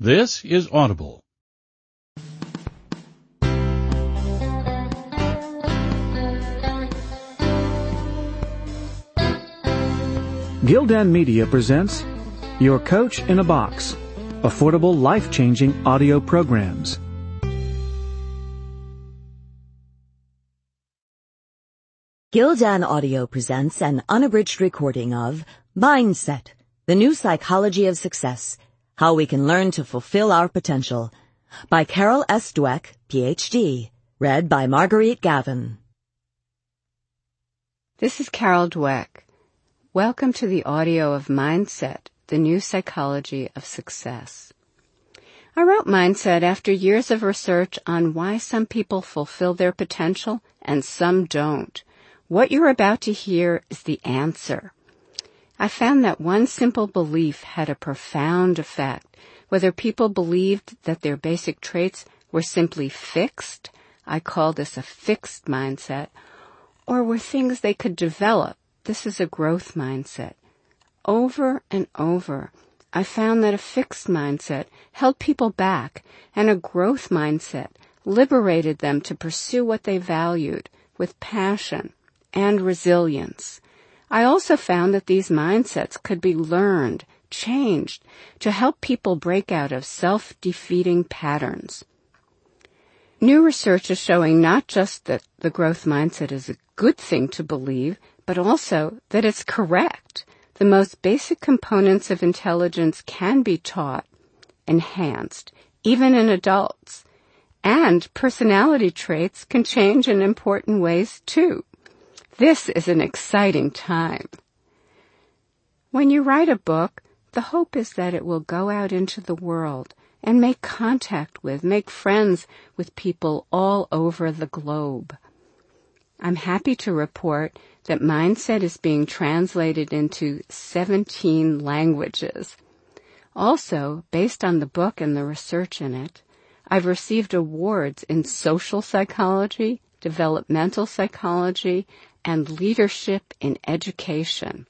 This is Audible. Gildan Media presents Your Coach in a Box. Affordable life-changing audio programs. Gildan Audio presents an unabridged recording of Mindset, the new psychology of success, how we can learn to fulfill our potential by Carol S. Dweck, PhD, read by Marguerite Gavin. This is Carol Dweck. Welcome to the audio of Mindset, the new psychology of success. I wrote Mindset after years of research on why some people fulfill their potential and some don't. What you're about to hear is the answer. I found that one simple belief had a profound effect. Whether people believed that their basic traits were simply fixed, I call this a fixed mindset, or were things they could develop. This is a growth mindset. Over and over, I found that a fixed mindset held people back and a growth mindset liberated them to pursue what they valued with passion and resilience. I also found that these mindsets could be learned, changed, to help people break out of self-defeating patterns. New research is showing not just that the growth mindset is a good thing to believe, but also that it's correct. The most basic components of intelligence can be taught, enhanced, even in adults. And personality traits can change in important ways too. This is an exciting time. When you write a book, the hope is that it will go out into the world and make contact with, make friends with people all over the globe. I'm happy to report that Mindset is being translated into 17 languages. Also, based on the book and the research in it, I've received awards in social psychology, developmental psychology, and leadership in education.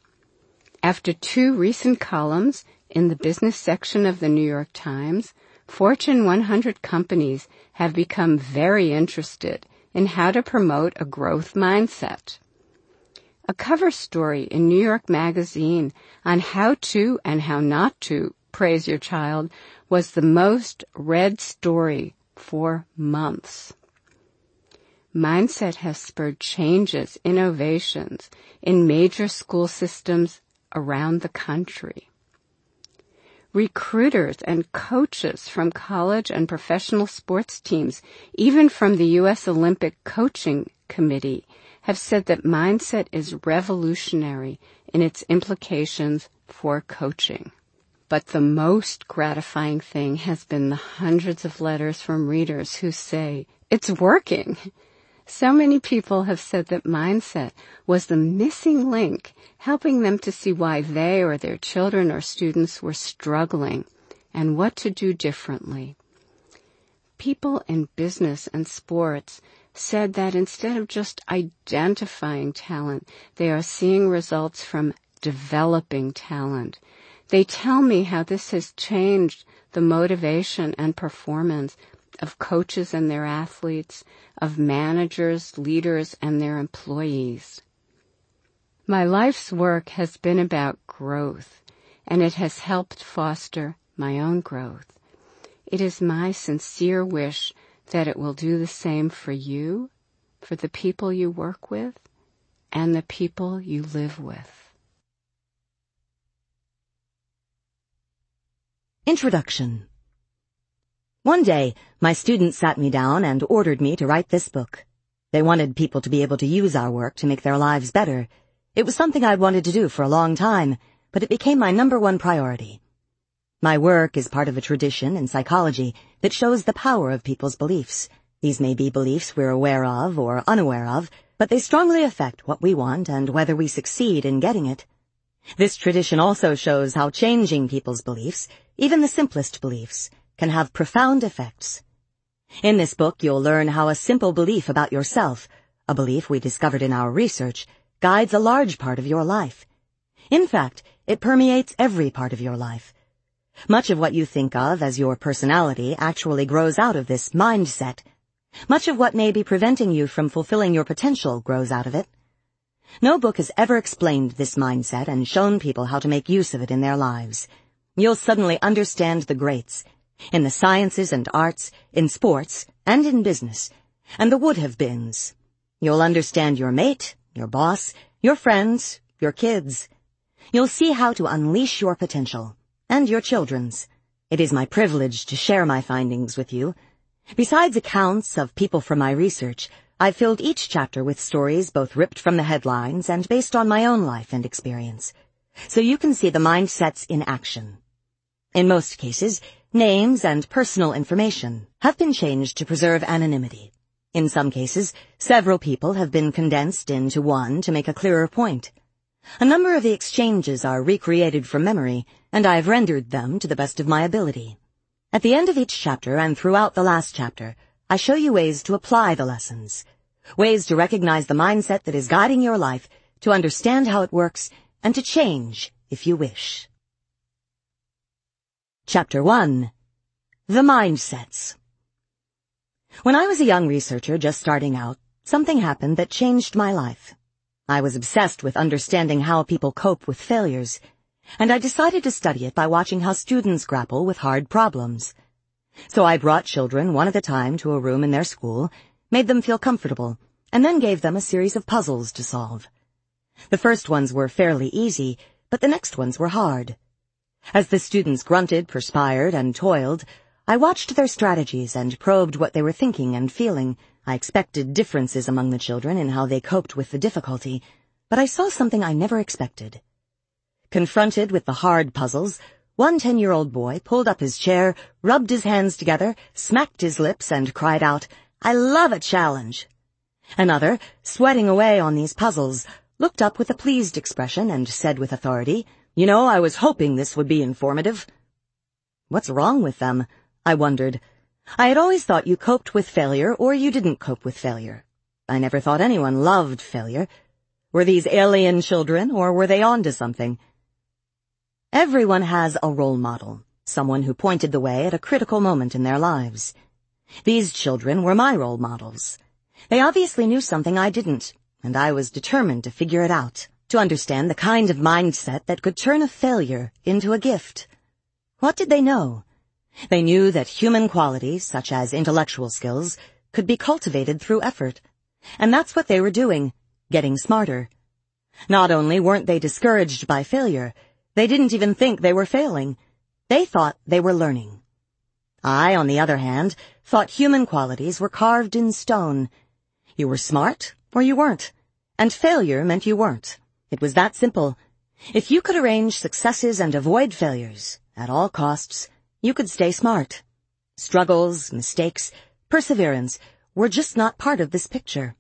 After two recent columns in the business section of the New York Times, Fortune 100 companies have become very interested in how to promote a growth mindset. A cover story in New York Magazine on how to and how not to praise your child was the most read story for months. Mindset has spurred changes, innovations in major school systems around the country. Recruiters and coaches from college and professional sports teams, even from the U.S. Olympic Coaching Committee, have said that mindset is revolutionary in its implications for coaching. But the most gratifying thing has been the hundreds of letters from readers who say, it's working. So many people have said that mindset was the missing link, helping them to see why they or their children or students were struggling and what to do differently. People in business and sports said that instead of just identifying talent, they are seeing results from developing talent. They tell me how this has changed the motivation and performance of coaches and their athletes, of managers, leaders, and their employees. My life's work has been about growth, and it has helped foster my own growth. It is my sincere wish that it will do the same for you, for the people you work with, and the people you live with. Introduction one day, my students sat me down and ordered me to write this book. They wanted people to be able to use our work to make their lives better. It was something I'd wanted to do for a long time, but it became my number one priority. My work is part of a tradition in psychology that shows the power of people's beliefs. These may be beliefs we're aware of or unaware of, but they strongly affect what we want and whether we succeed in getting it. This tradition also shows how changing people's beliefs, even the simplest beliefs, can have profound effects. In this book, you'll learn how a simple belief about yourself, a belief we discovered in our research, guides a large part of your life. In fact, it permeates every part of your life. Much of what you think of as your personality actually grows out of this mindset. Much of what may be preventing you from fulfilling your potential grows out of it. No book has ever explained this mindset and shown people how to make use of it in their lives. You'll suddenly understand the greats, in the sciences and arts, in sports, and in business, and the would-have-beens. You'll understand your mate, your boss, your friends, your kids. You'll see how to unleash your potential, and your children's. It is my privilege to share my findings with you. Besides accounts of people from my research, I've filled each chapter with stories both ripped from the headlines and based on my own life and experience. So you can see the mindsets in action. In most cases, names and personal information have been changed to preserve anonymity. In some cases, several people have been condensed into one to make a clearer point. A number of the exchanges are recreated from memory, and I have rendered them to the best of my ability. At the end of each chapter and throughout the last chapter, I show you ways to apply the lessons. Ways to recognize the mindset that is guiding your life, to understand how it works, and to change if you wish. Chapter 1 The Mindsets When I was a young researcher just starting out, something happened that changed my life. I was obsessed with understanding how people cope with failures, and I decided to study it by watching how students grapple with hard problems. So I brought children one at a time to a room in their school, made them feel comfortable, and then gave them a series of puzzles to solve. The first ones were fairly easy, but the next ones were hard. As the students grunted, perspired, and toiled, I watched their strategies and probed what they were thinking and feeling. I expected differences among the children in how they coped with the difficulty, but I saw something I never expected. Confronted with the hard puzzles, one ten-year-old boy pulled up his chair, rubbed his hands together, smacked his lips, and cried out, I love a challenge. Another, sweating away on these puzzles, looked up with a pleased expression and said with authority, you know, I was hoping this would be informative. What's wrong with them? I wondered. I had always thought you coped with failure or you didn't cope with failure. I never thought anyone loved failure. Were these alien children or were they onto something? Everyone has a role model, someone who pointed the way at a critical moment in their lives. These children were my role models. They obviously knew something I didn't, and I was determined to figure it out to understand the kind of mindset that could turn a failure into a gift. What did they know? They knew that human qualities, such as intellectual skills, could be cultivated through effort. And that's what they were doing, getting smarter. Not only weren't they discouraged by failure, they didn't even think they were failing. They thought they were learning. I, on the other hand, thought human qualities were carved in stone. You were smart, or you weren't. And failure meant you weren't. It was that simple. If you could arrange successes and avoid failures, at all costs, you could stay smart. Struggles, mistakes, perseverance were just not part of this picture.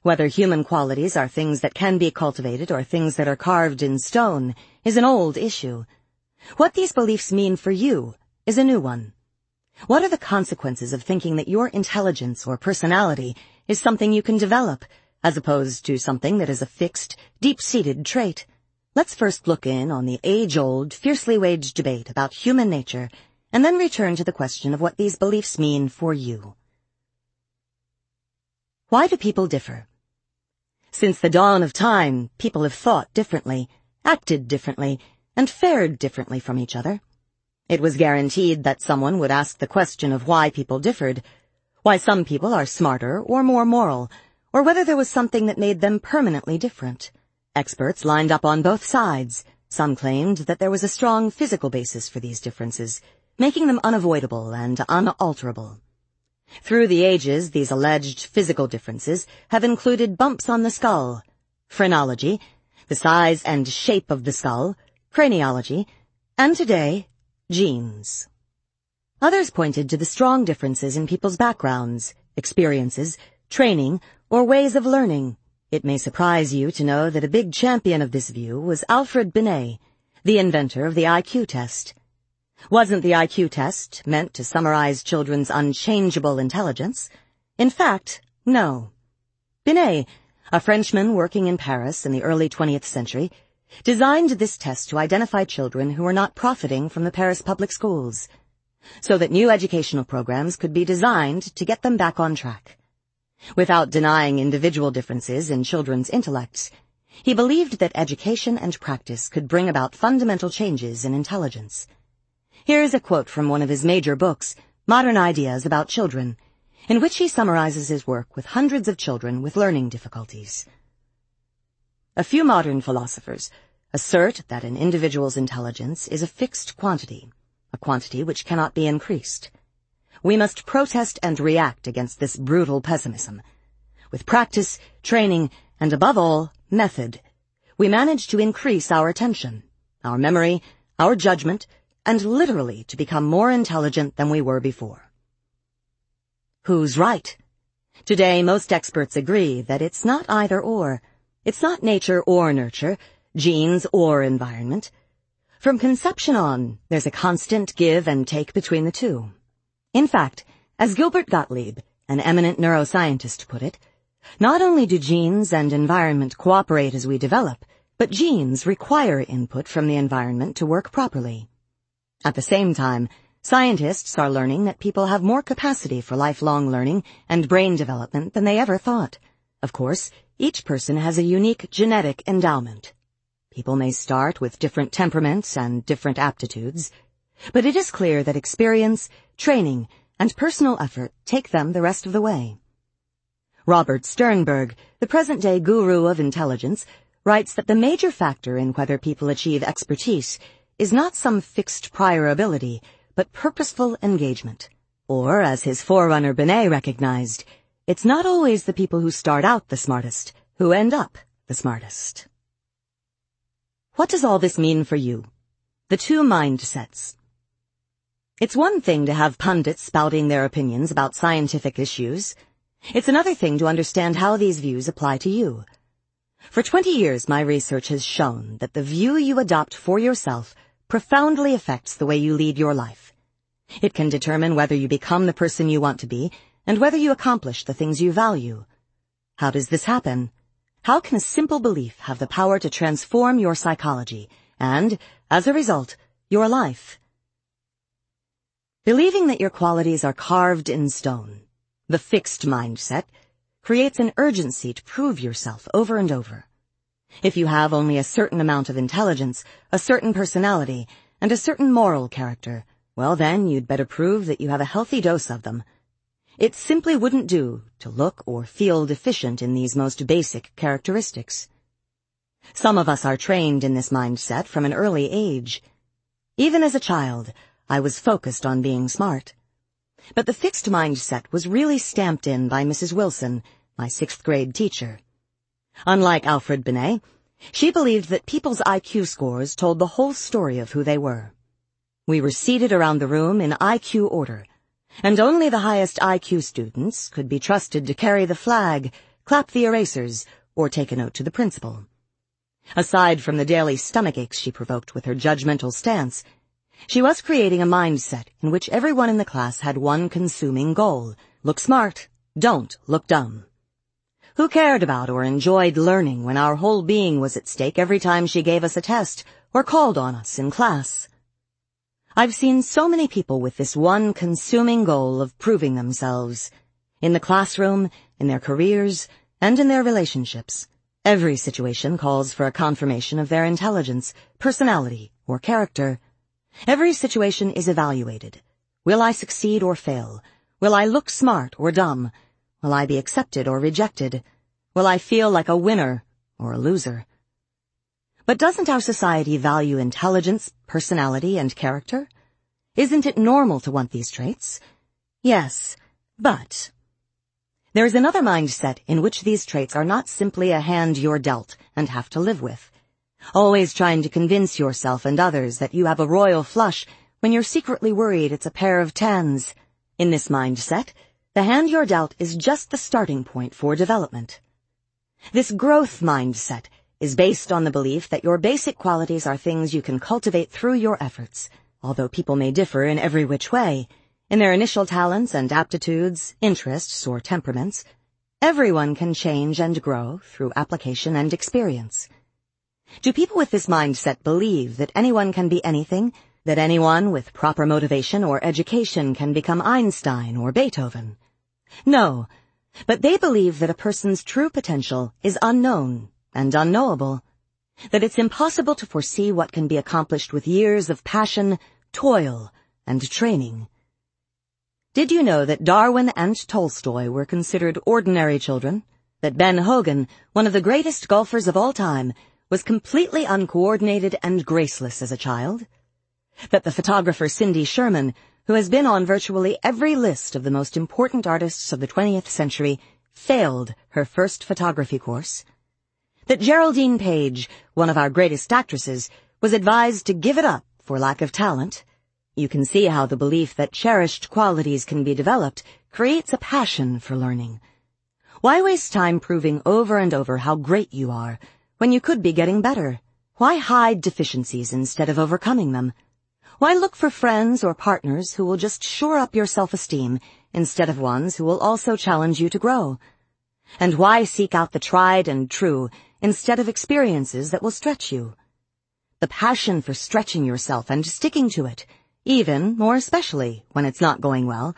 Whether human qualities are things that can be cultivated or things that are carved in stone is an old issue. What these beliefs mean for you is a new one. What are the consequences of thinking that your intelligence or personality is something you can develop, as opposed to something that is a fixed, deep-seated trait. Let's first look in on the age-old, fiercely waged debate about human nature, and then return to the question of what these beliefs mean for you. Why do people differ? Since the dawn of time, people have thought differently, acted differently, and fared differently from each other. It was guaranteed that someone would ask the question of why people differed, why some people are smarter or more moral, or whether there was something that made them permanently different. Experts lined up on both sides. Some claimed that there was a strong physical basis for these differences, making them unavoidable and unalterable. Through the ages, these alleged physical differences have included bumps on the skull, phrenology, the size and shape of the skull, craniology, and today, genes. Others pointed to the strong differences in people's backgrounds, experiences, training, or ways of learning. It may surprise you to know that a big champion of this view was Alfred Binet, the inventor of the IQ test. Wasn't the IQ test meant to summarize children's unchangeable intelligence? In fact, no. Binet, a Frenchman working in Paris in the early 20th century, designed this test to identify children who were not profiting from the Paris public schools, so that new educational programs could be designed to get them back on track. Without denying individual differences in children's intellects, he believed that education and practice could bring about fundamental changes in intelligence. Here is a quote from one of his major books, Modern Ideas About Children, in which he summarizes his work with hundreds of children with learning difficulties. A few modern philosophers assert that an individual's intelligence is a fixed quantity, a quantity which cannot be increased. We must protest and react against this brutal pessimism. With practice, training, and above all, method, we manage to increase our attention, our memory, our judgment, and literally to become more intelligent than we were before. Who's right? Today, most experts agree that it's not either or. It's not nature or nurture, genes or environment. From conception on, there's a constant give and take between the two. In fact, as Gilbert Gottlieb, an eminent neuroscientist put it, not only do genes and environment cooperate as we develop, but genes require input from the environment to work properly. At the same time, scientists are learning that people have more capacity for lifelong learning and brain development than they ever thought. Of course, each person has a unique genetic endowment. People may start with different temperaments and different aptitudes, but it is clear that experience, training, and personal effort take them the rest of the way. Robert Sternberg, the present-day guru of intelligence, writes that the major factor in whether people achieve expertise is not some fixed prior ability, but purposeful engagement. Or, as his forerunner Binet recognized, it's not always the people who start out the smartest who end up the smartest. What does all this mean for you? The two mindsets. It's one thing to have pundits spouting their opinions about scientific issues. It's another thing to understand how these views apply to you. For 20 years, my research has shown that the view you adopt for yourself profoundly affects the way you lead your life. It can determine whether you become the person you want to be and whether you accomplish the things you value. How does this happen? How can a simple belief have the power to transform your psychology and, as a result, your life? Believing that your qualities are carved in stone, the fixed mindset, creates an urgency to prove yourself over and over. If you have only a certain amount of intelligence, a certain personality, and a certain moral character, well then you'd better prove that you have a healthy dose of them. It simply wouldn't do to look or feel deficient in these most basic characteristics. Some of us are trained in this mindset from an early age. Even as a child, I was focused on being smart. But the fixed mindset was really stamped in by Mrs. Wilson, my sixth grade teacher. Unlike Alfred Binet, she believed that people's IQ scores told the whole story of who they were. We were seated around the room in IQ order, and only the highest IQ students could be trusted to carry the flag, clap the erasers, or take a note to the principal. Aside from the daily stomach aches she provoked with her judgmental stance, she was creating a mindset in which everyone in the class had one consuming goal. Look smart. Don't look dumb. Who cared about or enjoyed learning when our whole being was at stake every time she gave us a test or called on us in class? I've seen so many people with this one consuming goal of proving themselves. In the classroom, in their careers, and in their relationships. Every situation calls for a confirmation of their intelligence, personality, or character. Every situation is evaluated. Will I succeed or fail? Will I look smart or dumb? Will I be accepted or rejected? Will I feel like a winner or a loser? But doesn't our society value intelligence, personality, and character? Isn't it normal to want these traits? Yes, but there is another mindset in which these traits are not simply a hand you're dealt and have to live with. Always trying to convince yourself and others that you have a royal flush when you're secretly worried it's a pair of tens. In this mindset, the hand you're dealt is just the starting point for development. This growth mindset is based on the belief that your basic qualities are things you can cultivate through your efforts, although people may differ in every which way, in their initial talents and aptitudes, interests, or temperaments. Everyone can change and grow through application and experience. Do people with this mindset believe that anyone can be anything? That anyone with proper motivation or education can become Einstein or Beethoven? No, but they believe that a person's true potential is unknown and unknowable. That it's impossible to foresee what can be accomplished with years of passion, toil, and training. Did you know that Darwin and Tolstoy were considered ordinary children? That Ben Hogan, one of the greatest golfers of all time, was completely uncoordinated and graceless as a child? That the photographer Cindy Sherman, who has been on virtually every list of the most important artists of the 20th century, failed her first photography course? That Geraldine Page, one of our greatest actresses, was advised to give it up for lack of talent? You can see how the belief that cherished qualities can be developed creates a passion for learning. Why waste time proving over and over how great you are when you could be getting better? Why hide deficiencies instead of overcoming them? Why look for friends or partners who will just shore up your self-esteem instead of ones who will also challenge you to grow? And why seek out the tried and true instead of experiences that will stretch you? The passion for stretching yourself and sticking to it, even or especially when it's not going well,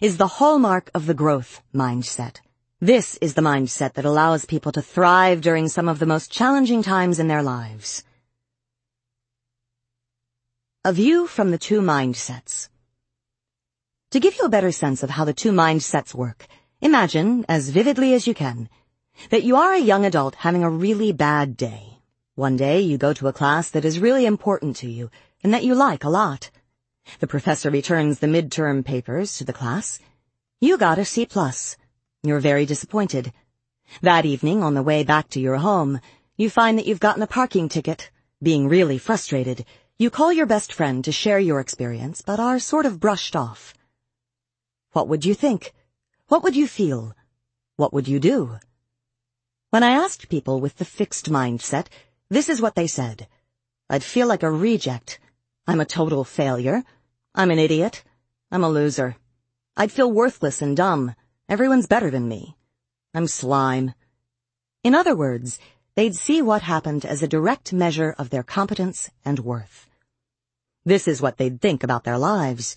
is the hallmark of the growth mindset. This is the mindset that allows people to thrive during some of the most challenging times in their lives. A view from the two mindsets. To give you a better sense of how the two mindsets work, imagine, as vividly as you can, that you are a young adult having a really bad day. One day you go to a class that is really important to you and that you like a lot. The professor returns the midterm papers to the class. You got a C plus. You're very disappointed. That evening, on the way back to your home, you find that you've gotten a parking ticket. Being really frustrated, you call your best friend to share your experience, but are sort of brushed off. What would you think? What would you feel? What would you do? When I asked people with the fixed mindset, this is what they said. I'd feel like a reject. I'm a total failure. I'm an idiot. I'm a loser. I'd feel worthless and dumb. Everyone's better than me. I'm slime. In other words, they'd see what happened as a direct measure of their competence and worth. This is what they'd think about their lives.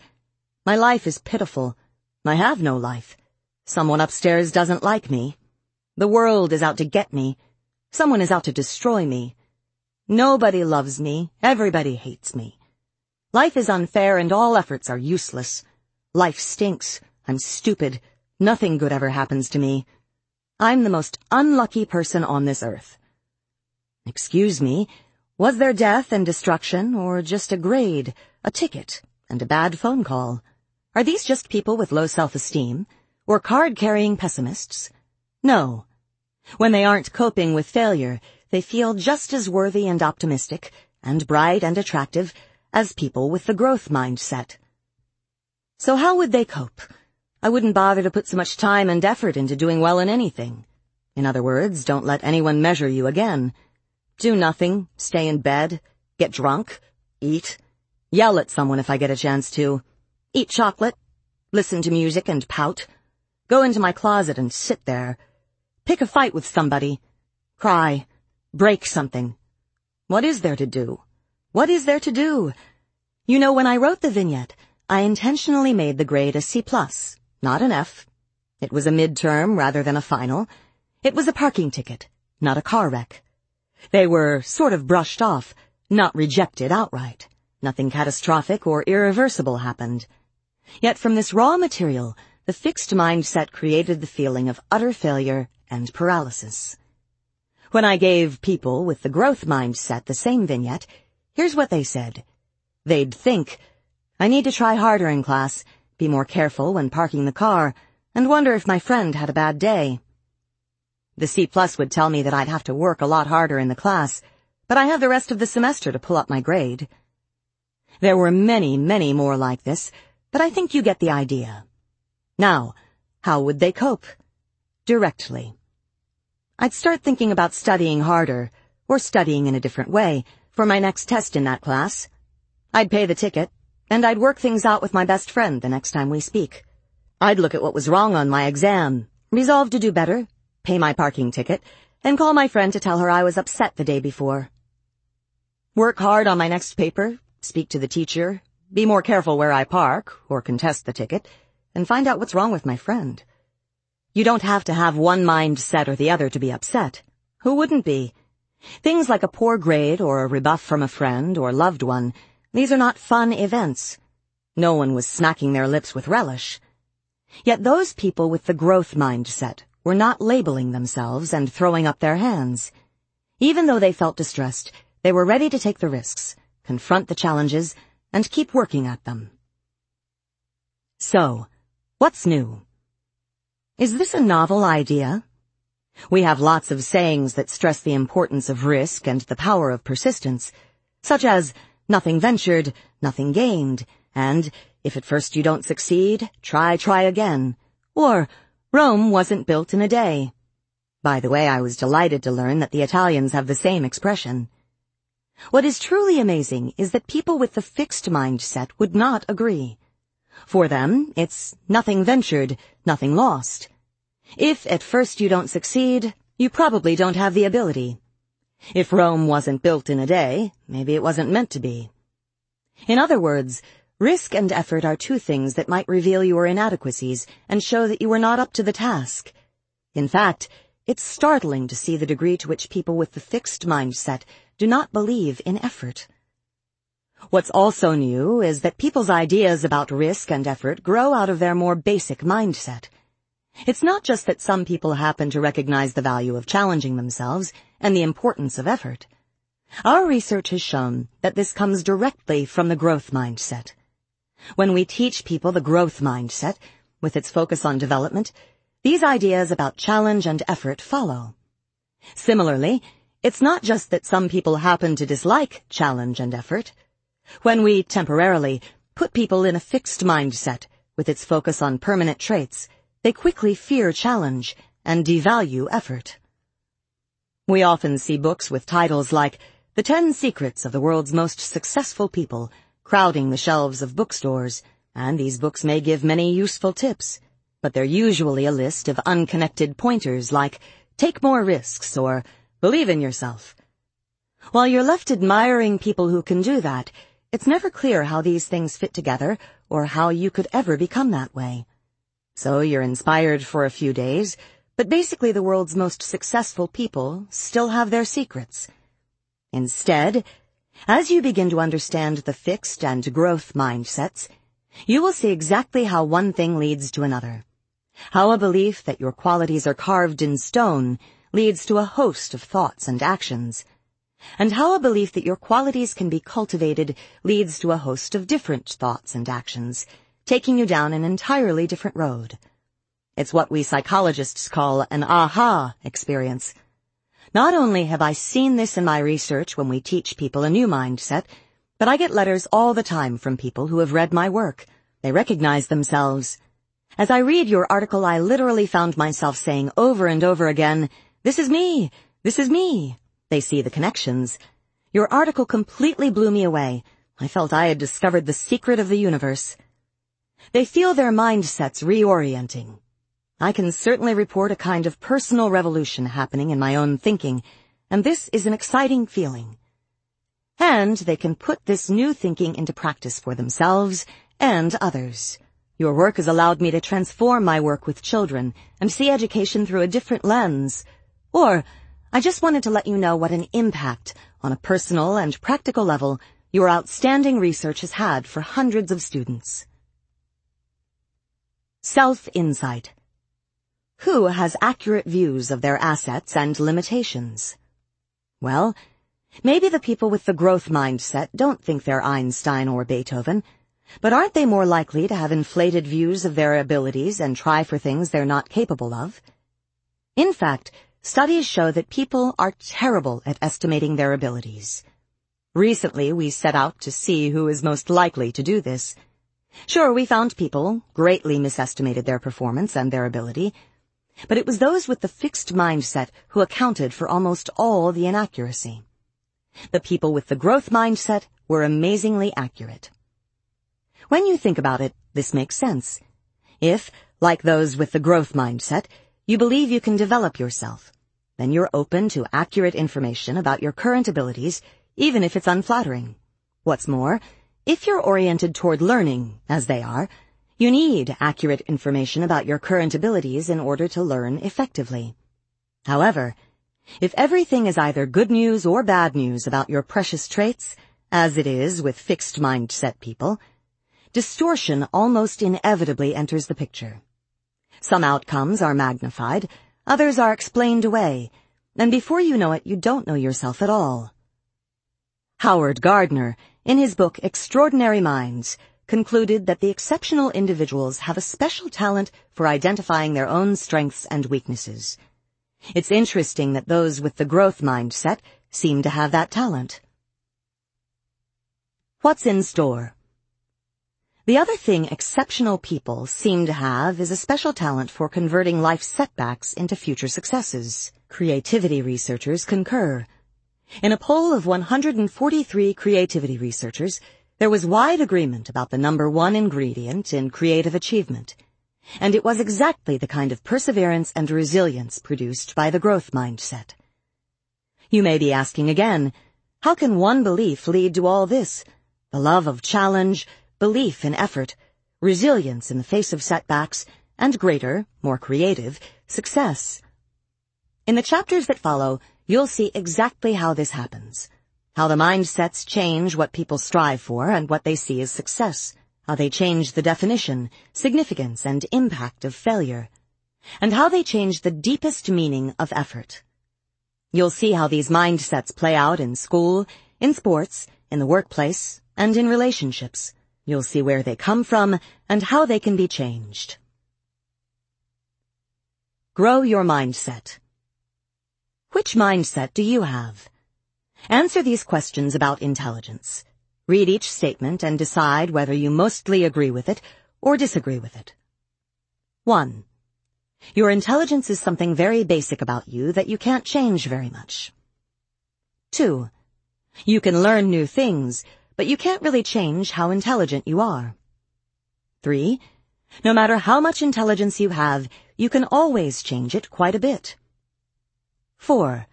My life is pitiful. I have no life. Someone upstairs doesn't like me. The world is out to get me. Someone is out to destroy me. Nobody loves me. Everybody hates me. Life is unfair and all efforts are useless. Life stinks. I'm stupid. Nothing good ever happens to me. I'm the most unlucky person on this earth. Excuse me, was there death and destruction, or just a grade, a ticket, and a bad phone call? Are these just people with low self-esteem, or card-carrying pessimists? No. When they aren't coping with failure, they feel just as worthy and optimistic, and bright and attractive, as people with the growth mindset. So how would they cope? I wouldn't bother to put so much time and effort into doing well in anything. In other words, don't let anyone measure you again. Do nothing, stay in bed, get drunk, eat, yell at someone if I get a chance to, eat chocolate, listen to music and pout, go into my closet and sit there, pick a fight with somebody, cry, break something. What is there to do? What is there to do? You know, when I wrote the vignette, I intentionally made the grade a C plus not an F. It was a midterm rather than a final. It was a parking ticket, not a car wreck. They were sort of brushed off, not rejected outright. Nothing catastrophic or irreversible happened. Yet from this raw material, the fixed mindset created the feeling of utter failure and paralysis. When I gave people with the growth mindset the same vignette, here's what they said. They'd think, I need to try harder in class be more careful when parking the car, and wonder if my friend had a bad day. The C plus would tell me that I'd have to work a lot harder in the class, but I have the rest of the semester to pull up my grade. There were many, many more like this, but I think you get the idea. Now, how would they cope? Directly. I'd start thinking about studying harder, or studying in a different way, for my next test in that class. I'd pay the ticket, and I'd work things out with my best friend the next time we speak. I'd look at what was wrong on my exam, resolve to do better, pay my parking ticket, and call my friend to tell her I was upset the day before. Work hard on my next paper, speak to the teacher, be more careful where I park, or contest the ticket, and find out what's wrong with my friend. You don't have to have one mind set or the other to be upset. Who wouldn't be? Things like a poor grade or a rebuff from a friend or loved one, these are not fun events. No one was smacking their lips with relish. Yet those people with the growth mindset were not labeling themselves and throwing up their hands. Even though they felt distressed, they were ready to take the risks, confront the challenges, and keep working at them. So, what's new? Is this a novel idea? We have lots of sayings that stress the importance of risk and the power of persistence, such as, nothing ventured, nothing gained, and, if at first you don't succeed, try, try again, or, Rome wasn't built in a day. By the way, I was delighted to learn that the Italians have the same expression. What is truly amazing is that people with the fixed mindset would not agree. For them, it's nothing ventured, nothing lost. If at first you don't succeed, you probably don't have the ability. If Rome wasn't built in a day, maybe it wasn't meant to be. In other words, risk and effort are two things that might reveal your inadequacies and show that you were not up to the task. In fact, it's startling to see the degree to which people with the fixed mindset do not believe in effort. What's also new is that people's ideas about risk and effort grow out of their more basic mindset. It's not just that some people happen to recognize the value of challenging themselves and the importance of effort. Our research has shown that this comes directly from the growth mindset. When we teach people the growth mindset, with its focus on development, these ideas about challenge and effort follow. Similarly, it's not just that some people happen to dislike challenge and effort. When we temporarily put people in a fixed mindset with its focus on permanent traits, they quickly fear challenge and devalue effort. We often see books with titles like The Ten Secrets of the World's Most Successful People crowding the shelves of bookstores, and these books may give many useful tips, but they're usually a list of unconnected pointers like take more risks or believe in yourself. While you're left admiring people who can do that, it's never clear how these things fit together or how you could ever become that way. So you're inspired for a few days, but basically the world's most successful people still have their secrets. Instead, as you begin to understand the fixed and growth mindsets, you will see exactly how one thing leads to another. How a belief that your qualities are carved in stone leads to a host of thoughts and actions and how a belief that your qualities can be cultivated leads to a host of different thoughts and actions, taking you down an entirely different road. It's what we psychologists call an aha experience. Not only have I seen this in my research when we teach people a new mindset, but I get letters all the time from people who have read my work. They recognize themselves. As I read your article, I literally found myself saying over and over again, this is me, this is me. They see the connections. Your article completely blew me away. I felt I had discovered the secret of the universe. They feel their mindsets reorienting. I can certainly report a kind of personal revolution happening in my own thinking, and this is an exciting feeling. And they can put this new thinking into practice for themselves and others. Your work has allowed me to transform my work with children and see education through a different lens. Or, I just wanted to let you know what an impact on a personal and practical level your outstanding research has had for hundreds of students. Self-insight. Who has accurate views of their assets and limitations? Well, maybe the people with the growth mindset don't think they're Einstein or Beethoven, but aren't they more likely to have inflated views of their abilities and try for things they're not capable of? In fact, Studies show that people are terrible at estimating their abilities. Recently, we set out to see who is most likely to do this. Sure, we found people greatly misestimated their performance and their ability, but it was those with the fixed mindset who accounted for almost all the inaccuracy. The people with the growth mindset were amazingly accurate. When you think about it, this makes sense. If, like those with the growth mindset, you believe you can develop yourself, then you're open to accurate information about your current abilities, even if it's unflattering. What's more, if you're oriented toward learning, as they are, you need accurate information about your current abilities in order to learn effectively. However, if everything is either good news or bad news about your precious traits, as it is with fixed mindset people, distortion almost inevitably enters the picture. Some outcomes are magnified, others are explained away, and before you know it, you don't know yourself at all. Howard Gardner, in his book Extraordinary Minds, concluded that the exceptional individuals have a special talent for identifying their own strengths and weaknesses. It's interesting that those with the growth mindset seem to have that talent. What's in store? The other thing exceptional people seem to have is a special talent for converting life's setbacks into future successes. Creativity researchers concur. In a poll of 143 creativity researchers, there was wide agreement about the number one ingredient in creative achievement, and it was exactly the kind of perseverance and resilience produced by the growth mindset. You may be asking again, how can one belief lead to all this? The love of challenge, belief in effort, resilience in the face of setbacks, and greater, more creative, success. In the chapters that follow, you'll see exactly how this happens. How the mindsets change what people strive for and what they see as success. How they change the definition, significance, and impact of failure. And how they change the deepest meaning of effort. You'll see how these mindsets play out in school, in sports, in the workplace, and in relationships. You'll see where they come from and how they can be changed. Grow your mindset. Which mindset do you have? Answer these questions about intelligence. Read each statement and decide whether you mostly agree with it or disagree with it. 1. Your intelligence is something very basic about you that you can't change very much. 2. You can learn new things, but you can't really change how intelligent you are. 3. No matter how much intelligence you have, you can always change it quite a bit. 4.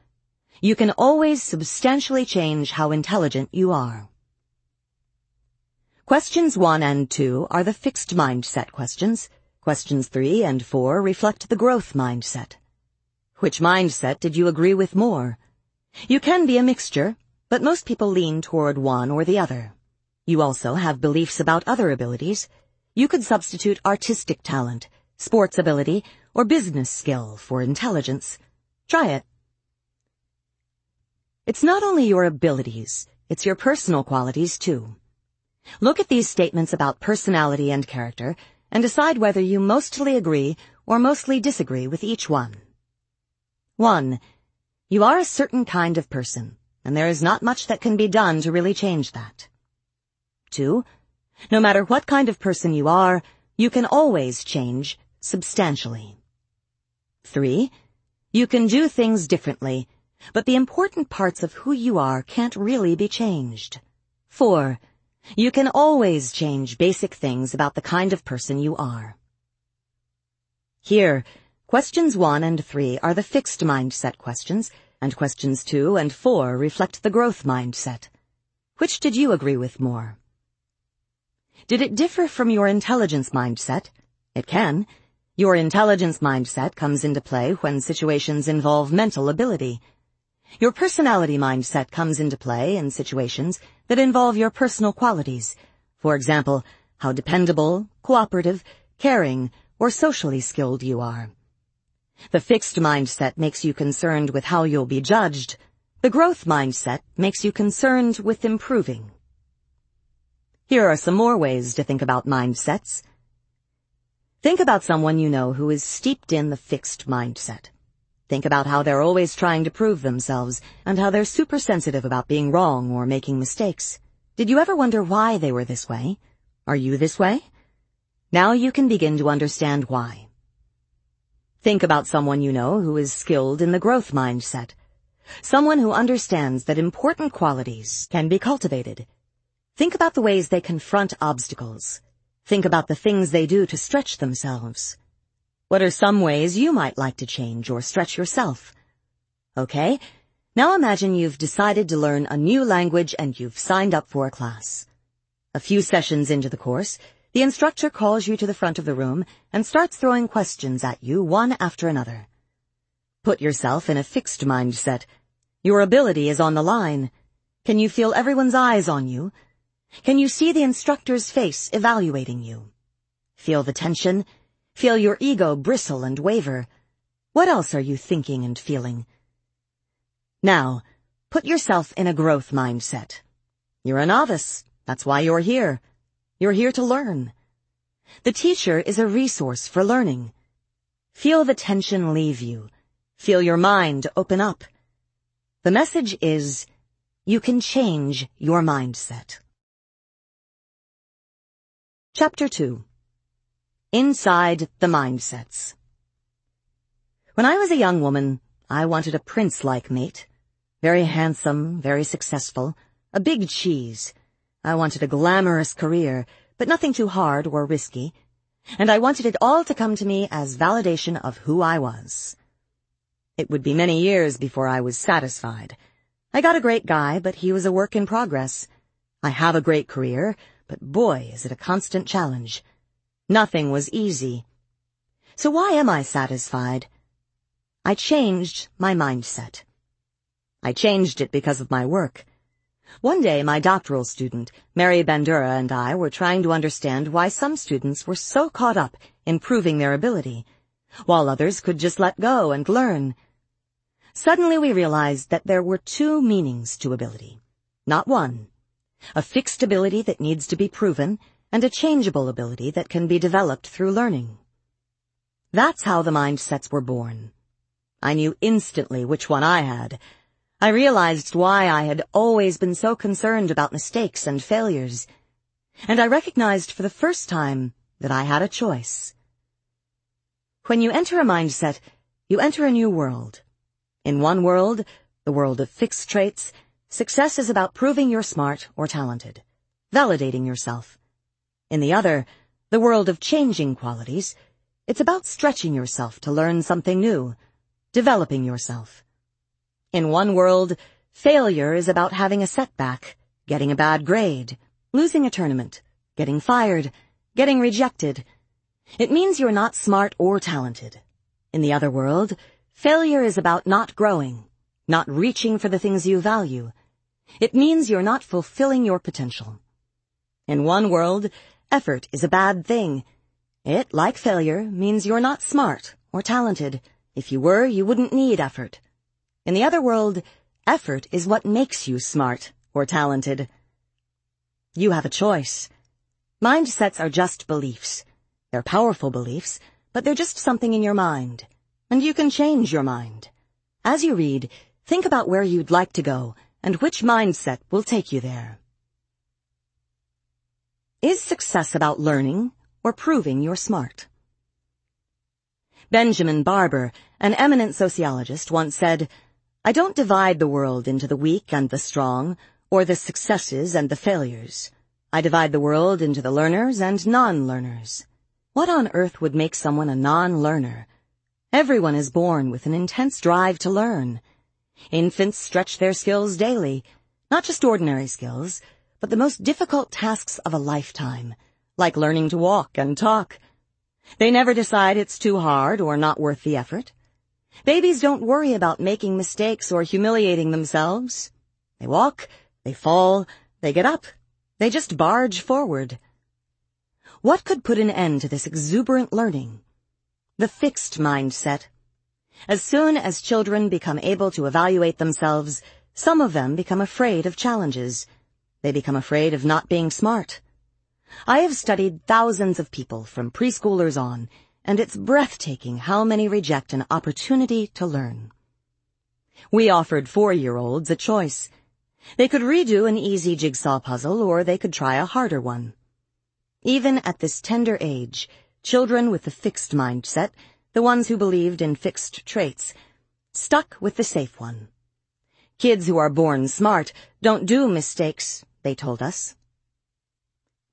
You can always substantially change how intelligent you are. Questions 1 and 2 are the fixed mindset questions. Questions 3 and 4 reflect the growth mindset. Which mindset did you agree with more? You can be a mixture, but most people lean toward one or the other. You also have beliefs about other abilities. You could substitute artistic talent, sports ability, or business skill for intelligence. Try it. It's not only your abilities, it's your personal qualities too. Look at these statements about personality and character and decide whether you mostly agree or mostly disagree with each one. 1. You are a certain kind of person, and there is not much that can be done to really change that. 2. No matter what kind of person you are, you can always change substantially. 3. You can do things differently but the important parts of who you are can't really be changed. 4. You can always change basic things about the kind of person you are. Here, questions 1 and 3 are the fixed mindset questions, and questions 2 and 4 reflect the growth mindset. Which did you agree with more? Did it differ from your intelligence mindset? It can. Your intelligence mindset comes into play when situations involve mental ability, your personality mindset comes into play in situations that involve your personal qualities. For example, how dependable, cooperative, caring, or socially skilled you are. The fixed mindset makes you concerned with how you'll be judged. The growth mindset makes you concerned with improving. Here are some more ways to think about mindsets. Think about someone you know who is steeped in the fixed mindset. Think about how they're always trying to prove themselves and how they're super sensitive about being wrong or making mistakes. Did you ever wonder why they were this way? Are you this way? Now you can begin to understand why. Think about someone you know who is skilled in the growth mindset. Someone who understands that important qualities can be cultivated. Think about the ways they confront obstacles. Think about the things they do to stretch themselves. What are some ways you might like to change or stretch yourself? Okay, Now imagine you've decided to learn a new language and you've signed up for a class. A few sessions into the course, the instructor calls you to the front of the room and starts throwing questions at you one after another. Put yourself in a fixed mindset. Your ability is on the line. Can you feel everyone's eyes on you? Can you see the instructor's face evaluating you? Feel the tension? Feel your ego bristle and waver? What else are you thinking and feeling? Now, put yourself in a growth mindset. You're a novice. That's why you're here. You're here to learn. The teacher is a resource for learning. Feel the tension leave you. Feel your mind open up. The message is, you can change your mindset. Chapter 2 Inside the Mindsets When I was a young woman, I wanted a prince-like mate. Very handsome, very successful, a big cheese. I wanted a glamorous career, but nothing too hard or risky. And I wanted it all to come to me as validation of who I was. It would be many years before I was satisfied. I got a great guy, but he was a work in progress. I have a great career, but boy, is it a constant challenge. Nothing was easy. So why am I satisfied? I changed my mindset. I changed it because of my work. One day, my doctoral student, Mary Bandura, and I were trying to understand why some students were so caught up in proving their ability, while others could just let go and learn. Suddenly we realized that there were two meanings to ability, not one. A fixed ability that needs to be proven, and a changeable ability that can be developed through learning. That's how the mindsets were born. I knew instantly which one I had, I realized why I had always been so concerned about mistakes and failures. And I recognized for the first time that I had a choice. When you enter a mindset, you enter a new world. In one world, the world of fixed traits, success is about proving you're smart or talented, validating yourself. In the other, the world of changing qualities, it's about stretching yourself to learn something new, developing yourself. In one world, failure is about having a setback, getting a bad grade, losing a tournament, getting fired, getting rejected. It means you're not smart or talented. In the other world, failure is about not growing, not reaching for the things you value. It means you're not fulfilling your potential. In one world, effort is a bad thing. It, like failure, means you're not smart or talented. If you were, you wouldn't need effort. In the other world, effort is what makes you smart or talented. You have a choice. Mindsets are just beliefs. They're powerful beliefs, but they're just something in your mind. And you can change your mind. As you read, think about where you'd like to go and which mindset will take you there. Is success about learning or proving you're smart? Benjamin Barber, an eminent sociologist, once said, I don't divide the world into the weak and the strong, or the successes and the failures. I divide the world into the learners and non-learners. What on earth would make someone a non-learner? Everyone is born with an intense drive to learn. Infants stretch their skills daily, not just ordinary skills, but the most difficult tasks of a lifetime, like learning to walk and talk. They never decide it's too hard or not worth the effort. Babies don't worry about making mistakes or humiliating themselves. They walk, they fall, they get up. They just barge forward. What could put an end to this exuberant learning? The fixed mindset. As soon as children become able to evaluate themselves, some of them become afraid of challenges. They become afraid of not being smart. I have studied thousands of people from preschoolers on and it's breathtaking how many reject an opportunity to learn. We offered four-year-olds a choice. They could redo an easy jigsaw puzzle or they could try a harder one. Even at this tender age, children with the fixed mindset, the ones who believed in fixed traits, stuck with the safe one. Kids who are born smart don't do mistakes, they told us.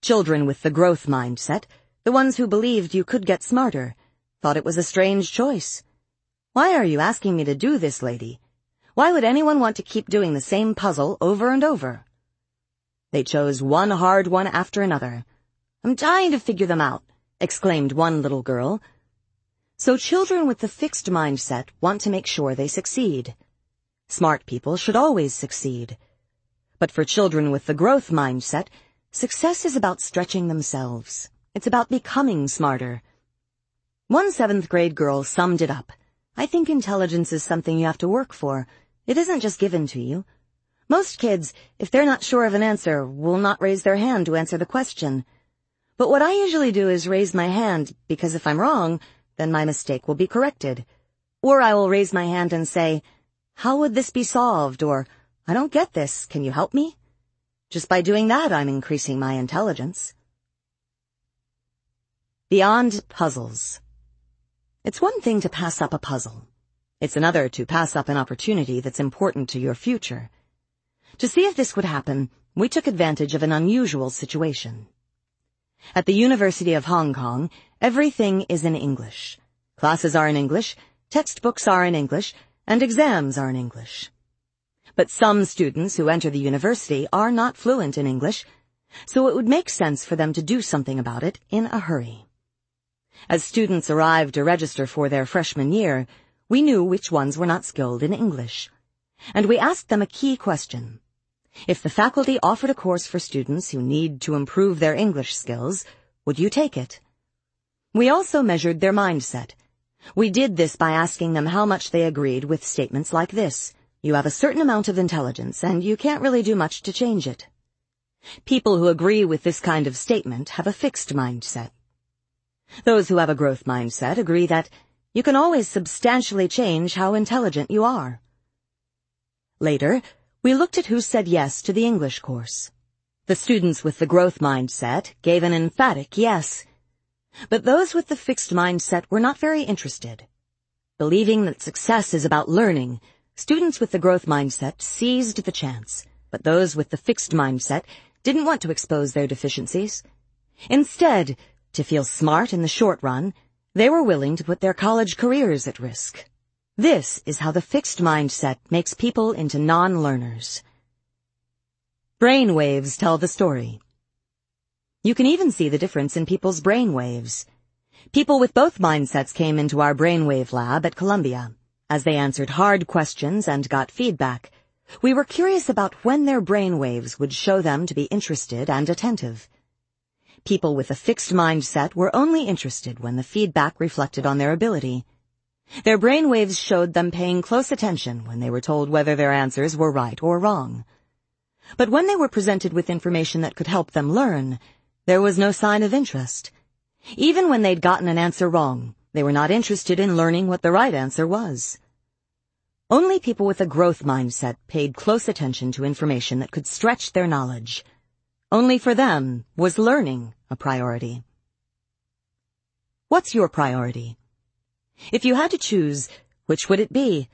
Children with the growth mindset the ones who believed you could get smarter, thought it was a strange choice. Why are you asking me to do this, lady? Why would anyone want to keep doing the same puzzle over and over? They chose one hard one after another. I'm dying to figure them out, exclaimed one little girl. So children with the fixed mindset want to make sure they succeed. Smart people should always succeed. But for children with the growth mindset, success is about stretching themselves. It's about becoming smarter. One seventh grade girl summed it up. I think intelligence is something you have to work for. It isn't just given to you. Most kids, if they're not sure of an answer, will not raise their hand to answer the question. But what I usually do is raise my hand because if I'm wrong, then my mistake will be corrected. Or I will raise my hand and say, how would this be solved? Or, I don't get this, can you help me? Just by doing that, I'm increasing my intelligence. Beyond puzzles. It's one thing to pass up a puzzle. It's another to pass up an opportunity that's important to your future. To see if this would happen, we took advantage of an unusual situation. At the University of Hong Kong, everything is in English. Classes are in English, textbooks are in English, and exams are in English. But some students who enter the university are not fluent in English, so it would make sense for them to do something about it in a hurry. As students arrived to register for their freshman year, we knew which ones were not skilled in English. And we asked them a key question. If the faculty offered a course for students who need to improve their English skills, would you take it? We also measured their mindset. We did this by asking them how much they agreed with statements like this. You have a certain amount of intelligence and you can't really do much to change it. People who agree with this kind of statement have a fixed mindset. Those who have a growth mindset agree that you can always substantially change how intelligent you are. Later, we looked at who said yes to the English course. The students with the growth mindset gave an emphatic yes. But those with the fixed mindset were not very interested. Believing that success is about learning, students with the growth mindset seized the chance, but those with the fixed mindset didn't want to expose their deficiencies. Instead, to feel smart in the short run, they were willing to put their college careers at risk. This is how the fixed mindset makes people into non-learners. Brain waves tell the story. You can even see the difference in people's brain waves. People with both mindsets came into our brainwave lab at Columbia. As they answered hard questions and got feedback, we were curious about when their brain waves would show them to be interested and attentive. People with a fixed mindset were only interested when the feedback reflected on their ability. Their brain waves showed them paying close attention when they were told whether their answers were right or wrong. But when they were presented with information that could help them learn, there was no sign of interest. Even when they'd gotten an answer wrong, they were not interested in learning what the right answer was. Only people with a growth mindset paid close attention to information that could stretch their knowledge. Only for them was learning a priority. What's your priority? If you had to choose, which would it be?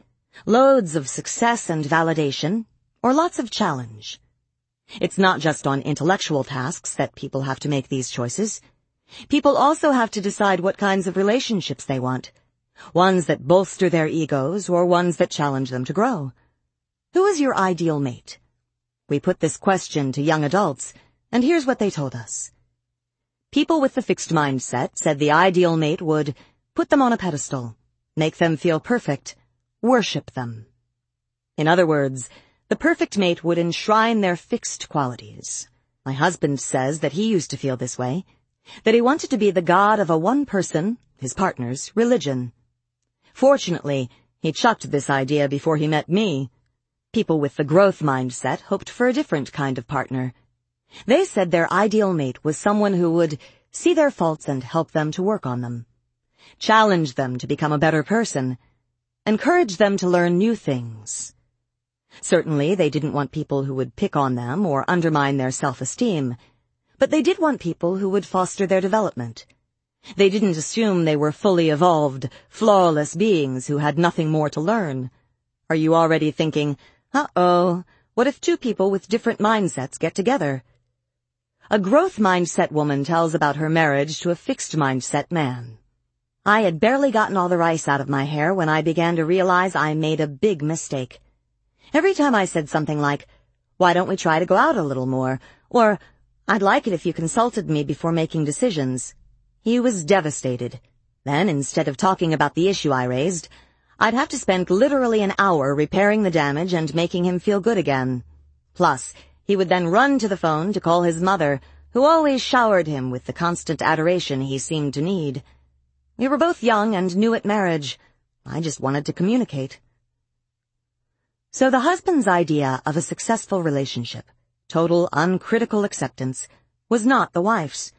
Loads of success and validation, or lots of challenge? It's not just on intellectual tasks that people have to make these choices. People also have to decide what kinds of relationships they want. Ones that bolster their egos or ones that challenge them to grow. Who is your ideal mate? We put this question to young adults and here's what they told us. People with the fixed mindset said the ideal mate would put them on a pedestal, make them feel perfect, worship them. In other words, the perfect mate would enshrine their fixed qualities. My husband says that he used to feel this way, that he wanted to be the god of a one person, his partner's, religion. Fortunately, he chucked this idea before he met me. People with the growth mindset hoped for a different kind of partner, they said their ideal mate was someone who would see their faults and help them to work on them, challenge them to become a better person, encourage them to learn new things. Certainly, they didn't want people who would pick on them or undermine their self-esteem, but they did want people who would foster their development. They didn't assume they were fully evolved, flawless beings who had nothing more to learn. Are you already thinking, uh-oh, what if two people with different mindsets get together? A growth mindset woman tells about her marriage to a fixed mindset man. I had barely gotten all the rice out of my hair when I began to realize I made a big mistake. Every time I said something like, why don't we try to go out a little more? Or, I'd like it if you consulted me before making decisions. He was devastated. Then, instead of talking about the issue I raised, I'd have to spend literally an hour repairing the damage and making him feel good again. Plus, he would then run to the phone to call his mother, who always showered him with the constant adoration he seemed to need. We were both young and new at marriage. I just wanted to communicate. So the husband's idea of a successful relationship, total uncritical acceptance, was not the wife's.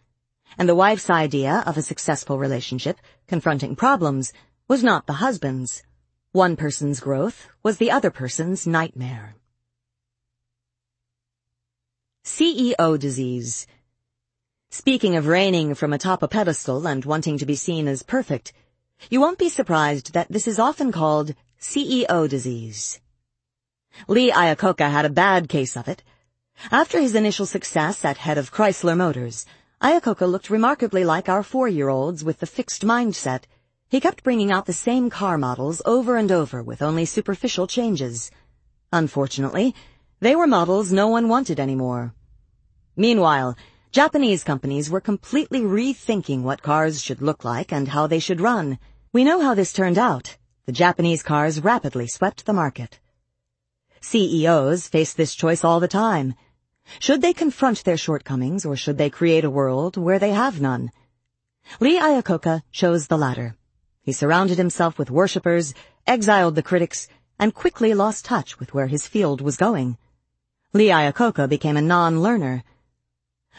And the wife's idea of a successful relationship, confronting problems, was not the husband's. One person's growth was the other person's nightmare. CEO disease. Speaking of reigning from atop a pedestal and wanting to be seen as perfect, you won't be surprised that this is often called CEO disease. Lee Iacocca had a bad case of it. After his initial success at head of Chrysler Motors, Iacocca looked remarkably like our four-year-olds with the fixed mindset. He kept bringing out the same car models over and over with only superficial changes. Unfortunately, they were models no one wanted anymore. Meanwhile, Japanese companies were completely rethinking what cars should look like and how they should run. We know how this turned out. The Japanese cars rapidly swept the market. CEOs face this choice all the time. Should they confront their shortcomings or should they create a world where they have none? Lee Iacocca chose the latter. He surrounded himself with worshippers, exiled the critics, and quickly lost touch with where his field was going. Lee Iacocca became a non-learner.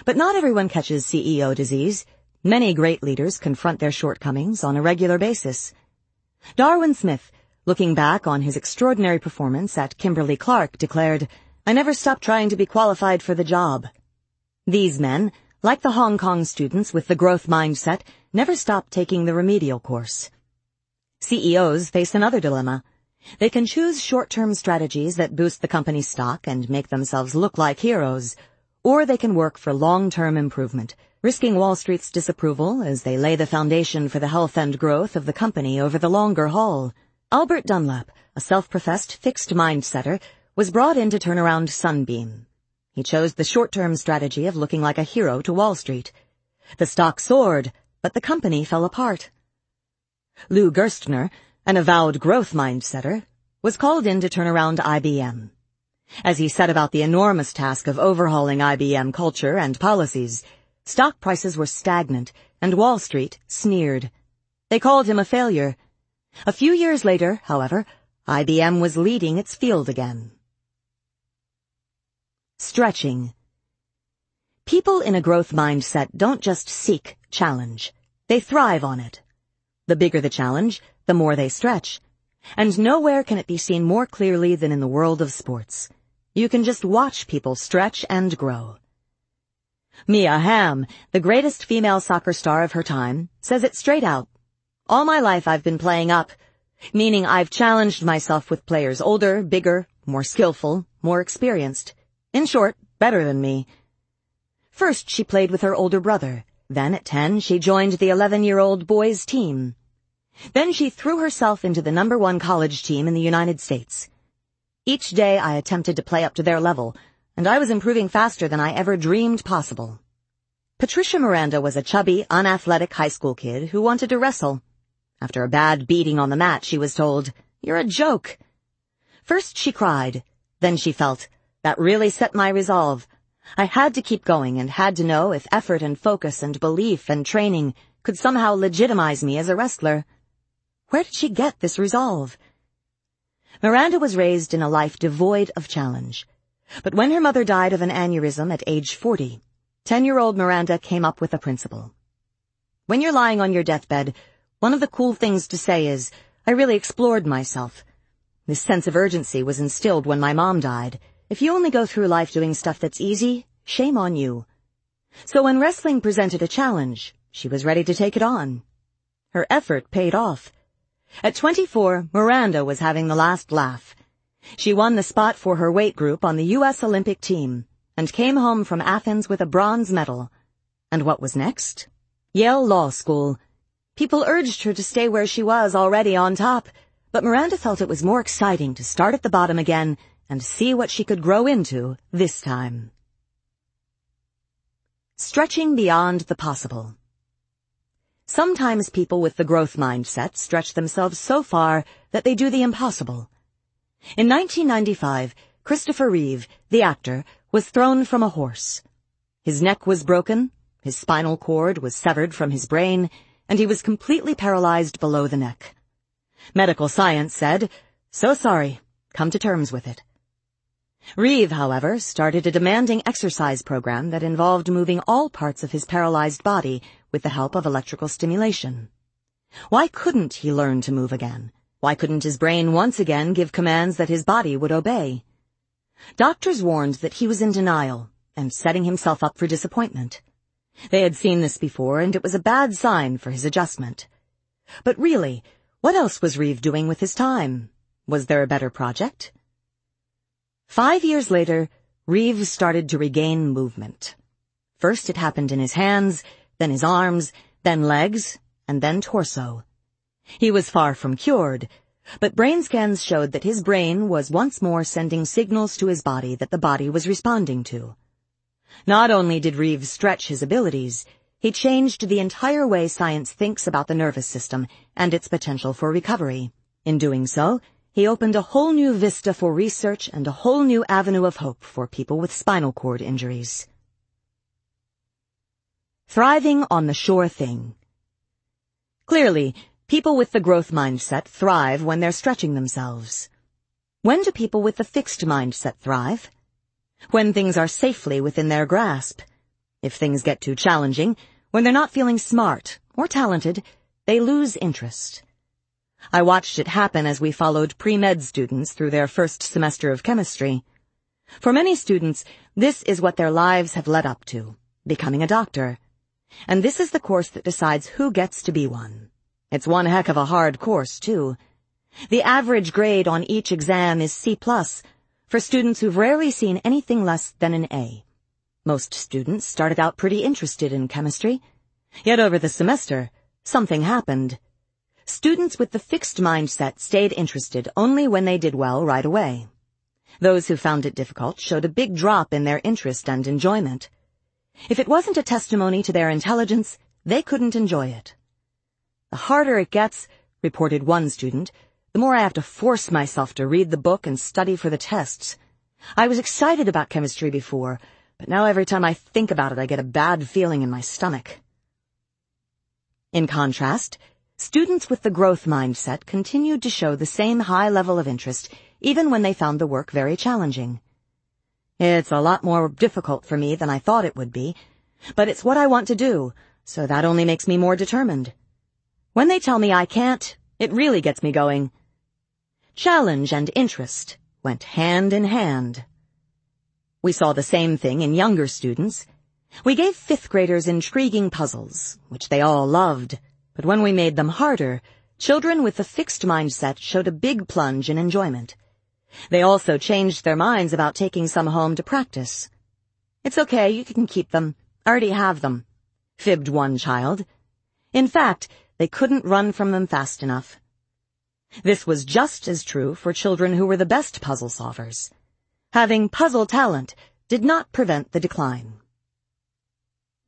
But not everyone catches CEO disease. Many great leaders confront their shortcomings on a regular basis. Darwin Smith Looking back on his extraordinary performance at Kimberly-Clark declared, I never stopped trying to be qualified for the job. These men, like the Hong Kong students with the growth mindset, never stopped taking the remedial course. CEOs face another dilemma. They can choose short-term strategies that boost the company's stock and make themselves look like heroes, or they can work for long-term improvement, risking Wall Street's disapproval as they lay the foundation for the health and growth of the company over the longer haul. Albert Dunlap, a self-professed fixed mindsetter, was brought in to turn around Sunbeam. He chose the short-term strategy of looking like a hero to Wall Street. The stock soared, but the company fell apart. Lou Gerstner, an avowed growth mindsetter, was called in to turn around IBM. As he set about the enormous task of overhauling IBM culture and policies, stock prices were stagnant and Wall Street sneered. They called him a failure a few years later, however, IBM was leading its field again. Stretching. People in a growth mindset don't just seek challenge. They thrive on it. The bigger the challenge, the more they stretch. And nowhere can it be seen more clearly than in the world of sports. You can just watch people stretch and grow. Mia Hamm, the greatest female soccer star of her time, says it straight out. All my life I've been playing up, meaning I've challenged myself with players older, bigger, more skillful, more experienced. In short, better than me. First, she played with her older brother. Then at 10, she joined the 11-year-old boys team. Then she threw herself into the number one college team in the United States. Each day I attempted to play up to their level, and I was improving faster than I ever dreamed possible. Patricia Miranda was a chubby, unathletic high school kid who wanted to wrestle. After a bad beating on the mat, she was told, You're a joke. First she cried. Then she felt, That really set my resolve. I had to keep going and had to know if effort and focus and belief and training could somehow legitimize me as a wrestler. Where did she get this resolve? Miranda was raised in a life devoid of challenge. But when her mother died of an aneurysm at age 40, 10-year-old Miranda came up with a principle. When you're lying on your deathbed, one of the cool things to say is, I really explored myself. This sense of urgency was instilled when my mom died. If you only go through life doing stuff that's easy, shame on you. So when wrestling presented a challenge, she was ready to take it on. Her effort paid off. At 24, Miranda was having the last laugh. She won the spot for her weight group on the U.S. Olympic team and came home from Athens with a bronze medal. And what was next? Yale Law School, People urged her to stay where she was already on top, but Miranda felt it was more exciting to start at the bottom again and see what she could grow into this time. Stretching beyond the possible. Sometimes people with the growth mindset stretch themselves so far that they do the impossible. In 1995, Christopher Reeve, the actor, was thrown from a horse. His neck was broken, his spinal cord was severed from his brain, and he was completely paralyzed below the neck. Medical science said, so sorry, come to terms with it. Reeve, however, started a demanding exercise program that involved moving all parts of his paralyzed body with the help of electrical stimulation. Why couldn't he learn to move again? Why couldn't his brain once again give commands that his body would obey? Doctors warned that he was in denial and setting himself up for disappointment. They had seen this before and it was a bad sign for his adjustment. But really, what else was Reeve doing with his time? Was there a better project? Five years later, Reeves started to regain movement. First it happened in his hands, then his arms, then legs, and then torso. He was far from cured, but brain scans showed that his brain was once more sending signals to his body that the body was responding to. Not only did Reeves stretch his abilities, he changed the entire way science thinks about the nervous system and its potential for recovery. In doing so, he opened a whole new vista for research and a whole new avenue of hope for people with spinal cord injuries. Thriving on the sure thing. Clearly, people with the growth mindset thrive when they're stretching themselves. When do people with the fixed mindset thrive? When things are safely within their grasp. If things get too challenging, when they're not feeling smart or talented, they lose interest. I watched it happen as we followed pre-med students through their first semester of chemistry. For many students, this is what their lives have led up to, becoming a doctor. And this is the course that decides who gets to be one. It's one heck of a hard course, too. The average grade on each exam is C+, for students who've rarely seen anything less than an A. Most students started out pretty interested in chemistry. Yet over the semester, something happened. Students with the fixed mindset stayed interested only when they did well right away. Those who found it difficult showed a big drop in their interest and enjoyment. If it wasn't a testimony to their intelligence, they couldn't enjoy it. The harder it gets, reported one student, the more I have to force myself to read the book and study for the tests. I was excited about chemistry before, but now every time I think about it, I get a bad feeling in my stomach. In contrast, Students with the growth mindset continued to show the same high level of interest even when they found the work very challenging. It's a lot more difficult for me than I thought it would be, but it's what I want to do, so that only makes me more determined. When they tell me I can't, it really gets me going. Challenge and interest went hand in hand. We saw the same thing in younger students. We gave fifth graders intriguing puzzles, which they all loved. But when we made them harder, children with a fixed mindset showed a big plunge in enjoyment. They also changed their minds about taking some home to practice. It's okay, you can keep them. I already have them, fibbed one child. In fact, they couldn't run from them fast enough. This was just as true for children who were the best puzzle solvers. Having puzzle talent did not prevent the decline.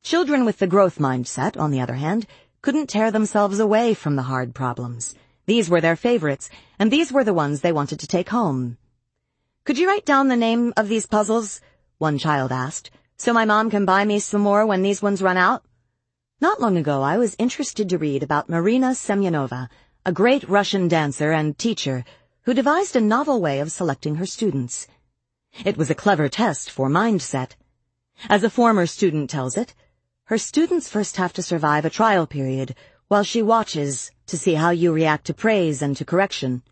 Children with the growth mindset, on the other hand, couldn't tear themselves away from the hard problems. These were their favorites, and these were the ones they wanted to take home. Could you write down the name of these puzzles? One child asked, so my mom can buy me some more when these ones run out? Not long ago, I was interested to read about Marina Semyonova, a great Russian dancer and teacher who devised a novel way of selecting her students. It was a clever test for mindset. As a former student tells it, her students first have to survive a trial period while she watches to see how you react to praise and to correction.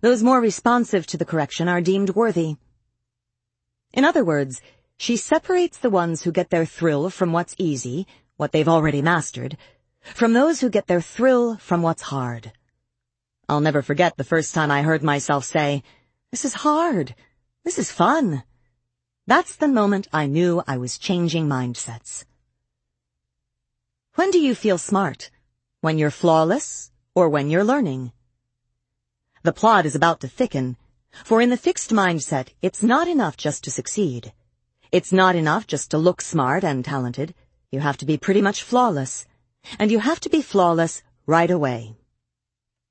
Those more responsive to the correction are deemed worthy. In other words, she separates the ones who get their thrill from what's easy, what they've already mastered, from those who get their thrill from what's hard. I'll never forget the first time I heard myself say, this is hard. This is fun. That's the moment I knew I was changing mindsets. When do you feel smart? When you're flawless or when you're learning? The plot is about to thicken. For in the fixed mindset, it's not enough just to succeed. It's not enough just to look smart and talented. You have to be pretty much flawless. And you have to be flawless right away.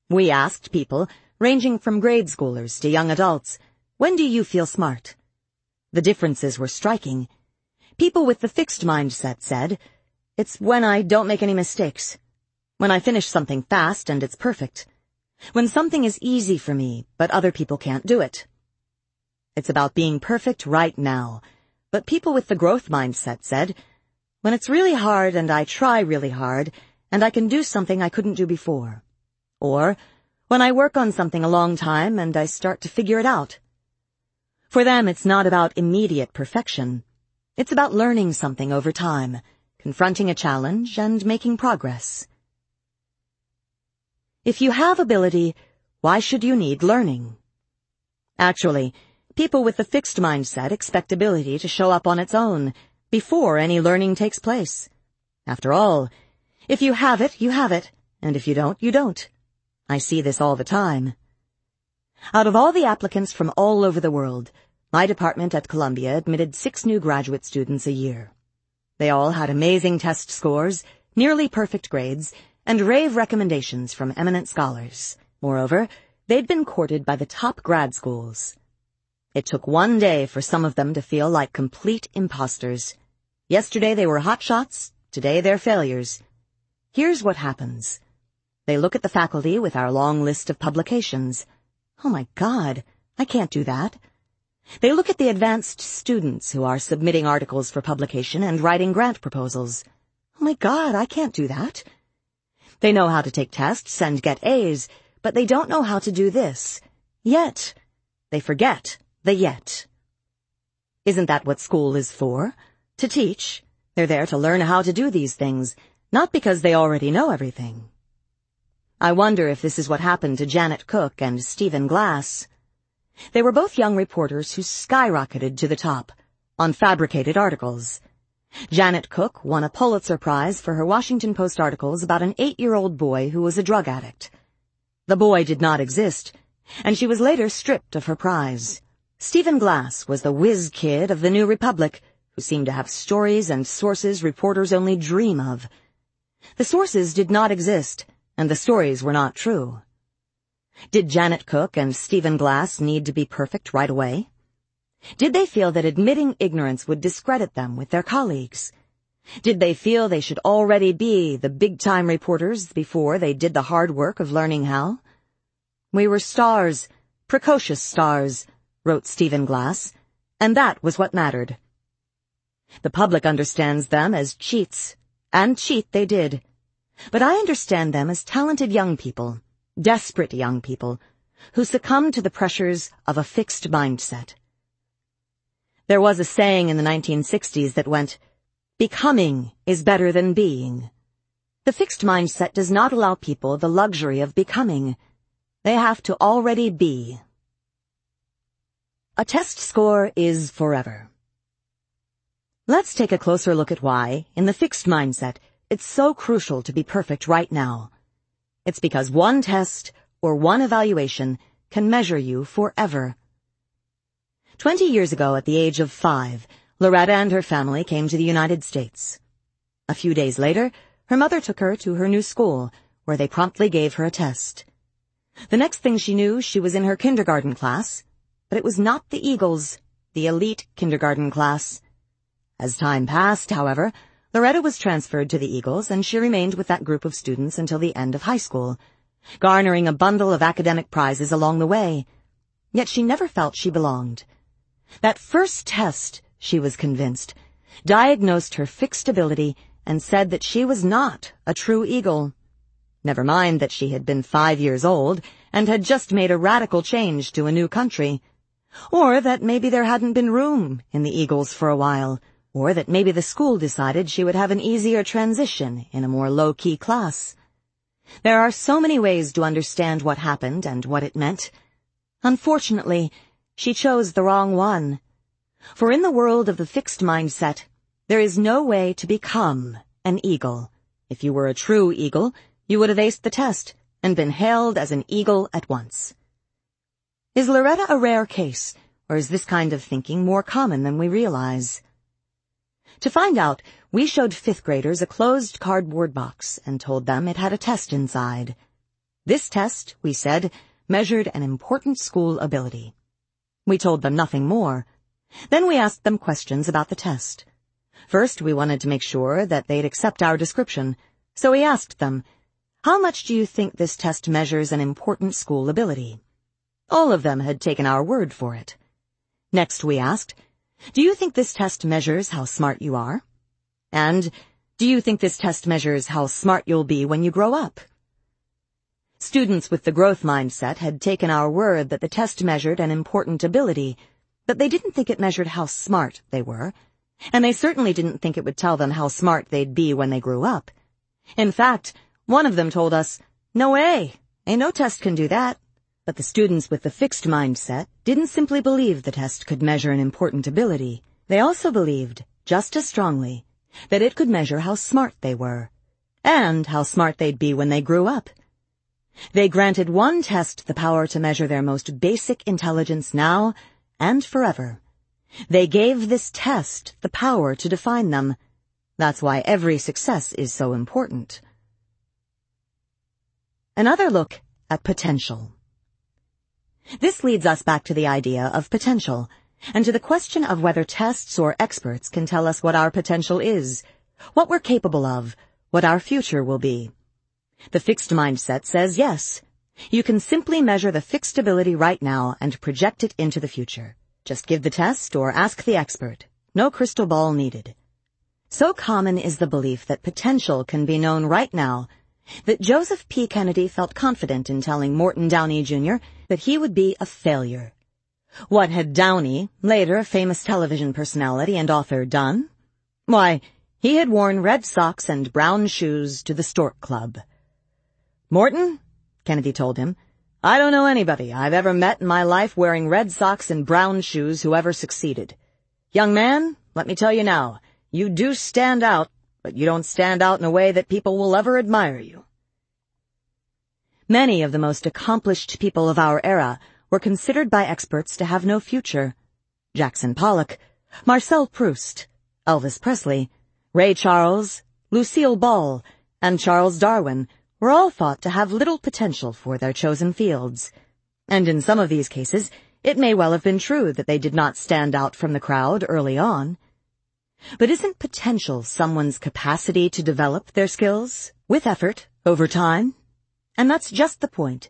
We asked people, ranging from grade schoolers to young adults, when do you feel smart? The differences were striking. People with the fixed mindset said, it's when I don't make any mistakes. When I finish something fast and it's perfect. When something is easy for me, but other people can't do it. It's about being perfect right now. But people with the growth mindset said, when it's really hard and I try really hard, and I can do something I couldn't do before. Or, when I work on something a long time and I start to figure it out. For them, it's not about immediate perfection. It's about learning something over time, confronting a challenge, and making progress. If you have ability, why should you need learning? Actually, people with the fixed mindset expect ability to show up on its own, before any learning takes place. After all, if you have it, you have it, and if you don't, you don't. I see this all the time. Out of all the applicants from all over the world, my department at Columbia admitted six new graduate students a year. They all had amazing test scores, nearly perfect grades, and rave recommendations from eminent scholars. Moreover, they'd been courted by the top grad schools. It took one day for some of them to feel like complete imposters. Yesterday they were hotshots, today they're failures. Here's what happens. They look at the faculty with our long list of publications. Oh my god, I can't do that. They look at the advanced students who are submitting articles for publication and writing grant proposals. Oh my god, I can't do that. They know how to take tests and get A's, but they don't know how to do this. Yet. They forget the yet. Isn't that what school is for? To teach. They're there to learn how to do these things, not because they already know everything. I wonder if this is what happened to Janet Cooke and Stephen Glass. They were both young reporters who skyrocketed to the top on fabricated articles. Janet Cooke won a Pulitzer Prize for her Washington Post articles about an eight-year-old boy who was a drug addict. The boy did not exist, and she was later stripped of her prize. Stephen Glass was the whiz kid of the New Republic, who seemed to have stories and sources reporters only dream of. The sources did not exist, and the stories were not true. Did Janet Cooke and Stephen Glass need to be perfect right away? Did they feel that admitting ignorance would discredit them with their colleagues? Did they feel they should already be the big-time reporters before they did the hard work of learning how? We were stars, precocious stars, wrote Stephen Glass, and that was what mattered. The public understands them as cheats, and cheat they did. But I understand them as talented young people, desperate young people, who succumbed to the pressures of a fixed mindset. There was a saying in the 1960s that went, becoming is better than being. The fixed mindset does not allow people the luxury of becoming. They have to already be. A test score is forever. Let's take a closer look at why, in the fixed mindset, it's so crucial to be perfect right now. It's because one test or one evaluation can measure you forever. Twenty years ago, at the age of five, Loretta and her family came to the United States. A few days later, her mother took her to her new school, where they promptly gave her a test. The next thing she knew, she was in her kindergarten class, but it was not the Eagles, the elite kindergarten class. As time passed, however, Loretta was transferred to the Eagles, and she remained with that group of students until the end of high school, garnering a bundle of academic prizes along the way. Yet she never felt she belonged. That first test, she was convinced, diagnosed her fixed ability and said that she was not a true eagle. Never mind that she had been five years old and had just made a radical change to a new country. Or that maybe there hadn't been room in the Eagles for a while. Or that maybe the school decided she would have an easier transition in a more low-key class. There are so many ways to understand what happened and what it meant. Unfortunately, she chose the wrong one. For in the world of the fixed mindset, there is no way to become an eagle. If you were a true eagle, you would have aced the test and been hailed as an eagle at once. Is Loretta a rare case, or is this kind of thinking more common than we realize? To find out, we showed fifth graders a closed cardboard box and told them it had a test inside. This test, we said, measured an important school ability. We told them nothing more. Then we asked them questions about the test. First, we wanted to make sure that they'd accept our description, so we asked them, how much do you think this test measures an important school ability? All of them had taken our word for it. Next we asked, do you think this test measures how smart you are? And, do you think this test measures how smart you'll be when you grow up? Students with the growth mindset had taken our word that the test measured an important ability, but they didn't think it measured how smart they were, and they certainly didn't think it would tell them how smart they'd be when they grew up. In fact, one of them told us, no way, ain't no test can do that. But the students with the fixed mindset didn't simply believe the test could measure an important ability. They also believed, just as strongly, that it could measure how smart they were, and how smart they'd be when they grew up. They granted one test the power to measure their most basic intelligence now and forever. They gave this test the power to define them. That's why every success is so important. Another look at potential. This leads us back to the idea of potential, and to the question of whether tests or experts can tell us what our potential is, what we're capable of, what our future will be. The fixed mindset says yes. You can simply measure the fixed ability right now and project it into the future. Just give the test or ask the expert. No crystal ball needed. So common is the belief that potential can be known right now that Joseph P. Kennedy felt confident in telling Morton Downey Jr. that he would be a failure. What had Downey, later a famous television personality and author, done? Why, he had worn red socks and brown shoes to the Stork Club. Morton, Kennedy told him, I don't know anybody I've ever met in my life wearing red socks and brown shoes who ever succeeded. Young man, let me tell you now, you do stand out, but you don't stand out in a way that people will ever admire you. Many of the most accomplished people of our era were considered by experts to have no future. Jackson Pollock, Marcel Proust, Elvis Presley, Ray Charles, Lucille Ball, and Charles Darwin were all thought to have little potential for their chosen fields. And in some of these cases, it may well have been true that they did not stand out from the crowd early on. But isn't potential someone's capacity to develop their skills, with effort, over time? And that's just the point.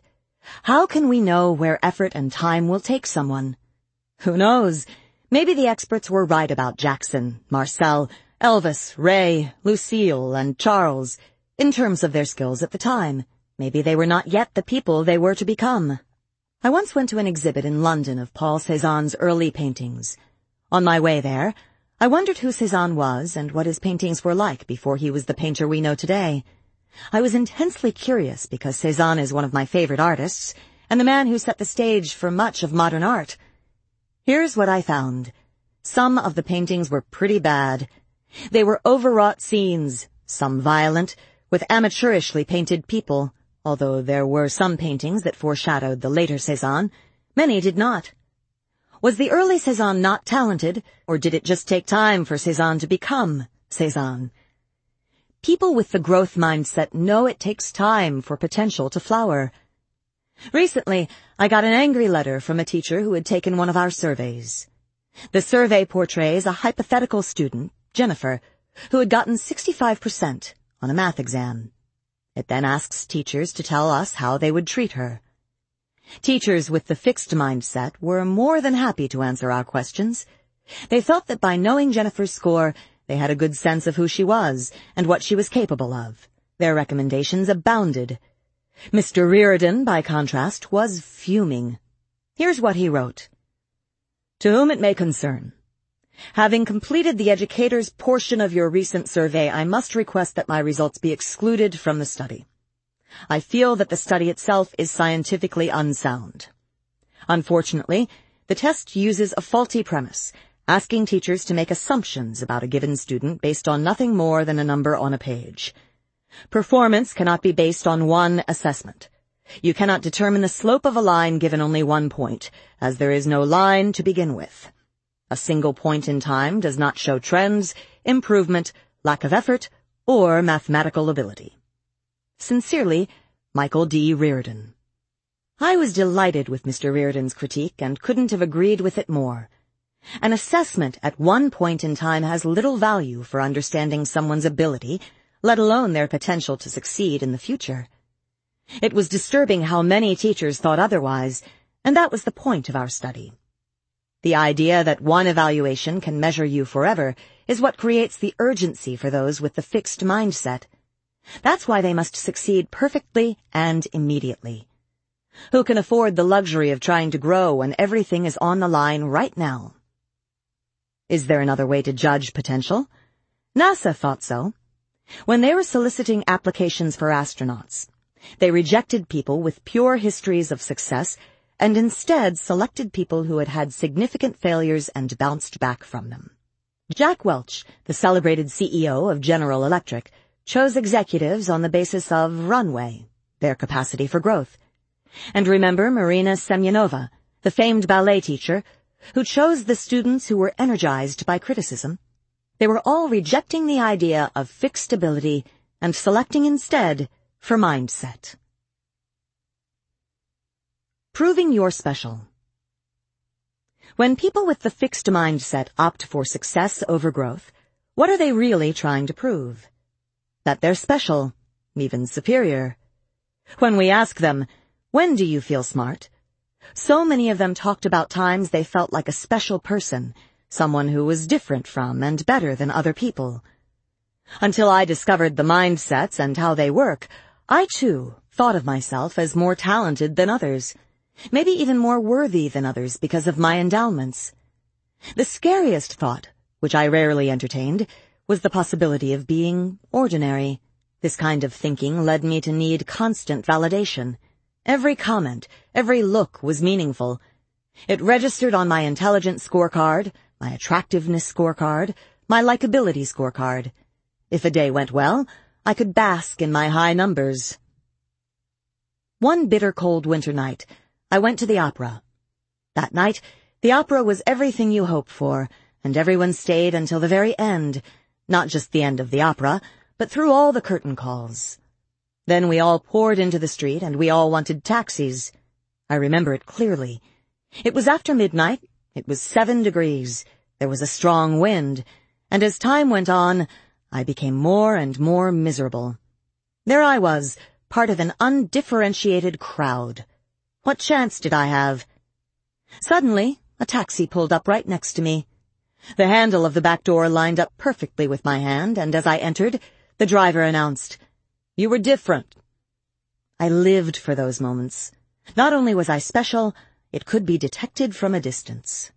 How can we know where effort and time will take someone? Who knows? Maybe the experts were right about Jackson, Marcel, Elvis, Ray, Lucille, and Charles, in terms of their skills at the time. Maybe they were not yet the people they were to become. I once went to an exhibit in London of Paul Cézanne's early paintings. On my way there, I wondered who Cézanne was and what his paintings were like before he was the painter we know today. I was intensely curious because Cézanne is one of my favorite artists and the man who set the stage for much of modern art. Here's what I found. Some of the paintings were pretty bad. They were overwrought scenes, some violent, with amateurishly painted people, although there were some paintings that foreshadowed the later Cézanne. Many did not. Was the early Cézanne not talented, or did it just take time for Cézanne to become Cézanne? People with the growth mindset know it takes time for potential to flower. Recently, I got an angry letter from a teacher who had taken one of our surveys. The survey portrays a hypothetical student, Jennifer, who had gotten 65% on a math exam. It then asks teachers to tell us how they would treat her. Teachers with the fixed mindset were more than happy to answer our questions. They felt that by knowing Jennifer's score, they had a good sense of who she was and what she was capable of. Their recommendations abounded. Mr. Reardon, by contrast, was fuming. Here's what he wrote. To whom it may concern. Having completed the educator's portion of your recent survey, I must request that my results be excluded from the study. I feel that the study itself is scientifically unsound. Unfortunately, the test uses a faulty premise, asking teachers to make assumptions about a given student based on nothing more than a number on a page. Performance cannot be based on one assessment. You cannot determine the slope of a line given only one point, as there is no line to begin with. A single point in time does not show trends, improvement, lack of effort, or mathematical ability. Sincerely, Michael D. Reardon. I was delighted with Mr. Reardon's critique and couldn't have agreed with it more. An assessment at one point in time has little value for understanding someone's ability, let alone their potential to succeed in the future. It was disturbing how many teachers thought otherwise, and that was the point of our study. The idea that one evaluation can measure you forever is what creates the urgency for those with the fixed mindset. That's why they must succeed perfectly and immediately. Who can afford the luxury of trying to grow when everything is on the line right now? Is there another way to judge potential? NASA thought so. When they were soliciting applications for astronauts, they rejected people with pure histories of success and instead selected people who had had significant failures and bounced back from them. Jack Welch, the celebrated CEO of General Electric, chose executives on the basis of runway, their capacity for growth. And remember Marina Semyonova, the famed ballet teacher, who chose the students who were energized by criticism. They were all rejecting the idea of fixed ability and selecting instead for mindset. Proving you're special. When people with the fixed mindset opt for success over growth, what are they really trying to prove? That they're special, even superior. When we ask them, when do you feel smart? So many of them talked about times they felt like a special person, someone who was different from and better than other people. Until I discovered the mindsets and how they work, I too thought of myself as more talented than others, maybe even more worthy than others because of my endowments. The scariest thought, which I rarely entertained, was the possibility of being ordinary. This kind of thinking led me to need constant validation. Every comment, every look was meaningful. It registered on my intelligence scorecard, my attractiveness scorecard, my likability scorecard. If a day went well, I could bask in my high numbers. One bitter cold winter night, I went to the opera. That night, the opera was everything you hope for, and everyone stayed until the very end, not just the end of the opera, but through all the curtain calls. Then we all poured into the street and we all wanted taxis. I remember it clearly. It was after midnight. It was seven degrees. There was a strong wind. And as time went on, I became more and more miserable. There I was, part of an undifferentiated crowd. What chance did I have? Suddenly, a taxi pulled up right next to me. The handle of the back door lined up perfectly with my hand, and as I entered, the driver announced, you were different. I lived for those moments. Not only was I special, it could be detected from a distance.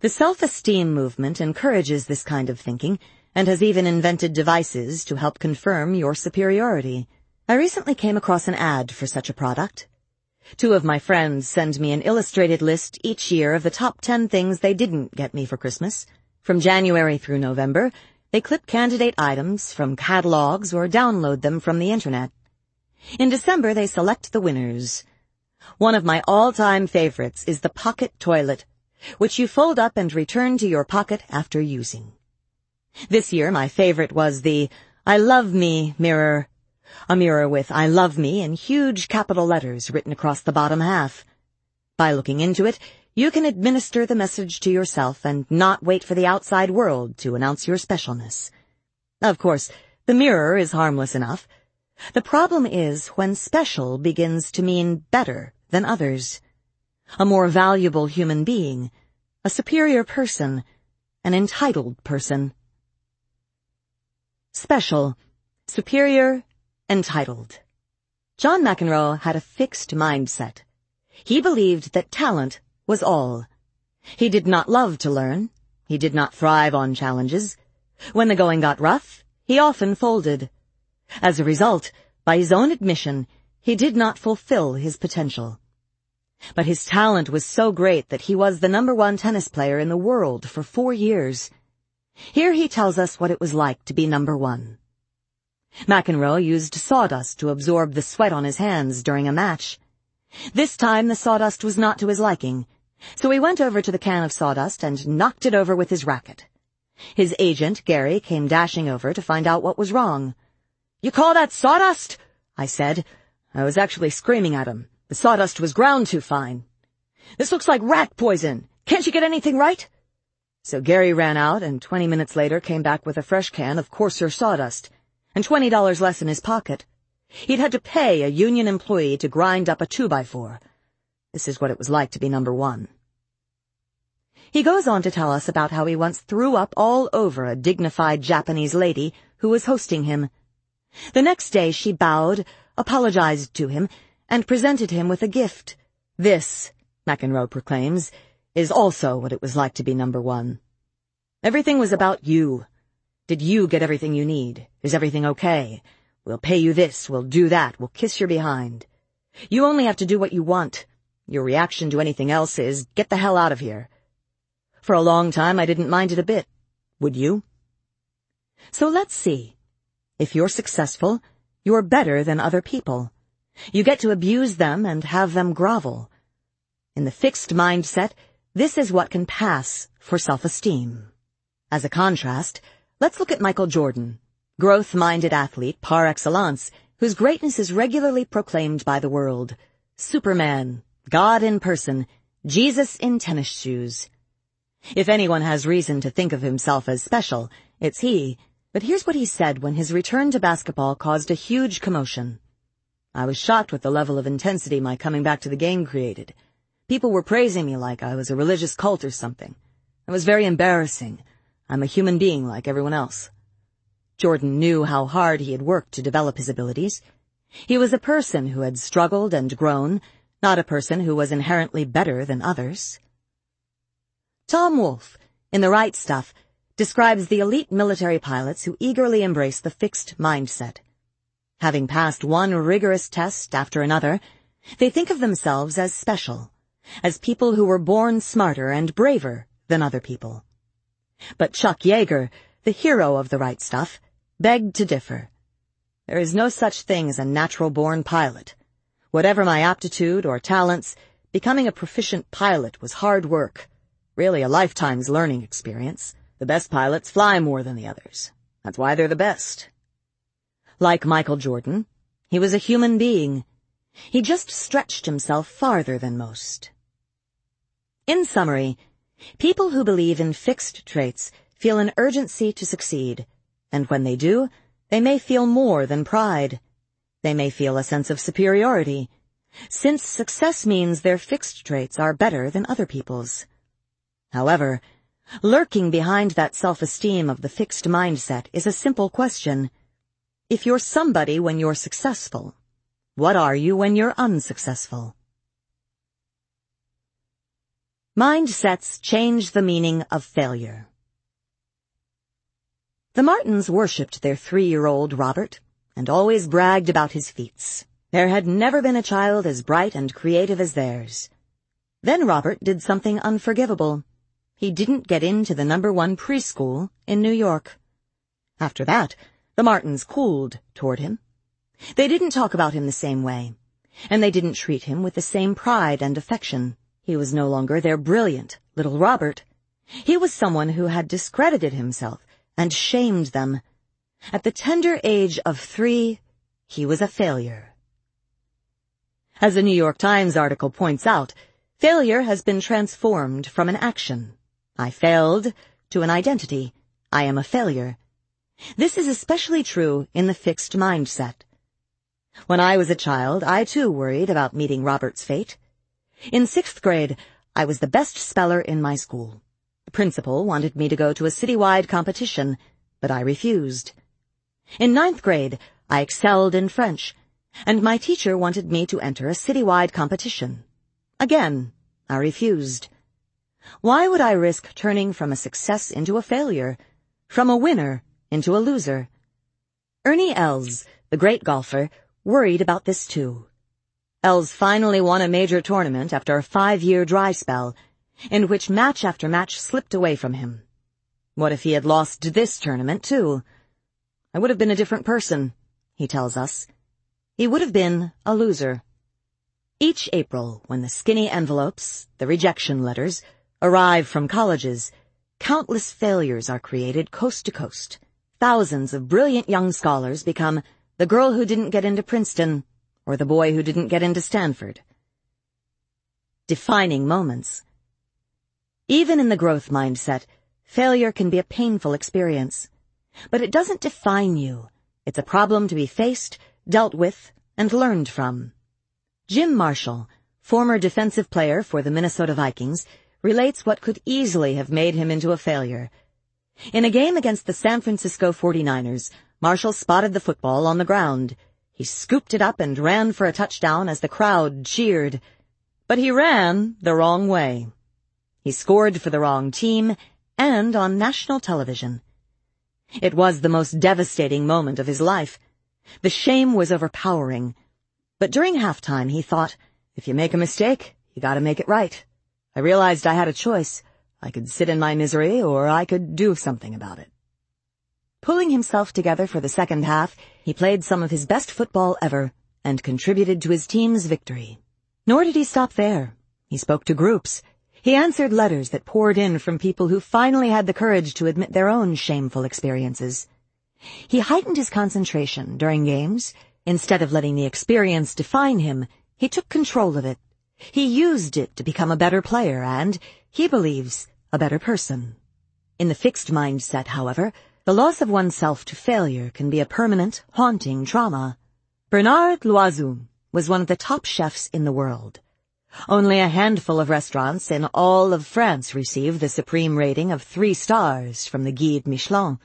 The self-esteem movement encourages this kind of thinking and has even invented devices to help confirm your superiority. I recently came across an ad for such a product. Two of my friends send me an illustrated list each year of the top 10 things they didn't get me for Christmas. From January through November, they clip candidate items from catalogs or download them from the internet. In December, they select the winners. One of my all-time favorites is the pocket toilet, which you fold up and return to your pocket after using. This year, my favorite was the I love me mirror. A mirror with I love me in huge capital letters written across the bottom half. By looking into it, you can administer the message to yourself and not wait for the outside world to announce your specialness. Of course, the mirror is harmless enough. The problem is when special begins to mean better than others. A more valuable human being. A superior person. An entitled person. Special. Superior. Entitled. John McEnroe had a fixed mindset. He believed that talent was all. He did not love to learn. He did not thrive on challenges. When the going got rough, he often folded. As a result, by his own admission, he did not fulfill his potential. But his talent was so great that he was the number one tennis player in the world for four years. Here he tells us what it was like to be number one. McEnroe used sawdust to absorb the sweat on his hands during a match. This time the sawdust was not to his liking, so he went over to the can of sawdust and knocked it over with his racket. His agent, Gary, came dashing over to find out what was wrong. You call that sawdust? I said. I was actually screaming at him. The sawdust was ground too fine. This looks like rat poison. Can't you get anything right? So Gary ran out and twenty minutes later came back with a fresh can of coarser sawdust and twenty dollars less in his pocket. He'd had to pay a union employee to grind up a two-by-four. This is what it was like to be number one. He goes on to tell us about how he once threw up all over a dignified Japanese lady who was hosting him. The next day she bowed, apologized to him, and presented him with a gift. This, McEnroe proclaims, is also what it was like to be number one. Everything was about you. Did you get everything you need? Is everything okay? We'll pay you this, we'll do that, we'll kiss your behind. You only have to do what you want. Your reaction to anything else is, get the hell out of here. For a long time I didn't mind it a bit. Would you? So let's see. If you're successful, you're better than other people. You get to abuse them and have them grovel. In the fixed mindset, this is what can pass for self-esteem. As a contrast, let's look at Michael Jordan, growth-minded athlete par excellence, whose greatness is regularly proclaimed by the world. Superman, God in person, Jesus in tennis shoes. If anyone has reason to think of himself as special, it's he. But here's what he said when his return to basketball caused a huge commotion. I was shocked with the level of intensity my coming back to the game created. People were praising me like I was a religious cult or something. It was very embarrassing. I'm a human being like everyone else. Jordan knew how hard he had worked to develop his abilities. He was a person who had struggled and grown, not a person who was inherently better than others. Tom Wolfe, in The Right Stuff, describes the elite military pilots who eagerly embrace the fixed mindset. Having passed one rigorous test after another, they think of themselves as special as people who were born smarter and braver than other people. But Chuck Yeager, the hero of the right stuff, begged to differ. There is no such thing as a natural-born pilot. Whatever my aptitude or talents, becoming a proficient pilot was hard work. Really a lifetime's learning experience. The best pilots fly more than the others. That's why they're the best. Like Michael Jordan, he was a human being. He just stretched himself farther than most. In summary, people who believe in fixed traits feel an urgency to succeed, and when they do, they may feel more than pride. They may feel a sense of superiority, since success means their fixed traits are better than other people's. However, lurking behind that self-esteem of the fixed mindset is a simple question. If you're somebody when you're successful, what are you when you're unsuccessful? Mindsets change the meaning of failure. The Martins worshipped their three-year-old Robert and always bragged about his feats. There had never been a child as bright and creative as theirs. Then Robert did something unforgivable. He didn't get into the number one preschool in New York. After that, the Martins cooled toward him. They didn't talk about him the same way, and they didn't treat him with the same pride and affection. He was no longer their brilliant little Robert. He was someone who had discredited himself and shamed them. At the tender age of three, he was a failure. As the New York Times article points out, failure has been transformed from an action. I failed to an identity. I am a failure. This is especially true in the fixed mindset. When I was a child, I too worried about meeting Robert's fate. In sixth grade, I was the best speller in my school. The principal wanted me to go to a citywide competition, but I refused. In ninth grade, I excelled in French, and my teacher wanted me to enter a citywide competition. Again, I refused. Why would I risk turning from a success into a failure, from a winner into a loser? Ernie Els, the great golfer, worried about this too. Els finally won a major tournament after a five-year dry spell, in which match after match slipped away from him. What if he had lost this tournament, too? I would have been a different person, he tells us, he would have been a loser. Each April, when the skinny envelopes, the rejection letters, arrive from colleges, countless failures are created coast to coast. Thousands of brilliant young scholars become the girl who didn't get into Princeton or the boy who didn't get into Stanford. Defining moments. Even in the growth mindset, failure can be a painful experience. But it doesn't define you. It's a problem to be faced, dealt with, and learned from. Jim Marshall, former defensive player for the Minnesota Vikings, relates what could easily have made him into a failure. In a game against the San Francisco 49ers, Marshall spotted the football on the ground. He scooped it up and ran for a touchdown as the crowd cheered. But he ran the wrong way. He scored for the wrong team and on national television. It was the most devastating moment of his life. The shame was overpowering. But during halftime, he thought, if you make a mistake, you gotta make it right. I realized I had a choice. I could sit in my misery, or I could do something about it. Pulling himself together for the second half, he played some of his best football ever, and contributed to his team's victory. Nor did he stop there. He spoke to groups. He answered letters that poured in from people who finally had the courage to admit their own shameful experiences. He heightened his concentration during games, Instead of letting the experience define him, he took control of it. He used it to become a better player and, he believes, a better person. In the fixed mindset, however, the loss of oneself to failure can be a permanent, haunting trauma. Bernard Loiseau was one of the top chefs in the world. Only a handful of restaurants in all of France receive the supreme rating of three stars from the Guide Michelin,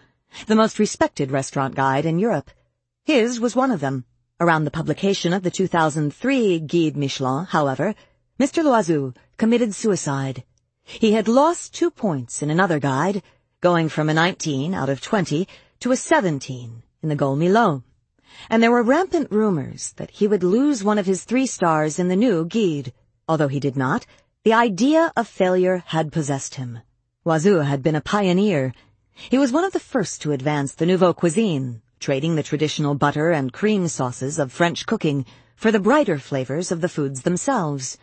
the most respected restaurant guide in Europe. His was one of them. Around the publication of the 2003 Guide Michelin, however, Mr. Loiseau committed suicide. He had lost two points in another guide, going from a 19 out of 20 to a 17 in the Gault Millau. And there were rampant rumors that he would lose one of his three stars in the new Guide. Although he did not, the idea of failure had possessed him. Loiseau had been a pioneer. He was one of the first to advance the nouveau cuisine, trading the traditional butter and cream sauces of French cooking for the brighter flavors of the foods themselves.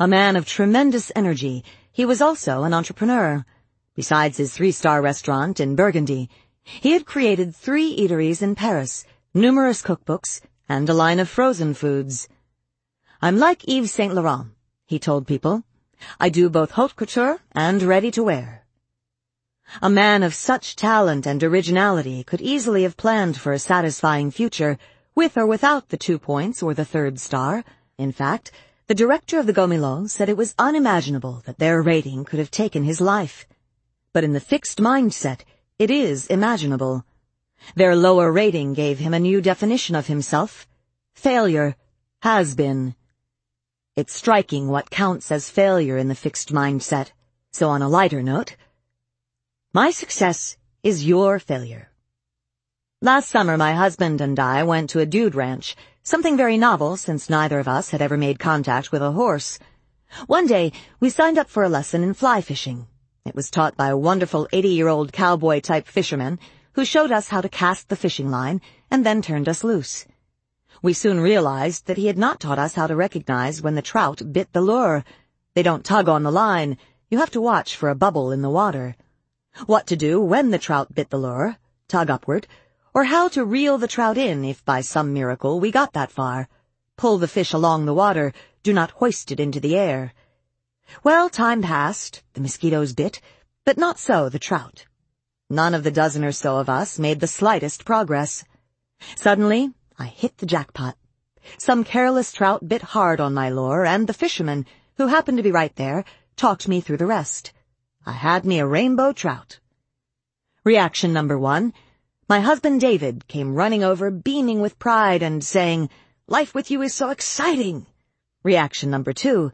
A man of tremendous energy, he was also an entrepreneur. Besides his three-star restaurant in Burgundy, he had created three eateries in Paris, numerous cookbooks, and a line of frozen foods. I'm like Yves Saint Laurent, he told people. I do both haute couture and ready to wear. A man of such talent and originality could easily have planned for a satisfying future, with or without the two points or the third star. In fact, the director of the Gault Millau said it was unimaginable that their rating could have taken his life. But in the fixed mindset, it is imaginable. Their lower rating gave him a new definition of himself. Failure. Has been. It's striking what counts as failure in the fixed mindset. So on a lighter note, my success is your failure. Last summer, my husband and I went to a dude ranch, something very novel since neither of us had ever made contact with a horse. One day, we signed up for a lesson in fly fishing. It was taught by a wonderful 80-year-old cowboy-type fisherman who showed us how to cast the fishing line and then turned us loose. We soon realized that he had not taught us how to recognize when the trout bit the lure. They don't tug on the line. You have to watch for a bubble in the water what to do when the trout bit the lure, tug upward, or how to reel the trout in if by some miracle we got that far. Pull the fish along the water, do not hoist it into the air. Well, time passed, the mosquitoes bit, but not so the trout. None of the dozen or so of us made the slightest progress. Suddenly, I hit the jackpot. Some careless trout bit hard on my lure, and the fisherman, who happened to be right there, talked me through the rest. I had me a rainbow trout. Reaction number one. My husband David came running over, beaming with pride and saying, Life with you is so exciting. Reaction number two.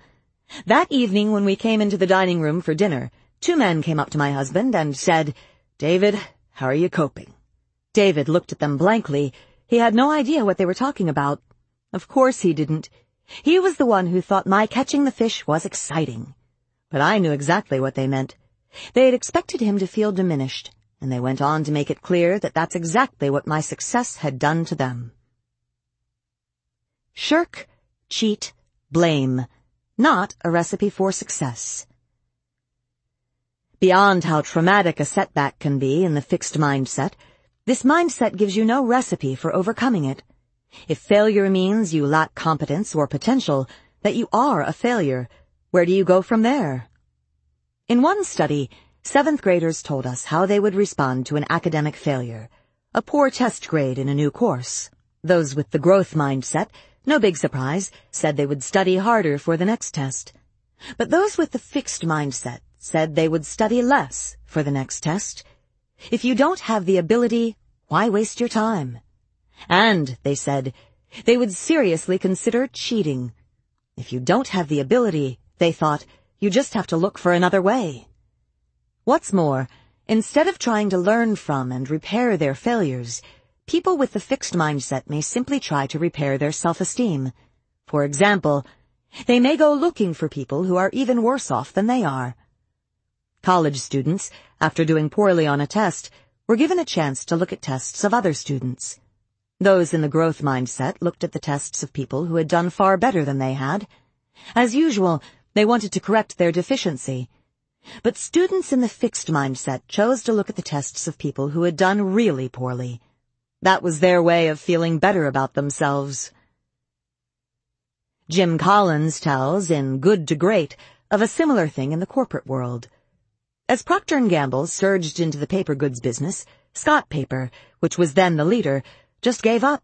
That evening when we came into the dining room for dinner, two men came up to my husband and said, David, how are you coping? David looked at them blankly. He had no idea what they were talking about. Of course he didn't. He was the one who thought my catching the fish was exciting. But I knew exactly what they meant. They had expected him to feel diminished, and they went on to make it clear that that's exactly what my success had done to them. Shirk, cheat, blame. Not a recipe for success. Beyond how traumatic a setback can be in the fixed mindset, this mindset gives you no recipe for overcoming it. If failure means you lack competence or potential, that you are a failure, where do you go from there? In one study, seventh graders told us how they would respond to an academic failure, a poor test grade in a new course. Those with the growth mindset, no big surprise, said they would study harder for the next test. But those with the fixed mindset said they would study less for the next test. If you don't have the ability, why waste your time? And, they said, they would seriously consider cheating. If you don't have the ability, they thought, you just have to look for another way. What's more, instead of trying to learn from and repair their failures, people with the fixed mindset may simply try to repair their self-esteem. For example, they may go looking for people who are even worse off than they are. College students, after doing poorly on a test, were given a chance to look at tests of other students. Those in the growth mindset looked at the tests of people who had done far better than they had. As usual, they wanted to correct their deficiency. But students in the fixed mindset chose to look at the tests of people who had done really poorly. That was their way of feeling better about themselves. Jim Collins tells in Good to Great of a similar thing in the corporate world. As Procter & Gamble surged into the paper goods business, Scott Paper, which was then the leader, just gave up.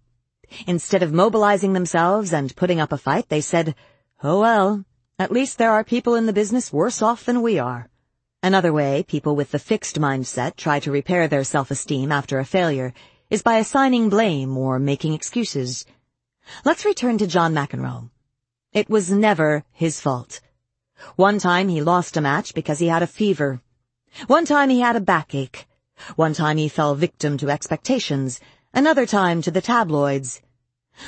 Instead of mobilizing themselves and putting up a fight, they said, oh well, at least there are people in the business worse off than we are. Another way people with the fixed mindset try to repair their self-esteem after a failure is by assigning blame or making excuses. Let's return to John McEnroe. It was never his fault. One time he lost a match because he had a fever. One time he had a backache. One time he fell victim to expectations Another time to the tabloids.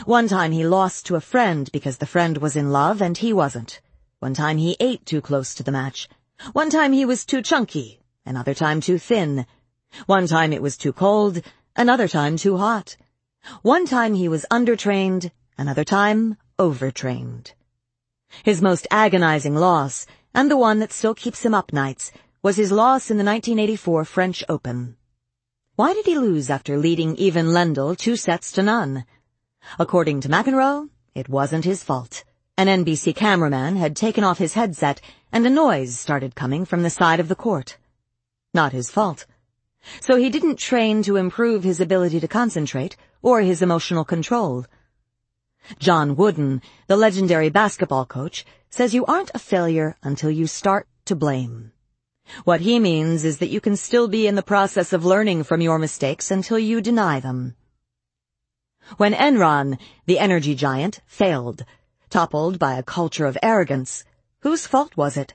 One time he lost to a friend because the friend was in love and he wasn't. One time he ate too close to the match. One time he was too chunky. Another time too thin. One time it was too cold. Another time too hot. One time he was undertrained. Another time overtrained. His most agonizing loss, and the one that still keeps him up nights, was his loss in the 1984 French Open. Why did he lose after leading Ivan Lendl two sets to none? According to McEnroe, it wasn't his fault. An NBC cameraman had taken off his headset and a noise started coming from the side of the court. Not his fault. So he didn't train to improve his ability to concentrate or his emotional control. John Wooden, the legendary basketball coach, says you aren't a failure until you start to blame. What he means is that you can still be in the process of learning from your mistakes until you deny them. When Enron, the energy giant, failed, toppled by a culture of arrogance, whose fault was it?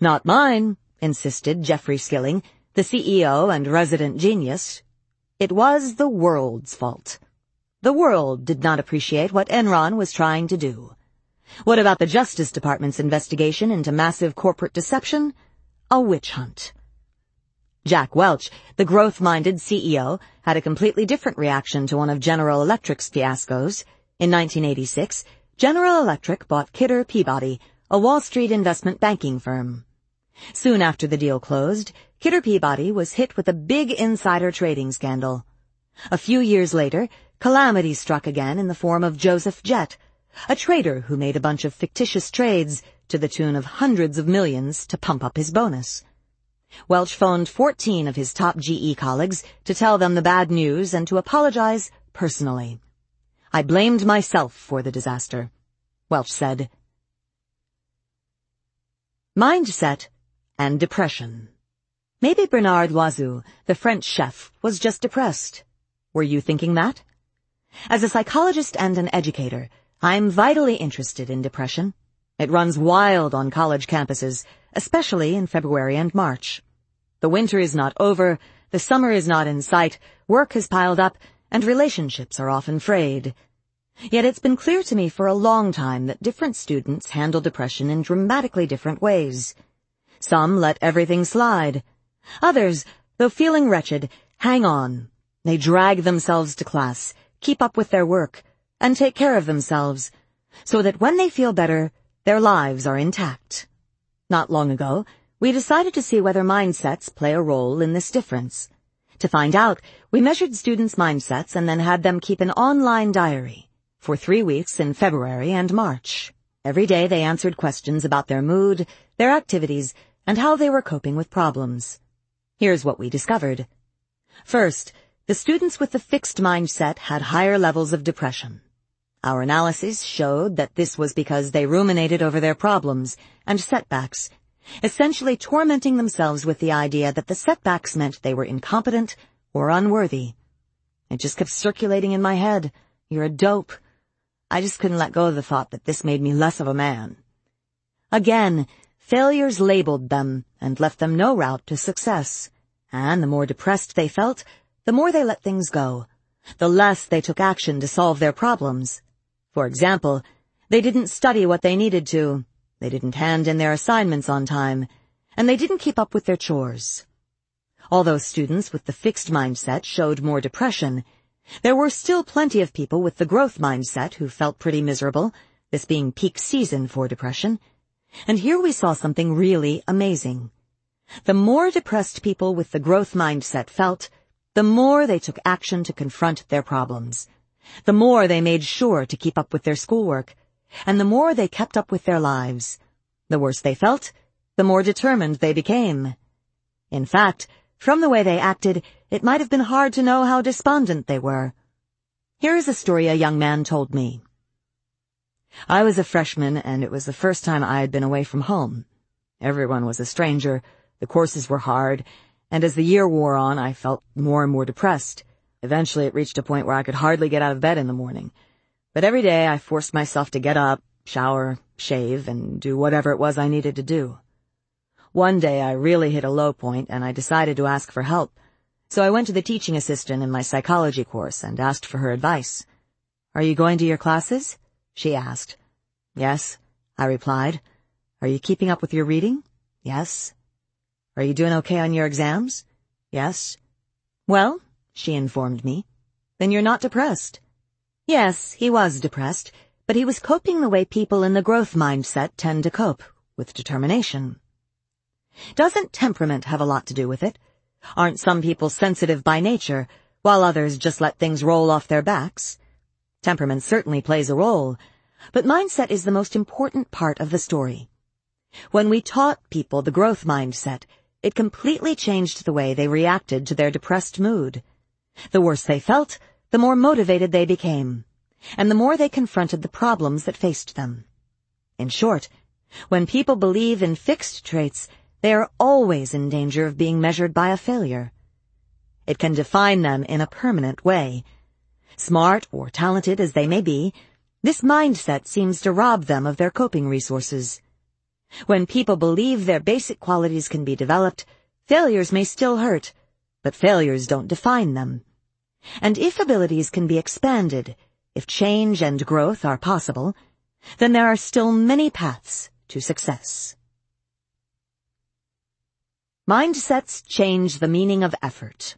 Not mine, insisted Jeffrey Skilling, the CEO and resident genius. It was the world's fault. The world did not appreciate what Enron was trying to do. What about the Justice Department's investigation into massive corporate deception? a witch hunt. Jack Welch, the growth-minded CEO, had a completely different reaction to one of General Electric's fiascos. In 1986, General Electric bought Kidder Peabody, a Wall Street investment banking firm. Soon after the deal closed, Kidder Peabody was hit with a big insider trading scandal. A few years later, calamity struck again in the form of Joseph Jett, a trader who made a bunch of fictitious trades to the tune of hundreds of millions to pump up his bonus. Welch phoned 14 of his top GE colleagues to tell them the bad news and to apologize personally. I blamed myself for the disaster, Welch said. Mindset and depression. Maybe Bernard Loiseau, the French chef, was just depressed. Were you thinking that? As a psychologist and an educator, I'm vitally interested in depression. It runs wild on college campuses, especially in February and March. The winter is not over, the summer is not in sight, work has piled up, and relationships are often frayed. Yet it's been clear to me for a long time that different students handle depression in dramatically different ways. Some let everything slide. Others, though feeling wretched, hang on. They drag themselves to class, keep up with their work, and take care of themselves, so that when they feel better, their lives are intact. Not long ago, we decided to see whether mindsets play a role in this difference. To find out, we measured students' mindsets and then had them keep an online diary for three weeks in February and March. Every day they answered questions about their mood, their activities, and how they were coping with problems. Here's what we discovered. First, the students with the fixed mindset had higher levels of depression. Our analysis showed that this was because they ruminated over their problems and setbacks, essentially tormenting themselves with the idea that the setbacks meant they were incompetent or unworthy. It just kept circulating in my head. You're a dope. I just couldn't let go of the thought that this made me less of a man. Again, failures labeled them and left them no route to success. And the more depressed they felt, the more they let things go. The less they took action to solve their problems. For example, they didn't study what they needed to. They didn't hand in their assignments on time. And they didn't keep up with their chores. Although students with the fixed mindset showed more depression, there were still plenty of people with the growth mindset who felt pretty miserable, this being peak season for depression. And here we saw something really amazing. The more depressed people with the growth mindset felt, the more they took action to confront their problems. The more they made sure to keep up with their schoolwork, and the more they kept up with their lives. The worse they felt, the more determined they became. In fact, from the way they acted, it might have been hard to know how despondent they were. Here is a story a young man told me. I was a freshman, and it was the first time I had been away from home. Everyone was a stranger, the courses were hard, and as the year wore on, I felt more and more depressed. Eventually it reached a point where I could hardly get out of bed in the morning. But every day I forced myself to get up, shower, shave, and do whatever it was I needed to do. One day I really hit a low point and I decided to ask for help. So I went to the teaching assistant in my psychology course and asked for her advice. Are you going to your classes? She asked. Yes, I replied. Are you keeping up with your reading? Yes. Are you doing okay on your exams? Yes. Well, she informed me, then you're not depressed. Yes, he was depressed, but he was coping the way people in the growth mindset tend to cope, with determination. Doesn't temperament have a lot to do with it? Aren't some people sensitive by nature, while others just let things roll off their backs? Temperament certainly plays a role, but mindset is the most important part of the story. When we taught people the growth mindset, it completely changed the way they reacted to their depressed mood. The worse they felt, the more motivated they became, and the more they confronted the problems that faced them. In short, when people believe in fixed traits, they are always in danger of being measured by a failure. It can define them in a permanent way. Smart or talented as they may be, this mindset seems to rob them of their coping resources. When people believe their basic qualities can be developed, failures may still hurt, but failures don't define them. And if abilities can be expanded, if change and growth are possible, then there are still many paths to success. Mindsets change the meaning of effort.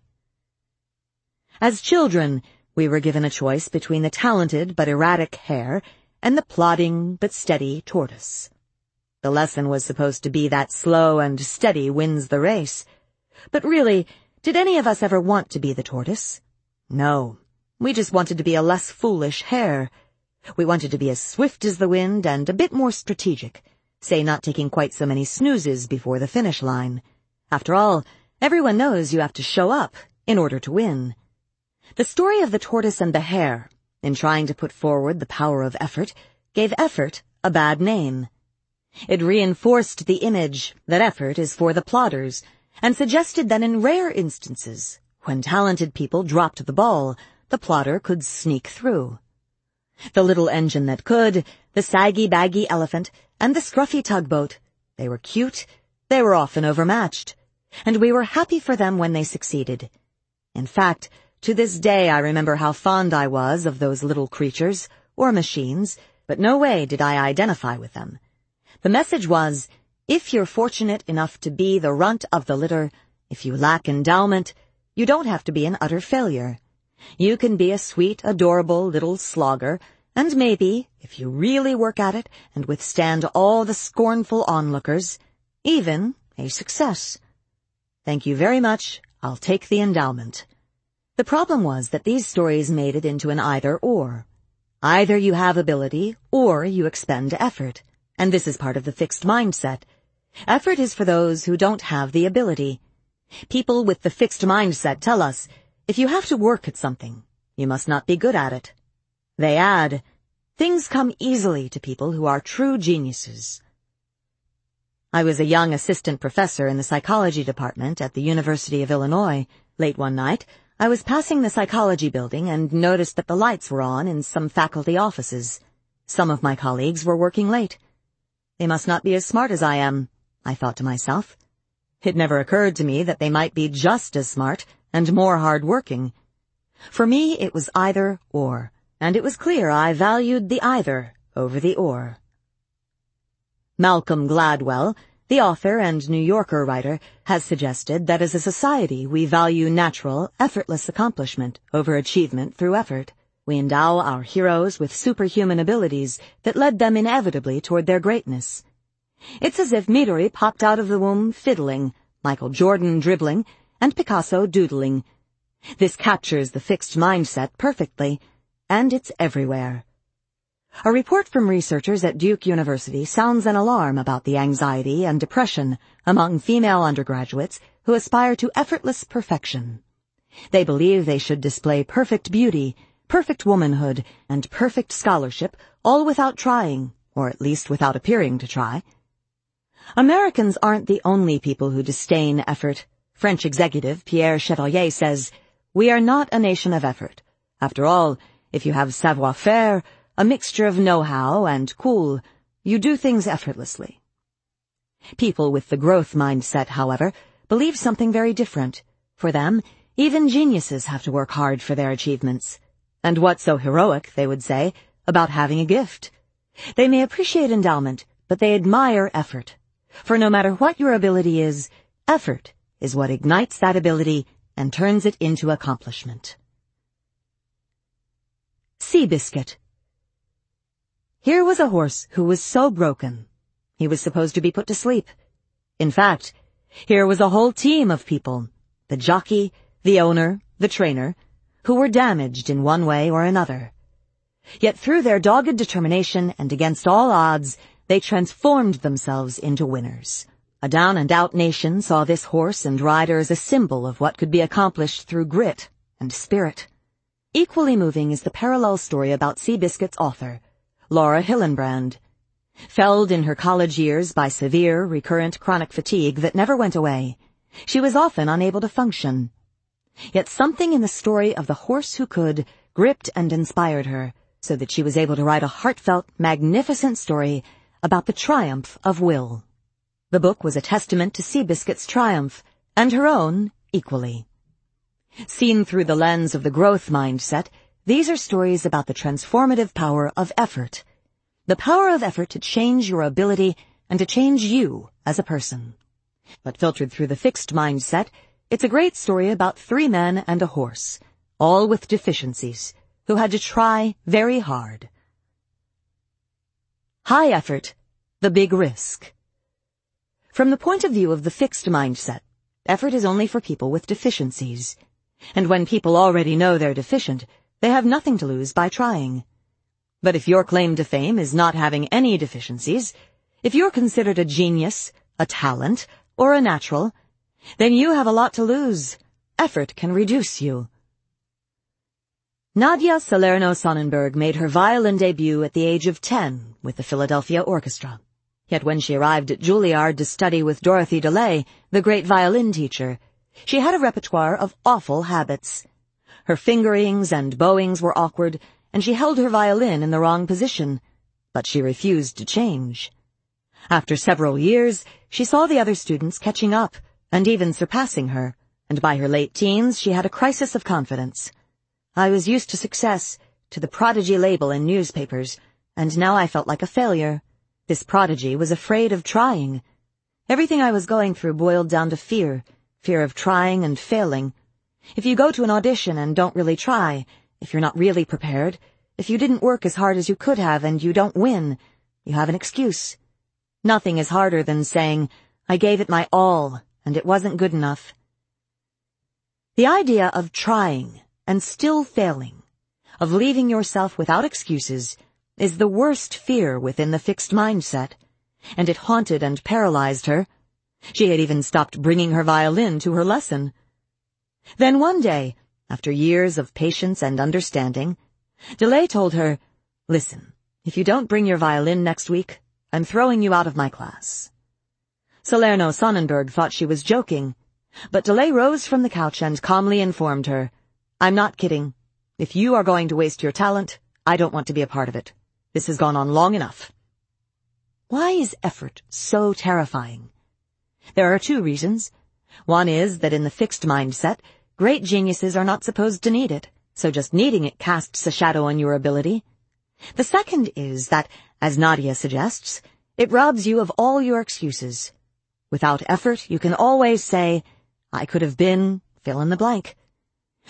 As children, we were given a choice between the talented but erratic hare and the plodding but steady tortoise. The lesson was supposed to be that slow and steady wins the race. But really, did any of us ever want to be the tortoise? No. We just wanted to be a less foolish hare. We wanted to be as swift as the wind and a bit more strategic, say not taking quite so many snoozes before the finish line. After all, everyone knows you have to show up in order to win. The story of the tortoise and the hare, in trying to put forward the power of effort, gave effort a bad name. It reinforced the image that effort is for the plodders, and suggested that in rare instances, when talented people dropped the ball, the plodder could sneak through. The little engine that could, the saggy-baggy elephant, and the scruffy tugboat, they were cute, they were often overmatched and we were happy for them when they succeeded. In fact, to this day I remember how fond I was of those little creatures, or machines, but no way did I identify with them. The message was, if you're fortunate enough to be the runt of the litter, if you lack endowment, you don't have to be an utter failure. You can be a sweet, adorable little slogger, and maybe, if you really work at it and withstand all the scornful onlookers, even a success. Thank you very much. I'll take the endowment. The problem was that these stories made it into an either-or. Either you have ability, or you expend effort. And this is part of the fixed mindset. Effort is for those who don't have the ability. People with the fixed mindset tell us, if you have to work at something, you must not be good at it. They add, things come easily to people who are true geniuses. I was a young assistant professor in the psychology department at the University of Illinois. Late one night, I was passing the psychology building and noticed that the lights were on in some faculty offices. Some of my colleagues were working late. They must not be as smart as I am, I thought to myself. It never occurred to me that they might be just as smart and more hard-working. For me, it was either or, and it was clear I valued the either over the or. Malcolm Gladwell, the author and New Yorker writer, has suggested that as a society we value natural, effortless accomplishment over achievement through effort. We endow our heroes with superhuman abilities that led them inevitably toward their greatness. It's as if Midori popped out of the womb fiddling, Michael Jordan dribbling, and Picasso doodling. This captures the fixed mindset perfectly, and it's everywhere. A report from researchers at Duke University sounds an alarm about the anxiety and depression among female undergraduates who aspire to effortless perfection. They believe they should display perfect beauty, perfect womanhood, and perfect scholarship, all without trying, or at least without appearing to try. Americans aren't the only people who disdain effort. French executive Pierre Chevalier says, We are not a nation of effort. After all, if you have savoir-faire, a mixture of know-how and cool. You do things effortlessly. People with the growth mindset, however, believe something very different. For them, even geniuses have to work hard for their achievements. And what's so heroic, they would say, about having a gift? They may appreciate endowment, but they admire effort. For no matter what your ability is, effort is what ignites that ability and turns it into accomplishment. Seabiscuit here was a horse who was so broken, he was supposed to be put to sleep. In fact, here was a whole team of people, the jockey, the owner, the trainer, who were damaged in one way or another. Yet through their dogged determination and against all odds, they transformed themselves into winners. A down-and-out nation saw this horse and rider as a symbol of what could be accomplished through grit and spirit. Equally moving is the parallel story about Seabiscuit's author, Laura Hillenbrand. Felled in her college years by severe, recurrent chronic fatigue that never went away, she was often unable to function. Yet something in the story of the horse who could gripped and inspired her, so that she was able to write a heartfelt, magnificent story about the triumph of will. The book was a testament to Seabiscuit's triumph, and her own equally. Seen through the lens of the growth mindset, these are stories about the transformative power of effort. The power of effort to change your ability and to change you as a person. But filtered through the fixed mindset, it's a great story about three men and a horse, all with deficiencies, who had to try very hard. High effort, the big risk. From the point of view of the fixed mindset, effort is only for people with deficiencies. And when people already know they're deficient, they have nothing to lose by trying. But if your claim to fame is not having any deficiencies, if you're considered a genius, a talent, or a natural, then you have a lot to lose. Effort can reduce you. Nadja Salerno Sonnenberg made her violin debut at the age of 10 with the Philadelphia Orchestra. Yet when she arrived at Juilliard to study with Dorothy DeLay, the great violin teacher, she had a repertoire of awful habits. Her fingerings and bowings were awkward, and she held her violin in the wrong position, but she refused to change. After several years, she saw the other students catching up, and even surpassing her, and by her late teens she had a crisis of confidence. I was used to success, to the prodigy label in newspapers, and now I felt like a failure. This prodigy was afraid of trying. Everything I was going through boiled down to fear, fear of trying and failing, If you go to an audition and don't really try, if you're not really prepared, if you didn't work as hard as you could have and you don't win, you have an excuse. Nothing is harder than saying, I gave it my all, and it wasn't good enough. The idea of trying and still failing, of leaving yourself without excuses, is the worst fear within the fixed mindset, and it haunted and paralyzed her. She had even stopped bringing her violin to her lesson. Then one day, after years of patience and understanding, DeLay told her, Listen, if you don't bring your violin next week, I'm throwing you out of my class. Salerno Sonnenberg thought she was joking, but DeLay rose from the couch and calmly informed her, I'm not kidding. If you are going to waste your talent, I don't want to be a part of it. This has gone on long enough. Why is effort so terrifying? There are two reasons. One is that in the fixed mindset, great geniuses are not supposed to need it, so just needing it casts a shadow on your ability. The second is that, as Nadja suggests, it robs you of all your excuses. Without effort, you can always say, I could have been, fill in the blank.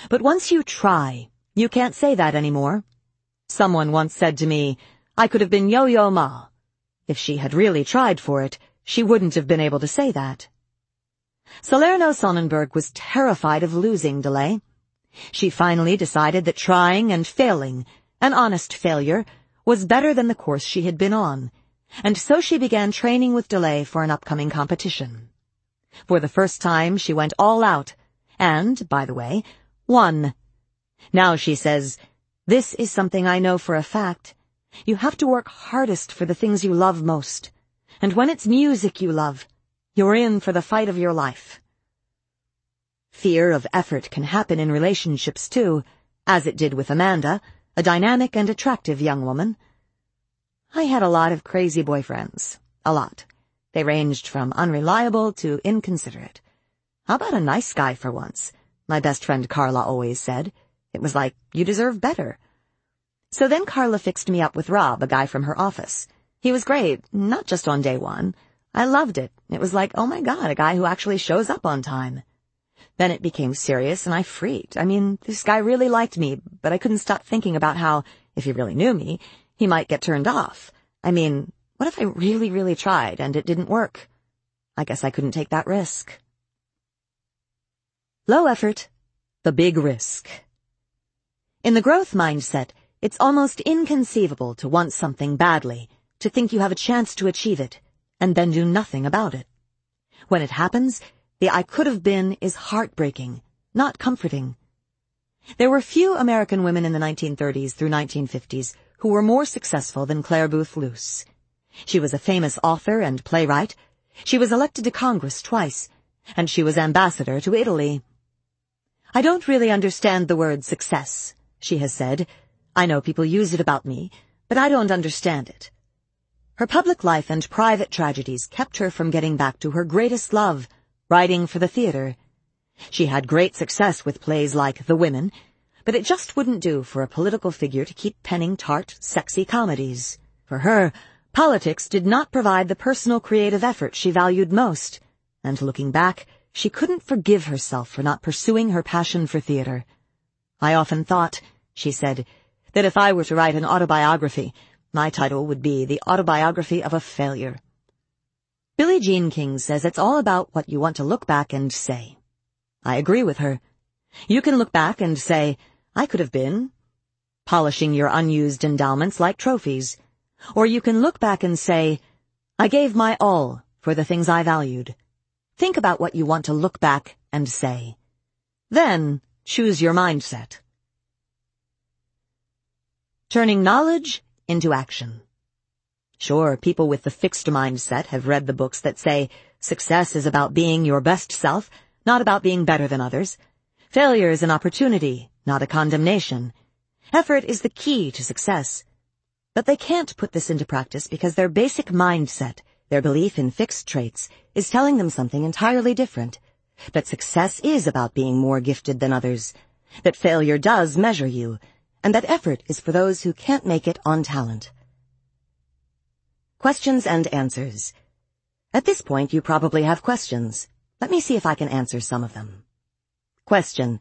But once you try, you can't say that anymore. Someone once said to me, I could have been Yo-Yo Ma. If she had really tried for it, she wouldn't have been able to say that. Salerno Sonnenberg was terrified of losing DeLay. She finally decided that trying and failing, an honest failure, was better than the course she had been on, and so she began training with DeLay for an upcoming competition. For the first time, she went all out, and, by the way, won. Now she says, this is something I know for a fact. You have to work hardest for the things you love most. And when it's music you love, you're in for the fight of your life. Fear of effort can happen in relationships too, as it did with Amanda, a dynamic and attractive young woman. I had a lot of crazy boyfriends. A lot. They ranged from unreliable to inconsiderate. How about a nice guy for once? My best friend Carla always said. It was like, you deserve better. So then Carla fixed me up with Rob, a guy from her office. He was great, not just on day one. I loved it. It was like, oh my god, a guy who actually shows up on time. Then it became serious and I freaked. I mean, this guy really liked me, but I couldn't stop thinking about how, if he really knew me, he might get turned off. I mean, what if I really, really tried and it didn't work? I guess I couldn't take that risk. Low effort, the big risk. In the growth mindset, it's almost inconceivable to want something badly, to think you have a chance to achieve it, and then do nothing about it. When it happens, the I could have been is heartbreaking, not comforting. There were few American women in the 1930s through 1950s who were more successful than Clare Boothe Luce. She was a famous author and playwright. She was elected to Congress twice, and she was ambassador to Italy. I don't really understand the word success, she has said. I know people use it about me, but I don't understand it. Her public life and private tragedies kept her from getting back to her greatest love, writing for the theater. She had great success with plays like The Women, but it just wouldn't do for a political figure to keep penning tart, sexy comedies. For her, politics did not provide the personal creative effort she valued most, and looking back, she couldn't forgive herself for not pursuing her passion for theater. I often thought, she said, that if I were to write an autobiography, my title would be The Autobiography of a Failure. Billie Jean King says it's all about what you want to look back and say. I agree with her. You can look back and say, I could have been, polishing your unused endowments like trophies. Or you can look back and say, I gave my all for the things I valued. Think about what you want to look back and say. Then, choose your mindset. Turning knowledge into action. Sure, people with the fixed mindset have read the books that say success is about being your best self, not about being better than others. Failure is an opportunity, not a condemnation. Effort is the key to success. But they can't put this into practice because their basic mindset, their belief in fixed traits, is telling them something entirely different. That success is about being more gifted than others. That failure does measure you. And that effort is for those who can't make it on talent. Questions and answers. At this point, you probably have questions. Let me see if I can answer some of them. Question.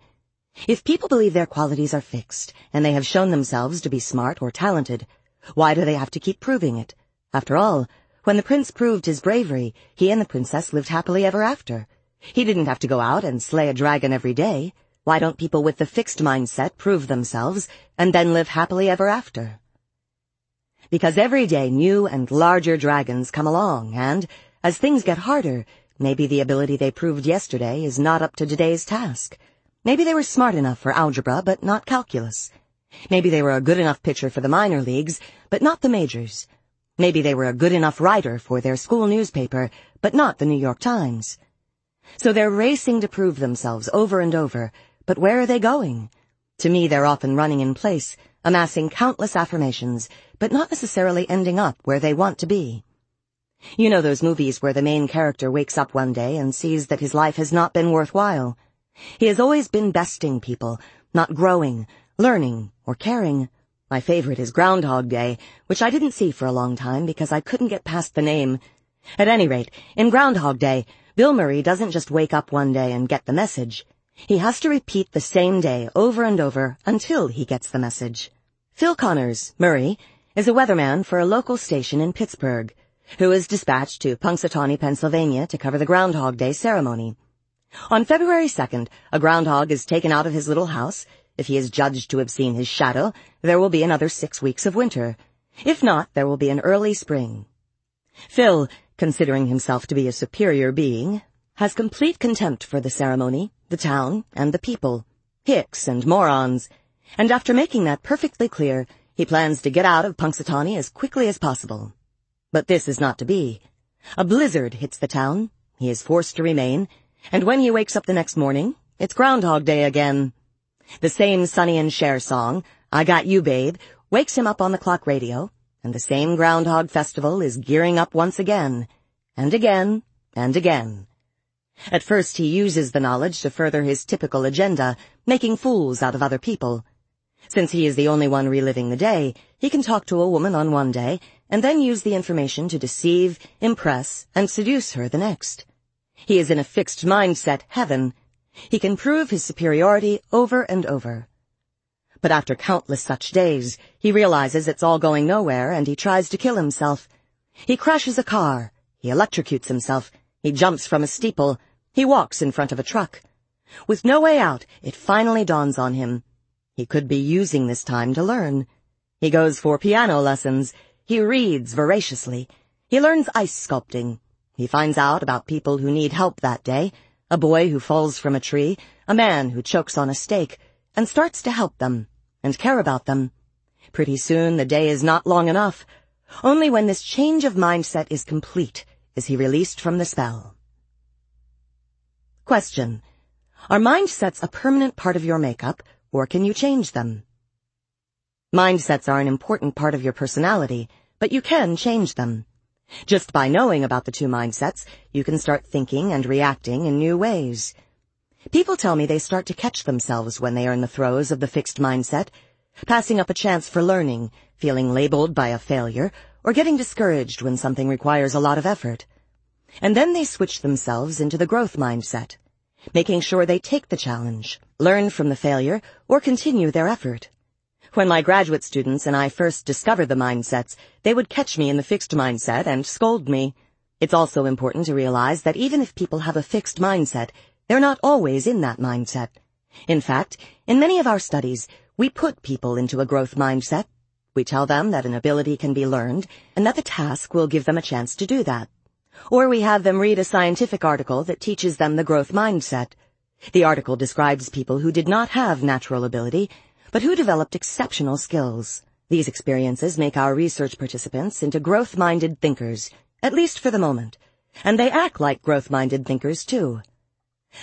If people believe their qualities are fixed, and they have shown themselves to be smart or talented, why do they have to keep proving it? After all, when the prince proved his bravery, he and the princess lived happily ever after. He didn't have to go out and slay a dragon every day. Why don't people with the fixed mindset prove themselves and then live happily ever after? Because every day new and larger dragons come along and, as things get harder, maybe the ability they proved yesterday is not up to today's task. Maybe they were smart enough for algebra, but not calculus. Maybe they were a good enough pitcher for the minor leagues, but not the majors. Maybe they were a good enough writer for their school newspaper, but not the New York Times. So they're racing to prove themselves over and over, but where are they going? To me, they're often running in place, amassing countless affirmations, but not necessarily ending up where they want to be. You know those movies where the main character wakes up one day and sees that his life has not been worthwhile. He has always been besting people, not growing, learning, or caring. My favorite is Groundhog Day, which I didn't see for a long time because I couldn't get past the name. At any rate, in Groundhog Day, Bill Murray doesn't just wake up one day and get the message. He has to repeat the same day over and over until he gets the message. Phil Connors, Murray, is a weatherman for a local station in Pittsburgh, who is dispatched to Punxsutawney, Pennsylvania to cover the Groundhog Day ceremony. On February 2nd, a groundhog is taken out of his little house. If he is judged to have seen his shadow, there will be another six weeks of winter. If not, there will be an early spring. Phil, considering himself to be a superior being, has complete contempt for the ceremony, the town, and the people, hicks and morons, and after making that perfectly clear, he plans to get out of Punxsutawney as quickly as possible. But this is not to be. A blizzard hits the town, he is forced to remain, and when he wakes up the next morning, it's Groundhog Day again. The same Sonny and Cher song, I Got You Babe, wakes him up on the clock radio, and the same Groundhog Festival is gearing up once again, and again, and again. At first he uses the knowledge to further his typical agenda, making fools out of other people. Since he is the only one reliving the day, he can talk to a woman on one day, and then use the information to deceive, impress, and seduce her the next. He is in a fixed mindset heaven. He can prove his superiority over and over. But after countless such days, he realizes it's all going nowhere and he tries to kill himself. He crashes a car. He electrocutes himself. He jumps from a steeple. He walks in front of a truck. With no way out, it finally dawns on him. He could be using this time to learn. He goes for piano lessons. He reads voraciously. He learns ice sculpting. He finds out about people who need help that day, a boy who falls from a tree, a man who chokes on a steak, and starts to help them, and care about them. Pretty soon the day is not long enough. Only when this change of mindset is complete is he released from the spell. Question. Are mindsets a permanent part of your makeup, or can you change them? Mindsets are an important part of your personality, but you can change them. Just by knowing about the two mindsets, you can start thinking and reacting in new ways. People tell me they start to catch themselves when they are in the throes of the fixed mindset, passing up a chance for learning, feeling labeled by a failure, or getting discouraged when something requires a lot of effort. And then they switch themselves into the growth mindset, making sure they take the challenge, learn from the failure, or continue their effort. When my graduate students and I first discovered the mindsets, they would catch me in the fixed mindset and scold me. It's also important to realize that even if people have a fixed mindset, they're not always in that mindset. In fact, in many of our studies, we put people into a growth mindset. We tell them that an ability can be learned and that the task will give them a chance to do that. Or we have them read a scientific article that teaches them the growth mindset. The article describes people who did not have natural ability but who developed exceptional skills. These experiences make our research participants into growth-minded thinkers, at least for the moment, and they act like growth-minded thinkers too.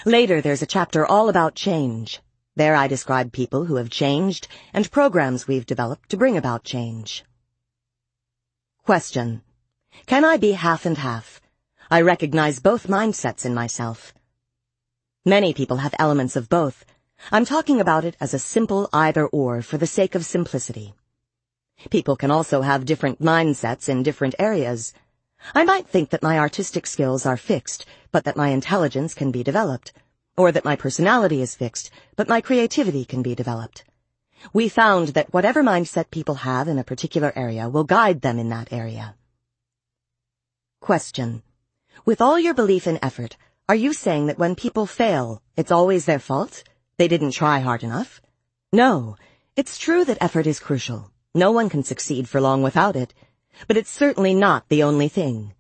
Later there's a chapter all about change. There I describe people who have changed and programs we've developed to bring about change. Question. Can I be half and half? I recognize both mindsets in myself. Many people have elements of both, I'm talking about it as a simple either-or for the sake of simplicity. People can also have different mindsets in different areas. I might think that my artistic skills are fixed, but that my intelligence can be developed. or that my personality is fixed, but my creativity can be developed. We found that whatever mindset people have in a particular area will guide them in that area. Question. With all your belief in effort, are you saying that when people fail, it's always their fault? They didn't try hard enough? No. It's true that effort is crucial. No one can succeed for long without it. But it's certainly not the only thing.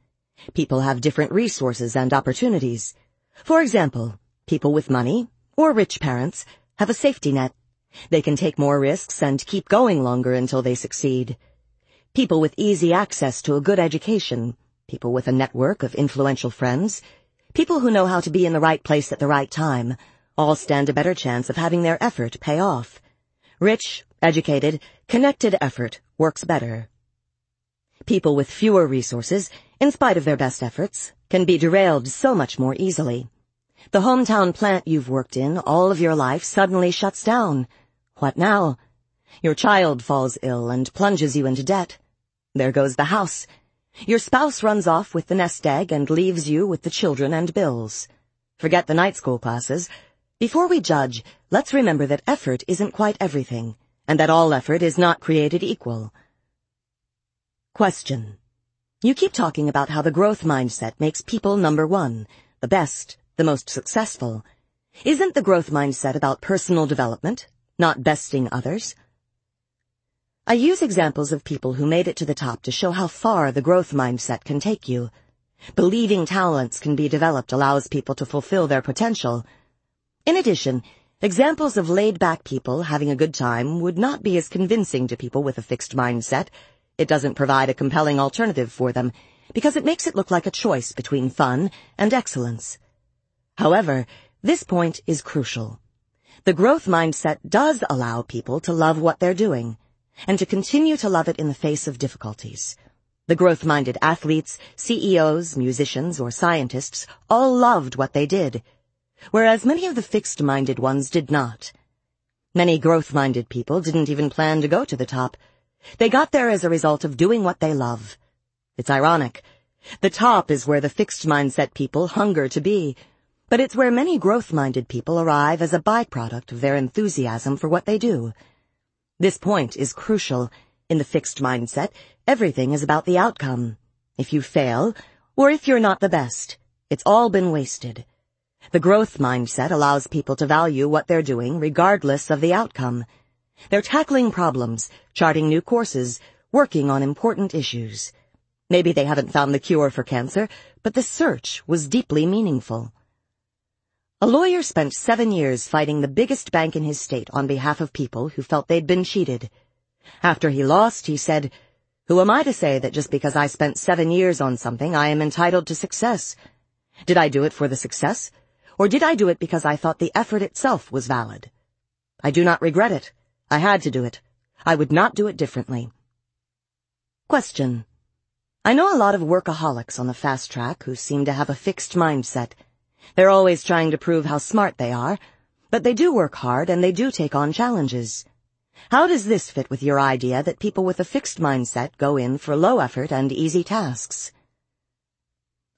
People have different resources and opportunities. For example, people with money, or rich parents, have a safety net. They can take more risks and keep going longer until they succeed. People with easy access to a good education, people with a network of influential friends, people who know how to be in the right place at the right time, all stand a better chance of having their effort pay off. Rich, educated, connected effort works better. People with fewer resources, in spite of their best efforts, can be derailed so much more easily. The hometown plant you've worked in all of your life suddenly shuts down. What now? Your child falls ill and plunges you into debt. There goes the house. Your spouse runs off with the nest egg and leaves you with the children and bills. Forget the night school classes. Before we judge, let's remember that effort isn't quite everything, and that all effort is not created equal. Question. You keep talking about how the growth mindset makes people number one, the best, the most successful. Isn't the growth mindset about personal development, not besting others? I use examples of people who made it to the top to show how far the growth mindset can take you. Believing talents can be developed allows people to fulfill their potential. In addition, examples of laid-back people having a good time would not be as convincing to people with a fixed mindset it doesn't provide a compelling alternative for them because it makes it look like a choice between fun and excellence. However, this point is crucial. The growth mindset does allow people to love what they're doing and to continue to love it in the face of difficulties. The growth-minded athletes, CEOs, musicians, or scientists all loved what they did, whereas many of the fixed-minded ones did not. Many growth-minded people didn't even plan to go to the top, they got there as a result of doing what they love. It's ironic. The top is where the fixed mindset people hunger to be, but it's where many growth-minded people arrive as a byproduct of their enthusiasm for what they do. This point is crucial. In the fixed mindset, everything is about the outcome. If you fail, or if you're not the best, it's all been wasted. The growth mindset allows people to value what they're doing regardless of the outcome. They're tackling problems, charting new courses, working on important issues. Maybe they haven't found the cure for cancer, but the search was deeply meaningful. A lawyer spent seven years fighting the biggest bank in his state on behalf of people who felt they'd been cheated. After he lost, he said, Who am I to say that just because I spent seven years on something I am entitled to success? Did I do it for the success? Or did I do it because I thought the effort itself was valid? I do not regret it. I had to do it. I would not do it differently. Question. I know a lot of workaholics on the fast track who seem to have a fixed mindset. They're always trying to prove how smart they are, but they do work hard and they do take on challenges. How does this fit with your idea that people with a fixed mindset go in for low effort and easy tasks?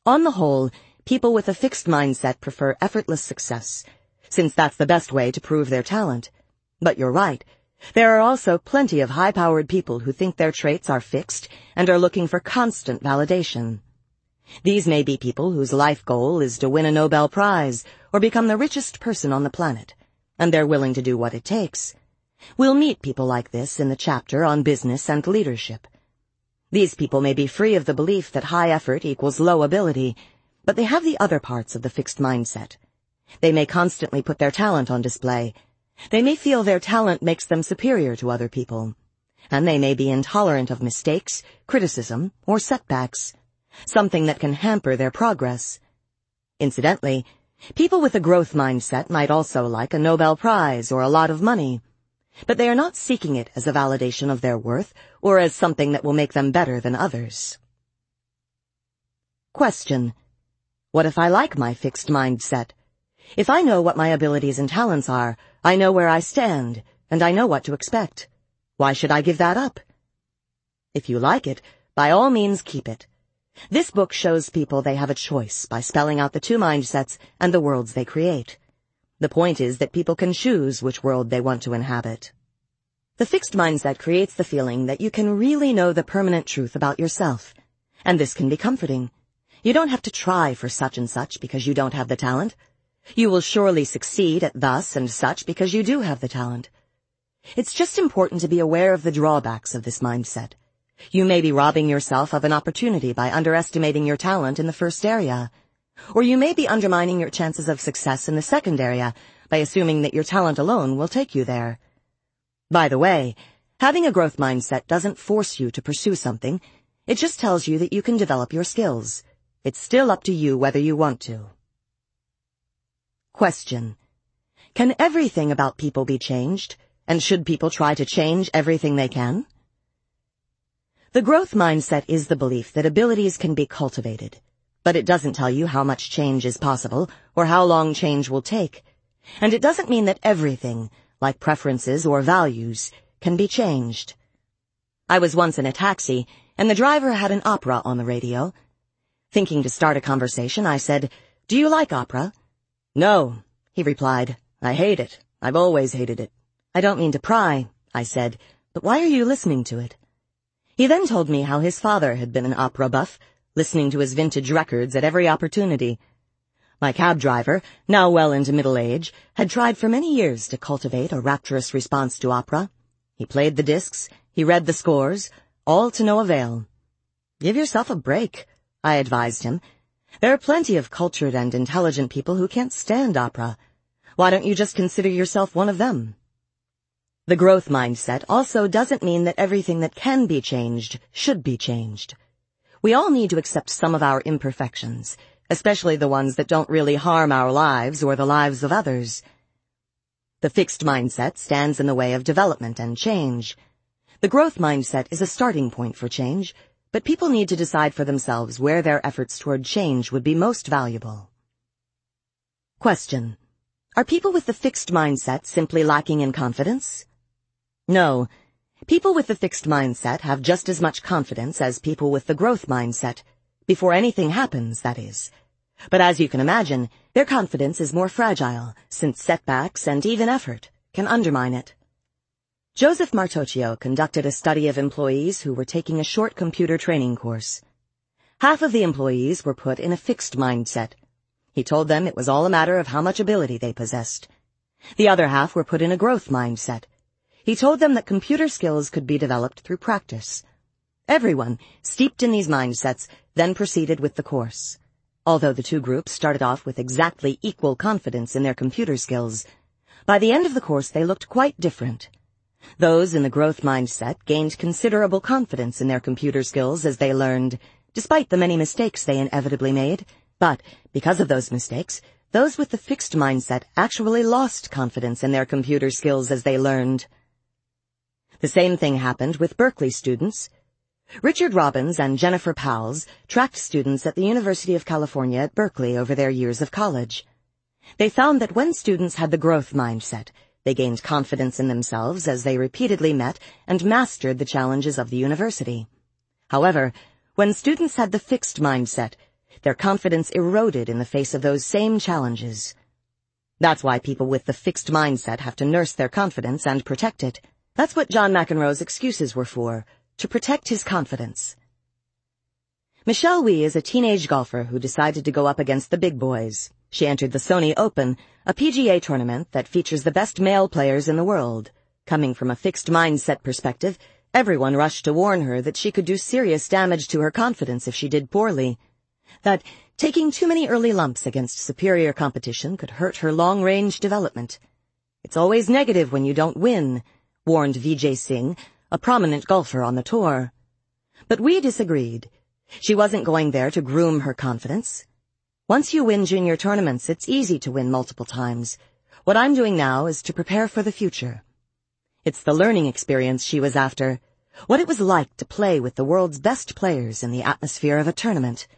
On the whole, people with a fixed mindset prefer effortless success, since that's the best way to prove their talent. But you're right. There are also plenty of high-powered people who think their traits are fixed and are looking for constant validation. These may be people whose life goal is to win a Nobel Prize or become the richest person on the planet, and they're willing to do what it takes. We'll meet people like this in the chapter on business and leadership. These people may be free of the belief that high effort equals low ability, but they have the other parts of the fixed mindset. They may constantly put their talent on display they may feel their talent makes them superior to other people, and they may be intolerant of mistakes, criticism, or setbacks, something that can hamper their progress. Incidentally, people with a growth mindset might also like a Nobel Prize or a lot of money, but they are not seeking it as a validation of their worth or as something that will make them better than others. Question. What if I like my fixed mindset? If I know what my abilities and talents are, I know where I stand, and I know what to expect. Why should I give that up? If you like it, by all means keep it. This book shows people they have a choice by spelling out the two mindsets and the worlds they create. The point is that people can choose which world they want to inhabit. The fixed mindset creates the feeling that you can really know the permanent truth about yourself. And this can be comforting. You don't have to try for such and such because you don't have the talent. You will surely succeed at thus and such because you do have the talent. It's just important to be aware of the drawbacks of this mindset. You may be robbing yourself of an opportunity by underestimating your talent in the first area. Or you may be undermining your chances of success in the second area by assuming that your talent alone will take you there. By the way, having a growth mindset doesn't force you to pursue something. It just tells you that you can develop your skills. It's still up to you whether you want to. Question. Can everything about people be changed? And should people try to change everything they can? The growth mindset is the belief that abilities can be cultivated, but it doesn't tell you how much change is possible or how long change will take. And it doesn't mean that everything, like preferences or values, can be changed. I was once in a taxi, and the driver had an opera on the radio. Thinking to start a conversation, I said, Do you like opera? No, he replied. I hate it. I've always hated it. I don't mean to pry, I said, but why are you listening to it? He then told me how his father had been an opera buff, listening to his vintage records at every opportunity. My cab driver, now well into middle age, had tried for many years to cultivate a rapturous response to opera. He played the discs, he read the scores, all to no avail. Give yourself a break, I advised him. There are plenty of cultured and intelligent people who can't stand opera. Why don't you just consider yourself one of them? The growth mindset also doesn't mean that everything that can be changed should be changed. We all need to accept some of our imperfections, especially the ones that don't really harm our lives or the lives of others. The fixed mindset stands in the way of development and change. The growth mindset is a starting point for change, but people need to decide for themselves where their efforts toward change would be most valuable. Question. Are people with the fixed mindset simply lacking in confidence? No. People with the fixed mindset have just as much confidence as people with the growth mindset. Before anything happens, that is. But as you can imagine, their confidence is more fragile, since setbacks and even effort can undermine it. Joseph Martocchio conducted a study of employees who were taking a short computer training course. Half of the employees were put in a fixed mindset. He told them it was all a matter of how much ability they possessed. The other half were put in a growth mindset. He told them that computer skills could be developed through practice. Everyone, steeped in these mindsets, then proceeded with the course. Although the two groups started off with exactly equal confidence in their computer skills, by the end of the course they looked quite different. Those in the growth mindset gained considerable confidence in their computer skills as they learned, despite the many mistakes they inevitably made. But, because of those mistakes, those with the fixed mindset actually lost confidence in their computer skills as they learned. The same thing happened with Berkeley students. Richard Robins and Jennifer Powles tracked students at the University of California at Berkeley over their years of college. They found that when students had the growth mindset, they gained confidence in themselves as they repeatedly met and mastered the challenges of the university. However, when students had the fixed mindset, their confidence eroded in the face of those same challenges. That's why people with the fixed mindset have to nurse their confidence and protect it. That's what John McEnroe's excuses were for to protect his confidence. Michelle Wie is a teenage golfer who decided to go up against the big boys. She entered the Sony Open, a PGA tournament that features the best male players in the world. Coming from a fixed mindset perspective, everyone rushed to warn her that she could do serious damage to her confidence if she did poorly. That taking too many early lumps against superior competition could hurt her long-range development. It's always negative when you don't win, warned Vijay Singh, a prominent golfer on the tour. But Wie disagreed. She wasn't going there to groom her confidence. Once you win junior tournaments, it's easy to win multiple times. What I'm doing now is to prepare for the future. It's the learning experience she was after, what it was like to play with the world's best players in the atmosphere of a tournament.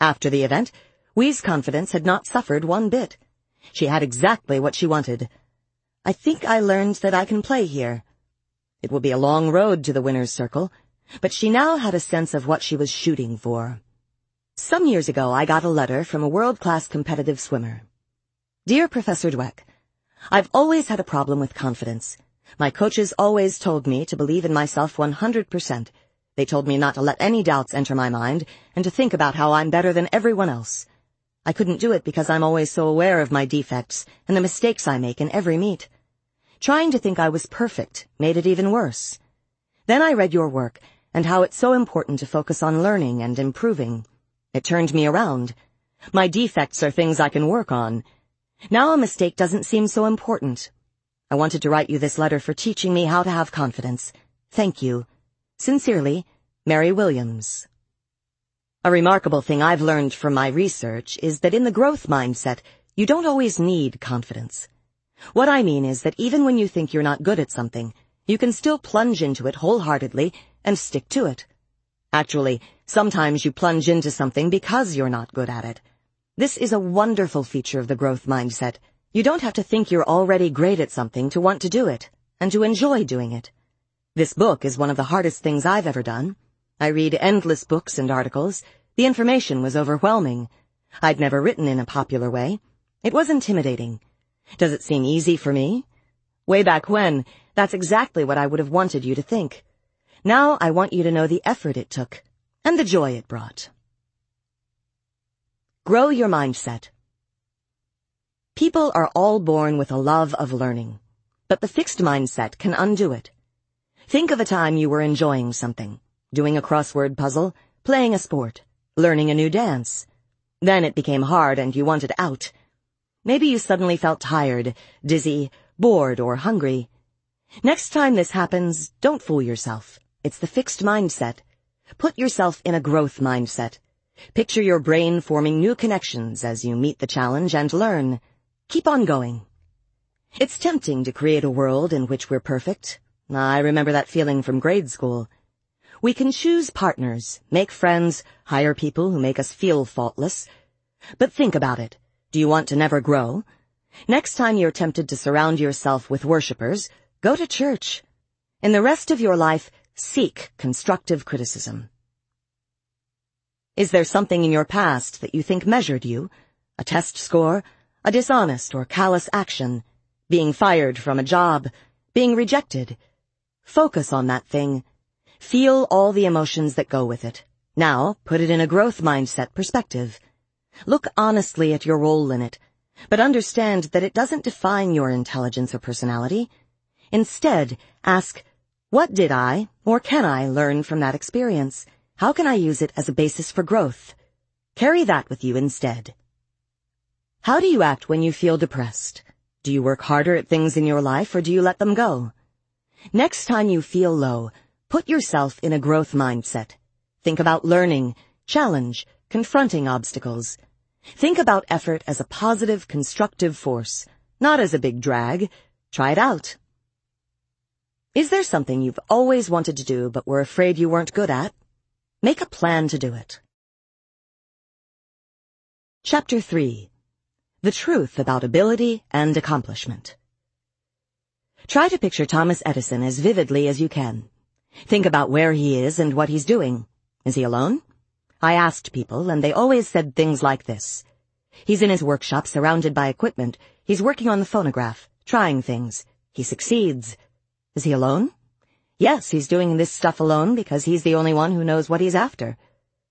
After the event, Wie's confidence had not suffered one bit. She had exactly what she wanted. I think I learned that I can play here. It will be a long road to the winner's circle, but she now had a sense of what she was shooting for. Some years ago, I got a letter from a world-class competitive swimmer. Dear Professor Dweck, I've always had a problem with confidence. My coaches always told me to believe in myself 100%. They told me not to let any doubts enter my mind and to think about how I'm better than everyone else. I couldn't do it because I'm always so aware of my defects and the mistakes I make in every meet. Trying to think I was perfect made it even worse. Then I read your work and how it's so important to focus on learning and improving. It turned me around. My defects are things I can work on. Now a mistake doesn't seem so important. I wanted to write you this letter for teaching me how to have confidence. Thank you. Sincerely, Mary Williams. A remarkable thing I've learned from my research is that in the growth mindset, you don't always need confidence. What I mean is that even when you think you're not good at something, you can still plunge into it wholeheartedly and stick to it. Actually, sometimes you plunge into something because you're not good at it. This is a wonderful feature of the growth mindset. You don't have to think you're already great at something to want to do it, and to enjoy doing it. This book is one of the hardest things I've ever done. I read endless books and articles. The information was overwhelming. I'd never written in a popular way. It was intimidating. Does it seem easy for me? Way back when, that's exactly what I would have wanted you to think. Now I want you to know the effort it took, and the joy it brought. Grow your mindset. People are all born with a love of learning, but the fixed mindset can undo it. Think of a time you were enjoying something doing a crossword puzzle, playing a sport, learning a new dance. Then it became hard and you wanted out. Maybe you suddenly felt tired, dizzy, bored, or hungry. Next time this happens, don't fool yourself. It's the fixed mindset. Put yourself in a growth mindset. Picture your brain forming new connections as you meet the challenge and learn. Keep on going. It's tempting to create a world in which we're perfect. I remember that feeling from grade school. We can choose partners, make friends, hire people who make us feel faultless. But think about it. Do you want to never grow? Next time you're tempted to surround yourself with worshippers, go to church. In the rest of your life, seek constructive criticism. Is there something in your past that you think measured you? A test score? A dishonest or callous action? Being fired from a job? Being rejected? Focus on that thing Feel all the emotions that go with it. Now, put it in a growth mindset perspective. Look honestly at your role in it, but understand that it doesn't define your intelligence or personality. Instead, ask, what did I, or can I, learn from that experience? How can I use it as a basis for growth? Carry that with you instead. How do you act when you feel depressed? Do you work harder at things in your life or do you let them go? Next time you feel low, Put yourself in a growth mindset. Think about learning, challenge, confronting obstacles. Think about effort as a positive, constructive force, not as a big drag. Try it out. Is there something you've always wanted to do but were afraid you weren't good at? Make a plan to do it. Chapter 3 The Truth About Ability and Accomplishment Try to picture Thomas Edison as vividly as you can. Think about where he is and what he's doing. Is he alone? I asked people, and they always said things like this. He's in his workshop surrounded by equipment. He's working on the phonograph, trying things. He succeeds. Is he alone? Yes, he's doing this stuff alone because he's the only one who knows what he's after.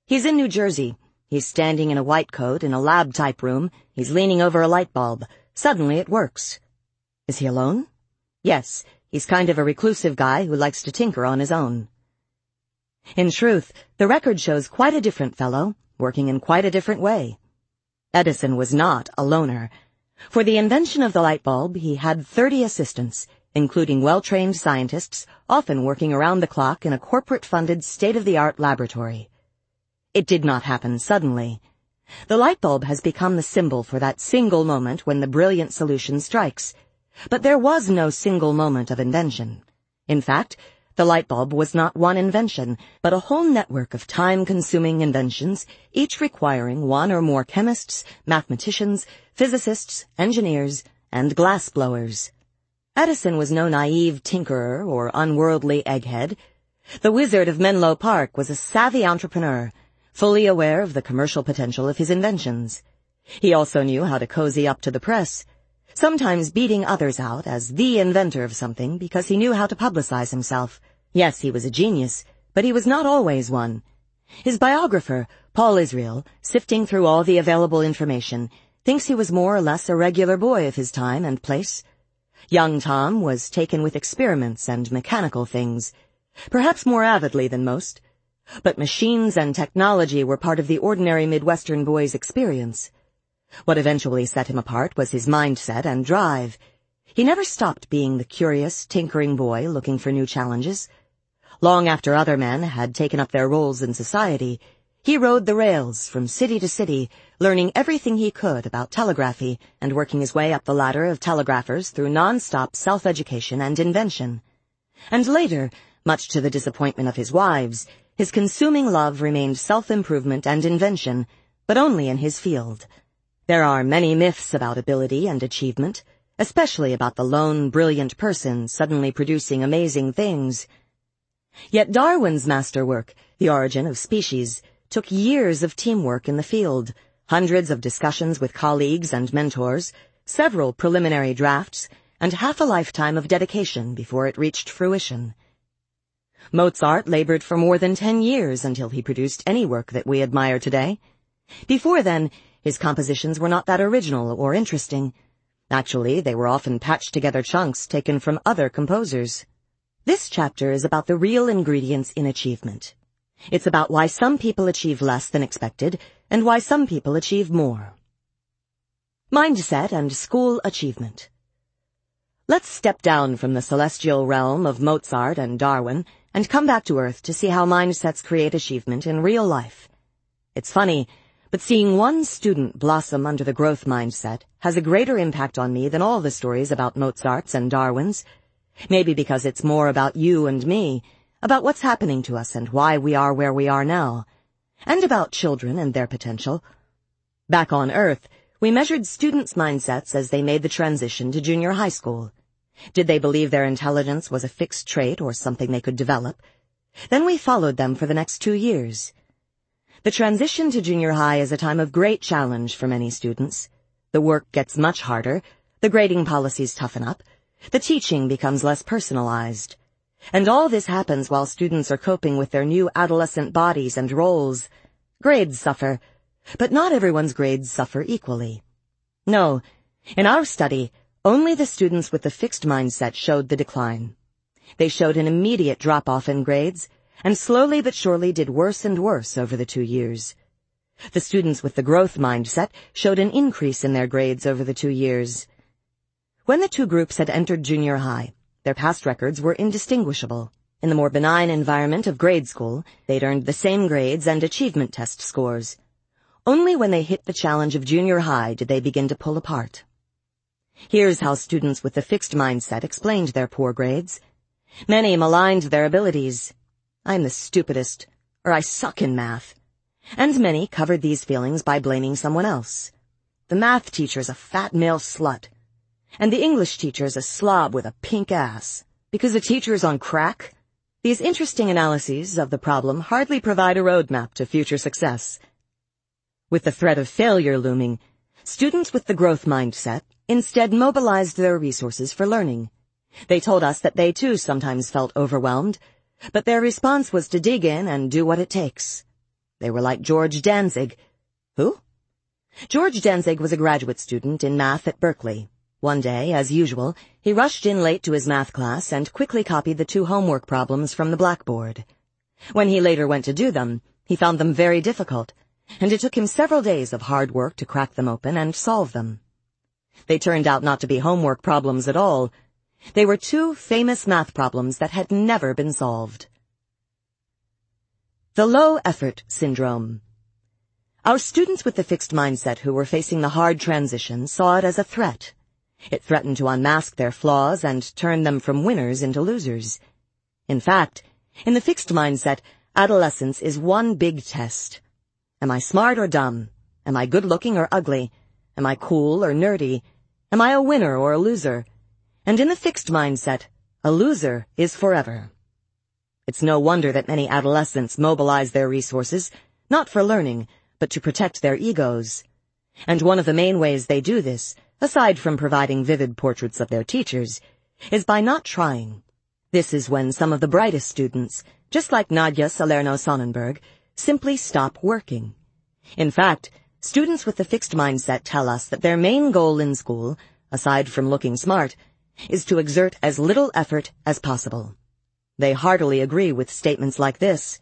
He's in New Jersey. He's standing in a white coat in a lab-type room. He's leaning over a light bulb. Suddenly it works. Is he alone? Yes, He's kind of a reclusive guy who likes to tinker on his own. In truth, the record shows quite a different fellow, working in quite a different way. Edison was not a loner. For the invention of the light bulb, he had 30 assistants, including well-trained scientists, often working around the clock in a corporate-funded state-of-the-art laboratory. It did not happen suddenly. The light bulb has become the symbol for that single moment when the brilliant solution strikes, but there was no single moment of invention. In fact, the light bulb was not one invention, but a whole network of time-consuming inventions, each requiring one or more chemists, mathematicians, physicists, engineers, and glass-blowers. Edison was no naive tinkerer or unworldly egghead. The Wizard of Menlo Park was a savvy entrepreneur, fully aware of the commercial potential of his inventions. He also knew how to cozy up to the press, sometimes beating others out as the inventor of something because he knew how to publicize himself. Yes, he was a genius, but he was not always one. His biographer, Paul Israel, sifting through all the available information, thinks he was more or less a regular boy of his time and place. Young Tom was taken with experiments and mechanical things, perhaps more avidly than most, but machines and technology were part of the ordinary Midwestern boy's experience. What eventually set him apart was his mindset and drive. He never stopped being the curious, tinkering boy looking for new challenges. Long after other men had taken up their roles in society, he rode the rails from city to city, learning everything he could about telegraphy and working his way up the ladder of telegraphers through non-stop self-education and invention. And later, much to the disappointment of his wives, his consuming love remained self-improvement and invention, but only in his field. There are many myths about ability and achievement, especially about the lone, brilliant person suddenly producing amazing things. Yet Darwin's masterwork, The Origin of Species, took years of teamwork in the field, hundreds of discussions with colleagues and mentors, several preliminary drafts, and half a lifetime of dedication before it reached fruition. Mozart labored for more than ten years until he produced any work that we admire today. Before then, his compositions were not that original or interesting. Actually, they were often patched together chunks taken from other composers. This chapter is about the real ingredients in achievement. It's about why some people achieve less than expected and why some people achieve more. Mindset and School Achievement Let's step down from the celestial realm of Mozart and Darwin and come back to Earth to see how mindsets create achievement in real life. It's funny, but seeing one student blossom under the growth mindset has a greater impact on me than all the stories about Mozart's and Darwin's. Maybe because it's more about you and me, about what's happening to us and why we are where we are now, and about children and their potential. Back on Earth, we measured students' mindsets as they made the transition to junior high school. Did they believe their intelligence was a fixed trait or something they could develop? Then we followed them for the next two years. The transition to junior high is a time of great challenge for many students. The work gets much harder, the grading policies toughen up, the teaching becomes less personalized. And all this happens while students are coping with their new adolescent bodies and roles. Grades suffer, but not everyone's grades suffer equally. No, in our study, only the students with the fixed mindset showed the decline. They showed an immediate drop-off in grades, and slowly but surely did worse and worse over the two years. The students with the growth mindset showed an increase in their grades over the two years. When the two groups had entered junior high, their past records were indistinguishable. In the more benign environment of grade school, they'd earned the same grades and achievement test scores. Only when they hit the challenge of junior high did they begin to pull apart. Here's how students with the fixed mindset explained their poor grades. Many maligned their abilities. I'm the stupidest, or I suck in math. And many covered these feelings by blaming someone else. The math teacher's a fat male slut and the English teacher's a slob with a pink ass. Because the teacher's on crack? These interesting analyses of the problem hardly provide a roadmap to future success. With the threat of failure looming, students with the growth mindset instead mobilized their resources for learning. They told us that they too sometimes felt overwhelmed, but their response was to dig in and do what it takes. They were like George Dantzig. Who? George Dantzig was a graduate student in math at Berkeley. One day, as usual, he rushed in late to his math class and quickly copied the two homework problems from the blackboard. When he later went to do them, he found them very difficult, and it took him several days of hard work to crack them open and solve them. They turned out not to be homework problems at all. They were two famous math problems that had never been solved. The low effort syndrome. Our students with the fixed mindset who were facing the hard transition saw it as a threat. It threatened to unmask their flaws and turn them from winners into losers. In fact, in the fixed mindset, adolescence is one big test. Am I smart or dumb? Am I good looking or ugly? Am I cool or nerdy? Am I a winner or a loser? And in the fixed mindset, a loser is forever. It's no wonder that many adolescents mobilize their resources, not for learning, but to protect their egos. And one of the main ways they do this, aside from providing vivid portraits of their teachers, is by not trying. This is when some of the brightest students, just like Nadja Salerno Sonnenberg, simply stop working. In fact, students with the fixed mindset tell us that their main goal in school, aside from looking smart, is to exert as little effort as possible. They heartily agree with statements like this.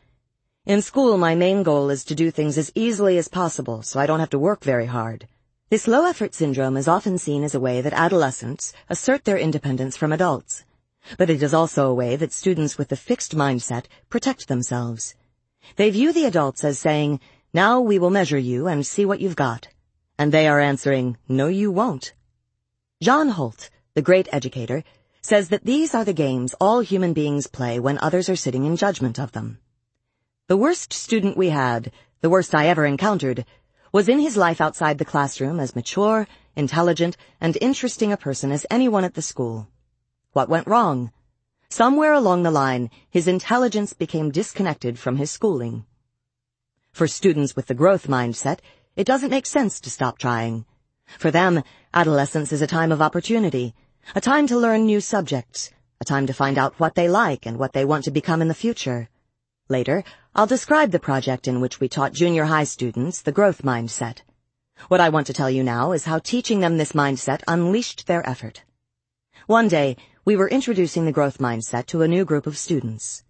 In school, my main goal is to do things as easily as possible so I don't have to work very hard. This low effort syndrome is often seen as a way that adolescents assert their independence from adults. But it is also a way that students with a fixed mindset protect themselves. They view the adults as saying, now we will measure you and see what you've got. And they are answering, no you won't. John Holt, the great educator, says that these are the games all human beings play when others are sitting in judgment of them. The worst student we had, the worst I ever encountered, was in his life outside the classroom as mature, intelligent, and interesting a person as anyone at the school. What went wrong? Somewhere along the line, his intelligence became disconnected from his schooling. For students with the growth mindset, it doesn't make sense to stop trying. For them, adolescence is a time of opportunity, a time to learn new subjects, a time to find out what they like and what they want to become in the future. Later, I'll describe the project in which we taught junior high students the growth mindset. What I want to tell you now is how teaching them this mindset unleashed their effort. One day, we were introducing the growth mindset to a new group of students.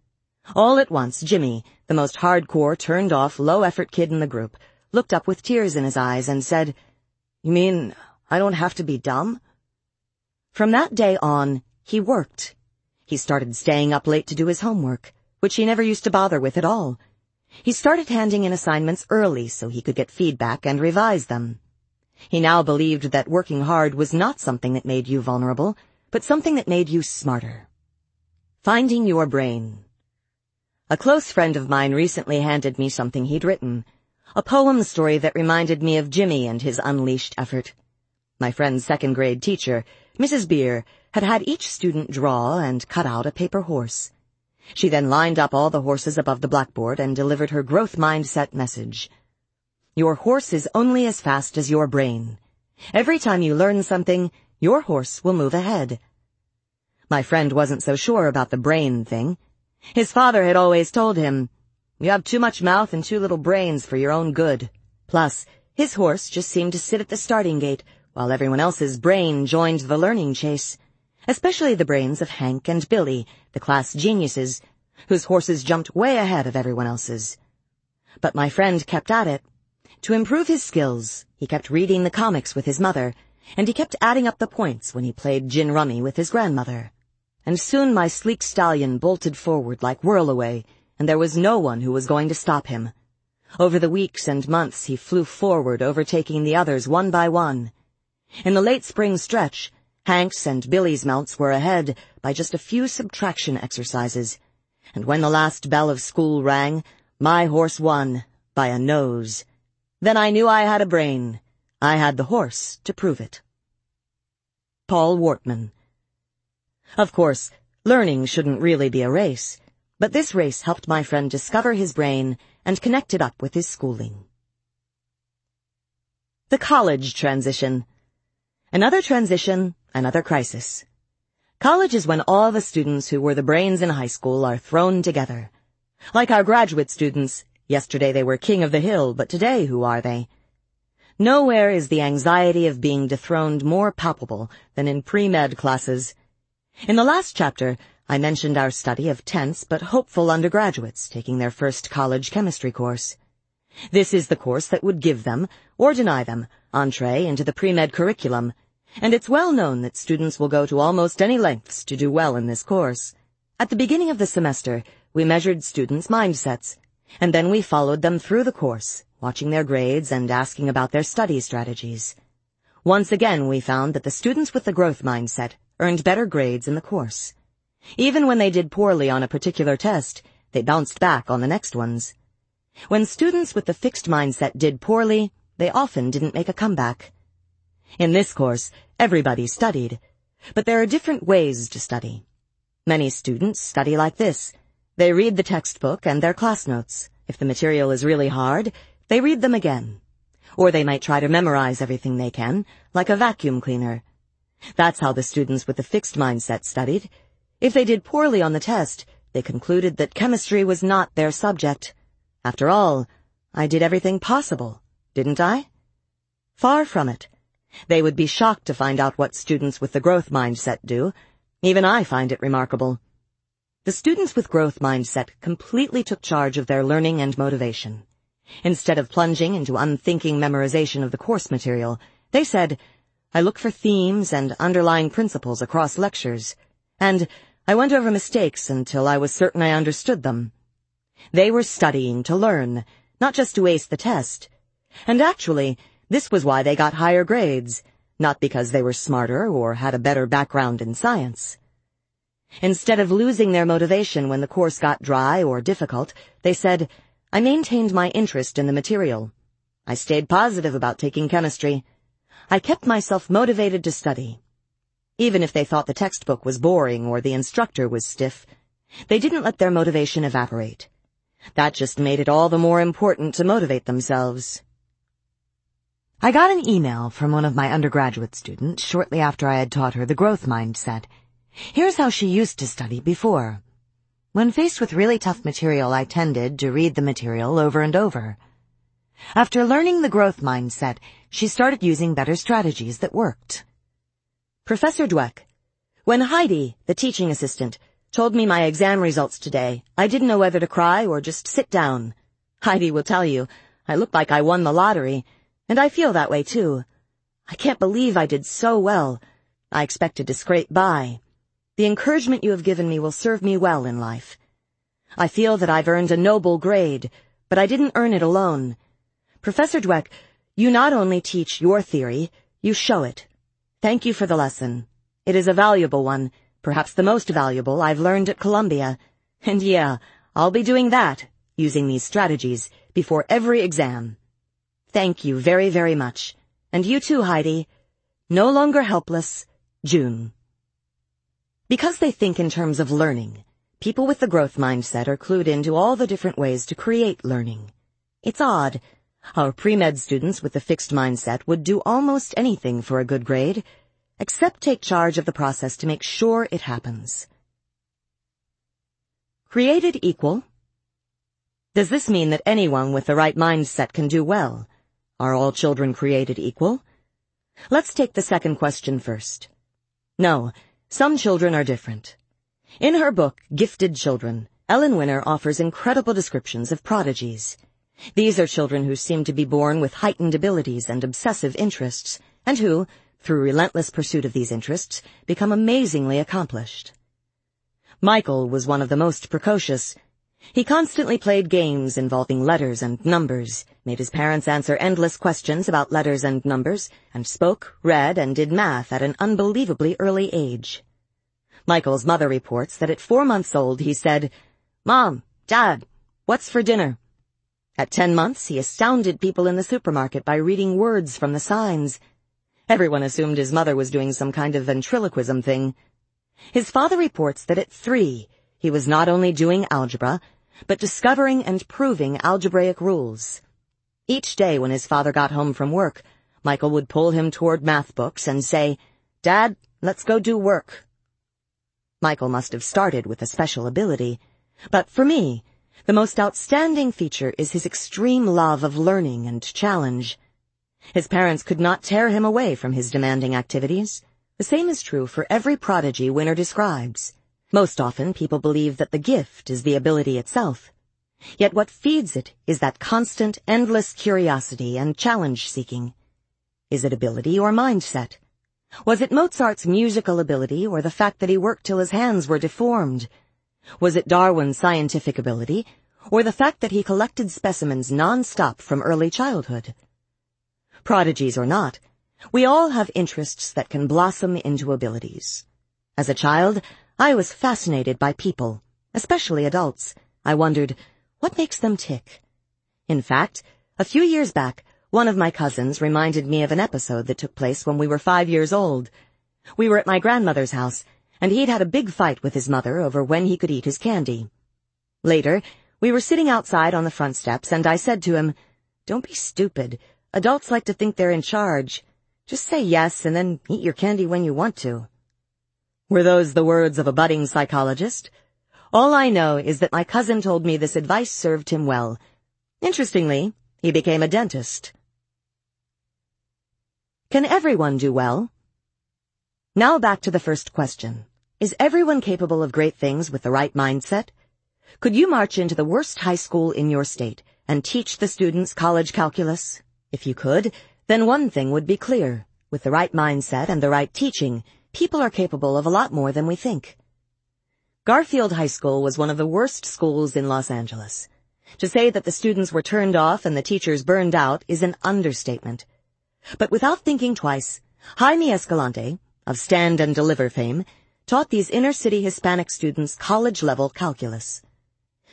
All at once, Jimmy, the most hardcore, turned-off, low-effort kid in the group, looked up with tears in his eyes and said, You mean I don't have to be dumb? From that day on, he worked. He started staying up late to do his homework which he never used to bother with at all. He started handing in assignments early so he could get feedback and revise them. He now believed that working hard was not something that made you vulnerable, but something that made you smarter. Finding your brain. A close friend of mine recently handed me something he'd written, a poem story that reminded me of Jimmy and his unleashed effort. My friend's second grade teacher, Mrs. Beer, had had each student draw and cut out a paper horse. She then lined up all the horses above the blackboard and delivered her growth mindset message. Your horse is only as fast as your brain. Every time you learn something, your horse will move ahead. My friend wasn't so sure about the brain thing. His father had always told him, you have too much mouth and too little brains for your own good. Plus, his horse just seemed to sit at the starting gate while everyone else's brain joined the learning chase especially the brains of Hank and Billy, the class geniuses, whose horses jumped way ahead of everyone else's. But my friend kept at it. To improve his skills, he kept reading the comics with his mother, and he kept adding up the points when he played gin rummy with his grandmother. And soon my sleek stallion bolted forward like whirlaway, and there was no one who was going to stop him. Over the weeks and months he flew forward, overtaking the others one by one. In the late spring stretch, Hank's and Billy's mounts were ahead by just a few subtraction exercises, and when the last bell of school rang, my horse won by a nose. Then I knew I had a brain. I had the horse to prove it. Paul Wortman Of course, learning shouldn't really be a race, but this race helped my friend discover his brain and connect it up with his schooling. The college transition. Another transition Another crisis. College is when all the students who were the brains in high school are thrown together. Like our graduate students, yesterday they were king of the hill, but today who are they? Nowhere is the anxiety of being dethroned more palpable than in pre-med classes. In the last chapter, I mentioned our study of tense but hopeful undergraduates taking their first college chemistry course. This is the course that would give them, or deny them, entree into the pre-med curriculum, and it's well known that students will go to almost any lengths to do well in this course. At the beginning of the semester, we measured students' mindsets, and then we followed them through the course, watching their grades and asking about their study strategies. Once again, we found that the students with the growth mindset earned better grades in the course. Even when they did poorly on a particular test, they bounced back on the next ones. When students with the fixed mindset did poorly, they often didn't make a comeback. In this course, everybody studied, but there are different ways to study. Many students study like this. They read the textbook and their class notes. If the material is really hard, they read them again. Or they might try to memorize everything they can, like a vacuum cleaner. That's how the students with the fixed mindset studied. If they did poorly on the test, they concluded that chemistry was not their subject. After all, I did everything possible, didn't I? Far from it. They would be shocked to find out what students with the growth mindset do. Even I find it remarkable. The students with growth mindset completely took charge of their learning and motivation. Instead of plunging into unthinking memorization of the course material, they said, I look for themes and underlying principles across lectures, and I went over mistakes until I was certain I understood them. They were studying to learn, not just to ace the test. And actually, this was why they got higher grades, not because they were smarter or had a better background in science. Instead of losing their motivation when the course got dry or difficult, they said, I maintained my interest in the material. I stayed positive about taking chemistry. I kept myself motivated to study. Even if they thought the textbook was boring or the instructor was stiff, they didn't let their motivation evaporate. That just made it all the more important to motivate themselves. I got an email from one of my undergraduate students shortly after I had taught her the growth mindset. Here's how she used to study before. When faced with really tough material, I tended to read the material over and over. After learning the growth mindset, she started using better strategies that worked. Professor Dweck, when Heidi, the teaching assistant, told me my exam results today, I didn't know whether to cry or just sit down. Heidi will tell you, I look like I won the lottery, and I feel that way too. I can't believe I did so well. I expected to scrape by. The encouragement you have given me will serve me well in life. I feel that I've earned a noble grade, but I didn't earn it alone. Professor Dweck, you not only teach your theory, you show it. Thank you for the lesson. It is a valuable one, perhaps the most valuable I've learned at Columbia. And yeah, I'll be doing that, using these strategies, before every exam. Thank you very, very much. And you too, Heidi. No longer helpless, June. Because they think in terms of learning, people with the growth mindset are clued into all the different ways to create learning. It's odd, our pre-med students with the fixed mindset would do almost anything for a good grade, except take charge of the process to make sure it happens. Created equal? Does this mean that anyone with the right mindset can do well? Are all children created equal? Let's take the second question first. No, some children are different. In her book, Gifted Children, Ellen Winner offers incredible descriptions of prodigies. These are children who seem to be born with heightened abilities and obsessive interests, and who, through relentless pursuit of these interests, become amazingly accomplished. Michael was one of the most precocious. He constantly played games involving letters and numbers, made his parents answer endless questions about letters and numbers, and spoke, read, and did math at an unbelievably early age. Michael's mother reports that at four months old he said, Mom, Dad, what's for dinner? At ten months, he astounded people in the supermarket by reading words from the signs. Everyone assumed his mother was doing some kind of ventriloquism thing. His father reports that at three, he was not only doing algebra, but discovering and proving algebraic rules. Each day when his father got home from work, Michael would pull him toward math books and say, Dad, let's go do work. Michael must have started with a special ability, but for me, the most outstanding feature is his extreme love of learning and challenge. His parents could not tear him away from his demanding activities. The same is true for every prodigy Winner describes. Most often, people believe that the gift is the ability itself. Yet what feeds it is that constant, endless curiosity and challenge-seeking. Is it ability or mindset? Was it Mozart's musical ability or the fact that he worked till his hands were deformed? Was it Darwin's scientific ability or the fact that he collected specimens non-stop from early childhood. Prodigies or not, we all have interests that can blossom into abilities. As a child, I was fascinated by people, especially adults. I wondered, what makes them tick? In fact, a few years back, one of my cousins reminded me of an episode that took place when we were five years old. We were at my grandmother's house, and he'd had a big fight with his mother over when he could eat his candy. Later, we were sitting outside on the front steps, and I said to him, Don't be stupid. Adults like to think they're in charge. Just say yes and then eat your candy when you want to. Were those the words of a budding psychologist? All I know is that my cousin told me this advice served him well. Interestingly, he became a dentist. Can everyone do well? Now back to the first question. Is everyone capable of great things with the right mindset? Could you march into the worst high school in your state and teach the students college calculus? If you could, then one thing would be clear. With the right mindset and the right teaching, people are capable of a lot more than we think. Garfield High School was one of the worst schools in Los Angeles. To say that the students were turned off and the teachers burned out is an understatement. But without thinking twice, Jaime Escalante, of Stand and Deliver fame, taught these inner-city Hispanic students college-level calculus.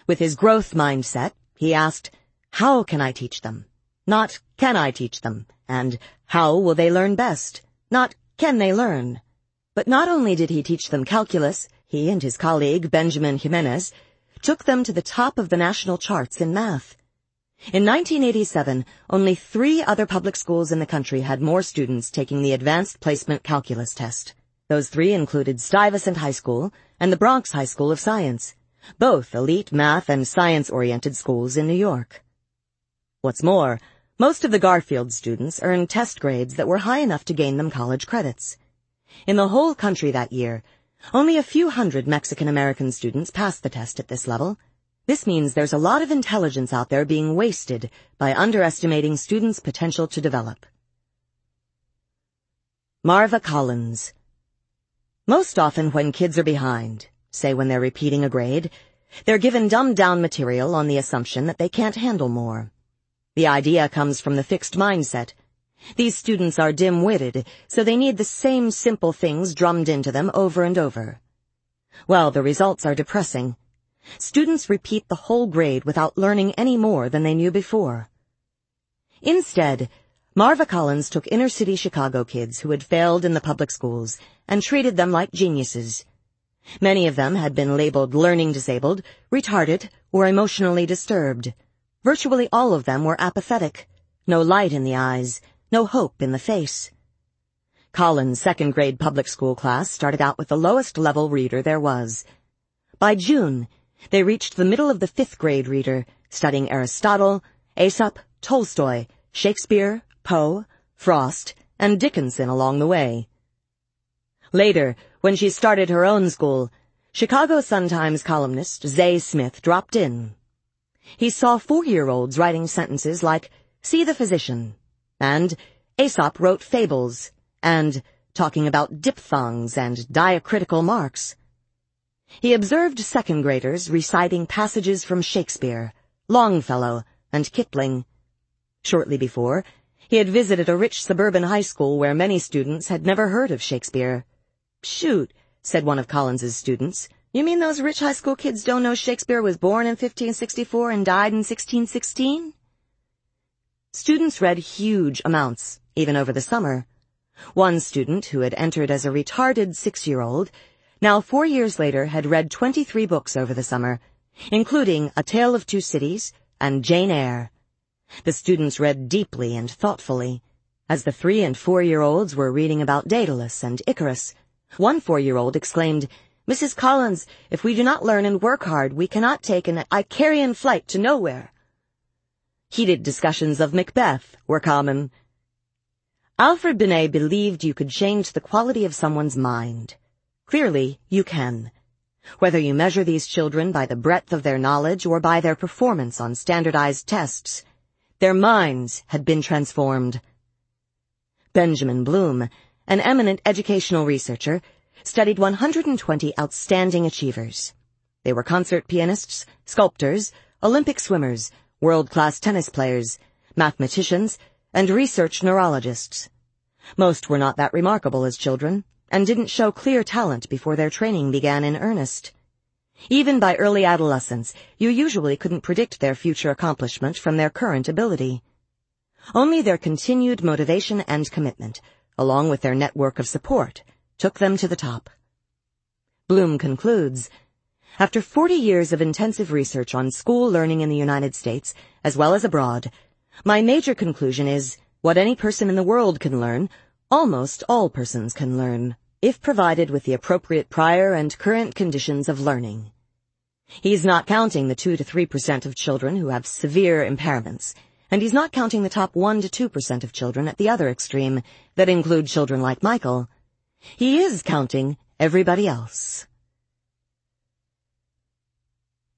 With his growth mindset, he asked, how can I teach them? Not, can I teach them? And, how will they learn best? Not, can they learn? But not only did he teach them calculus, he and his colleague, Benjamin Jimenez, took them to the top of the national charts in math. In 1987, only three other public schools in the country had more students taking the Advanced Placement Calculus test. Those three included Stuyvesant High School and the Bronx High School of Science, both elite math and science-oriented schools in New York. What's more, most of the Garfield students earned test grades that were high enough to gain them college credits. In the whole country that year, only a few hundred Mexican-American students passed the test at this level. This means there's a lot of intelligence out there being wasted by underestimating students' potential to develop. Marva Collins Most often when kids are behind, say when they're repeating a grade, they're given dumbed-down material on the assumption that they can't handle more. The idea comes from the fixed mindset – these students are dim-witted, so they need the same simple things drummed into them over and over. Well, the results are depressing. Students repeat the whole grade without learning any more than they knew before. Instead, Marva Collins took inner-city Chicago kids who had failed in the public schools and treated them like geniuses. Many of them had been labeled learning disabled, retarded, or emotionally disturbed. Virtually all of them were apathetic, no light in the eyes, no hope in the face. Collins' second grade public school class started out with the lowest level reader there was. By June, they reached the middle of the fifth grade reader, studying Aristotle, Aesop, Tolstoy, Shakespeare, Poe, Frost, and Dickinson along the way. Later, when she started her own school, Chicago Sun-Times columnist Zay Smith dropped in. He saw four-year-olds writing sentences like, see the physician, and Aesop wrote fables, and talking about diphthongs and diacritical marks. He observed second graders reciting passages from Shakespeare, Longfellow, and Kipling. Shortly before, he had visited a rich suburban high school where many students had never heard of Shakespeare. Shoot, said one of Collins's students. You mean those rich high school kids don't know Shakespeare was born in 1564 and died in 1616? Students read huge amounts, even over the summer. One student, who had entered as a retarded six-year-old, now four years later had read 23 books over the summer, including A Tale of Two Cities and Jane Eyre. The students read deeply and thoughtfully. As the three and four-year-olds were reading about Daedalus and Icarus, one four-year-old exclaimed, Mrs. Collins, if we do not learn and work hard, we cannot take an Icarian flight to nowhere. Heated discussions of Macbeth were common. Alfred Binet believed you could change the quality of someone's mind. Clearly, you can. Whether you measure these children by the breadth of their knowledge or by their performance on standardized tests, their minds had been transformed. Benjamin Bloom, an eminent educational researcher, studied 120 outstanding achievers. They were concert pianists, sculptors, Olympic swimmers, world-class tennis players, mathematicians, and research neurologists. Most were not that remarkable as children, and didn't show clear talent before their training began in earnest. Even by early adolescence, you usually couldn't predict their future accomplishment from their current ability. Only their continued motivation and commitment, along with their network of support, took them to the top. Bloom concludes, after 40 years of intensive research on school learning in the United States, as well as abroad, my major conclusion is What any person in the world can learn, almost all persons can learn, if provided with the appropriate prior and current conditions of learning. He's not counting the 2 to 3% of children who have severe impairments, and he's not counting the top 1 to 2% of children at the other extreme that include children like Michael. He is counting everybody else.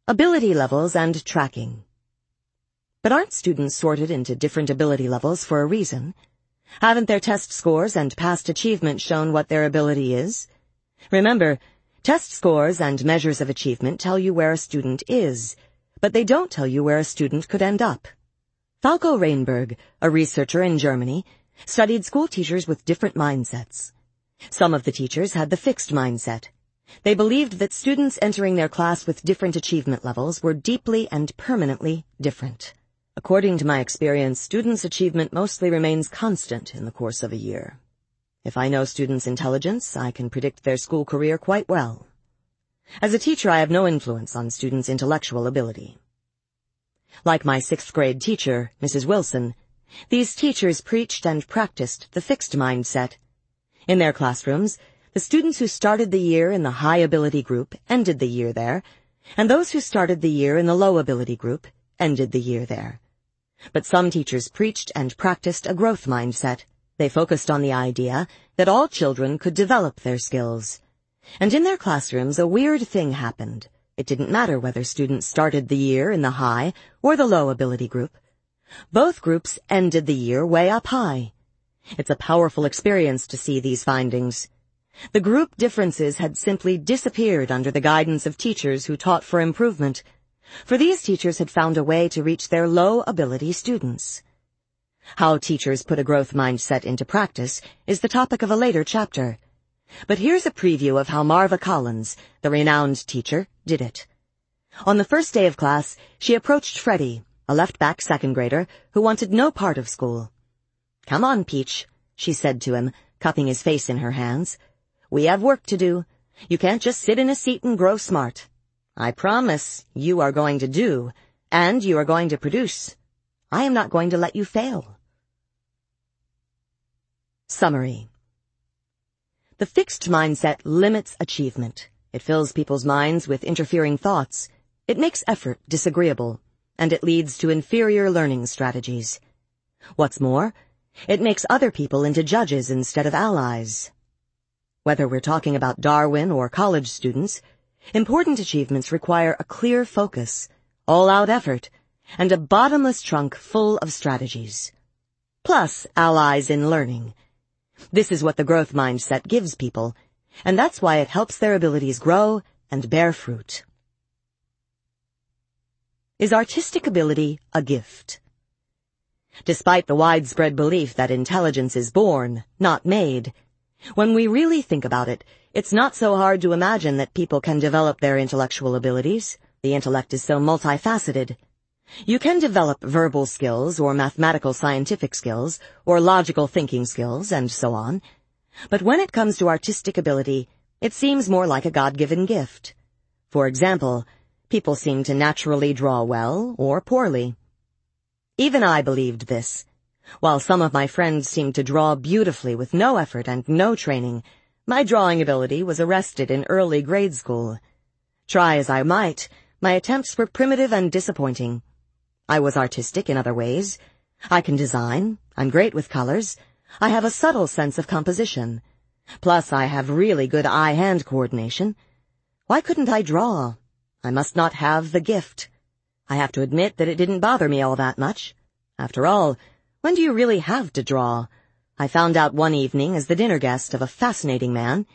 Ability levels and tracking. But aren't students sorted into different ability levels for a reason? Haven't their test scores and past achievement shown what their ability is? Remember, test scores and measures of achievement tell you where a student is, but they don't tell you where a student could end up. Falko Rheinberg, a researcher in Germany, studied school teachers with different mindsets. Some of the teachers had the fixed mindset. They believed that students entering their class with different achievement levels were deeply and permanently different. According to my experience, students' achievement mostly remains constant in the course of a year. If I know students' intelligence, I can predict their school career quite well. As a teacher, I have no influence on students' intellectual ability. Like my sixth grade teacher, Mrs. Wilson, these teachers preached and practiced the fixed mindset. In their classrooms, the students who started the year in the high ability group ended the year there, and those who started the year in the low ability group ended the year there. But some teachers preached and practiced a growth mindset. They focused on the idea that all children could develop their skills. And in their classrooms, a weird thing happened. It didn't matter whether students started the year in the high or the low ability group. Both groups ended the year way up high. It's a powerful experience to see these findings. The group differences had simply disappeared under the guidance of teachers who taught for improvement for these teachers had found a way to reach their low-ability students. How teachers put a growth mindset into practice is the topic of a later chapter. But here's a preview of how Marva Collins, the renowned teacher, did it. On the first day of class, she approached Freddie, a left-back second grader who wanted no part of school. Come on, Peach, she said to him, cupping his face in her hands. We have work to do. You can't just sit in a seat and grow smart. I promise you are going to do, and you are going to produce. I am not going to let you fail. Summary. The fixed mindset limits achievement. It fills people's minds with interfering thoughts. It makes effort disagreeable, and it leads to inferior learning strategies. What's more, it makes other people into judges instead of allies. Whether we're talking about Darwin or college students, Important achievements require a clear focus, all-out effort, and a bottomless trunk full of strategies. Plus allies in learning. This is what the growth mindset gives people, and that's why it helps their abilities grow and bear fruit. Is artistic ability a gift? Despite the widespread belief that intelligence is born, not made, when we really think about it, it's not so hard to imagine that people can develop their intellectual abilities. The intellect is so multifaceted. You can develop verbal skills or mathematical scientific skills or logical thinking skills and so on. But when it comes to artistic ability, it seems more like a God-given gift. For example, people seem to naturally draw well or poorly. Even I believed this. While some of my friends seemed to draw beautifully with no effort and no training, my drawing ability was arrested in early grade school. Try as I might, my attempts were primitive and disappointing. I was artistic in other ways. I can design. I'm great with colors. I have a subtle sense of composition. Plus, I have really good eye-hand coordination. Why couldn't I draw? I must not have the gift. I have to admit that it didn't bother me all that much. After all, when do you really have to draw? I found out one evening as the dinner guest of a fascinating man.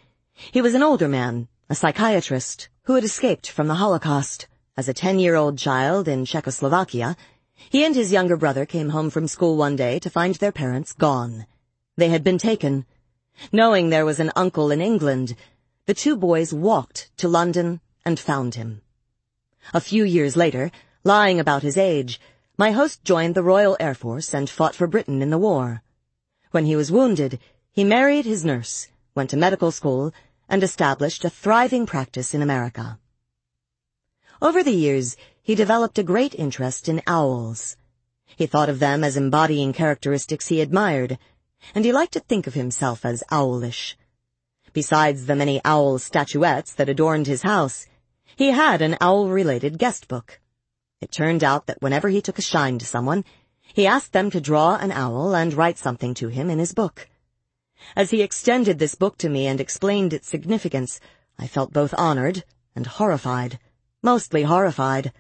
He was an older man, a psychiatrist, who had escaped from the Holocaust. As a ten-year-old child in Czechoslovakia, he and his younger brother came home from school one day to find their parents gone. They had been taken. Knowing there was an uncle in England, the two boys walked to London and found him. A few years later, lying about his age, my host joined the Royal Air Force and fought for Britain in the war. When he was wounded, he married his nurse, went to medical school, and established a thriving practice in America. Over the years, he developed a great interest in owls. He thought of them as embodying characteristics he admired, and he liked to think of himself as owlish. Besides the many owl statuettes that adorned his house, he had an owl-related guest book. It turned out that whenever he took a shine to someone, he asked them to draw an owl and write something to him in his book. As he extended this book to me and explained its significance, I felt both honored and horrified. Mostly horrified.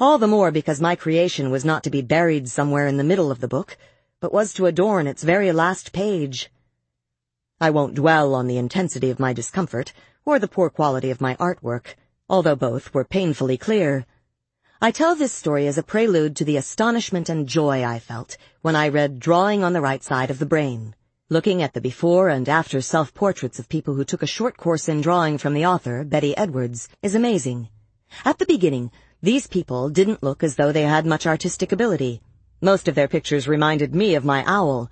All the more because my creation was not to be buried somewhere in the middle of the book, but was to adorn its very last page. I won't dwell on the intensity of my discomfort, or the poor quality of my artwork, although both were painfully clear. I tell this story as a prelude to the astonishment and joy I felt when I read Drawing on the Right Side of the Brain. Looking at the before and after self-portraits of people who took a short course in drawing from the author, Betty Edwards, is amazing. At the beginning, these people didn't look as though they had much artistic ability. Most of their pictures reminded me of my owl.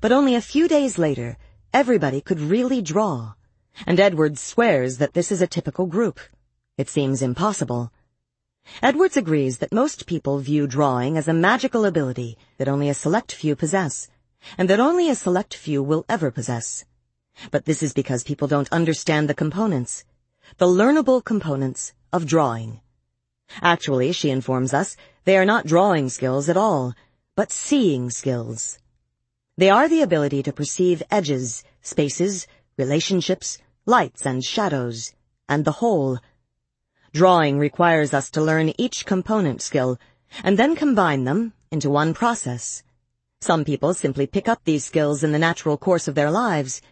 But only a few days later, everybody could really draw. And Edwards swears that this is a typical group. It seems impossible. Edwards agrees that most people view drawing as a magical ability that only a select few possess and that only a select few will ever possess. But this is because people don't understand the components, the learnable components of drawing. Actually, she informs us, they are not drawing skills at all, but seeing skills. They are the ability to perceive edges, spaces, relationships, lights and shadows, and the whole. Drawing requires us to learn each component skill, and then combine them into one process. Some people simply pick up these skills in the natural course of their lives,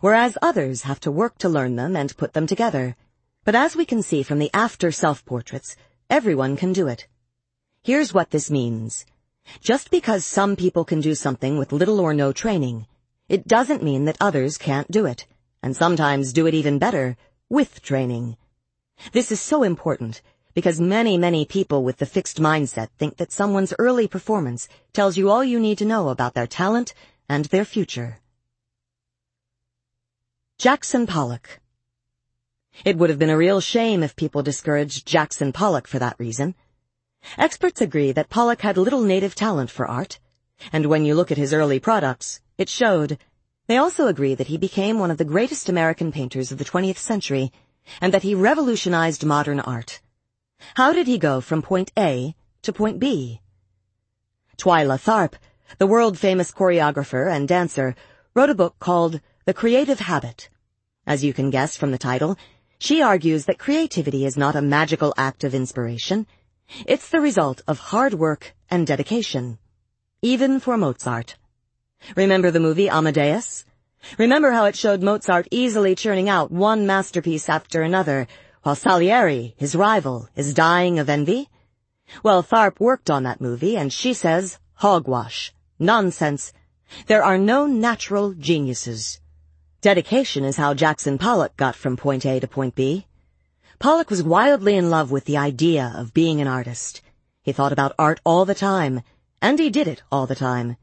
whereas others have to work to learn them and put them together. But as we can see from the after self-portraits, everyone can do it. Here's what this means. Just because some people can do something with little or no training, it doesn't mean that others can't do it, and sometimes do it even better, with training. This is so important because many, many people with the fixed mindset think that someone's early performance tells you all you need to know about their talent and their future. Jackson Pollock It would have been a real shame if people discouraged Jackson Pollock for that reason. Experts agree that Pollock had little native talent for art, and when you look at his early products, it showed. They also agree that he became one of the greatest American painters of the 20th century, and that he revolutionized modern art. How did he go from point A to point B? Twyla Tharp, the world-famous choreographer and dancer, wrote a book called The Creative Habit. As you can guess from the title, she argues that creativity is not a magical act of inspiration. It's the result of hard work and dedication. Even for Mozart. Remember the movie Amadeus? Remember how it showed Mozart easily churning out one masterpiece after another, while Salieri, his rival, is dying of envy? Well, Tharp worked on that movie, and she says, hogwash, nonsense. There are no natural geniuses. Dedication is how Jackson Pollock got from point A to point B. Pollock was wildly in love with the idea of being an artist. He thought about art all the time, and he did it all the time.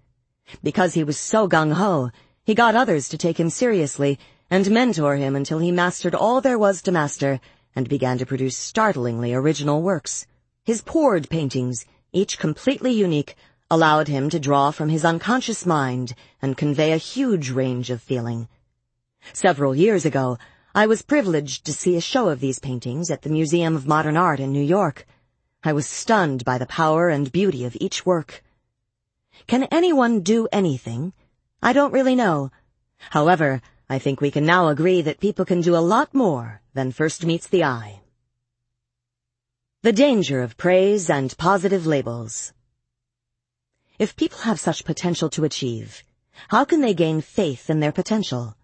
Because he was so gung-ho, he got others to take him seriously and mentor him until he mastered all there was to master and began to produce startlingly original works. His poured paintings, each completely unique, allowed him to draw from his unconscious mind and convey a huge range of feeling. Several years ago, I was privileged to see a show of these paintings at the Museum of Modern Art in New York. I was stunned by the power and beauty of each work. Can anyone do anything? I don't really know. However, I think we can now agree that people can do a lot more than first meets the eye. The danger of praise and positive labels. If people have such potential to achieve, how can they gain faith in their potential?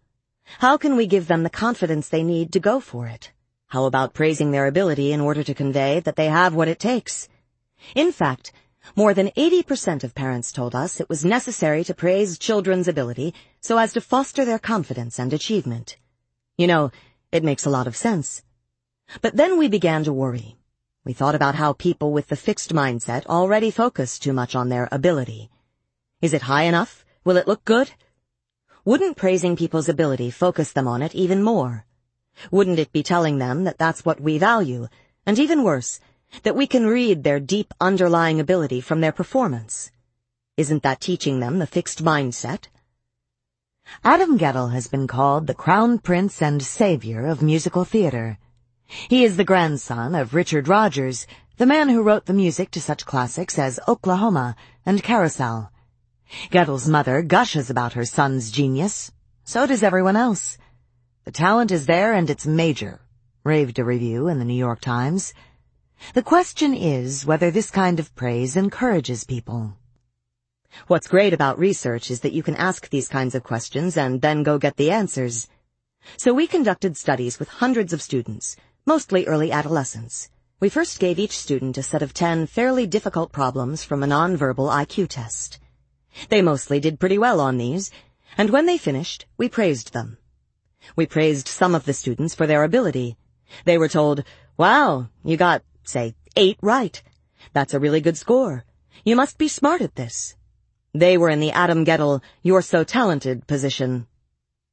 How can we give them the confidence they need to go for it? How about praising their ability in order to convey that they have what it takes? In fact, more than 80% of parents told us it was necessary to praise children's ability so as to foster their confidence and achievement. You know, it makes a lot of sense. But then we began to worry. We thought about how people with the fixed mindset already focus too much on their ability. Is it high enough? Will it look good? Wouldn't praising people's ability focus them on it even more? Wouldn't it be telling them that that's what we value, and even worse, that we can read their deep underlying ability from their performance. Isn't that teaching them the fixed mindset? Adam Guettel has been called the crown prince and savior of musical theater. He is the grandson of Richard Rodgers, the man who wrote the music to such classics as Oklahoma and Carousel. Guettel's mother gushes about her son's genius. So does everyone else. The talent is there and it's major, raved a review in the New York Times. The question is whether this kind of praise encourages people. What's great about research is that you can ask these kinds of questions and then go get the answers. So we conducted studies with hundreds of students, mostly early adolescents. We first gave each student a set of 10 fairly difficult problems from a nonverbal IQ test. They mostly did pretty well on these, and when they finished, we praised them. We praised some of the students for their ability. They were told, wow, you got, say, eight right. That's a really good score. You must be smart at this. They were in the Adam Guettel, you're so talented position.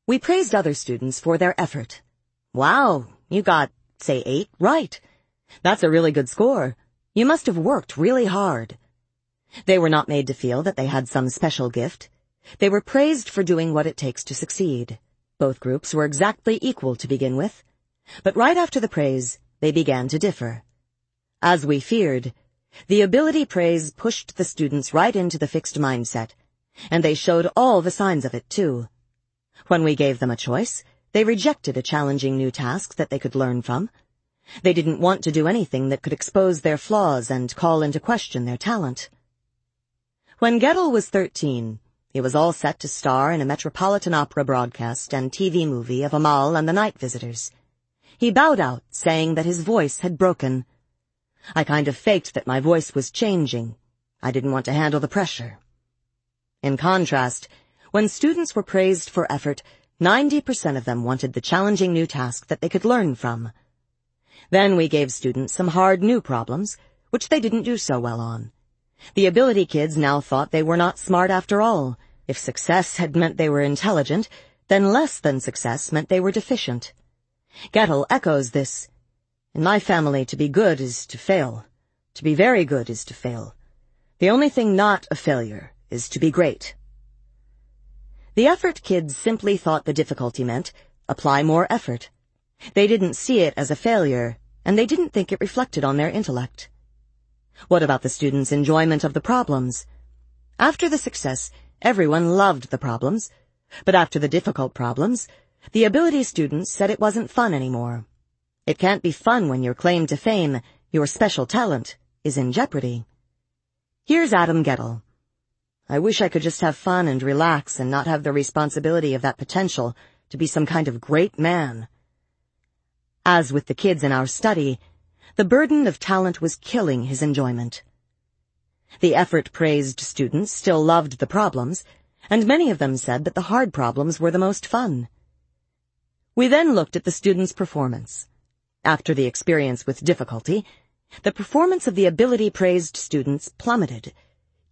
We praised other students for their effort. Wow, you got, say, eight right. That's a really good score. You must have worked really hard. They were not made to feel that they had some special gift. They were praised for doing what it takes to succeed. Both groups were exactly equal to begin with. But right after the praise, they began to differ. As we feared, the ability praise pushed the students right into the fixed mindset, and they showed all the signs of it too. When we gave them a choice, they rejected a challenging new task that they could learn from. They didn't want to do anything that could expose their flaws and call into question their talent. When Guettel was 13, he was all set to star in a Metropolitan Opera broadcast and TV movie of Amahl and the Night Visitors. He bowed out, saying that his voice had broken. I kind of faked that my voice was changing. I didn't want to handle the pressure. In contrast, when students were praised for effort, 90% of them wanted the challenging new task that they could learn from. Then we gave students some hard new problems, which they didn't do so well on. The ability kids now thought they were not smart after all. If success had meant they were intelligent, then less than success meant they were deficient. Guettel echoes this. In my family, to be good is to fail. To be very good is to fail. The only thing not a failure is to be great. The effort kids simply thought the difficulty meant apply more effort. They didn't see it as a failure, and they didn't think it reflected on their intellect. What about the students' enjoyment of the problems? After the success, everyone loved the problems. But after the difficult problems, the ability students said it wasn't fun anymore. It can't be fun when your claim to fame, your special talent, is in jeopardy. Here's Adam Guettel. I wish I could just have fun and relax and not have the responsibility of that potential to be some kind of great man. As with the kids in our study, the burden of talent was killing his enjoyment. The effort-praised students still loved the problems, and many of them said that the hard problems were the most fun. We then looked at the students' performance. After the experience with difficulty, the performance of the ability-praised students plummeted,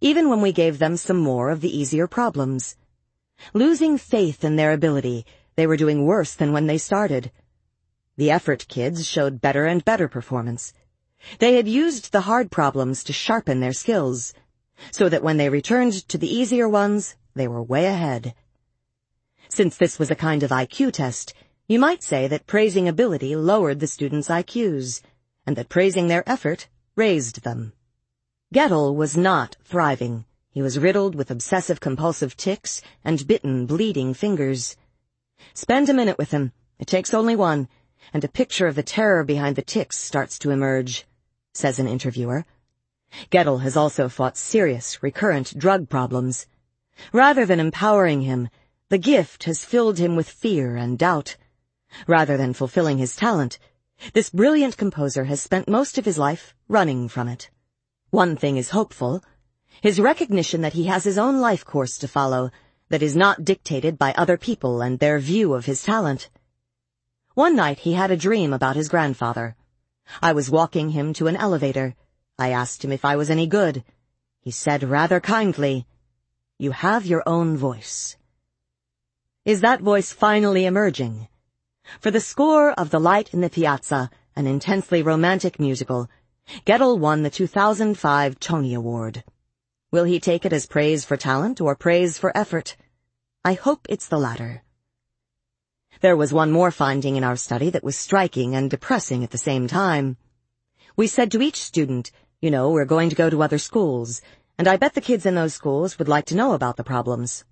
even when we gave them some more of the easier problems. Losing faith in their ability, they were doing worse than when they started. The effort kids showed better and better performance. They had used the hard problems to sharpen their skills, so that when they returned to the easier ones, they were way ahead. Since this was a kind of IQ test, you might say that praising ability lowered the students' IQs, and that praising their effort raised them. Guettel was not thriving. He was riddled with obsessive-compulsive tics and bitten, bleeding fingers. Spend a minute with him. It takes only one and a picture of the terror behind the tics starts to emerge, says an interviewer. Guettel has also fought serious, recurrent drug problems. Rather than empowering him, the gift has filled him with fear and doubt. Rather than fulfilling his talent, this brilliant composer has spent most of his life running from it. One thing is hopeful. His recognition that he has his own life course to follow that is not dictated by other people and their view of his talent. One night he had a dream about his grandfather. I was walking him to an elevator. I asked him if I was any good. He said rather kindly, You have your own voice. Is that voice finally emerging? For the score of The Light in the Piazza, an intensely romantic musical, Guettel won the 2005 Tony Award. Will he take it as praise for talent or praise for effort? I hope it's the latter. There was one more finding in our study that was striking and depressing at the same time. We said to each student, you know, we're going to go to other schools, and I bet the kids in those schools would like to know about the problems.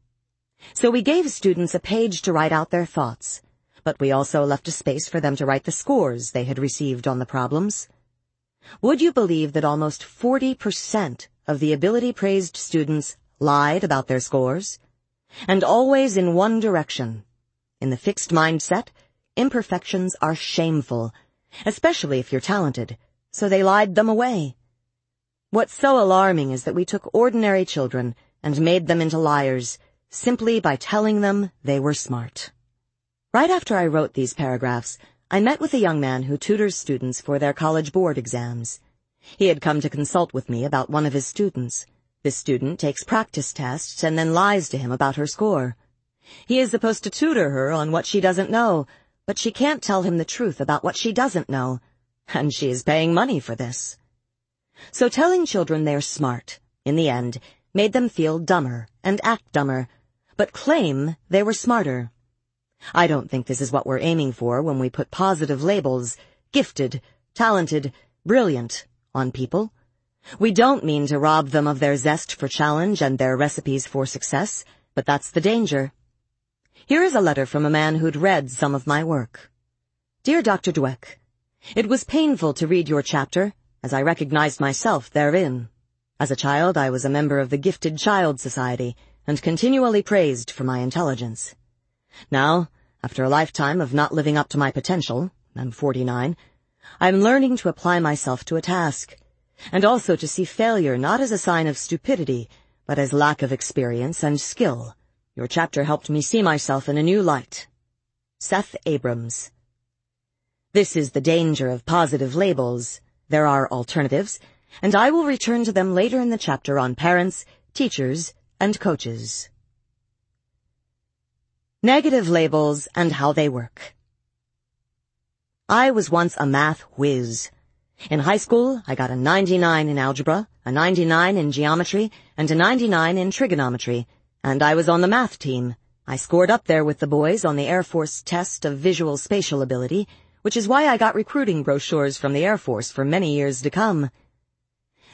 So we gave students a page to write out their thoughts, but we also left a space for them to write the scores they had received on the problems. Would you believe that almost 40% of the ability-praised students lied about their scores? And always in one direction. In the fixed mindset, imperfections are shameful, especially if you're talented, so they lied them away. What's so alarming is that we took ordinary children and made them into liars simply by telling them they were smart. Right after I wrote these paragraphs, I met with a young man who tutors students for their college board exams. He had come to consult with me about one of his students. This student takes practice tests and then lies to him about her score. He is supposed to tutor her on what she doesn't know, but she can't tell him the truth about what she doesn't know, and she is paying money for this. So telling children they're smart, in the end, made them feel dumber and act dumber, but claim they were smarter. I don't think this is what we're aiming for when we put positive labels, gifted, talented, brilliant, on people. We don't mean to rob them of their zest for challenge and their recipes for success, but that's the danger. Here is a letter from a man who'd read some of my work. Dear Dr. Dweck, it was painful to read your chapter, as I recognized myself therein. As a child, I was a member of the Gifted Child Society and continually praised for my intelligence. Now, after a lifetime of not living up to my potential, I'm 49, I'm learning to apply myself to a task, and also to see failure not as a sign of stupidity, but as lack of experience and skill. Your chapter helped me see myself in a new light. Seth Abrams This is the danger of positive labels. There are alternatives, and I will return to them later in the chapter on parents, teachers, and coaches. Negative labels and how they work. I was once a math whiz. In high school, I got a 99 in algebra, a 99 in geometry, and a 99 in trigonometry, and I was on the math team. I scored up there with the boys on the Air Force test of visual spatial ability, which is why I got recruiting brochures from the Air Force for many years to come.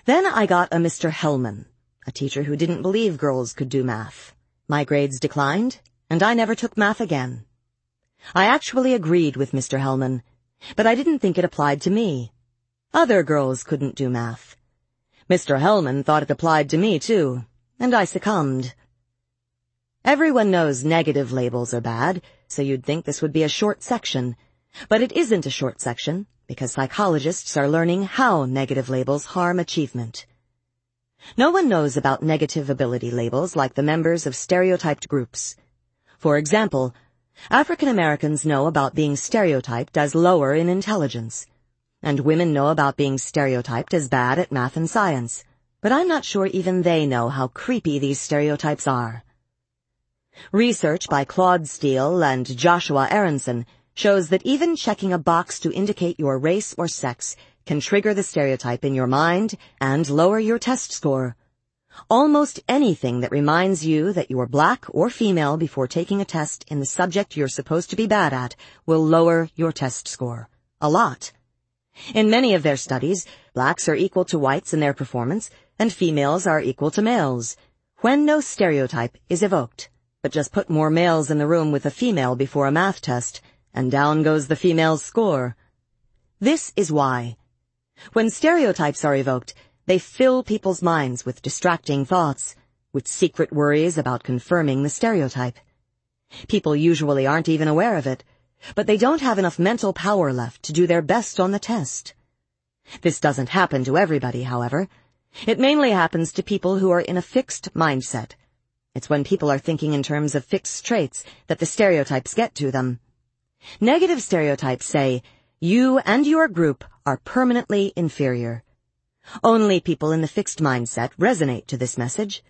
Then I got a Mr. Hellman, a teacher who didn't believe girls could do math. My grades declined, and I never took math again. I actually agreed with Mr. Hellman, but I didn't think it applied to me. Other girls couldn't do math. Mr. Hellman thought it applied to me, too, and I succumbed. Everyone knows negative labels are bad, so you'd think this would be a short section. But it isn't a short section, because psychologists are learning how negative labels harm achievement. No one knows about negative ability labels like the members of stereotyped groups. For example, African Americans know about being stereotyped as lower in intelligence, and women know about being stereotyped as bad at math and science, but I'm not sure even they know how creepy these stereotypes are. Research by Claude Steele and Joshua Aronson shows that even checking a box to indicate your race or sex can trigger the stereotype in your mind and lower your test score. Almost anything that reminds you that you are black or female before taking a test in the subject you're supposed to be bad at will lower your test score. A lot. In many of their studies, blacks are equal to whites in their performance, and females are equal to males, when no stereotype is evoked. But just put more males in the room with a female before a math test, and down goes the female's score. This is why. When stereotypes are evoked, they fill people's minds with distracting thoughts, with secret worries about confirming the stereotype. People usually aren't even aware of it, but they don't have enough mental power left to do their best on the test. This doesn't happen to everybody, however. It mainly happens to people who are in a fixed mindset. It's when people are thinking in terms of fixed traits that the stereotypes get to them. Negative stereotypes say, you and your group are permanently inferior. Only people in the fixed mindset resonate to this message.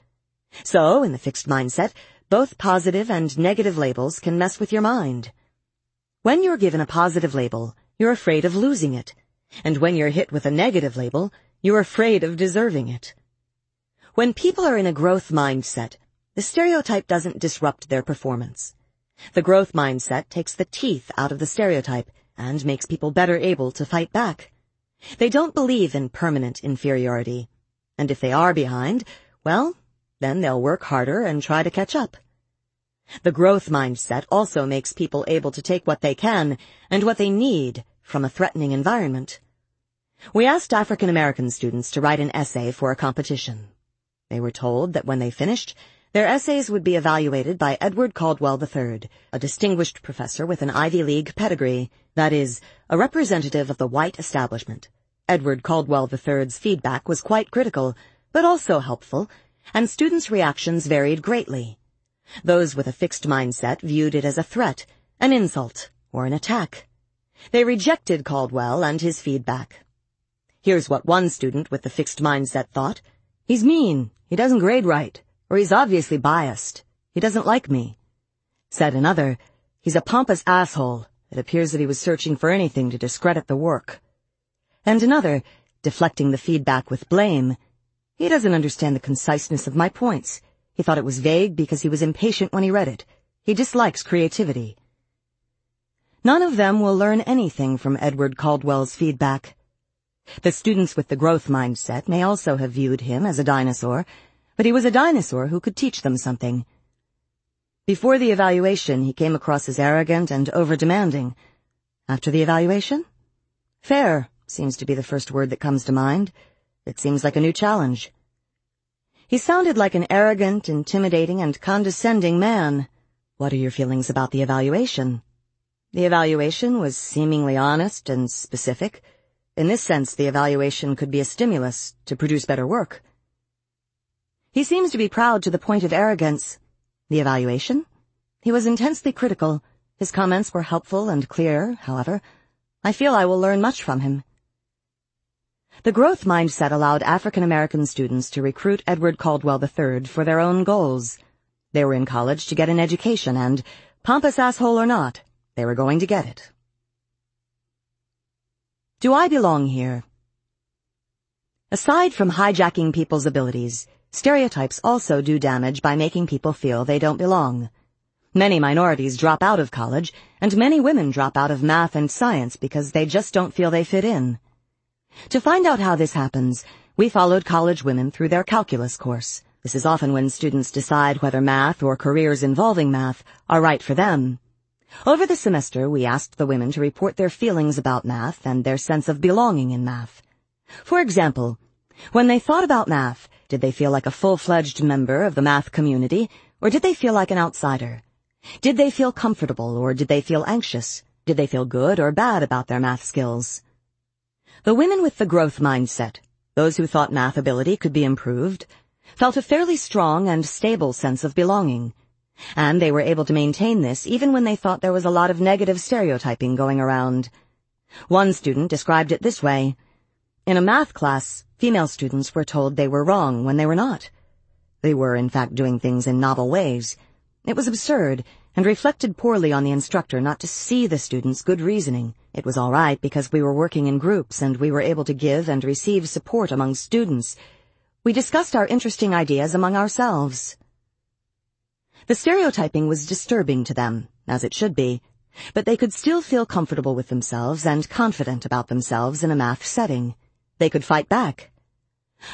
So, in the fixed mindset, both positive and negative labels can mess with your mind. When you're given a positive label, you're afraid of losing it. And when you're hit with a negative label, you're afraid of deserving it. When people are in a growth mindset, the stereotype doesn't disrupt their performance. The growth mindset takes the teeth out of the stereotype and makes people better able to fight back. They don't believe in permanent inferiority. And if they are behind, well, then they'll work harder and try to catch up. The growth mindset also makes people able to take what they can and what they need from a threatening environment. We asked African American students to write an essay for a competition. They were told that when they finished, their essays would be evaluated by Edward Caldwell III, a distinguished professor with an Ivy League pedigree, that is, a representative of the white establishment. Edward Caldwell III's feedback was quite critical, but also helpful, and students' reactions varied greatly. Those with a fixed mindset viewed it as a threat, an insult, or an attack. They rejected Caldwell and his feedback. Here's what one student with the fixed mindset thought. He's mean. He doesn't grade right. Or he's obviously biased. He doesn't like me. Said another, he's a pompous asshole. It appears that he was searching for anything to discredit the work. And another, deflecting the feedback with blame. He doesn't understand the conciseness of my points. He thought it was vague because he was impatient when he read it. He dislikes creativity. None of them will learn anything from Edward Caldwell's feedback. The students with the growth mindset may also have viewed him as a dinosaur, but he was a dinosaur who could teach them something. Before the evaluation, he came across as arrogant and over-demanding. After the evaluation? Fair seems to be the first word that comes to mind. It seems like a new challenge. He sounded like an arrogant, intimidating, and condescending man. What are your feelings about the evaluation? The evaluation was seemingly honest and specific. In this sense, the evaluation could be a stimulus to produce better work. He seems to be proud to the point of arrogance. The evaluation? He was intensely critical. His comments were helpful and clear, however. I feel I will learn much from him. The growth mindset allowed African American students to recruit Edward Caldwell III for their own goals. They were in college to get an education and, pompous asshole or not, they were going to get it. Do I belong here? Aside from hijacking people's abilities, stereotypes also do damage by making people feel they don't belong. Many minorities drop out of college, and many women drop out of math and science because they just don't feel they fit in. To find out how this happens, we followed college women through their calculus course. This is often when students decide whether math or careers involving math are right for them. Over the semester, we asked the women to report their feelings about math and their sense of belonging in math. For example, when they thought about math, did they feel like a full-fledged member of the math community, or did they feel like an outsider? Did they feel comfortable, or did they feel anxious? Did they feel good or bad about their math skills? The women with the growth mindset, those who thought math ability could be improved, felt a fairly strong and stable sense of belonging. And they were able to maintain this even when they thought there was a lot of negative stereotyping going around. One student described it this way. In a math class, female students were told they were wrong when they were not. They were, in fact, doing things in novel ways. It was absurd and reflected poorly on the instructor not to see the students' good reasoning. It was all right because we were working in groups and we were able to give and receive support among students. We discussed our interesting ideas among ourselves. The stereotyping was disturbing to them, as it should be, but they could still feel comfortable with themselves and confident about themselves in a math setting. They could fight back.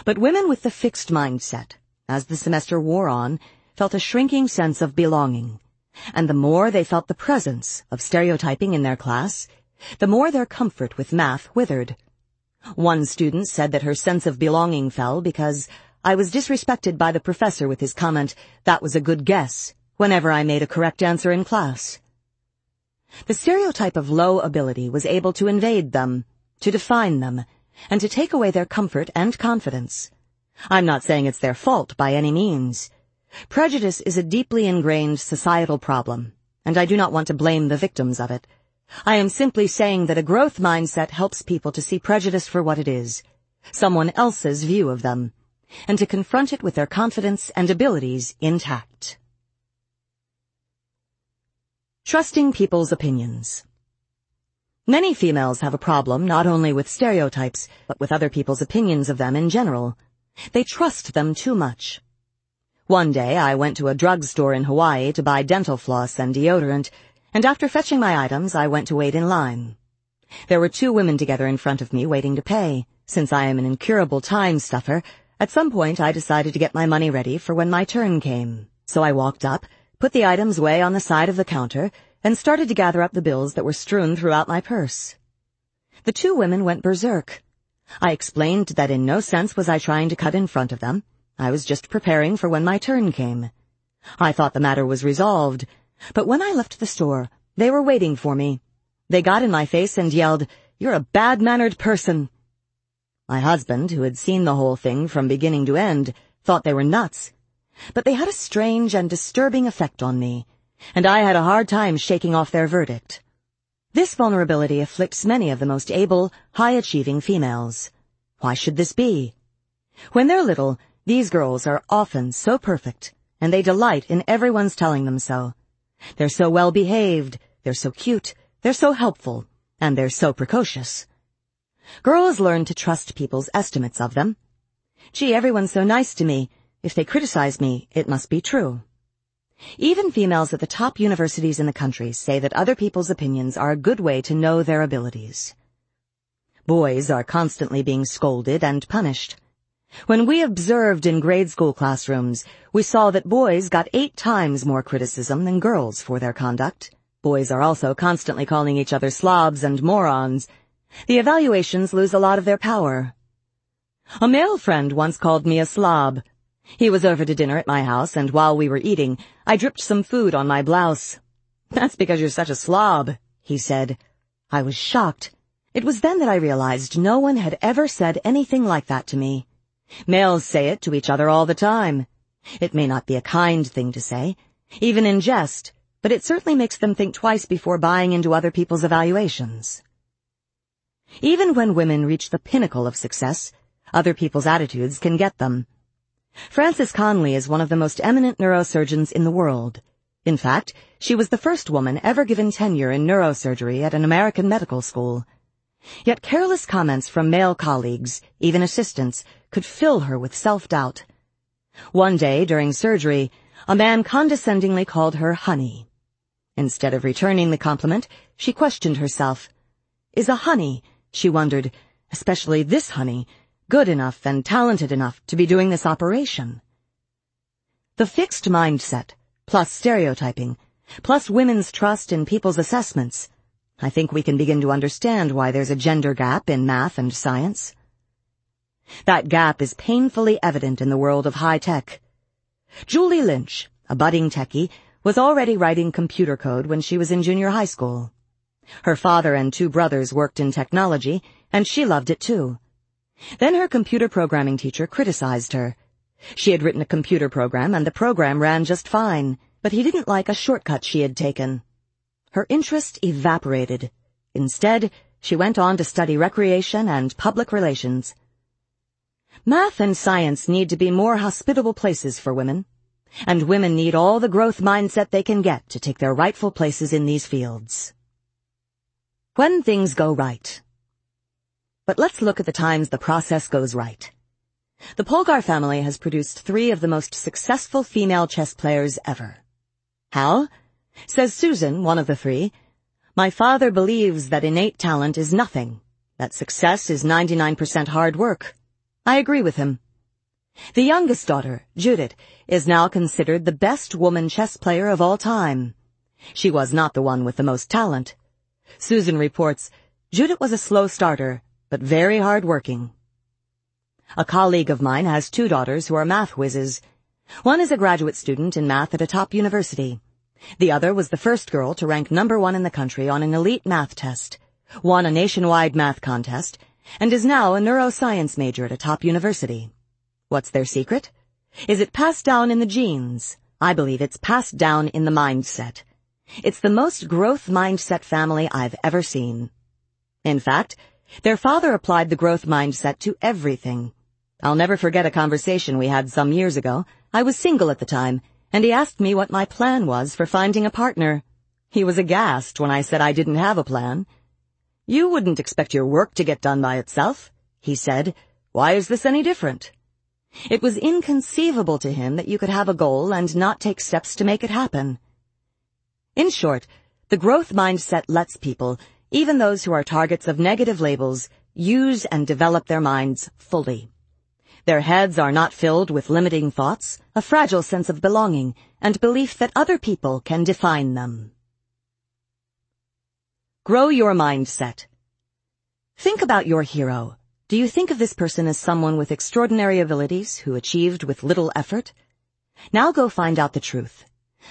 But women with the fixed mindset, as the semester wore on, felt a shrinking sense of belonging and the more they felt the presence of stereotyping in their class, the more their comfort with math withered. One student said that her sense of belonging fell because I was disrespected by the professor with his comment, that was a good guess, whenever I made a correct answer in class. The stereotype of low ability was able to invade them, to define them, and to take away their comfort and confidence. I'm not saying it's their fault by any means. Prejudice is a deeply ingrained societal problem, and I do not want to blame the victims of it. I am simply saying that a growth mindset helps people to see prejudice for what it is, someone else's view of them, and to confront it with their confidence and abilities intact. Trusting people's opinions. Many females have a problem not only with stereotypes, but with other people's opinions of them in general. They trust them too much. One day I went to a drugstore in Hawaii to buy dental floss and deodorant, and after fetching my items I went to wait in line. There were two women together in front of me waiting to pay. Since I am an incurable time stuffer, at some point I decided to get my money ready for when my turn came. So I walked up, put the items away on the side of the counter, and started to gather up the bills that were strewn throughout my purse. The two women went berserk. I explained that in no sense was I trying to cut in front of them. I was just preparing for when my turn came. I thought the matter was resolved, but when I left the store, they were waiting for me. They got in my face and yelled, You're a bad-mannered person. My husband, who had seen the whole thing from beginning to end, thought they were nuts. But they had a strange and disturbing effect on me, and I had a hard time shaking off their verdict. This vulnerability afflicts many of the most able, high-achieving females. Why should this be? When they're little, these girls are often so perfect, and they delight in everyone's telling them so. They're so well behaved, they're so cute, they're so helpful, and they're so precocious. Girls learn to trust people's estimates of them. Gee, everyone's so nice to me. If they criticize me, it must be true. Even females at the top universities in the country say that other people's opinions are a good way to know their abilities. Boys are constantly being scolded and punished. When we observed in grade school classrooms, we saw that boys got eight times more criticism than girls for their conduct. Boys are also constantly calling each other slobs and morons. The evaluations lose a lot of their power. A male friend once called me a slob, he was over to dinner at my house, and while we were eating, I dripped some food on my blouse. That's because you're such a slob, he said. I was shocked. It was then that I realized no one had ever said anything like that to me. Males say it to each other all the time. It may not be a kind thing to say, even in jest, but it certainly makes them think twice before buying into other people's evaluations. Even when women reach the pinnacle of success, other people's attitudes can get them. Frances Conley is one of the most eminent neurosurgeons in the world. In fact, she was the first woman ever given tenure in neurosurgery at an American medical school. Yet careless comments from male colleagues, even assistants, could fill her with self-doubt. One day during surgery, a man condescendingly called her honey. Instead of returning the compliment, she questioned herself. Is a honey, she wondered, especially this honey, good enough and talented enough to be doing this operation. The fixed mindset, plus stereotyping, plus women's trust in people's assessments, I think we can begin to understand why there's a gender gap in math and science. That gap is painfully evident in the world of high tech. Julie Lynch, a budding techie, was already writing computer code when she was in junior high school. Her father and two brothers worked in technology, and she loved it too. Then her computer programming teacher criticized her. She had written a computer program and the program ran just fine, but he didn't like a shortcut she had taken. Her interest evaporated. Instead, she went on to study recreation and public relations. Math and science need to be more hospitable places for women, and women need all the growth mindset they can get to take their rightful places in these fields. When things go right. But let's look at the times the process goes right. The Polgar family has produced three of the most successful female chess players ever. How? Says Susan, one of the three, my father believes that innate talent is nothing, that success is 99% hard work. I agree with him. The youngest daughter, Judith, is now considered the best woman chess player of all time. She was not the one with the most talent. Susan reports, Judith was a slow starter, but very hard-working. A colleague of mine has two daughters who are math whizzes. One is a graduate student in math at a top university. The other was the first girl to rank number one in the country on an elite math test, won a nationwide math contest, and is now a neuroscience major at a top university. What's their secret? Is it passed down in the genes? I believe it's passed down in the mindset. It's the most growth mindset family I've ever seen. In fact, their father applied the growth mindset to everything. I'll never forget a conversation we had some years ago. I was single at the time, and he asked me what my plan was for finding a partner. He was aghast when I said I didn't have a plan. You wouldn't expect your work to get done by itself, he said. Why is this any different? It was inconceivable to him that you could have a goal and not take steps to make it happen. In short, the growth mindset lets people, even those who are targets of negative labels, use and develop their minds fully. Their heads are not filled with limiting thoughts, a fragile sense of belonging, and belief that other people can define them. Grow your mindset. Think about your hero. Do you think of this person as someone with extraordinary abilities who achieved with little effort? Now go find out the truth.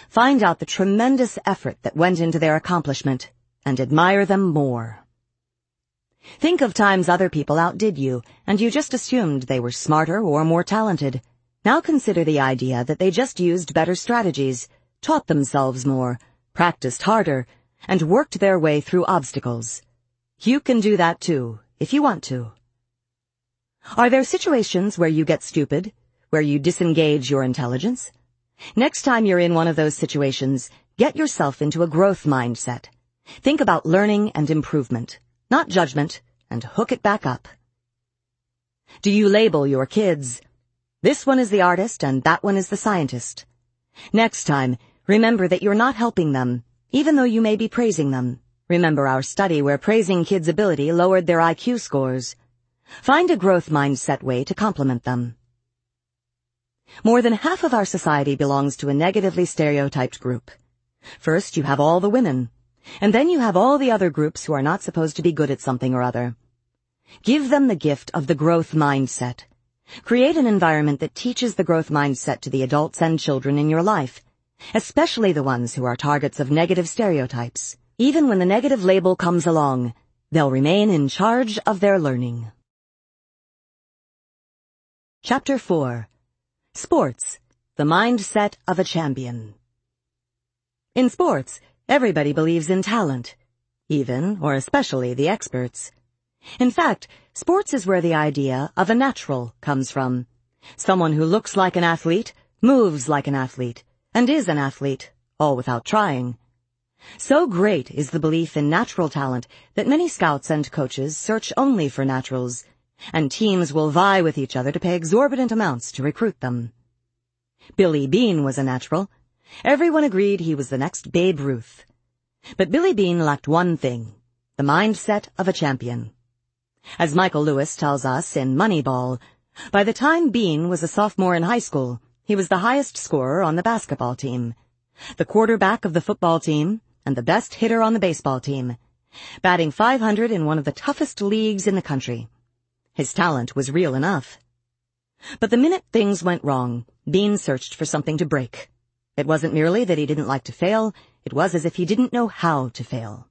Find out the tremendous effort that went into their accomplishment and admire them more. Think of times other people outdid you and you just assumed they were smarter or more talented. Now consider the idea that they just used better strategies, taught themselves more, practiced harder, and worked their way through obstacles. You can do that too, if you want to. Are there situations where you get stupid, where you disengage your intelligence? Next time you're in one of those situations, get yourself into a growth mindset. Think about learning and improvement, not judgment, and hook it back up. Do you label your kids? This one is the artist and that one is the scientist. Next time, remember that you're not helping them, even though you may be praising them. Remember our study where praising kids' ability lowered their IQ scores. Find a growth mindset way to compliment them. More than half of our society belongs to a negatively stereotyped group. First, you have all the women, and then you have all the other groups who are not supposed to be good at something or other. Give them the gift of the growth mindset. Create an environment that teaches the growth mindset to the adults and children in your life, especially the ones who are targets of negative stereotypes. Even when the negative label comes along, they'll remain in charge of their learning. Chapter 4 Sports, the Mindset of a Champion In sports, everybody believes in talent, even or especially the experts. In fact, sports is where the idea of a natural comes from. Someone who looks like an athlete, moves like an athlete, and is an athlete, all without trying. So great is the belief in natural talent that many scouts and coaches search only for naturals and teams will vie with each other to pay exorbitant amounts to recruit them. Billy Beane was a natural. Everyone agreed he was the next Babe Ruth. But Billy Beane lacked one thing, the mindset of a champion. As Michael Lewis tells us in Moneyball, by the time Beane was a sophomore in high school, he was the highest scorer on the basketball team, the quarterback of the football team, and the best hitter on the baseball team, batting 500 in one of the toughest leagues in the country. His talent was real enough. But the minute things went wrong, Beane searched for something to break. It wasn't merely that he didn't like to fail, it was as if he didn't know how to fail.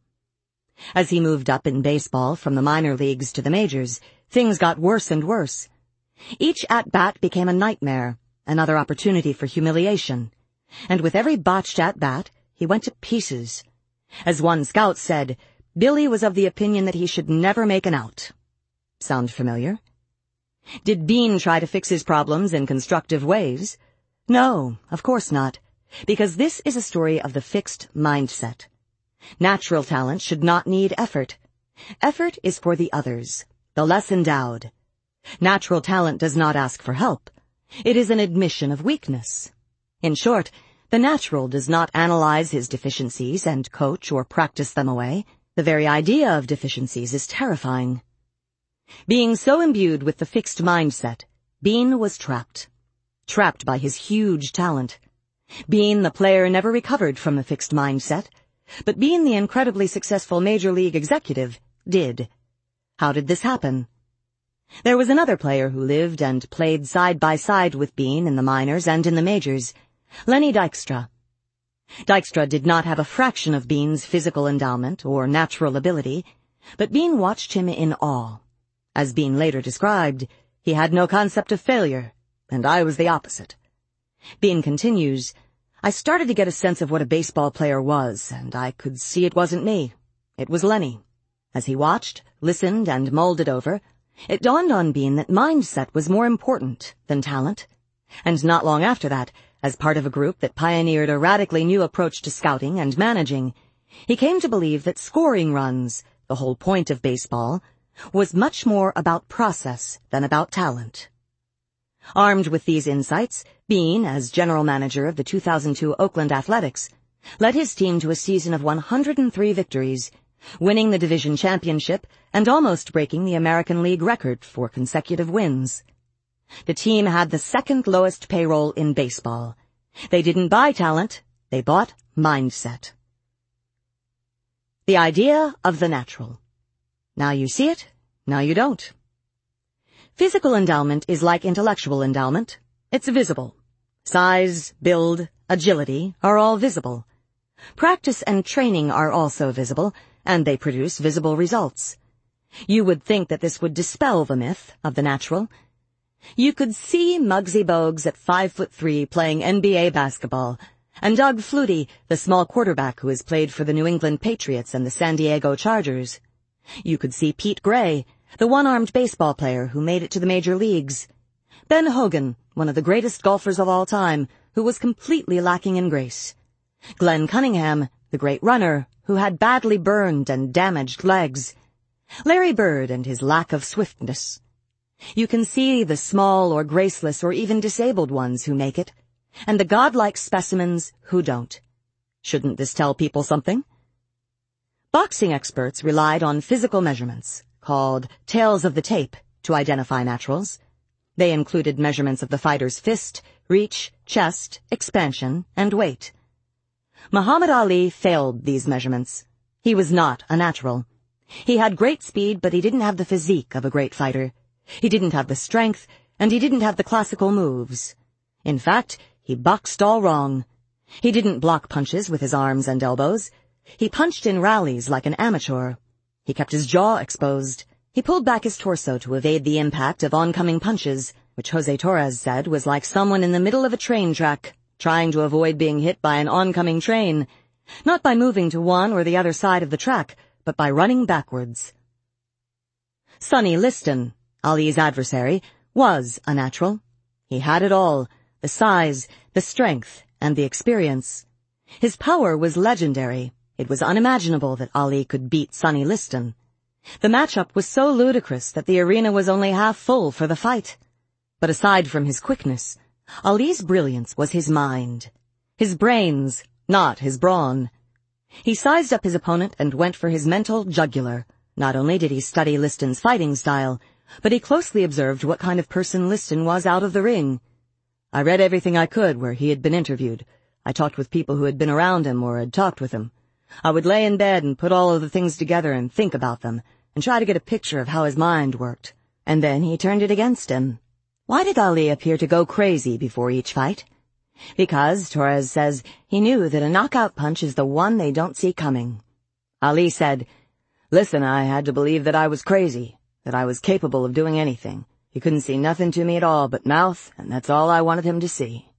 As he moved up in baseball from the minor leagues to the majors, things got worse and worse. Each at-bat became a nightmare, another opportunity for humiliation. And with every botched at-bat, he went to pieces. As one scout said, Billy was of the opinion that he should never make an out. Sound familiar? Did Beane try to fix his problems in constructive ways? No, of course not, because this is a story of the fixed mindset. Natural talent should not need effort. Effort is for the others, the less endowed. Natural talent does not ask for help. It is an admission of weakness. In short, the natural does not analyze his deficiencies and coach or practice them away. The very idea of deficiencies is terrifying. Being so imbued with the fixed mindset, Beane was trapped. Trapped by his huge talent. Beane, the player, never recovered from the fixed mindset, but Beane, the incredibly successful major league executive, did. How did this happen? There was another player who lived and played side by side with Beane in the minors and in the majors, Lenny Dykstra. Dykstra did not have a fraction of Beane's physical endowment or natural ability, but Beane watched him in awe. As Beane later described, he had no concept of failure, and I was the opposite. Beane continues, I started to get a sense of what a baseball player was, and I could see it wasn't me. It was Lenny. As he watched, listened, and mulled it over, it dawned on Beane that mindset was more important than talent. And not long after that, as part of a group that pioneered a radically new approach to scouting and managing, he came to believe that scoring runs, the whole point of baseball, was much more about process than about talent. Armed with these insights, Beane, as general manager of the 2002 Oakland Athletics, led his team to a season of 103 victories, winning the division championship and almost breaking the American League record for consecutive wins. The team had the second lowest payroll in baseball. They didn't buy talent, they bought mindset. The idea of the natural. Now you see it, now you don't. Physical endowment is like intellectual endowment. It's visible. Size, build, agility are all visible. Practice and training are also visible, and they produce visible results. You would think that this would dispel the myth of the natural. You could see Muggsy Bogues at five foot three playing NBA basketball, and Doug Flutie, the small quarterback who has played for the New England Patriots and the San Diego Chargers. You could see Pete Gray, the one-armed baseball player who made it to the major leagues. Ben Hogan, one of the greatest golfers of all time, who was completely lacking in grace. Glenn Cunningham, the great runner, who had badly burned and damaged legs. Larry Bird and his lack of swiftness. You can see the small or graceless or even disabled ones who make it, and the godlike specimens who don't. Shouldn't this tell people something? Boxing experts relied on physical measurements, called tales of the tape, to identify naturals. They included measurements of the fighter's fist, reach, chest, expansion, and weight. Muhammad Ali failed these measurements. He was not a natural. He had great speed, but he didn't have the physique of a great fighter. He didn't have the strength, and he didn't have the classical moves. In fact, he boxed all wrong. He didn't block punches with his arms and elbows. He punched in rallies like an amateur. He kept his jaw exposed. He pulled back his torso to evade the impact of oncoming punches, which Jose Torres said was like someone in the middle of a train track, trying to avoid being hit by an oncoming train, not by moving to one or the other side of the track, but by running backwards. Sonny Liston, Ali's adversary, was a natural. He had it all, the size, the strength, and the experience. His power was legendary. It was unimaginable that Ali could beat Sonny Liston. The matchup was so ludicrous that the arena was only half full for the fight. But aside from his quickness, Ali's brilliance was his mind. His brains, not his brawn. He sized up his opponent and went for his mental jugular. Not only did he study Liston's fighting style, but he closely observed what kind of person Liston was out of the ring. I read everything I could where he had been interviewed. I talked with people who had been around him or had talked with him. I would lay in bed and put all of the things together and think about them, and try to get a picture of how his mind worked. And then he turned it against him. Why did Ali appear to go crazy before each fight? Because, Torres says, he knew that a knockout punch is the one they don't see coming. Ali said, Listen, I had to believe that I was crazy, that I was capable of doing anything. He couldn't see nothing to me at all but mouth, and that's all I wanted him to see.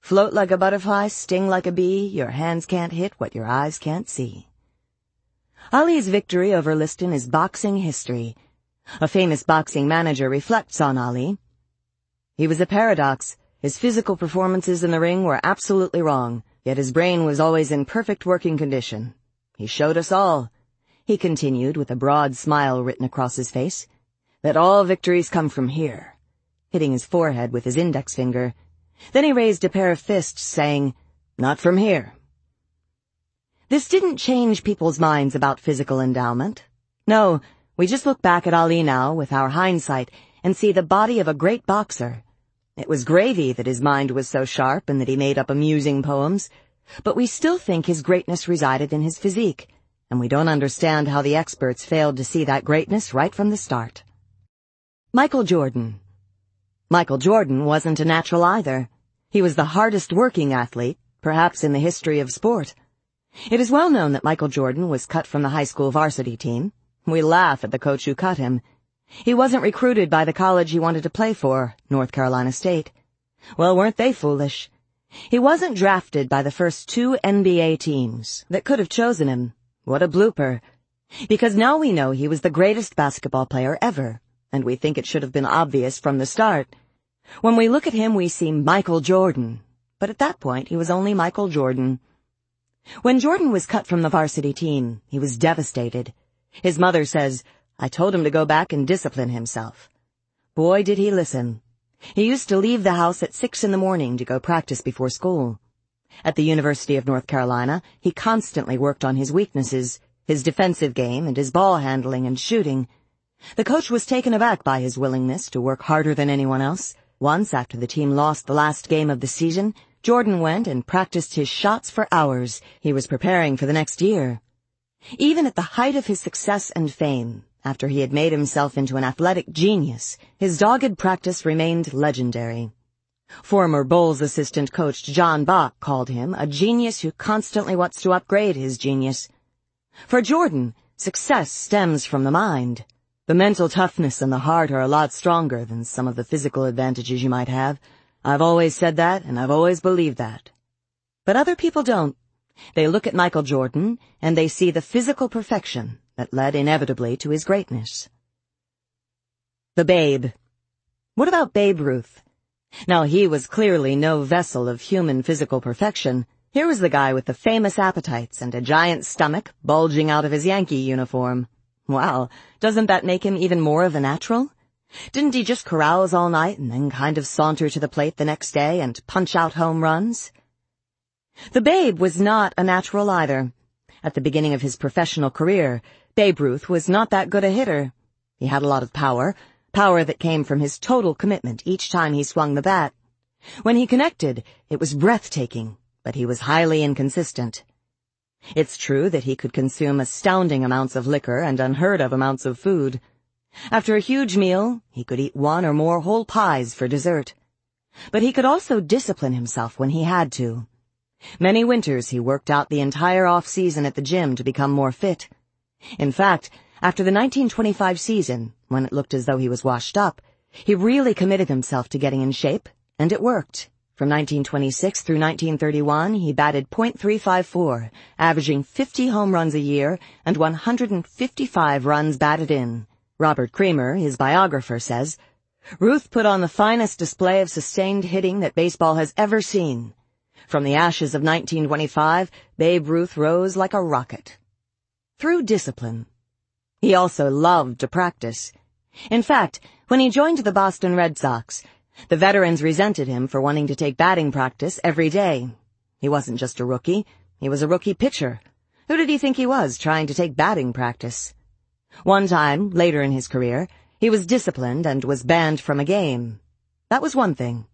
Float like a butterfly, sting like a bee, your hands can't hit what your eyes can't see. Ali's victory over Liston is boxing history. A famous boxing manager reflects on Ali. He was a paradox. His physical performances in the ring were absolutely wrong, yet his brain was always in perfect working condition. He showed us all, he continued with a broad smile written across his face, that all victories come from here, hitting his forehead with his index finger. Then he raised a pair of fists, saying, Not from here. This didn't change people's minds about physical endowment. No, we just look back at Ali now with our hindsight and see the body of a great boxer. It was gravy that his mind was so sharp and that he made up amusing poems, but we still think his greatness resided in his physique, and we don't understand how the experts failed to see that greatness right from the start. Michael Jordan. Michael Jordan wasn't a natural either. He was the hardest working athlete, perhaps in the history of sport. It is well known that Michael Jordan was cut from the high school varsity team. We laugh at the coach who cut him. He wasn't recruited by the college he wanted to play for, North Carolina State. Well, weren't they foolish? He wasn't drafted by the first two NBA teams that could have chosen him. What a blooper. Because now we know he was the greatest basketball player ever and we think it should have been obvious from the start. When we look at him, we see Michael Jordan, but at that point, he was only Michael Jordan. When Jordan was cut from the varsity team, he was devastated. His mother says, I told him to go back and discipline himself. Boy, did he listen. He used to leave the house at six in the morning to go practice before school. At the University of North Carolina, he constantly worked on his weaknesses, his defensive game and his ball handling and shooting. The coach was taken aback by his willingness to work harder than anyone else. Once, after the team lost the last game of the season, Jordan went and practiced his shots for hours. He was preparing for the next year. Even at the height of his success and fame, after he had made himself into an athletic genius, his dogged practice remained legendary. Former Bulls assistant coach John Bach called him a genius who constantly wants to upgrade his genius. For Jordan, success stems from the mind. The mental toughness and the heart are a lot stronger than some of the physical advantages you might have. I've always said that, and I've always believed that. But other people don't. They look at Michael Jordan, and they see the physical perfection that led inevitably to his greatness. The Babe. What about Babe Ruth? Now he was clearly no vessel of human physical perfection. Here was the guy with the famous appetites and a giant stomach bulging out of his Yankee uniform. Wow, doesn't that make him even more of a natural? Didn't he just carouse all night and then kind of saunter to the plate the next day and punch out home runs? The Babe was not a natural either. At the beginning of his professional career, Babe Ruth was not that good a hitter. He had a lot of power, power that came from his total commitment each time he swung the bat. When he connected, it was breathtaking, but he was highly inconsistent. It's true that he could consume astounding amounts of liquor and unheard of amounts of food. After a huge meal, he could eat one or more whole pies for dessert. But he could also discipline himself when he had to. Many winters he worked out the entire off-season at the gym to become more fit. In fact, after the 1925 season, when it looked as though he was washed up, he really committed himself to getting in shape, and it worked. From 1926 through 1931, he batted .354, averaging 50 home runs a year and 155 runs batted in. Robert Creamer, his biographer, says, Ruth put on the finest display of sustained hitting that baseball has ever seen. From the ashes of 1925, Babe Ruth rose like a rocket. Through discipline. He also loved to practice. In fact, when he joined the Boston Red Sox, the veterans resented him for wanting to take batting practice every day. He wasn't just a rookie, he was a rookie pitcher. Who did he think he was trying to take batting practice? One time, later in his career, he was disciplined and was banned from a game. That was one thing.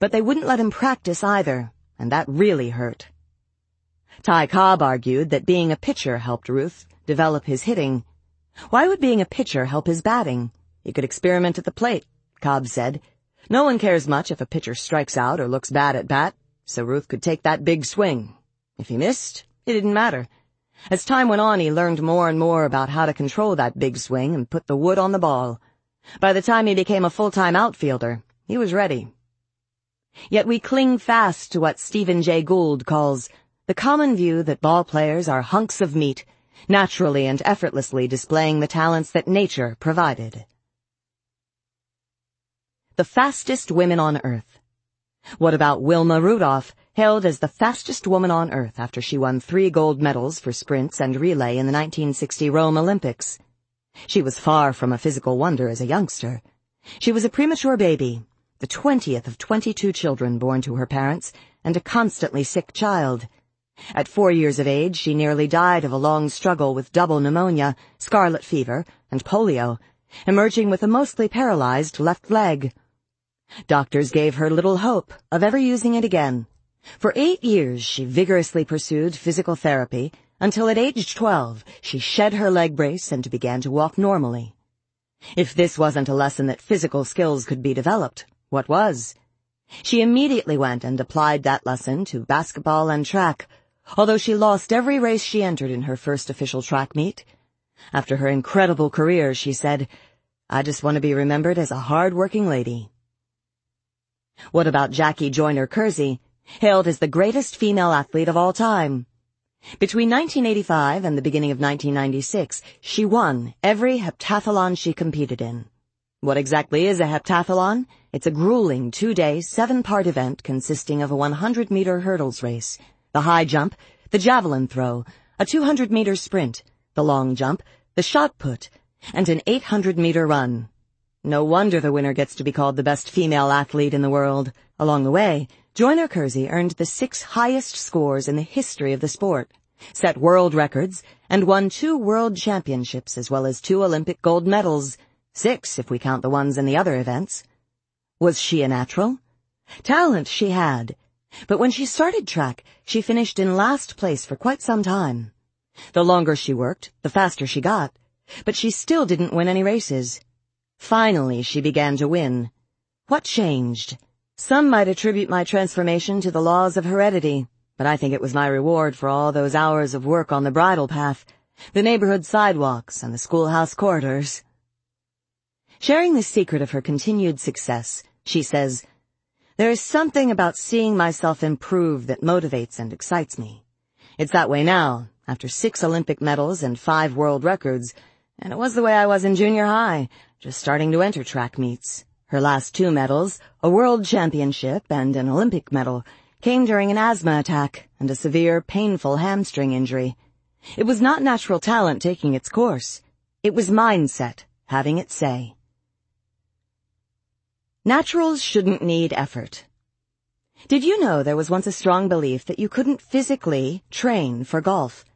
But they wouldn't let him practice either, and that really hurt. Ty Cobb argued that being a pitcher helped Ruth develop his hitting. Why would being a pitcher help his batting? He could experiment at the plate, Cobb said. No one cares much if a pitcher strikes out or looks bad at bat, so Ruth could take that big swing. If he missed, it didn't matter. As time went on, he learned more and more about how to control that big swing and put the wood on the ball. By the time he became a full-time outfielder, he was ready. Yet we cling fast to what Stephen Jay Gould calls the common view that ball players are hunks of meat, naturally and effortlessly displaying the talents that nature provided. The fastest women on earth. What about Wilma Rudolph, hailed as the fastest woman on earth after she won three gold medals for sprints and relay in the 1960 Rome Olympics? She was far from a physical wonder as a youngster. She was a premature baby, the twentieth of twenty-two children born to her parents, and a constantly sick child. At four years of age, she nearly died of a long struggle with double pneumonia, scarlet fever, and polio, emerging with a mostly paralyzed left leg. Doctors gave her little hope of ever using it again. For eight years, she vigorously pursued physical therapy until at age 12, she shed her leg brace and began to walk normally. If this wasn't a lesson that physical skills could be developed, what was? She immediately went and applied that lesson to basketball and track, although she lost every race she entered in her first official track meet. After her incredible career, she said, I just want to be remembered as a hard-working lady. What about Jackie Joyner Kersee, hailed as the greatest female athlete of all time? Between 1985 and the beginning of 1996, she won every heptathlon she competed in. What exactly is a heptathlon? It's a grueling two-day, seven-part event consisting of a 100-meter hurdles race, the high jump, the javelin throw, a 200-meter sprint, the long jump, the shot put, and an 800-meter run. No wonder the winner gets to be called the best female athlete in the world. Along the way, Joyner Kersee earned the six highest scores in the history of the sport, set world records, and won two world championships as well as two Olympic gold medals, six if we count the ones in the other events. Was she a natural? Talent she had, but when she started track, she finished in last place for quite some time. The longer she worked, the faster she got, but she still didn't win any races. Finally, she began to win. What changed? Some might attribute my transformation to the laws of heredity, but I think it was my reward for all those hours of work on the bridle path, the neighborhood sidewalks, and the schoolhouse corridors. Sharing the secret of her continued success, she says, There is something about seeing myself improve that motivates and excites me. It's that way now, after six Olympic medals and five world records, and it was the way I was in junior high, just starting to enter track meets. Her last two medals, a world championship and an Olympic medal, came during an asthma attack and a severe, painful hamstring injury. It was not natural talent taking its course. It was mindset having its say. Naturals shouldn't need effort. Did you know there was once a strong belief that you couldn't physically train for golf,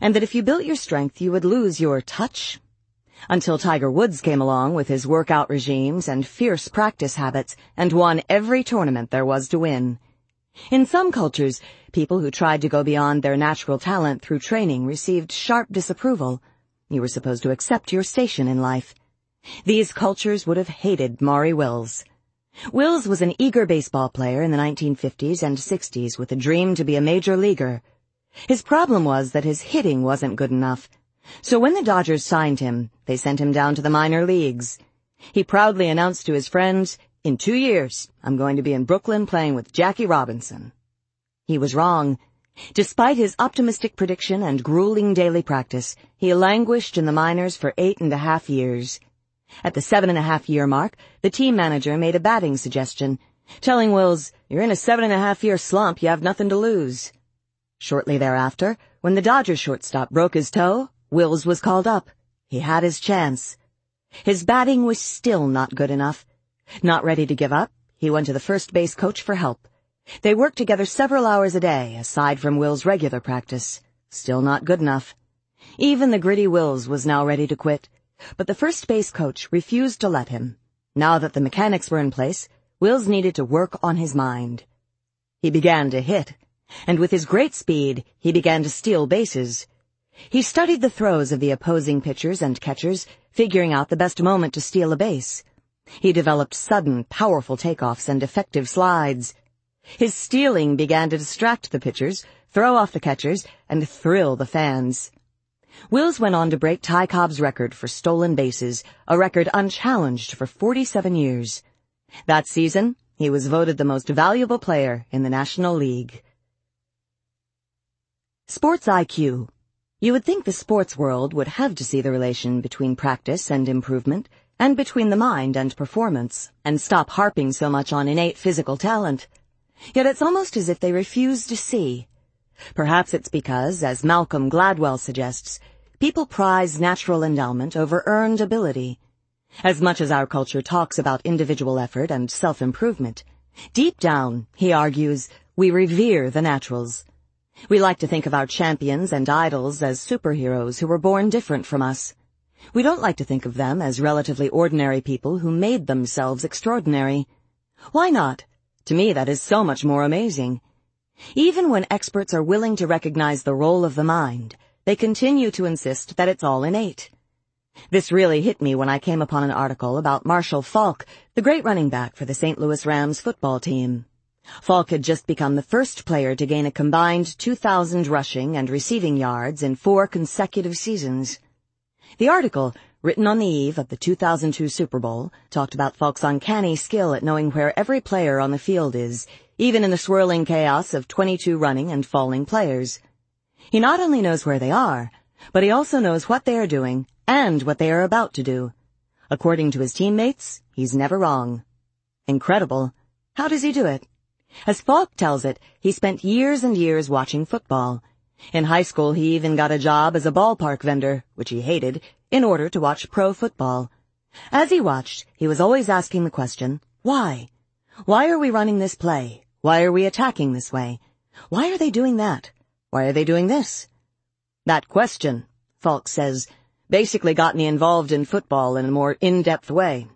and that if you built your strength you would lose your touch, until Tiger Woods came along with his workout regimes and fierce practice habits and won every tournament there was to win. In some cultures, people who tried to go beyond their natural talent through training received sharp disapproval. You were supposed to accept your station in life. These cultures would have hated Maury Wills. Wills was an eager baseball player in the 1950s and 60s with a dream to be a major leaguer. His problem was that his hitting wasn't good enough. So when the Dodgers signed him, they sent him down to the minor leagues. He proudly announced to his friends, in two years, I'm going to be in Brooklyn playing with Jackie Robinson. He was wrong. Despite his optimistic prediction and grueling daily practice, he languished in the minors for eight and a half years. At the seven and a half year mark, the team manager made a batting suggestion, telling Wills, you're in a seven and a half year slump, you have nothing to lose. Shortly thereafter, when the Dodgers shortstop broke his toe, Wills was called up. He had his chance. His batting was still not good enough. Not ready to give up, he went to the first base coach for help. They worked together several hours a day, aside from Wills' regular practice. Still not good enough. Even the gritty Wills was now ready to quit, but the first base coach refused to let him. Now that the mechanics were in place, Wills needed to work on his mind. He began to hit, and with his great speed, he began to steal bases. He studied the throws of the opposing pitchers and catchers, figuring out the best moment to steal a base. He developed sudden, powerful takeoffs and effective slides. His stealing began to distract the pitchers, throw off the catchers, and thrill the fans. Wills went on to break Ty Cobb's record for stolen bases, a record unchallenged for 47 years. That season, he was voted the most valuable player in the National League. Sports IQ you would think the sports world would have to see the relation between practice and improvement, and between the mind and performance, and stop harping so much on innate physical talent. Yet it's almost as if they refuse to see. Perhaps it's because, as Malcolm Gladwell suggests, people prize natural endowment over earned ability. As much as our culture talks about individual effort and self-improvement, deep down, he argues, we revere the naturals. We like to think of our champions and idols as superheroes who were born different from us. We don't like to think of them as relatively ordinary people who made themselves extraordinary. Why not? To me, that is so much more amazing. Even when experts are willing to recognize the role of the mind, they continue to insist that it's all innate. This really hit me when I came upon an article about Marshall Faulk, the great running back for the St. Louis Rams football team. Faulk had just become the first player to gain a combined 2,000 rushing and receiving yards in four consecutive seasons. The article, written on the eve of the 2002 Super Bowl, talked about Faulk's uncanny skill at knowing where every player on the field is, even in the swirling chaos of 22 running and falling players. He not only knows where they are, but he also knows what they are doing and what they are about to do. According to his teammates, he's never wrong. Incredible. How does he do it? As Faulk tells it, he spent years and years watching football. In high school, he even got a job as a ballpark vendor, which he hated, in order to watch pro football. As he watched, he was always asking the question, why? Why are we running this play? Why are we attacking this way? Why are they doing that? Why are they doing this? That question, Faulk says, basically got me involved in football in a more in-depth way.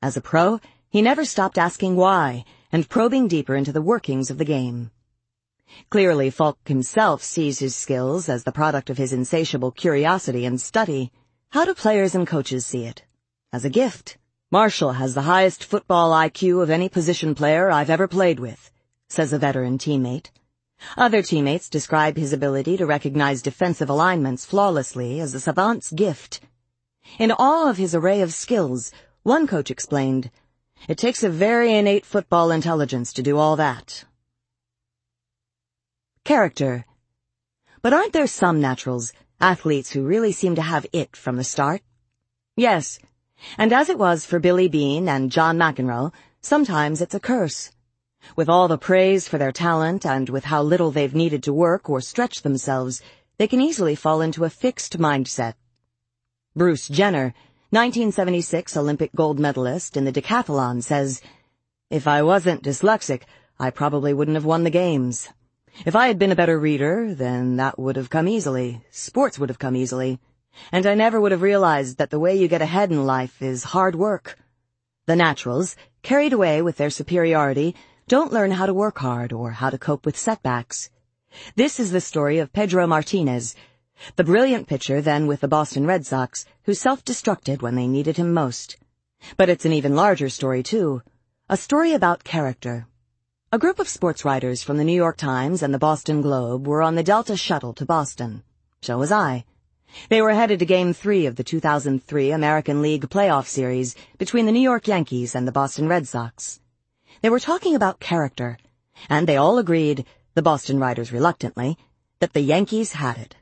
As a pro, he never stopped asking why and probing deeper into the workings of the game. Clearly, Faulk himself sees his skills as the product of his insatiable curiosity and study. How do players and coaches see it? As a gift. Marshall has the highest football IQ of any position player I've ever played with, says a veteran teammate. Other teammates describe his ability to recognize defensive alignments flawlessly as a savant's gift. In all of his array of skills, one coach explained, it takes a very innate football intelligence to do all that. Character. But aren't there some naturals, athletes who really seem to have it from the start? Yes. And as it was for Billy Beane and John McEnroe, sometimes it's a curse. With all the praise for their talent and with how little they've needed to work or stretch themselves, they can easily fall into a fixed mindset. Bruce Jenner, 1976 Olympic gold medalist in the decathlon says, If I wasn't dyslexic, I probably wouldn't have won the games. If I had been a better reader, then that would have come easily. Sports would have come easily. And I never would have realized that the way you get ahead in life is hard work. The naturals, carried away with their superiority, don't learn how to work hard or how to cope with setbacks. This is the story of Pedro Martinez, the brilliant pitcher then with the Boston Red Sox, who self-destructed when they needed him most. But it's an even larger story, too. A story about character. A group of sports writers from the New York Times and the Boston Globe were on the Delta shuttle to Boston. So was I. They were headed to Game 3 of the 2003 American League playoff series between the New York Yankees and the Boston Red Sox. They were talking about character, and they all agreed, the Boston writers reluctantly, that the Yankees had it.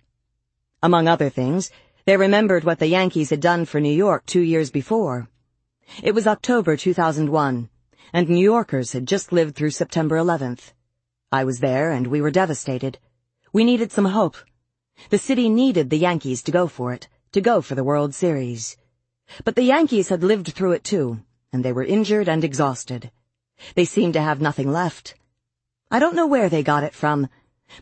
Among other things, they remembered what the Yankees had done for New York two years before. It was October 2001 and New Yorkers had just lived through September 11th. I was there and we were devastated. We needed some hope. The city needed the Yankees to go for it, to go for the World Series. But the Yankees had lived through it too, and they were injured and exhausted. They seemed to have nothing left. I don't know where they got it from,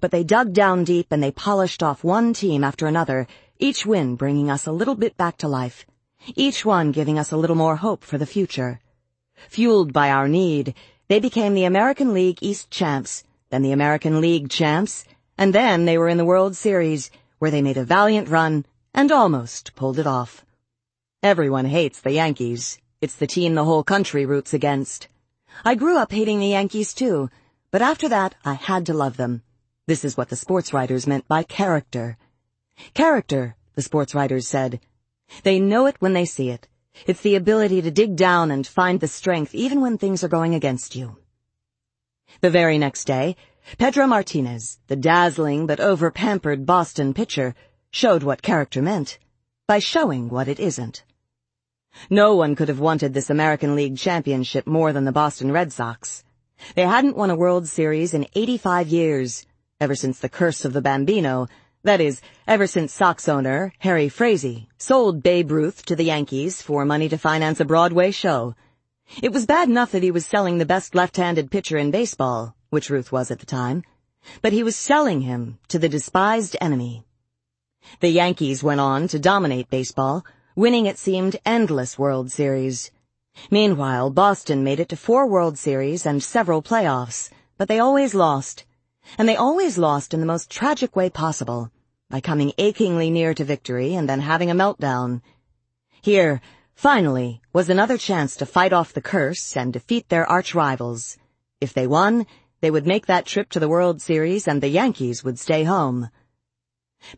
but they dug down deep and they polished off one team after another, each win bringing us a little bit back to life, each one giving us a little more hope for the future. Fueled by our need, they became the American League East champs, then the American League champs, and then they were in the World Series, where they made a valiant run and almost pulled it off. Everyone hates the Yankees. It's the team the whole country roots against. I grew up hating the Yankees too, but after that I had to love them. This is what the sports writers meant by character. Character, the sports writers said. They know it when they see it. It's the ability to dig down and find the strength even when things are going against you. The very next day, Pedro Martinez, the dazzling but over-pampered Boston pitcher, showed what character meant by showing what it isn't. No one could have wanted this American League championship more than the Boston Red Sox. They hadn't won a World Series in 85 years, ever since the curse of the Bambino, that is, ever since Sox owner Harry Frazee sold Babe Ruth to the Yankees for money to finance a Broadway show. It was bad enough that he was selling the best left-handed pitcher in baseball, which Ruth was at the time, but he was selling him to the despised enemy. The Yankees went on to dominate baseball, winning it seemed endless World Series. Meanwhile, Boston made it to four World Series and several playoffs, but they always lost. And they always lost in the most tragic way possible by coming achingly near to victory and then having a meltdown. Here, finally, was another chance to fight off the curse and defeat their arch rivals. If they won, they would make that trip to the World Series and the Yankees would stay home.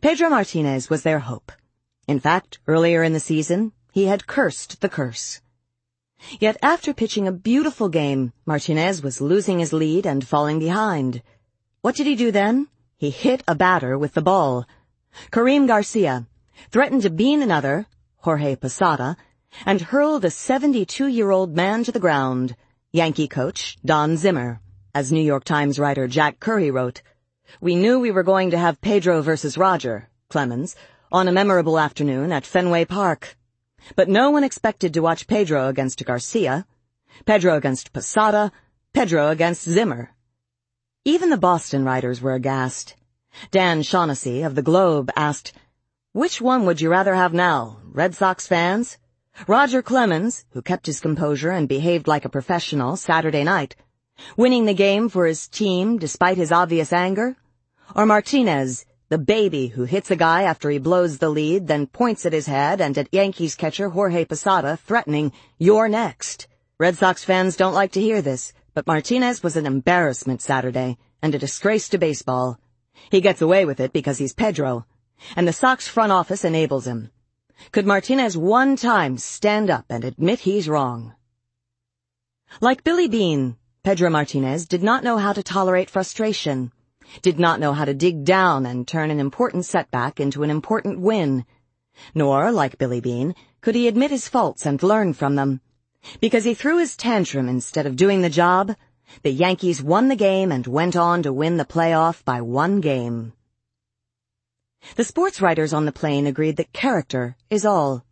Pedro Martinez was their hope. In fact, earlier in the season, he had cursed the curse. Yet after pitching a beautiful game, Martinez was losing his lead and falling behind. What did he do then? He hit a batter with the ball, Karim Garcia threatened to bean another, Jorge Posada, and hurled a 72-year-old man to the ground, Yankee coach Don Zimmer. As New York Times writer Jack Curry wrote, We knew we were going to have Pedro versus Roger, Clemens, on a memorable afternoon at Fenway Park. But no one expected to watch Pedro against Garcia, Pedro against Posada, Pedro against Zimmer. Even the Boston writers were aghast. Dan Shaughnessy of the Globe asked, Which one would you rather have now, Red Sox fans? Roger Clemens, who kept his composure and behaved like a professional Saturday night, winning the game for his team despite his obvious anger? Or Martinez, the baby who hits a guy after he blows the lead, then points at his head and at Yankees catcher Jorge Posada, threatening, You're next. Red Sox fans don't like to hear this, but Martinez was an embarrassment Saturday and a disgrace to baseball. He gets away with it because he's Pedro, and the Sox front office enables him. Could Martinez one time stand up and admit he's wrong? Like Billy Beane, Pedro Martinez did not know how to tolerate frustration, did not know how to dig down and turn an important setback into an important win. Nor, like Billy Beane, could he admit his faults and learn from them. Because he threw his tantrum instead of doing the job, the Yankees won the game and went on to win the playoff by one game. The sports writers on the plane agreed that character is all,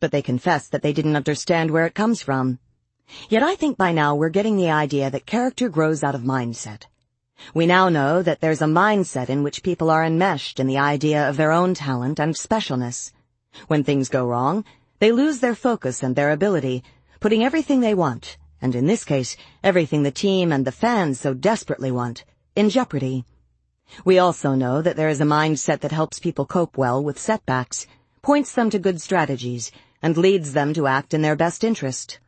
but they confessed that they didn't understand where it comes from. Yet I think by now we're getting the idea that character grows out of mindset. We now know that there's a mindset in which people are enmeshed in the idea of their own talent and specialness. When things go wrong, they lose their focus and their ability, putting everything they want, and in this case, everything the team and the fans so desperately want, in jeopardy. We also know that there is a mindset that helps people cope well with setbacks, points them to good strategies, and leads them to act in their best interest.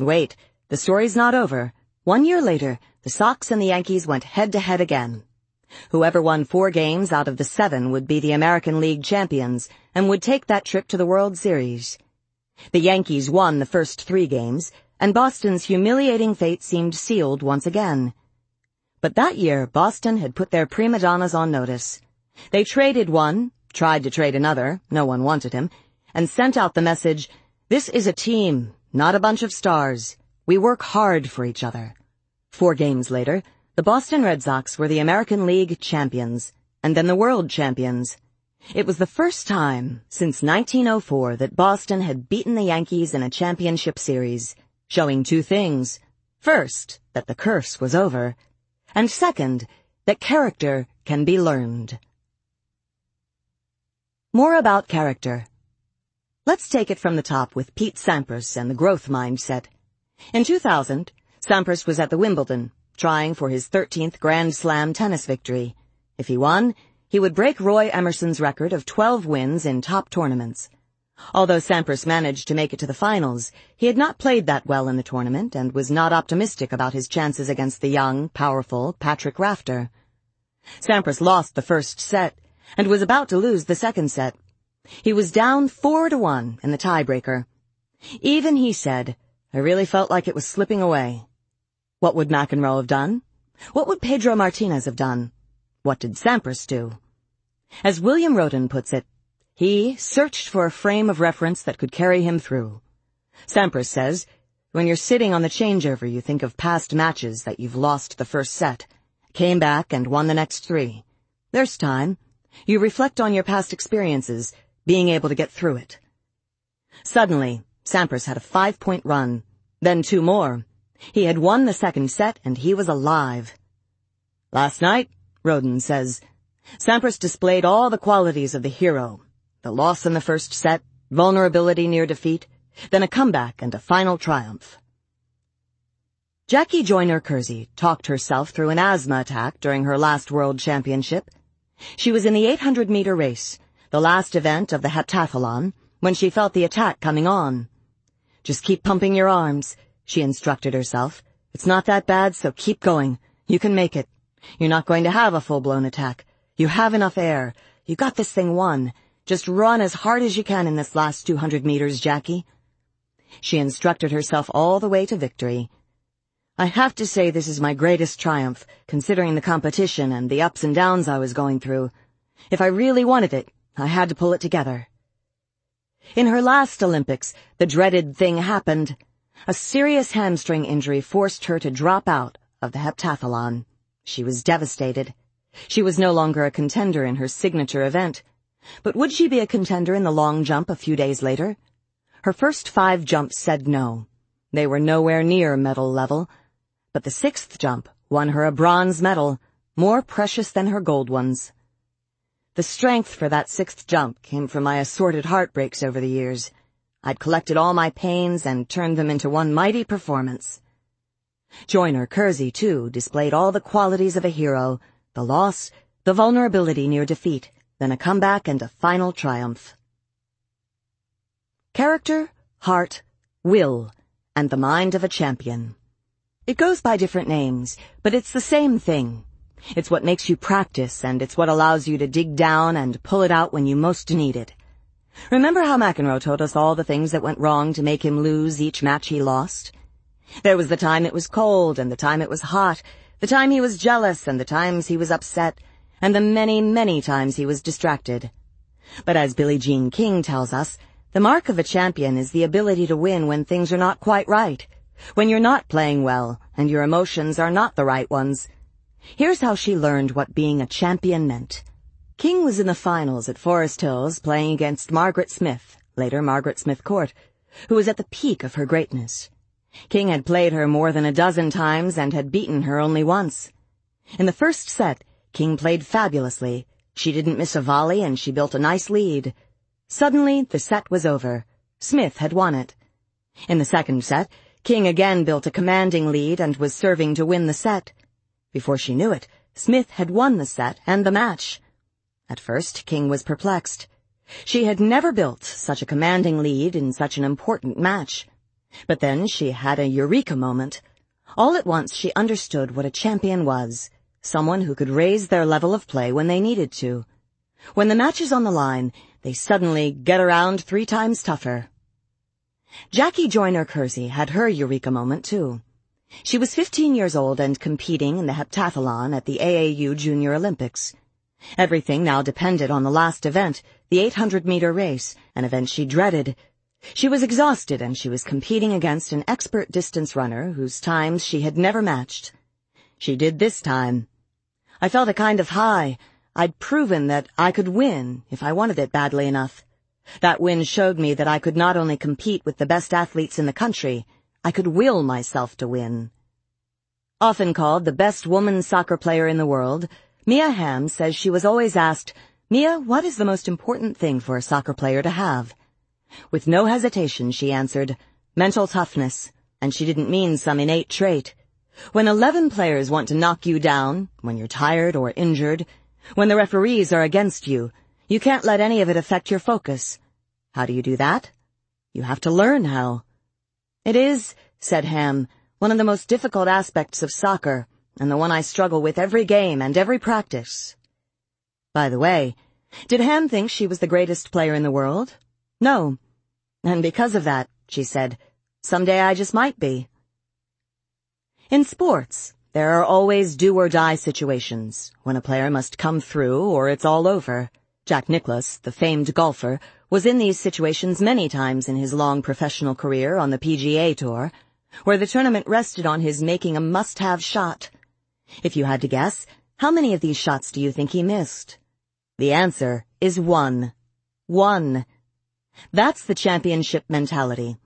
Wait, the story's not over. One year later, the Sox and the Yankees went head to head again. Whoever won four games out of the seven would be the American League champions and would take that trip to the World Series. The Yankees won the first three games, and Boston's humiliating fate seemed sealed once again. But that year, Boston had put their prima donnas on notice. They traded one, tried to trade another, no one wanted him, and sent out the message, this is a team, not a bunch of stars. We work hard for each other. Four games later, the Boston Red Sox were the American League champions, and then the world champions. It was the first time since 1904 that Boston had beaten the Yankees in a championship series, showing two things. First, that the curse was over, and second, that character can be learned. More about character. Let's take it from the top with Pete Sampras and the growth mindset. In 2000, Sampras was at the Wimbledon, trying for his 13th Grand Slam tennis victory. If he won, he would break Roy Emerson's record of 12 wins in top tournaments. Although Sampras managed to make it to the finals, he had not played that well in the tournament and was not optimistic about his chances against the young, powerful Patrick Rafter. Sampras lost the first set and was about to lose the second set. He was down four to one in the tiebreaker. Even he said, I really felt like it was slipping away. What would McEnroe have done? What would Pedro Martinez have done? What did Sampras do? As William Rhoden puts it, he searched for a frame of reference that could carry him through. Sampras says, when you're sitting on the changeover, you think of past matches that you've lost the first set, came back and won the next three. There's time. You reflect on your past experiences, being able to get through it. Suddenly, Sampras had a five-point run, then two more. He had won the second set and he was alive. Last night, Rhoden says, Sampras displayed all the qualities of the hero, the loss in the first set, vulnerability near defeat, then a comeback and a final triumph. Jackie Joyner Kersee talked herself through an asthma attack during her last World Championship. She was in the 800-meter race, the last event of the heptathlon, when she felt the attack coming on. Just keep pumping your arms, she instructed herself. It's not that bad, so keep going. You can make it. You're not going to have a full-blown attack. You have enough air. You got this thing won. Just run as hard as you can in this last 200 meters, Jackie. She instructed herself all the way to victory. I have to say this is my greatest triumph, considering the competition and the ups and downs I was going through. If I really wanted it, I had to pull it together. In her last Olympics, the dreaded thing happened. A serious hamstring injury forced her to drop out of the heptathlon. She was devastated. She was no longer a contender in her signature event. But would she be a contender in the long jump a few days later? Her first five jumps said no. They were nowhere near medal level. But the sixth jump won her a bronze medal, more precious than her gold ones. The strength for that sixth jump came from my assorted heartbreaks over the years. I'd collected all my pains and turned them into one mighty performance. Joyner Kersee, too, displayed all the qualities of a hero, the loss, the vulnerability near defeat, then a comeback and a final triumph. Character, heart, will, and the mind of a champion. It goes by different names, but it's the same thing. It's what makes you practice, and it's what allows you to dig down and pull it out when you most need it. Remember how McEnroe told us all the things that went wrong to make him lose each match he lost? There was the time it was cold, and the time it was hot, the time he was jealous, and the times he was upset, and the many, many times he was distracted. But as Billie Jean King tells us, the mark of a champion is the ability to win when things are not quite right, when you're not playing well, and your emotions are not the right ones, Here's how she learned what being a champion meant. King was in the finals at Forest Hills playing against Margaret Smith, later Margaret Smith Court, who was at the peak of her greatness. King had played her more than a dozen times and had beaten her only once. In the first set, King played fabulously. She didn't miss a volley and she built a nice lead. Suddenly, the set was over. Smith had won it. In the second set, King again built a commanding lead and was serving to win the set. Before she knew it, Smith had won the set and the match. At first, King was perplexed. She had never built such a commanding lead in such an important match. But then she had a eureka moment. All at once she understood what a champion was, someone who could raise their level of play when they needed to. When the match is on the line, they suddenly get around three times tougher. Jackie Joyner Kersee had her eureka moment too. She was 15 years old and competing in the heptathlon at the AAU Junior Olympics. Everything now depended on the last event, the 800-meter race, an event she dreaded. She was exhausted and she was competing against an expert distance runner whose times she had never matched. She did this time. I felt a kind of high. I'd proven that I could win if I wanted it badly enough. That win showed me that I could not only compete with the best athletes in the country, I could will myself to win. Often called the best woman soccer player in the world, Mia Hamm says she was always asked, Mia, what is the most important thing for a soccer player to have? With no hesitation, she answered, mental toughness, and she didn't mean some innate trait. When 11 players want to knock you down, when you're tired or injured, when the referees are against you, you can't let any of it affect your focus. How do you do that? You have to learn how. It is, said Hamm, one of the most difficult aspects of soccer, and the one I struggle with every game and every practice. By the way, did Hamm think she was the greatest player in the world? No. And because of that, she said, someday I just might be. In sports, there are always do-or-die situations, when a player must come through or it's all over. Jack Nicklaus, the famed golfer, was in these situations many times in his long professional career on the PGA Tour, where the tournament rested on his making a must-have shot. If you had to guess, how many of these shots do you think he missed? The answer is one. One. That's the championship mentality.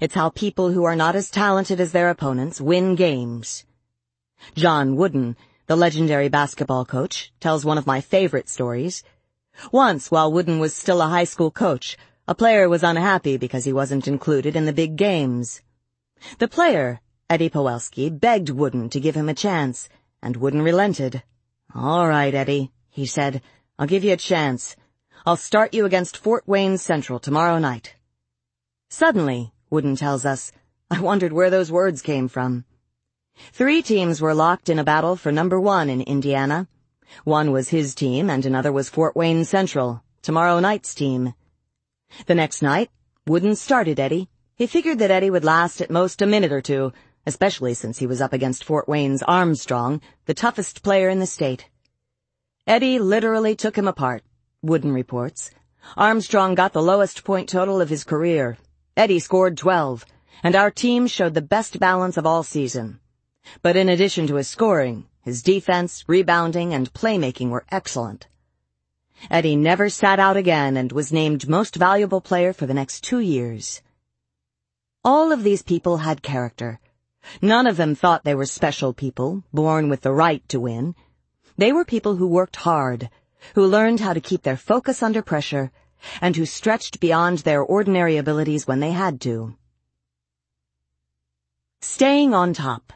It's how people who are not as talented as their opponents win games. John Wooden, the legendary basketball coach, tells one of my favorite stories. Once, while Wooden was still a high school coach, a player was unhappy because he wasn't included in the big games. The player, Eddie Pawelski, begged Wooden to give him a chance, and Wooden relented. All right, Eddie, he said. I'll give you a chance. I'll start you against Fort Wayne Central tomorrow night. Suddenly, Wooden tells us, I wondered where those words came from. Three teams were locked in a battle for number one in Indiana. One was his team and another was Fort Wayne Central, tomorrow night's team. The next night, Wooden started Eddie. He figured that Eddie would last at most a minute or two, especially since he was up against Fort Wayne's Armstrong, the toughest player in the state. Eddie literally took him apart, Wooden reports. Armstrong got the lowest point total of his career. Eddie scored 12, and our team showed the best balance of all season. But in addition to his scoring, his defense, rebounding, and playmaking were excellent. Eddie never sat out again and was named most valuable player for the next two years. All of these people had character. None of them thought they were special people, born with the right to win. They were people who worked hard, who learned how to keep their focus under pressure, and who stretched beyond their ordinary abilities when they had to. Staying on top.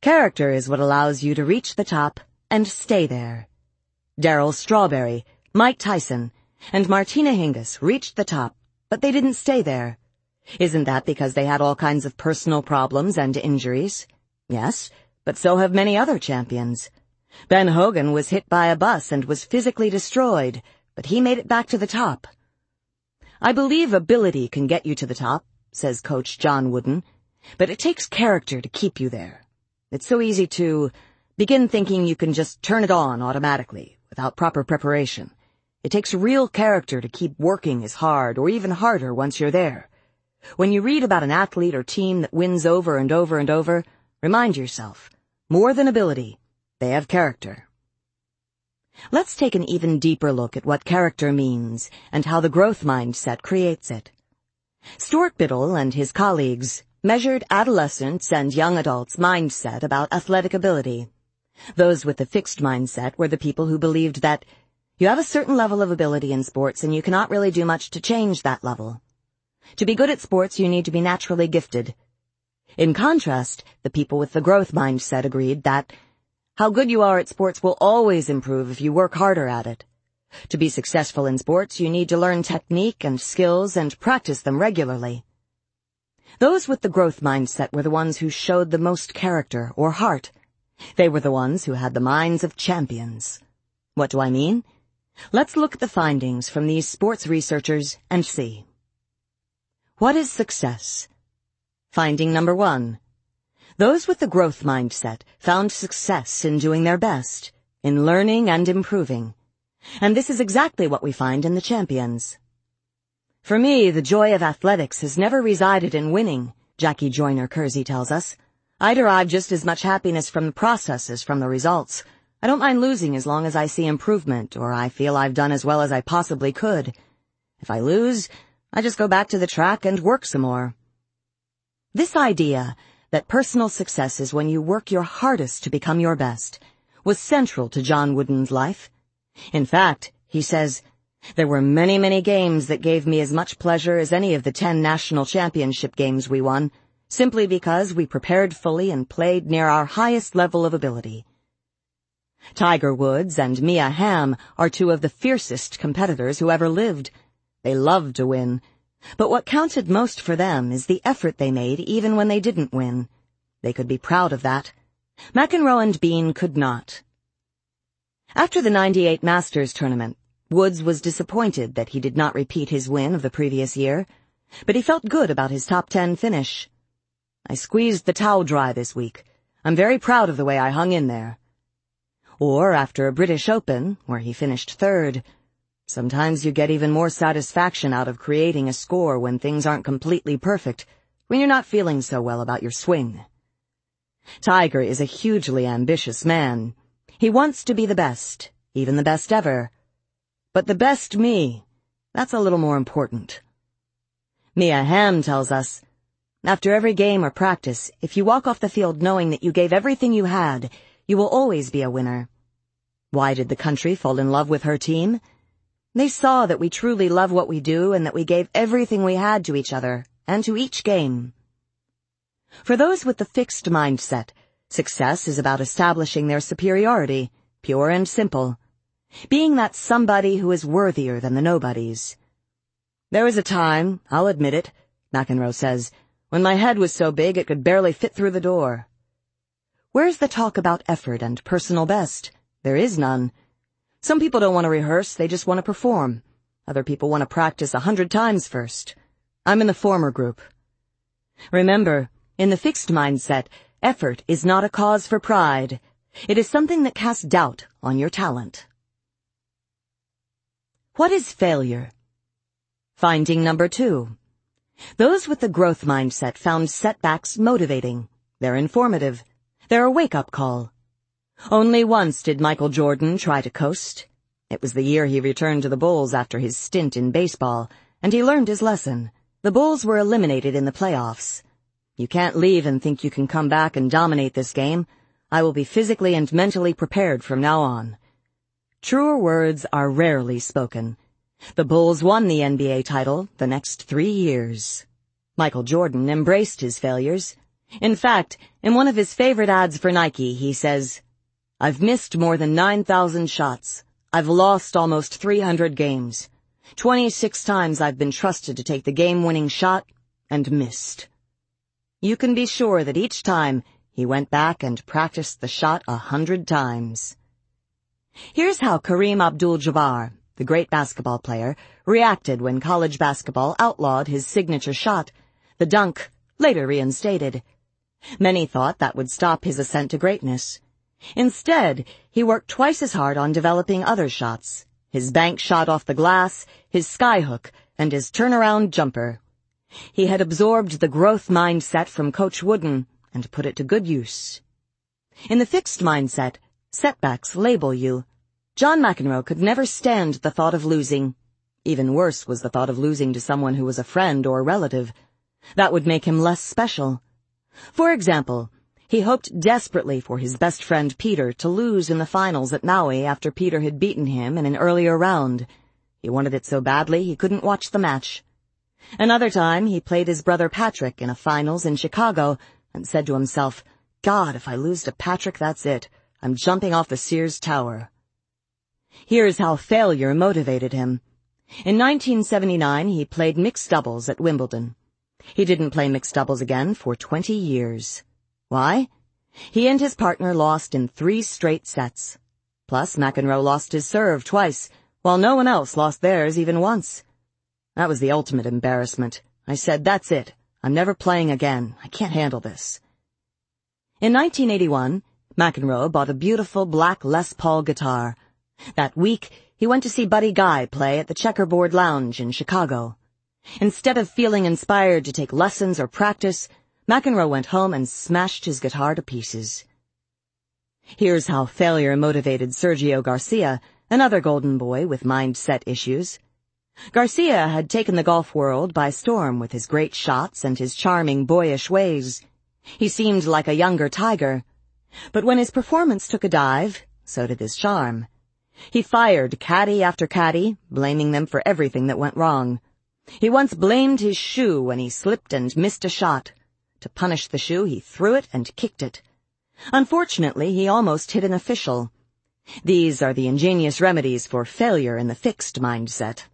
Character is what allows you to reach the top and stay there. Darryl Strawberry, Mike Tyson, and Martina Hingis reached the top, but they didn't stay there. Isn't that because they had all kinds of personal problems and injuries? Yes, but so have many other champions. Ben Hogan was hit by a bus and was physically destroyed, but he made it back to the top. I believe ability can get you to the top, says Coach John Wooden, but it takes character to keep you there. It's so easy to begin thinking you can just turn it on automatically, without proper preparation. It takes real character to keep working as hard or even harder once you're there. When you read about an athlete or team that wins over and over and over, remind yourself, more than ability, they have character. Let's take an even deeper look at what character means and how the growth mindset creates it. Stuart Biddle and his colleagues measured adolescents and young adults' mindset about athletic ability. Those with the fixed mindset were the people who believed that you have a certain level of ability in sports and you cannot really do much to change that level. To be good at sports, you need to be naturally gifted. In contrast, the people with the growth mindset agreed that how good you are at sports will always improve if you work harder at it. To be successful in sports, you need to learn technique and skills and practice them regularly. Those with the growth mindset were the ones who showed the most character or heart. They were the ones who had the minds of champions. What do I mean? Let's look at the findings from these sports researchers and see. What is success? Finding number one. Those with the growth mindset found success in doing their best, in learning and improving. And this is exactly what we find in the champions. For me, the joy of athletics has never resided in winning, Jackie Joyner Kersee tells us. I derive just as much happiness from the process as from the results. I don't mind losing as long as I see improvement or I feel I've done as well as I possibly could. If I lose, I just go back to the track and work some more. This idea that personal success is when you work your hardest to become your best was central to John Wooden's life. In fact, he says, there were many, many games that gave me as much pleasure as any of the ten national championship games we won, simply because we prepared fully and played near our highest level of ability. Tiger Woods and Mia Hamm are two of the fiercest competitors who ever lived, they loved to win. But what counted most for them is the effort they made even when they didn't win. They could be proud of that. McEnroe and Beane could not. After the 98 Masters tournament, Woods was disappointed that he did not repeat his win of the previous year, but he felt good about his top 10 finish. I squeezed the towel dry this week. I'm very proud of the way I hung in there. Or after a British Open, where he finished third, Sometimes you get even more satisfaction out of creating a score when things aren't completely perfect, when you're not feeling so well about your swing. Tiger is a hugely ambitious man. He wants to be the best, even the best ever. But the best me, that's a little more important. Mia Hamm tells us, after every game or practice, if you walk off the field knowing that you gave everything you had, you will always be a winner. Why did the country fall in love with her team? They saw that we truly love what we do and that we gave everything we had to each other and to each game. For those with the fixed mindset, success is about establishing their superiority, pure and simple. Being that somebody who is worthier than the nobodies. There was a time, I'll admit it, McEnroe says, when my head was so big it could barely fit through the door. Where's the talk about effort and personal best? There is none. Some people don't want to rehearse, they just want to perform. Other people want to practice a hundred times first. I'm in the former group. Remember, in the fixed mindset, effort is not a cause for pride. It is something that casts doubt on your talent. What is failure? Finding number two. Those with the growth mindset found setbacks motivating. They're informative. They're a wake-up call. Only once did Michael Jordan try to coast. It was the year he returned to the Bulls after his stint in baseball, and he learned his lesson. The Bulls were eliminated in the playoffs. You can't leave and think you can come back and dominate this game. I will be physically and mentally prepared from now on. Truer words are rarely spoken. The Bulls won the NBA title the next three years. Michael Jordan embraced his failures. In fact, in one of his favorite ads for Nike, he says, I've missed more than 9,000 shots. I've lost almost 300 games. 26 times I've been trusted to take the game-winning shot and missed. You can be sure that each time he went back and practiced the shot a hundred times. Here's how Kareem Abdul-Jabbar, the great basketball player, reacted when college basketball outlawed his signature shot, the dunk, later reinstated. Many thought that would stop his ascent to greatness. Instead, he worked twice as hard on developing other shots, his bank shot off the glass, his skyhook, and his turnaround jumper. He had absorbed the growth mindset from Coach Wooden and put it to good use. In the fixed mindset, setbacks label you. John McEnroe could never stand the thought of losing. Even worse was the thought of losing to someone who was a friend or relative. That would make him less special. For example, he hoped desperately for his best friend Peter to lose in the finals at Maui after Peter had beaten him in an earlier round. He wanted it so badly he couldn't watch the match. Another time, he played his brother Patrick in a finals in Chicago and said to himself, God, if I lose to Patrick, that's it. I'm jumping off the Sears Tower. Here's how failure motivated him. In 1979, he played mixed doubles at Wimbledon. He didn't play mixed doubles again for 20 years. Why? He and his partner lost in three straight sets. Plus, McEnroe lost his serve twice, while no one else lost theirs even once. That was the ultimate embarrassment. I said, that's it. I'm never playing again. I can't handle this. In 1981, McEnroe bought a beautiful black Les Paul guitar. That week, he went to see Buddy Guy play at the Checkerboard Lounge in Chicago. Instead of feeling inspired to take lessons or practice, McEnroe went home and smashed his guitar to pieces. Here's how failure motivated Sergio Garcia, another golden boy with mindset issues. Garcia had taken the golf world by storm with his great shots and his charming boyish ways. He seemed like a younger tiger. But when his performance took a dive, so did his charm. He fired caddy after caddy, blaming them for everything that went wrong. He once blamed his shoe when he slipped and missed a shot. To punish the shoe, he threw it and kicked it. Unfortunately, he almost hit an official. These are the ingenious remedies for failure in the fixed mindset.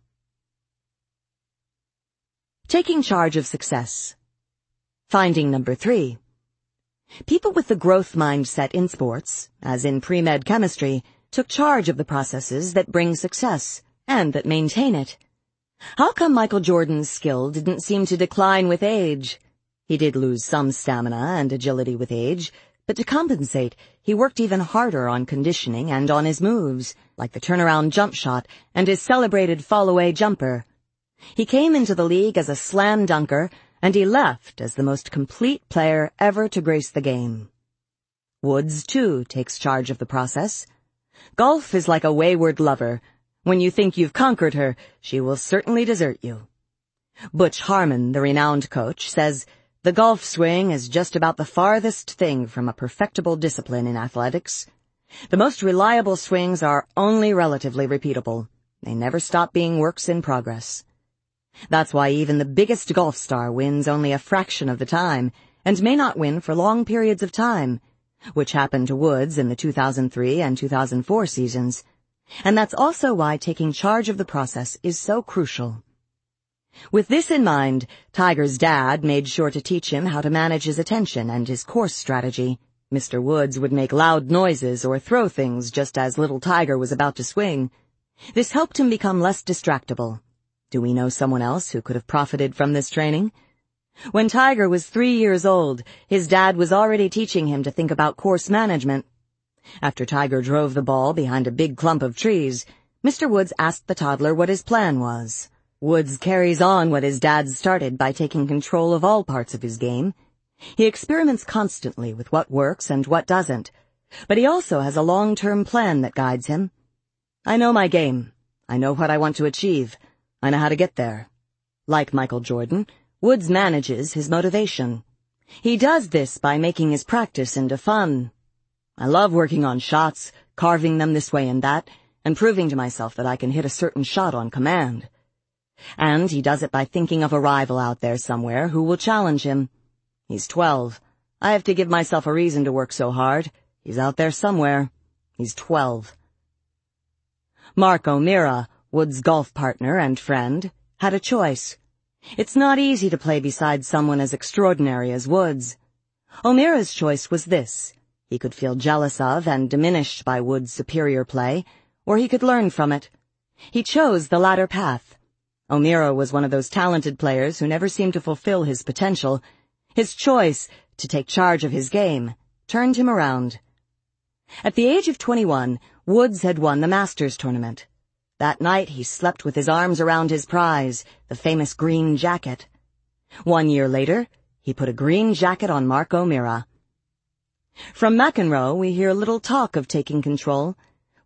Taking charge of success. Finding number three. People with the growth mindset in sports, as in pre-med chemistry, took charge of the processes that bring success and that maintain it. How come Michael Jordan's skill didn't seem to decline with age? He did lose some stamina and agility with age, but to compensate, he worked even harder on conditioning and on his moves, like the turnaround jump shot and his celebrated fall-away jumper. He came into the league as a slam dunker, and he left as the most complete player ever to grace the game. Woods, too, takes charge of the process. Golf is like a wayward lover. When you think you've conquered her, she will certainly desert you. Butch Harmon, the renowned coach, says, the golf swing is just about the farthest thing from a perfectible discipline in athletics. The most reliable swings are only relatively repeatable. They never stop being works in progress. That's why even the biggest golf star wins only a fraction of the time, and may not win for long periods of time, which happened to Woods in the 2003 and 2004 seasons. And that's also why taking charge of the process is so crucial. With this in mind, Tiger's dad made sure to teach him how to manage his attention and his course strategy. Mr. Woods would make loud noises or throw things just as little Tiger was about to swing. This helped him become less distractible. Do we know someone else who could have profited from this training? When Tiger was three years old, his dad was already teaching him to think about course management. After Tiger drove the ball behind a big clump of trees, Mr. Woods asked the toddler what his plan was. Woods carries on what his dad started by taking control of all parts of his game. He experiments constantly with what works and what doesn't, but he also has a long-term plan that guides him. I know my game. I know what I want to achieve. I know how to get there. Like Michael Jordan, Woods manages his motivation. He does this by making his practice into fun. I love working on shots, carving them this way and that, and proving to myself that I can hit a certain shot on command. And he does it by thinking of a rival out there somewhere who will challenge him. He's twelve. I have to give myself a reason to work so hard. He's out there somewhere. He's twelve. Mark O'Meara, Woods' golf partner and friend, had a choice. It's not easy to play beside someone as extraordinary as Woods. O'Meara's choice was this. He could feel jealous of and diminished by Woods' superior play, or he could learn from it. He chose the latter path. O'Meara was one of those talented players who never seemed to fulfill his potential. His choice, to take charge of his game, turned him around. At the age of 21, Woods had won the Masters tournament. That night he slept with his arms around his prize, the famous green jacket. One year later, he put a green jacket on Mark O'Meara. From McEnroe, we hear little talk of taking control.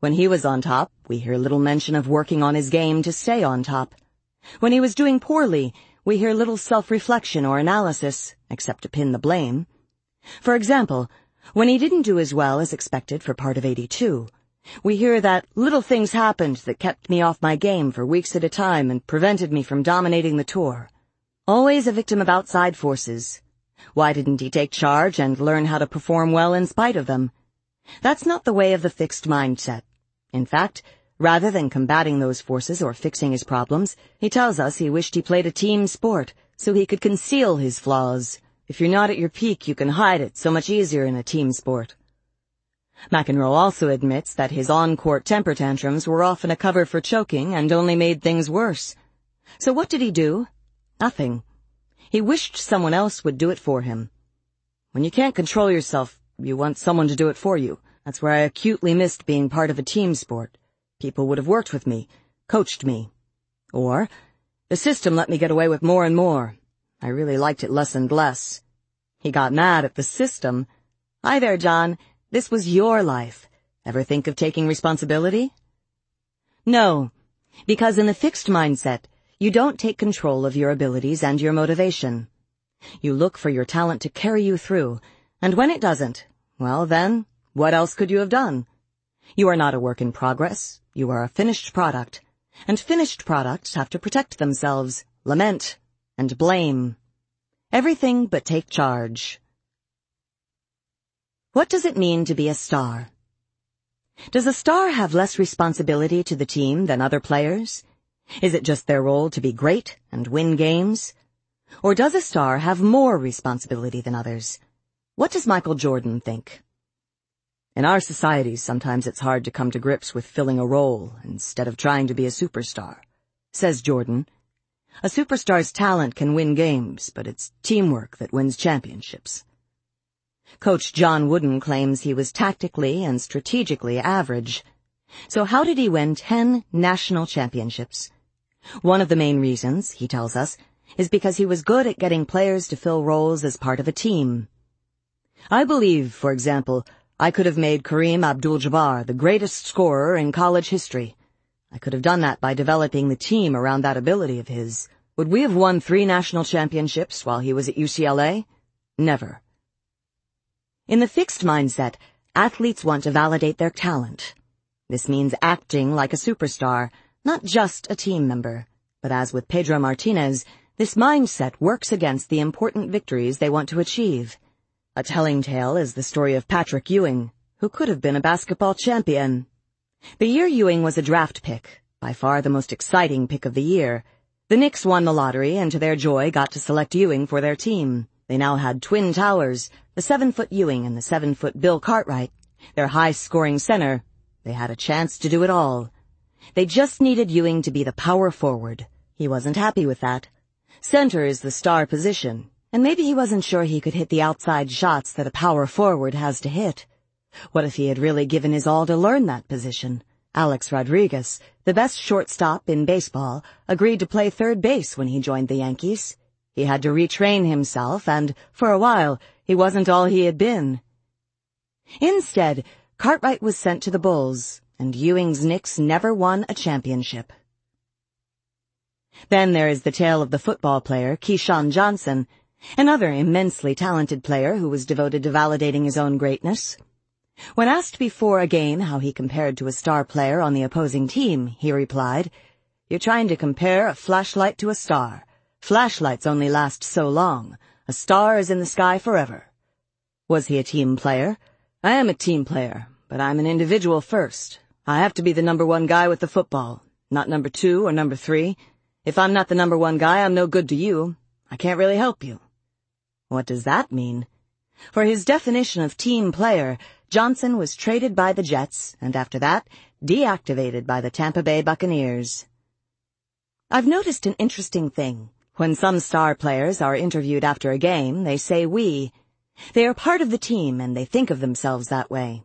When he was on top, we hear little mention of working on his game to stay on top. When he was doing poorly, we hear little self-reflection or analysis, except to pin the blame. For example, when he didn't do as well as expected for part of 82, we hear that little things happened that kept me off my game for weeks at a time and prevented me from dominating the tour. Always a victim of outside forces. Why didn't he take charge and learn how to perform well in spite of them? That's not the way of the fixed mindset. In fact, rather than combating those forces or fixing his problems, he tells us he wished he played a team sport so he could conceal his flaws. If you're not at your peak, you can hide it so much easier in a team sport. McEnroe also admits that his on-court temper tantrums were often a cover for choking and only made things worse. So what did he do? Nothing. He wished someone else would do it for him. When you can't control yourself, you want someone to do it for you. That's where I acutely missed being part of a team sport. People would have worked with me, coached me. Or, the system let me get away with more and more. I really liked it less and less. He got mad at the system. Hi there, John. This was your life. Ever think of taking responsibility? No, because in the fixed mindset, you don't take control of your abilities and your motivation. You look for your talent to carry you through, and when it doesn't, well then, what else could you have done? You are not a work in progress, you are a finished product, and finished products have to protect themselves, lament, and blame. Everything but take charge. What does it mean to be a star? Does a star have less responsibility to the team than other players? Is it just their role to be great and win games? Or does a star have more responsibility than others? What does Michael Jordan think? In our societies, sometimes it's hard to come to grips with filling a role instead of trying to be a superstar, says Jordan. A superstar's talent can win games, but it's teamwork that wins championships. Coach John Wooden claims he was tactically and strategically average. So how did he win 10 national championships? One of the main reasons, he tells us, is because he was good at getting players to fill roles as part of a team. I believe, for example, I could have made Kareem Abdul-Jabbar the greatest scorer in college history. I could have done that by developing the team around that ability of his. Would we have won three national championships while he was at UCLA? Never. In the fixed mindset, athletes want to validate their talent. This means acting like a superstar, not just a team member. But as with Pedro Martinez, this mindset works against the important victories they want to achieve. A telling tale is the story of Patrick Ewing, who could have been a basketball champion. The year Ewing was a draft pick, by far the most exciting pick of the year. The Knicks won the lottery and to their joy got to select Ewing for their team. They now had twin towers, the seven-foot Ewing and the seven-foot Bill Cartwright, their high-scoring center. They had a chance to do it all. They just needed Ewing to be the power forward. He wasn't happy with that. Center is the star position, and maybe he wasn't sure he could hit the outside shots that a power forward has to hit. What if he had really given his all to learn that position? Alex Rodriguez, the best shortstop in baseball, agreed to play third base when he joined the Yankees. He had to retrain himself, and, for a while, he wasn't all he had been. Instead, Cartwright was sent to the Bulls, and Ewing's Knicks never won a championship. Then there is the tale of the football player, Keyshawn Johnson, another immensely talented player who was devoted to validating his own greatness. When asked before a game how he compared to a star player on the opposing team, he replied, You're trying to compare a flashlight to a star. Flashlights only last so long. A star is in the sky forever. Was he a team player? I am a team player, but I'm an individual first. I have to be the number one guy with the football, not number two or number three. If I'm not the number one guy, I'm no good to you. I can't really help you. What does that mean? For his definition of team player, Johnson was traded by the Jets, and after that, deactivated by the Tampa Bay Buccaneers. I've noticed an interesting thing. When some star players are interviewed after a game, they say we. They are part of the team and they think of themselves that way.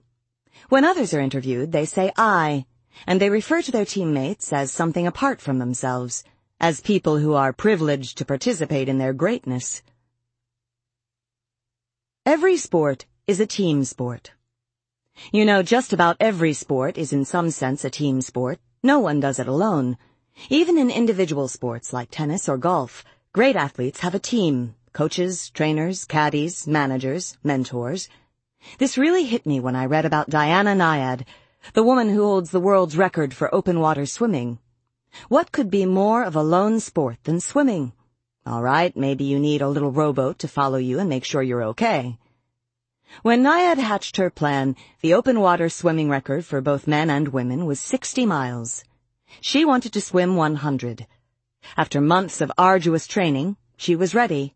When others are interviewed, they say I, and they refer to their teammates as something apart from themselves, as people who are privileged to participate in their greatness. Every sport is a team sport. You know, just about every sport is in some sense a team sport. No one does it alone. Even in individual sports like tennis or golf, great athletes have a team. Coaches, trainers, caddies, managers, mentors. This really hit me when I read about Diana Nyad, the woman who holds the world's record for open water swimming. What could be more of a lone sport than swimming? All right, maybe you need a little rowboat to follow you and make sure you're okay. When Nyad hatched her plan, the open water swimming record for both men and women was 60 miles. She wanted to swim 100. After months of arduous training, she was ready.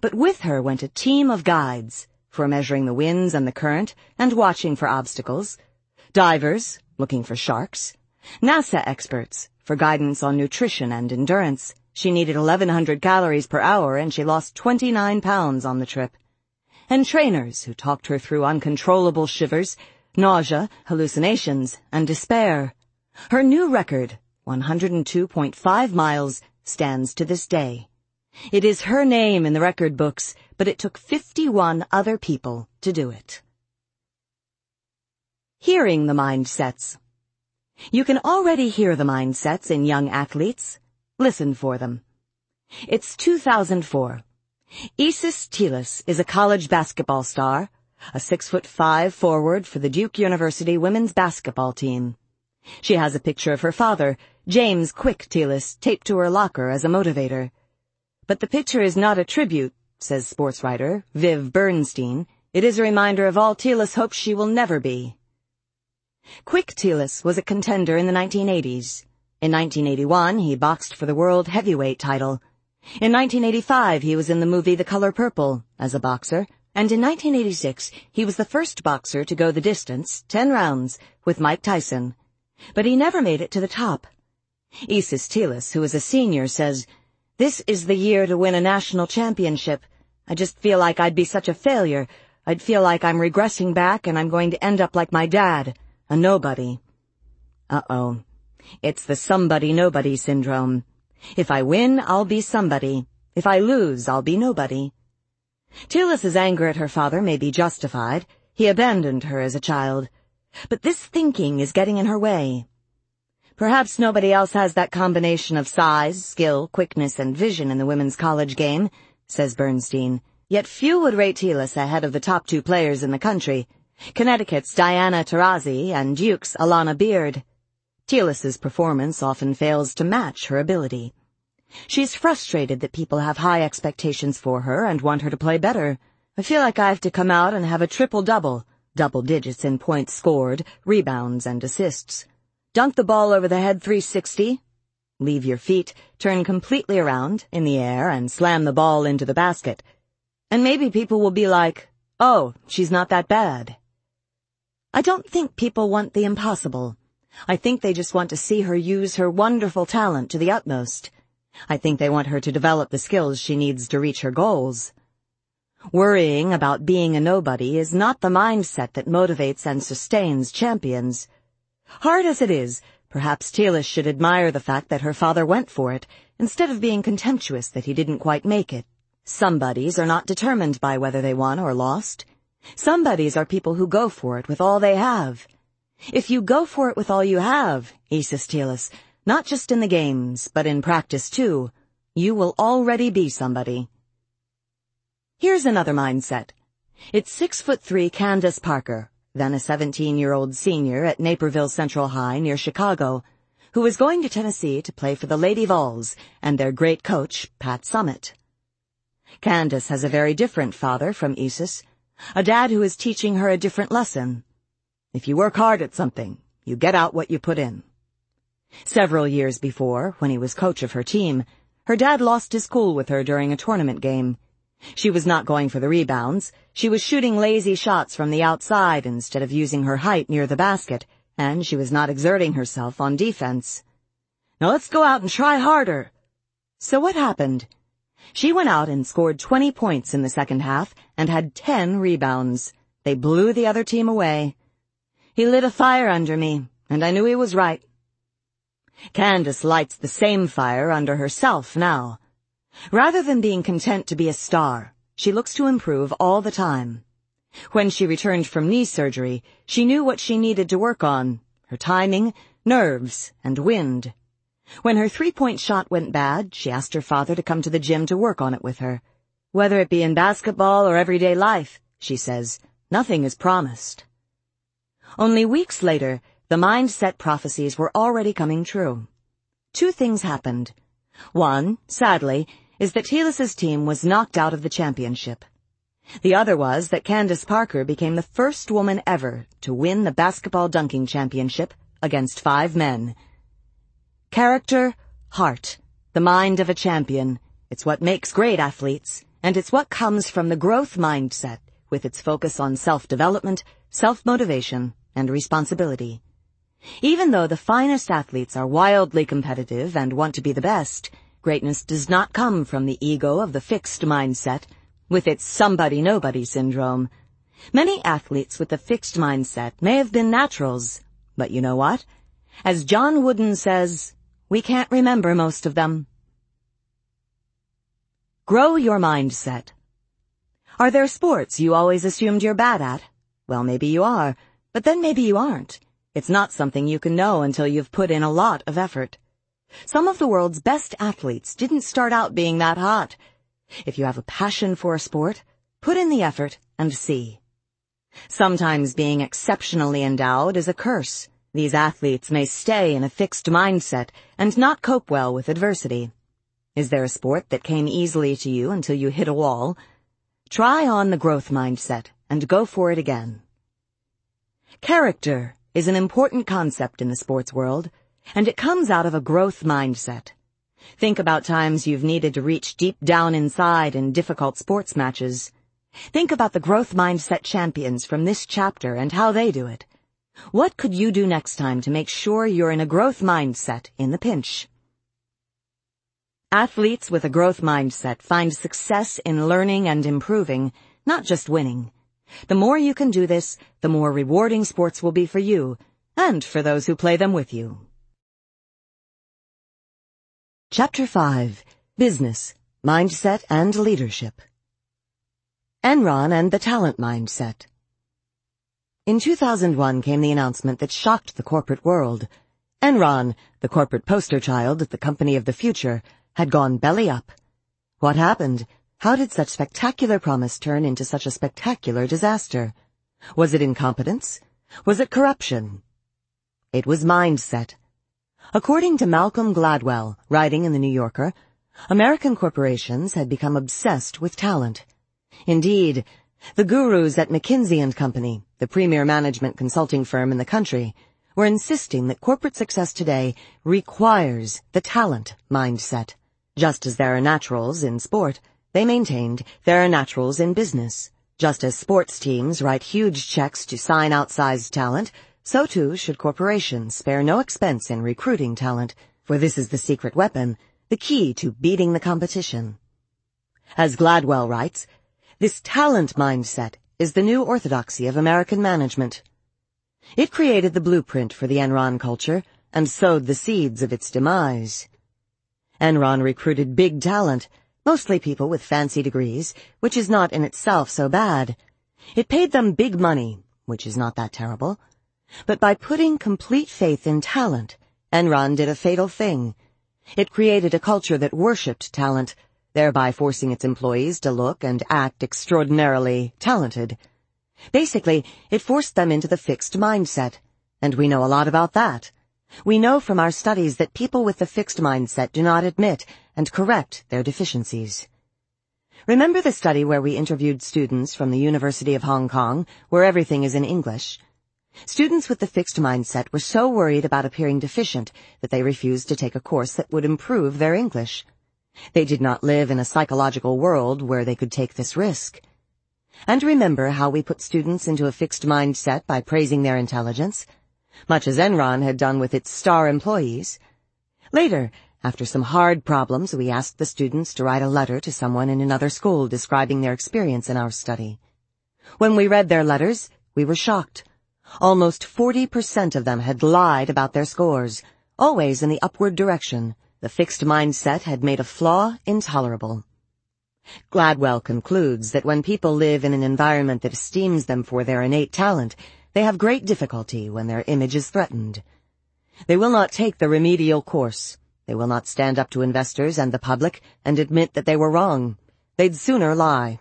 But with her went a team of guides for measuring the winds and the current and watching for obstacles, divers looking for sharks, NASA experts for guidance on nutrition and endurance, she needed 1,100 calories per hour and she lost 29 pounds on the trip. And trainers who talked her through uncontrollable shivers, nausea, hallucinations, and despair. Her new record, 102.5 miles, stands to this day. It is her name in the record books, but it took 51 other people to do it. Hearing the mindsets. You can already hear the mindsets in young athletes. Listen for them. It's 2004. Iciss Tillis is a college basketball star, a six foot five forward for the Duke University women's basketball team. She has a picture of her father, James Quick Tillis, taped to her locker as a motivator. But the picture is not a tribute, says sports writer Viv Bernstein. It is a reminder of all Tillis hopes she will never be. Quick Tillis was a contender in the 1980s. In 1981, he boxed for the world heavyweight title. In 1985, he was in the movie The Color Purple as a boxer, and in 1986, he was the first boxer to go the distance, 10 rounds, with Mike Tyson. But he never made it to the top. Iciss Tillis, who is a senior, says, This is the year to win a national championship. I just feel like I'd be such a failure. I'd feel like I'm regressing back and I'm going to end up like my dad, a nobody. Uh-oh. It's the somebody nobody syndrome. If I win, I'll be somebody. If I lose, I'll be nobody. Tillis's anger at her father may be justified. He abandoned her as a child. But this thinking is getting in her way. Perhaps nobody else has that combination of size, skill, quickness, and vision in the women's college game, says Bernstein. Yet few would rate Tillis ahead of the top two players in the country, Connecticut's Diana Taurasi and Duke's Alana Beard. Tillis's performance often fails to match her ability. She's frustrated that people have high expectations for her and want her to play better. I feel like I have to come out and have a triple-double, double digits in points scored, rebounds, and assists. Dunk the ball over the head 360, leave your feet, turn completely around, in the air, and slam the ball into the basket. And maybe people will be like, oh, she's not that bad. I don't think people want the impossible. I think they just want to see her use her wonderful talent to the utmost. I think they want her to develop the skills she needs to reach her goals. Worrying about being a nobody is not the mindset that motivates and sustains champions. Hard as it is, perhaps Tillis should admire the fact that her father went for it, instead of being contemptuous that he didn't quite make it. Somebodies are not determined by whether they won or lost. Somebodies are people who go for it with all they have. If you go for it with all you have, Iciss Tillis, Not just in the games, but in practice too. You will already be somebody. Here's another mindset. It's six foot three Candace Parker, then a 17-year-old senior at Naperville Central High near Chicago, who was going to Tennessee to play for the Lady Vols and their great coach, Pat Summitt. Candace has a very different father from Iciss, a dad who is teaching her a different lesson. If you work hard at something, you get out what you put in. Several years before, when he was coach of her team, her dad lost his cool with her during a tournament game. She was not going for the rebounds. She was shooting lazy shots from the outside instead of using her height near the basket, and she was not exerting herself on defense. Now let's go out and try harder. So what happened? She went out and scored 20 points in the second half and had 10 rebounds. They blew the other team away. He lit a fire under me, and I knew he was right. Candace lights the same fire under herself now. Rather than being content to be a star, she looks to improve all the time. When she returned from knee surgery, she knew what she needed to work on, her timing, nerves, and wind. When her three-point shot went bad, she asked her father to come to the gym to work on it with her. Whether it be in basketball or everyday life, she says, nothing is promised. Only weeks later, the mindset prophecies were already coming true. Two things happened. One, sadly, is that Tillis's team was knocked out of the championship. The other was that Candace Parker became the first woman ever to win the basketball dunking championship against five men. Character, heart, the mind of a champion. It's what makes great athletes, and it's what comes from the growth mindset with its focus on self-development, self-motivation, and responsibility. Even though the finest athletes are wildly competitive and want to be the best, Greatness does not come from the ego of the fixed mindset, with its somebody-nobody syndrome. Many athletes with the fixed mindset may have been naturals, but you know what? As John Wooden says, we can't remember most of them. Grow your mindset. Are there sports you always assumed you're bad at? Well, maybe you are, but then maybe you aren't. It's not something you can know until you've put in a lot of effort. Some of the world's best athletes didn't start out being that hot. If you have a passion for a sport, put in the effort and see. Sometimes being exceptionally endowed is a curse. These athletes may stay in a fixed mindset and not cope well with adversity. Is there a sport that came easily to you until you hit a wall? Try on the growth mindset and go for it again. Character is an important concept in the sports world and it comes out of a growth mindset. Think about times you've needed to reach deep down inside in difficult sports matches. Think about the growth mindset champions from this chapter and how they do it. What could you do next time to make sure you're in a growth mindset in the pinch? Athletes with a growth mindset find success in learning and improving, not just winning. The more you can do this, the more rewarding sports will be for you and for those who play them with you. Chapter 5 Business, Mindset and Leadership Enron and the Talent Mindset In 2001 came the announcement that shocked the corporate world. Enron, the corporate poster child, the company of the future, had gone belly up. What happened? How did such spectacular promise turn into such a spectacular disaster? Was it incompetence? Was it corruption? It was mindset. According to Malcolm Gladwell, writing in the New Yorker, American corporations had become obsessed with talent. Indeed, the gurus at McKinsey & Company, the premier management consulting firm in the country, were insisting that corporate success today requires the talent mindset. Just as there are naturals in sport, they maintained there are naturals in business. Just as sports teams write huge checks to sign outsized talent, so too should corporations spare no expense in recruiting talent, for this is the secret weapon, the key to beating the competition. As Gladwell writes, this talent mindset is the new orthodoxy of American management. It created the blueprint for the Enron culture and sowed the seeds of its demise. Enron recruited big talent, mostly people with fancy degrees, which is not in itself so bad. It paid them big money, which is not that terrible, but by putting complete faith in talent, Enron did a fatal thing. It created a culture that worshipped talent, thereby forcing its employees to look and act extraordinarily talented. Basically, it forced them into the fixed mindset, and we know a lot about that. We know from our studies that people with the fixed mindset do not admit and correct their deficiencies. Remember the study where we interviewed students from the University of Hong Kong, where everything is in English? Students with the fixed mindset were so worried about appearing deficient that they refused to take a course that would improve their English. They did not live in a psychological world where they could take this risk. And remember how we put students into a fixed mindset by praising their intelligence, much as Enron had done with its star employees. Later, after some hard problems, we asked the students to write a letter to someone in another school describing their experience in our study. When we read their letters, we were shocked. Almost 40% of them had lied about their scores, always in the upward direction. The fixed mindset had made a flaw intolerable. Gladwell concludes that when people live in an environment that esteems them for their innate talent, they have great difficulty when their image is threatened. They will not take the remedial course. They will not stand up to investors and the public and admit that they were wrong. They'd sooner lie.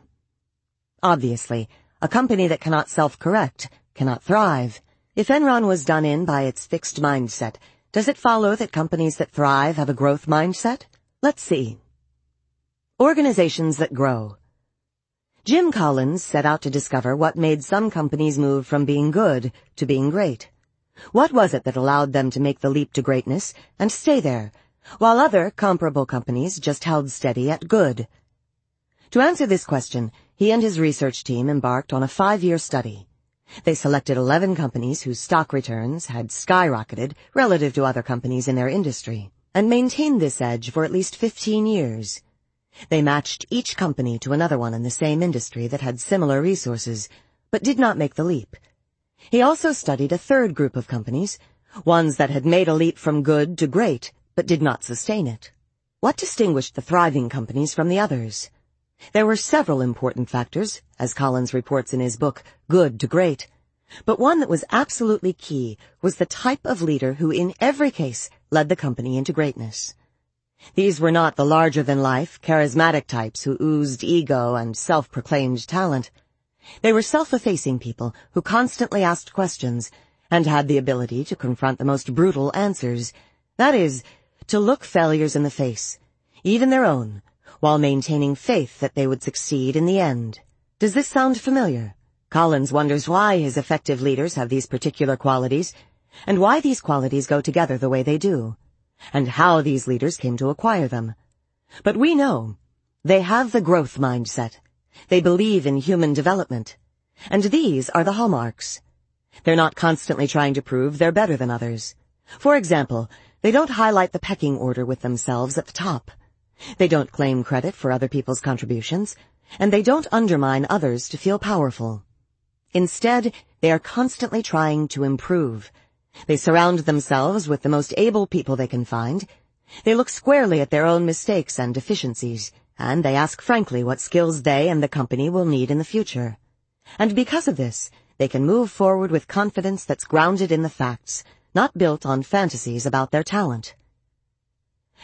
Obviously, a company that cannot self-correct cannot thrive. If Enron was done in by its fixed mindset, does it follow that companies that thrive have a growth mindset? Let's see. Organizations that grow. Jim Collins set out to discover what made some companies move from being good to being great. What was it that allowed them to make the leap to greatness and stay there, while other comparable companies just held steady at good? To answer this question, he and his research team embarked on a five-year study. They selected 11 companies whose stock returns had skyrocketed relative to other companies in their industry and maintained this edge for at least 15 years. They matched each company to another one in the same industry that had similar resources, but did not make the leap. He also studied a third group of companies, ones that had made a leap from good to great, but did not sustain it. What distinguished the thriving companies from the others? There were several important factors, as Collins reports in his book, Good to Great. But one that was absolutely key was the type of leader who in every case led the company into greatness. These were not the larger-than-life, charismatic types who oozed ego and self-proclaimed talent. They were self-effacing people who constantly asked questions and had the ability to confront the most brutal answers. That is, to look failures in the face, even their own, while maintaining faith that they would succeed in the end. Does this sound familiar? Collins wonders why his effective leaders have these particular qualities, and why these qualities go together the way they do, and how these leaders came to acquire them. But we know they have the growth mindset. They believe in human development. And these are the hallmarks. They're not constantly trying to prove they're better than others. For example, they don't highlight the pecking order with themselves at the top. They don't claim credit for other people's contributions, and they don't undermine others to feel powerful. Instead, they are constantly trying to improve. They surround themselves with the most able people they can find. They look squarely at their own mistakes and deficiencies, and they ask frankly what skills they and the company will need in the future. And because of this, they can move forward with confidence that's grounded in the facts, not built on fantasies about their talent.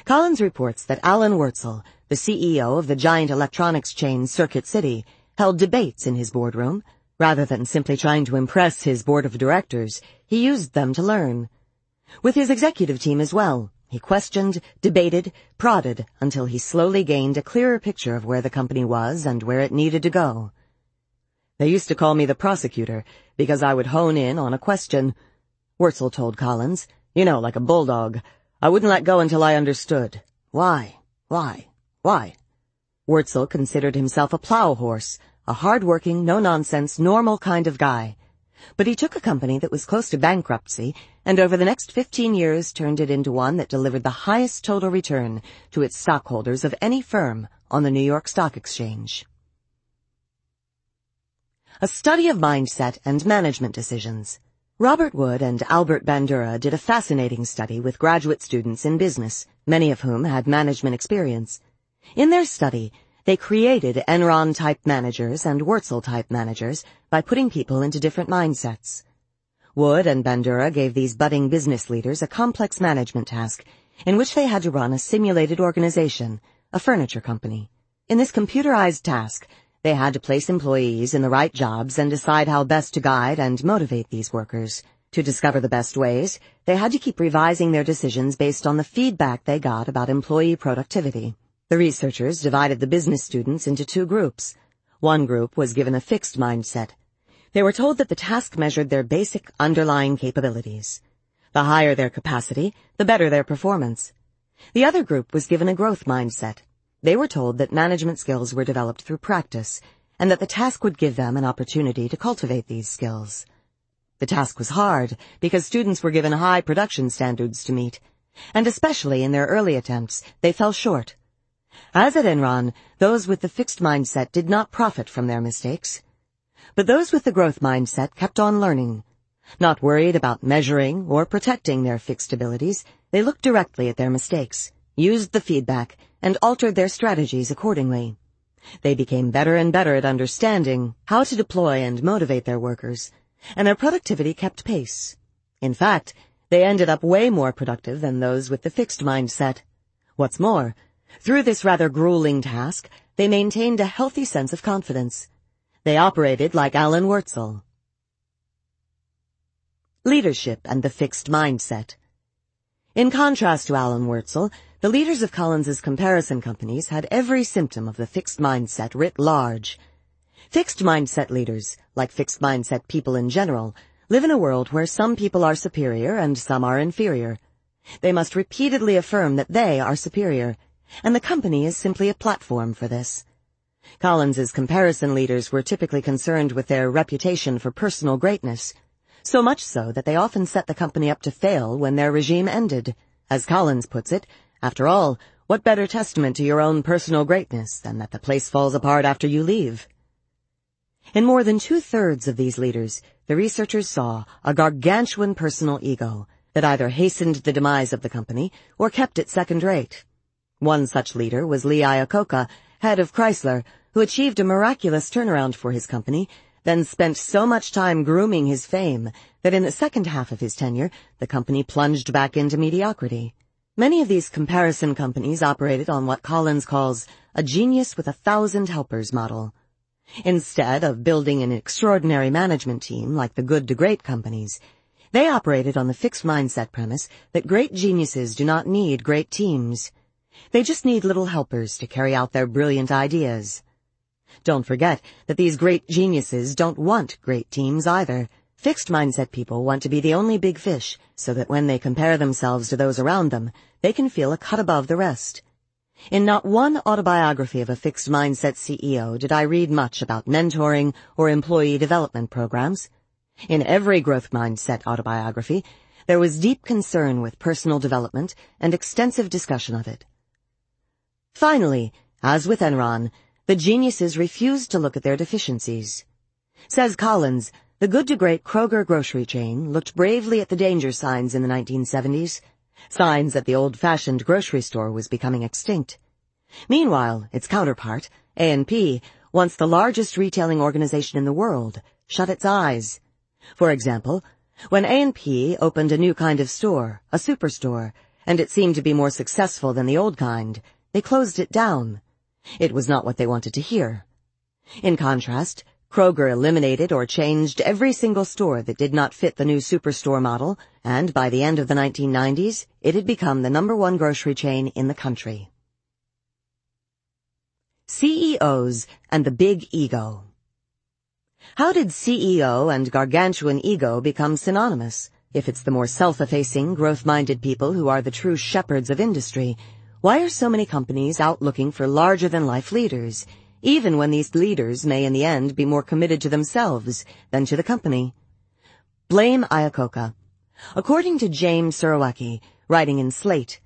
Collins reports that Alan Wurtzel, the CEO of the giant electronics chain Circuit City, held debates in his boardroom. Rather than simply trying to impress his board of directors, he used them to learn. With his executive team as well, he questioned, debated, prodded until he slowly gained a clearer picture of where the company was and where it needed to go. They used to call me the prosecutor because I would hone in on a question. Wurtzel told Collins, you know, like a bulldog. I wouldn't let go until I understood. Why? Why? Why? Wurtzel considered himself a plow horse, a hard-working, no-nonsense, normal kind of guy. But he took a company that was close to bankruptcy and over the next 15 years turned it into one that delivered the highest total return to its stockholders of any firm on the New York Stock Exchange. A study of mindset and management decisions. Robert Wood and Albert Bandura did a fascinating study with graduate students in business, many of whom had management experience. In their study, they created Enron-type managers and Wurtzel-type managers by putting people into different mindsets. Wood and Bandura gave these budding business leaders a complex management task in which they had to run a simulated organization, a furniture company. In this computerized task, they had to place employees in the right jobs and decide how best to guide and motivate these workers. To discover the best ways, they had to keep revising their decisions based on the feedback they got about employee productivity. The researchers divided the business students into two groups. One group was given a fixed mindset, they were told that the task measured their basic underlying capabilities. The higher their capacity, the better their performance. The other group was given a growth mindset. They were told that management skills were developed through practice, and that the task would give them an opportunity to cultivate these skills. The task was hard because students were given high production standards to meet, and especially in their early attempts, they fell short. As at Enron, those with the fixed mindset did not profit from their mistakes. But those with the growth mindset kept on learning. Not worried about measuring or protecting their fixed abilities, they looked directly at their mistakes, used the feedback, and altered their strategies accordingly. They became better and better at understanding how to deploy and motivate their workers, and their productivity kept pace. In fact, they ended up way more productive than those with the fixed mindset. What's more, through this rather grueling task, they maintained a healthy sense of confidence. They operated like Alan Wurtzel. Leadership and the Fixed Mindset In contrast to Alan Wurtzel, the leaders of Collins's comparison companies had every symptom of the fixed mindset writ large. Fixed mindset leaders, like fixed mindset people in general, live in a world where some people are superior and some are inferior. They must repeatedly affirm that they are superior, and the company is simply a platform for this. Collins's comparison leaders were typically concerned with their reputation for personal greatness, so much so that they often set the company up to fail when their regime ended. As Collins puts it, after all, what better testament to your own personal greatness than that the place falls apart after you leave? In more than two-thirds of these leaders, the researchers saw a gargantuan personal ego that either hastened the demise of the company or kept it second-rate. One such leader was Lee Iacocca, head of Chrysler, who achieved a miraculous turnaround for his company, then spent so much time grooming his fame that in the second half of his tenure, the company plunged back into mediocrity. Many of these comparison companies operated on what Collins calls a genius with a thousand helpers model. Instead of building an extraordinary management team like the good to great companies, they operated on the fixed mindset premise that great geniuses do not need great teams. They just need little helpers to carry out their brilliant ideas. Don't forget that these great geniuses don't want great teams either. Fixed mindset people want to be the only big fish so that when they compare themselves to those around them, they can feel a cut above the rest. In not one autobiography of a fixed mindset CEO did I read much about mentoring or employee development programs. In every growth mindset autobiography, there was deep concern with personal development and extensive discussion of it. Finally, as with Enron, the geniuses refused to look at their deficiencies. Says Collins, the good to great Kroger grocery chain looked bravely at the danger signs in the 1970s, signs that the old-fashioned grocery store was becoming extinct. Meanwhile, its counterpart, A&P, once the largest retailing organization in the world, shut its eyes. For example, when A&P opened a new kind of store, a superstore, and it seemed to be more successful than the old kind, they closed it down. It was not what they wanted to hear. In contrast, Kroger eliminated or changed every single store that did not fit the new superstore model, and by the end of the 1990s, it had become the number one grocery chain in the country. CEOs and the Big Ego How did CEO and gargantuan ego become synonymous? If it's the more self-effacing, growth-minded people who are the true shepherds of industry, why are so many companies out looking for larger-than-life leaders, even when these leaders may in the end be more committed to themselves than to the company? Blame Iacocca. According to James Surowiecki, writing in Slate,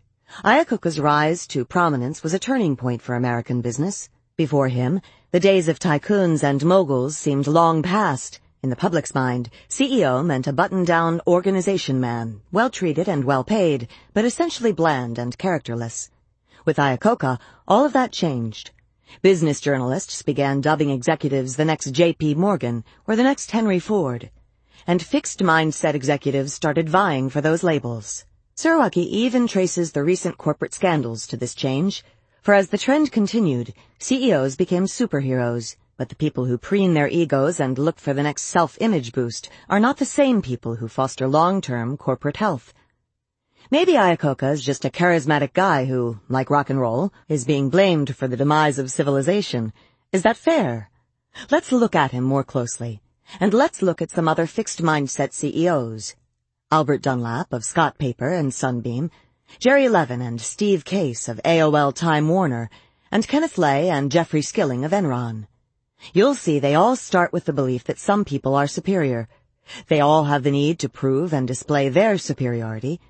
Iacocca's rise to prominence was a turning point for American business. Before him, the days of tycoons and moguls seemed long past. In the public's mind, CEO meant a button-down organization man, well-treated and well-paid, but essentially bland and characterless. With Iacocca, all of that changed. Business journalists began dubbing executives the next J.P. Morgan or the next Henry Ford. and fixed mindset executives started vying for those labels. Surowiecki even traces the recent corporate scandals to this change, for as the trend continued, CEOs became superheroes, but the people who preen their egos and look for the next self-image boost are not the same people who foster long-term corporate health. Maybe Iacocca is just a charismatic guy who, like rock and roll, is being blamed for the demise of civilization. Is that fair? Let's look at him more closely. And let's look at some other fixed mindset CEOs. Albert Dunlap of Scott Paper and Sunbeam, Jerry Levin and Steve Case of AOL Time Warner, and Kenneth Lay and Jeffrey Skilling of Enron. You'll see they all start with the belief that some people are superior. They all have the need to prove and display their superiority.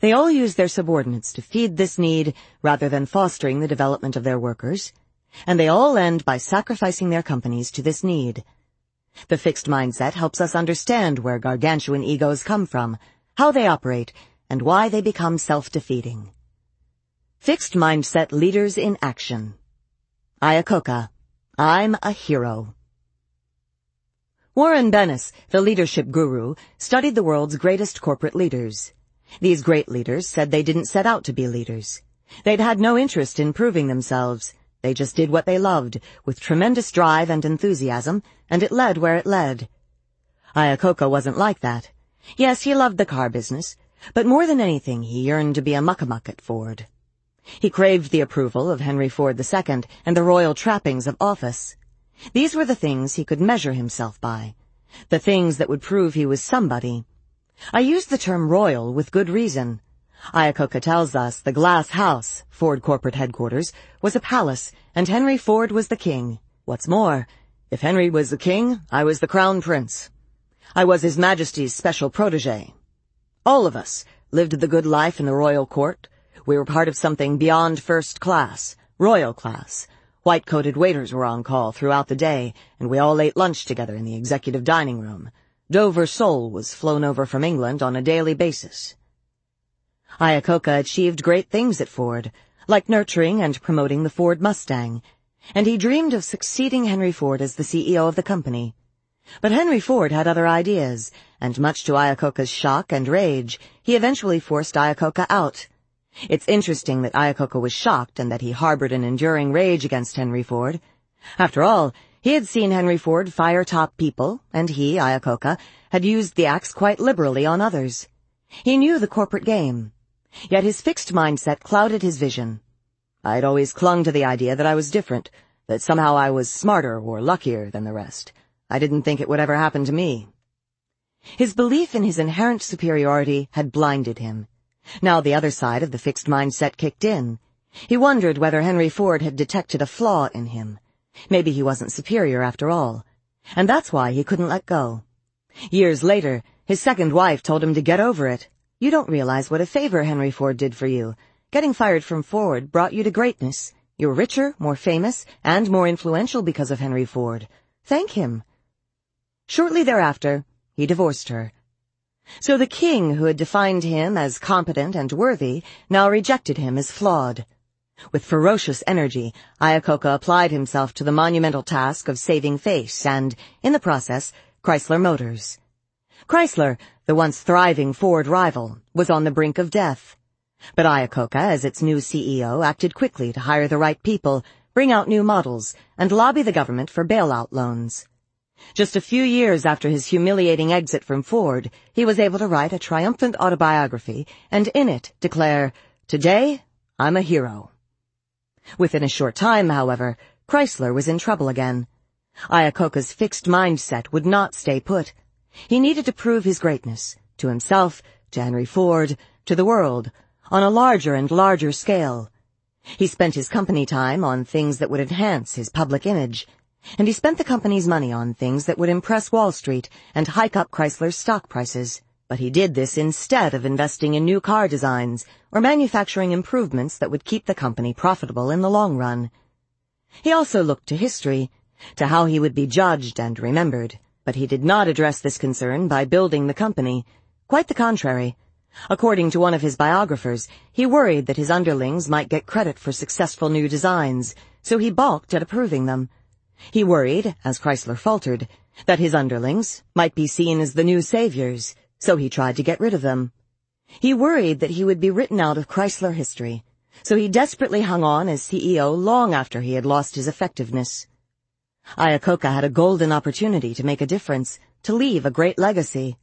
They all use their subordinates to feed this need rather than fostering the development of their workers. And they all end by sacrificing their companies to this need. The fixed mindset helps us understand where gargantuan egos come from, how they operate, and why they become self-defeating. Fixed mindset leaders in action. Iacocca. I'm a hero. Warren Bennis, the leadership guru, studied the world's greatest corporate leaders. These great leaders said they didn't set out to be leaders. They'd had no interest in proving themselves. They just did what they loved, with tremendous drive and enthusiasm, and it led where it led. Iacocca wasn't like that. Yes, he loved the car business, but more than anything, he yearned to be a muckamuck at Ford. He craved the approval of Henry Ford II and the royal trappings of office. These were the things he could measure himself by. The things that would prove he was somebody. I use the term royal with good reason. Iacocca tells us the glass house, Ford corporate headquarters, was a palace, and Henry Ford was the king. What's more, if Henry was the king, I was the crown prince. I was His Majesty's special protege. All of us lived the good life in the royal court, we were part of something beyond first class, royal class. White-coated waiters were on call throughout the day, and we all ate lunch together in the executive dining room. Dover sole was flown over from England on a daily basis. Iacocca achieved great things at Ford, like nurturing and promoting the Ford Mustang, and he dreamed of succeeding Henry Ford as the CEO of the company. But Henry Ford had other ideas, and much to Iacocca's shock and rage, he eventually forced Iacocca out, it's interesting that Iacocca was shocked and that he harbored an enduring rage against Henry Ford. After all, he had seen Henry Ford fire top people, and he, Iacocca, had used the axe quite liberally on others. He knew the corporate game. Yet his fixed mindset clouded his vision. I'd always clung to the idea that I was different, that somehow I was smarter or luckier than the rest. I didn't think it would ever happen to me. His belief in his inherent superiority had blinded him. Now the other side of the fixed mindset kicked in. He wondered whether Henry Ford had detected a flaw in him. Maybe he wasn't superior after all. And that's why he couldn't let go. Years later, his second wife told him to get over it. You don't realize what a favor Henry Ford did for you. Getting fired from Ford brought you to greatness. You're richer, more famous, and more influential because of Henry Ford. Thank him. Shortly thereafter, he divorced her so the king who had defined him as competent and worthy now rejected him as flawed. With ferocious energy, Iacocca applied himself to the monumental task of saving face and, in the process, Chrysler Motors. Chrysler, the once thriving Ford rival, was on the brink of death. But Iacocca, as its new CEO, acted quickly to hire the right people, bring out new models, and lobby the government for bailout loans. Just a few years after his humiliating exit from Ford, he was able to write a triumphant autobiography and in it declare, Today, I'm a hero. Within a short time, however, Chrysler was in trouble again. Iacocca's fixed mindset would not stay put. He needed to prove his greatness, to himself, to Henry Ford, to the world, on a larger and larger scale. He spent his company time on things that would enhance his public image, and he spent the company's money on things that would impress Wall Street and hike up Chrysler's stock prices. But he did this instead of investing in new car designs or manufacturing improvements that would keep the company profitable in the long run. He also looked to history, to how he would be judged and remembered, but he did not address this concern by building the company. Quite the contrary. According to one of his biographers, he worried that his underlings might get credit for successful new designs, so he balked at approving them. He worried, as Chrysler faltered, that his underlings might be seen as the new saviors, so he tried to get rid of them. He worried that he would be written out of Chrysler history, so he desperately hung on as CEO long after he had lost his effectiveness. Iacocca had a golden opportunity to make a difference, to leave a great legacy.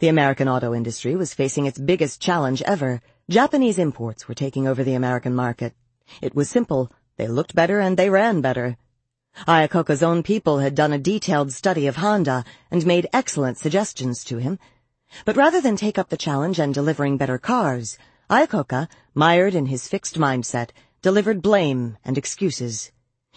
The American auto industry was facing its biggest challenge ever. Japanese imports were taking over the American market. It was simple. They looked better and they ran better. Iacocca's own people had done a detailed study of Honda and made excellent suggestions to him. But rather than take up the challenge and delivering better cars, Iacocca, mired in his fixed mindset, delivered blame and excuses.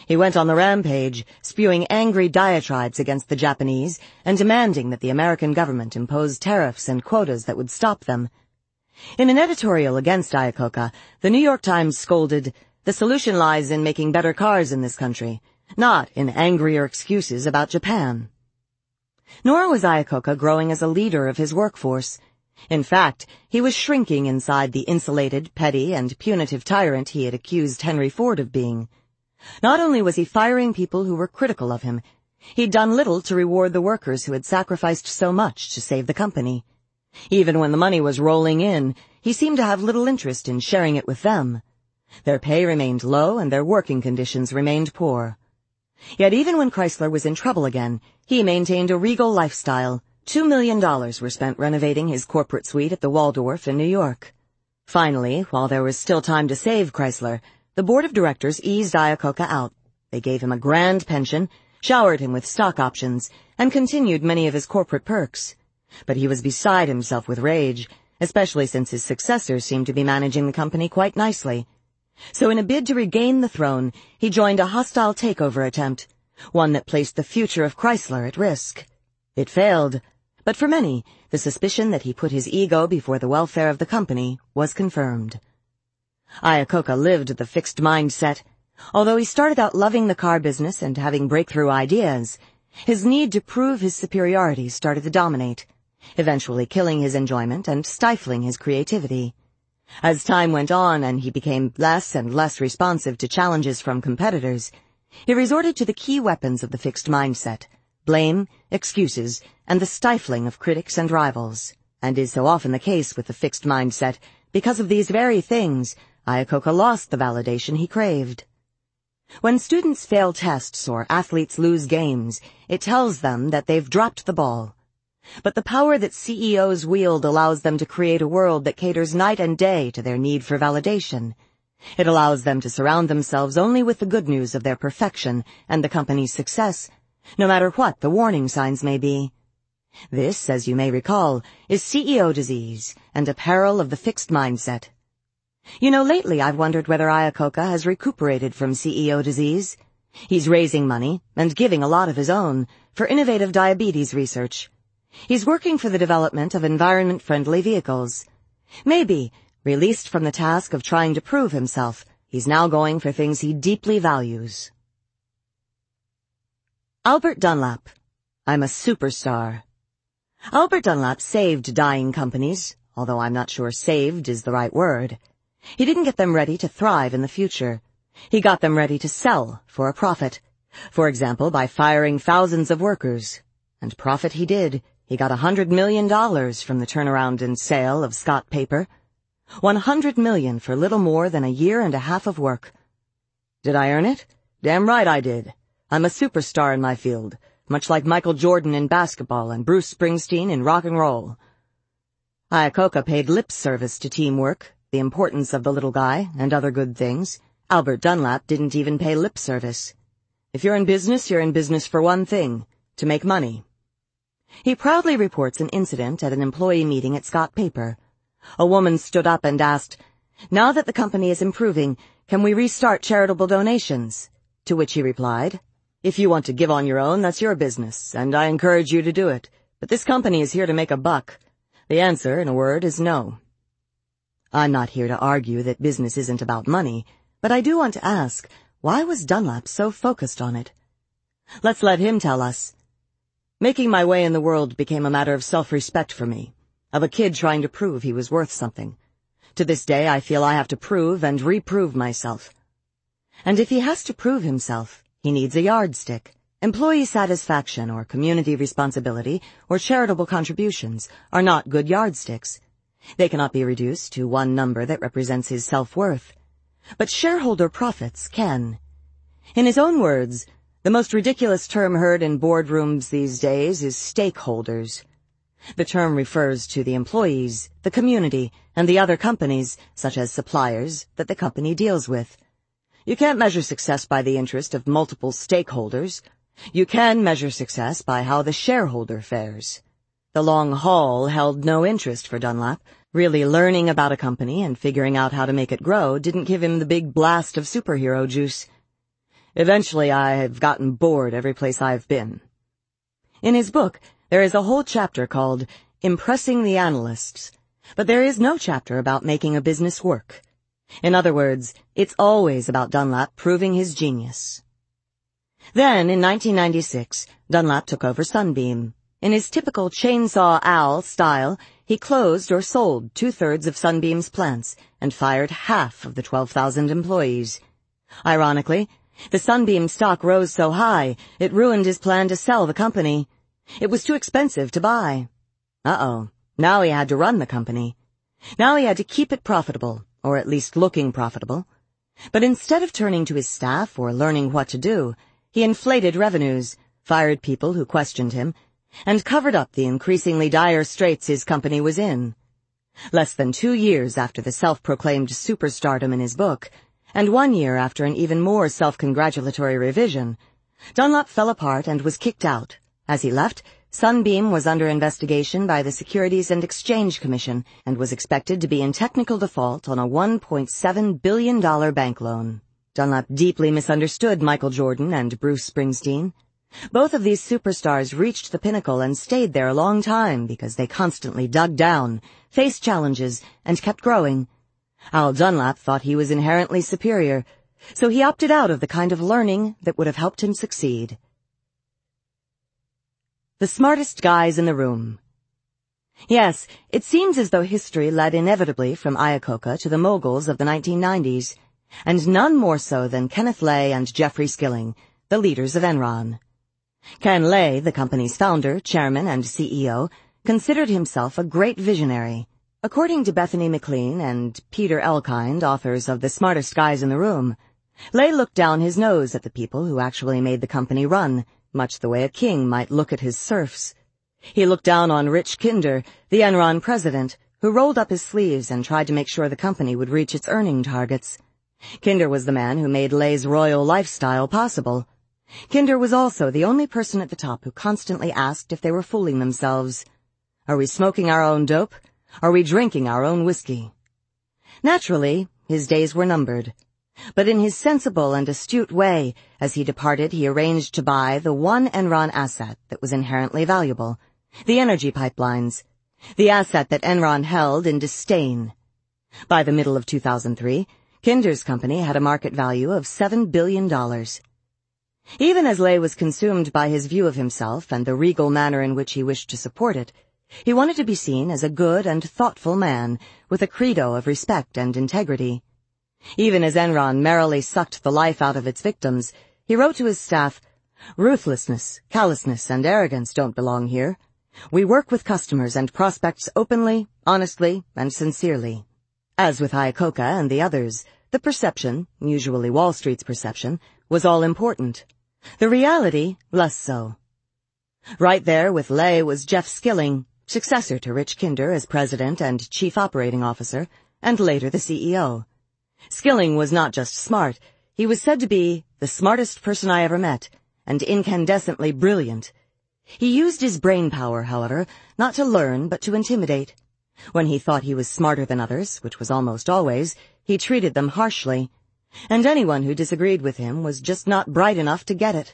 He went on the rampage, spewing angry diatribes against the Japanese and demanding that the American government impose tariffs and quotas that would stop them. In an editorial against Iacocca, the New York Times scolded, the solution lies in making better cars in this country not in angrier excuses about Japan. Nor was Iacocca growing as a leader of his workforce. In fact, he was shrinking inside the insulated, petty, and punitive tyrant he had accused Henry Ford of being. Not only was he firing people who were critical of him, he'd done little to reward the workers who had sacrificed so much to save the company. Even when the money was rolling in, he seemed to have little interest in sharing it with them. Their pay remained low and their working conditions remained poor. Yet even when Chrysler was in trouble again, he maintained a regal lifestyle. Two million dollars were spent renovating his corporate suite at the Waldorf in New York. Finally, while there was still time to save Chrysler, the board of directors eased Iacocca out. They gave him a grand pension, showered him with stock options, and continued many of his corporate perks. But he was beside himself with rage, especially since his successors seemed to be managing the company quite nicely. So in a bid to regain the throne, he joined a hostile takeover attempt, one that placed the future of Chrysler at risk. It failed, but for many, the suspicion that he put his ego before the welfare of the company was confirmed. Iacocca lived the fixed mindset. Although he started out loving the car business and having breakthrough ideas, his need to prove his superiority started to dominate, eventually killing his enjoyment and stifling his creativity. As time went on and he became less and less responsive to challenges from competitors, he resorted to the key weapons of the fixed mindset, blame, excuses, and the stifling of critics and rivals. And is so often the case with the fixed mindset, because of these very things, Iacocca lost the validation he craved. When students fail tests or athletes lose games, it tells them that they've dropped the ball. But the power that CEOs wield allows them to create a world that caters night and day to their need for validation. It allows them to surround themselves only with the good news of their perfection and the company's success, no matter what the warning signs may be. This, as you may recall, is CEO disease and a peril of the fixed mindset. You know, lately I've wondered whether Iacocca has recuperated from CEO disease. He's raising money and giving a lot of his own for innovative diabetes research. He's working for the development of environment-friendly vehicles. Maybe, released from the task of trying to prove himself, he's now going for things he deeply values. Albert Dunlap. I'm a superstar. Albert Dunlap saved dying companies, although I'm not sure saved is the right word. He didn't get them ready to thrive in the future. He got them ready to sell for a profit. For example, by firing thousands of workers. And profit he did. He got a hundred million dollars from the turnaround and sale of Scott paper. One hundred million for little more than a year and a half of work. Did I earn it? Damn right I did. I'm a superstar in my field, much like Michael Jordan in basketball and Bruce Springsteen in rock and roll. Iacocca paid lip service to teamwork, the importance of the little guy, and other good things. Albert Dunlap didn't even pay lip service. If you're in business, you're in business for one thing, to make money. He proudly reports an incident at an employee meeting at Scott Paper. A woman stood up and asked, Now that the company is improving, can we restart charitable donations? To which he replied, If you want to give on your own, that's your business, and I encourage you to do it. But this company is here to make a buck. The answer, in a word, is no. I'm not here to argue that business isn't about money, but I do want to ask, why was Dunlap so focused on it? Let's let him tell us. Making my way in the world became a matter of self-respect for me, of a kid trying to prove he was worth something. To this day, I feel I have to prove and reprove myself. And if he has to prove himself, He needs a yardstick. Employee satisfaction or community responsibility or charitable contributions are not good yardsticks. They cannot be reduced to one number that represents his self-worth. But shareholder profits can. In his own words, the most ridiculous term heard in boardrooms these days is stakeholders. The term refers to the employees, the community, and the other companies, such as suppliers, that the company deals with. You can't measure success by the interest of multiple stakeholders. You can measure success by how the shareholder fares. The long haul held no interest for Dunlap. Really learning about a company and figuring out how to make it grow didn't give him the big blast of superhero juice. Eventually I've gotten bored every place I've been. In his book, there is a whole chapter called Impressing the Analysts, but there is no chapter about making a business work. In other words, it's always about Dunlap proving his genius. Then, in 1996, Dunlap took over Sunbeam. In his typical Chainsaw Al style, he closed or sold two-thirds of Sunbeam's plants and fired half of the 12,000 employees. Ironically, the Sunbeam stock rose so high, it ruined his plan to sell the company. It was too expensive to buy. Uh-oh. Now he had to run the company. Now he had to keep it profitable, or at least looking profitable. But instead of turning to his staff or learning what to do, he inflated revenues, fired people who questioned him, and covered up the increasingly dire straits his company was in. Less than two years after the self-proclaimed superstardom in his book, and one year after an even more self-congratulatory revision, Dunlap fell apart and was kicked out. As he left, Sunbeam was under investigation by the Securities and Exchange Commission and was expected to be in technical default on a $1.7 billion bank loan. Dunlap deeply misunderstood Michael Jordan and Bruce Springsteen. Both of these superstars reached the pinnacle and stayed there a long time because they constantly dug down, faced challenges, and kept growing. Al Dunlap thought he was inherently superior, so he opted out of the kind of learning that would have helped him succeed. The smartest guys in the room. Yes, it seems as though history led inevitably from Iacocca to the moguls of the 1990s, and none more so than Kenneth Lay and Jeffrey Skilling, the leaders of Enron. Ken Lay, the company's founder, chairman, and CEO, considered himself a great visionary. According to Bethany McLean and Peter Elkind, authors of The Smartest Guys in the Room, Lay looked down his nose at the people who actually made the company run, much the way a king might look at his serfs. He looked down on Rich Kinder, the Enron president, who rolled up his sleeves and tried to make sure the company would reach its earning targets. Kinder was the man who made Lay's royal lifestyle possible. Kinder was also the only person at the top who constantly asked if they were fooling themselves. Are we smoking our own dope? Are we drinking our own whiskey? Naturally, his days were numbered. But in his sensible and astute way, as he departed he arranged to buy the one Enron asset that was inherently valuable, the energy pipelines, the asset that Enron held in disdain. By the middle of 2003, Kinder's company had a market value of $7 billion. Even as Lay was consumed by his view of himself and the regal manner in which he wished to support it, he wanted to be seen as a good and thoughtful man with a credo of respect and integrity. Even as Enron merrily sucked the life out of its victims, he wrote to his staff, Ruthlessness, callousness, and arrogance don't belong here. We work with customers and prospects openly, honestly, and sincerely. As with Iacocca and the others, the perception, usually Wall Street's perception, was all important. The reality, less so. Right there with Lay was Jeff Skilling, successor to Rich Kinder as president and chief operating officer, and later the CEO. Skilling was not just smart, he was said to be the smartest person I ever met, and incandescently brilliant. He used his brain power, however, not to learn, but to intimidate. When he thought he was smarter than others, which was almost always, he treated them harshly. And anyone who disagreed with him was just not bright enough to get it.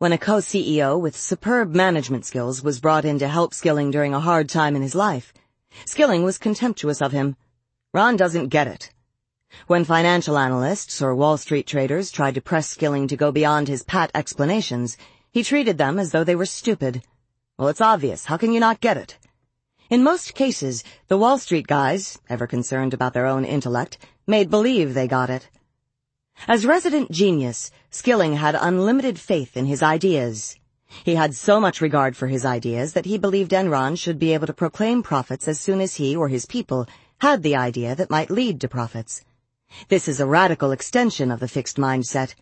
When a co-CEO with superb management skills was brought in to help Skilling during a hard time in his life, Skilling was contemptuous of him. Ron doesn't get it. When financial analysts or Wall Street traders tried to press Skilling to go beyond his pat explanations, he treated them as though they were stupid. Well, it's obvious. How can you not get it? In most cases, the Wall Street guys, ever concerned about their own intellect, made believe they got it. As resident genius, Skilling had unlimited faith in his ideas. He had so much regard for his ideas that he believed Enron should be able to proclaim profits as soon as he or his people had the idea that might lead to profits. This is a radical extension of the fixed mindset.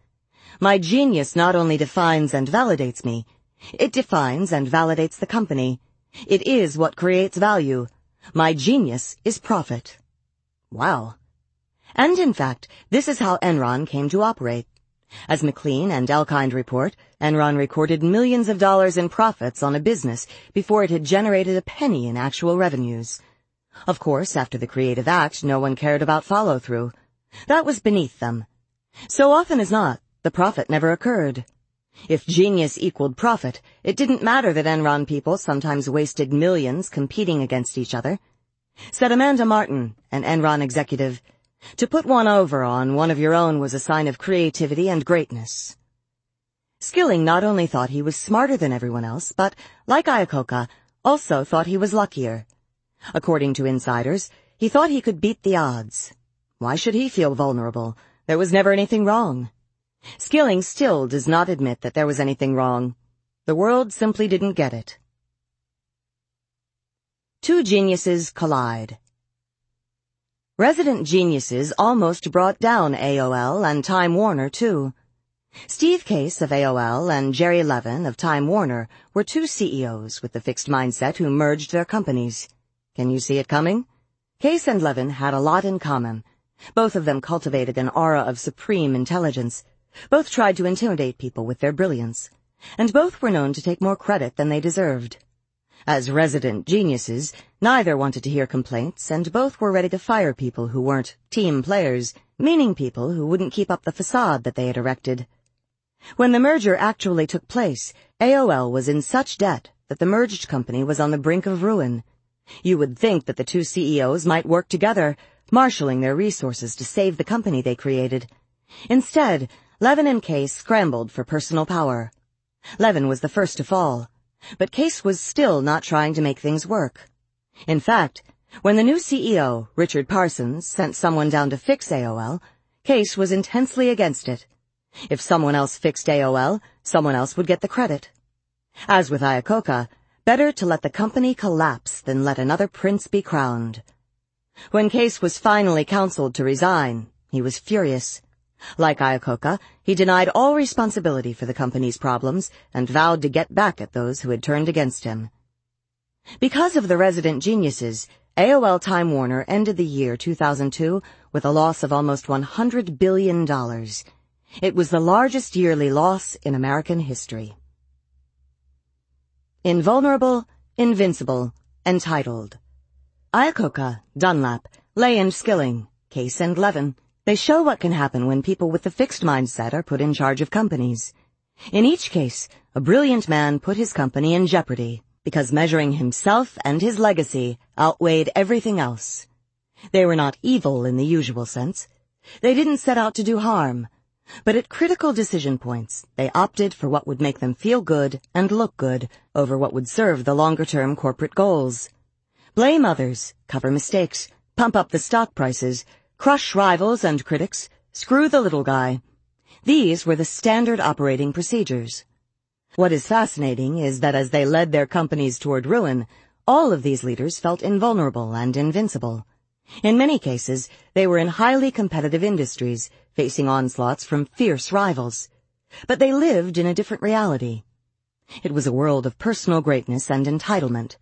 My genius not only defines and validates me, it defines and validates the company. It is what creates value. My genius is profit. Wow. And in fact, this is how Enron came to operate. As McLean and Elkind report, Enron recorded millions of dollars in profits on a business before it had generated a penny in actual revenues. Of course, after the creative act, no one cared about follow-through. That was beneath them. So often as not, the profit never occurred. If genius equaled profit, it didn't matter that Enron people sometimes wasted millions competing against each other. Said Amanda Martin, an Enron executive, to put one over on one of your own was a sign of creativity and greatness. Skilling not only thought he was smarter than everyone else, but, like Iacocca, also thought he was luckier. According to insiders, he thought he could beat the odds. Why should he feel vulnerable? There was never anything wrong. Skilling still does not admit that there was anything wrong. The world simply didn't get it. Two geniuses collide. Resident geniuses almost brought down AOL and Time Warner, too. Steve Case of AOL and Jerry Levin of Time Warner were two CEOs with the fixed mindset who merged their companies. Can you see it coming? Case and Levin had a lot in common. Both of them cultivated an aura of supreme intelligence. Both tried to intimidate people with their brilliance. And both were known to take more credit than they deserved. As resident geniuses, neither wanted to hear complaints, and both were ready to fire people who weren't team players, meaning people who wouldn't keep up the facade that they had erected. When the merger actually took place, AOL was in such debt that the merged company was on the brink of ruin. You would think that the two CEOs might work together, marshaling their resources to save the company they created. Instead, Levin and Case scrambled for personal power. Levin was the first to fall. But Case was still not trying to make things work. In fact, when the new CEO, Richard Parsons, sent someone down to fix AOL, Case was intensely against it. If someone else fixed AOL, someone else would get the credit. As with Iacocca, better to let the company collapse than let another prince be crowned. When Case was finally counseled to resign, he was furious. Like Iacocca, he denied all responsibility for the company's problems and vowed to get back at those who had turned against him. Because of the resident geniuses, AOL Time Warner ended the year 2002 with a loss of almost $100 billion. It was the largest yearly loss in American history. Invulnerable, invincible, entitled. Iacocca, Dunlap, Lay and Skilling, Case and Levin, they show what can happen when people with the fixed mindset are put in charge of companies. In each case, a brilliant man put his company in jeopardy because measuring himself and his legacy outweighed everything else. They were not evil in the usual sense. They didn't set out to do harm. But at critical decision points, they opted for what would make them feel good and look good over what would serve the longer-term corporate goals. Blame others, cover mistakes, pump up the stock prices, crush rivals and critics, screw the little guy. These were the standard operating procedures. What is fascinating is that as they led their companies toward ruin, all of these leaders felt invulnerable and invincible. In many cases, they were in highly competitive industries, facing onslaughts from fierce rivals. But they lived in a different reality. It was a world of personal greatness and entitlement.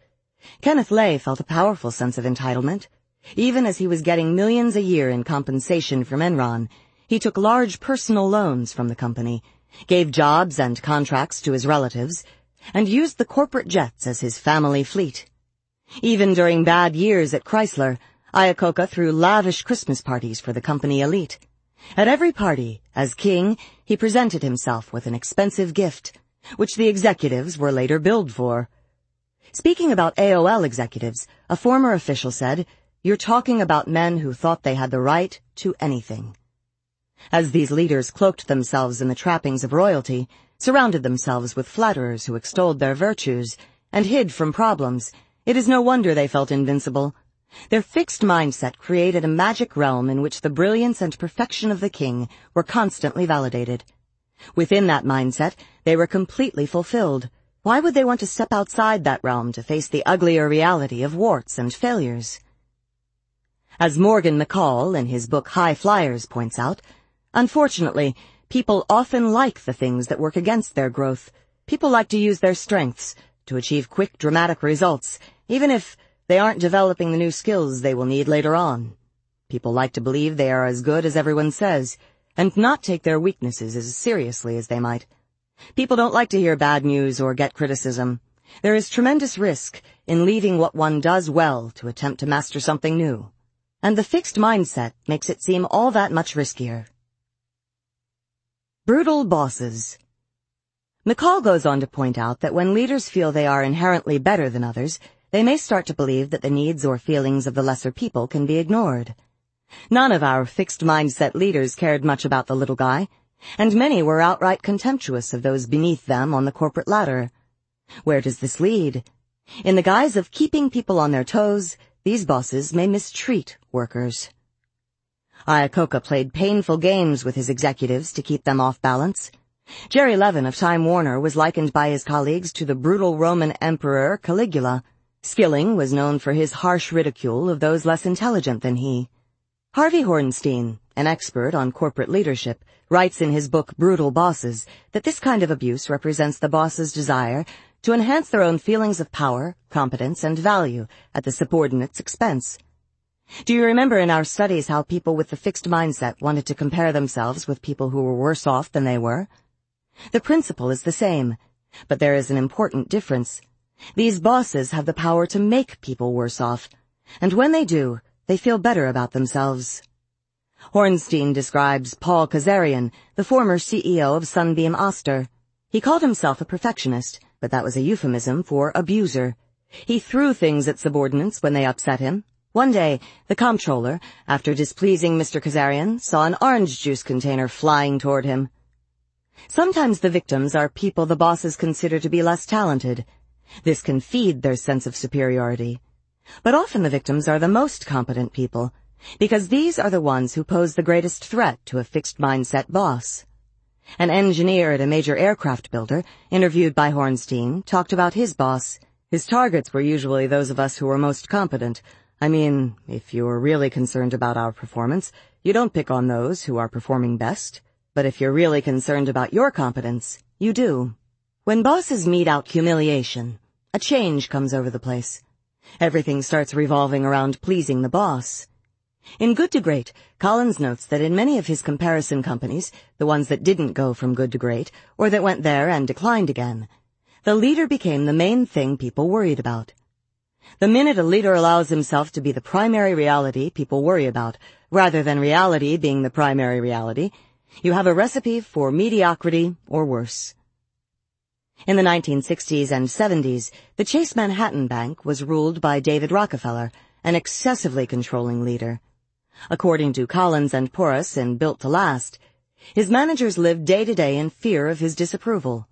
Kenneth Lay felt a powerful sense of entitlement, even as he was getting millions a year in compensation from Enron, he took large personal loans from the company, gave jobs and contracts to his relatives, and used the corporate jets as his family fleet. Even during bad years at Chrysler, Iacocca threw lavish Christmas parties for the company elite. At every party, as king, he presented himself with an expensive gift, which the executives were later billed for. Speaking about AOL executives, a former official said, you're talking about men who thought they had the right to anything. As these leaders cloaked themselves in the trappings of royalty, surrounded themselves with flatterers who extolled their virtues, and hid from problems, it is no wonder they felt invincible. Their fixed mindset created a magic realm in which the brilliance and perfection of the king were constantly validated. Within that mindset, they were completely fulfilled. Why would they want to step outside that realm to face the uglier reality of warts and failures? As Morgan McCall in his book High Flyers points out, unfortunately, people often like the things that work against their growth. People like to use their strengths to achieve quick, dramatic results, even if they aren't developing the new skills they will need later on. People like to believe they are as good as everyone says, and not take their weaknesses as seriously as they might. People don't like to hear bad news or get criticism. There is tremendous risk in leaving what one does well to attempt to master something new. And the fixed mindset makes it seem all that much riskier. Brutal bosses. McCall goes on to point out that when leaders feel they are inherently better than others, they may start to believe that the needs or feelings of the lesser people can be ignored. None of our fixed mindset leaders cared much about the little guy, and many were outright contemptuous of those beneath them on the corporate ladder. Where does this lead? In the guise of keeping people on their toes, these bosses may mistreat workers. Iacocca played painful games with his executives to keep them off balance. Jerry Levin of Time Warner was likened by his colleagues to the brutal Roman emperor Caligula. Skilling was known for his harsh ridicule of those less intelligent than he. Harvey Hornstein, an expert on corporate leadership, writes in his book Brutal Bosses that this kind of abuse represents the boss's desire to enhance their own feelings of power, competence, and value at the subordinate's expense. Do you remember in our studies how people with the fixed mindset wanted to compare themselves with people who were worse off than they were? The principle is the same, but there is an important difference. These bosses have the power to make people worse off, and when they do, they feel better about themselves. Hornstein describes Paul Kazarian, the former CEO of Sunbeam Oster. He called himself a perfectionist, but that was a euphemism for abuser. He threw things at subordinates when they upset him, one day, the comptroller, after displeasing Mr. Kazarian, saw an orange juice container flying toward him. Sometimes the victims are people the bosses consider to be less talented. This can feed their sense of superiority. But often the victims are the most competent people, because these are the ones who pose the greatest threat to a fixed mindset boss. An engineer at a major aircraft builder, interviewed by Hornstein, talked about his boss. His targets were usually those of us who were most competent, I mean, if you're really concerned about our performance, you don't pick on those who are performing best. But if you're really concerned about your competence, you do. When bosses mete out humiliation, a change comes over the place. Everything starts revolving around pleasing the boss. In Good to Great, Collins notes that in many of his comparison companies, the ones that didn't go from good to great, or that went there and declined again, the leader became the main thing people worried about. The minute a leader allows himself to be the primary reality people worry about, rather than reality being the primary reality, you have a recipe for mediocrity or worse. In the 1960s and 70s, the Chase Manhattan Bank was ruled by David Rockefeller, an excessively controlling leader. According to Collins and Porras in Built to Last, his managers lived day to day in fear of his disapproval.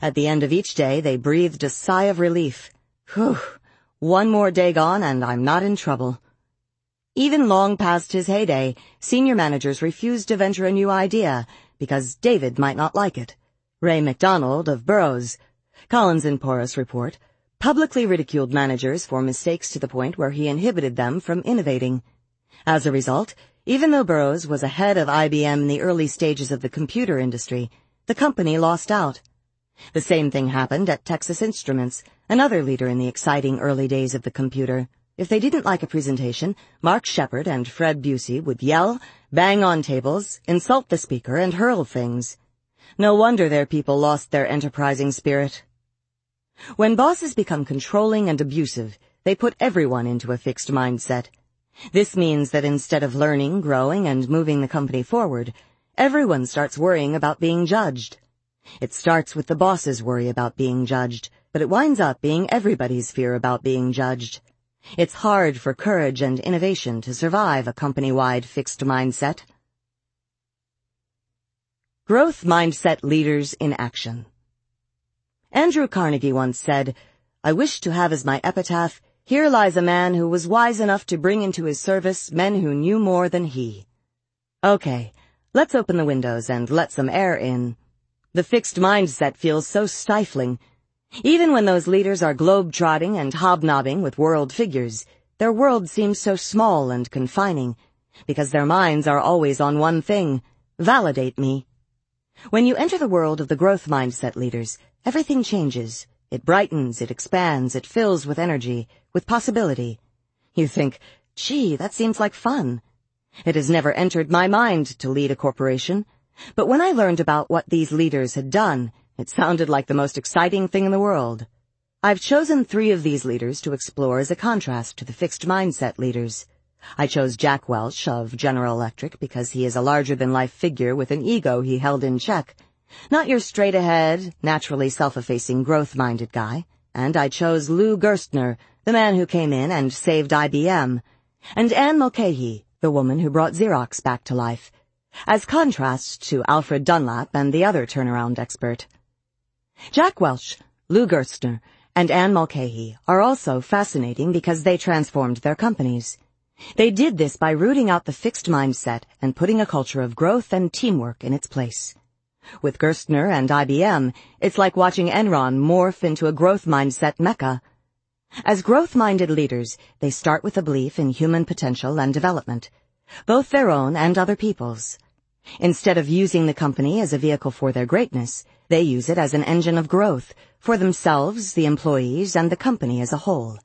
At the end of each day, they breathed a sigh of relief. Whew, one more day gone and I'm not in trouble. Even long past his heyday, senior managers refused to venture a new idea because David might not like it. Ray McDonald of Burroughs, Collins and Porras report, publicly ridiculed managers for mistakes to the point where he inhibited them from innovating. As a result, even though Burroughs was ahead of IBM in the early stages of the computer industry, the company lost out. The same thing happened at Texas Instruments, another leader in the exciting early days of the computer. If they didn't like a presentation, Mark Shepherd and Fred Bucy would yell, bang on tables, insult the speaker, and hurl things. No wonder their people lost their enterprising spirit. When bosses become controlling and abusive, they put everyone into a fixed mindset. This means that instead of learning, growing, and moving the company forward, everyone starts worrying about being judged. It starts with the boss's worry about being judged, but it winds up being everybody's fear about being judged. It's hard for courage and innovation to survive a company-wide fixed mindset. Growth Mindset Leaders in Action Andrew Carnegie once said, I wish to have as my epitaph, Here lies a man who was wise enough to bring into his service men who knew more than he. Okay, let's open the windows and let some air in. The fixed mindset feels so stifling. Even when those leaders are globe-trotting and hobnobbing with world figures, their world seems so small and confining, because their minds are always on one thing, validate me. When you enter the world of the growth mindset leaders, everything changes. It brightens, it expands, it fills with energy, with possibility. You think, gee, that seems like fun. It has never entered my mind to lead a corporation, but when I learned about what these leaders had done, it sounded like the most exciting thing in the world. I've chosen three of these leaders to explore as a contrast to the fixed mindset leaders. I chose Jack Welch of General Electric because he is a larger-than-life figure with an ego he held in check. Not your straight-ahead, naturally self-effacing, growth-minded guy. And I chose Lou Gerstner, the man who came in and saved IBM. And Anne Mulcahy, the woman who brought Xerox back to life. As contrast to Alfred Dunlap and the other turnaround expert. Jack Welch, Lou Gerstner, and Anne Mulcahy are also fascinating because they transformed their companies. They did this by rooting out the fixed mindset and putting a culture of growth and teamwork in its place. With Gerstner and IBM, it's like watching Enron morph into a growth mindset mecca. As growth-minded leaders, they start with a belief in human potential and development, both their own and other people's. Instead of using the company as a vehicle for their greatness, they use it as an engine of growth for themselves, the employees, and the company as a whole.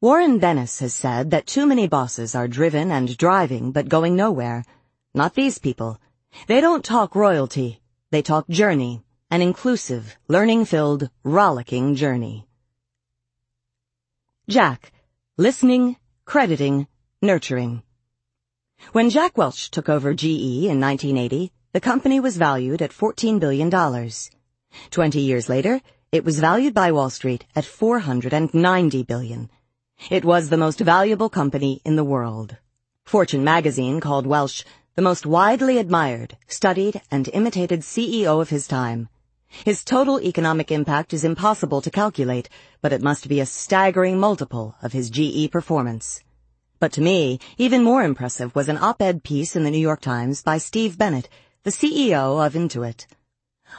Warren Bennis has said that too many bosses are driven and driving but going nowhere. Not these people. They don't talk royalty. They talk journey, an inclusive, learning-filled, rollicking journey. Jack. Listening, crediting, nurturing. When Jack Welch took over GE in 1980, the company was valued at $14 billion. Twenty years later, it was valued by Wall Street at 490 billion. It was the most valuable company in the world. Fortune magazine called Welch the most widely admired, studied, and imitated CEO of his time. His total economic impact is impossible to calculate, but it must be a staggering multiple of his GE performance. But to me, even more impressive was an op-ed piece in the New York Times by Steve Bennett, the CEO of Intuit.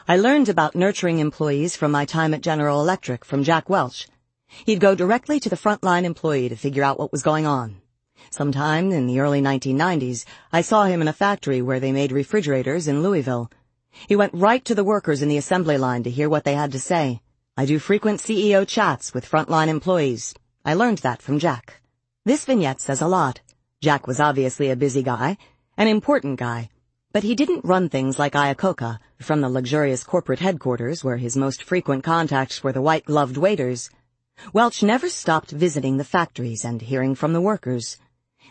I learned about nurturing employees from my time at General Electric from Jack Welch. He'd go directly to the frontline employee to figure out what was going on. Sometime in the early 1990s, I saw him in a factory where they made refrigerators in Louisville. He went right to the workers in the assembly line to hear what they had to say. I do frequent CEO chats with frontline employees. I learned that from Jack. This vignette says a lot. Jack was obviously a busy guy, an important guy, but he didn't run things like Iacocca from the luxurious corporate headquarters where his most frequent contacts were the white-gloved waiters. Welch never stopped visiting the factories and hearing from the workers.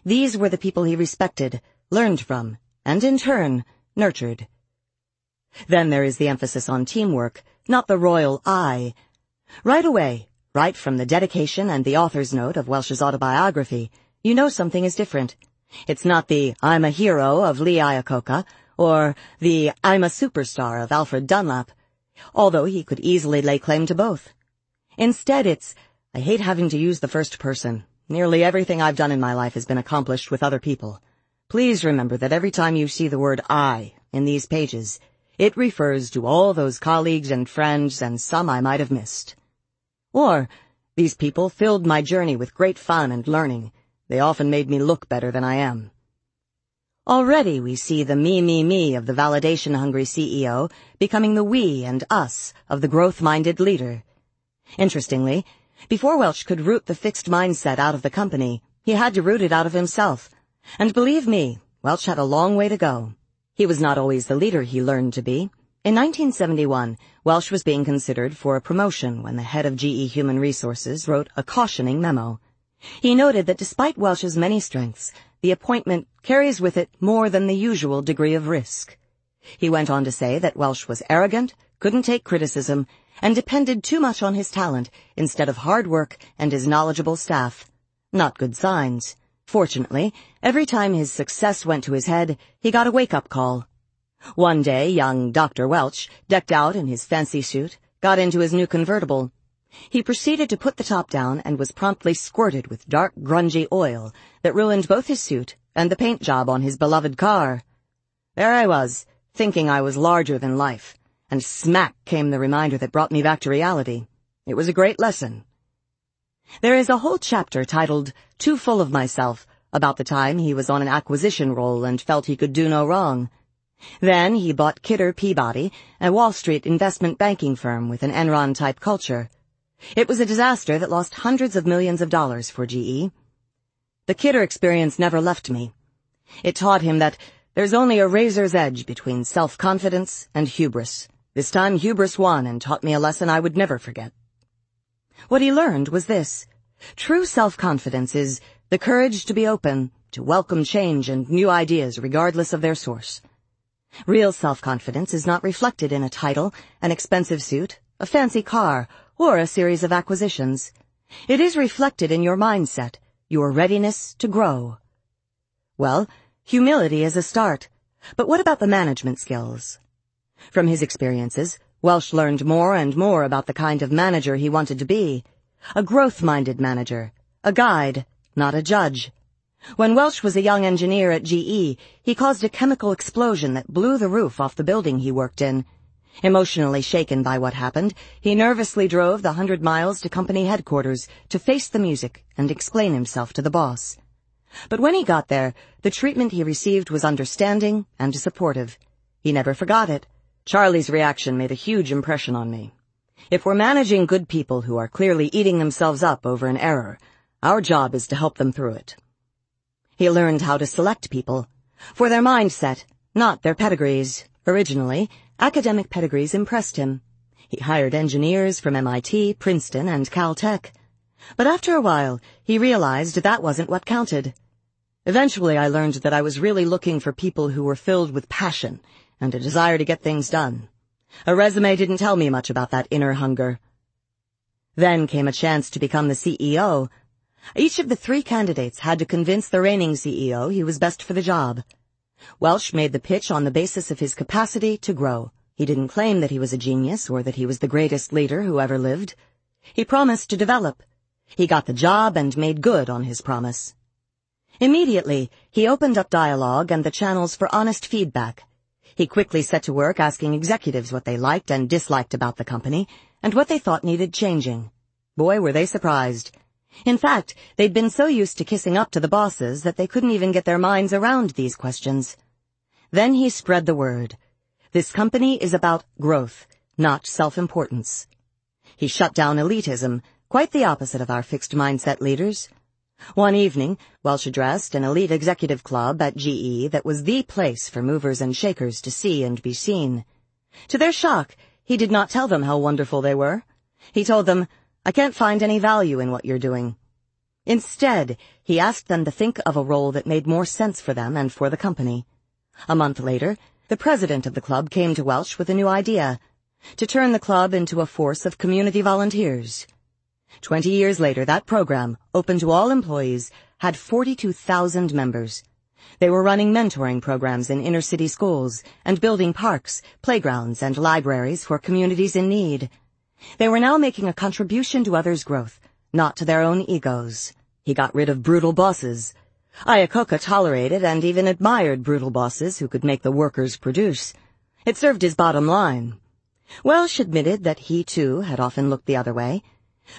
These were the people he respected, learned from, and in turn, nurtured. Then there is the emphasis on teamwork, not the royal I. Right away, right from the dedication and the author's note of Welch's autobiography, you know something is different. It's not the I'm a hero of Lee Iacocca, or the I'm a superstar of Alfred Dunlap, although he could easily lay claim to both. Instead, it's, I hate having to use the first person. Nearly everything I've done in my life has been accomplished with other people. Please remember that every time you see the word I in these pages, it refers to all those colleagues and friends and some I might have missed. Or, these people filled my journey with great fun and learning. They often made me look better than I am. Already we see the me, me, me of the validation-hungry CEO becoming the we and us of the growth-minded leader. Interestingly, before Welch could root the fixed mindset out of the company, he had to root it out of himself. And believe me, Welch had a long way to go. He was not always the leader he learned to be. In 1971, Welch was being considered for a promotion when the head of GE Human Resources wrote a cautioning memo. He noted that despite Welch's many strengths, the appointment carries with it more than the usual degree of risk. He went on to say that Welch was arrogant, couldn't take criticism, and depended too much on his talent instead of hard work and his knowledgeable staff. Not good signs. Fortunately, every time his success went to his head, he got a wake-up call. One day, young Dr. Welch, decked out in his fancy suit, got into his new convertible. He proceeded to put the top down and was promptly squirted with dark, grungy oil that ruined both his suit and the paint job on his beloved car. There I was, thinking I was larger than life, and smack came the reminder that brought me back to reality. It was a great lesson. There is a whole chapter titled Too Full of Myself about the time he was on an acquisition roll and felt he could do no wrong. Then he bought Kidder Peabody, a Wall Street investment banking firm with an Enron-type culture. It was a disaster that lost hundreds of millions of dollars for GE. The Kidder experience never left me. It taught him that there's only a razor's edge between self-confidence and hubris. This time hubris won and taught me a lesson I would never forget. What he learned was this. True self-confidence is the courage to be open, to welcome change and new ideas regardless of their source. Real self-confidence is not reflected in a title, an expensive suit, a fancy car, or a series of acquisitions. It is reflected in your mindset, your readiness to grow. Well, humility is a start, but what about the management skills? From his experiences, Welch learned more and more about the kind of manager he wanted to be. A growth-minded manager. A guide, not a judge. When Welch was a young engineer at GE, he caused a chemical explosion that blew the roof off the building he worked in. Emotionally shaken by what happened, he nervously drove the hundred miles to company headquarters to face the music and explain himself to the boss. But when he got there, the treatment he received was understanding and supportive. He never forgot it. Charlie's reaction made a huge impression on me. If we're managing good people who are clearly eating themselves up over an error, our job is to help them through it. He learned how to select people for their mindset, not their pedigrees. Originally, academic pedigrees impressed him. He hired engineers from MIT, Princeton, and Caltech. But after a while, he realized that wasn't what counted. Eventually, I learned that I was really looking for people who were filled with passion and a desire to get things done. A resume didn't tell me much about that inner hunger. Then came a chance to become the CEO. Each of the three candidates had to convince the reigning CEO he was best for the job. Welch made the pitch on the basis of his capacity to grow. He didn't claim that he was a genius or that he was the greatest leader who ever lived. He promised to develop. He got the job and made good on his promise. Immediately, he opened up dialogue and the channels for honest feedback he quickly set to work asking executives what they liked and disliked about the company, and what they thought needed changing. Boy, were they surprised. In fact, they'd been so used to kissing up to the bosses that they couldn't even get their minds around these questions. Then he spread the word. This company is about growth, not self-importance. He shut down elitism, quite the opposite of our fixed mindset leaders. One evening, Welch addressed an elite executive club at GE that was the place for movers and shakers to see and be seen. To their shock, he did not tell them how wonderful they were. He told them, I can't find any value in what you're doing. Instead, he asked them to think of a role that made more sense for them and for the company. A month later, the president of the club came to Welch with a new idea, to turn the club into a force of community volunteers. Twenty years later, that program, open to all employees, had 42,000 members. They were running mentoring programs in inner city schools and building parks, playgrounds, and libraries for communities in need. They were now making a contribution to others' growth, not to their own egos. He got rid of brutal bosses. Iacocca tolerated and even admired brutal bosses who could make the workers produce. It served his bottom line. Welch admitted that he too had often looked the other way,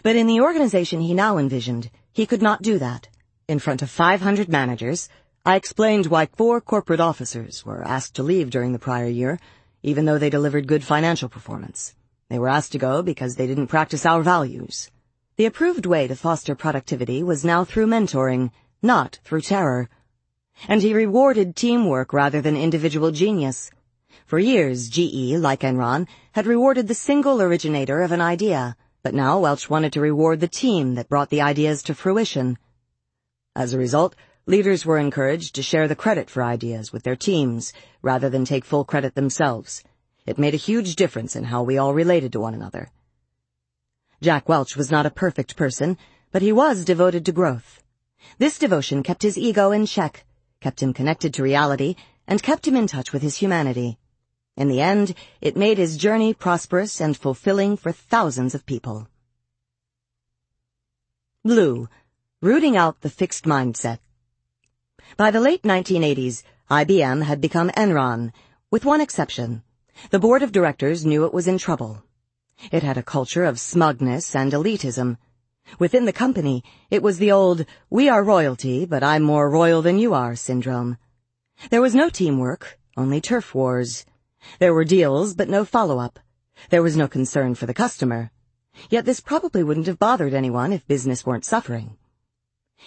but in the organization he now envisioned, he could not do that. In front of 500 managers, I explained why four corporate officers were asked to leave during the prior year, even though they delivered good financial performance. They were asked to go because they didn't practice our values. The approved way to foster productivity was now through mentoring, not through terror. And he rewarded teamwork rather than individual genius. For years, GE, like Enron, had rewarded the single originator of an idea, but now Welch wanted to reward the team that brought the ideas to fruition. As a result, leaders were encouraged to share the credit for ideas with their teams rather than take full credit themselves. It made a huge difference in how we all related to one another. Jack Welch was not a perfect person, but he was devoted to growth. This devotion kept his ego in check, kept him connected to reality, and kept him in touch with his humanity. In the end, it made his journey prosperous and fulfilling for thousands of people. Lou, rooting out the fixed mindset. By the late 1980s, IBM had become Enron, with one exception. The board of directors knew it was in trouble. It had a culture of smugness and elitism. Within the company, it was the old, we are royalty, but I'm more royal than you are syndrome. There was no teamwork, only turf wars. There were deals, but no follow-up. There was no concern for the customer. Yet this probably wouldn't have bothered anyone if business weren't suffering.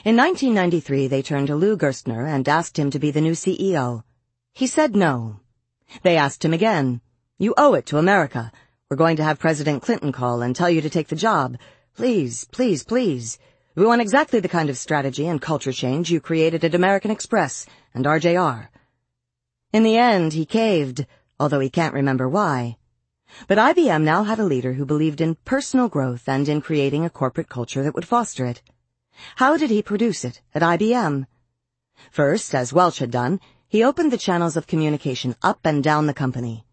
In 1993, they turned to Lou Gerstner and asked him to be the new CEO. He said no. They asked him again, You owe it to America. We're going to have President Clinton call and tell you to take the job. Please, please, please. We want exactly the kind of strategy and culture change you created at American Express and RJR. In the end, he caved, although he can't remember why. But IBM now had a leader who believed in personal growth and in creating a corporate culture that would foster it. How did he produce it at IBM? First, as Welch had done, he opened the channels of communication up and down the company.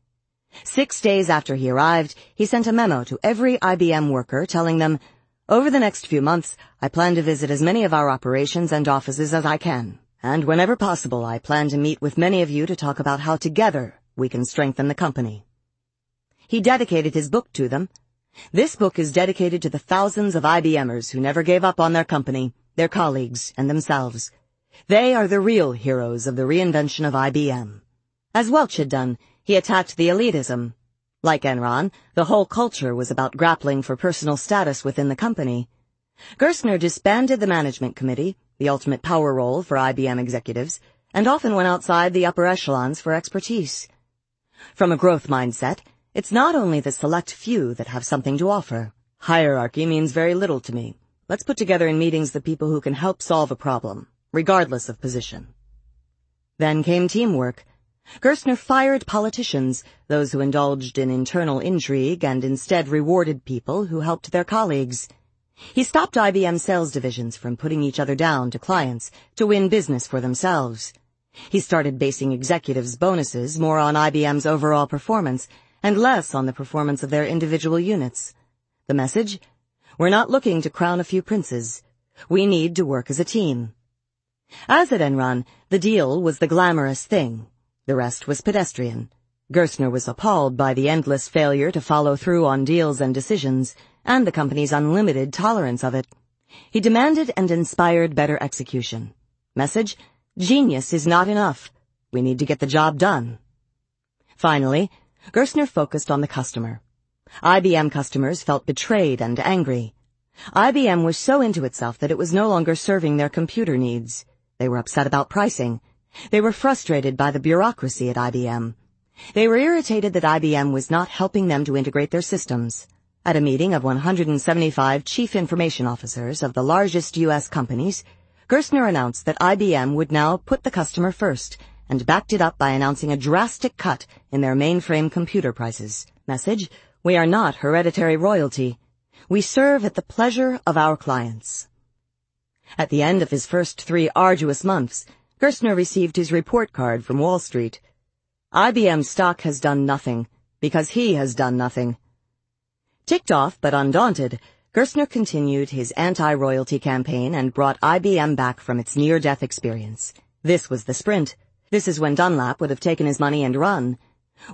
Six days after he arrived, he sent a memo to every IBM worker telling them, over the next few months, I plan to visit as many of our operations and offices as I can. And whenever possible, I plan to meet with many of you to talk about how together we can strengthen the company. He dedicated his book to them, this book is dedicated to the thousands of IBMers who never gave up on their company, their colleagues, and themselves. They are the real heroes of the reinvention of IBM. As Welch had done, he attacked the elitism. Like Enron, the whole culture was about grappling for personal status within the company. Gerstner disbanded the management committee, the ultimate power role for IBM executives, and often went outside the upper echelons for expertise. From a growth mindset, it's not only the select few that have something to offer. Hierarchy means very little to me. Let's put together in meetings the people who can help solve a problem, regardless of position. Then came teamwork. Gerstner fired politicians, those who indulged in internal intrigue and instead rewarded people who helped their colleagues. He stopped IBM sales divisions from putting each other down to clients to win business for themselves. He started basing executives' bonuses more on IBM's overall performance and less on the performance of their individual units. The message? We're not looking to crown a few princes. We need to work as a team. As at Enron, the deal was the glamorous thing. The rest was pedestrian. Gerstner was appalled by the endless failure to follow through on deals and decisions, and the company's unlimited tolerance of it. He demanded and inspired better execution. Message? Genius is not enough. We need to get the job done. Finally, Gerstner focused on the customer. IBM customers felt betrayed and angry. IBM was so into itself that it was no longer serving their computer needs. They were upset about pricing. They were frustrated by the bureaucracy at IBM. They were irritated that IBM was not helping them to integrate their systems. At a meeting of 175 chief information officers of the largest U.S. companies, Gerstner announced that IBM would now put the customer first and backed it up by announcing a drastic cut in their mainframe computer prices. Message, we are not hereditary royalty. We serve at the pleasure of our clients. At the end of his first three arduous months, Gerstner received his report card from Wall Street. IBM stock has done nothing because he has done nothing. Ticked off but undaunted, Gerstner continued his anti-royalty campaign and brought IBM back from its near-death experience. This was the sprint. This is when Dunlap would have taken his money and run.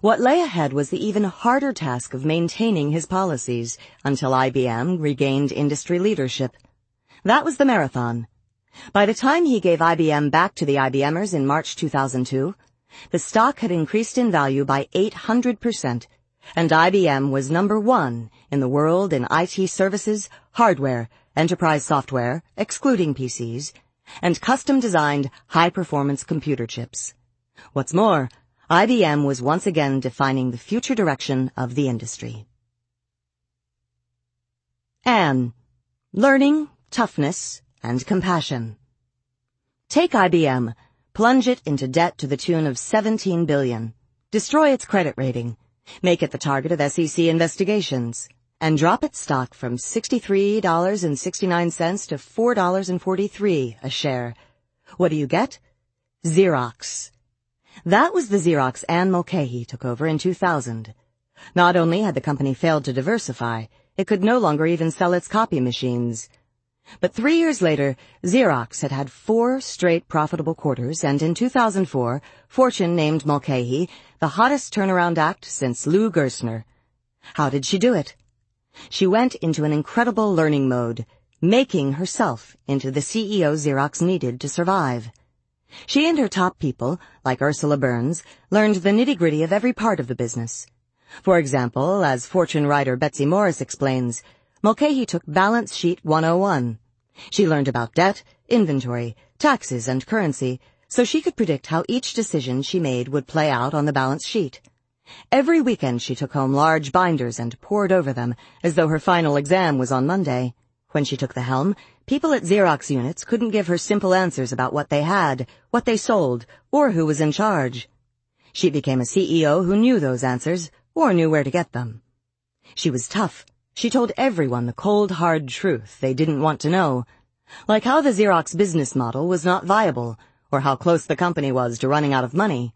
What lay ahead was the even harder task of maintaining his policies until IBM regained industry leadership. That was the marathon. By the time he gave IBM back to the IBMers in March 2002, the stock had increased in value by 800%, and IBM was number one in the world in IT services, hardware, enterprise software, excluding PCs, and custom-designed high-performance computer chips. What's more, IBM was once again defining the future direction of the industry. Anne. Learning, toughness, and compassion. Take IBM, plunge it into debt to the tune of 17 billion, destroy its credit rating, make it the target of SEC investigations, and drop its stock from $63.69 to $4.43 a share. What do you get? Xerox. That was the Xerox Anne Mulcahy took over in 2000. Not only had the company failed to diversify, it could no longer even sell its copy machines. But three years later, Xerox had had four straight profitable quarters, and in 2004, Fortune named Mulcahy the hottest turnaround act since Lou Gerstner. How did she do it? She went into an incredible learning mode, making herself into the CEO Xerox needed to survive. She and her top people, like Ursula Burns, learned the nitty-gritty of every part of the business. For example, as Fortune writer Betsy Morris explains, Mulcahy took Balance Sheet 101. She learned about debt, inventory, taxes, and currency, so she could predict how each decision she made would play out on the balance sheet. Every weekend she took home large binders and pored over them, as though her final exam was on Monday. When she took the helm, people at Xerox units couldn't give her simple answers about what they had, what they sold, or who was in charge. She became a CEO who knew those answers, or knew where to get them. She was tough. She told everyone the cold, hard truth they didn't want to know. Like how the Xerox business model was not viable, or how close the company was to running out of money.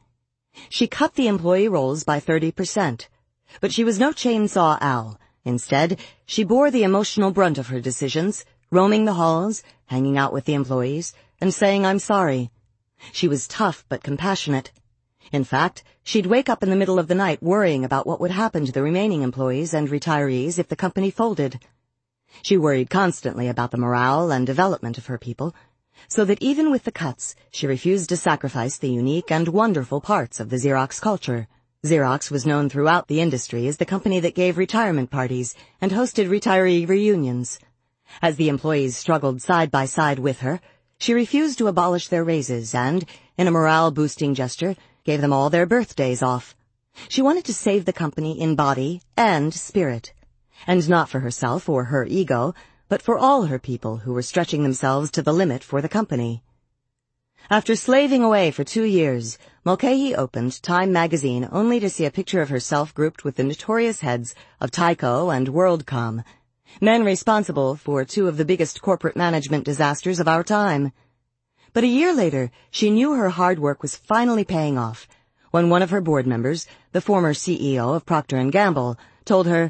She cut the employee rolls by 30%. But she was no chainsaw Al, Instead, she bore the emotional brunt of her decisions, roaming the halls, hanging out with the employees, and saying I'm sorry. She was tough but compassionate. In fact, she'd wake up in the middle of the night worrying about what would happen to the remaining employees and retirees if the company folded. She worried constantly about the morale and development of her people, so that even with the cuts, she refused to sacrifice the unique and wonderful parts of the Xerox culture. Xerox was known throughout the industry as the company that gave retirement parties and hosted retiree reunions. As the employees struggled side by side with her, she refused to abolish their raises and, in a morale-boosting gesture, gave them all their birthdays off. She wanted to save the company in body and spirit. And not for herself or her ego, but for all her people who were stretching themselves to the limit for the company. After slaving away for two years, Mulcahy opened Time magazine only to see a picture of herself grouped with the notorious heads of Tyco and WorldCom, men responsible for two of the biggest corporate management disasters of our time. But a year later, she knew her hard work was finally paying off when one of her board members, the former CEO of Procter & Gamble, told her,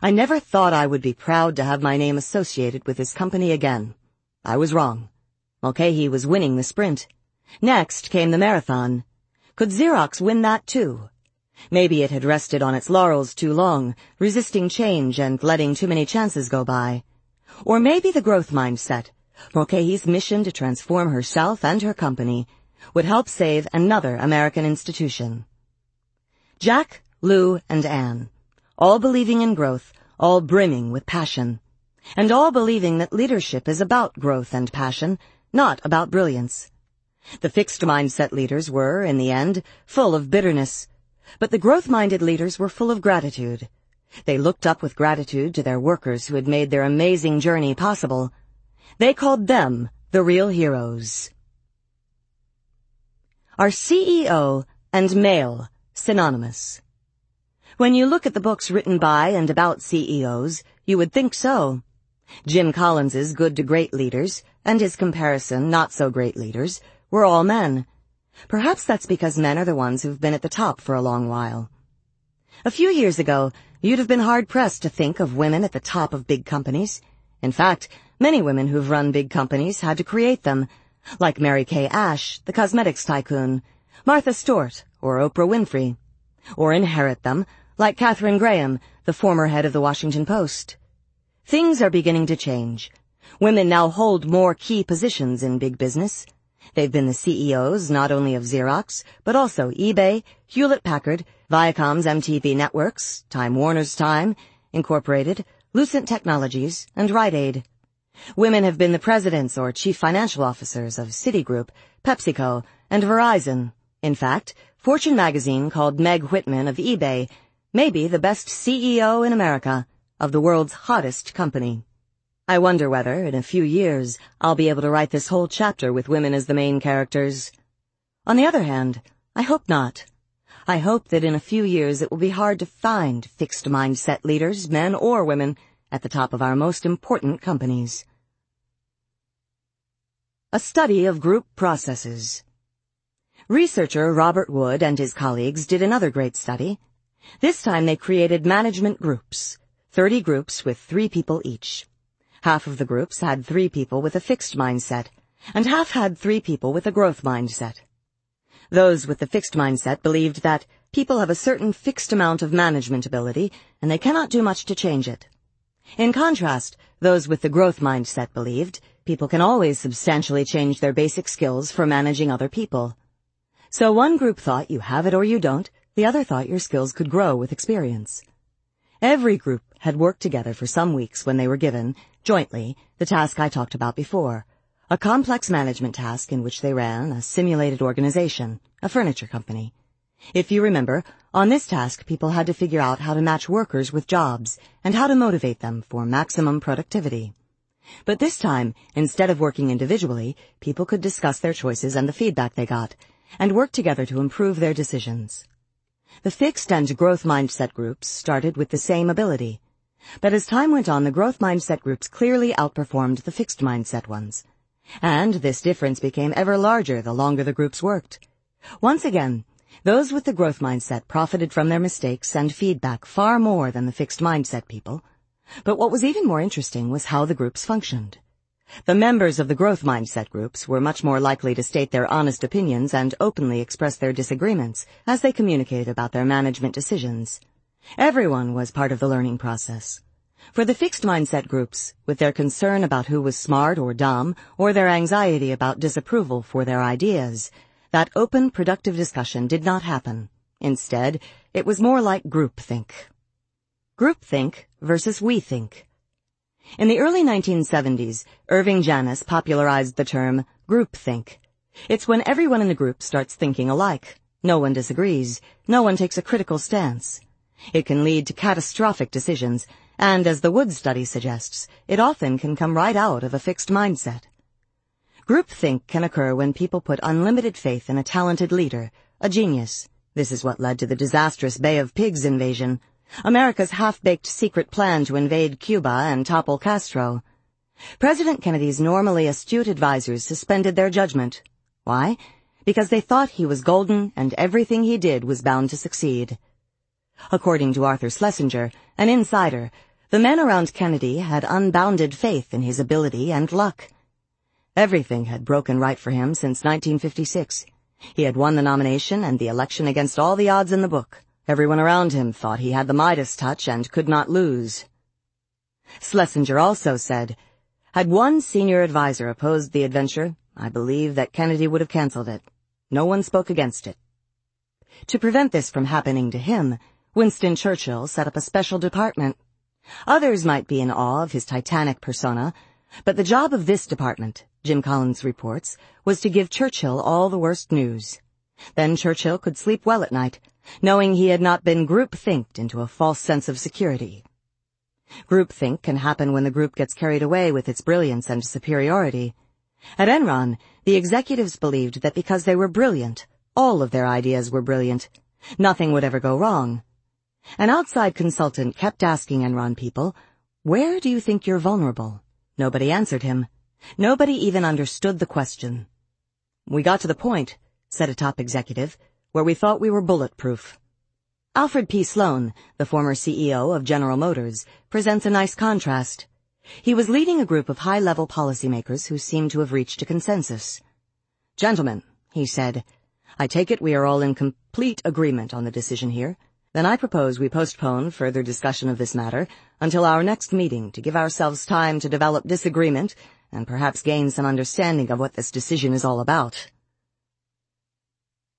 I never thought I would be proud to have my name associated with this company again. I was wrong. Mulcahy was winning the sprint. Next came the marathon. Could Xerox win that too? Maybe it had rested on its laurels too long, resisting change and letting too many chances go by. Or maybe the growth mindset, Mulcahy's mission to transform herself and her company, would help save another American institution. Jack, Lou, and Anne, all believing in growth, all brimming with passion, and all believing that leadership is about growth and passion, not about brilliance. The fixed mindset leaders were, in the end, full of bitterness, but the growth-minded leaders were full of gratitude. They looked up with gratitude to their workers who had made their amazing journey possible. They called them the real heroes. Are CEO and male synonymous? When you look at the books written by and about CEOs, you would think so. Jim Collins's Good to Great Leaders and his comparison Not So Great Leaders were all men. Perhaps that's because men are the ones who've been at the top for a long while. A few years ago, you'd have been hard-pressed to think of women at the top of big companies. In fact, many women who've run big companies had to create them, like Mary Kay Ash, the cosmetics tycoon, Martha Stewart, or Oprah Winfrey, or inherit them, like Katharine Graham, the former head of the Washington Post. Things are beginning to change. Women now hold more key positions in big business. They've been the CEOs not only of Xerox, but also eBay, Hewlett-Packard, Viacom's MTV Networks, Time Warner's Time, Incorporated, Lucent Technologies, and Rite Aid. Women have been the presidents or chief financial officers of Citigroup, PepsiCo, and Verizon. In fact, Fortune magazine called Meg Whitman of eBay maybe the best CEO in America of the world's hottest company. I wonder whether, in a few years, I'll be able to write this whole chapter with women as the main characters. On the other hand, I hope not. I hope that in a few years it will be hard to find fixed mindset leaders, men or women, at the top of our most important companies. A study of group processes. Researcher Robert Wood and his colleagues did another great study. This time they created management groups, 30 groups with three people each. Half of the groups had three people with a fixed mindset, and half had three people with a growth mindset. Those with the fixed mindset believed that people have a certain fixed amount of management ability, and they cannot do much to change it. In contrast, those with the growth mindset believed people can always substantially change their basic skills for managing other people. So one group thought you have it or you don't, the other thought your skills could grow with experience. Every group had worked together for some weeks when they were given, jointly, the task I talked about before. A complex management task in which they ran a simulated organization, a furniture company. If you remember, on this task people had to figure out how to match workers with jobs and how to motivate them for maximum productivity. But this time, instead of working individually, people could discuss their choices and the feedback they got, and work together to improve their decisions. The fixed and growth mindset groups started with the same ability. But as time went on, the growth mindset groups clearly outperformed the fixed mindset ones. And this difference became ever larger the longer the groups worked. Once again, those with the growth mindset profited from their mistakes and feedback far more than the fixed mindset people. But what was even more interesting was how the groups functioned. The members of the growth mindset groups were much more likely to state their honest opinions and openly express their disagreements as they communicated about their management decisions. Everyone was part of the learning process. For the fixed mindset groups, with their concern about who was smart or dumb, or their anxiety about disapproval for their ideas, that open, productive discussion did not happen. Instead, it was more like groupthink. Groupthink versus we think. In the early 1970s, Irving Janis popularized the term groupthink. It's when everyone in the group starts thinking alike. No one disagrees. No one takes a critical stance. It can lead to catastrophic decisions, and as the Wood study suggests, it often can come right out of a fixed mindset. Groupthink can occur when people put unlimited faith in a talented leader, a genius. This is what led to the disastrous Bay of Pigs invasion, America's half-baked secret plan to invade Cuba and topple Castro. President Kennedy's normally astute advisers suspended their judgment. Why? Because they thought he was golden and everything he did was bound to succeed. According to Arthur Schlesinger, an insider, the men around Kennedy had unbounded faith in his ability and luck. Everything had broken right for him since 1956. He had won the nomination and the election against all the odds in the book. Everyone around him thought he had the Midas touch and could not lose. Schlesinger also said, had one senior advisor opposed the adventure, I believe that Kennedy would have canceled it. No one spoke against it. To prevent this from happening to him, Winston Churchill set up a special department. Others might be in awe of his titanic persona, but the job of this department, Jim Collins reports, was to give Churchill all the worst news. Then Churchill could sleep well at night, knowing he had not been group-thinked into a false sense of security. Groupthink can happen when the group gets carried away with its brilliance and superiority. At Enron, the executives believed that because they were brilliant, all of their ideas were brilliant. Nothing would ever go wrong. An outside consultant kept asking Enron people, where do you think you're vulnerable? Nobody answered him. Nobody even understood the question. We got to the point, said a top executive, where we thought we were bulletproof. Alfred P. Sloan, the former CEO of General Motors, presents a nice contrast. He was leading a group of high-level policymakers who seemed to have reached a consensus. Gentlemen, he said, I take it we are all in complete agreement on the decision here. Then I propose we postpone further discussion of this matter until our next meeting to give ourselves time to develop disagreement and perhaps gain some understanding of what this decision is all about.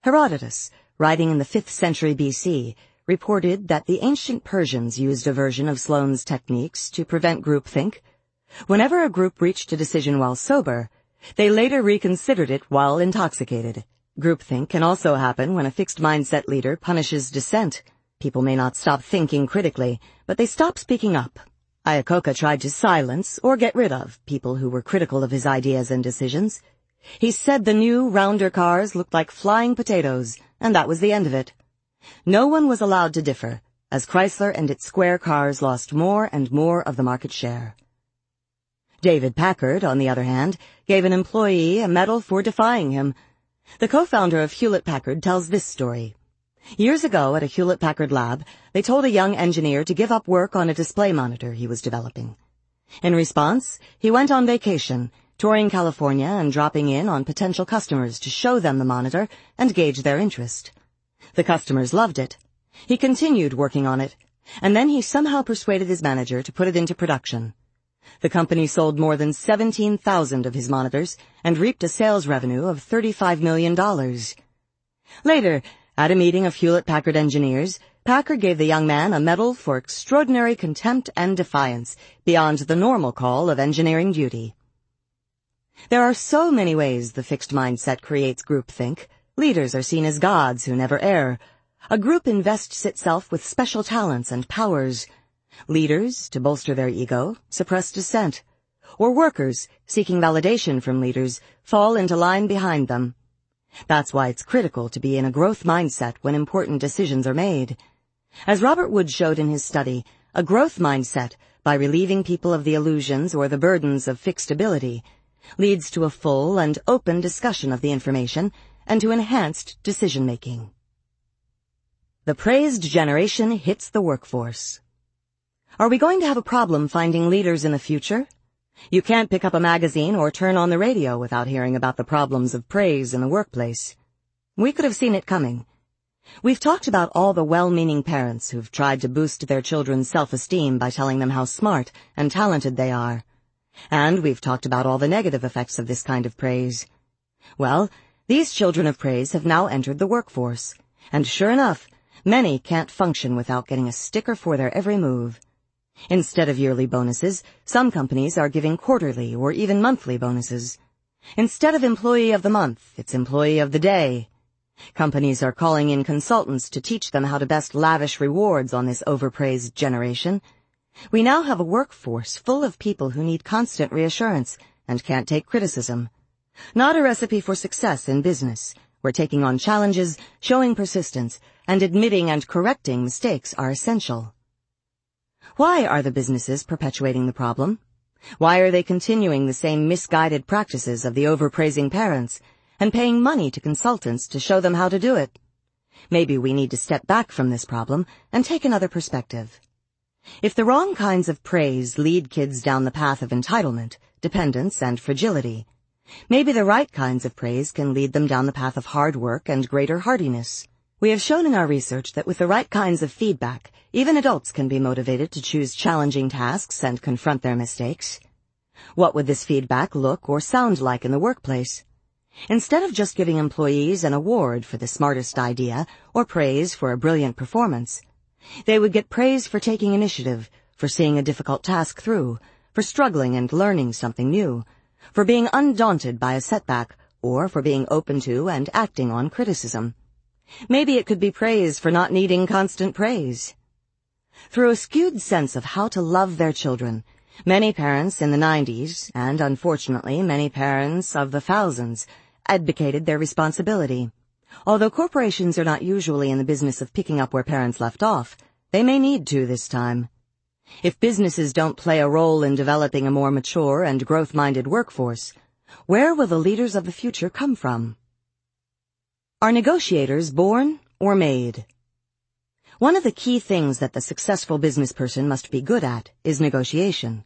Herodotus, writing in the 5th century BC, reported that the ancient Persians used a version of Sloan's techniques to prevent groupthink. Whenever a group reached a decision while sober, they later reconsidered it while intoxicated. Groupthink can also happen when a fixed mindset leader punishes dissent. People may not stop thinking critically, but they stop speaking up. Iacocca tried to silence or get rid of people who were critical of his ideas and decisions. He said the new, rounder cars looked like flying potatoes, and that was the end of it. No one was allowed to differ, as Chrysler and its square cars lost more and more of the market share. David Packard, on the other hand, gave an employee a medal for defying him. The co-founder of Hewlett-Packard tells this story. Years ago at a Hewlett-Packard lab, they told a young engineer to give up work on a display monitor he was developing. In response, he went on vacation, touring California and dropping in on potential customers to show them the monitor and gauge their interest. The customers loved it. He continued working on it, and then he somehow persuaded his manager to put it into production. The company sold more than 17,000 of his monitors and reaped a sales revenue of $35 million. Later, at a meeting of Hewlett-Packard engineers, Packard gave the young man a medal for extraordinary contempt and defiance beyond the normal call of engineering duty. There are so many ways the fixed mindset creates groupthink. Leaders are seen as gods who never err. A group invests itself with special talents and powers. Leaders, to bolster their ego, suppress dissent. Or workers, seeking validation from leaders, fall into line behind them. That's why it's critical to be in a growth mindset when important decisions are made. As Robert Wood showed in his study, a growth mindset, by relieving people of the illusions or the burdens of fixed ability, leads to a full and open discussion of the information and to enhanced decision-making. The praised generation hits the workforce. Are we going to have a problem finding leaders in the future? You can't pick up a magazine or turn on the radio without hearing about the problems of praise in the workplace. We could have seen it coming. We've talked about all the well-meaning parents who've tried to boost their children's self-esteem by telling them how smart and talented they are. And we've talked about all the negative effects of this kind of praise. Well, these children of praise have now entered the workforce. And sure enough, many can't function without getting a sticker for their every move. Instead of yearly bonuses, some companies are giving quarterly or even monthly bonuses. Instead of employee of the month, it's employee of the day. Companies are calling in consultants to teach them how to best lavish rewards on this overpraised generation. We now have a workforce full of people who need constant reassurance and can't take criticism. Not a recipe for success in business, where taking on challenges, showing persistence, and admitting and correcting mistakes are essential. Why are the businesses perpetuating the problem? Why are they continuing the same misguided practices of the overpraising parents and paying money to consultants to show them how to do it? Maybe we need to step back from this problem and take another perspective. If the wrong kinds of praise lead kids down the path of entitlement, dependence, and fragility, maybe the right kinds of praise can lead them down the path of hard work and greater hardiness. We have shown in our research that with the right kinds of feedback, even adults can be motivated to choose challenging tasks and confront their mistakes. What would this feedback look or sound like in the workplace? Instead of just giving employees an award for the smartest idea or praise for a brilliant performance, they would get praise for taking initiative, for seeing a difficult task through, for struggling and learning something new, for being undaunted by a setback, or for being open to and acting on criticism. Maybe it could be praise for not needing constant praise. Through a skewed sense of how to love their children, many parents in the 90s, and unfortunately many parents of the thousands, advocated their responsibility. Although corporations are not usually in the business of picking up where parents left off, they may need to this time. If businesses don't play a role in developing a more mature and growth-minded workforce, where will the leaders of the future come from? Are negotiators born or made? One of the key things that the successful business person must be good at is negotiation.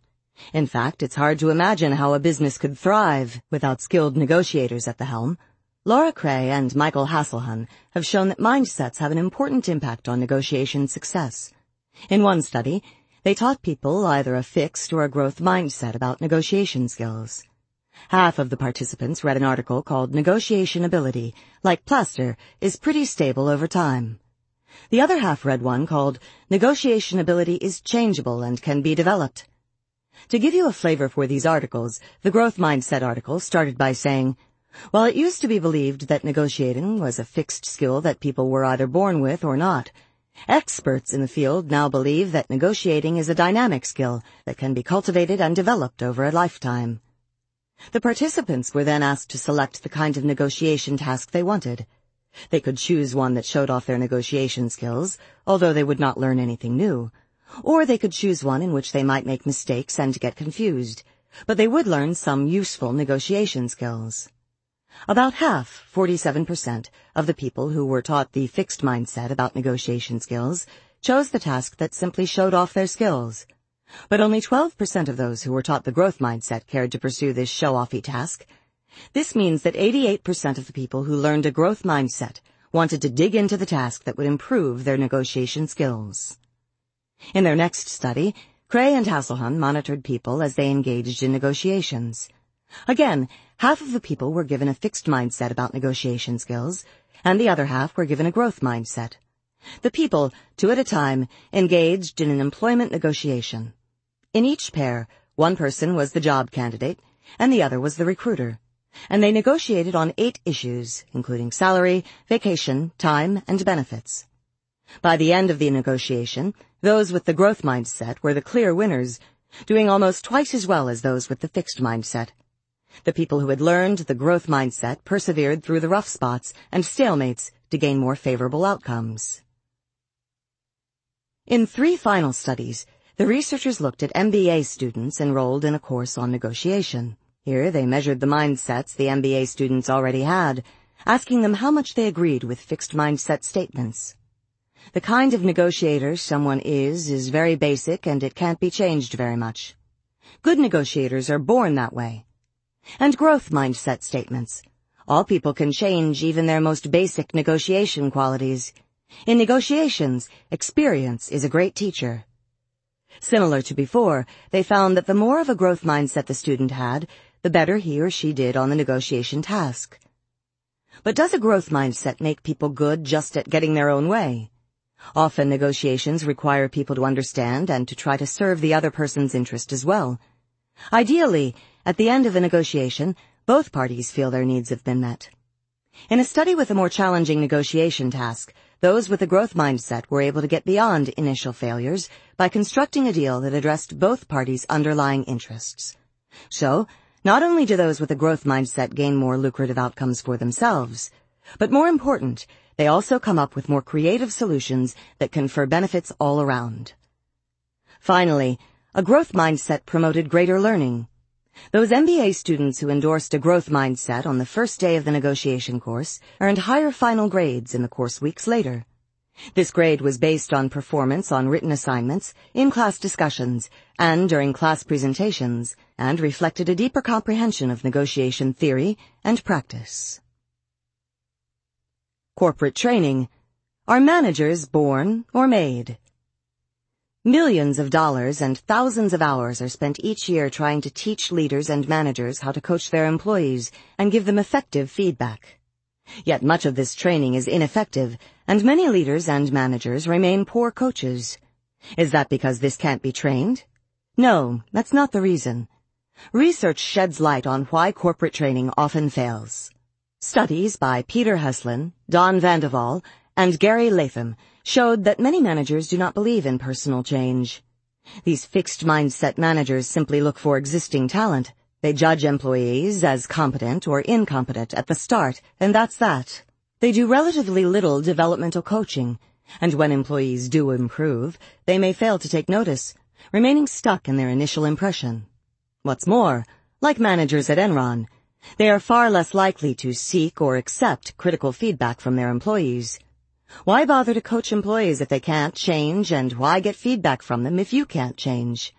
In fact, it's hard to imagine how a business could thrive without skilled negotiators at the helm. Laura Kray and Michael Haselhuhn have shown that mindsets have an important impact on negotiation success. In one study, they taught people either a fixed or a growth mindset about negotiation skills. Half of the participants read an article called Negotiation Ability, like plaster, is pretty stable over time. The other half read one called Negotiation Ability is Changeable and Can Be Developed. To give you a flavor for these articles, the Growth Mindset article started by saying, while it used to be believed that negotiating was a fixed skill that people were either born with or not, experts in the field now believe that negotiating is a dynamic skill that can be cultivated and developed over a lifetime. The participants were then asked to select the kind of negotiation task they wanted. They could choose one that showed off their negotiation skills, although they would not learn anything new. Or they could choose one in which they might make mistakes and get confused, but they would learn some useful negotiation skills. About half, 47%, of the people who were taught the fixed mindset about negotiation skills chose the task that simply showed off their skills. But only 12% of those who were taught the growth mindset cared to pursue this show-offy task. This means that 88% of the people who learned a growth mindset wanted to dig into the task that would improve their negotiation skills. In their next study, Kray and Haselhuhn monitored people as they engaged in negotiations. Again, half of the people were given a fixed mindset about negotiation skills, and the other half were given a growth mindset. The people, two at a time, engaged in an employment negotiation. In each pair, one person was the job candidate, and the other was the recruiter. And they negotiated on eight issues, including salary, vacation, time, and benefits. By the end of the negotiation, those with the growth mindset were the clear winners, doing almost twice as well as those with the fixed mindset. The people who had learned the growth mindset persevered through the rough spots and stalemates to gain more favorable outcomes. In three final studies, the researchers looked at MBA students enrolled in a course on negotiation. Here they measured the mindsets the MBA students already had, asking them how much they agreed with fixed mindset statements. The kind of negotiator someone is is very basic and it can't be changed very much. Good negotiators are born that way. And growth mindset statements. All people can change even their most basic negotiation qualities. In negotiations, experience is a great teacher. Similar to before, they found that the more of a growth mindset the student had, the better he or she did on the negotiation task. But does a growth mindset make people good just at getting their own way? Often negotiations require people to understand and to try to serve the other person's interest as well. Ideally, at the end of a negotiation, both parties feel their needs have been met. In a study with a more challenging negotiation task, those with a growth mindset were able to get beyond initial failures by constructing a deal that addressed both parties' underlying interests. So, not only do those with a growth mindset gain more lucrative outcomes for themselves, but more important, they also come up with more creative solutions that confer benefits all around. Finally, a growth mindset promoted greater learning. Those MBA students who endorsed a growth mindset on the first day of the negotiation course earned higher final grades in the course weeks later. This grade was based on performance on written assignments, in-class discussions, and during class presentations, and reflected a deeper comprehension of negotiation theory and practice. Corporate training. Are managers born or made? Millions of dollars and thousands of hours are spent each year trying to teach leaders and managers how to coach their employees and give them effective feedback. Yet much of this training is ineffective, and many leaders and managers remain poor coaches. Is that because this can't be trained? No, that's not the reason. Research sheds light on why corporate training often fails. Studies by Peter Heslin, Don VandeWalle, and Gary Latham showed that many managers do not believe in personal change. These fixed mindset managers simply look for existing talent. They judge employees as competent or incompetent at the start, and that's that. They do relatively little developmental coaching, and when employees do improve, they may fail to take notice, remaining stuck in their initial impression. What's more, like managers at Enron, they are far less likely to seek or accept critical feedback from their employees. Why bother to coach employees if they can't change, and why get feedback from them if you can't change?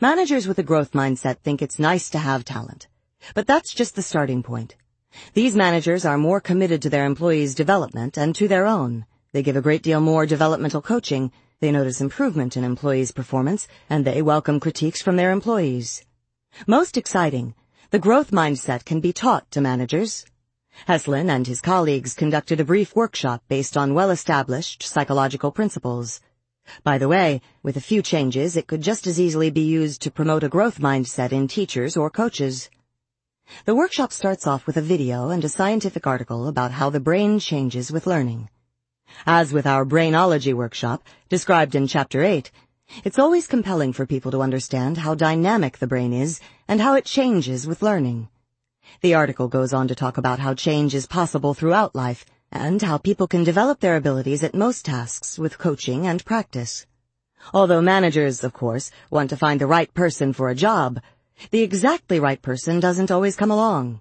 Managers with a growth mindset think it's nice to have talent, but that's just the starting point. These managers are more committed to their employees' development and to their own. They give a great deal more developmental coaching, they notice improvement in employees' performance, and they welcome critiques from their employees. Most exciting, the growth mindset can be taught to managers. Heslin and his colleagues conducted a brief workshop based on well-established psychological principles. By the way, with a few changes, it could just as easily be used to promote a growth mindset in teachers or coaches. The workshop starts off with a video and a scientific article about how the brain changes with learning. As with our Brainology workshop, described in Chapter 8, it's always compelling for people to understand how dynamic the brain is and how it changes with learning. The article goes on to talk about how change is possible throughout life and how people can develop their abilities at most tasks with coaching and practice. Although managers, of course, want to find the right person for a job, the exactly right person doesn't always come along.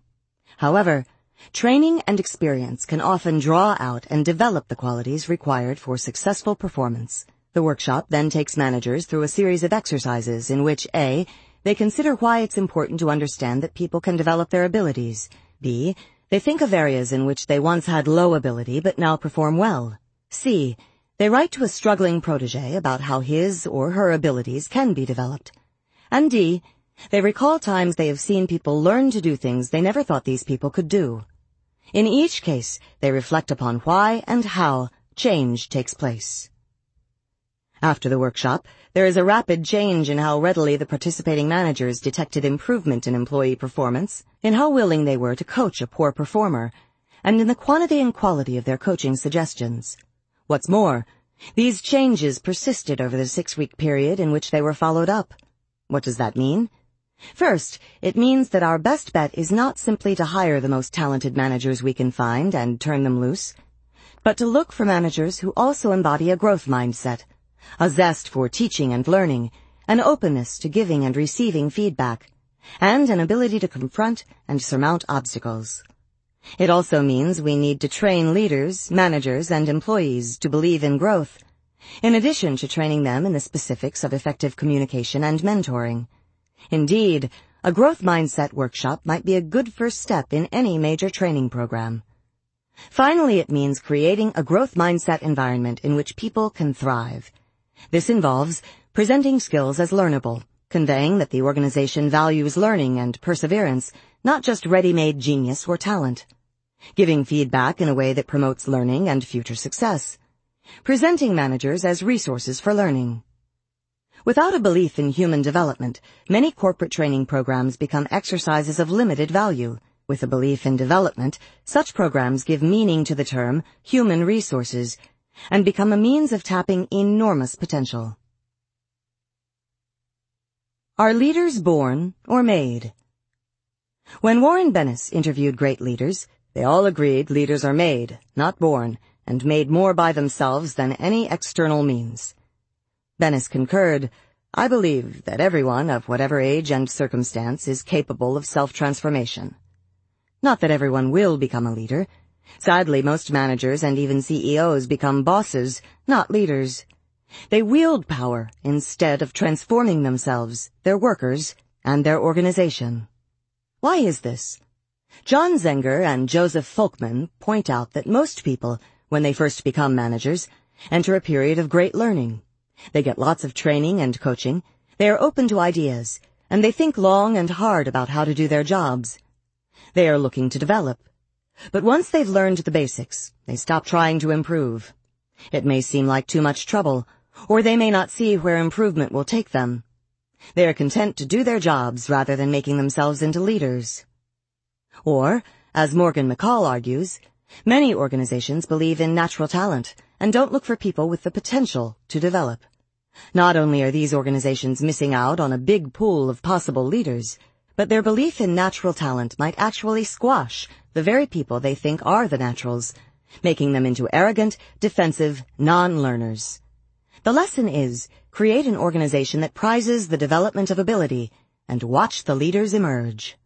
However, training and experience can often draw out and develop the qualities required for successful performance. The workshop then takes managers through a series of exercises in which A. They consider why it's important to understand that people can develop their abilities. B. They think of areas in which they once had low ability but now perform well. C. They write to a struggling protege about how his or her abilities can be developed. And D. They recall times they have seen people learn to do things they never thought these people could do. In each case, they reflect upon why and how change takes place. After the workshop, there is a rapid change in how readily the participating managers detected improvement in employee performance, in how willing they were to coach a poor performer, and in the quantity and quality of their coaching suggestions. What's more, these changes persisted over the six-week period in which they were followed up. What does that mean? First, it means that our best bet is not simply to hire the most talented managers we can find and turn them loose, but to look for managers who also embody a growth mindset, a zest for teaching and learning, an openness to giving and receiving feedback, and an ability to confront and surmount obstacles. It also means we need to train leaders, managers, and employees to believe in growth, in addition to training them in the specifics of effective communication and mentoring. Indeed, a growth mindset workshop might be a good first step in any major training program. Finally, it means creating a growth mindset environment in which people can thrive, this involves presenting skills as learnable, conveying that the organization values learning and perseverance, not just ready-made genius or talent. Giving feedback in a way that promotes learning and future success. Presenting managers as resources for learning. Without a belief in human development, many corporate training programs become exercises of limited value. With a belief in development, such programs give meaning to the term human resources and become a means of tapping enormous potential. Are leaders born or made? When Warren Bennis interviewed great leaders, they all agreed leaders are made, not born, and made more by themselves than any external means. Bennis concurred, I believe that everyone of whatever age and circumstance is capable of self-transformation. Not that everyone will become a leader, Sadly, most managers and even CEOs become bosses, not leaders. They wield power instead of transforming themselves, their workers, and their organization. Why is this? John Zenger and Joseph Folkman point out that most people, when they first become managers, enter a period of great learning. They get lots of training and coaching, they are open to ideas, and they think long and hard about how to do their jobs. They are looking to develop, but once they've learned the basics, they stop trying to improve. It may seem like too much trouble, or they may not see where improvement will take them. They are content to do their jobs rather than making themselves into leaders. Or, as Morgan McCall argues, many organizations believe in natural talent and don't look for people with the potential to develop. Not only are these organizations missing out on a big pool of possible leaders, but their belief in natural talent might actually squash the very people they think are the naturals, making them into arrogant, defensive, non-learners. The lesson is, create an organization that prizes the development of ability and watch the leaders emerge.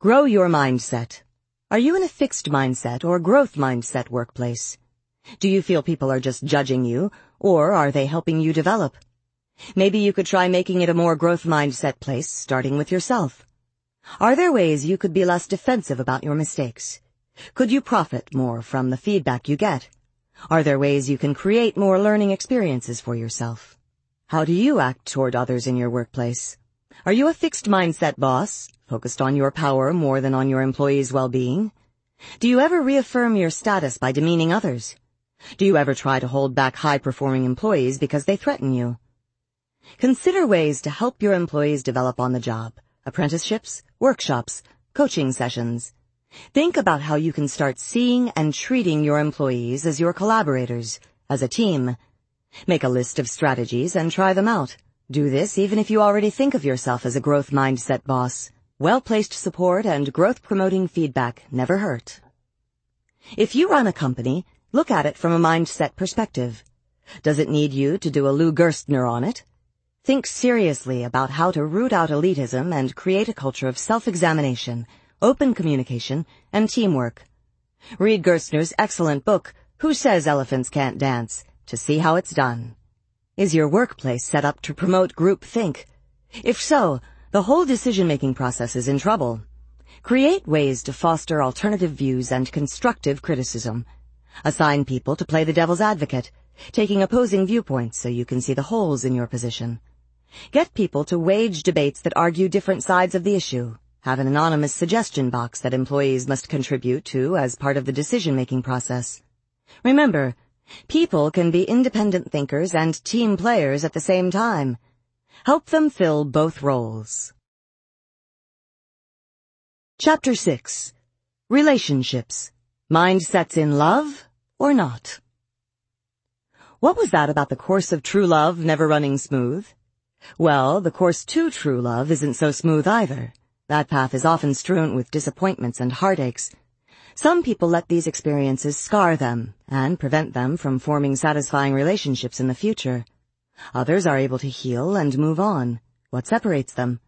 Grow your mindset. Are you in a fixed mindset or growth mindset workplace? Do you feel people are just judging you, or are they helping you develop? Maybe you could try making it a more growth mindset place, starting with yourself. Are there ways you could be less defensive about your mistakes? Could you profit more from the feedback you get? Are there ways you can create more learning experiences for yourself? How do you act toward others in your workplace? Are you a fixed mindset boss, focused on your power more than on your employees' well-being? Do you ever reaffirm your status by demeaning others? Do you ever try to hold back high-performing employees because they threaten you? Consider ways to help your employees develop on the job apprenticeships, workshops, coaching sessions. Think about how you can start seeing and treating your employees as your collaborators, as a team. Make a list of strategies and try them out. Do this even if you already think of yourself as a growth mindset boss. Well-placed support and growth-promoting feedback never hurt. If you run a company, look at it from a mindset perspective. Does it need you to do a Lou Gerstner on it? Think seriously about how to root out elitism and create a culture of self-examination, open communication, and teamwork. Read Gerstner's excellent book, Who Says Elephants Can't Dance? to see how it's done. Is your workplace set up to promote group think? If so, the whole decision-making process is in trouble. Create ways to foster alternative views and constructive criticism. Assign people to play the devil's advocate, taking opposing viewpoints so you can see the holes in your position. Get people to wage debates that argue different sides of the issue. Have an anonymous suggestion box that employees must contribute to as part of the decision-making process. Remember, people can be independent thinkers and team players at the same time. Help them fill both roles. Chapter 6 Relationships Mindsets in Love or Not What was that about the course of true love never running smooth? Well, the course to true love isn't so smooth either. That path is often strewn with disappointments and heartaches. Some people let these experiences scar them and prevent them from forming satisfying relationships in the future. Others are able to heal and move on. What separates them?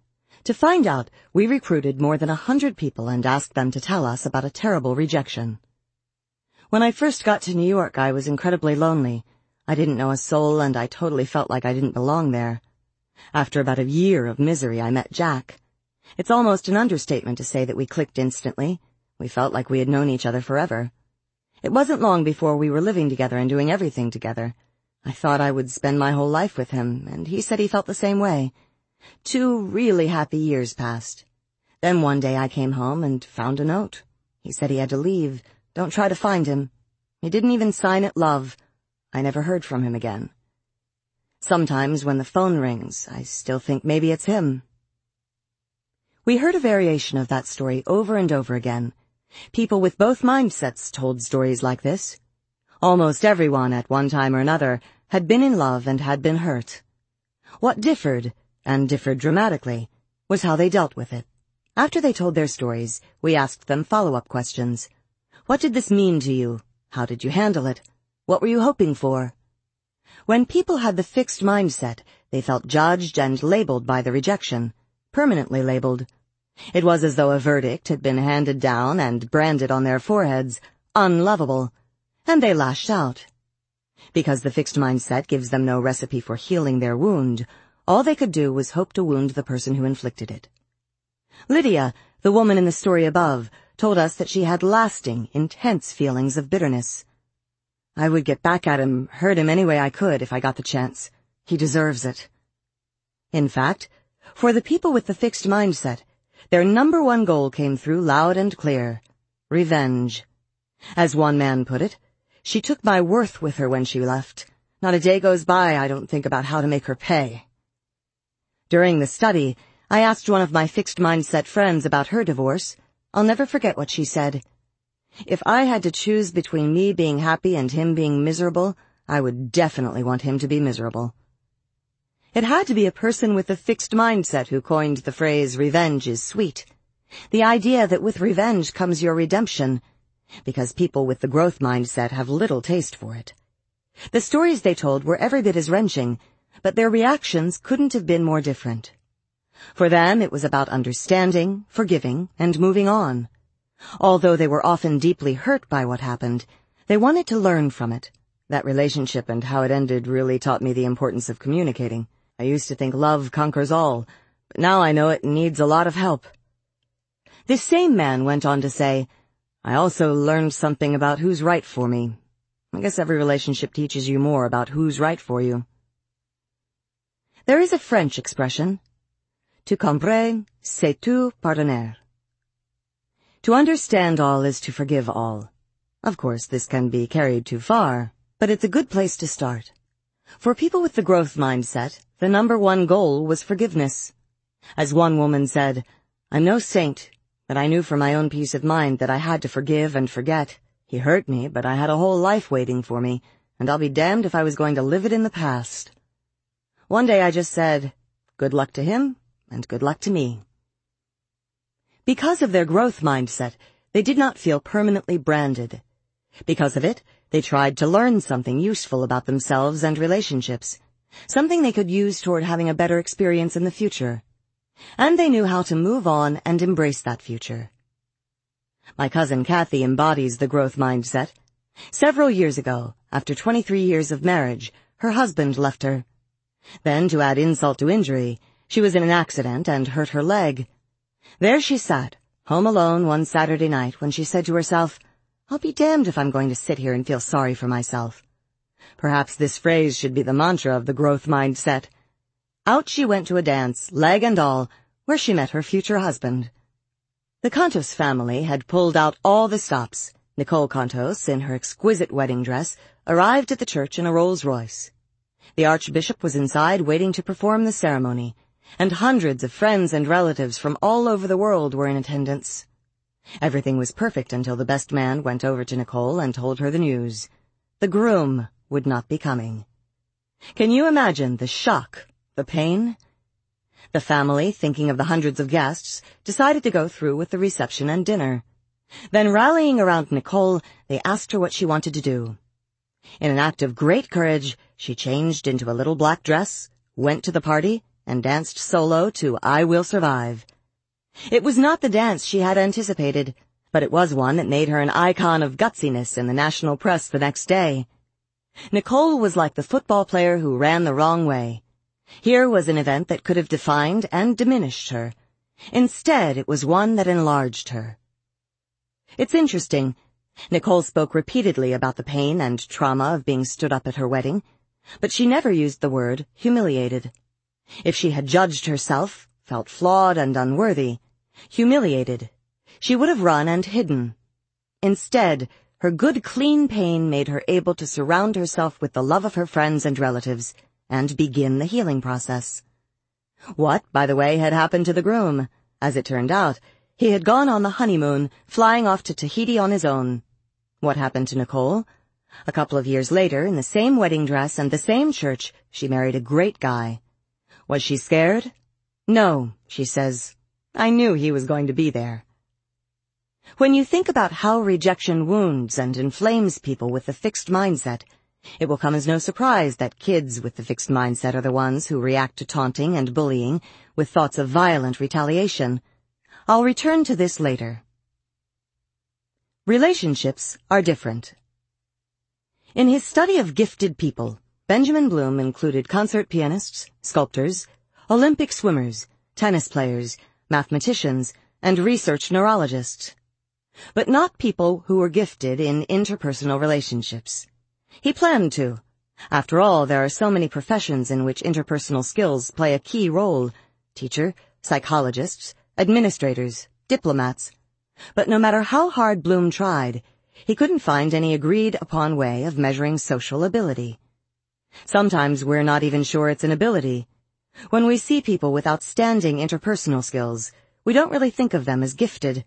To find out, we recruited more than a hundred people and asked them to tell us about a terrible rejection. When I first got to New York, I was incredibly lonely. I didn't know a soul and I totally felt like I didn't belong there. After about a year of misery, I met Jack. It's almost an understatement to say that we clicked instantly. We felt like we had known each other forever. It wasn't long before we were living together and doing everything together. I thought I would spend my whole life with him, and he said he felt the same way. Two really happy years passed. Then one day I came home and found a note. He said he had to leave. Don't try to find him. He didn't even sign it love. I never heard from him again. Sometimes when the phone rings, I still think maybe it's him. We heard a variation of that story over and over again. People with both mindsets told stories like this. Almost everyone at one time or another had been in love and had been hurt. What differed and differed dramatically, was how they dealt with it. After they told their stories, we asked them follow-up questions. What did this mean to you? How did you handle it? What were you hoping for? When people had the fixed mindset, they felt judged and labeled by the rejection, permanently labeled. It was as though a verdict had been handed down and branded on their foreheads, unlovable, and they lashed out. Because the fixed mindset gives them no recipe for healing their wound, all they could do was hope to wound the person who inflicted it. Lydia, the woman in the story above, told us that she had lasting, intense feelings of bitterness. I would get back at him, hurt him any way I could if I got the chance. He deserves it. In fact, for the people with the fixed mindset, their number one goal came through loud and clear. Revenge. As one man put it, she took my worth with her when she left. Not a day goes by I don't think about how to make her pay. During the study, I asked one of my fixed mindset friends about her divorce. I'll never forget what she said. If I had to choose between me being happy and him being miserable, I would definitely want him to be miserable. It had to be a person with a fixed mindset who coined the phrase, revenge is sweet. The idea that with revenge comes your redemption, because people with the growth mindset have little taste for it. The stories they told were every bit as wrenching, but their reactions couldn't have been more different. For them, it was about understanding, forgiving, and moving on. Although they were often deeply hurt by what happened, they wanted to learn from it. That relationship and how it ended really taught me the importance of communicating. I used to think love conquers all, but now I know it needs a lot of help. This same man went on to say, I also learned something about who's right for me. I guess every relationship teaches you more about who's right for you. There is a French expression, to comprendre, c'est tout pardonner. To understand all is to forgive all. Of course, this can be carried too far, but it's a good place to start. For people with the growth mindset, the number one goal was forgiveness. As one woman said, I'm no saint, but I knew for my own peace of mind that I had to forgive and forget. He hurt me, but I had a whole life waiting for me, and I'll be damned if I was going to live it in the past. One day I just said, good luck to him, and good luck to me. Because of their growth mindset, they did not feel permanently branded. Because of it, they tried to learn something useful about themselves and relationships, something they could use toward having a better experience in the future. And they knew how to move on and embrace that future. My cousin Kathy embodies the growth mindset. Several years ago, After 23 years of marriage, her husband left her. Then, to add insult to injury, she was in an accident and hurt her leg. There she sat, home alone one Saturday night when she said to herself, I'll be damned if I'm going to sit here and feel sorry for myself. Perhaps this phrase should be the mantra of the growth mindset. Out she went to a dance, leg and all, where she met her future husband. The Contos family had pulled out all the stops. Nicole Contos, in her exquisite wedding dress, arrived at the church in a Rolls Royce. The Archbishop was inside waiting to perform the ceremony, and hundreds of friends and relatives from all over the world were in attendance. Everything was perfect until the best man went over to Nicole and told her the news. The groom would not be coming. Can you imagine the shock, the pain? The family, thinking of the hundreds of guests, decided to go through with the reception and dinner. Then rallying around Nicole, they asked her what she wanted to do. In an act of great courage, she changed into a little black dress, went to the party, and danced solo to I Will Survive. It was not the dance she had anticipated, but it was one that made her an icon of gutsiness in the national press the next day. Nicole was like the football player who ran the wrong way. Here was an event that could have defined and diminished her. Instead, it was one that enlarged her. It's interesting. Nicole spoke repeatedly about the pain and trauma of being stood up at her wedding, but she never used the word humiliated. If she had judged herself, felt flawed and unworthy, humiliated, she would have run and hidden. Instead, her good clean pain made her able to surround herself with the love of her friends and relatives and begin the healing process. What, by the way, had happened to the groom? As it turned out, he had gone on the honeymoon, flying off to Tahiti on his own. What happened to Nicole? A couple of years later, in the same wedding dress and the same church, she married a great guy. Was she scared? No, she says. I knew he was going to be there. When you think about how rejection wounds and inflames people with the fixed mindset, it will come as no surprise that kids with the fixed mindset are the ones who react to taunting and bullying with thoughts of violent retaliation. I'll return to this later. Relationships are different. In his study of gifted people, Benjamin Bloom included concert pianists, sculptors, Olympic swimmers, tennis players, mathematicians, and research neurologists but not people who were gifted in interpersonal relationships. He planned to. After all, there are so many professions in which interpersonal skills play a key role. Teacher, psychologists, administrators, diplomats. But no matter how hard Bloom tried, he couldn't find any agreed upon way of measuring social ability. Sometimes we're not even sure it's an ability. When we see people with outstanding interpersonal skills, we don't really think of them as gifted.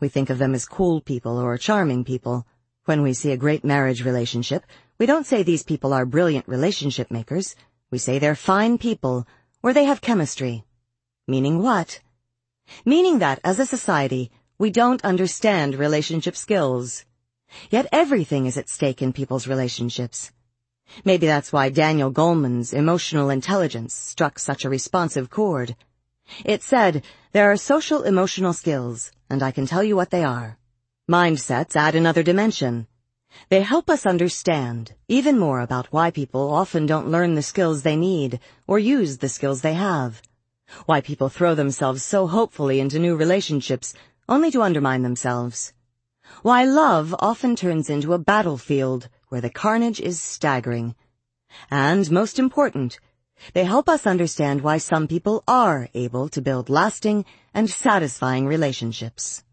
We think of them as cool people or charming people. When we see a great marriage relationship, we don't say these people are brilliant relationship makers. We say they're fine people, or they have chemistry. Meaning what? Meaning that, as a society, we don't understand relationship skills. Yet everything is at stake in people's relationships. Maybe that's why Daniel Goleman's emotional intelligence struck such a responsive chord. It said, there are social emotional skills, and I can tell you what they are. Mindsets add another dimension. They help us understand even more about why people often don't learn the skills they need or use the skills they have. Why people throw themselves so hopefully into new relationships only to undermine themselves. Why love often turns into a battlefield where the carnage is staggering. And most important, they help us understand why some people are able to build lasting and satisfying relationships.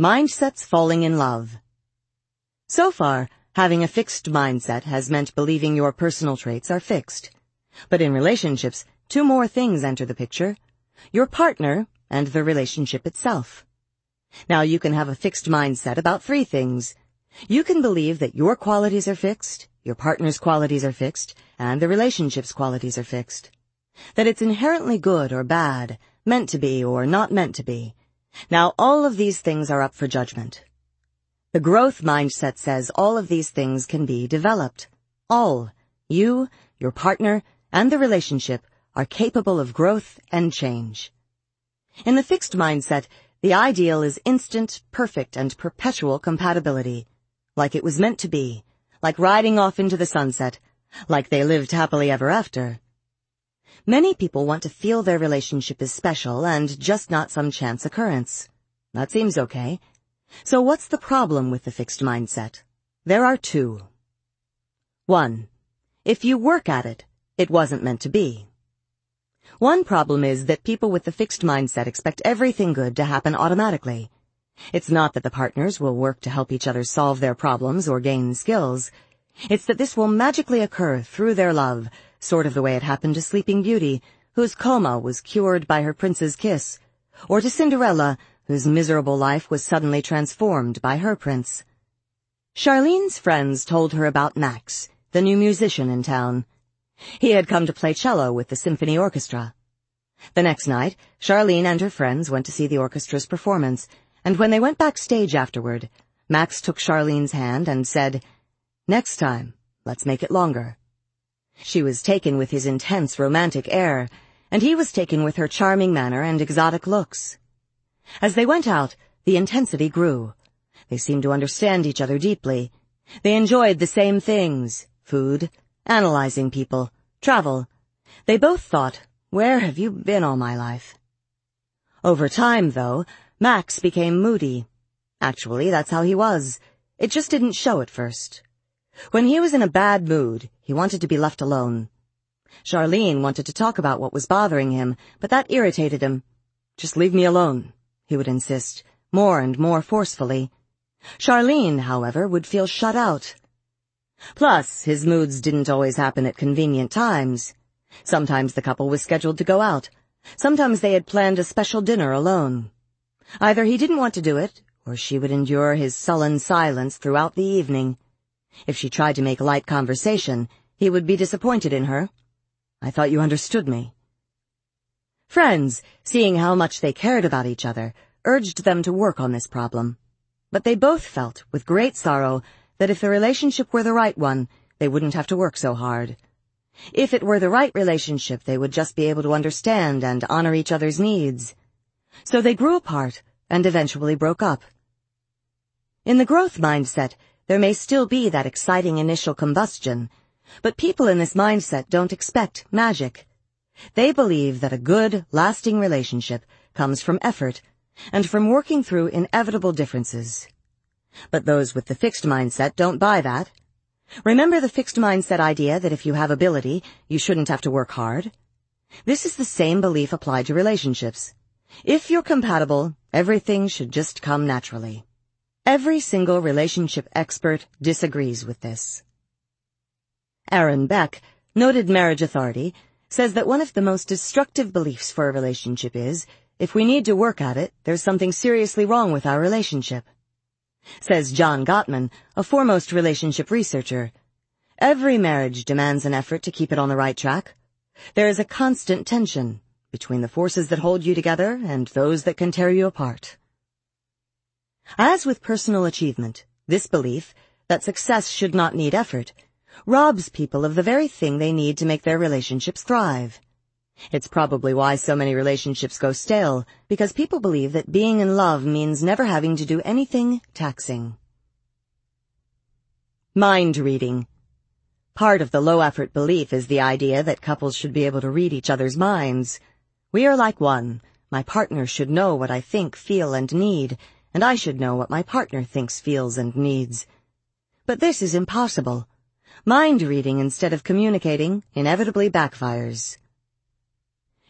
Mindsets falling in love. So far, having a fixed mindset has meant believing your personal traits are fixed. But in relationships, two more things enter the picture. Your partner and the relationship itself. Now you can have a fixed mindset about three things. You can believe that your qualities are fixed, your partner's qualities are fixed, and the relationship's qualities are fixed. That it's inherently good or bad, meant to be or not meant to be. Now all of these things are up for judgment. The growth mindset says all of these things can be developed. All, you, your partner, and the relationship are capable of growth and change. In the fixed mindset, the ideal is instant, perfect, and perpetual compatibility. Like it was meant to be, like riding off into the sunset, like they lived happily ever after. Many people want to feel their relationship is special and just not some chance occurrence. That seems okay. So what's the problem with the fixed mindset? There are two. One, if you work at it, it wasn't meant to be. One problem is that people with the fixed mindset expect everything good to happen automatically. It's not that the partners will work to help each other solve their problems or gain skills. It's that this will magically occur through their love, sort of the way it happened to Sleeping Beauty, whose coma was cured by her prince's kiss, or to Cinderella, whose miserable life was suddenly transformed by her prince. Charlene's friends told her about Max, the new musician in town. He had come to play cello with the symphony orchestra. The next night, Charlene and her friends went to see the orchestra's performance, and when they went backstage afterward, Max took Charlene's hand and said, Next time, let's make it longer. She was taken with his intense romantic air, and he was taken with her charming manner and exotic looks. As they went out, the intensity grew. They seemed to understand each other deeply. They enjoyed the same things, food, analyzing people, travel. They both thought, where have you been all my life? Over time, though, Max became moody. Actually, that's how he was. It just didn't show at first. When he was in a bad mood, he wanted to be left alone. Charlene wanted to talk about what was bothering him, but that irritated him. Just leave me alone, he would insist, more and more forcefully. Charlene, however, would feel shut out. Plus, his moods didn't always happen at convenient times. Sometimes the couple was scheduled to go out. Sometimes they had planned a special dinner alone. Either he didn't want to do it, or she would endure his sullen silence throughout the evening. If she tried to make light conversation, he would be disappointed in her. I thought you understood me. Friends, seeing how much they cared about each other, urged them to work on this problem. But they both felt, with great sorrow, that if the relationship were the right one, they wouldn't have to work so hard. If it were the right relationship, they would just be able to understand and honor each other's needs. So they grew apart and eventually broke up. In the growth mindset, there may still be that exciting initial combustion, but people in this mindset don't expect magic. They believe that a good, lasting relationship comes from effort and from working through inevitable differences. But those with the fixed mindset don't buy that. Remember the fixed mindset idea that if you have ability, you shouldn't have to work hard? This is the same belief applied to relationships. If you're compatible, everything should just come naturally. Every single relationship expert disagrees with this. Aaron Beck, noted marriage authority, says that one of the most destructive beliefs for a relationship is, if we need to work at it, there's something seriously wrong with our relationship. Says John Gottman, a foremost relationship researcher, every marriage demands an effort to keep it on the right track. There is a constant tension between the forces that hold you together and those that can tear you apart. As with personal achievement, this belief, that success should not need effort, robs people of the very thing they need to make their relationships thrive. It's probably why so many relationships go stale, because people believe that being in love means never having to do anything taxing. Mind reading. Part of the low-effort belief is the idea that couples should be able to read each other's minds. We are like one. My partner should know what I think, feel, and need, and I should know what my partner thinks, feels, and needs. But this is impossible. Mind reading instead of communicating inevitably backfires.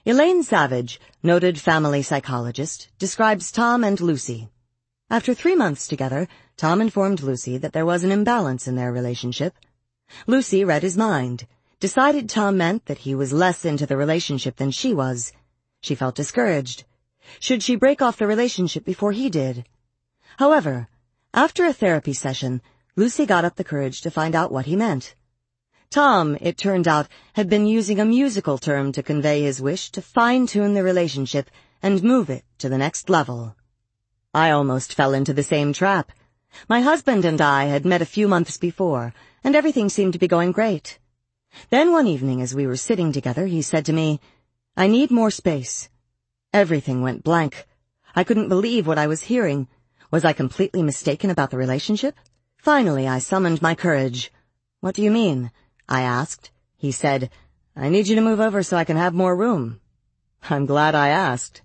Elayne Savage, noted family psychologist, describes Tom and Lucy. After three months together, Tom informed Lucy that there was an imbalance in their relationship. Lucy read his mind, decided Tom meant that he was less into the relationship than she was, she felt discouraged. Should she break off the relationship before he did? However, after a therapy session, Lucy got up the courage to find out what he meant. Tom, it turned out, had been using a musical term to convey his wish to fine-tune the relationship and move it to the next level. I almost fell into the same trap. My husband and I had met a few months before, and everything seemed to be going great. Then one evening as we were sitting together, he said to me, I need more space. Everything went blank. I couldn't believe what I was hearing. Was I completely mistaken about the relationship? Finally, I summoned my courage. What do you mean? I asked. He said, I need you to move over so I can have more room. I'm glad I asked.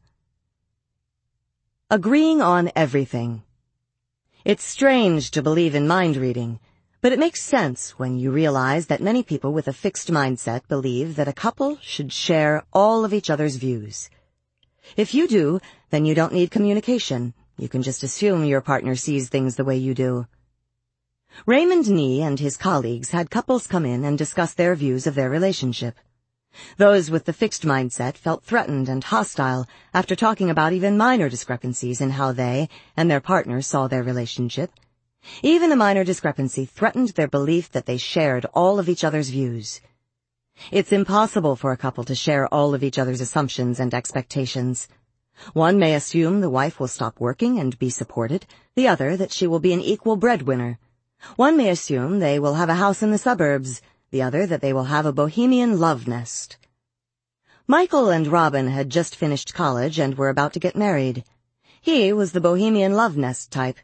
Agreeing on everything. It's strange to believe in mind reading, but it makes sense when you realize that many people with a fixed mindset believe that a couple should share all of each other's views. If you do, then you don't need communication. You can just assume your partner sees things the way you do. Raymond Knee and his colleagues had couples come in and discuss their views of their relationship. Those with the fixed mindset felt threatened and hostile after talking about even minor discrepancies in how they and their partners saw their relationship even a minor discrepancy threatened their belief that they shared all of each other's views. It's impossible for a couple to share all of each other's assumptions and expectations. One may assume the wife will stop working and be supported, the other that she will be an equal breadwinner. One may assume they will have a house in the suburbs, the other that they will have a bohemian love nest. Michael and Robin had just finished college and were about to get married. He was the bohemian love nest type.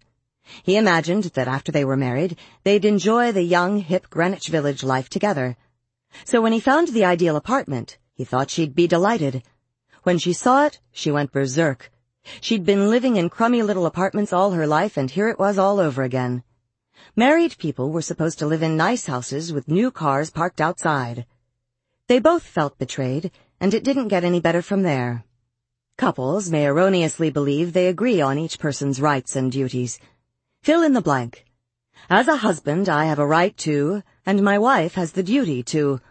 He imagined that after they were married, they'd enjoy the young, hip Greenwich Village life together. So when he found the ideal apartment, he thought she'd be delighted. When she saw it, she went berserk. She'd been living in crummy little apartments all her life, and here it was all over again. Married people were supposed to live in nice houses with new cars parked outside. They both felt betrayed, and it didn't get any better from there. Couples may erroneously believe they agree on each person's rights and duties. Fill in the blank. As a husband, I have a right to, and my wife has the duty to.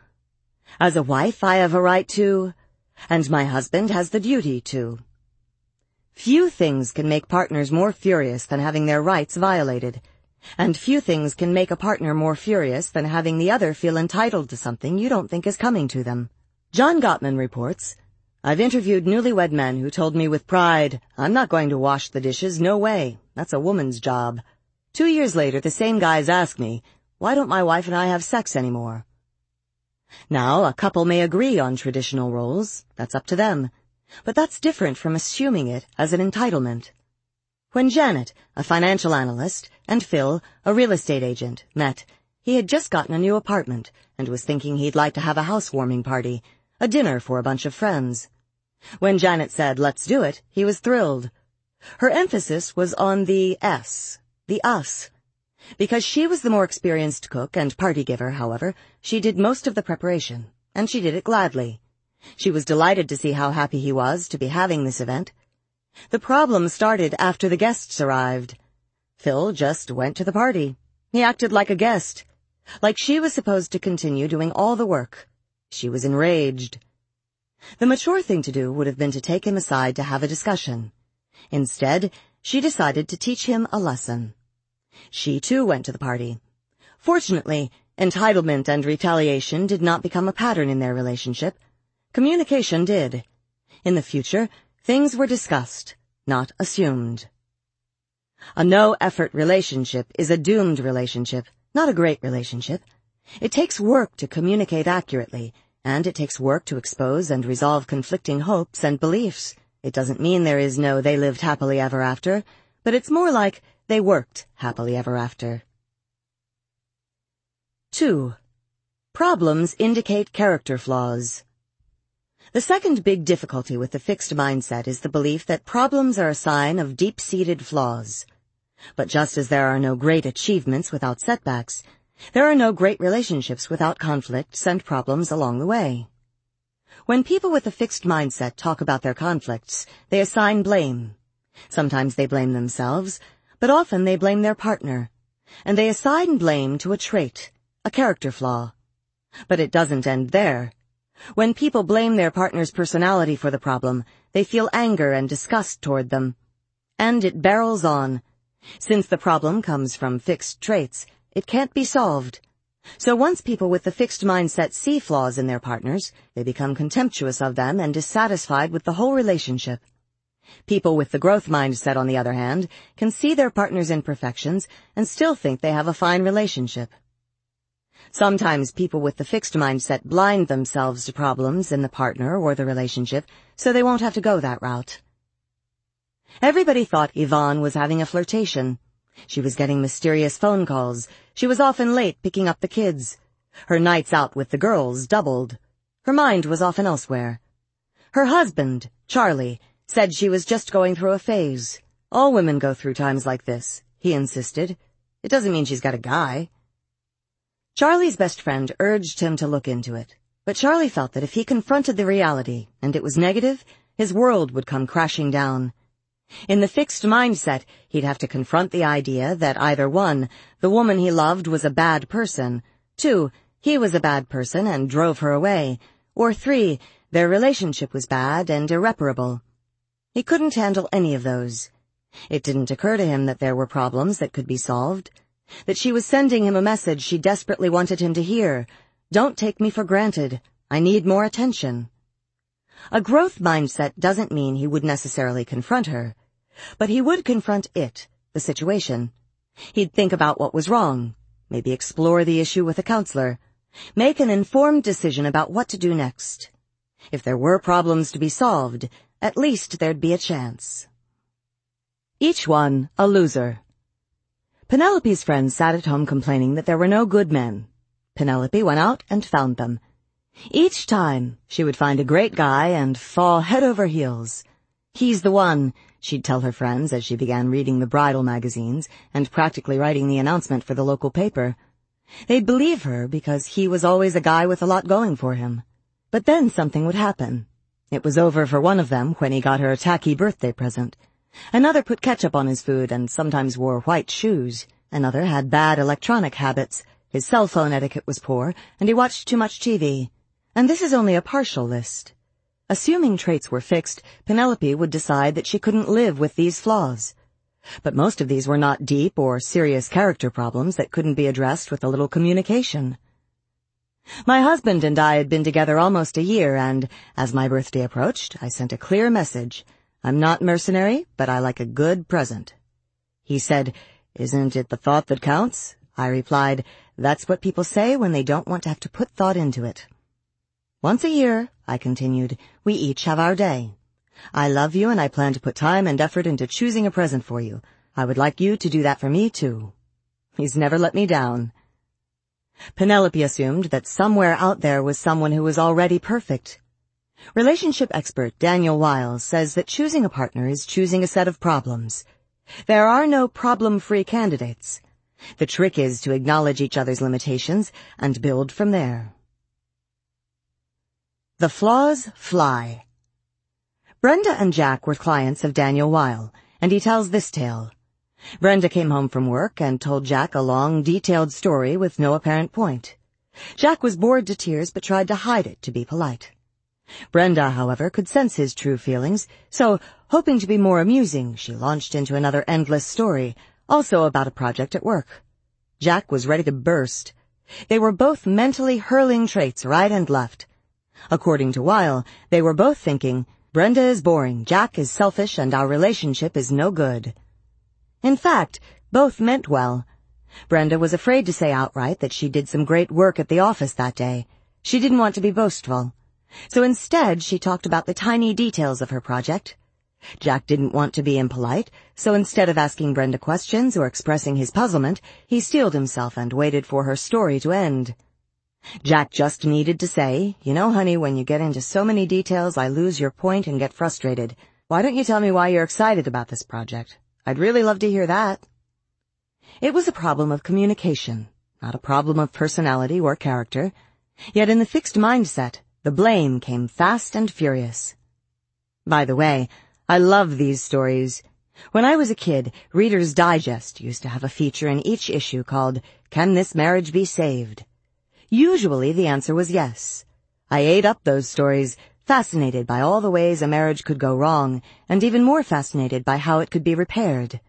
As a wife, I have a right to, and my husband has the duty to. Few things can make partners more furious than having their rights violated. And few things can make a partner more furious than having the other feel entitled to something you don't think is coming to them. John Gottman reports, I've interviewed newlywed men who told me with pride, I'm not going to wash the dishes, no way. That's a woman's job. Two years later, the same guys ask me, why don't my wife and I have sex anymore? Now, a couple may agree on traditional roles. That's up to them. But that's different from assuming it as an entitlement. When Janet, a financial analyst, and Phil, a real estate agent, met, he had just gotten a new apartment and was thinking he'd like to have a housewarming party, a dinner for a bunch of friends. When Janet said, let's do it, he was thrilled. Her emphasis was on the S, the us. Because she was the more experienced cook and party giver, however, she did most of the preparation, and she did it gladly. She was delighted to see how happy he was to be having this event. The problem started after the guests arrived. Phil just went to the party. He acted like a guest. Like she was supposed to continue doing all the work. She was enraged. The mature thing to do would have been to take him aside to have a discussion. Instead, she decided to teach him a lesson. She too went to the party. Fortunately, entitlement and retaliation did not become a pattern in their relationship. Communication did. In the future, things were discussed, not assumed. A no-effort relationship is a doomed relationship, not a great relationship. It takes work to communicate accurately, and it takes work to expose and resolve conflicting hopes and beliefs. It doesn't mean there is no they lived happily ever after, but it's more like they worked happily ever after. 2. Problems indicate character flaws. The second big difficulty with the fixed mindset is the belief that problems are a sign of deep-seated flaws. But just as there are no great achievements without setbacks, there are no great relationships without conflicts and problems along the way. When people with a fixed mindset talk about their conflicts, they assign blame. Sometimes they blame themselves, but often they blame their partner. And they assign blame to a trait, a character flaw. But it doesn't end there. When people blame their partner's personality for the problem, they feel anger and disgust toward them. And it barrels on. Since the problem comes from fixed traits, it can't be solved. So once people with the fixed mindset see flaws in their partners, they become contemptuous of them and dissatisfied with the whole relationship. People with the growth mindset, on the other hand, can see their partner's imperfections and still think they have a fine relationship. Sometimes people with the fixed mindset blind themselves to problems in the partner or the relationship, so they won't have to go that route. Everybody thought Yvonne was having a flirtation. She was getting mysterious phone calls. She was often late picking up the kids. Her nights out with the girls doubled. Her mind was often elsewhere. Her husband, Charlie, said she was just going through a phase. All women go through times like this, he insisted. It doesn't mean she's got a guy. Charlie's best friend urged him to look into it, but Charlie felt that if he confronted the reality, and it was negative, his world would come crashing down. In the fixed mindset, he'd have to confront the idea that either one, the woman he loved was a bad person, two, he was a bad person and drove her away, or three, their relationship was bad and irreparable. He couldn't handle any of those. It didn't occur to him that there were problems that could be solved, that she was sending him a message she desperately wanted him to hear. Don't take me for granted. I need more attention. A growth mindset doesn't mean he would necessarily confront her, but he would confront it, the situation. He'd think about what was wrong, maybe explore the issue with a counselor, make an informed decision about what to do next. If there were problems to be solved, at least there'd be a chance. Each one a loser. Penelope's friends sat at home complaining that there were no good men. Penelope went out and found them. Each time, she would find a great guy and fall head over heels. He's the one, she'd tell her friends as she began reading the bridal magazines and practically writing the announcement for the local paper. They'd believe her because he was always a guy with a lot going for him. But then something would happen. It was over for one of them when he got her a tacky birthday present. Another put ketchup on his food and sometimes wore white shoes. Another had bad electronic habits. His cell phone etiquette was poor, and he watched too much TV. And this is only a partial list. Assuming traits were fixed, Penelope would decide that she couldn't live with these flaws. But most of these were not deep or serious character problems that couldn't be addressed with a little communication. My husband and I had been together almost a year, and as my birthday approached, I sent a clear message. I'm not mercenary, but I like a good present. He said, Isn't it the thought that counts? I replied, That's what people say when they don't want to have to put thought into it. Once a year, I continued, we each have our day. I love you and I plan to put time and effort into choosing a present for you. I would like you to do that for me too. He's never let me down. Penelope assumed that somewhere out there was someone who was already perfect. Relationship expert Daniel Wile says that choosing a partner is choosing a set of problems. There are no problem-free candidates. The trick is to acknowledge each other's limitations and build from there. The Flaws Fly Brenda and Jack were clients of Daniel Wile, and he tells this tale. Brenda came home from work and told Jack a long, detailed story with no apparent point. Jack was bored to tears but tried to hide it to be polite. Brenda, however, could sense his true feelings, so, hoping to be more amusing, she launched into another endless story, also about a project at work. Jack was ready to burst. They were both mentally hurling traits right and left, According to Wile, they were both thinking, Brenda is boring, Jack is selfish, and our relationship is no good. In fact, both meant well. Brenda was afraid to say outright that she did some great work at the office that day. She didn't want to be boastful. So instead, she talked about the tiny details of her project. Jack didn't want to be impolite, so instead of asking Brenda questions or expressing his puzzlement, he steeled himself and waited for her story to end. Jack just needed to say, You know, honey, when you get into so many details, I lose your point and get frustrated. Why don't you tell me why you're excited about this project? I'd really love to hear that. It was a problem of communication, not a problem of personality or character. Yet in the fixed mindset, the blame came fast and furious. By the way, I love these stories. When I was a kid, Reader's Digest used to have a feature in each issue called Can This Marriage Be Saved? Usually the answer was yes. I ate up those stories, fascinated by all the ways a marriage could go wrong, and even more fascinated by how it could be repaired.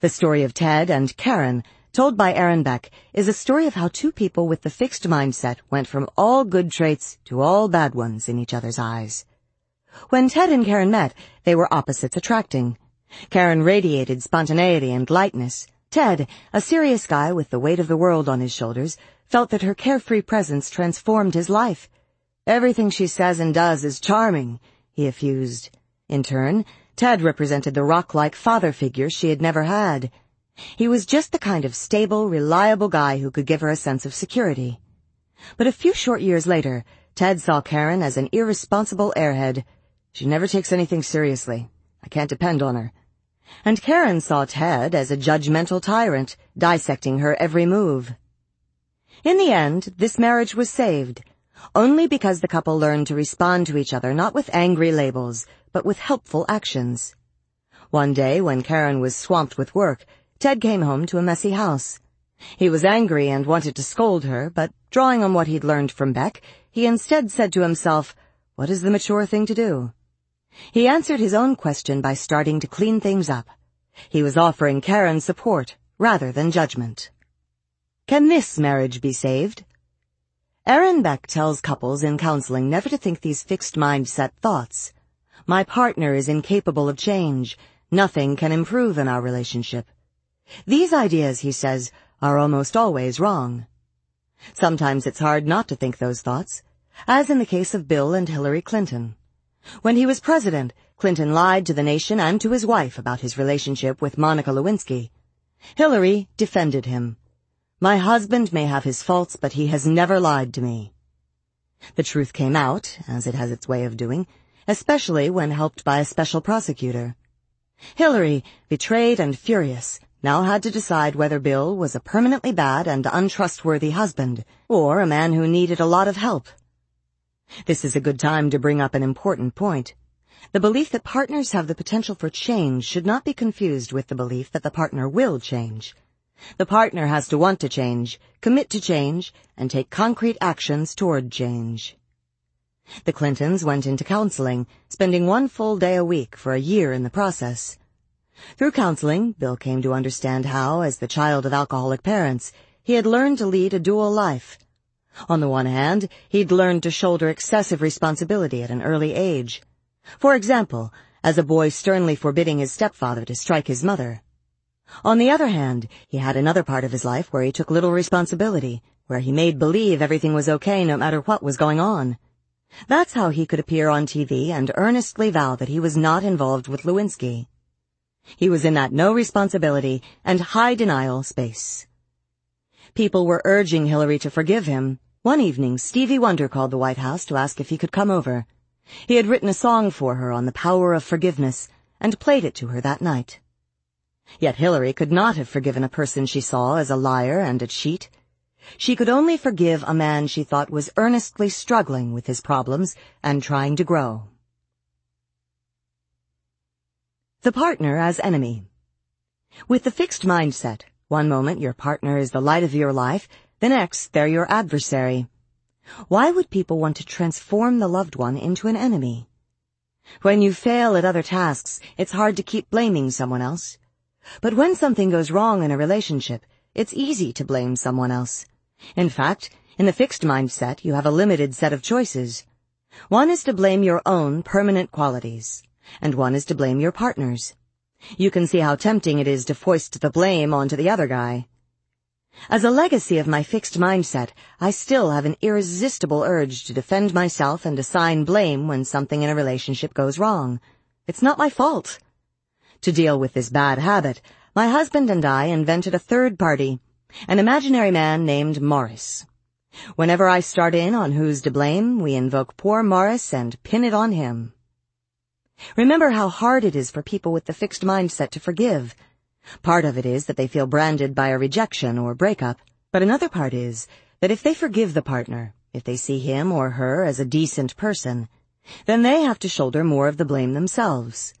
The story of Ted and Karen, told by Aaron Beck, is a story of how two people with the fixed mindset went from all good traits to all bad ones in each other's eyes. When Ted and Karen met, they were opposites attracting. Karen radiated spontaneity and lightness, Ted, a serious guy with the weight of the world on his shoulders, felt that her carefree presence transformed his life. Everything she says and does is charming, he effused. In turn, Ted represented the rock-like father figure she had never had. He was just the kind of stable, reliable guy who could give her a sense of security. But a few short years later, Ted saw Karen as an irresponsible airhead. She never takes anything seriously. I can't depend on her. And Karen saw Ted as a judgmental tyrant, dissecting her every move. In the end, this marriage was saved, only because the couple learned to respond to each other not with angry labels, but with helpful actions. One day, when Karen was swamped with work, Ted came home to a messy house. He was angry and wanted to scold her, but drawing on what he'd learned from Beck, he instead said to himself, what is the mature thing to do? He answered his own question by starting to clean things up. He was offering Karen support rather than judgment. Can this marriage be saved? Aaron Beck tells couples in counseling never to think these fixed mindset thoughts. My partner is incapable of change. Nothing can improve in our relationship. These ideas, he says, are almost always wrong. Sometimes it's hard not to think those thoughts, as in the case of Bill and Hillary Clinton. When he was president, Clinton lied to the nation and to his wife about his relationship with Monica Lewinsky. Hillary defended him. My husband may have his faults, but he has never lied to me. The truth came out, as it has its way of doing, especially when helped by a special prosecutor. Hillary, betrayed and furious, now had to decide whether Bill was a permanently bad and untrustworthy husband, or a man who needed a lot of help. This is a good time to bring up an important point. The belief that partners have the potential for change should not be confused with the belief that the partner will change. The partner has to want to change, commit to change, and take concrete actions toward change. The Clintons went into counseling, spending one full day a week for a year in the process. Through counseling, Bill came to understand how, as the child of alcoholic parents, he had learned to lead a dual life. On the one hand, he'd learned to shoulder excessive responsibility at an early age. For example, as a boy sternly forbidding his stepfather to strike his mother. On the other hand, he had another part of his life where he took little responsibility, where he made believe everything was okay no matter what was going on. That's how he could appear on TV and earnestly vow that he was not involved with Lewinsky. He was in that no responsibility and high denial space. People were urging Hillary to forgive him. One evening, Stevie Wonder called the White House to ask if he could come over. He had written a song for her on the power of forgiveness and played it to her that night. Yet Hillary could not have forgiven a person she saw as a liar and a cheat. She could only forgive a man she thought was earnestly struggling with his problems and trying to grow. The partner as enemy. With the fixed mindset, one moment your partner is the light of your life, the next they're your adversary. Why would people want to transform the loved one into an enemy? When you fail at other tasks, it's hard to keep blaming someone else. But when something goes wrong in a relationship, it's easy to blame someone else. In fact, in the fixed mindset, you have a limited set of choices. One is to blame your own permanent qualities and one is to blame your partner's. You can see how tempting it is to foist the blame onto the other guy. As a legacy of my fixed mindset, I still have an irresistible urge to defend myself and assign blame when something in a relationship goes wrong. It's not my fault. To deal with this bad habit, my husband and I invented a third party, an imaginary man named Morris. Whenever I start in on who's to blame, we invoke poor Morris and pin it on him. Remember how hard it is for people with the fixed mindset to forgive. Part of it is that they feel branded by a rejection or breakup, but another part is that if they forgive the partner, if they see him or her as a decent person, then they have to shoulder more of the blame themselves.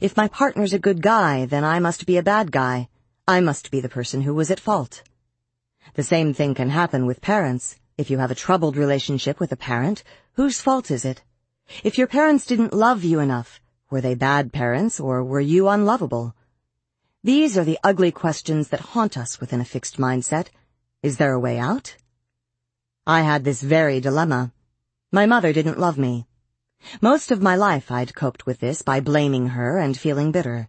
If my partner's a good guy, then I must be a bad guy. I must be the person who was at fault. The same thing can happen with parents. If you have a troubled relationship with a parent, whose fault is it? If your parents didn't love you enough, were they bad parents or were you unlovable? These are the ugly questions that haunt us within a fixed mindset. Is there a way out? I had this very dilemma. My mother didn't love me. Most of my life I'd coped with this by blaming her and feeling bitter.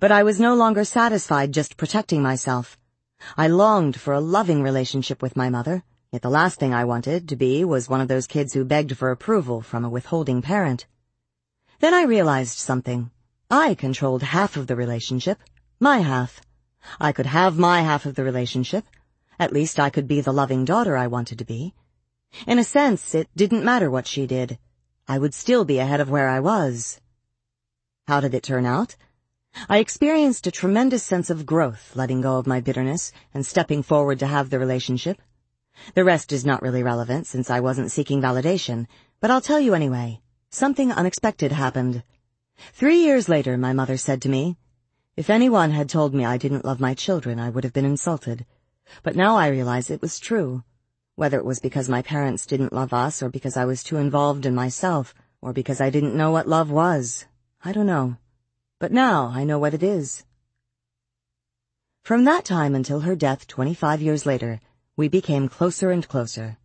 But I was no longer satisfied just protecting myself. I longed for a loving relationship with my mother, Yet the last thing I wanted to be was one of those kids who begged for approval from a withholding parent. Then I realized something. I controlled half of the relationship, my half. I could have my half of the relationship. At least I could be the loving daughter I wanted to be. In a sense, it didn't matter what she did. I would still be ahead of where I was. How did it turn out? I experienced a tremendous sense of growth letting go of my bitterness and stepping forward to have the relationship. The rest is not really relevant since I wasn't seeking validation, but I'll tell you anyway. Something unexpected happened. Three years later, my mother said to me, if anyone had told me I didn't love my children, I would have been insulted. But now I realize it was true. Whether it was because my parents didn't love us, or because I was too involved in myself, or because I didn't know what love was, I don't know. But now I know what it is. From that time until her death 25 years later, we became closer and closer.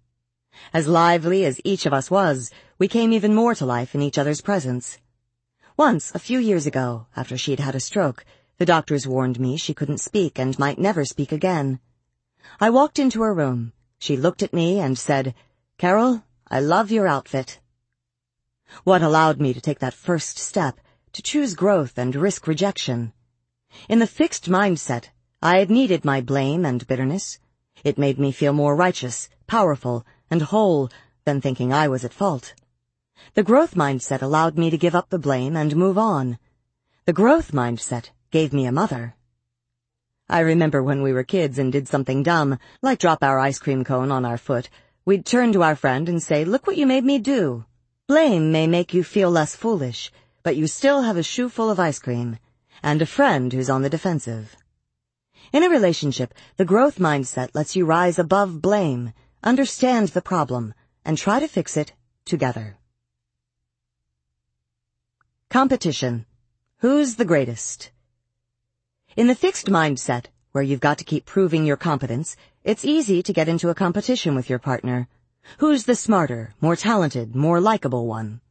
As lively as each of us was, we came even more to life in each other's presence. Once, a few years ago, after she'd had a stroke, the doctors warned me she couldn't speak and might never speak again. I walked into her room. She looked at me and said, Carol, I love your outfit. What allowed me to take that first step, to choose growth and risk rejection? In the fixed mindset, I had needed my blame and bitterness. It made me feel more righteous, powerful, and whole than thinking I was at fault. The growth mindset allowed me to give up the blame and move on. The growth mindset gave me a mother. I remember when we were kids and did something dumb, like drop our ice cream cone on our foot, we'd turn to our friend and say, look what you made me do. Blame may make you feel less foolish, but you still have a shoe full of ice cream, and a friend who's on the defensive. In a relationship, the growth mindset lets you rise above blame, understand the problem, and try to fix it together. Competition. Who's the greatest? In the fixed mindset, where you've got to keep proving your competence, it's easy to get into a competition with your partner. Who's the smarter, more talented, more likable one?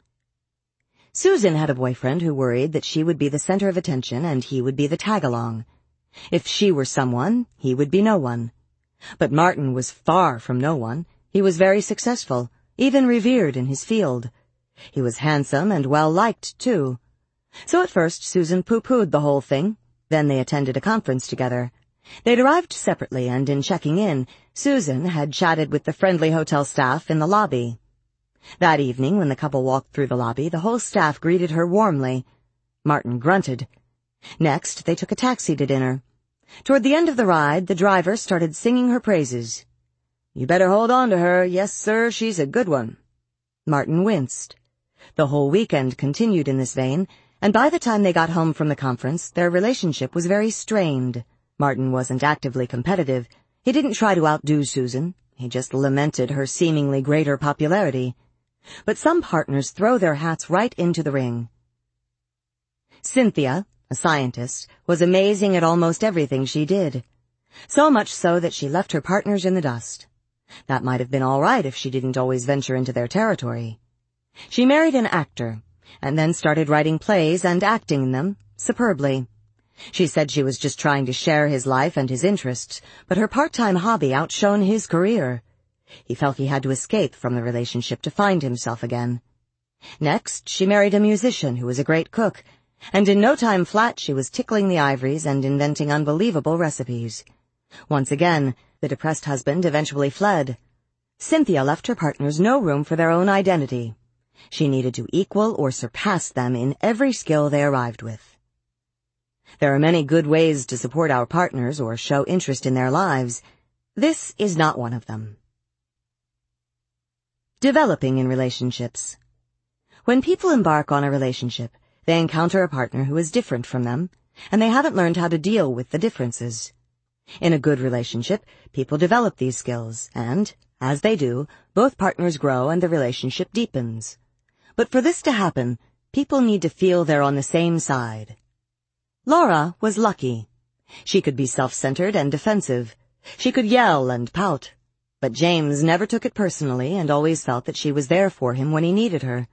Susan had a boyfriend who worried that she would be the center of attention and he would be the tag-along. If she were someone, he would be no one. But Martin was far from no one. He was very successful, even revered in his field. He was handsome and well-liked, too. So at first Susan pooh-poohed the whole thing. Then they attended a conference together. They'd arrived separately, and in checking in, Susan had chatted with the friendly hotel staff in the lobby. That evening, when the couple walked through the lobby, the whole staff greeted her warmly. Martin grunted. Next, they took a taxi to dinner. Toward the end of the ride, the driver started singing her praises. You better hold on to her. Yes, sir, she's a good one. Martin winced. The whole weekend continued in this vein, and by the time they got home from the conference, their relationship was very strained. Martin wasn't actively competitive. He didn't try to outdo Susan. He just lamented her seemingly greater popularity. But some partners throw their hats right into the ring. Cynthia, a scientist, was amazing at almost everything she did. So much so that she left her partners in the dust. That might have been all right if she didn't always venture into their territory. She married an actor, and then started writing plays and acting in them, superbly. She said she was just trying to share his life and his interests, but her part-time hobby outshone his career. He felt he had to escape from the relationship to find himself again. Next, she married a musician who was a great cook, and in no time flat she was tickling the ivories and inventing unbelievable recipes. Once again, the depressed husband eventually fled. Cynthia left her partners no room for their own identity. She needed to equal or surpass them in every skill they arrived with. There are many good ways to support our partners or show interest in their lives. This is not one of them. Developing in relationships. When people embark on a relationship, they encounter a partner who is different from them, and they haven't learned how to deal with the differences. In a good relationship, people develop these skills, and, as they do, both partners grow and the relationship deepens. But for this to happen, people need to feel they're on the same side. Laura was lucky. She could be self-centered and defensive. She could yell and pout. But James never took it personally and always felt that she was there for him when he needed her.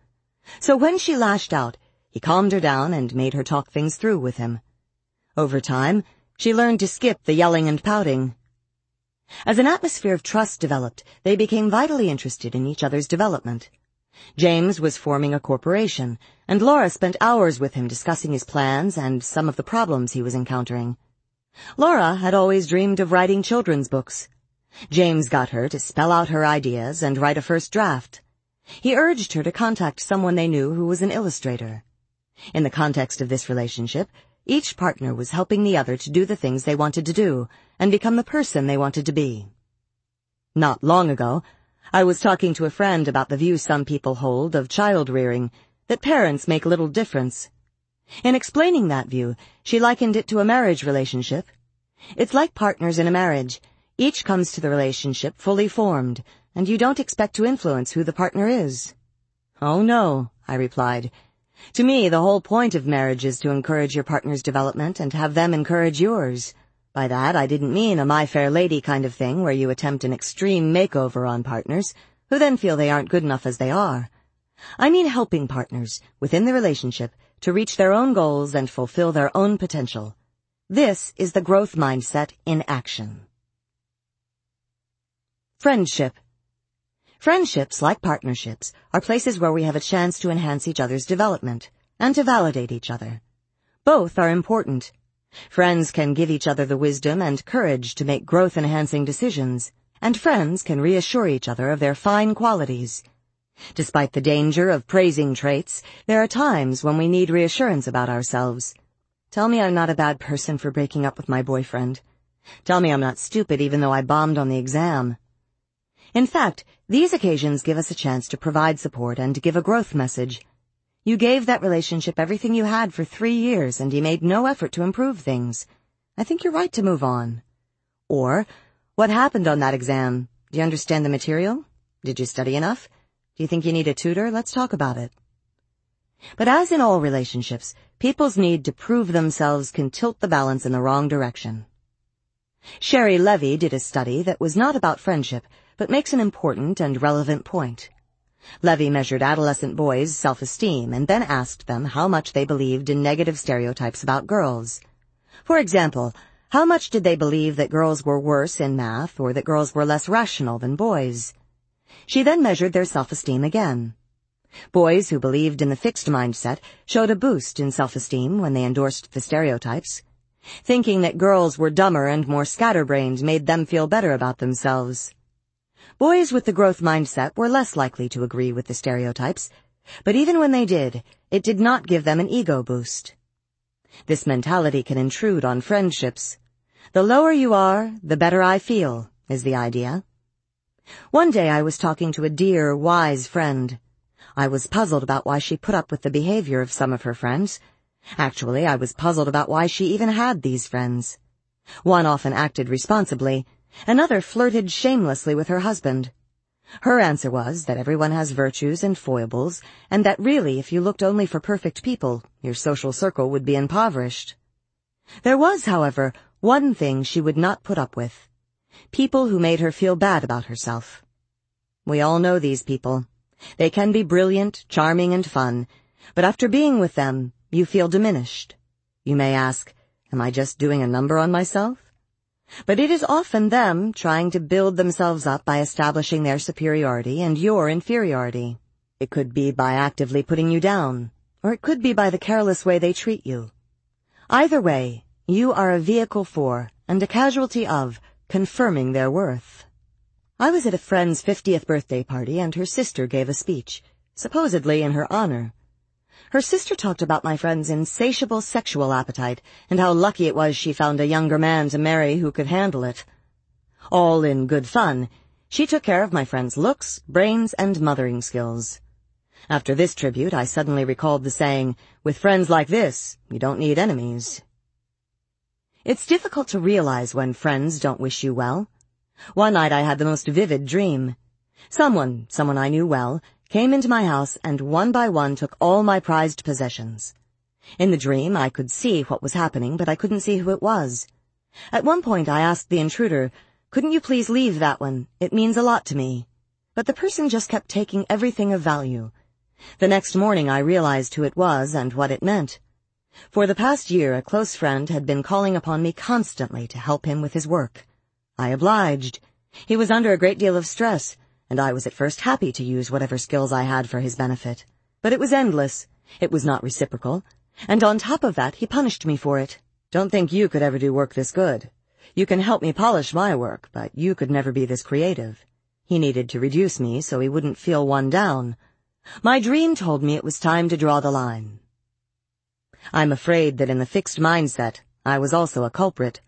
So when she lashed out, he calmed her down and made her talk things through with him. Over time, she learned to skip the yelling and pouting. As an atmosphere of trust developed, they became vitally interested in each other's development. James was forming a corporation, and Laura spent hours with him discussing his plans and some of the problems he was encountering. Laura had always dreamed of writing children's books. James got her to spell out her ideas and write a first draft. He urged her to contact someone they knew who was an illustrator. In the context of this relationship, each partner was helping the other to do the things they wanted to do and become the person they wanted to be. Not long ago, I was talking to a friend about the view some people hold of child rearing, that parents make little difference. In explaining that view, she likened it to a marriage relationship. It's like partners in a marriage. Each comes to the relationship fully formed, and you don't expect to influence who the partner is. Oh no, I replied. To me, the whole point of marriage is to encourage your partner's development and have them encourage yours. By that, I didn't mean a My Fair Lady kind of thing where you attempt an extreme makeover on partners, who then feel they aren't good enough as they are. I mean helping partners, within the relationship, to reach their own goals and fulfill their own potential. This is the growth mindset in action. Friendship. Friendships, like partnerships, are places where we have a chance to enhance each other's development and to validate each other. Both are important. Friends can give each other the wisdom and courage to make growth-enhancing decisions, and friends can reassure each other of their fine qualities. Despite the danger of praising traits, there are times when we need reassurance about ourselves. Tell me I'm not a bad person for breaking up with my boyfriend. Tell me I'm not stupid even though I bombed on the exam. In fact, these occasions give us a chance to provide support and to give a growth message. You gave that relationship everything you had for three years and he made no effort to improve things. I think you're right to move on. Or, what happened on that exam? Do you understand the material? Did you study enough? Do you think you need a tutor? Let's talk about it. But as in all relationships, people's need to prove themselves can tilt the balance in the wrong direction. Sheri Levy did a study that was not about friendship, but makes an important and relevant point. Levy measured adolescent boys' self-esteem and then asked them how much they believed in negative stereotypes about girls. For example, how much did they believe that girls were worse in math or that girls were less rational than boys? She then measured their self-esteem again. Boys who believed in the fixed mindset showed a boost in self-esteem when they endorsed the stereotypes. Thinking that girls were dumber and more scatterbrained made them feel better about themselves. Boys with the growth mindset were less likely to agree with the stereotypes, but even when they did, it did not give them an ego boost. This mentality can intrude on friendships. The lower you are, the better I feel, is the idea. One day I was talking to a dear, wise friend. I was puzzled about why she put up with the behavior of some of her friends. Actually, I was puzzled about why she even had these friends. One often acted responsibly, Another flirted shamelessly with her husband. Her answer was that everyone has virtues and foibles, and that really if you looked only for perfect people, your social circle would be impoverished. There was, however, one thing she would not put up with. People who made her feel bad about herself. We all know these people. They can be brilliant, charming, and fun, but after being with them, you feel diminished. You may ask, am I just doing a number on myself? But it is often them trying to build themselves up by establishing their superiority and your inferiority. It could be by actively putting you down, or it could be by the careless way they treat you. Either way, you are a vehicle for, and a casualty of, confirming their worth. I was at a friend's 50th birthday party and her sister gave a speech, supposedly in her honor. Her sister talked about my friend's insatiable sexual appetite and how lucky it was she found a younger man to marry who could handle it. All in good fun, she took care of my friend's looks, brains, and mothering skills. After this tribute, I suddenly recalled the saying, with friends like this, you don't need enemies. It's difficult to realize when friends don't wish you well. One night I had the most vivid dream. Someone, someone I knew well, came into my house and one by one took all my prized possessions. In the dream, I could see what was happening, but I couldn't see who it was. At one point, I asked the intruder, couldn't you please leave that one? It means a lot to me. But the person just kept taking everything of value. The next morning, I realized who it was and what it meant. For the past year, a close friend had been calling upon me constantly to help him with his work. I obliged. He was under a great deal of stress, and I was at first happy to use whatever skills I had for his benefit. But it was endless. It was not reciprocal. And on top of that, he punished me for it. Don't think you could ever do work this good. You can help me polish my work, but you could never be this creative. He needed to reduce me so he wouldn't feel one down. My dream told me it was time to draw the line. I'm afraid that in the fixed mindset, I was also a culprit.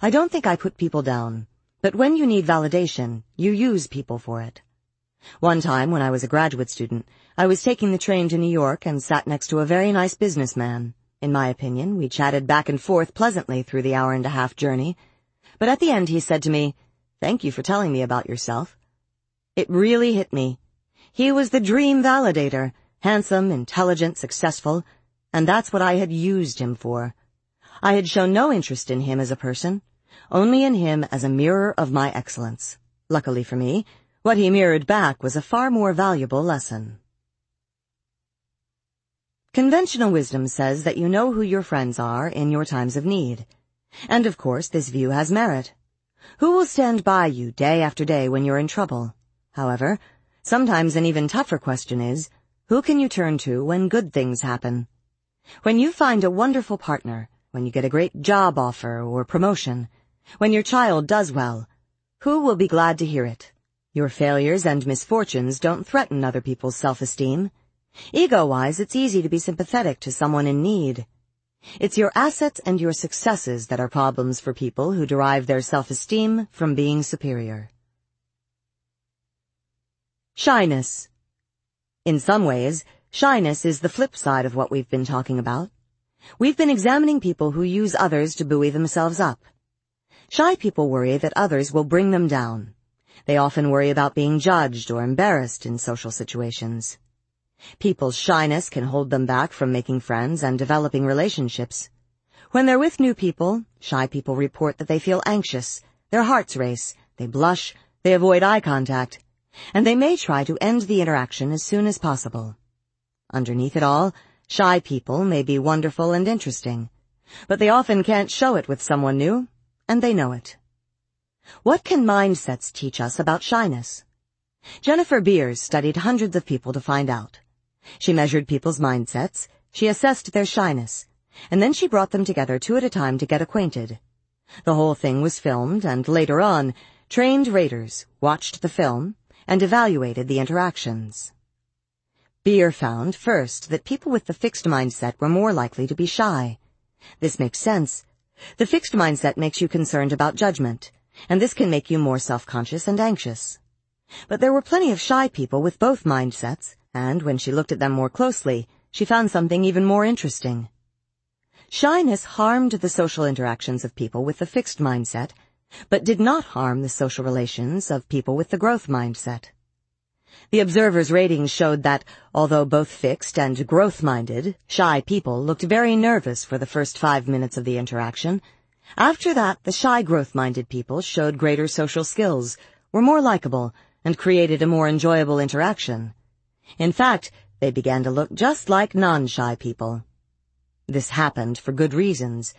I don't think I put people down, but when you need validation, you use people for it. One time when I was a graduate student, I was taking the train to New York and sat next to a very nice businessman. In my opinion, we chatted back and forth pleasantly through the hour and a half journey. But at the end he said to me, thank you for telling me about yourself. It really hit me. He was the dream validator, handsome, intelligent, successful, and that's what I had used him for. I had shown no interest in him as a person, only in him as a mirror of my excellence. Luckily for me, what he mirrored back was a far more valuable lesson. Conventional wisdom says that you know who your friends are in your times of need. And of course, this view has merit. Who will stand by you day after day when you're in trouble? However, sometimes an even tougher question is, who can you turn to when good things happen? When you find a wonderful partner, when you get a great job offer or promotion, when your child does well, who will be glad to hear it? Your failures and misfortunes don't threaten other people's self-esteem. Ego-wise, it's easy to be sympathetic to someone in need. It's your assets and your successes that are problems for people who derive their self-esteem from being superior. Shyness. In some ways, shyness is the flip side of what we've been talking about. We've been examining people who use others to buoy themselves up. Shy people worry that others will bring them down. They often worry about being judged or embarrassed in social situations. People's shyness can hold them back from making friends and developing relationships. When they're with new people, shy people report that they feel anxious, their hearts race, they blush, they avoid eye contact, and they may try to end the interaction as soon as possible. Underneath it all, shy people may be wonderful and interesting, but they often can't show it with someone new, and they know it. What can mindsets teach us about shyness? Jennifer Beers studied hundreds of people to find out. She measured people's mindsets, she assessed their shyness, and then she brought them together two at a time to get acquainted. The whole thing was filmed, and later on, trained raters watched the film and evaluated the interactions. Beer found, first, that people with the fixed mindset were more likely to be shy. This makes sense. The fixed mindset makes you concerned about judgment, and this can make you more self-conscious and anxious. But there were plenty of shy people with both mindsets, and when she looked at them more closely, she found something even more interesting. Shyness harmed the social interactions of people with the fixed mindset, but did not harm the social relations of people with the growth mindset. The observers' ratings showed that, although both fixed and growth-minded, shy people looked very nervous for the first five minutes of the interaction. After that, the shy growth-minded people showed greater social skills, were more likable, and created a more enjoyable interaction. In fact, they began to look just like non-shy people. This happened for good reasons.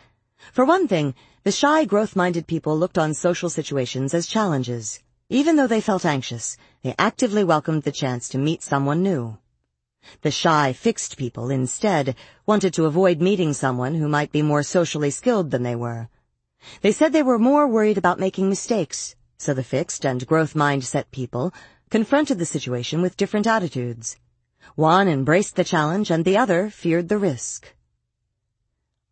For one thing, the shy, growth-minded people looked on social situations as challenges. Even though they felt anxious, they actively welcomed the chance to meet someone new. The shy, fixed people, instead, wanted to avoid meeting someone who might be more socially skilled than they were. They said they were more worried about making mistakes, so the fixed and growth mindset people confronted the situation with different attitudes. One embraced the challenge and the other feared the risk.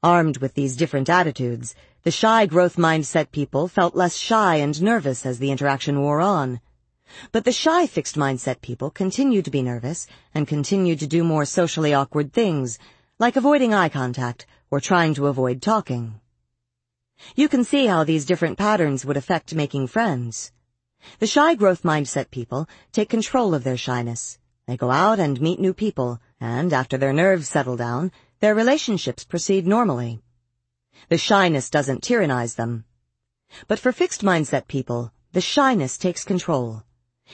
Armed with these different attitudes, the shy growth mindset people felt less shy and nervous as the interaction wore on. But the shy fixed mindset people continued to be nervous and continued to do more socially awkward things, like avoiding eye contact or trying to avoid talking. You can see how these different patterns would affect making friends. The shy growth mindset people take control of their shyness. They go out and meet new people, and after their nerves settle down, their relationships proceed normally. The shyness doesn't tyrannize them. But for fixed mindset people, the shyness takes control.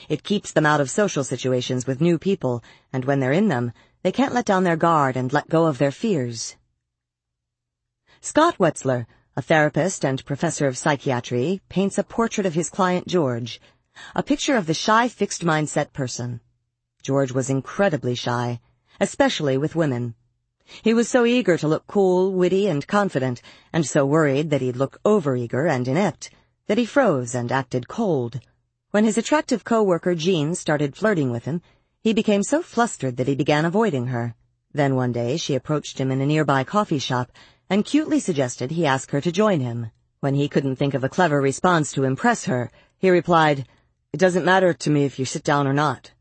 It keeps them out of social situations with new people, and when they're in them, they can't let down their guard and let go of their fears. Scott Wetzler, a therapist and professor of psychiatry, paints a portrait of his client George, A picture of the shy fixed mindset person. George was incredibly shy, especially with women. He was so eager to look cool, witty, and confident, and so worried that he'd look overeager and inept, that he froze and acted cold. When his attractive co-worker Jean started flirting with him, he became so flustered that he began avoiding her. Then one day she approached him in a nearby coffee shop and cutely suggested he ask her to join him. When he couldn't think of a clever response to impress her, he replied, It doesn't matter to me if you sit down or not.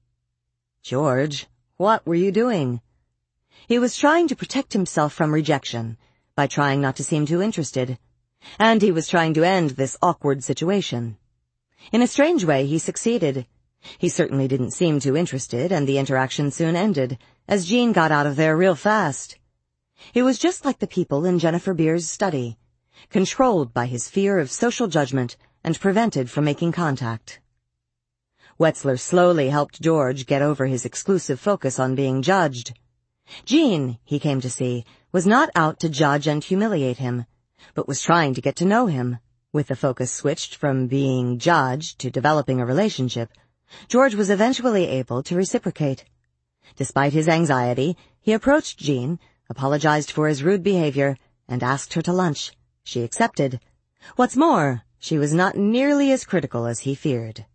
George, what were you doing? He was trying to protect himself from rejection by trying not to seem too interested. And he was trying to end this awkward situation. In a strange way, he succeeded. He certainly didn't seem too interested, and the interaction soon ended, as Jean got out of there real fast. He was just like the people in Jennifer Beer's study, controlled by his fear of social judgment and prevented from making contact. Wetzler slowly helped George get over his exclusive focus on being judged. Jean, he came to see, was not out to judge and humiliate him, but was trying to get to know him. With the focus switched from being judged to developing a relationship, George was eventually able to reciprocate. Despite his anxiety, he approached Jean, apologized for his rude behavior, and asked her to lunch. She accepted. What's more, she was not nearly as critical as he feared.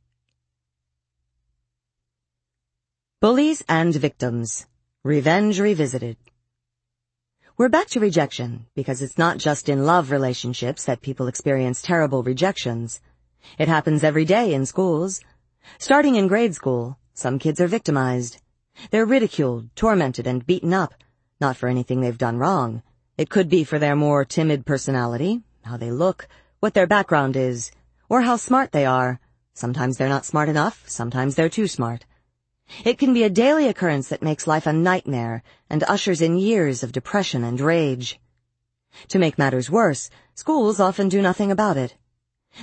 Bullies and Victims Revenge Revisited. We're back to rejection because it's not just in love relationships that people experience terrible rejections. It happens every day in schools. Starting in grade school, some kids are victimized. They're ridiculed, tormented, and beaten up, not for anything they've done wrong. It could be for their more timid personality, how they look, what their background is, or how smart they are. Sometimes they're not smart enough, sometimes they're too smart. It can be a daily occurrence that makes life a nightmare and ushers in years of depression and rage. To make matters worse, schools often do nothing about it.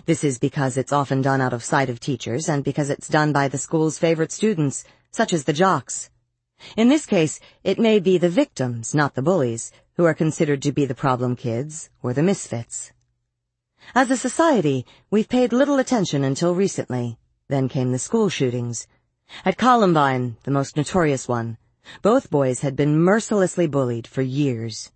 This is because it's often done out of sight of teachers and because it's done by the school's favorite students, such as the jocks. In this case, it may be the victims, not the bullies, who are considered to be the problem kids or the misfits. As a society, we've paid little attention until recently. Then came the school shootings. At Columbine, the most notorious one, both boys had been mercilessly bullied for years.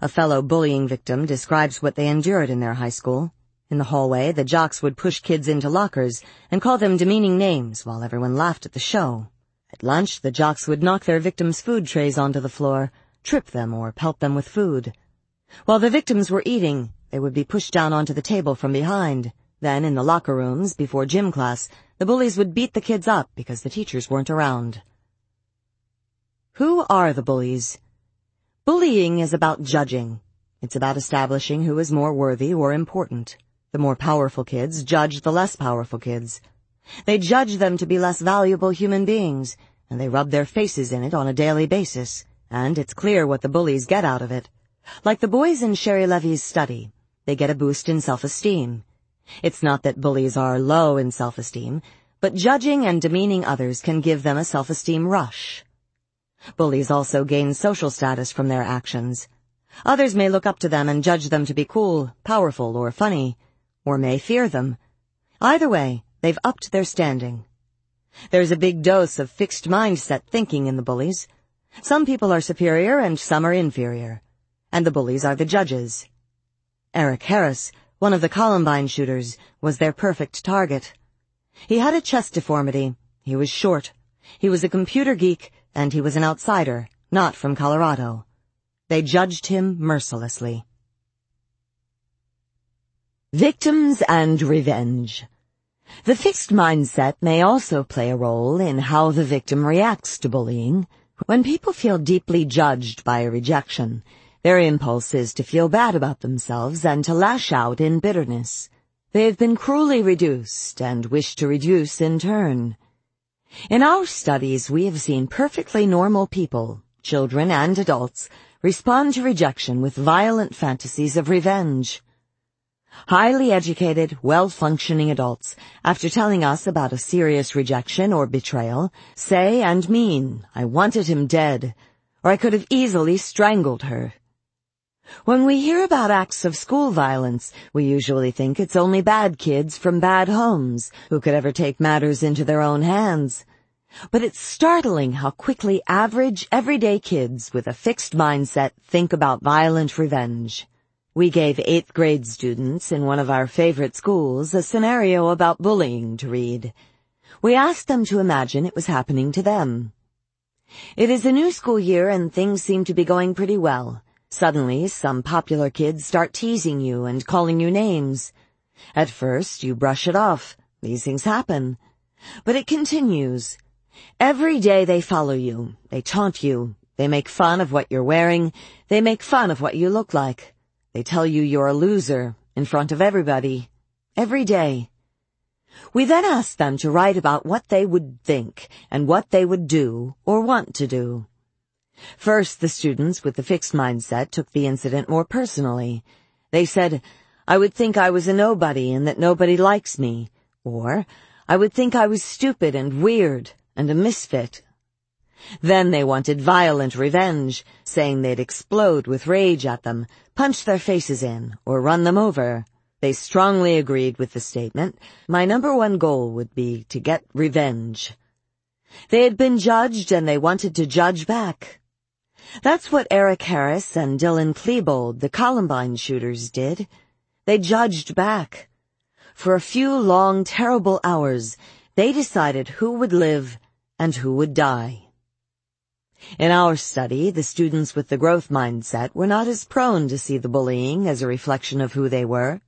A fellow bullying victim describes what they endured in their high school. In the hallway, the jocks would push kids into lockers and call them demeaning names while everyone laughed at the show. At lunch, the jocks would knock their victims' food trays onto the floor, trip them, or pelt them with food. While the victims were eating, they would be pushed down onto the table from behind. Then, in the locker rooms, before gym class, the bullies would beat the kids up because the teachers weren't around. Who are the bullies? Bullying is about judging. It's about establishing who is more worthy or important. The more powerful kids judge the less powerful kids. They judge them to be less valuable human beings, and they rub their faces in it on a daily basis, and it's clear what the bullies get out of it. Like the boys in Sheri Levy's study, they get a boost in self-esteem. It's not that bullies are low in self-esteem, but judging and demeaning others can give them a self-esteem rush. Bullies also gain social status from their actions. Others may look up to them and judge them to be cool, powerful, or funny, or may fear them. Either way, they've upped their standing. There's a big dose of fixed mindset thinking in the bullies. Some people are superior and some are inferior. And the bullies are the judges. Eric Harris, one of the Columbine shooters, was their perfect target. He had a chest deformity, he was short, he was a computer geek, and he was an outsider, not from Colorado. They judged him mercilessly. Victims and Revenge The fixed mindset may also play a role in how the victim reacts to bullying. When people feel deeply judged by a rejection, their impulse is to feel bad about themselves and to lash out in bitterness. They have been cruelly reduced and wish to reduce in turn. In our studies, we have seen perfectly normal people, children and adults, respond to rejection with violent fantasies of revenge. Highly educated, well-functioning adults, after telling us about a serious rejection or betrayal, say and mean, I wanted him dead, or I could have easily strangled her. When we hear about acts of school violence, we usually think it's only bad kids from bad homes who could ever take matters into their own hands. But it's startling how quickly average, everyday kids with a fixed mindset think about violent revenge. We gave eighth grade students in one of our favorite schools a scenario about bullying to read. We asked them to imagine it was happening to them. It is a new school year and things seem to be going pretty well. Suddenly, some popular kids start teasing you and calling you names. At first, you brush it off. These things happen. But it continues. Every day they follow you. They taunt you. They make fun of what you're wearing. They make fun of what you look like. They tell you you're a loser in front of everybody. Every day. We then ask them to write about what they would think and what they would do or want to do. First, the students with the fixed mindset took the incident more personally. They said, I would think I was a nobody and that nobody likes me. Or, I would think I was stupid and weird and a misfit. Then they wanted violent revenge, saying they'd explode with rage at them, punch their faces in, or run them over. They strongly agreed with the statement, my number one goal would be to get revenge. They had been judged and they wanted to judge back. That's what Eric Harris and Dylan Klebold, the Columbine shooters, did. They judged back. For a few long, terrible hours, they decided who would live and who would die. In our study, the students with the growth mindset were not as prone to see the bullying as a reflection of who they were.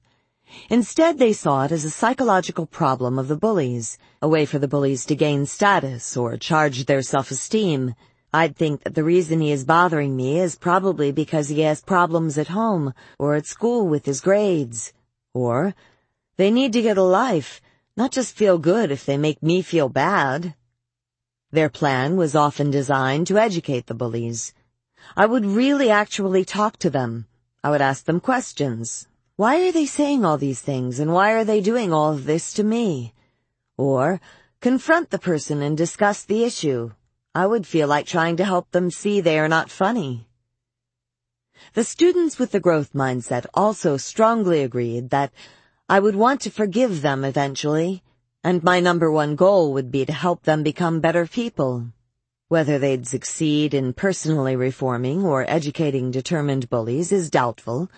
Instead, they saw it as a psychological problem of the bullies, a way for the bullies to gain status or charge their self-esteem. I'd think that the reason he is bothering me is probably because he has problems at home or at school with his grades. Or, they need to get a life, not just feel good if they make me feel bad. Their plan was often designed to educate the bullies. I would really actually talk to them. I would ask them questions. Why are they saying all these things and why are they doing all of this to me? Or, confront the person and discuss the issue. I would feel like trying to help them see they are not funny. The students with the growth mindset also strongly agreed that I would want to forgive them eventually, and my number one goal would be to help them become better people. Whether they'd succeed in personally reforming or educating determined bullies is doubtful.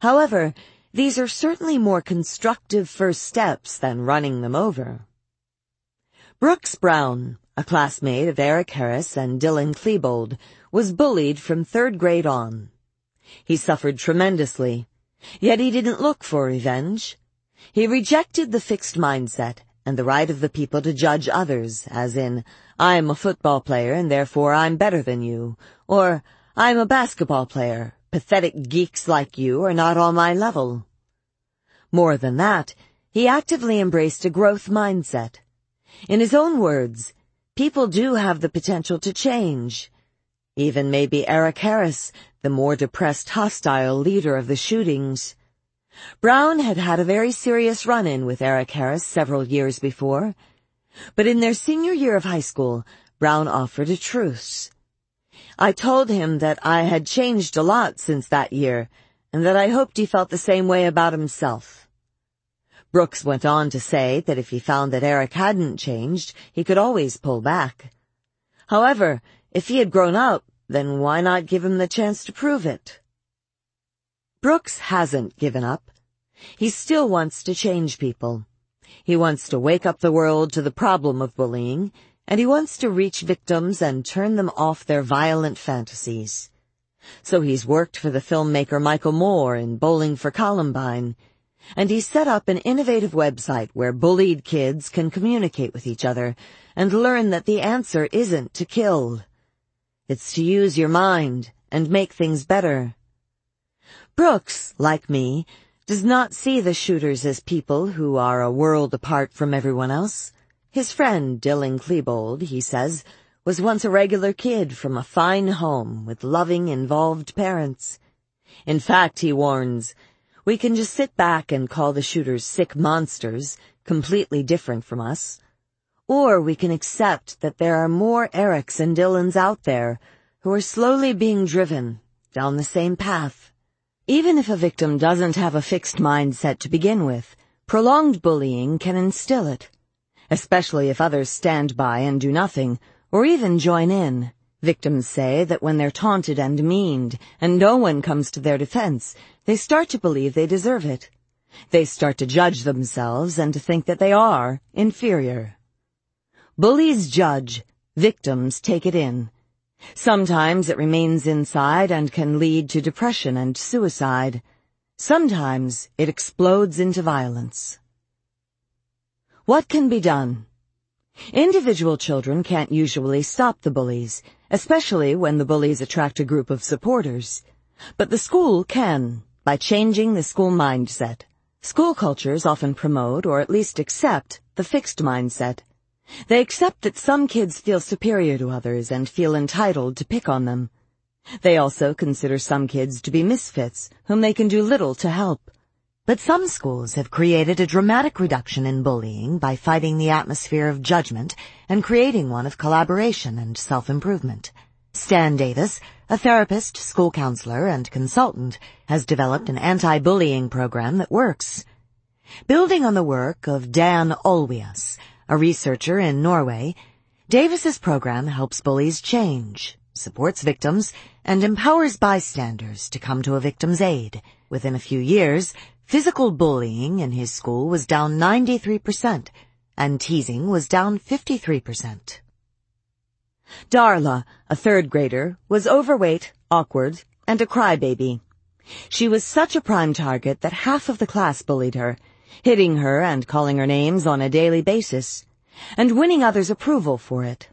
However, these are certainly more constructive first steps than running them over. Brooks Brown, a classmate of Eric Harris and Dylan Klebold, was bullied from third grade on. He suffered tremendously, yet he didn't look for revenge. He rejected the fixed mindset and the right of the people to judge others, as in, I'm a football player and therefore I'm better than you, or I'm a basketball player, pathetic geeks like you are not on my level. More than that, he actively embraced a growth mindset. In his own words, People do have the potential to change. Even maybe Eric Harris, the more depressed hostile leader of the shootings. Brown had had a very serious run-in with Eric Harris several years before. But in their senior year of high school, Brown offered a truce. I told him that I had changed a lot since that year, and that I hoped he felt the same way about himself. Brooks went on to say that if he found that Eric hadn't changed, he could always pull back. However, if he had grown up, then why not give him the chance to prove it? Brooks hasn't given up. He still wants to change people. He wants to wake up the world to the problem of bullying, and he wants to reach victims and turn them off their violent fantasies. So he's worked for the filmmaker Michael Moore in Bowling for Columbine, and he set up an innovative website where bullied kids can communicate with each other and learn that the answer isn't to kill. It's to use your mind and make things better. Brooks, like me, does not see the shooters as people who are a world apart from everyone else. His friend, Dylan Klebold, he says, was once a regular kid from a fine home with loving, involved parents. In fact, he warns, we can just sit back and call the shooters sick monsters, completely different from us. Or we can accept that there are more Erics and Dylans out there who are slowly being driven down the same path. Even if a victim doesn't have a fixed mindset to begin with, prolonged bullying can instill it. Especially if others stand by and do nothing, or even join in. Victims say that when they're taunted and meaned, and no one comes to their defense, they start to believe they deserve it. They start to judge themselves and to think that they are inferior. Bullies judge, victims take it in. Sometimes it remains inside and can lead to depression and suicide. Sometimes it explodes into violence. What can be done? Individual children can't usually stop the bullies, especially when the bullies attract a group of supporters. But the school can, by changing the school mindset. School cultures often promote, or at least accept, the fixed mindset. They accept that some kids feel superior to others and feel entitled to pick on them. They also consider some kids to be misfits, whom they can do little to help. But some schools have created a dramatic reduction in bullying by fighting the atmosphere of judgment and creating one of collaboration and self-improvement. Stan Davis, a therapist, school counselor, and consultant, has developed an anti-bullying program that works. Building on the work of Dan Olweus, a researcher in Norway, Davis's program helps bullies change, supports victims, and empowers bystanders to come to a victim's aid. Within a few years, physical bullying in his school was down 93%, and teasing was down 53%. Darla, a third grader, was overweight, awkward, and a crybaby. She was such a prime target that half of the class bullied her, hitting her and calling her names on a daily basis, and winning others' approval for it.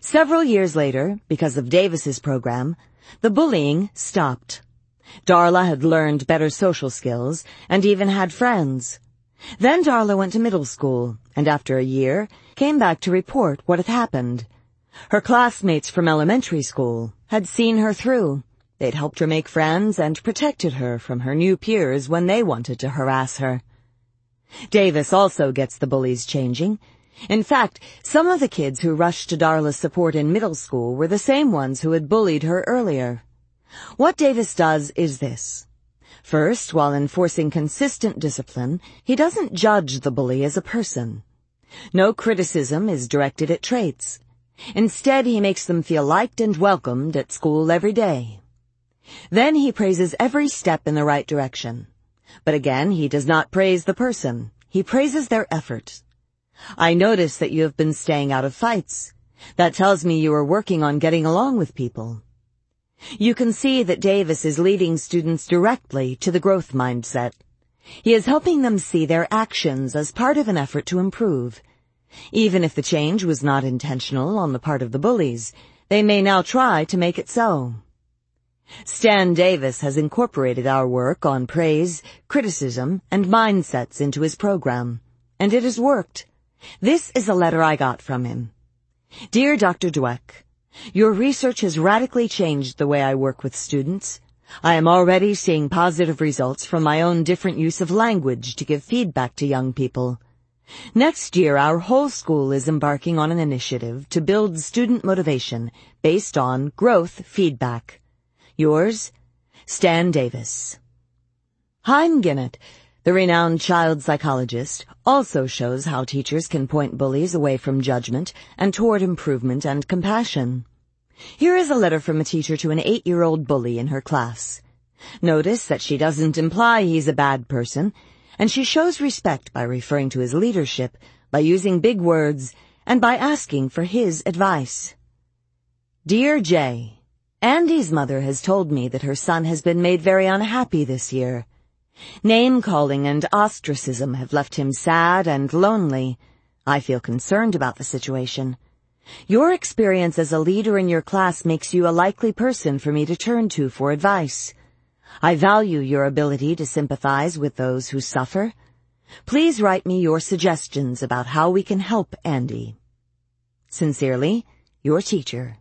Several years later, because of Davis's program, the bullying stopped. Darla had learned better social skills and even had friends. Then Darla went to middle school and after a year came back to report what had happened. Her classmates from elementary school had seen her through. They'd helped her make friends and protected her from her new peers when they wanted to harass her. Davis also gets the bullies changing. In fact, some of the kids who rushed to Darla's support in middle school were the same ones who had bullied her earlier. What Davis does is this. First, while enforcing consistent discipline, he doesn't judge the bully as a person. No criticism is directed at traits. Instead, he makes them feel liked and welcomed at school every day. Then he praises every step in the right direction. But again, he does not praise the person. He praises their effort. I notice that you have been staying out of fights. That tells me you are working on getting along with people. You can see that Davis is leading students directly to the growth mindset. He is helping them see their actions as part of an effort to improve. Even if the change was not intentional on the part of the bullies, they may now try to make it so. Stan Davis has incorporated our work on praise, criticism, and mindsets into his program. And it has worked. This is a letter I got from him. Dear Dr. Dweck, your research has radically changed the way I work with students. I am already seeing positive results from my own different use of language to give feedback to young people. Next year, our whole school is embarking on an initiative to build student motivation based on growth feedback. Yours, Stan Davis. Haim Ginott, the renowned child psychologist, also shows how teachers can point bullies away from judgment and toward improvement and compassion. Here is a letter from a teacher to an eight-year-old bully in her class. Notice that she doesn't imply he's a bad person, and she shows respect by referring to his leadership, by using big words, and by asking for his advice. Dear Jay, Andy's mother has told me that her son has been made very unhappy this year. Name-calling and ostracism have left him sad and lonely. I feel concerned about the situation. Your experience as a leader in your class makes you a likely person for me to turn to for advice. I value your ability to sympathize with those who suffer. Please write me your suggestions about how we can help Andy. Sincerely, your teacher.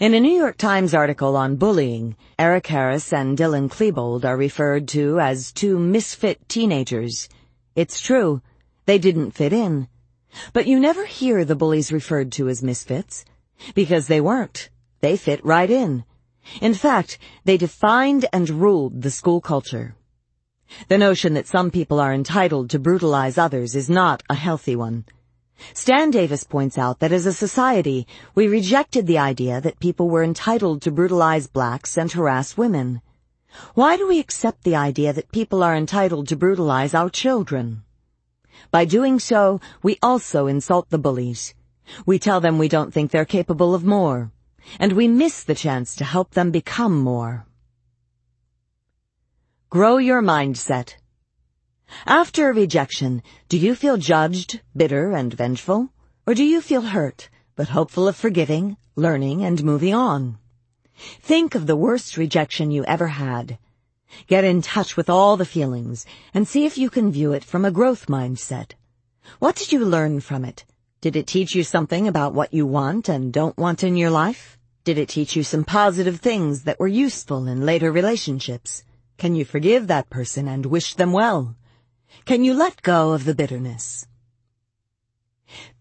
In a New York Times article on bullying, Eric Harris and Dylan Klebold are referred to as two misfit teenagers. It's true, they didn't fit in. But you never hear the bullies referred to as misfits, because they weren't. They fit right in. In fact, they defined and ruled the school culture. The notion that some people are entitled to brutalize others is not a healthy one. Stan Davis points out that as a society, we rejected the idea that people were entitled to brutalize blacks and harass women. Why do we accept the idea that people are entitled to brutalize our children? By doing so, we also insult the bullies. We tell them we don't think they're capable of more, and we miss the chance to help them become more. Grow your mindset. After rejection, do you feel judged, bitter, and vengeful? Or do you feel hurt, but hopeful of forgiving, learning, and moving on? Think of the worst rejection you ever had. Get in touch with all the feelings and see if you can view it from a growth mindset. What did you learn from it? Did it teach you something about what you want and don't want in your life? Did it teach you some positive things that were useful in later relationships? Can you forgive that person and wish them well? Can you let go of the bitterness?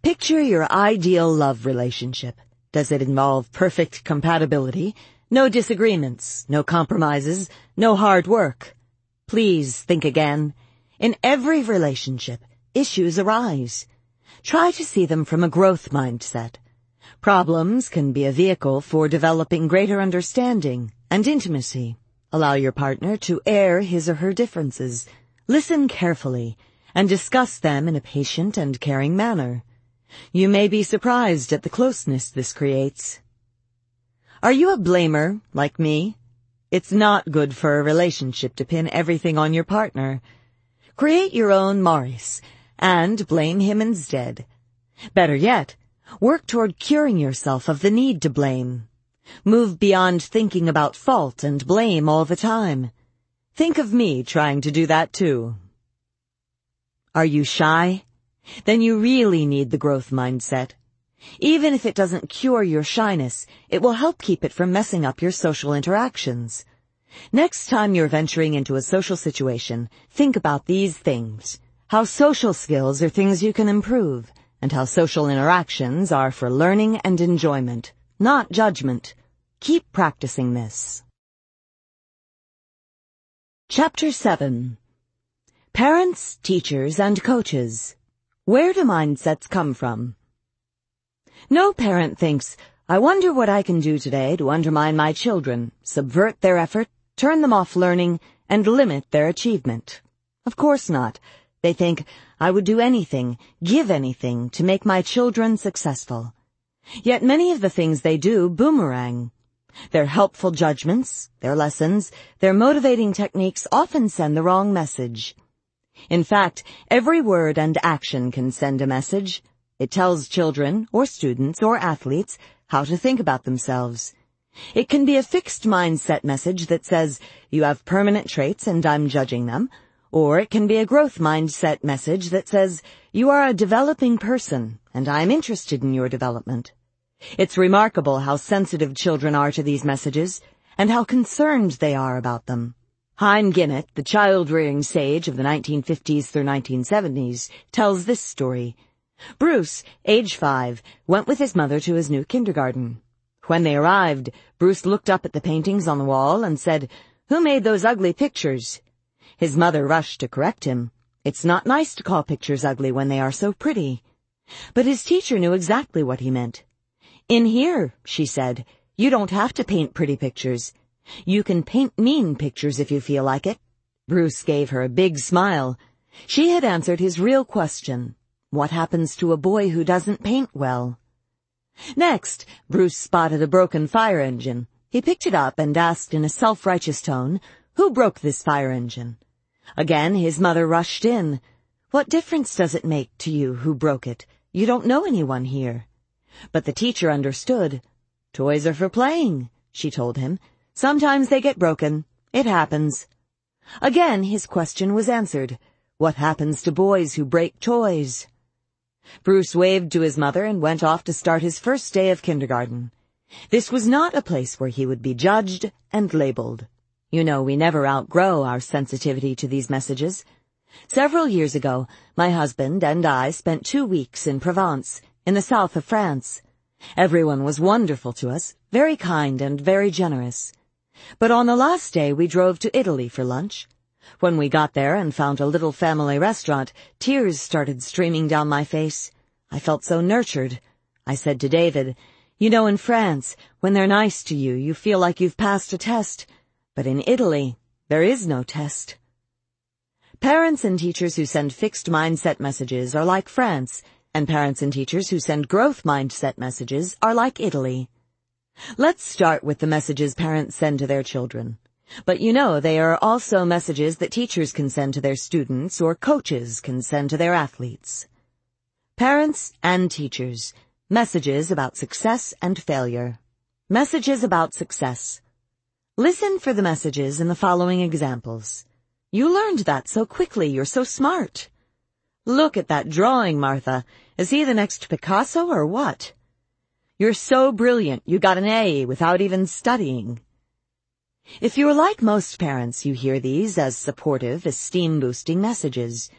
Picture your ideal love relationship. Does it involve perfect compatibility, no disagreements, no compromises, no hard work? Please think again. In every relationship, issues arise. Try to see them from a growth mindset. Problems can be a vehicle for developing greater understanding and intimacy. Allow your partner to air his or her differences. Listen carefully and discuss them in a patient and caring manner. You may be surprised at the closeness this creates. Are you a blamer, like me? It's not good for a relationship to pin everything on your partner. Create your own Maurice and blame him instead. Better yet, work toward curing yourself of the need to blame. Move beyond thinking about fault and blame all the time. Think of me trying to do that too. Are you shy? then you really need the growth mindset. Even if it doesn't cure your shyness, it will help keep it from messing up your social interactions. Next time you're venturing into a social situation, think about these things. How social skills are things you can improve, and how social interactions are for learning and enjoyment, not judgment. Keep practicing this. Chapter 7 Parents, Teachers, and Coaches where do mindsets come from? No parent thinks, I wonder what I can do today to undermine my children, subvert their effort, turn them off learning, and limit their achievement. Of course not. They think, I would do anything, give anything to make my children successful. Yet many of the things they do boomerang. Their helpful judgments, their lessons, their motivating techniques often send the wrong message. In fact, every word and action can send a message. It tells children, or students, or athletes how to think about themselves. It can be a fixed mindset message that says, you have permanent traits and I'm judging them. Or it can be a growth mindset message that says, you are a developing person and I'm interested in your development. It's remarkable how sensitive children are to these messages and how concerned they are about them. Haim Ginott, the child-rearing sage of the 1950s through 1970s, tells this story. Bruce, age five, went with his mother to his new kindergarten. When they arrived, Bruce looked up at the paintings on the wall and said, Who made those ugly pictures? His mother rushed to correct him. It's not nice to call pictures ugly when they are so pretty. But his teacher knew exactly what he meant. In here, she said, you don't have to paint pretty pictures. You can paint mean pictures if you feel like it. Bruce gave her a big smile. She had answered his real question. What happens to a boy who doesn't paint well? Next, Bruce spotted a broken fire engine. He picked it up and asked in a self-righteous tone, who broke this fire engine? Again, his mother rushed in. What difference does it make to you who broke it? You don't know anyone here. But the teacher understood. Toys are for playing, she told him. Sometimes they get broken. It happens. Again, his question was answered. What happens to boys who break toys? Bruce waved to his mother and went off to start his first day of kindergarten. This was not a place where he would be judged and labeled. You know, we never outgrow our sensitivity to these messages. Several years ago, my husband and I spent two weeks in Provence, in the south of France. Everyone was wonderful to us, very kind and very generous. But on the last day we drove to Italy for lunch. When we got there and found a little family restaurant, tears started streaming down my face. I felt so nurtured. I said to David, you know in France, when they're nice to you, you feel like you've passed a test. But in Italy, there is no test. Parents and teachers who send fixed mindset messages are like France, and parents and teachers who send growth mindset messages are like Italy. Let's start with the messages parents send to their children. But you know they are also messages that teachers can send to their students or coaches can send to their athletes. Parents and teachers, messages about success and failure. Messages about success. Listen for the messages in the following examples. You learned that so quickly, you're so smart. Look at that drawing, Martha. Is he the next Picasso or what? You're so brilliant, you got an A without even studying. If you're like most parents, you hear these as supportive, esteem-boosting messages.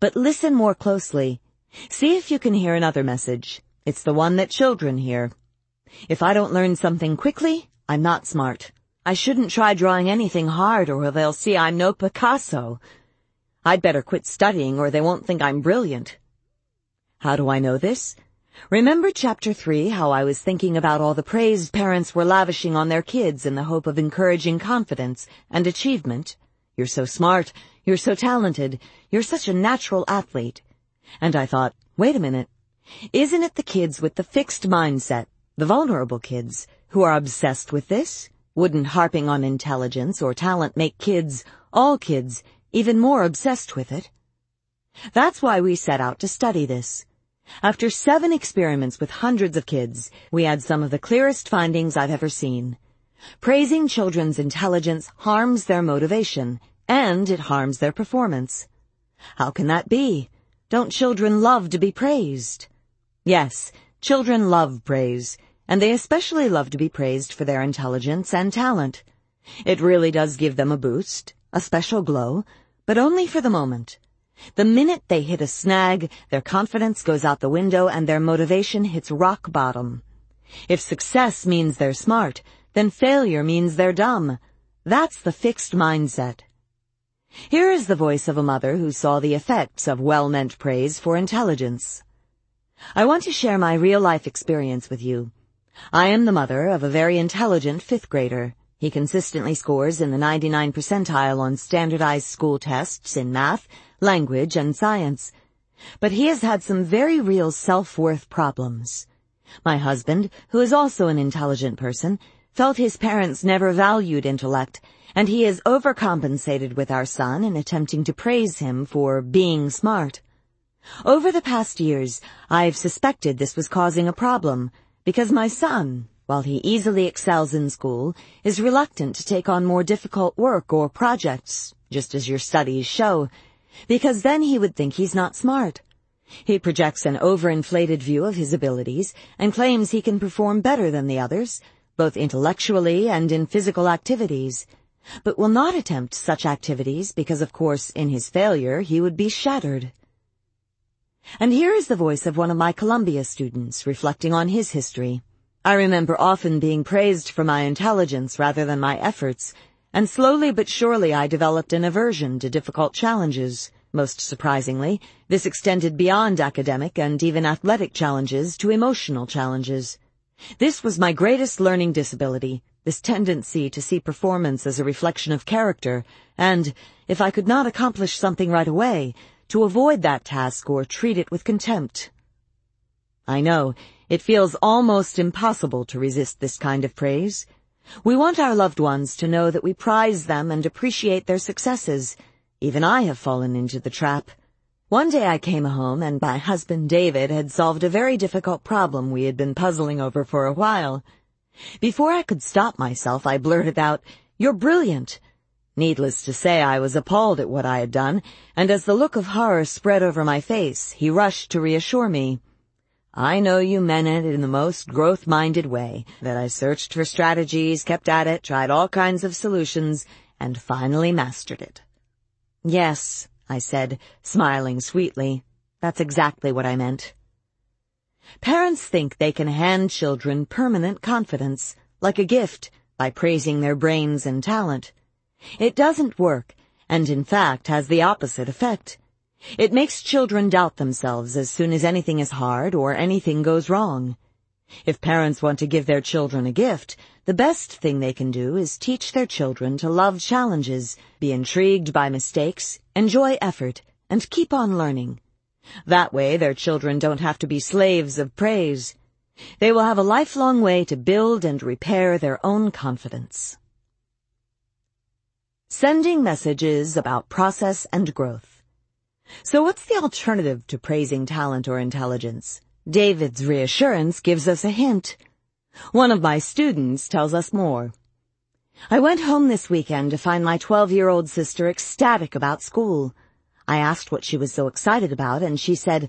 But listen more closely. See if you can hear another message. It's the one that children hear. If I don't learn something quickly, I'm not smart. I shouldn't try drawing anything hard or they'll see I'm no Picasso. I'd better quit studying or they won't think I'm brilliant. How do I know this? Remember chapter 3 how I was thinking about all the praise parents were lavishing on their kids in the hope of encouraging confidence and achievement? You're so smart. You're so talented. You're such a natural athlete. And I thought, wait a minute. Isn't it the kids with the fixed mindset, the vulnerable kids, who are obsessed with this? Wouldn't harping on intelligence or talent make kids, all kids, even more obsessed with it? That's why we set out to study this. After seven experiments with hundreds of kids, we had some of the clearest findings I've ever seen. Praising children's intelligence harms their motivation, and it harms their performance. How can that be? Don't children love to be praised? Yes, children love praise, and they especially love to be praised for their intelligence and talent. It really does give them a boost, a special glow, but only for the moment. The minute they hit a snag, their confidence goes out the window and their motivation hits rock bottom. If success means they're smart, then failure means they're dumb. That's the fixed mindset. Here is the voice of a mother who saw the effects of well-meant praise for intelligence. I want to share my real-life experience with you. I am the mother of a very intelligent fifth grader. He consistently scores in the 99 percentile on standardized school tests in math, language, and science. But he has had some very real self-worth problems. My husband, who is also an intelligent person, felt his parents never valued intellect, and he has overcompensated with our son in attempting to praise him for being smart. Over the past years, I've suspected this was causing a problem, because my son, while he easily excels in school, is reluctant to take on more difficult work or projects, just as your studies show, because then he would think he's not smart. He projects an overinflated view of his abilities and claims he can perform better than the others, both intellectually and in physical activities, but will not attempt such activities because of course in his failure he would be shattered. And here is the voice of one of my Columbia students reflecting on his history. I remember often being praised for my intelligence rather than my efforts, and slowly but surely I developed an aversion to difficult challenges. Most surprisingly, this extended beyond academic and even athletic challenges to emotional challenges. This was my greatest learning disability, this tendency to see performance as a reflection of character, and, if I could not accomplish something right away, to avoid that task or treat it with contempt. I know, it feels almost impossible to resist this kind of praise. We want our loved ones to know that we prize them and appreciate their successes. Even I have fallen into the trap. One day I came home and my husband David had solved a very difficult problem we had been puzzling over for a while. Before I could stop myself, I blurted out, You're brilliant. Needless to say, I was appalled at what I had done, and as the look of horror spread over my face, he rushed to reassure me. I know you meant it in the most growth-minded way, that I searched for strategies, kept at it, tried all kinds of solutions, and finally mastered it. Yes, I said, smiling sweetly. That's exactly what I meant. Parents think they can hand children permanent confidence, like a gift, by praising their brains and talent. It doesn't work, and in fact has the opposite effect. It makes children doubt themselves as soon as anything is hard or anything goes wrong. If parents want to give their children a gift, the best thing they can do is teach their children to love challenges, be intrigued by mistakes, enjoy effort, and keep on learning. That way their children don't have to be slaves of praise. They will have a lifelong way to build and repair their own confidence. Sending messages about process and growth. So what's the alternative to praising talent or intelligence? David's reassurance gives us a hint. One of my students tells us more. I went home this weekend to find my 12-year-old sister ecstatic about school. I asked what she was so excited about and she said,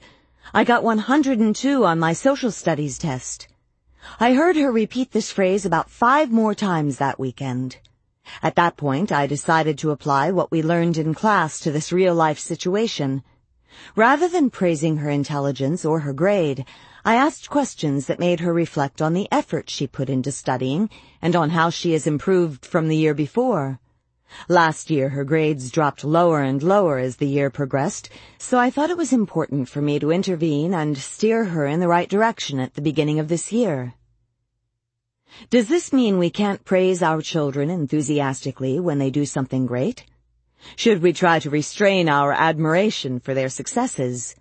I got 102 on my social studies test. I heard her repeat this phrase about five more times that weekend. At that point, I decided to apply what we learned in class to this real-life situation. Rather than praising her intelligence or her grade, I asked questions that made her reflect on the effort she put into studying and on how she has improved from the year before. Last year her grades dropped lower and lower as the year progressed, so I thought it was important for me to intervene and steer her in the right direction at the beginning of this year. Does this mean we can't praise our children enthusiastically when they do something great? Should we try to restrain our admiration for their successes?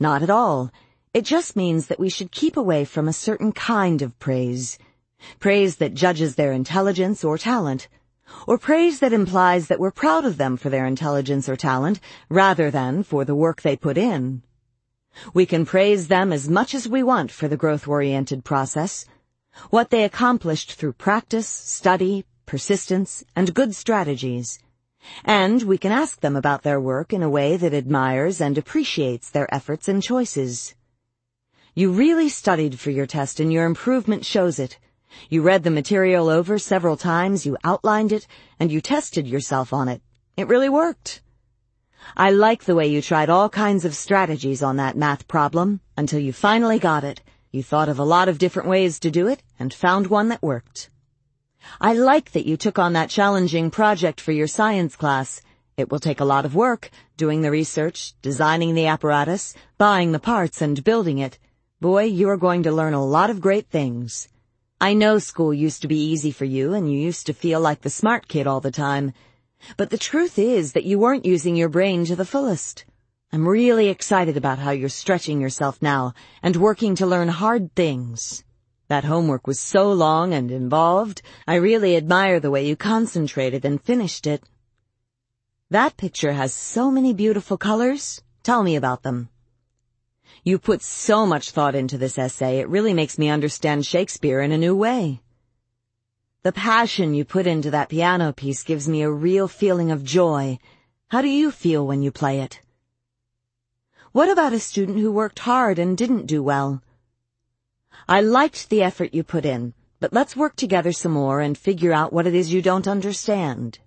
Not at all. It just means that we should keep away from a certain kind of praise. Praise that judges their intelligence or talent, or praise that implies that we're proud of them for their intelligence or talent rather than for the work they put in. We can praise them as much as we want for the growth-oriented process, what they accomplished through practice, study, persistence, and good strategies. And we can ask them about their work in a way that admires and appreciates their efforts and choices. You really studied for your test and your improvement shows it. You read the material over several times, you outlined it, and you tested yourself on it. It really worked. I like the way you tried all kinds of strategies on that math problem until you finally got it. You thought of a lot of different ways to do it and found one that worked. I like that you took on that challenging project for your science class. It will take a lot of work, doing the research, designing the apparatus, buying the parts, and building it. Boy, you are going to learn a lot of great things. I know school used to be easy for you and you used to feel like the smart kid all the time. But the truth is that you weren't using your brain to the fullest. I'm really excited about how you're stretching yourself now and working to learn hard things. That homework was so long and involved, I really admire the way you concentrated and finished it. That picture has so many beautiful colors. Tell me about them. You put so much thought into this essay, it really makes me understand Shakespeare in a new way. The passion you put into that piano piece gives me a real feeling of joy. How do you feel when you play it? What about a student who worked hard and didn't do well? I liked the effort you put in, but let's work together some more and figure out what it is you don't understand.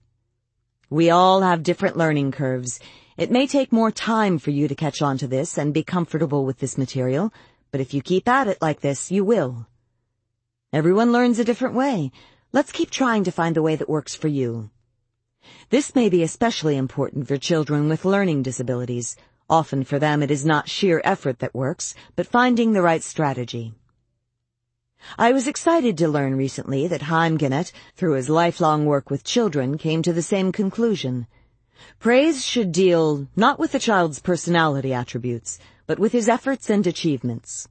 We all have different learning curves. It may take more time for you to catch on to this and be comfortable with this material, but if you keep at it like this, you will. Everyone learns a different way. Let's keep trying to find the way that works for you. This may be especially important for children with learning disabilities. Often for them it is not sheer effort that works, but finding the right strategy. I was excited to learn recently that Haim Ginott, through his lifelong work with children, came to the same conclusion. Praise should deal not with the child's personality attributes, but with his efforts and achievements.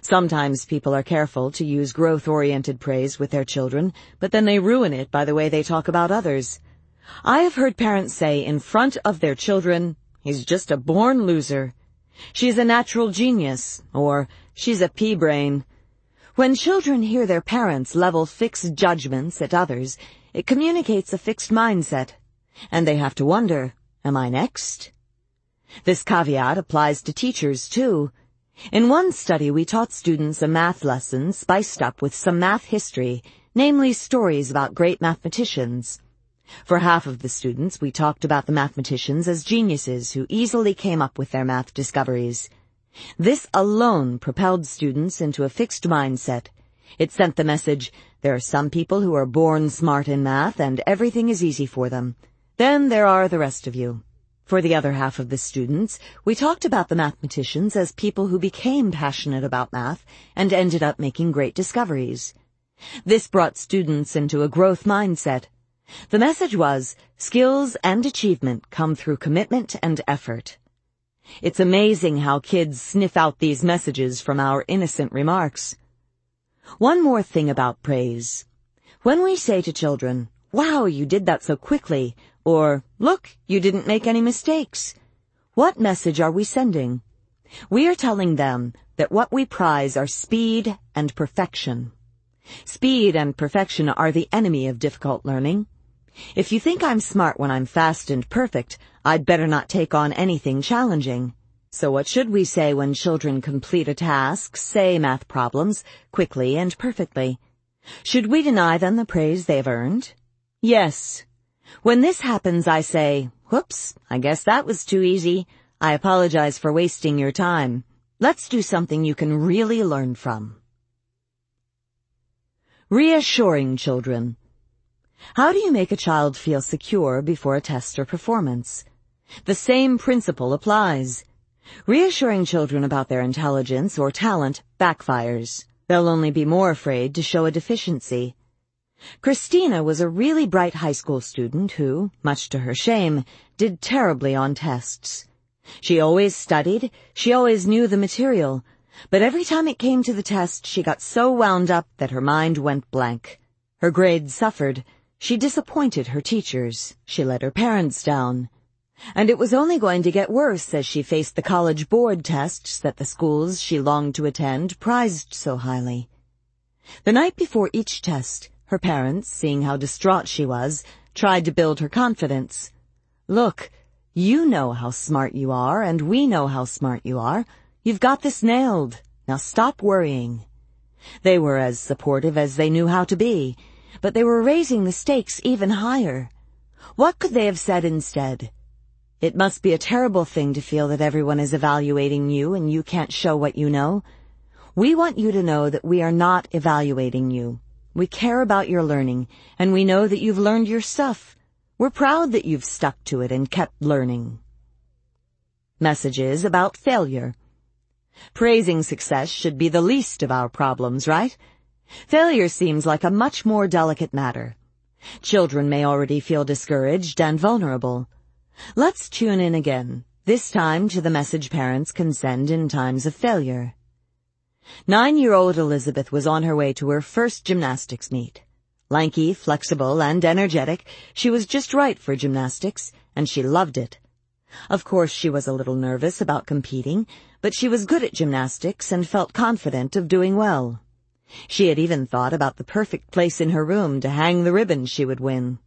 Sometimes people are careful to use growth-oriented praise with their children, but then they ruin it by the way they talk about others. I have heard parents say in front of their children, he's just a born loser. She's a natural genius, or she's a pea-brain. When children hear their parents level fixed judgments at others, it communicates a fixed mindset, and they have to wonder, am I next? This caveat applies to teachers, too. In one study, we taught students a math lesson spiced up with some math history, namely stories about great mathematicians. For half of the students, we talked about the mathematicians as geniuses who easily came up with their math discoveries. This alone propelled students into a fixed mindset. It sent the message, there are some people who are born smart in math and everything is easy for them. Then there are the rest of you. For the other half of the students, we talked about the mathematicians as people who became passionate about math and ended up making great discoveries. This brought students into a growth mindset. The message was, skills and achievement come through commitment and effort. It's amazing how kids sniff out these messages from our innocent remarks. One more thing about praise. When we say to children, wow, you did that so quickly, or, look, you didn't make any mistakes, what message are we sending? We are telling them that what we prize are speed and perfection. Speed and perfection are the enemy of difficult learning. If you think I'm smart when I'm fast and perfect, I'd better not take on anything challenging. So what should we say when children complete a task, say math problems, quickly and perfectly? Should we deny them the praise they've earned? Yes. When this happens, I say, whoops, I guess that was too easy. I apologize for wasting your time. Let's do something you can really learn from. Reassuring children. How do you make a child feel secure before a test or performance? The same principle applies. Reassuring children about their intelligence or talent backfires. They'll only be more afraid to show a deficiency. Christina was a really bright high school student who, much to her shame, did terribly on tests. She always studied, she always knew the material, but every time it came to the test, she got so wound up that her mind went blank. Her grades suffered. She disappointed her teachers. She let her parents down. And it was only going to get worse as she faced the college board tests that the schools she longed to attend prized so highly. The night before each test, her parents, seeing how distraught she was, tried to build her confidence. Look, you know how smart you are, and we know how smart you are. You've got this nailed. Now stop worrying. They were as supportive as they knew how to be, but they were raising the stakes even higher. What could they have said instead? It must be a terrible thing to feel that everyone is evaluating you and you can't show what you know. We want you to know that we are not evaluating you. We care about your learning, and we know that you've learned your stuff. We're proud that you've stuck to it and kept learning. Messages about failure. Praising success should be the least of our problems, right? Failure seems like a much more delicate matter. Children may already feel discouraged and vulnerable. Let's tune in again, this time to the message parents can send in times of failure. Nine-year-old Elizabeth was on her way to her first gymnastics meet. Lanky, flexible, and energetic, she was just right for gymnastics, and she loved it. Of course, she was a little nervous about competing, but she was good at gymnastics and felt confident of doing well. She had even thought about the perfect place in her room to hang the ribbon she would win.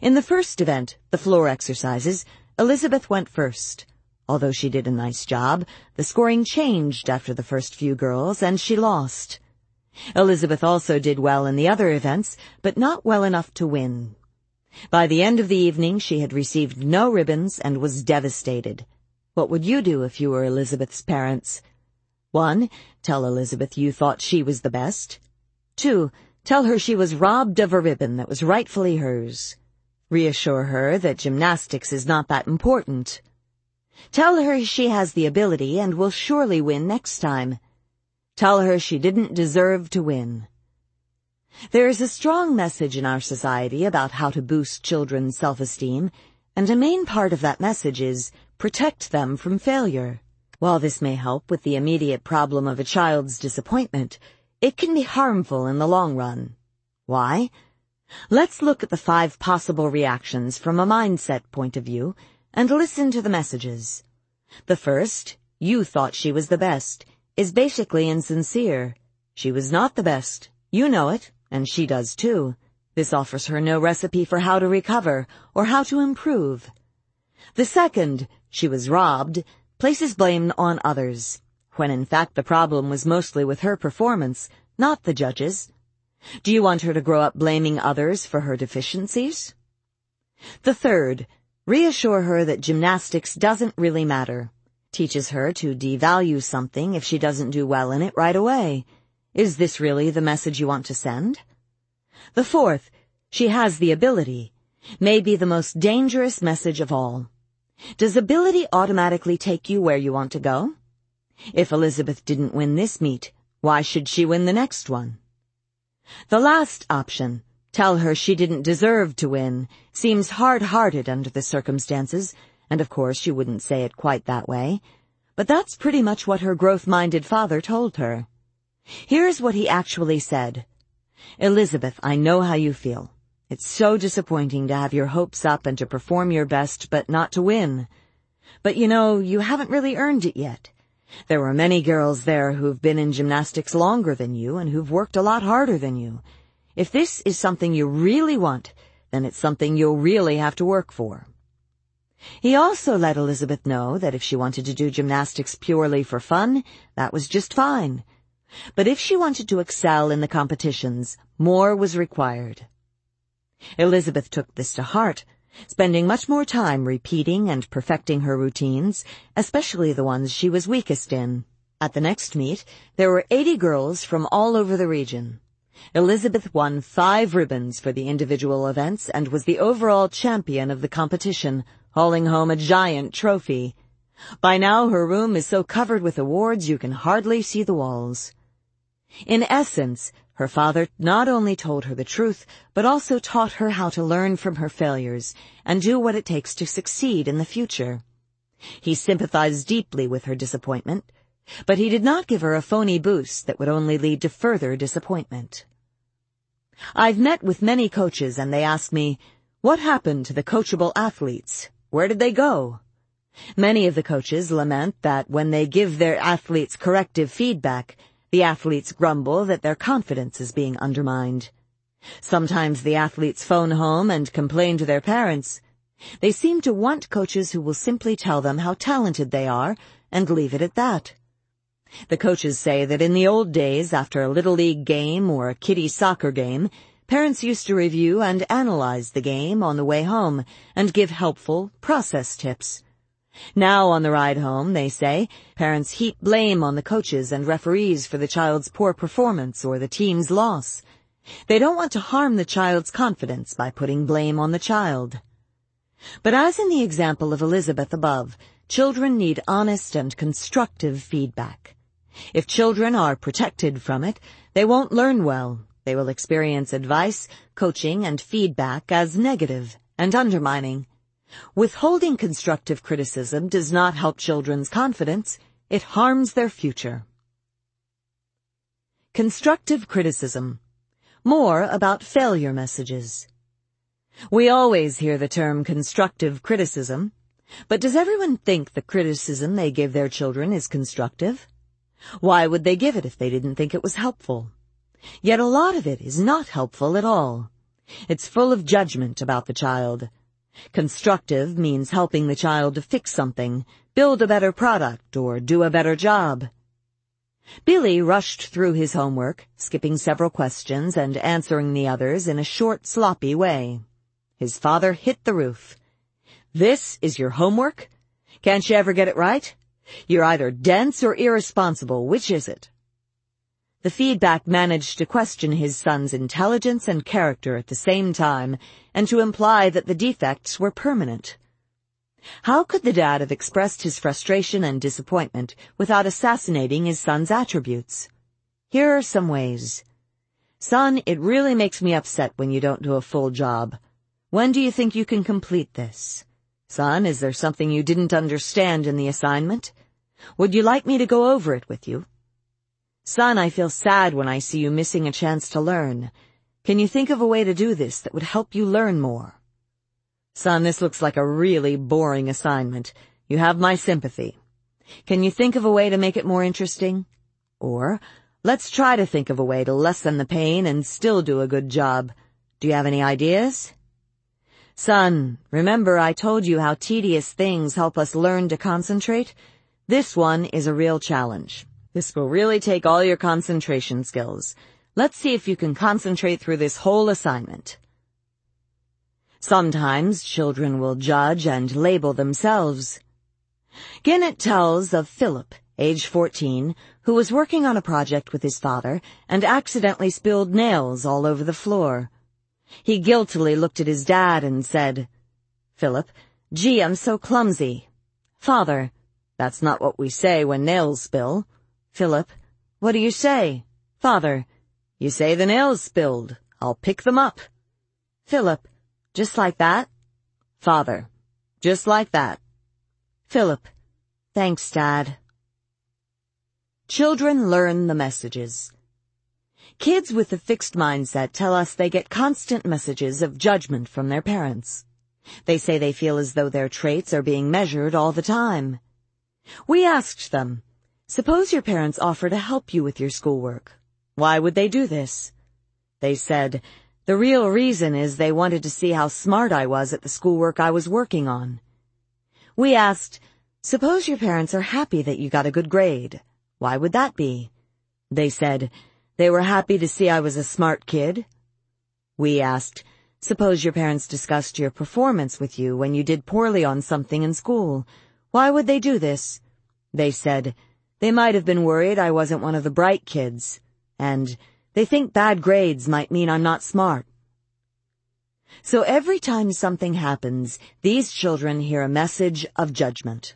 In the first event, the floor exercises, Elizabeth went first. Although she did a nice job, the scoring changed after the first few girls, and she lost. Elizabeth also did well in the other events, but not well enough to win. By the end of the evening, she had received no ribbons and was devastated. What would you do if you were Elizabeth's parents? One, tell Elizabeth you thought she was the best. Two, tell her she was robbed of a ribbon that was rightfully hers. Reassure her that gymnastics is not that important. Tell her she has the ability and will surely win next time. Tell her she didn't deserve to win. There is a strong message in our society about how to boost children's self-esteem, and a main part of that message is protect them from failure. While this may help with the immediate problem of a child's disappointment, it can be harmful in the long run. Why? Let's look at the five possible reactions from a mindset point of view and listen to the messages. The first, you thought she was the best, is basically insincere. She was not the best. You know it. And she does too. This offers her no recipe for how to recover or how to improve. The second, she was robbed, places blame on others, when in fact the problem was mostly with her performance, not the judges. Do you want her to grow up blaming others for her deficiencies? The third, reassure her that gymnastics doesn't really matter. teaches her to devalue something if she doesn't do well in it right away. Is this really the message you want to send? The fourth, she has the ability, may be the most dangerous message of all. Does ability automatically take you where you want to go? If Elizabeth didn't win this meet, why should she win the next one? The last option, tell her she didn't deserve to win, seems hard-hearted under the circumstances, and of course you wouldn't say it quite that way. But that's pretty much what her growth-minded father told her. Here's what he actually said. Elizabeth, I know how you feel. It's so disappointing to have your hopes up and to perform your best, but not to win. But you know, you haven't really earned it yet. There were many girls there who've been in gymnastics longer than you and who've worked a lot harder than you. If this is something you really want, then it's something you'll really have to work for. He also let Elizabeth know that if she wanted to do gymnastics purely for fun, that was just fine. But if she wanted to excel in the competitions, more was required. Elizabeth took this to heart, spending much more time repeating and perfecting her routines, especially the ones she was weakest in. At the next meet, there were 80 girls from all over the region. Elizabeth won five ribbons for the individual events and was the overall champion of the competition, hauling home a giant trophy. By now her room is so covered with awards you can hardly see the walls. In essence, her father not only told her the truth, but also taught her how to learn from her failures and do what it takes to succeed in the future. He sympathized deeply with her disappointment, but he did not give her a phony boost that would only lead to further disappointment. I've met with many coaches and they ask me, what happened to the coachable athletes? Where did they go? Many of the coaches lament that when they give their athletes corrective feedback, the athletes grumble that their confidence is being undermined. Sometimes the athletes phone home and complain to their parents. They seem to want coaches who will simply tell them how talented they are and leave it at that. The coaches say that in the old days, after a Little League game or a kiddie soccer game, parents used to review and analyze the game on the way home and give helpful process tips. Now on the ride home, they say, parents heap blame on the coaches and referees for the child's poor performance or the team's loss. They don't want to harm the child's confidence by putting blame on the child. But as in the example of Elizabeth above, children need honest and constructive feedback. If children are protected from it, they won't learn well. They will experience advice, coaching, and feedback as negative and undermining. Withholding constructive criticism does not help children's confidence, it harms their future. Constructive criticism. More about failure messages. We always hear the term constructive criticism, but does everyone think the criticism they give their children is constructive? Why would they give it if they didn't think it was helpful? Yet a lot of it is not helpful at all. It's full of judgment about the child, Constructive means helping the child to fix something, build a better product, or do a better job. Billy rushed through his homework, skipping several questions and answering the others in a short, sloppy way. His father hit the roof. This is your homework? Can't you ever get it right? You're either dense or irresponsible. Which is it? The feedback managed to question his son's intelligence and character at the same time, and to imply that the defects were permanent. How could the dad have expressed his frustration and disappointment without assassinating his son's attributes? Here are some ways. Son, it really makes me upset when you don't do a full job. When do you think you can complete this? Son, is there something you didn't understand in the assignment? Would you like me to go over it with you? Son, I feel sad when I see you missing a chance to learn. Can you think of a way to do this that would help you learn more? Son, this looks like a really boring assignment. You have my sympathy. Can you think of a way to make it more interesting? Or, let's try to think of a way to lessen the pain and still do a good job. Do you have any ideas? Son, remember I told you how tedious things help us learn to concentrate? This one is a real challenge. This will really take all your concentration skills. Let's see if you can concentrate through this whole assignment. Sometimes children will judge and label themselves. Ginott tells of Philip, age 14, who was working on a project with his father and accidentally spilled nails all over the floor. He guiltily looked at his dad and said, Philip, gee, I'm so clumsy. Father, that's not what we say when nails spill. Philip, what do you say? Father, you say the nails spilled. I'll pick them up. Philip, just like that? Father, just like that. Philip, thanks, Dad. Children learn the messages. Kids with a fixed mindset tell us they get constant messages of judgment from their parents. They say they feel as though their traits are being measured all the time. We asked them, suppose your parents offer to help you with your schoolwork. Why would they do this? They said, the real reason is they wanted to see how smart I was at the schoolwork I was working on. We asked, suppose your parents are happy that you got a good grade. Why would that be? They said, they were happy to see I was a smart kid. We asked, suppose your parents discussed your performance with you when you did poorly on something in school. Why would they do this? They said, they might have been worried I wasn't one of the bright kids, and they think bad grades might mean I'm not smart. So every time something happens, these children hear a message of judgment.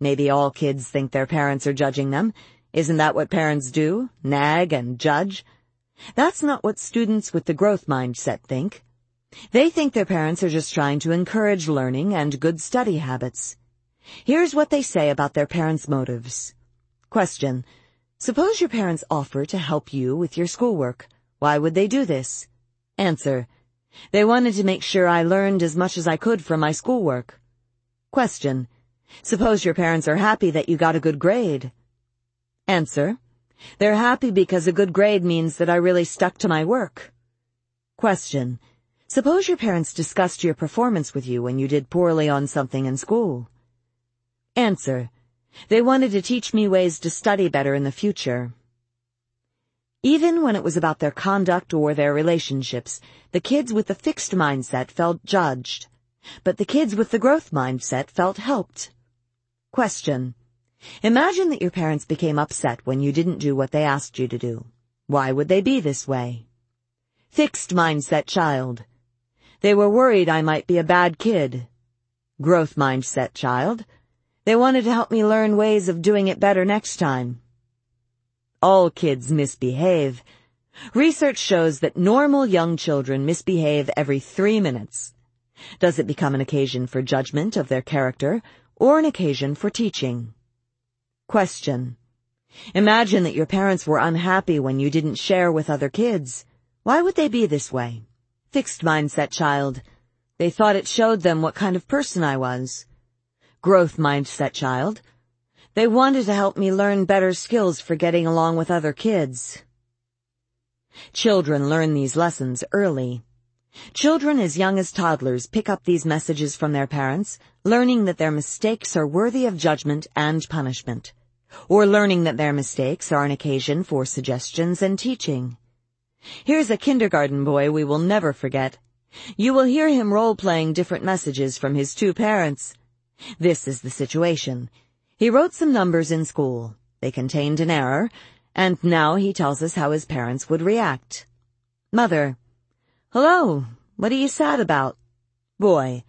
Maybe all kids think their parents are judging them. Isn't that what parents do? Nag and judge? That's not what students with the growth mindset think. They think their parents are just trying to encourage learning and good study habits. Here's what they say about their parents' motives. Question. Suppose your parents offer to help you with your schoolwork. Why would they do this? Answer. They wanted to make sure I learned as much as I could from my schoolwork. Question. Suppose your parents are happy that you got a good grade. Answer. They're happy because a good grade means that I really stuck to my work. Question. Suppose your parents discussed your performance with you when you did poorly on something in school. Answer. They wanted to teach me ways to study better in the future. Even when it was about their conduct or their relationships, the kids with the fixed mindset felt judged, but the kids with the growth mindset felt helped. Question. Imagine that your parents became upset when you didn't do what they asked you to do. Why would they be this way? Fixed mindset child. They were worried I might be a bad kid. Growth mindset child. They wanted to help me learn ways of doing it better next time. All kids misbehave. Research shows that normal young children misbehave every three minutes. Does it become an occasion for judgment of their character or an occasion for teaching. Question. Imagine that your parents were unhappy when you didn't share with other kids. Why would they be this way? Fixed mindset child. They thought it showed them what kind of person I was. Growth mindset child. They wanted to help me learn better skills for getting along with other kids. Children learn these lessons early. Children as young as toddlers pick up these messages from their parents, learning that their mistakes are worthy of judgment and punishment, or learning that their mistakes are an occasion for suggestions and teaching. Here's a kindergarten boy we will never forget. You will hear him role-playing different messages from his two parents. This is the situation. He wrote some numbers in school. They contained an error, and now he tells us how his parents would react. Mother, Hello, what are you sad about? Boy,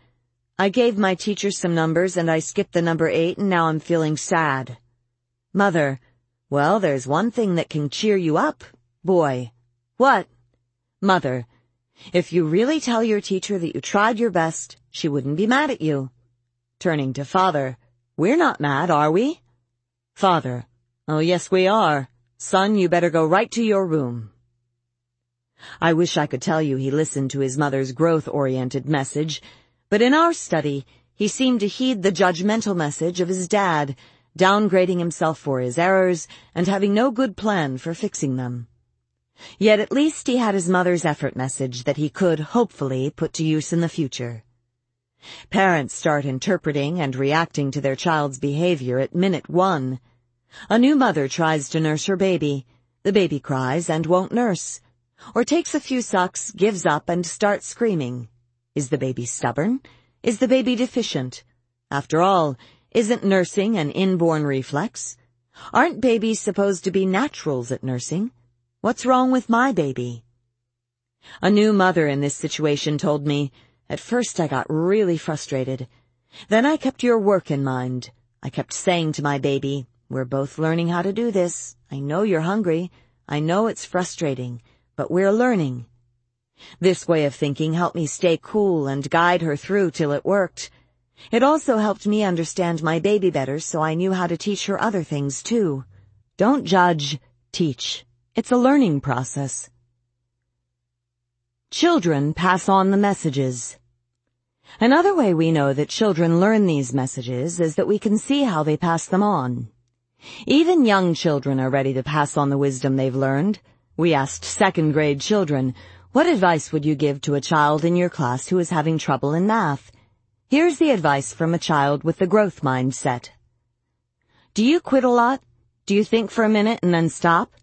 I gave my teacher some numbers and I skipped the number eight and now I'm feeling sad. Mother, well, there's one thing that can cheer you up. Boy, what? Mother, if you really tell your teacher that you tried your best, she wouldn't be mad at you. Turning to father, we're not mad, are we? Father, oh yes we are. Son, you better go right to your room. I wish I could tell you he listened to his mother's growth-oriented message, but in our study, he seemed to heed the judgmental message of his dad, downgrading himself for his errors and having no good plan for fixing them. Yet at least he had his mother's effort message that he could, hopefully, put to use in the future. Parents start interpreting and reacting to their child's behavior at minute one. A new mother tries to nurse her baby. The baby cries and won't nurse or takes a few sucks, gives up, and starts screaming. Is the baby stubborn? Is the baby deficient? After all, Isn't nursing an inborn reflex? Aren't babies supposed to be naturals at nursing? What's wrong with my baby? A new mother in this situation told me, at first I got really frustrated. Then I kept your work in mind. I kept saying to my baby, we're both learning how to do this. I know you're hungry. I know it's frustrating, but we're learning. This way of thinking helped me stay cool and guide her through till it worked. It also helped me understand my baby better so I knew how to teach her other things too. Don't judge, teach. It's a learning process. Children pass on the messages. Another way we know that children learn these messages is that we can see how they pass them on. Even young children are ready to pass on the wisdom they've learned. We asked second grade children, what advice would you give to a child in your class who is having trouble in math? Here's the advice from a child with the growth mindset. Do you quit a lot? Do you think for a minute and then stop?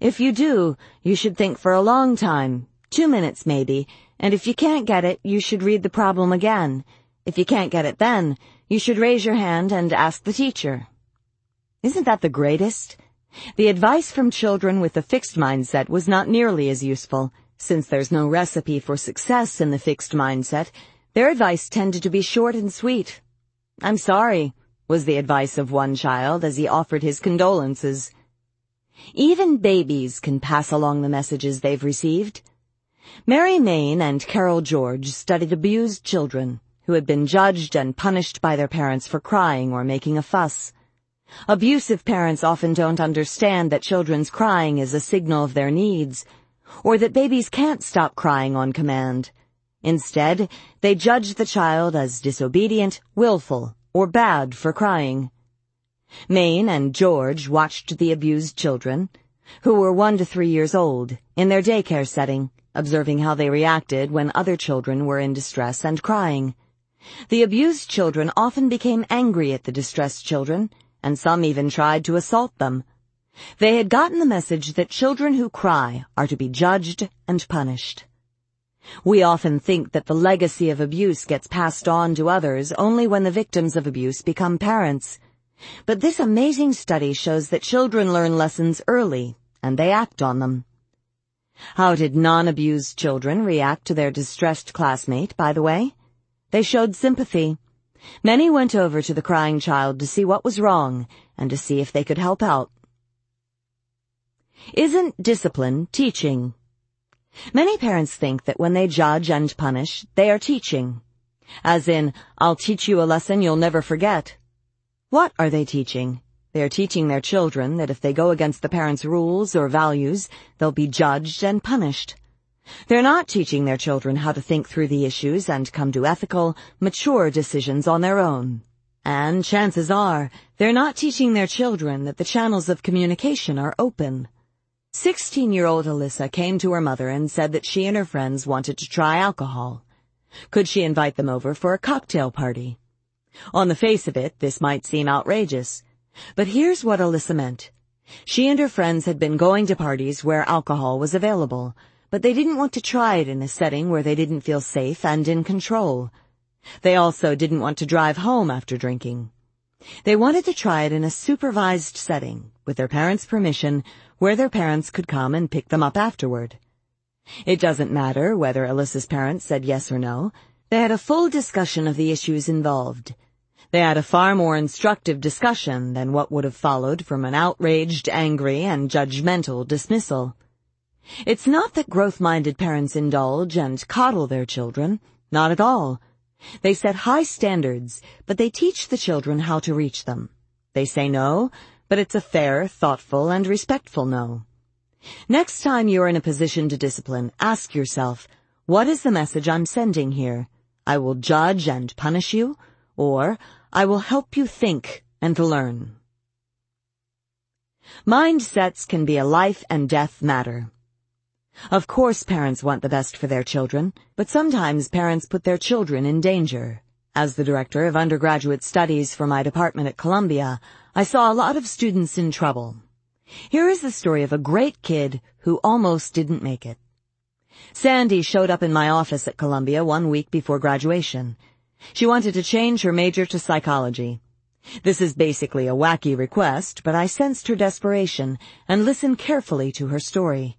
If you do, you should think for a long time, two minutes maybe, and if you can't get it, you should read the problem again. If you can't get it then, you should raise your hand and ask the teacher. Isn't that the greatest? The advice from children with a fixed mindset was not nearly as useful. Since there's no recipe for success in the fixed mindset, their advice tended to be short and sweet. I'm sorry, was the advice of one child as he offered his condolences. Even babies can pass along the messages they've received. Mary Main and Carol George studied abused children who had been judged and punished by their parents for crying or making a fuss. Abusive parents often don't understand that children's crying is a signal of their needs, or that babies can't stop crying on command. Instead, they judge the child as disobedient, willful, or bad for crying. Main and George watched the abused children, who were one to three years old, in their daycare setting, observing how they reacted when other children were in distress and crying. The abused children often became angry at the distressed children, and some even tried to assault them. They had gotten the message that children who cry are to be judged and punished. We often think that the legacy of abuse gets passed on to others only when the victims of abuse become parents. But this amazing study shows that children learn lessons early, and they act on them. How did non-abused children react to their distressed classmate, by the way? They showed sympathy. Many went over to the crying child to see what was wrong and to see if they could help out. Isn't discipline teaching? Many parents think that when they judge and punish, they are teaching. As in, I'll teach you a lesson you'll never forget. What are they teaching? They are teaching their children that if they go against the parents' rules or values, they'll be judged and punished. They're not teaching their children how to think through the issues and come to ethical, mature decisions on their own. And chances are, they're not teaching their children that the channels of communication are open. Sixteen-year-old Alyssa came to her mother and said that she and her friends wanted to try alcohol. Could she invite them over for a cocktail party? On the face of it, this might seem outrageous. But here's what Alyssa meant. She and her friends had been going to parties where alcohol was available, but they didn't want to try it in a setting where they didn't feel safe and in control. They also didn't want to drive home after drinking. They wanted to try it in a supervised setting, with their parents' permission, where their parents could come and pick them up afterward. It doesn't matter whether Alyssa's parents said yes or no. They had a full discussion of the issues involved. They had a far more instructive discussion than what would have followed from an outraged, angry, and judgmental dismissal. It's not that growth-minded parents indulge and coddle their children. Not at all. They set high standards, but they teach the children how to reach them. They say no, but it's a fair, thoughtful, and respectful no. Next time you're in a position to discipline, ask yourself, what is the message I'm sending here? I will judge and punish you, or I will help you think and learn. Mindsets can be a life and death matter. Of course parents want the best for their children, but sometimes parents put their children in danger. As the director of undergraduate studies for my department at Columbia, I saw a lot of students in trouble. Here is the story of a great kid who almost didn't make it. Sandy showed up in my office at Columbia one week before graduation. She wanted to change her major to psychology. This is basically a wacky request, but I sensed her desperation and listened carefully to her story.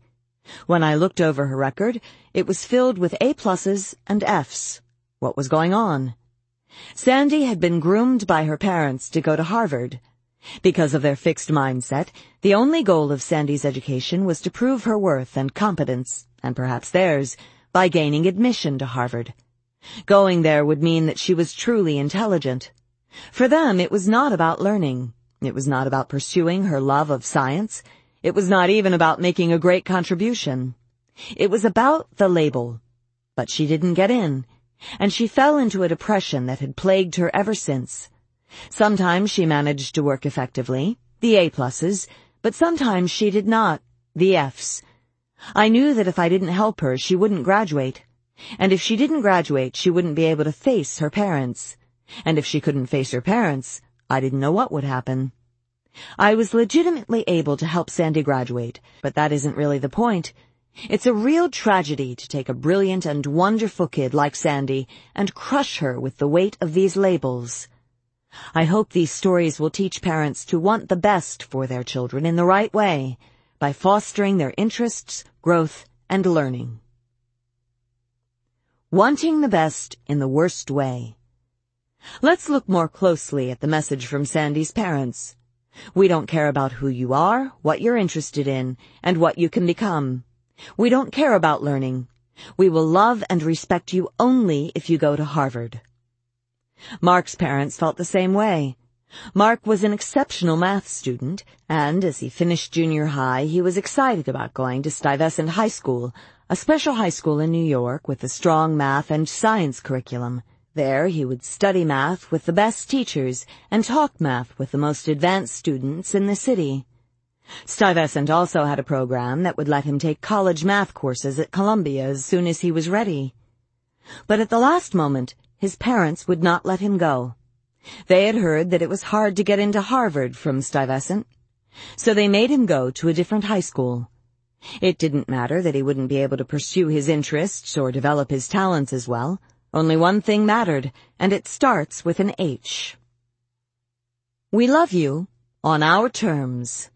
When I looked over her record, it was filled with A pluses and Fs. What was going on? Sandy had been groomed by her parents to go to Harvard. Because of their fixed mindset, the only goal of Sandy's education was to prove her worth and competence, and perhaps theirs, by gaining admission to Harvard. Going there would mean that she was truly intelligent. For them, it was not about learning. It was not about pursuing her love of science. It was not even about making a great contribution. It was about the label. But she didn't get in, and she fell into a depression that had plagued her ever since. Sometimes she managed to work effectively, the A-pluses, but sometimes she did not, the Fs. I knew that if I didn't help her, she wouldn't graduate. And if she didn't graduate, she wouldn't be able to face her parents. And if she couldn't face her parents, I didn't know what would happen. I was legitimately able to help Sandy graduate, but that isn't really the point. It's a real tragedy to take a brilliant and wonderful kid like Sandy and crush her with the weight of these labels. I hope these stories will teach parents to want the best for their children in the right way by fostering their interests, growth, and learning. Wanting the best in the worst way. Let's look more closely at the message from Sandy's parents. We don't care about who you are, what you're interested in, and what you can become. We don't care about learning. We will love and respect you only if you go to Harvard. Mark's parents felt the same way. Mark was an exceptional math student, and as he finished junior high, he was excited about going to Stuyvesant High School, a special high school in New York with a strong math and science curriculum. There he would study math with the best teachers and talk math with the most advanced students in the city. Stuyvesant also had a program that would let him take college math courses at Columbia as soon as he was ready. But at the last moment, his parents would not let him go. They had heard that it was hard to get into Harvard from Stuyvesant, so they made him go to a different high school. It didn't matter that he wouldn't be able to pursue his interests or develop his talents as well. Only one thing mattered, and it starts with an H. We love you on our terms.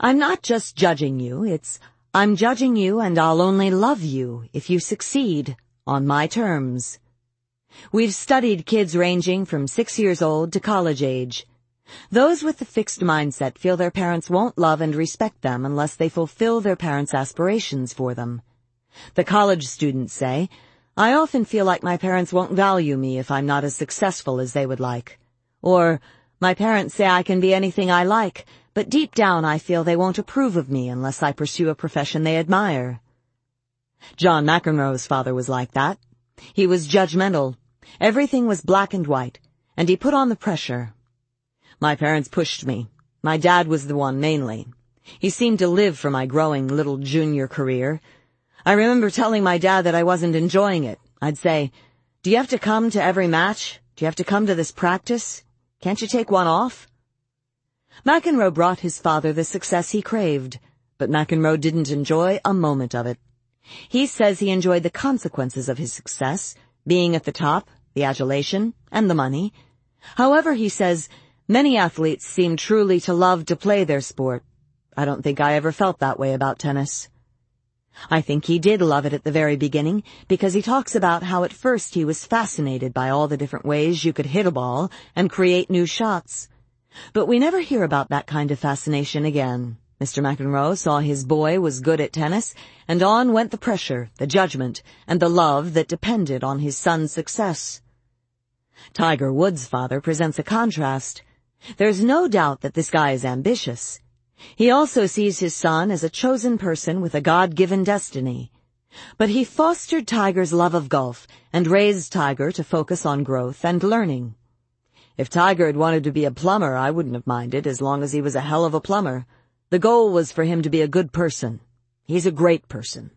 I'm not just judging you, it's I'm judging you and I'll only love you if you succeed on my terms. We've studied kids ranging from six years old to college age. Those with the fixed mindset feel their parents won't love and respect them unless they fulfill their parents' aspirations for them. The college students say, I often feel like my parents won't value me if I'm not as successful as they would like. Or, my parents say I can be anything I like, but deep down I feel they won't approve of me unless I pursue a profession they admire. John McEnroe's father was like that. He was judgmental. Everything was black and white, and he put on the pressure. My parents pushed me. My dad was the one mainly. He seemed to live for my growing little junior career. I remember telling my dad that I wasn't enjoying it. I'd say, do you have to come to every match? Do you have to come to this practice? Can't you take one off? McEnroe brought his father the success he craved, but McEnroe didn't enjoy a moment of it. He says he enjoyed the consequences of his success, being at the top, the adulation, and the money. However, he says, Many athletes seem truly to love to play their sport. I don't think I ever felt that way about tennis. I think he did love it at the very beginning because he talks about how at first he was fascinated by all the different ways you could hit a ball and create new shots. But we never hear about that kind of fascination again. Mr. McEnroe saw his boy was good at tennis, and on went the pressure, the judgment, and the love that depended on his son's success. Tiger Woods' father presents a contrast. There's no doubt that this guy is ambitious. He also sees his son as a chosen person with a God-given destiny. But he fostered Tiger's love of golf and raised Tiger to focus on growth and learning. If Tiger had wanted to be a plumber, I wouldn't have minded as long as he was a hell of a plumber. The goal was for him to be a good person. He's a great person.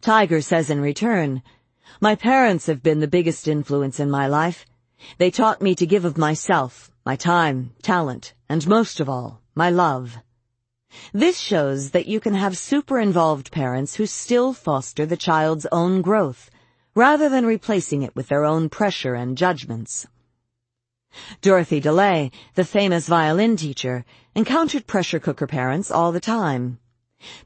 Tiger says in return, My parents have been the biggest influence in my life. They taught me to give of myself, my time, talent, and most of all, my love. This shows that you can have super-involved parents who still foster the child's own growth, rather than replacing it with their own pressure and judgments. Dorothy DeLay, the famous violin teacher, encountered pressure cooker parents all the time.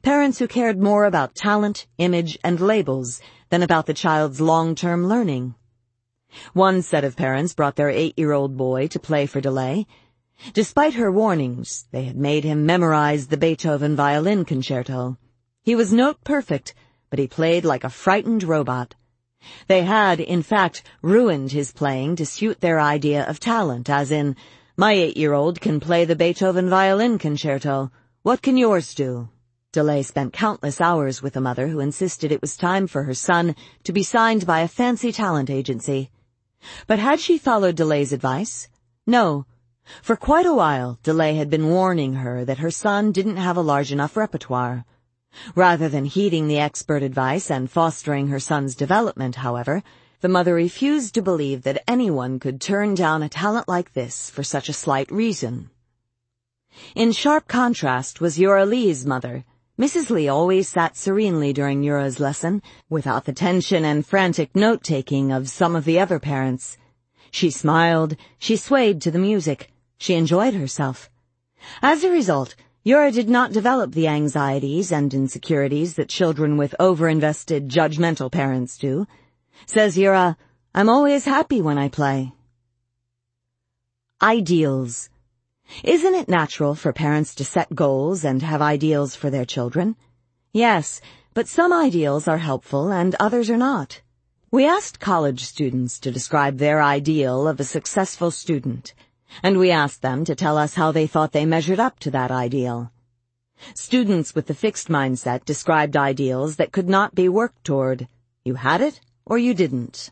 Parents who cared more about talent, image, and labels than about the child's long-term learning. One set of parents brought their eight-year-old boy to play for DeLay. Despite her warnings, they had made him memorize the Beethoven violin concerto. He was note perfect, but he played like a frightened robot. They had, in fact, ruined his playing to suit their idea of talent, as in, my eight-year-old can play the Beethoven violin concerto. What can yours do? DeLay spent countless hours with a mother who insisted it was time for her son to be signed by a fancy talent agency. But had she followed DeLay's advice? No. For quite a while, DeLay had been warning her that her son didn't have a large enough repertoire. Rather than heeding the expert advice and fostering her son's development, however, the mother refused to believe that anyone could turn down a talent like this for such a slight reason. In sharp contrast was Yura Lee's mother. Mrs. Lee always sat serenely during Yura's lesson, without the tension and frantic note-taking of some of the other parents. She smiled, she swayed to the music, she enjoyed herself. As a result, Yura did not develop the anxieties and insecurities that children with over-invested, judgmental parents do. Says Yura, I'm always happy when I play. Ideals. Isn't it natural for parents to set goals and have ideals for their children? Yes, but some ideals are helpful and others are not. We asked college students to describe their ideal of a successful student and we asked them to tell us how they thought they measured up to that ideal. Students with the fixed mindset described ideals that could not be worked toward. You had it, or you didn't.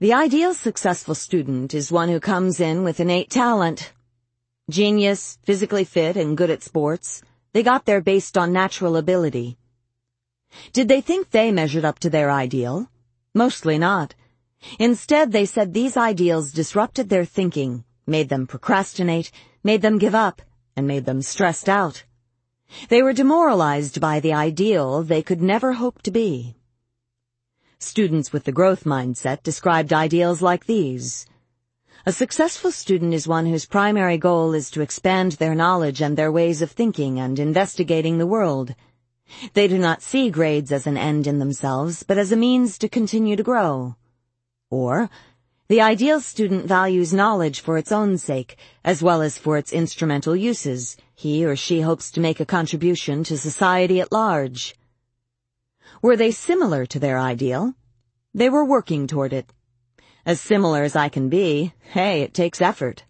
The ideal successful student is one who comes in with innate talent. Genius, physically fit, and good at sports. They got there based on natural ability. Did they think they measured up to their ideal? Mostly not. Instead, they said these ideals disrupted their thinking, made them procrastinate, made them give up, and made them stressed out. They were demoralized by the ideal they could never hope to be. Students with the growth mindset described ideals like these. A successful student is one whose primary goal is to expand their knowledge and their ways of thinking and investigating the world. They do not see grades as an end in themselves, but as a means to continue to grow. Or, the ideal student values knowledge for its own sake, as well as for its instrumental uses. He or she hopes to make a contribution to society at large. Were they similar to their ideal? They were working toward it. As similar as I can be, hey, it takes effort.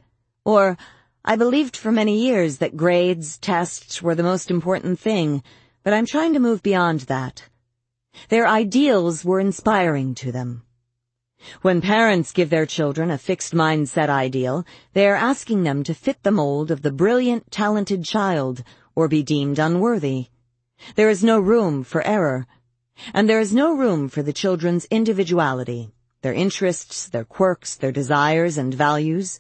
Or, I believed for many years that grades, tests were the most important thing, but I'm trying to move beyond that. Their ideals were inspiring to them. When parents give their children a fixed mindset ideal, they are asking them to fit the mold of the brilliant, talented child or be deemed unworthy. There is no room for error. And there is no room for the children's individuality, their interests, their quirks, their desires and values.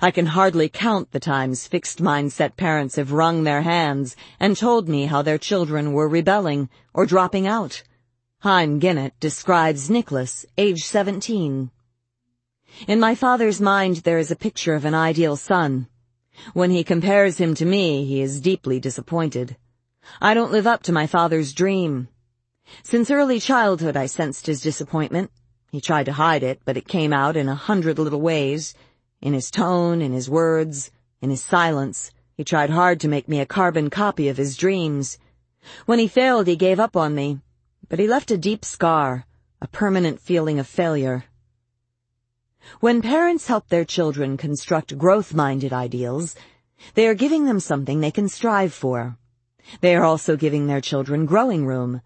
I can hardly count the times fixed mindset parents have wrung their hands and told me how their children were rebelling or dropping out. Haim Ginott describes Nicholas, age 17. In my father's mind there is a picture of an ideal son. When he compares him to me, he is deeply disappointed. I don't live up to my father's dream. Since early childhood I sensed his disappointment. He tried to hide it, but it came out in a hundred little ways. In his tone, in his words, in his silence. He tried hard to make me a carbon copy of his dreams. When he failed, he gave up on me but he left a deep scar, a permanent feeling of failure. When parents help their children construct growth-minded ideals, they are giving them something they can strive for. They are also giving their children growing room,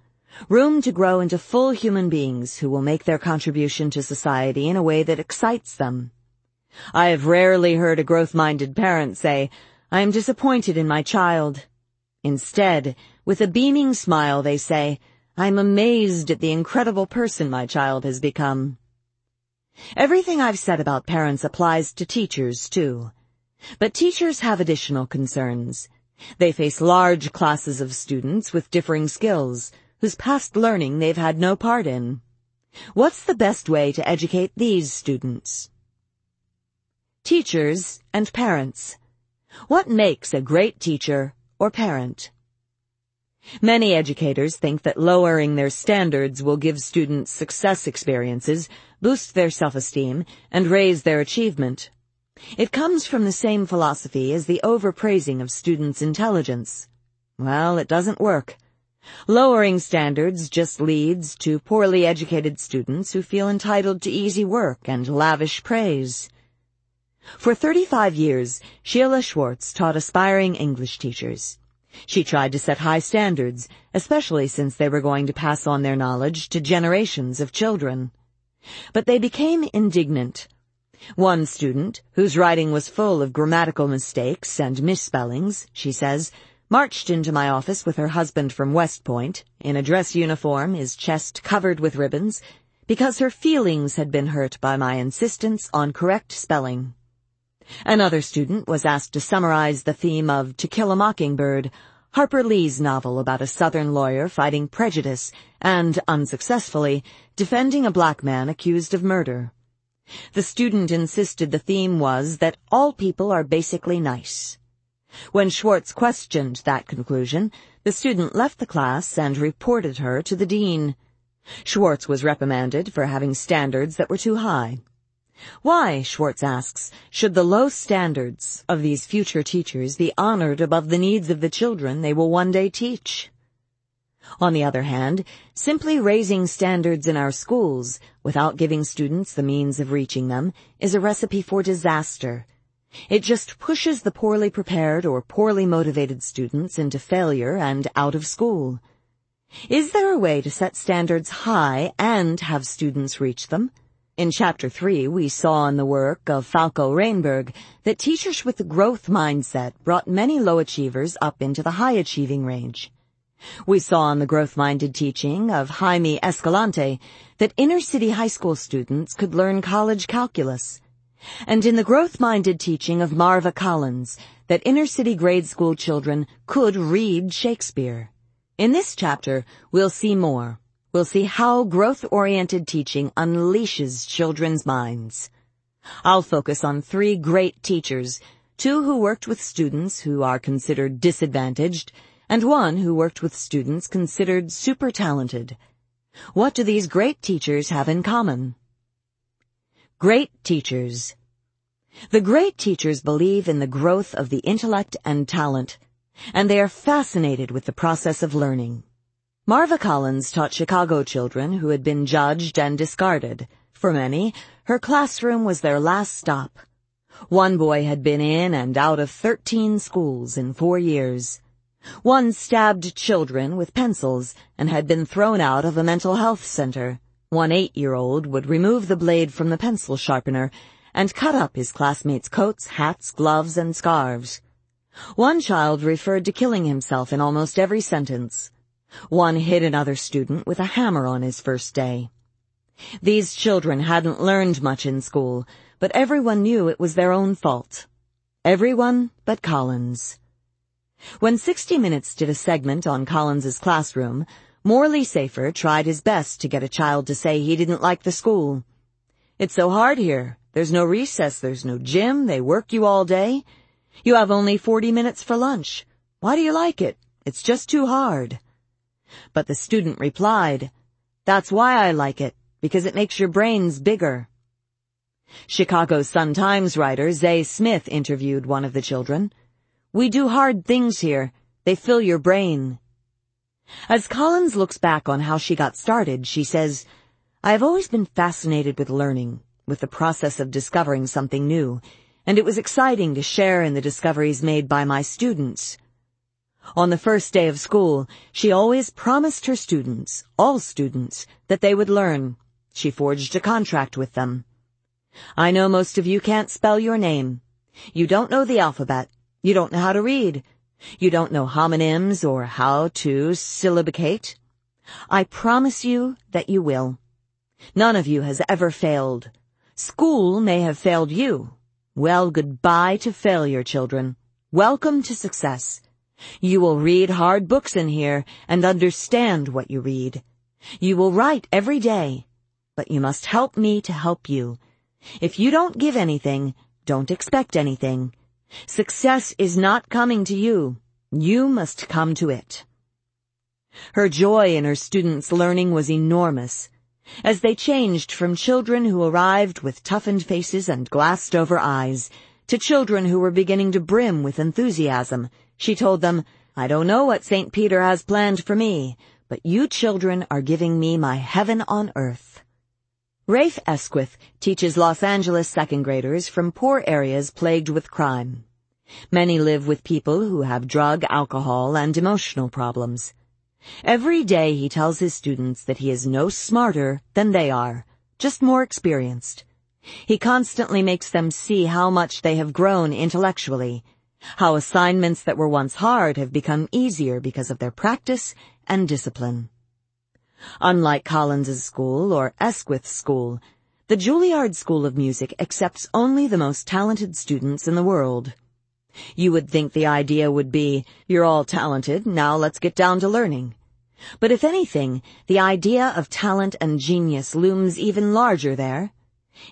room to grow into full human beings who will make their contribution to society in a way that excites them. I have rarely heard a growth-minded parent say, I am disappointed in my child. Instead, with a beaming smile, they say, I'm amazed at the incredible person my child has become. Everything I've said about parents applies to teachers, too. But teachers have additional concerns. They face large classes of students with differing skills, whose past learning they've had no part in. What's the best way to educate these students? Teachers and Parents. What makes a great teacher or parent? Many educators think that lowering their standards will give students success experiences, boost their self-esteem, and raise their achievement. It comes from the same philosophy as the overpraising of students' intelligence. Well, it doesn't work. Lowering standards just leads to poorly educated students who feel entitled to easy work and lavish praise. For 35 years, Sheila Schwartz taught aspiring English teachers. She tried to set high standards, especially since they were going to pass on their knowledge to generations of children. But they became indignant. One student, whose writing was full of grammatical mistakes and misspellings, she says, marched into my office with her husband from West Point, in a dress uniform, his chest covered with ribbons, because her feelings had been hurt by my insistence on correct spelling. Another student was asked to summarize the theme of To Kill a Mockingbird, Harper Lee's novel about a Southern lawyer fighting prejudice and, unsuccessfully, defending a black man accused of murder. The student insisted the theme was that all people are basically nice. When Schwartz questioned that conclusion, the student left the class and reported her to the dean. Schwartz was reprimanded for having standards that were too high. Why, Schwartz asks, should the low standards of these future teachers be honored above the needs of the children they will one day teach? On the other hand, simply raising standards in our schools without giving students the means of reaching them is a recipe for disaster. It just pushes the poorly prepared or poorly motivated students into failure and out of school. Is there a way to set standards high and have students reach them? In Chapter 3, we saw in the work of Falko Rheinberg that teachers with the growth mindset brought many low achievers up into the high achieving range. We saw in the growth-minded teaching of Jaime Escalante that inner-city high school students could learn college calculus. And in the growth-minded teaching of Marva Collins that inner-city grade school children could read Shakespeare. In this chapter, we'll see more we'll see how growth-oriented teaching unleashes children's minds. I'll focus on three great teachers, two who worked with students who are considered disadvantaged, and one who worked with students considered super talented. What do these great teachers have in common? Great teachers. The great teachers believe in the growth of the intellect and talent, and they are fascinated with the process of learning. Marva Collins taught Chicago children who had been judged and discarded. For many, her classroom was their last stop. One boy had been in and out of 13 schools in four years. One stabbed children with pencils and had been thrown out of a mental health center. One eight-year-old would remove the blade from the pencil sharpener and cut up his classmates' coats, hats, gloves, and scarves. One child referred to killing himself in almost every sentence. One hit another student with a hammer on his first day. These children hadn't learned much in school, but everyone knew it was their own fault. Everyone but Collins. When 60 Minutes did a segment on Collins's classroom, Morley Safer tried his best to get a child to say he didn't like the school. It's so hard here. There's no recess, there's no gym, they work you all day. You have only 40 minutes for lunch. Why do you like it? It's just too hard. But the student replied, That's why I like it, because it makes your brains bigger. Chicago Sun-Times writer Zay Smith interviewed one of the children. We do hard things here. They fill your brain. As Collins looks back on how she got started, she says, I have always been fascinated with learning, with the process of discovering something new, and it was exciting to share in the discoveries made by my students. On the first day of school, she always promised her students, all students, that they would learn. She forged a contract with them. I know most of you can't spell your name. You don't know the alphabet. You don't know how to read. You don't know homonyms or how to syllabicate. I promise you that you will. None of you has ever failed. School may have failed you. Well, goodbye to failure, children. Welcome to success. You will read hard books in here and understand what you read. You will write every day, but you must help me to help you. If you don't give anything, Don't expect anything. Success is not coming to you. You must come to it. Her joy in her students' learning was enormous. As they changed from children who arrived with toughened faces and glassed over eyes to children who were beginning to brim with enthusiasm, she told them, I don't know what St. Peter has planned for me, but you children are giving me my heaven on earth. Rafe Esquith teaches Los Angeles second graders from poor areas plagued with crime. Many live with people who have drug, alcohol, and emotional problems. Every day he tells his students that he is no smarter than they are, just more experienced. He constantly makes them see how much they have grown intellectually, how assignments that were once hard have become easier because of their practice and discipline. Unlike Collins's school or Esquith's school, the Juilliard School of Music accepts only the most talented students in the world. You would think the idea would be, you're all talented, now let's get down to learning. But if anything, the idea of talent and genius looms even larger there.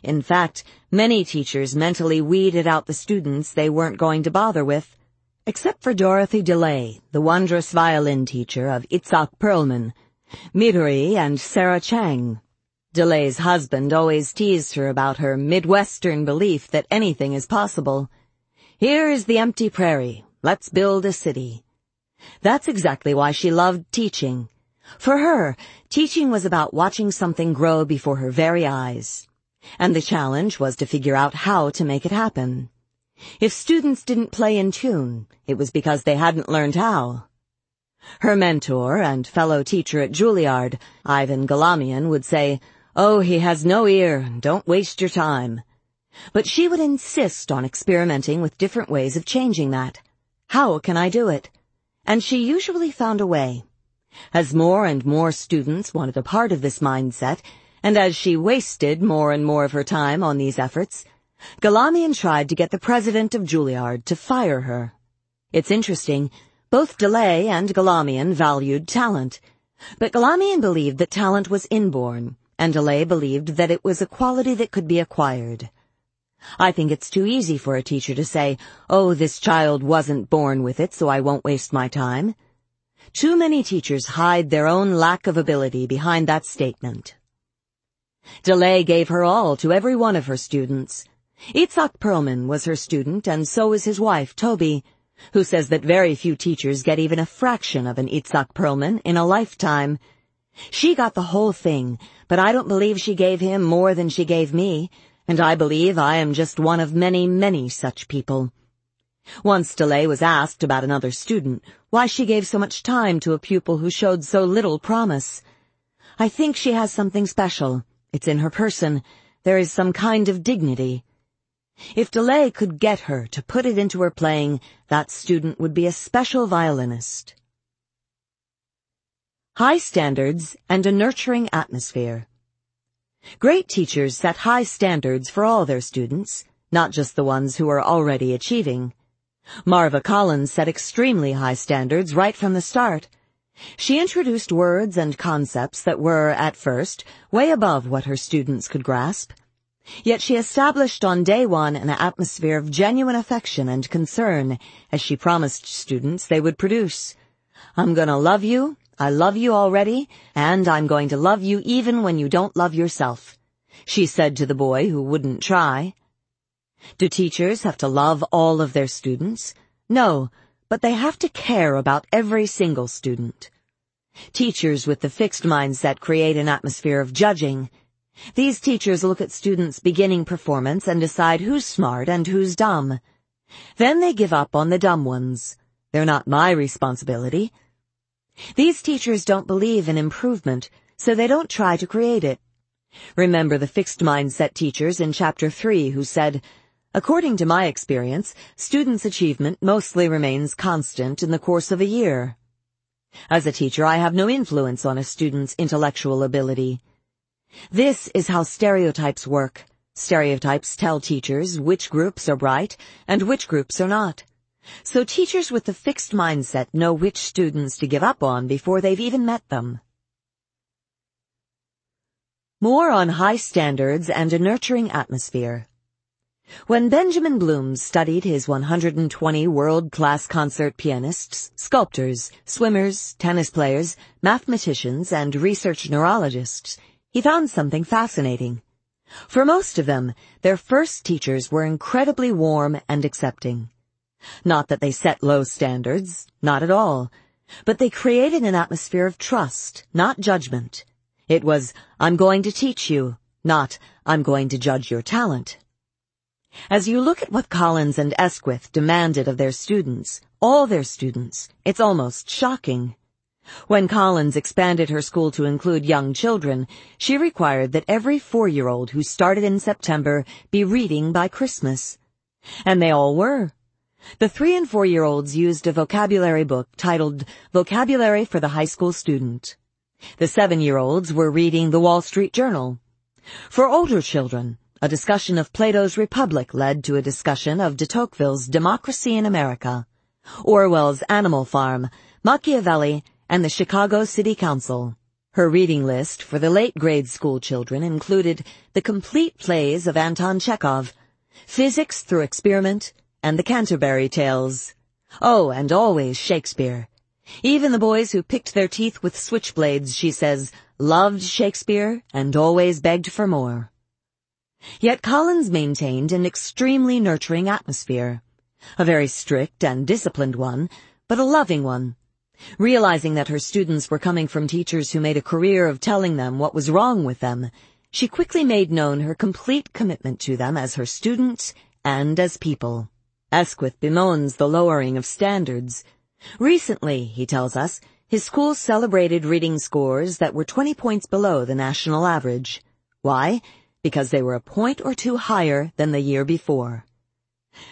In fact, many teachers mentally weeded out the students they weren't going to bother with, except for Dorothy DeLay, the wondrous violin teacher of Itzhak Perlman, Midori and Sarah Chang. DeLay's husband always teased her about her Midwestern belief that anything is possible. Here is the empty prairie. Let's build a city. That's exactly why she loved teaching. For her, teaching was about watching something grow before her very eyes. And the challenge was to figure out how to make it happen. If students didn't play in tune, it was because they hadn't learned how. Her mentor and fellow teacher at Juilliard, Ivan Galamian, would say, Oh, he has no ear, don't waste your time. But she would insist on experimenting with different ways of changing that. How can I do it? And she usually found a way. As more and more students wanted a part of this mindset, and as she wasted more and more of her time on these efforts, Galamian tried to get the president of Juilliard to fire her. It's interesting, both DeLay and Galamian valued talent, but Galamian believed that talent was inborn, and DeLay believed that it was a quality that could be acquired. I think it's too easy for a teacher to say, oh, this child wasn't born with it, so I won't waste my time. Too many teachers hide their own lack of ability behind that statement. DeLay gave her all to every one of her students. Itzhak Perlman was her student, and so was his wife, Toby, who says that very few teachers get even a fraction of an Itzhak Perlman in a lifetime. She got the whole thing, but I don't believe she gave him more than she gave me, and I believe I am just one of many, many such people. Once DeLay was asked about another student, why she gave so much time to a pupil who showed so little promise. I think she has something special. It's in her person. There is some kind of dignity. If DeLay could get her to put it into her playing, that student would be a special violinist. High standards and a nurturing atmosphere. Great teachers set high standards for all their students, not just the ones who are already achieving. Marva Collins set extremely high standards right from the start. She introduced words and concepts that were, at first, way above what her students could grasp. Yet she established on day one an atmosphere of genuine affection and concern, as she promised students they would produce. I'm gonna love you, I love you already, and I'm going to love you even when you don't love yourself, she said to the boy who wouldn't try. Do teachers have to love all of their students? No, but they have to care about every single student. Teachers with the fixed mindset create an atmosphere of judging. These teachers look at students' beginning performance and decide who's smart and who's dumb. Then they give up on the dumb ones. They're not my responsibility. These teachers don't believe in improvement, so they don't try to create it. Remember the fixed mindset teachers in chapter 3 who said, According to my experience, students' achievement mostly remains constant in the course of a year. As a teacher, I have no influence on a student's intellectual ability. This is how stereotypes work. Stereotypes tell teachers which groups are bright and which groups are not. So teachers with the fixed mindset know which students to give up on before they've even met them. More on high standards and a nurturing atmosphere. When Benjamin Bloom studied his 120 world-class concert pianists, sculptors, swimmers, tennis players, mathematicians, and research neurologists, he found something fascinating. For most of them, their first teachers were incredibly warm and accepting. Not that they set low standards, not at all, but they created an atmosphere of trust, not judgment. It was, I'm going to teach you, not, I'm going to judge your talent. As you look at what Collins and Esquith demanded of their students, all their students, it's almost shocking. When Collins expanded her school to include young children, she required that every four-year-old who started in September be reading by Christmas. And they all were. The three and four-year-olds used a vocabulary book titled Vocabulary for the High School Student. The seven-year-olds were reading the Wall Street Journal. For older children, a discussion of Plato's Republic led to a discussion of de Tocqueville's Democracy in America, Orwell's Animal Farm, Machiavelli, and the Chicago City Council. Her reading list for the late grade school children included the complete plays of Anton Chekhov, Physics Through Experiment, and the Canterbury Tales. Oh, and always Shakespeare. Even the boys who picked their teeth with switchblades, she says, loved Shakespeare and always begged for more. Yet Collins maintained an extremely nurturing atmosphere. A very strict and disciplined one, but a loving one. Realizing that her students were coming from teachers who made a career of telling them what was wrong with them, she quickly made known her complete commitment to them as her students and as people. Esquith bemoans the lowering of standards. Recently, he tells us, his school celebrated reading scores that were 20 points below the national average. Why? because they were a point or two higher than the year before.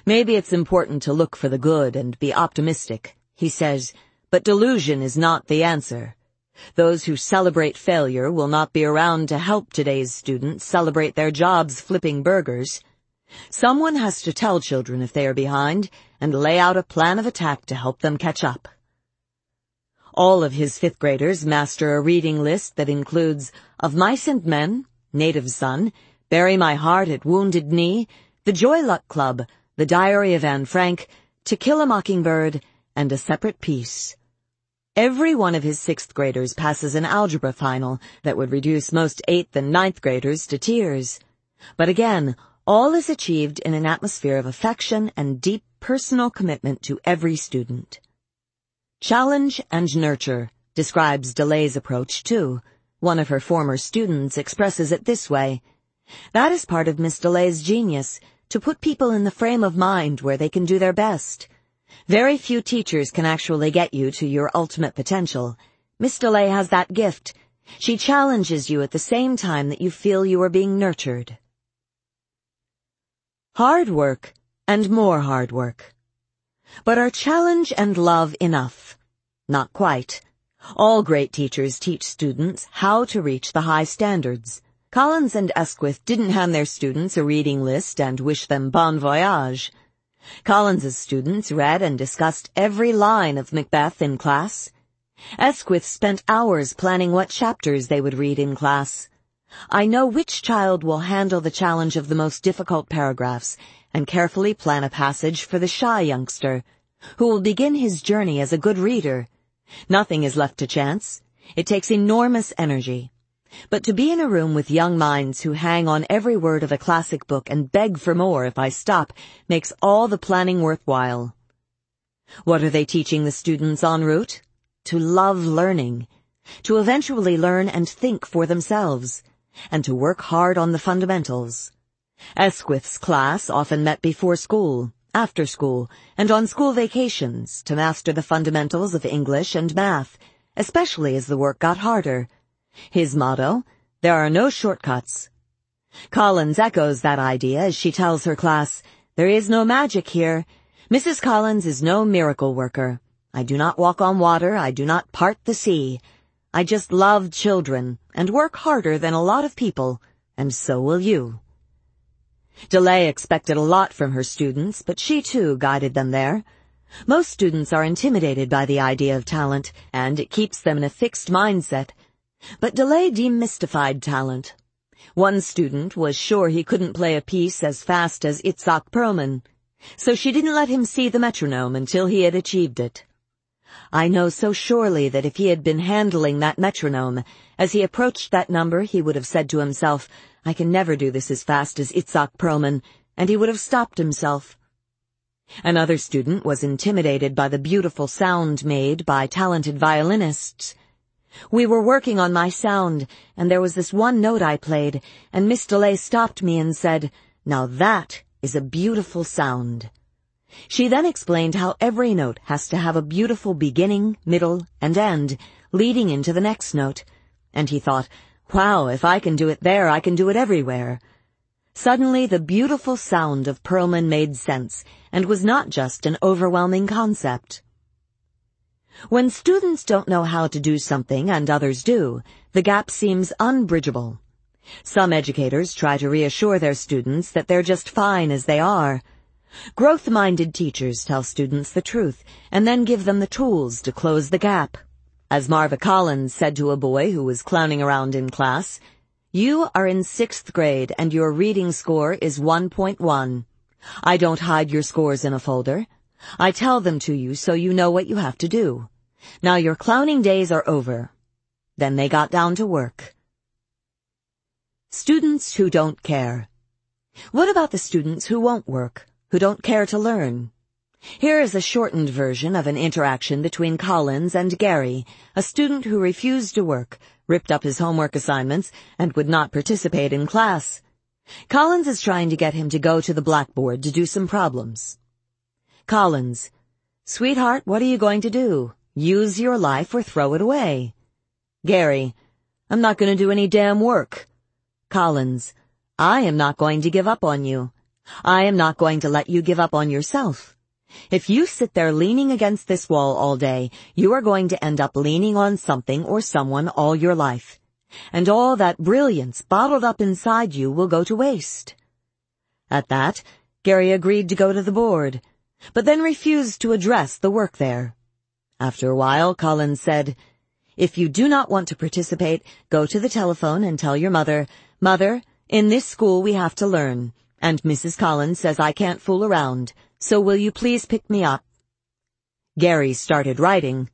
Maybe it's important to look for the good and be optimistic, he says, but delusion is not the answer. Those who celebrate failure will not be around to help today's students celebrate their jobs flipping burgers. Someone has to tell children if they are behind and lay out a plan of attack to help them catch up. All of his fifth graders master a reading list that includes Of Mice and Men, Native Son, Bury My Heart at Wounded Knee, The Joy Luck Club, The Diary of Anne Frank, To Kill a Mockingbird, and A Separate Peace. Every one of his sixth graders passes an algebra final that would reduce most eighth and ninth graders to tears. But again, all is achieved in an atmosphere of affection and deep personal commitment to every student. Challenge and nurture describes DeLay's approach too. One of her former students expresses it this way. That is part of Miss DeLay's genius, to put people in the frame of mind where they can do their best. Very few teachers can actually get you to your ultimate potential. Miss DeLay has that gift. She challenges you at the same time that you feel you are being nurtured. Hard work and more hard work. But are challenge and love enough? Not quite. All great teachers teach students how to reach the high standards. Collins and Esquith didn't hand their students a reading list and wish them bon voyage. Collins's students read and discussed every line of Macbeth in class. Esquith spent hours planning what chapters they would read in class. I know which child will handle the challenge of the most difficult paragraphs and carefully plan a passage for the shy youngster, who will begin his journey as a good reader Nothing is left to chance. It takes enormous energy. But to be in a room with young minds who hang on every word of a classic book and beg for more if I stop makes all the planning worthwhile. What are they teaching the students en route? To love learning. To eventually learn and think for themselves. And to work hard on the fundamentals. Esquith's class often met before school after school, and on school vacations to master the fundamentals of English and math, especially as the work got harder. His motto, there are no shortcuts. Collins echoes that idea as she tells her class, there is no magic here. Mrs. Collins is no miracle worker. I do not walk on water. I do not part the sea. I just love children and work harder than a lot of people, and so will you. DeLay expected a lot from her students, but she too guided them there. Most students are intimidated by the idea of talent, and it keeps them in a fixed mindset. But DeLay demystified talent. One student was sure he couldn't play a piece as fast as Itzhak Perlman, so she didn't let him see the metronome until he had achieved it. I know so surely that if he had been handling that metronome, as he approached that number he would have said to himself, I can never do this as fast as Itzhak Perlman, and he would have stopped himself. Another student was intimidated by the beautiful sound made by talented violinists. We were working on my sound, and there was this one note I played, and Miss DeLay stopped me and said, Now that is a beautiful sound. She then explained how every note has to have a beautiful beginning, middle, and end, leading into the next note. And he thought, wow, if I can do it there, I can do it everywhere. Suddenly the beautiful sound of Perlman made sense and was not just an overwhelming concept. When students don't know how to do something and others do, the gap seems unbridgeable. Some educators try to reassure their students that they're just fine as they are. Growth-minded teachers tell students the truth and then give them the tools to close the gap. As Marva Collins said to a boy who was clowning around in class, you are in sixth grade and your reading score is 1.1. I don't hide your scores in a folder. I tell them to you so you know what you have to do. Now your clowning days are over. Then they got down to work. Students who don't care. What about the students who won't work, who don't care to learn? Here is a shortened version of an interaction between Collins and Gary, a student who refused to work, ripped up his homework assignments, and would not participate in class. Collins is trying to get him to go to the blackboard to do some problems. Collins, Sweetheart, what are you going to do? Use your life or throw it away. Gary, I'm not going to do any damn work. Collins, I am not going to give up on you. I am not going to let you give up on yourself. If you sit there leaning against this wall all day, you are going to end up leaning on something or someone all your life. And all that brilliance bottled up inside you will go to waste. At that, Gary agreed to go to the board, but then refused to address the work there. After a while, Collins said, If you do not want to participate, go to the telephone and tell your mother, Mother, in this school we have to learn, and Mrs. Collins says I can't fool around so will you please pick me up? Gary started writing.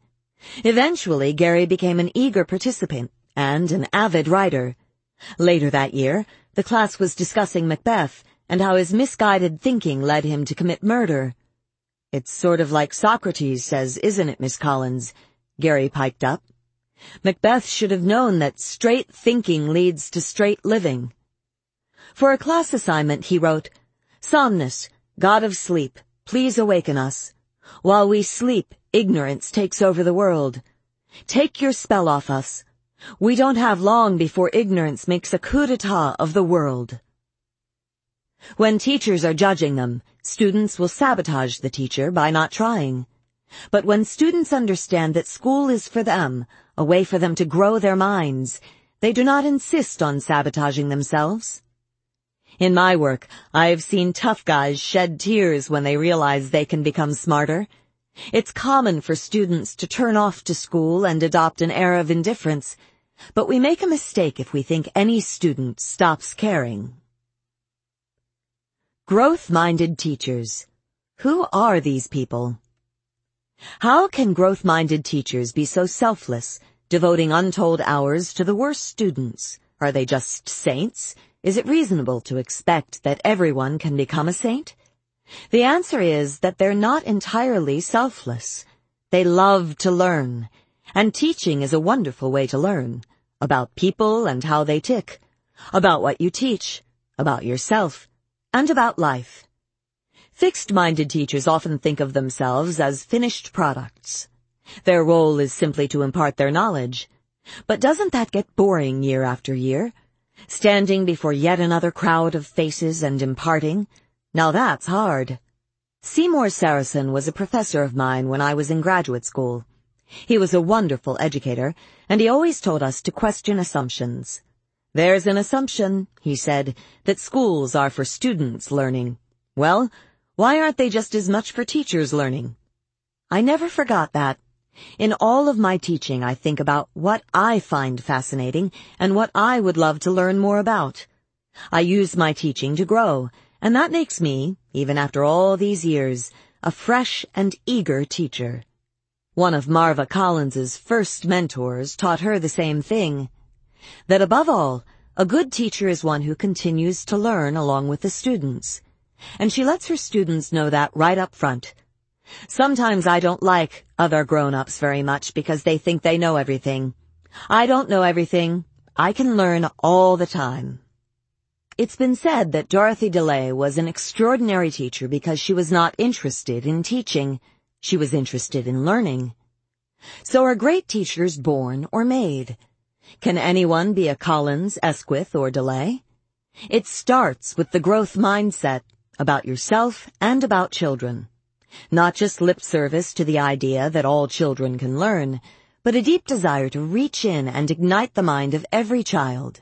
Eventually, Gary became an eager participant and an avid writer. Later that year, the class was discussing Macbeth and how his misguided thinking led him to commit murder. It's sort of like Socrates says, isn't it, Miss Collins? Gary piped up. Macbeth should have known that straight thinking leads to straight living. For a class assignment, he wrote, Somnus, God of sleep, please awaken us. While we sleep, ignorance takes over the world. Take your spell off us. We don't have long before ignorance makes a coup d'etat of the world. When teachers are judging them, students will sabotage the teacher by not trying. But when students understand that school is for them, a way for them to grow their minds, they do not insist on sabotaging themselves. In my work, I have seen tough guys shed tears when they realize they can become smarter. It's common for students to turn off to school and adopt an air of indifference, but we make a mistake if we think any student stops caring. Growth-minded teachers. Who are these people? How can growth-minded teachers be so selfless, devoting untold hours to the worst students? Are they just saints? Is it reasonable to expect that everyone can become a saint? The answer is that they're not entirely selfless. They love to learn, and teaching is a wonderful way to learn about people and how they tick, about what you teach, about yourself, and about life. Fixed-minded teachers often think of themselves as finished products. Their role is simply to impart their knowledge. But doesn't that get boring year after year? standing before yet another crowd of faces and imparting. Now that's hard. Seymour Sarason was a professor of mine when I was in graduate school. He was a wonderful educator, and he always told us to question assumptions. There's an assumption, he said, that schools are for students learning. Well, why aren't they just as much for teachers learning? I never forgot that. In all of my teaching, I think about what I find fascinating and what I would love to learn more about. I use my teaching to grow, and that makes me, even after all these years, a fresh and eager teacher. One of Marva Collins's first mentors taught her the same thing. That above all, a good teacher is one who continues to learn along with the students. And she lets her students know that right up front. Sometimes I don't like other grown-ups very much because they think they know everything. I don't know everything. I can learn all the time. It's been said that Dorothy DeLay was an extraordinary teacher because she was not interested in teaching. She was interested in learning. So are great teachers born or made? Can anyone be a Collins, Esquith, or DeLay? It starts with the growth mindset about yourself and about children. Not just lip service to the idea that all children can learn, but a deep desire to reach in and ignite the mind of every child.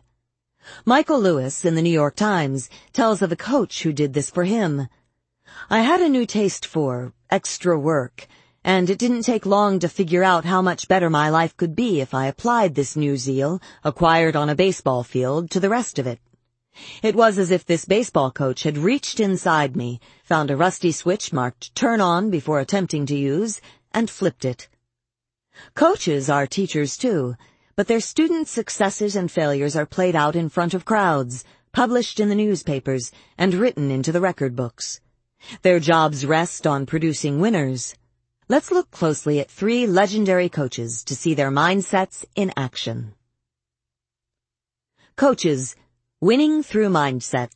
Michael Lewis in the New York Times tells of a coach who did this for him. I had a new taste for extra work and it didn't take long to figure out how much better my life could be if I applied this new zeal, acquired on a baseball field, to the rest of it. It was as if this baseball coach had reached inside me, found a rusty switch marked turn on before attempting to use, and flipped it. Coaches are teachers too, but their students' successes and failures are played out in front of crowds, published in the newspapers, and written into the record books. Their jobs rest on producing winners. Let's look closely at three legendary coaches to see their mindsets in action. Coaches, winning through mindset.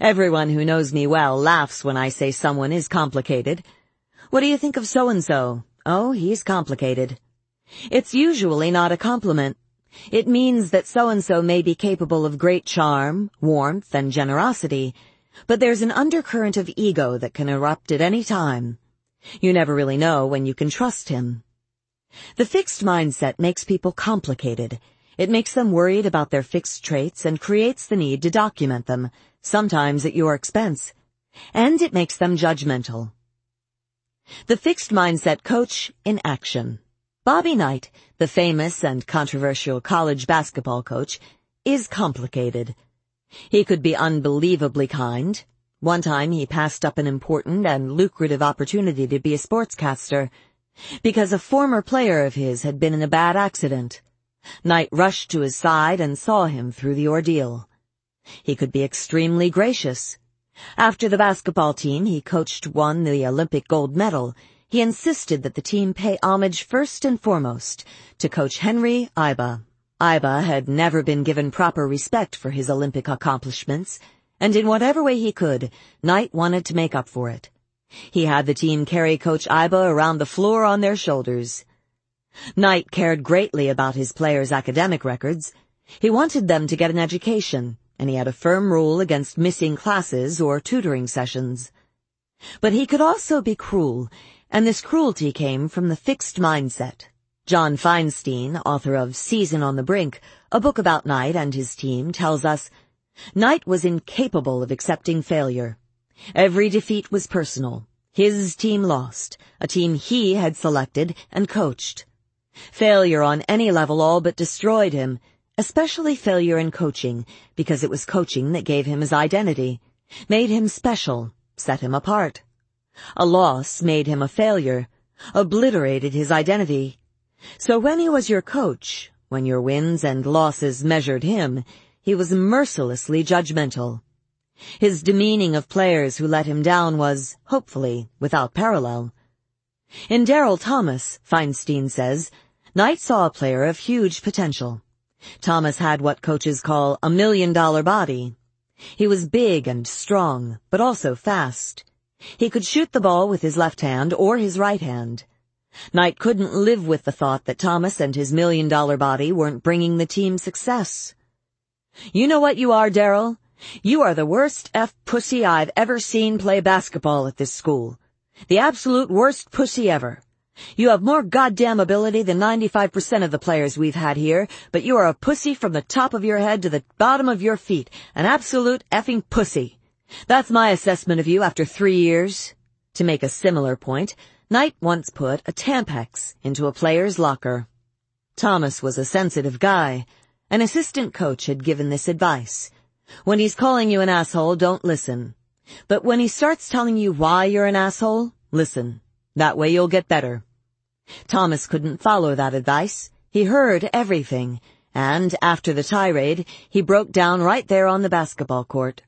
Everyone who knows me well laughs when I say someone is complicated. What do you think of so-and-so? Oh, he's complicated. It's usually not a compliment. It means that so-and-so may be capable of great charm, warmth, and generosity, but there's an undercurrent of ego that can erupt at any time. You never really know when you can trust him. The fixed mindset makes people complicated. It makes them worried about their fixed traits and creates the need to document them, sometimes at your expense. And it makes them judgmental. The fixed mindset coach in action. Bobby Knight, the famous and controversial college basketball coach, is complicated. He could be unbelievably kind, one time he passed up an important and lucrative opportunity to be a sportscaster because a former player of his had been in a bad accident. Knight rushed to his side and saw him through the ordeal. He could be extremely gracious. After the basketball team he coached won the Olympic gold medal, he insisted that the team pay homage first and foremost to Coach Henry Iba. Iba had never been given proper respect for his Olympic accomplishments, and in whatever way he could, Knight wanted to make up for it. He had the team carry Coach Iba around the floor on their shoulders. Knight cared greatly about his players' academic records. He wanted them to get an education, and he had a firm rule against missing classes or tutoring sessions. But he could also be cruel, and this cruelty came from the fixed mindset. John Feinstein, author of Season on the Brink, a book about Knight and his team, tells us Knight was incapable of accepting failure. Every defeat was personal. His team lost, a team he had selected and coached. Failure on any level all but destroyed him, especially failure in coaching, because it was coaching that gave him his identity, made him special, set him apart. A loss made him a failure, obliterated his identity. So when he was your coach, when your wins and losses measured him, he was mercilessly judgmental. His demeaning of players who let him down was, hopefully, without parallel. In Daryl Thomas, Feinstein says, Knight saw a player of huge potential. Thomas had what coaches call a million dollar body. He was big and strong, but also fast. He could shoot the ball with his left hand or his right hand. Knight couldn't live with the thought that Thomas and his million dollar body weren't bringing the team success. You know what you are, Daryl? You are the worst F pussy I've ever seen play basketball at this school. The absolute worst pussy ever. You have more goddamn ability than 95% of the players we've had here, but you are a pussy from the top of your head to the bottom of your feet. An absolute effing pussy. That's my assessment of you after three years. To make a similar point, Knight once put a Tampax into a player's locker. Thomas was a sensitive guy. An assistant coach had given this advice. When he's calling you an asshole, don't listen. But when he starts telling you why you're an asshole, listen. That way you'll get better. Thomas couldn't follow that advice. He heard everything, and after the tirade, he broke down right there on the basketball court.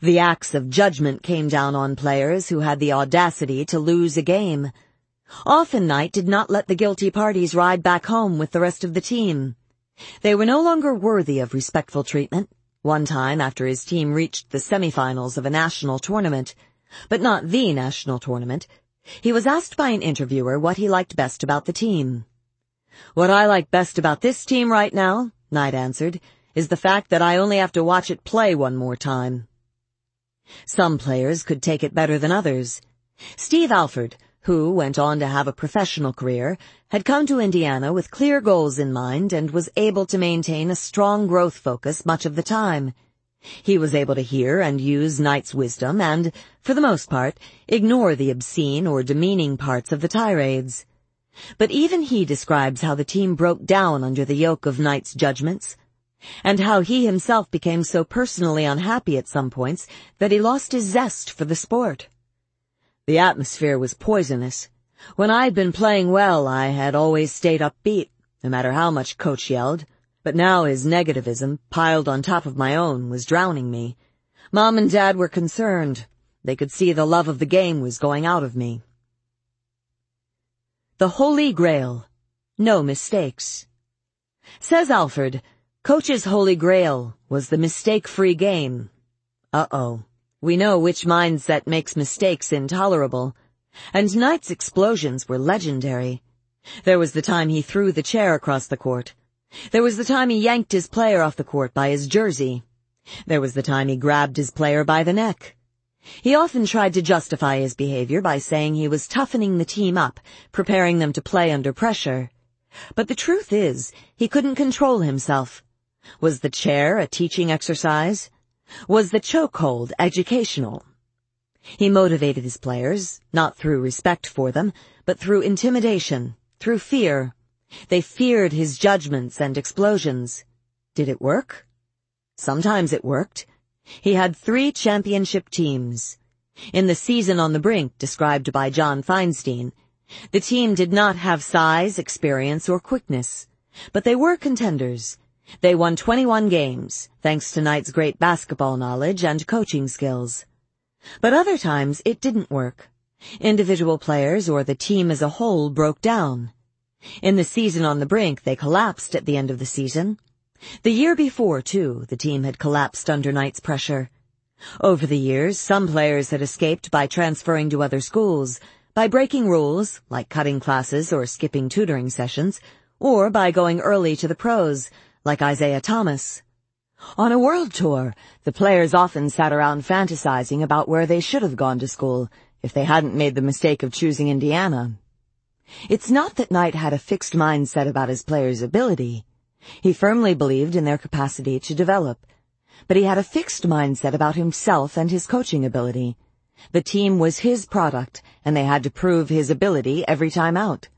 The axe of judgment came down on players who had the audacity to lose a game. Often Knight did not let the guilty parties ride back home with the rest of the team. They were no longer worthy of respectful treatment. One time after his team reached the semifinals of a national tournament, but not the national tournament, he was asked by an interviewer what he liked best about the team. What I like best about this team right now, Knight answered, is the fact that I only have to watch it play one more time. Some players could take it better than others. Steve Alford, who went on to have a professional career, had come to Indiana with clear goals in mind and was able to maintain a strong growth focus much of the time. He was able to hear and use Knight's wisdom and, for the most part, ignore the obscene or demeaning parts of the tirades. But even he describes how the team broke down under the yoke of Knight's judgments, and how he himself became so personally unhappy at some points that he lost his zest for the sport. The atmosphere was poisonous. When I had been playing well, I had always stayed upbeat, no matter how much coach yelled. But now his negativism, piled on top of my own, was drowning me. Mom and Dad were concerned. They could see the love of the game was going out of me. The Holy Grail. No mistakes. Says Alford, Coach's Holy Grail was the mistake-free game. Uh-oh. We know which mindset makes mistakes intolerable. And Knight's explosions were legendary. There was the time he threw the chair across the court. There was the time he yanked his player off the court by his jersey. There was the time he grabbed his player by the neck. He often tried to justify his behavior by saying he was toughening the team up, preparing them to play under pressure. But the truth is, he couldn't control himself. Was the chair a teaching exercise? Was the chokehold educational? He motivated his players, not through respect for them, but through intimidation, through fear. They feared his judgments and explosions. Did it work? Sometimes it worked. He had three championship teams. In the season on the brink described by John Feinstein, the team did not have size, experience, or quickness, but they were contenders. They won 21 games, thanks to Knight's great basketball knowledge and coaching skills. But other times it didn't work. Individual players or the team as a whole broke down. In the season on the brink, they collapsed at the end of the season. The year before, too, the team had collapsed under Knight's pressure. Over the years, some players had escaped by transferring to other schools, by breaking rules, like cutting classes or skipping tutoring sessions, or by going early to the pros, like Isiah Thomas. On a world tour, the players often sat around fantasizing about where they should have gone to school if they hadn't made the mistake of choosing Indiana. It's not that Knight had a fixed mindset about his players' ability. He firmly believed in their capacity to develop. But he had a fixed mindset about himself and his coaching ability. The team was his product, and they had to prove his ability every time out.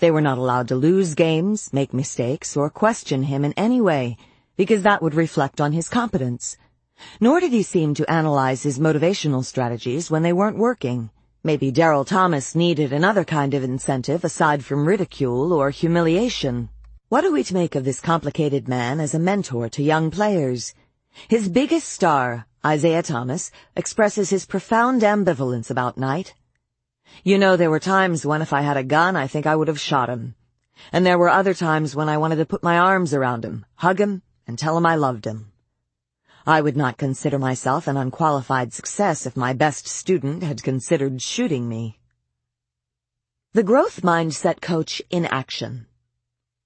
They were not allowed to lose games, make mistakes, or question him in any way, because that would reflect on his competence. Nor did he seem to analyze his motivational strategies when they weren't working. Maybe Daryl Thomas needed another kind of incentive aside from ridicule or humiliation. What are we to make of this complicated man as a mentor to young players? His biggest star, Isiah Thomas, expresses his profound ambivalence about Knight. You know, there were times when if I had a gun, I think I would have shot him. And there were other times when I wanted to put my arms around him, hug him, and tell him I loved him. I would not consider myself an unqualified success if my best student had considered shooting me. The Growth Mindset Coach in Action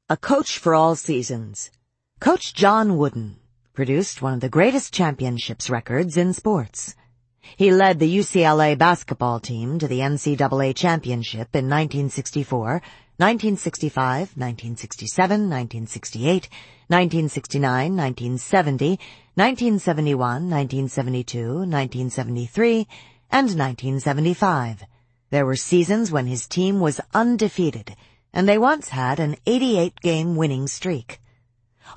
A coach for all seasons. Coach John Wooden produced one of the greatest championships records in sports. He led the UCLA basketball team to the NCAA championship in 1964, 1965, 1967, 1968, 1969, 1970, 1971, 1972, 1973, and 1975. There were seasons when his team was undefeated, and they once had an 88-game winning streak.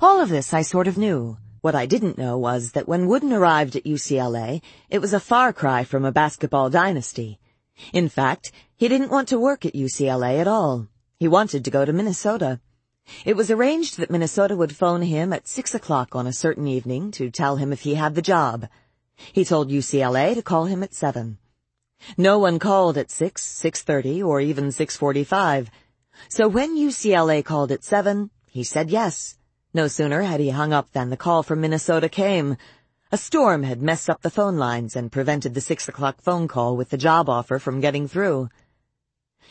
All of this I sort of knew. What I didn't know was that when Wooden arrived at UCLA, it was a far cry from a basketball dynasty. In fact, he didn't want to work at UCLA at all. He wanted to go to Minnesota. It was arranged that Minnesota would phone him at six o'clock on a certain evening to tell him if he had the job. He told UCLA to call him at seven. No one called at six, six thirty, or even six forty-five. So when UCLA called at seven, he said yes. No sooner had he hung up than the call from Minnesota came. A storm had messed up the phone lines and prevented the six o'clock phone call with the job offer from getting through.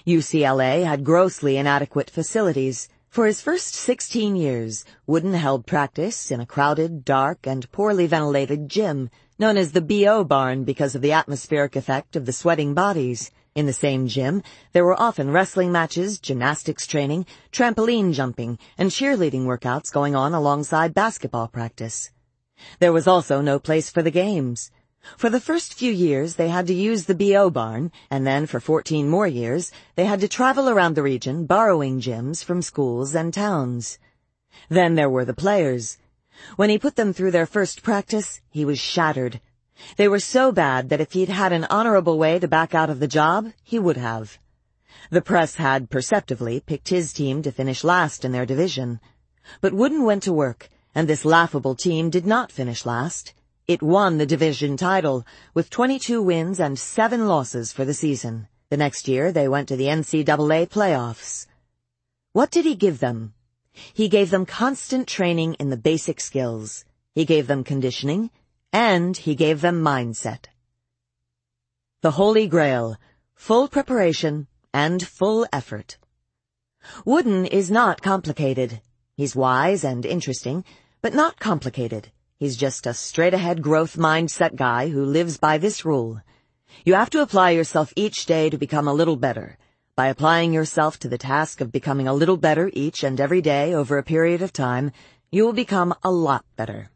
UCLA had grossly inadequate facilities. For his first 16 years, Wooden held practice in a crowded, dark, and poorly ventilated gym known as the BO barn because of the atmospheric effect of the sweating bodies. In the same gym, there were often wrestling matches, gymnastics training, trampoline jumping, and cheerleading workouts going on alongside basketball practice. There was also no place for the games. For the first few years, they had to use the BO barn, and then for 14 more years, they had to travel around the region borrowing gyms from schools and towns. Then there were the players. When he put them through their first practice, he was shattered. They were so bad that if he'd had an honorable way to back out of the job, he would have. The press had, perceptively, picked his team to finish last in their division. But Wooden went to work, and this laughable team did not finish last. It won the division title, with 22 wins and 7 losses for the season. The next year, they went to the NCAA playoffs. What did he give them? He gave them constant training in the basic skills. He gave them conditioning, and he gave them mindset. The Holy Grail, full preparation and full effort. Wooden is not complicated. He's wise and interesting, but not complicated. He's just a straight-ahead growth mindset guy who lives by this rule. You have to apply yourself each day to become a little better. By applying yourself to the task of becoming a little better each and every day over a period of time, you will become a lot better.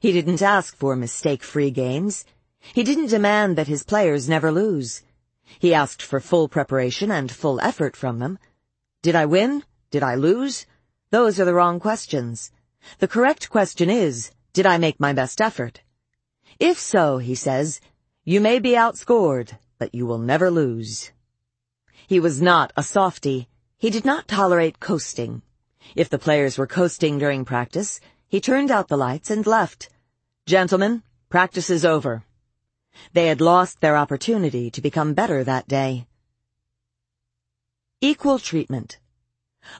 He didn't ask for mistake-free games. He didn't demand that his players never lose. He asked for full preparation and full effort from them. Did I win? Did I lose? Those are the wrong questions. The correct question is, did I make my best effort? If so, he says, you may be outscored, but you will never lose. He was not a softy. He did not tolerate coasting. If the players were coasting during practice, he turned out the lights and left. Gentlemen, practice is over. They had lost their opportunity to become better that day. Equal treatment.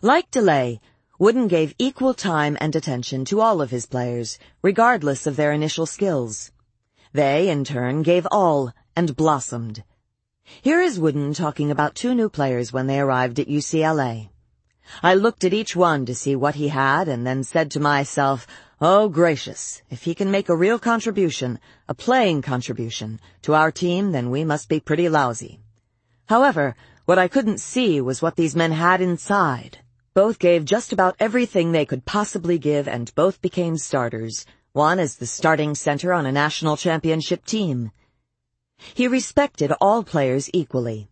Like DeLay, Wooden gave equal time and attention to all of his players, regardless of their initial skills. They, in turn, gave all and blossomed. Here is Wooden talking about two new players when they arrived at UCLA. I looked at each one to see what he had and then said to myself, oh gracious, if he can make a real contribution, a playing contribution, to our team, then we must be pretty lousy. However, what I couldn't see was what these men had inside. Both gave just about everything they could possibly give and both became starters, one as the starting center on a national championship team. He respected all players equally.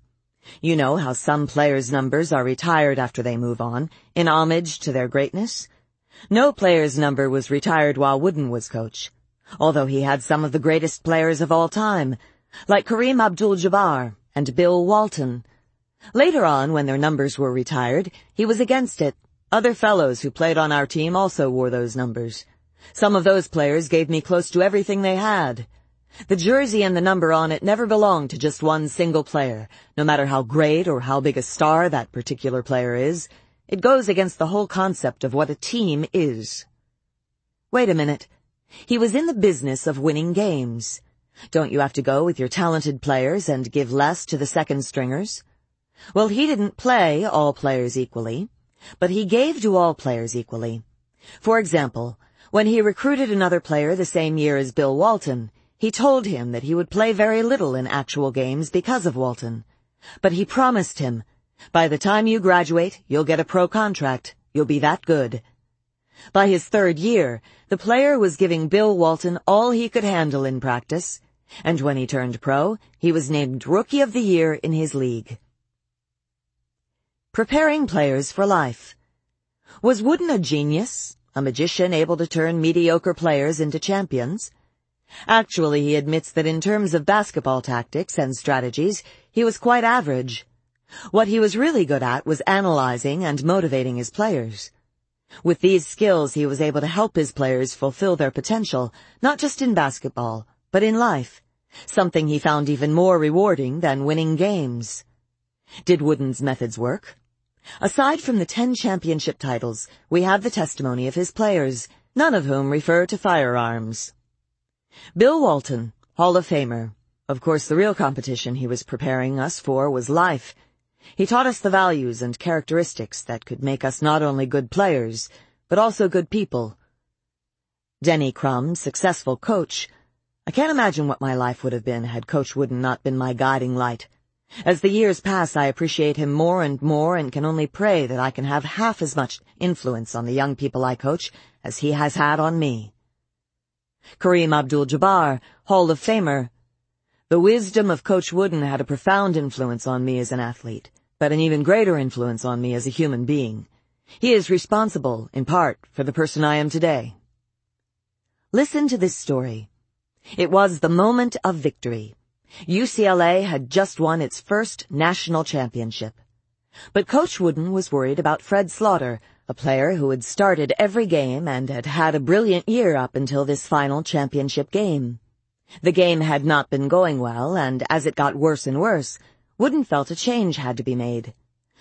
You know how some players' numbers are retired after they move on, in homage to their greatness? No player's number was retired while Wooden was coach, although he had some of the greatest players of all time, like Kareem Abdul-Jabbar and Bill Walton. Later on, when their numbers were retired, he was against it. Other fellows who played on our team also wore those numbers. Some of those players gave me close to everything they had. The jersey and the number on it never belonged to just one single player, no matter how great or how big a star that particular player is. It goes against the whole concept of what a team is. Wait a minute. He was in the business of winning games. Don't you have to go with your talented players and give less to the second stringers? Well, he didn't play all players equally, but he gave to all players equally. For example, when he recruited another player the same year as Bill Walton, he told him that he would play very little in actual games because of Walton. But he promised him, by the time you graduate, you'll get a pro contract. You'll be that good. By his third year, the player was giving Bill Walton all he could handle in practice. And when he turned pro, he was named Rookie of the Year in his league. Preparing players for life. Was Wooden a genius? A magician able to turn mediocre players into champions? Actually, he admits that in terms of basketball tactics and strategies, he was quite average. What he was really good at was analyzing and motivating his players. With these skills, he was able to help his players fulfill their potential, not just in basketball, but in life, something he found even more rewarding than winning games. Did Wooden's methods work? Aside from the ten championship titles, we have the testimony of his players, none of whom refer to firearms. Bill Walton, Hall of Famer. Of course, the real competition he was preparing us for was life. He taught us the values and characteristics that could make us not only good players, but also good people. Denny Crum, successful coach. I can't imagine what my life would have been had Coach Wooden not been my guiding light. As the years pass, I appreciate him more and more and can only pray that I can have half as much influence on the young people I coach as he has had on me. Kareem Abdul-Jabbar, Hall of Famer. The wisdom of Coach Wooden had a profound influence on me as an athlete, but an even greater influence on me as a human being. He is responsible, in part, for the person I am today. Listen to this story. It was the moment of victory. UCLA had just won its first national championship. But Coach Wooden was worried about Fred Slaughter, a player who had started every game and had had a brilliant year up until this final championship game. The game had not been going well, and as it got worse and worse, Wooden felt a change had to be made.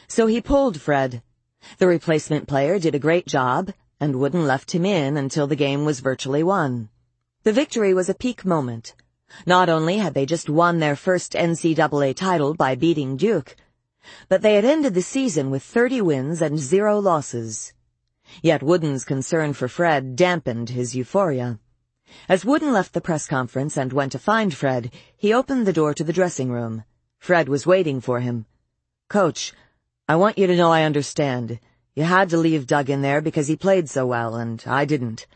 So he pulled Fred. The replacement player did a great job, and Wooden left him in until the game was virtually won. The victory was a peak moment. Not only had they just won their first NCAA title by beating Duke, but they had ended the season with 30 wins and zero losses. Yet Wooden's concern for Fred dampened his euphoria. As Wooden left the press conference and went to find Fred, he opened the door to the dressing room. Fred was waiting for him. Coach, I want you to know I understand. You had to leave Doug in there because he played so well, and I didn't.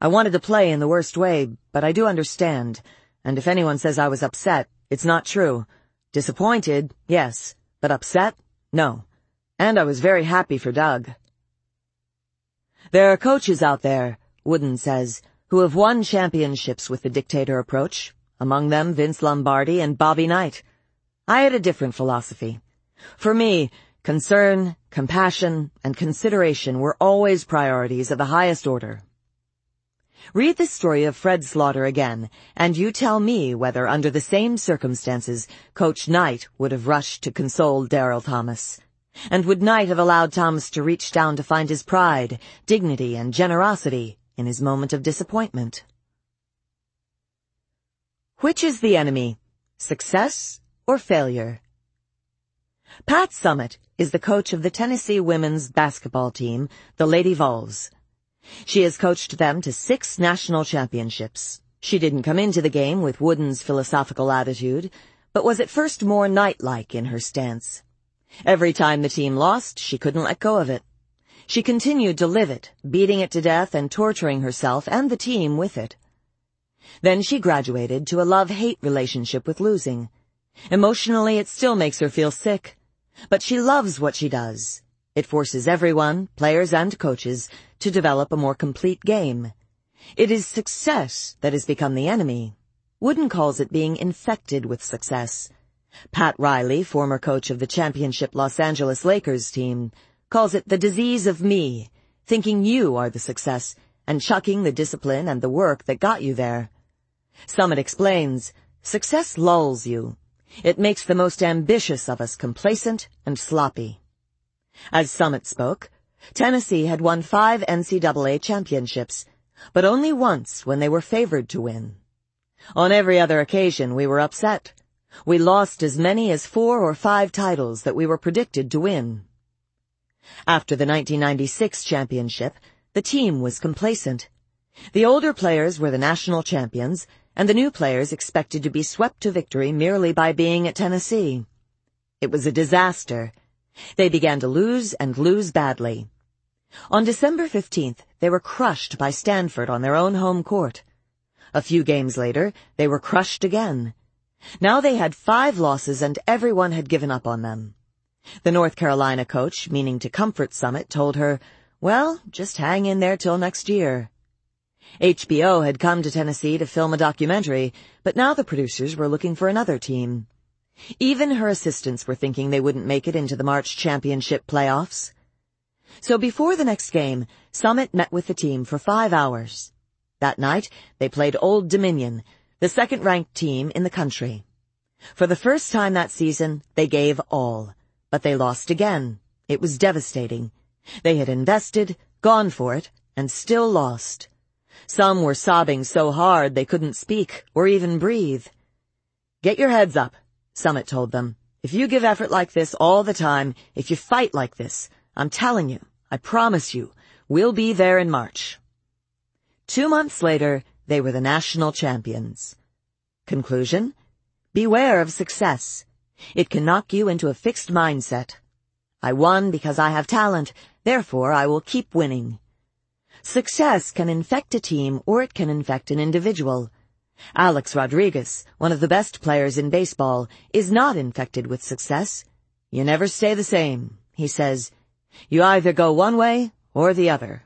I wanted to play in the worst way, but I do understand. And if anyone says I was upset, it's not true. Disappointed, yes, but upset, no. And I was very happy for Doug. There are coaches out there, Wooden says, who have won championships with the dictator approach, among them Vince Lombardi and Bobby Knight. I had a different philosophy. For me, concern, compassion, and consideration were always priorities of the highest order. Read the story of Fred Slaughter again, and you tell me whether under the same circumstances Coach Knight would have rushed to console Daryl Thomas. And would Knight have allowed Thomas to reach down to find his pride, dignity, and generosity in his moment of disappointment? Which is the enemy, success or failure? Pat Summitt is the coach of the Tennessee women's basketball team, the Lady Vols. She has coached them to six national championships. She didn't come into the game with Wooden's philosophical attitude, but was at first more knight-like in her stance. Every time the team lost, she couldn't let go of it. She continued to live it, beating it to death and torturing herself and the team with it. Then she graduated to a love-hate relationship with losing. Emotionally, it still makes her feel sick. But she loves what she does. It forces everyone, players and coaches, to develop a more complete game. It is success that has become the enemy. Wooden calls it being infected with success. Pat Riley, former coach of the championship Los Angeles Lakers team, calls it the disease of me, thinking you are the success and chucking the discipline and the work that got you there. Summitt explains, success lulls you. It makes the most ambitious of us complacent and sloppy. As Summitt spoke, Tennessee had won five NCAA championships, but only once when they were favored to win. On every other occasion, we were upset. We lost as many as four or five titles that we were predicted to win. After the 1996 championship, the team was complacent. The older players were the national champions, and the new players expected to be swept to victory merely by being at Tennessee. It was a disaster. They began to lose and lose badly. On December 15th, they were crushed by Stanford on their own home court. A few games later, they were crushed again. Now they had five losses and everyone had given up on them. The North Carolina coach, meaning to comfort Summitt, told her, well, just hang in there till next year. HBO had come to Tennessee to film a documentary, but now the producers were looking for another team. Even her assistants were thinking they wouldn't make it into the March championship playoffs. So before the next game, Summitt met with the team for five hours. That night, they played Old Dominion, the second-ranked team in the country. For the first time that season, they gave all, but they lost again. It was devastating. They had invested, gone for it, and still lost. Some were sobbing so hard they couldn't speak or even breathe. Get your heads up, Summitt told them. If you give effort like this all the time, if you fight like this, I'm telling you, I promise you, we'll be there in March. Two months later, they were the national champions. Conclusion? Beware of success. It can knock you into a fixed mindset. I won because I have talent, therefore I will keep winning. Success can infect a team or it can infect an individual. Alex Rodriguez, one of the best players in baseball, is not infected with success. You never stay the same, he says. You either go one way or the other.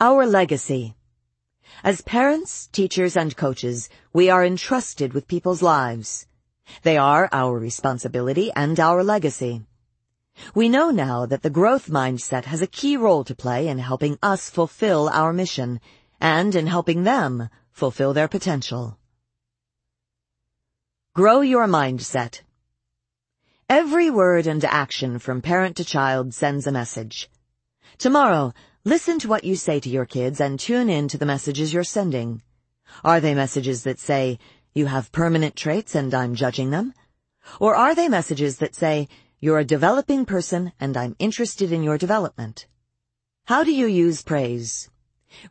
Our legacy. As parents, teachers, and coaches, we are entrusted with people's lives. They are our responsibility and our legacy. We know now that the growth mindset has a key role to play in helping us fulfill our mission and in helping them fulfill their potential. Grow your mindset. Every word and action from parent to child sends a message. Tomorrow, Listen to what you say to your kids and tune in to the messages you're sending. Are they messages that say, you have permanent traits and I'm judging them? Or are they messages that say, you're a developing person and I'm interested in your development? How do you use praise?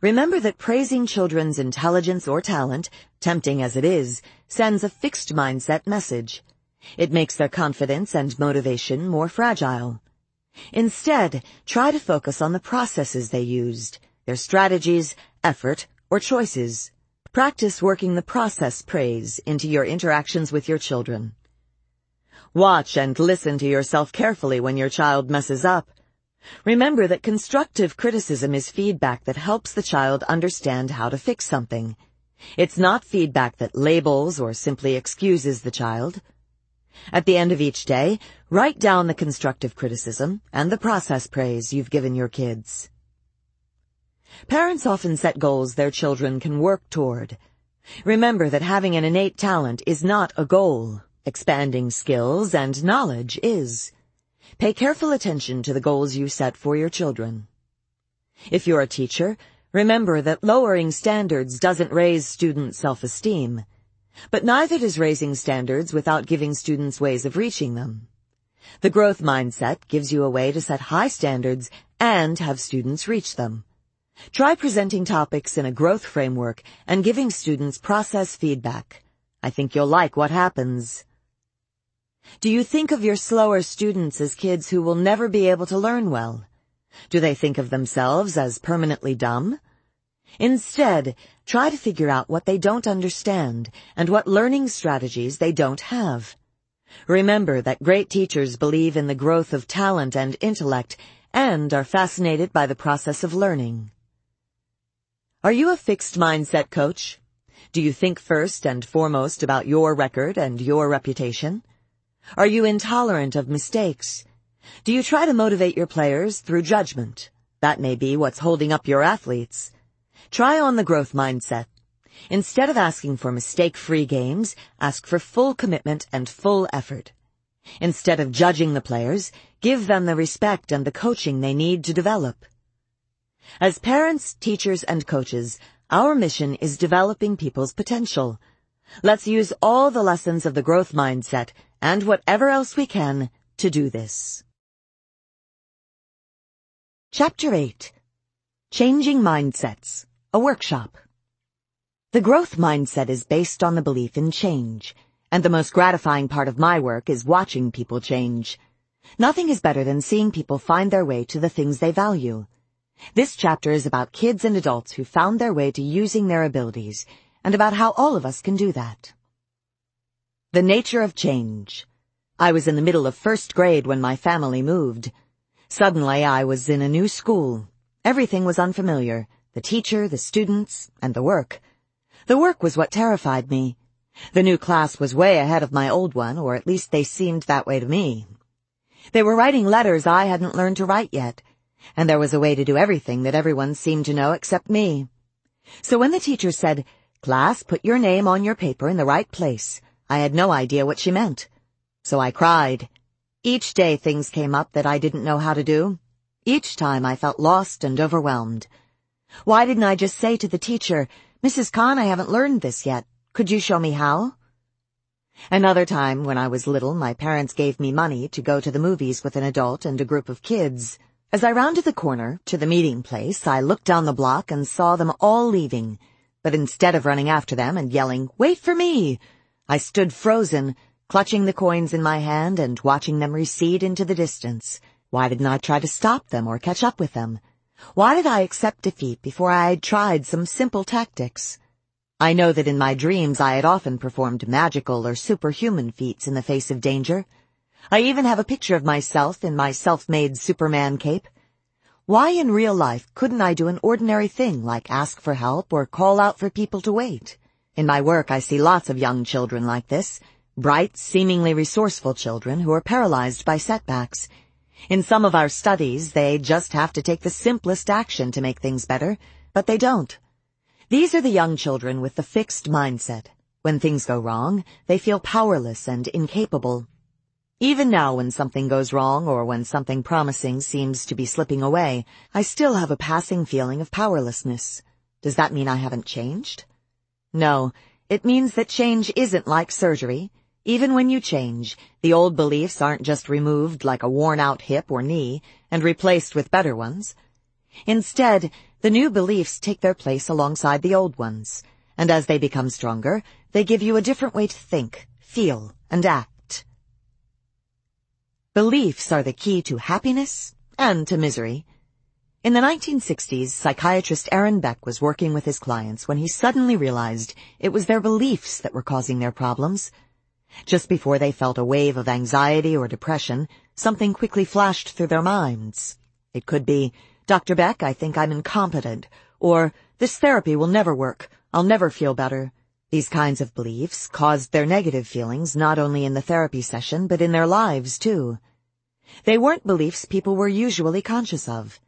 Remember that praising children's intelligence or talent, tempting as it is, sends a fixed mindset message. It makes their confidence and motivation more fragile. Instead, try to focus on the processes they used, their strategies, effort, or choices. Practice working the process praise into your interactions with your children. Watch and listen to yourself carefully when your child messes up. Remember that constructive criticism is feedback that helps the child understand how to fix something. It's not feedback that labels or simply excuses the child. At the end of each day, write down the constructive criticism and the process praise you've given your kids. Parents often set goals their children can work toward. Remember that having an innate talent is not a goal. Expanding skills and knowledge is. Pay careful attention to the goals you set for your children. If you're a teacher, remember that lowering standards doesn't raise student self-esteem. But neither does raising standards without giving students ways of reaching them. The growth mindset gives you a way to set high standards and have students reach them. Try presenting topics in a growth framework and giving students process feedback. I think you'll like what happens. Do you think of your slower students as kids who will never be able to learn well? Do they think of themselves as permanently dumb? Instead, try to figure out what they don't understand and what learning strategies they don't have. Remember that great teachers believe in the growth of talent and intellect and are fascinated by the process of learning. Are you a fixed mindset coach? Do you think first and foremost about your record and your reputation? Are you intolerant of mistakes? Do you try to motivate your players through judgment? That may be what's holding up your athletes. Try on the growth mindset. Instead of asking for mistake-free games, ask for full commitment and full effort. Instead of judging the players, give them the respect and the coaching they need to develop. As parents, teachers, and coaches, our mission is developing people's potential. Let's use all the lessons of the growth mindset and whatever else we can to do this. Chapter 8 Changing Mindsets a workshop. The growth mindset is based on the belief in change, and the most gratifying part of my work is watching people change. Nothing is better than seeing people find their way to the things they value. This chapter is about kids and adults who found their way to using their abilities and about how all of us can do that. The nature of change. I was in the middle of first grade when my family moved. Suddenly I was in a new school. Everything was unfamiliar. The teacher, the students, and the work. The work was what terrified me. The new class was way ahead of my old one, or at least they seemed that way to me. They were writing letters I hadn't learned to write yet, and there was a way to do everything that everyone seemed to know except me. So when the teacher said, Class, put your name on your paper in the right place, I had no idea what she meant. So I cried. Each day things came up that I didn't know how to do. Each time I felt lost and overwhelmed. Why didn't I just say to the teacher, Mrs. Kahn, I haven't learned this yet. Could you show me how? Another time, when I was little, my parents gave me money to go to the movies with an adult and a group of kids. As I rounded the corner to the meeting place, I looked down the block and saw them all leaving. But instead of running after them and yelling, wait for me, I stood frozen, clutching the coins in my hand and watching them recede into the distance. Why didn't I try to stop them or catch up with them? Why did I accept defeat before I had tried some simple tactics? I know that in my dreams I had often performed magical or superhuman feats in the face of danger. I even have a picture of myself in my self-made Superman cape. Why in real life couldn't I do an ordinary thing like ask for help or call out for people to wait? In my work I see lots of young children like this, bright, seemingly resourceful children who are paralyzed by setbacks. In some of our studies, they just have to take the simplest action to make things better, but they don't. These are the young children with the fixed mindset. When things go wrong, they feel powerless and incapable. Even now when something goes wrong or when something promising seems to be slipping away, I still have a passing feeling of powerlessness. Does that mean I haven't changed? No, it means that change isn't like surgery. Even when you change, the old beliefs aren't just removed like a worn-out hip or knee and replaced with better ones. Instead, the new beliefs take their place alongside the old ones, and as they become stronger, they give you a different way to think, feel, and act. Beliefs are the key to happiness and to misery. In the 1960s, psychiatrist Aaron Beck was working with his clients when he suddenly realized it was their beliefs that were causing their problems. Just before they felt a wave of anxiety or depression, something quickly flashed through their minds. It could be, Dr. Beck, I think I'm incompetent. Or, this therapy will never work. I'll never feel better. These kinds of beliefs caused their negative feelings not only in the therapy session, but in their lives, too. They weren't beliefs people were usually conscious of.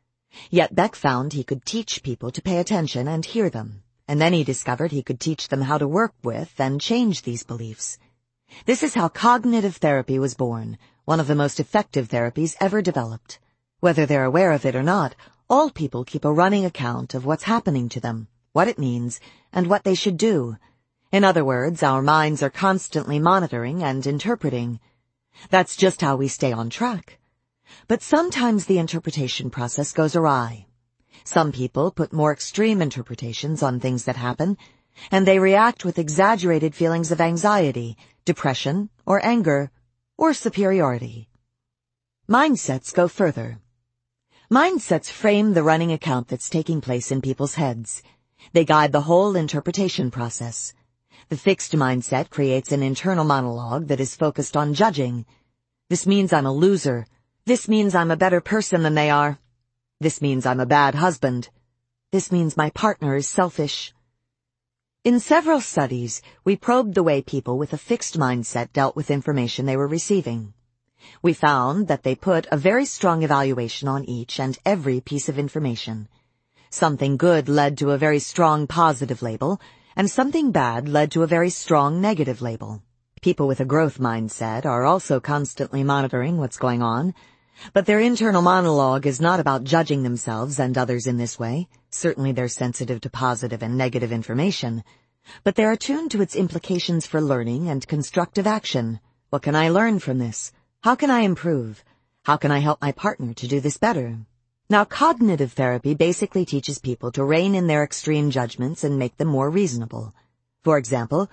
Yet Beck found he could teach people to pay attention and hear them. And then he discovered he could teach them how to work with and change these beliefs. This is how cognitive therapy was born, one of the most effective therapies ever developed. Whether they're aware of it or not, all people keep a running account of what's happening to them, what it means, and what they should do. In other words, our minds are constantly monitoring and interpreting. That's just how we stay on track. But sometimes the interpretation process goes awry. Some people put more extreme interpretations on things that happen, and they react with exaggerated feelings of anxiety, depression, or anger, or superiority. Mindsets go further. Mindsets frame the running account that's taking place in people's heads. They guide the whole interpretation process. The fixed mindset creates an internal monologue that is focused on judging. This means I'm a loser. This means I'm a better person than they are. This means I'm a bad husband. This means my partner is selfish. In several studies, we probed the way people with a fixed mindset dealt with information they were receiving. We found that they put a very strong evaluation on each and every piece of information. Something good led to a very strong positive label, and something bad led to a very strong negative label. People with a growth mindset are also constantly monitoring what's going on, but their internal monologue is not about judging themselves and others in this way. Certainly they're sensitive to positive and negative information, but they're attuned to its implications for learning and constructive action. What can I learn from this? How can I improve? How can I help my partner to do this better? Now, cognitive therapy basically teaches people to rein in their extreme judgments and make them more reasonable. For example,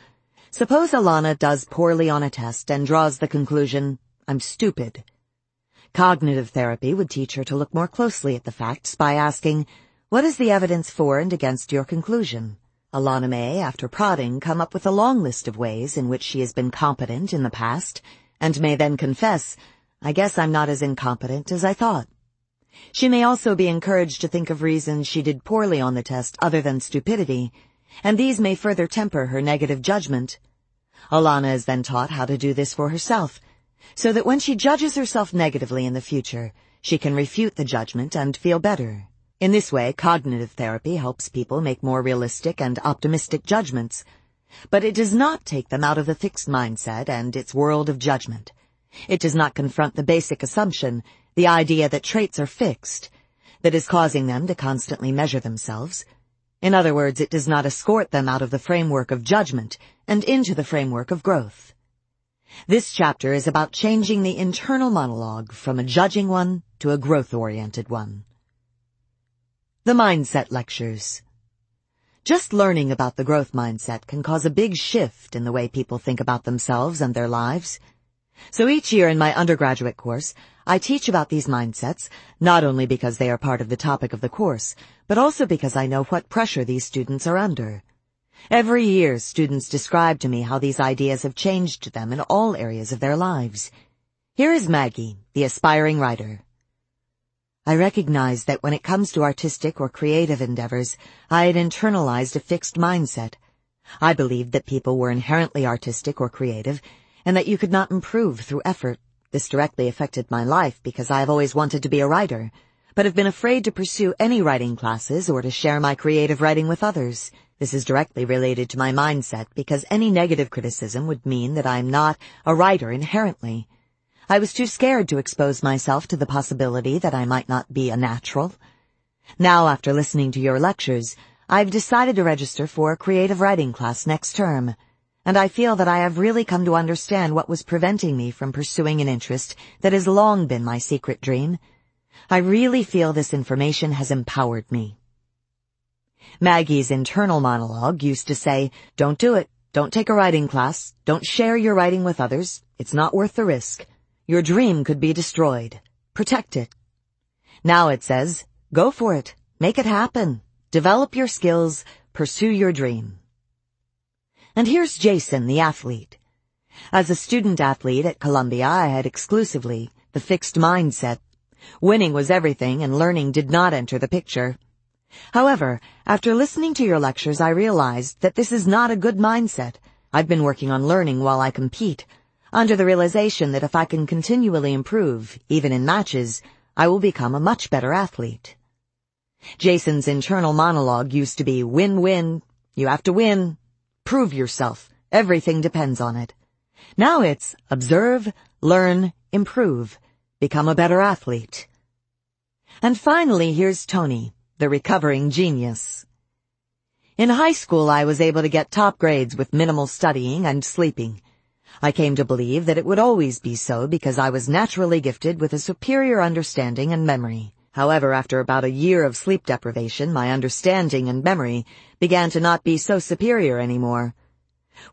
suppose Alana does poorly on a test and draws the conclusion, I'm stupid. Cognitive therapy would teach her to look more closely at the facts by asking, what is the evidence for and against your conclusion? Alana may, after prodding, come up with a long list of ways in which she has been competent in the past, and may then confess, I guess I'm not as incompetent as I thought. She may also be encouraged to think of reasons she did poorly on the test other than stupidity, and these may further temper her negative judgment. Alana is then taught how to do this for herself, so that when she judges herself negatively in the future, she can refute the judgment and feel better. In this way, cognitive therapy helps people make more realistic and optimistic judgments, but it does not take them out of the fixed mindset and its world of judgment. It does not confront the basic assumption, the idea that traits are fixed, that is causing them to constantly measure themselves. In other words, it does not escort them out of the framework of judgment and into the framework of growth. This chapter is about changing the internal monologue from a judging one to a growth-oriented one. The Mindset Lectures Just learning about the growth mindset can cause a big shift in the way people think about themselves and their lives. So each year in my undergraduate course, I teach about these mindsets, not only because they are part of the topic of the course, but also because I know what pressure these students are under. Every year, students describe to me how these ideas have changed them in all areas of their lives. Here is Maggie, the aspiring writer. I recognize that when it comes to artistic or creative endeavors, I had internalized a fixed mindset. I believed that people were inherently artistic or creative, and that you could not improve through effort. This directly affected my life because I have always wanted to be a writer, but have been afraid to pursue any writing classes or to share my creative writing with others. This is directly related to my mindset because any negative criticism would mean that I am not a writer inherently. I was too scared to expose myself to the possibility that I might not be a natural. Now, after listening to your lectures, I've decided to register for a creative writing class next term, and I feel that I have really come to understand what was preventing me from pursuing an interest that has long been my secret dream. I really feel this information has empowered me. Maggie's internal monologue used to say, don't do it. Don't take a writing class. Don't share your writing with others. It's not worth the risk. Your dream could be destroyed. Protect it. Now it says, go for it. Make it happen. Develop your skills. Pursue your dream. And here's Jason, the athlete. As a student athlete at Columbia, I had exclusively the fixed mindset. Winning was everything and learning did not enter the picture. However, after listening to your lectures, I realized that this is not a good mindset. I've been working on learning while I compete, under the realization that if I can continually improve, even in matches, I will become a much better athlete. Jason's internal monologue used to be win-win, you have to win, prove yourself, everything depends on it. Now it's observe, learn, improve, become a better athlete. And finally, here's Tony, the recovering genius. In high school, I was able to get top grades with minimal studying and sleeping. I came to believe that it would always be so because I was naturally gifted with a superior understanding and memory. However, after about a year of sleep deprivation, my understanding and memory began to not be so superior anymore.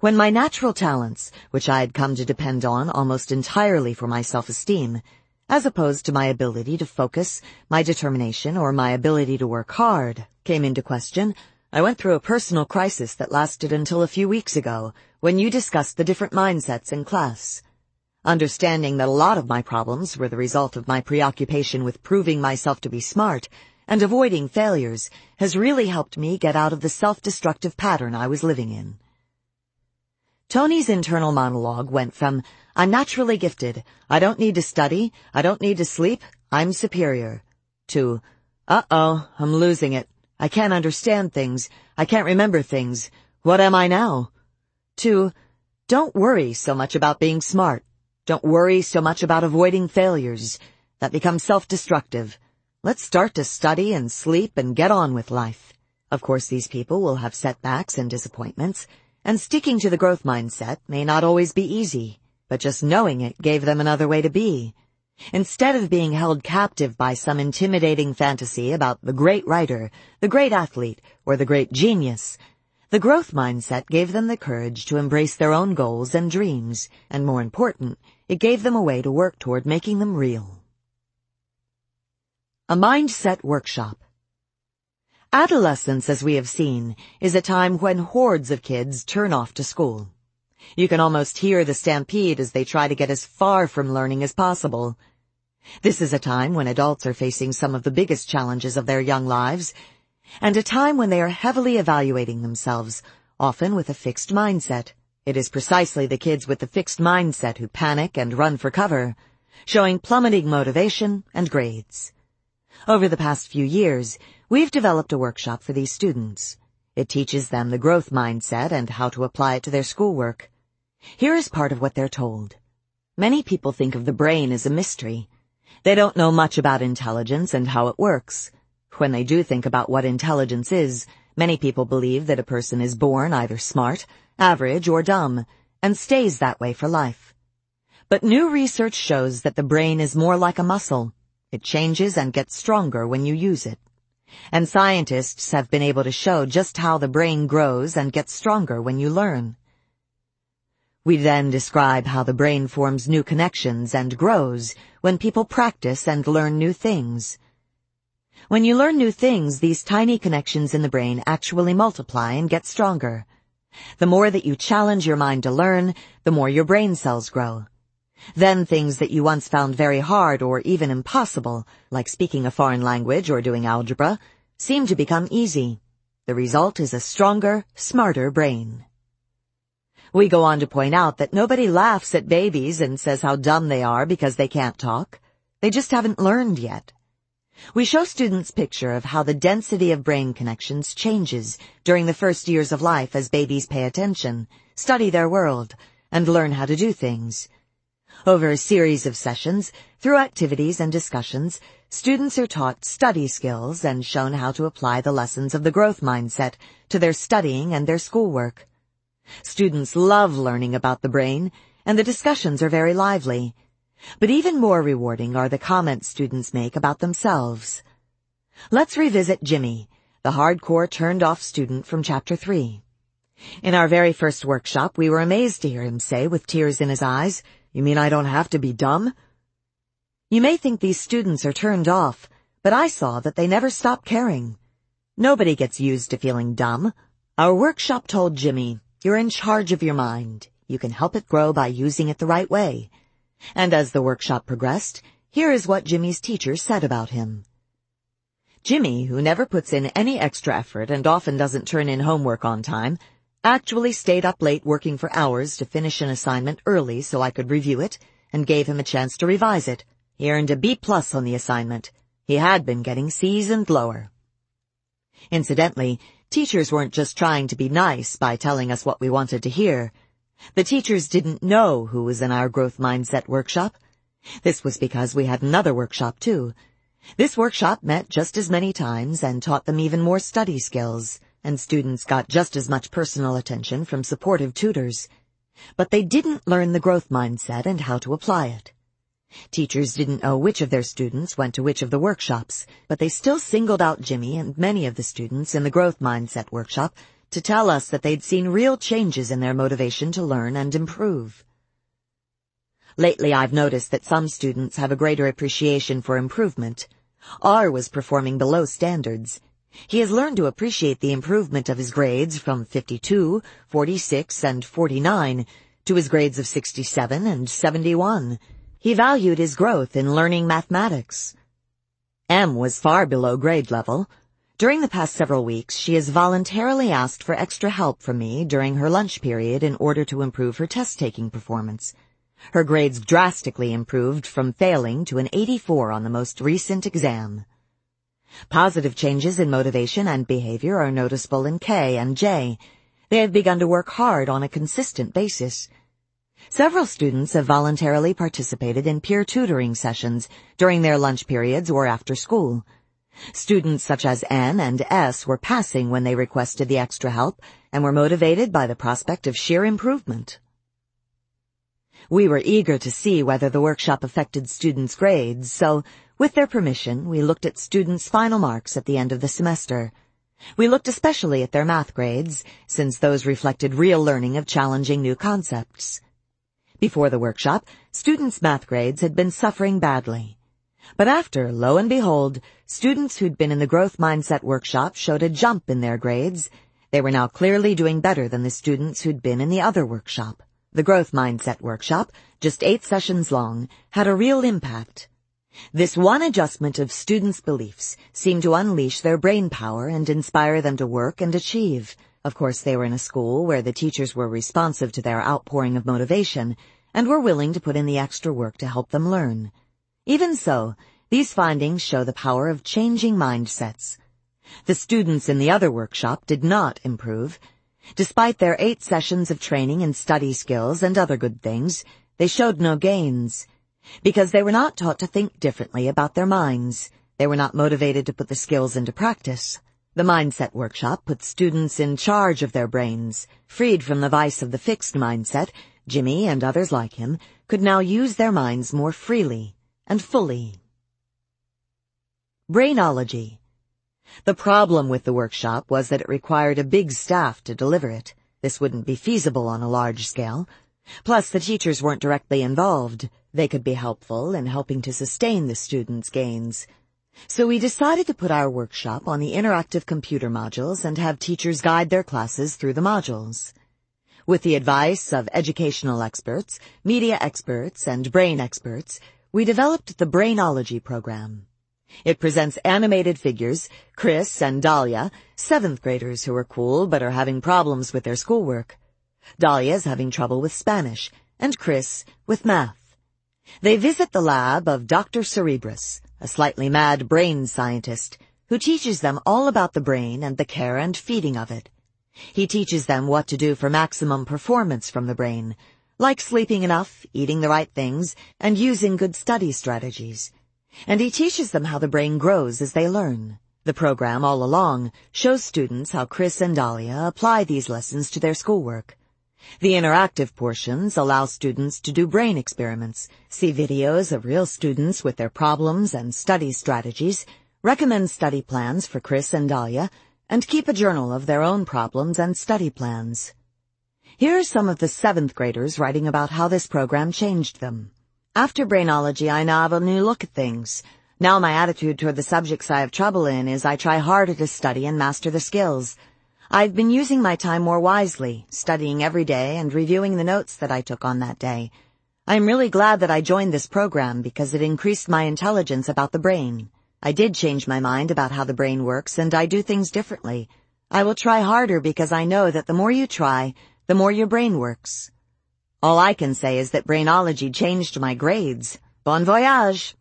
When my natural talents, which I had come to depend on almost entirely for my self-esteem, as opposed to my ability to focus, my determination, or my ability to work hard, came into question, I went through a personal crisis that lasted until a few weeks ago, when you discussed the different mindsets in class. Understanding that a lot of my problems were the result of my preoccupation with proving myself to be smart and avoiding failures has really helped me get out of the self-destructive pattern I was living in. Tony's internal monologue went from, I'm naturally gifted, I don't need to study, I don't need to sleep, I'm superior, to, uh-oh, I'm losing it, I can't understand things, I can't remember things, what am I now? To, don't worry so much about being smart, don't worry so much about avoiding failures, that becomes self-destructive. Let's start to study and sleep and get on with life. Of course, these people will have setbacks and disappointments, and sticking to the growth mindset may not always be easy, but just knowing it gave them another way to be. Instead of being held captive by some intimidating fantasy about the great writer, the great athlete, or the great genius, the growth mindset gave them the courage to embrace their own goals and dreams, and more important, it gave them a way to work toward making them real. A Mindset Workshop. Adolescence, as we have seen, is a time when hordes of kids turn off to school. You can almost hear the stampede as they try to get as far from learning as possible. This is a time when adults are facing some of the biggest challenges of their young lives, and a time when they are heavily evaluating themselves, often with a fixed mindset. It is precisely the kids with the fixed mindset who panic and run for cover, showing plummeting motivation and grades. Over the past few years, we've developed a workshop for these students. It teaches them the growth mindset and how to apply it to their schoolwork. Here is part of what they're told. Many people think of the brain as a mystery. They don't know much about intelligence and how it works. When they do think about what intelligence is, many people believe that a person is born either smart, average, or dumb, and stays that way for life. But new research shows that the brain is more like a muscle. It changes and gets stronger when you use it. And scientists have been able to show just how the brain grows and gets stronger when you learn. We then describe how the brain forms new connections and grows when people practice and learn new things. When you learn new things, these tiny connections in the brain actually multiply and get stronger. The more that you challenge your mind to learn, the more your brain cells grow. Then things that you once found very hard or even impossible, like speaking a foreign language or doing algebra, seem to become easy. The result is a stronger, smarter brain. We go on to point out that nobody laughs at babies and says how dumb they are because they can't talk. They just haven't learned yet. We show students picture of how the density of brain connections changes during the first years of life as babies pay attention, study their world, and learn how to do things. Over a series of sessions, through activities and discussions, students are taught study skills and shown how to apply the lessons of the growth mindset to their studying and their schoolwork. Students love learning about the brain, and the discussions are very lively. But even more rewarding are the comments students make about themselves. Let's revisit Jimmy, the hardcore turned-off student from Chapter 3. In our very first workshop, we were amazed to hear him say, with tears in his eyes, You mean I don't have to be dumb? You may think these students are turned off, but I saw that they never stop caring. Nobody gets used to feeling dumb. Our workshop told Jimmy, you're in charge of your mind. You can help it grow by using it the right way. And as the workshop progressed, here is what Jimmy's teacher said about him. Jimmy, who never puts in any extra effort and often doesn't turn in homework on time, actually stayed up late working for hours to finish an assignment early so I could review it and gave him a chance to revise it. He earned a B plus on the assignment. He had been getting C's and lower. Incidentally, Teachers weren't just trying to be nice by telling us what we wanted to hear. The teachers didn't know who was in our growth mindset workshop. This was because we had another workshop too. This workshop met just as many times and taught them even more study skills, and students got just as much personal attention from supportive tutors. But they didn't learn the growth mindset and how to apply it. Teachers didn't know which of their students went to which of the workshops, but they still singled out Jimmy and many of the students in the growth mindset workshop to tell us that they'd seen real changes in their motivation to learn and improve. Lately I've noticed that some students have a greater appreciation for improvement. R was performing below standards. He has learned to appreciate the improvement of his grades from 52, 46, and 49 to his grades of 67 and 71. He valued his growth in learning mathematics. M was far below grade level. During the past several weeks, she has voluntarily asked for extra help from me during her lunch period in order to improve her test-taking performance. Her grades drastically improved from failing to an 84 on the most recent exam. Positive changes in motivation and behavior are noticeable in K and J. They have begun to work hard on a consistent basis. Several students have voluntarily participated in peer tutoring sessions during their lunch periods or after school. Students such as N and S were passing when they requested the extra help and were motivated by the prospect of sheer improvement. We were eager to see whether the workshop affected students' grades, so, with their permission, we looked at students' final marks at the end of the semester. We looked especially at their math grades, since those reflected real learning of challenging new concepts. Before the workshop, students' math grades had been suffering badly. But after, lo and behold, students who'd been in the growth mindset workshop showed a jump in their grades. They were now clearly doing better than the students who'd been in the other workshop. The growth mindset workshop, just eight sessions long, had a real impact. This one adjustment of students' beliefs seemed to unleash their brain power and inspire them to work and achieve. Of course, they were in a school where the teachers were responsive to their outpouring of motivation and were willing to put in the extra work to help them learn. Even so, these findings show the power of changing mindsets. The students in the other workshop did not improve. Despite their eight sessions of training in study skills and other good things, they showed no gains because they were not taught to think differently about their minds. They were not motivated to put the skills into practice. The Mindset Workshop put students in charge of their brains. Freed from the vice of the fixed mindset, Jimmy and others like him could now use their minds more freely and fully. Brainology. The problem with the workshop was that it required a big staff to deliver it. This wouldn't be feasible on a large scale. Plus, the teachers weren't directly involved. They could be helpful in helping to sustain the students' gains. So we decided to put our workshop on the interactive computer modules and have teachers guide their classes through the modules. With the advice of educational experts, media experts, and brain experts, we developed the Brainology program. It presents animated figures, Chris and Dahlia, seventh graders who are cool but are having problems with their schoolwork. Dahlia is having trouble with Spanish, and Chris with math. They visit the lab of Dr. Cerebrus, a slightly mad brain scientist, who teaches them all about the brain and the care and feeding of it. He teaches them what to do for maximum performance from the brain, like sleeping enough, eating the right things, and using good study strategies. And he teaches them how the brain grows as they learn. The program all along shows students how Chris and Dahlia apply these lessons to their schoolwork. The interactive portions allow students to do brain experiments, see videos of real students with their problems and study strategies, recommend study plans for Chris and Dahlia, and keep a journal of their own problems and study plans. Here are some of the seventh graders writing about how this program changed them. After Brainology, I now have a new look at things. Now my attitude toward the subjects I have trouble in is I try harder to study and master the skills. I've been using my time more wisely, studying every day and reviewing the notes that I took on that day. I'm really glad that I joined this program because it increased my intelligence about the brain. I did change my mind about how the brain works and I do things differently. I will try harder because I know that the more you try, the more your brain works. All I can say is that brainology changed my grades. Bon voyage!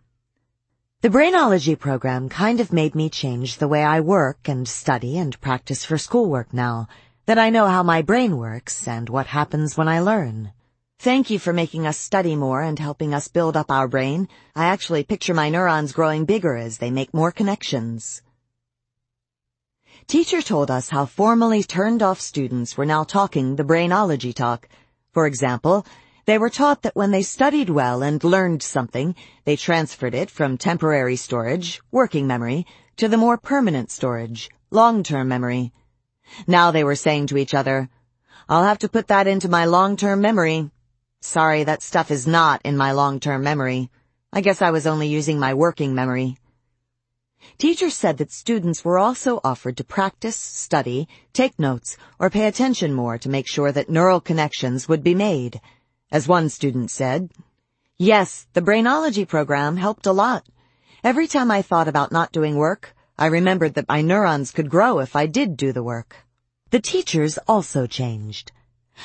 The Brainology program kind of made me change the way I work and study and practice for schoolwork now that I know how my brain works and what happens when I learn. Thank you for making us study more and helping us build up our brain. I actually picture my neurons growing bigger as they make more connections. Teacher told us how formally turned off students were now talking the brainology talk. For example, they were taught that when they studied well and learned something, they transferred it from temporary storage, working memory, to the more permanent storage, long-term memory. Now they were saying to each other, I'll have to put that into my long-term memory. Sorry, that stuff is not in my long-term memory. I guess I was only using my working memory. Teachers said that students were also offered to practice, study, take notes, or pay attention more to make sure that neural connections would be made. As one student said, Yes, the Brainology program helped a lot. Every time I thought about not doing work, I remembered that my neurons could grow if I did do the work. The teachers also changed.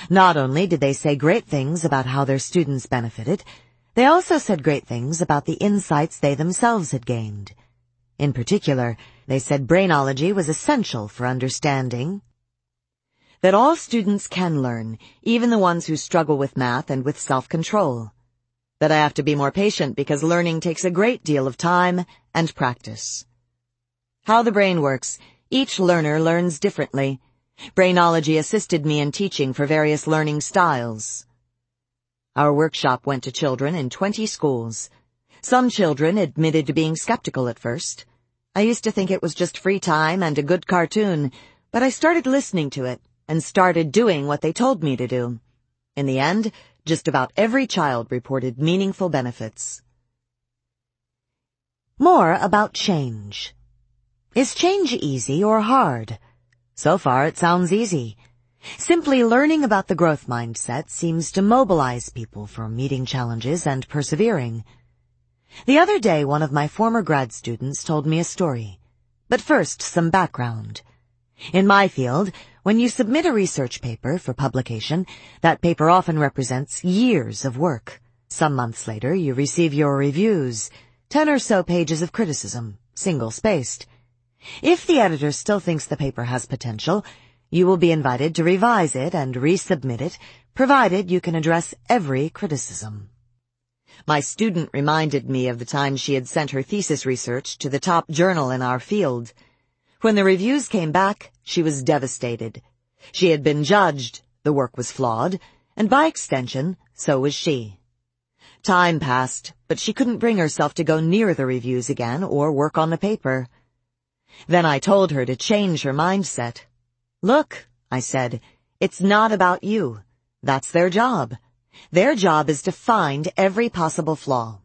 Not only did they say great things about how their students benefited, they also said great things about the insights they themselves had gained. In particular, they said brainology was essential for understanding that all students can learn, even the ones who struggle with math and with self-control. That I have to be more patient because learning takes a great deal of time and practice. How the brain works. Each learner learns differently. Brainology assisted me in teaching for various learning styles. Our workshop went to children in 20 schools. Some children admitted to being skeptical at first. I used to think it was just free time and a good cartoon, but I started listening to it and started doing what they told me to do. In the end, just about every child reported meaningful benefits. More about change. Is change easy or hard? So far it sounds easy. Simply learning about the growth mindset seems to mobilize people for meeting challenges and persevering. The other day one of my former grad students told me a story. But first, some background. In my field, when you submit a research paper for publication, that paper often represents years of work. Some months later, you receive your reviews, ten or so pages of criticism, single-spaced. If the editor still thinks the paper has potential, you will be invited to revise it and resubmit it, provided you can address every criticism. My student reminded me of the time she had sent her thesis research to the top journal in our field. When the reviews came back, she was devastated. She had been judged, the work was flawed, and by extension, so was she. Time passed, but she couldn't bring herself to go near the reviews again or work on the paper. Then I told her to change her mindset. Look, I said, it's not about you. That's their job. Their job is to find every possible flaw.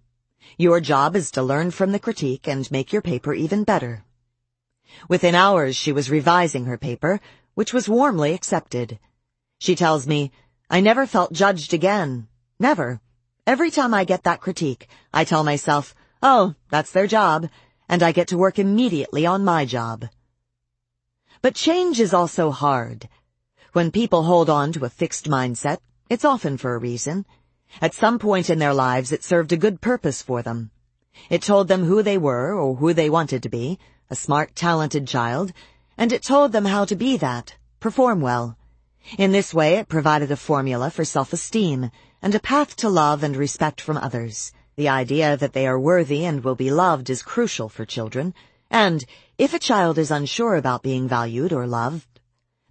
Your job is to learn from the critique and make your paper even better. Within hours she was revising her paper, which was warmly accepted. She tells me, I never felt judged again. Never. Every time I get that critique, I tell myself, oh, that's their job, and I get to work immediately on my job. But change is also hard. When people hold on to a fixed mindset, it's often for a reason. At some point in their lives, it served a good purpose for them. It told them who they were or who they wanted to be, a smart, talented child, and it told them how to be that, perform well. In this way, it provided a formula for self-esteem and a path to love and respect from others. The idea that they are worthy and will be loved is crucial for children, and if a child is unsure about being valued or loved,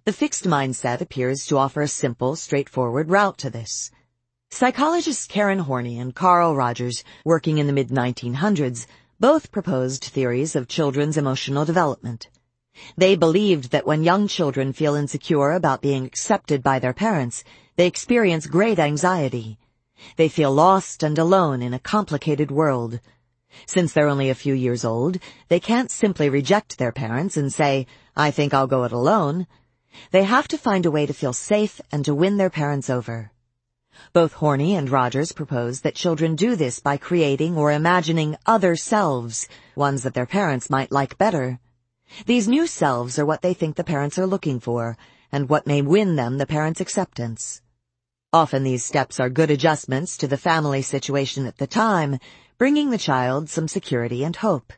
the fixed mindset appears to offer a simple, straightforward route to this. Psychologists Karen Horney and Carl Rogers, working in the mid-1900s, both proposed theories of children's emotional development. They believed that when young children feel insecure about being accepted by their parents, they experience great anxiety. They feel lost and alone in a complicated world. Since they're only a few years old, they can't simply reject their parents and say, I think I'll go it alone. They have to find a way to feel safe and to win their parents over. Both Horney and Rogers propose that children do this by creating or imagining other selves, ones that their parents might like better. These new selves are what they think the parents are looking for, and what may win them the parents' acceptance. Often these steps are good adjustments to the family situation at the time, bringing the child some security and hope.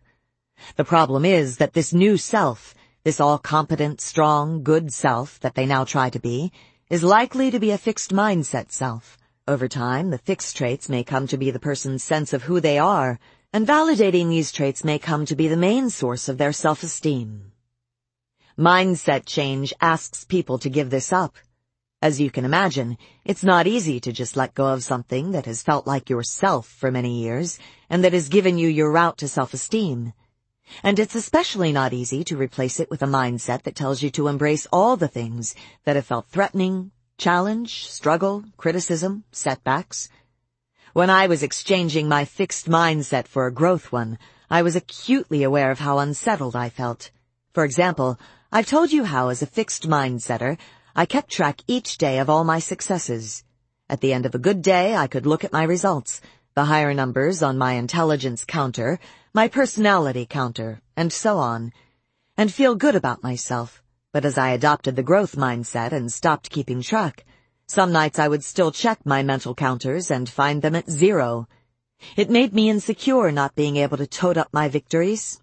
The problem is that this new self, this all-competent, strong, good self that they now try to be, is likely to be a fixed mindset self. Over time, the fixed traits may come to be the person's sense of who they are, and validating these traits may come to be the main source of their self-esteem. Mindset change asks people to give this up. As you can imagine, it's not easy to just let go of something that has felt like yourself for many years and that has given you your route to self-esteem. And it's especially not easy to replace it with a mindset that tells you to embrace all the things that have felt threatening, challenge, struggle, criticism, setbacks. When I was exchanging my fixed mindset for a growth one, I was acutely aware of how unsettled I felt. For example, I've told you how as a fixed mindsetter, I kept track each day of all my successes. At the end of a good day, I could look at my results, the higher numbers on my intelligence counter, my personality counter, and so on, and feel good about myself. But as I adopted the growth mindset and stopped keeping track, some nights I would still check my mental counters and find them at zero. It made me insecure not being able to tote up my victories.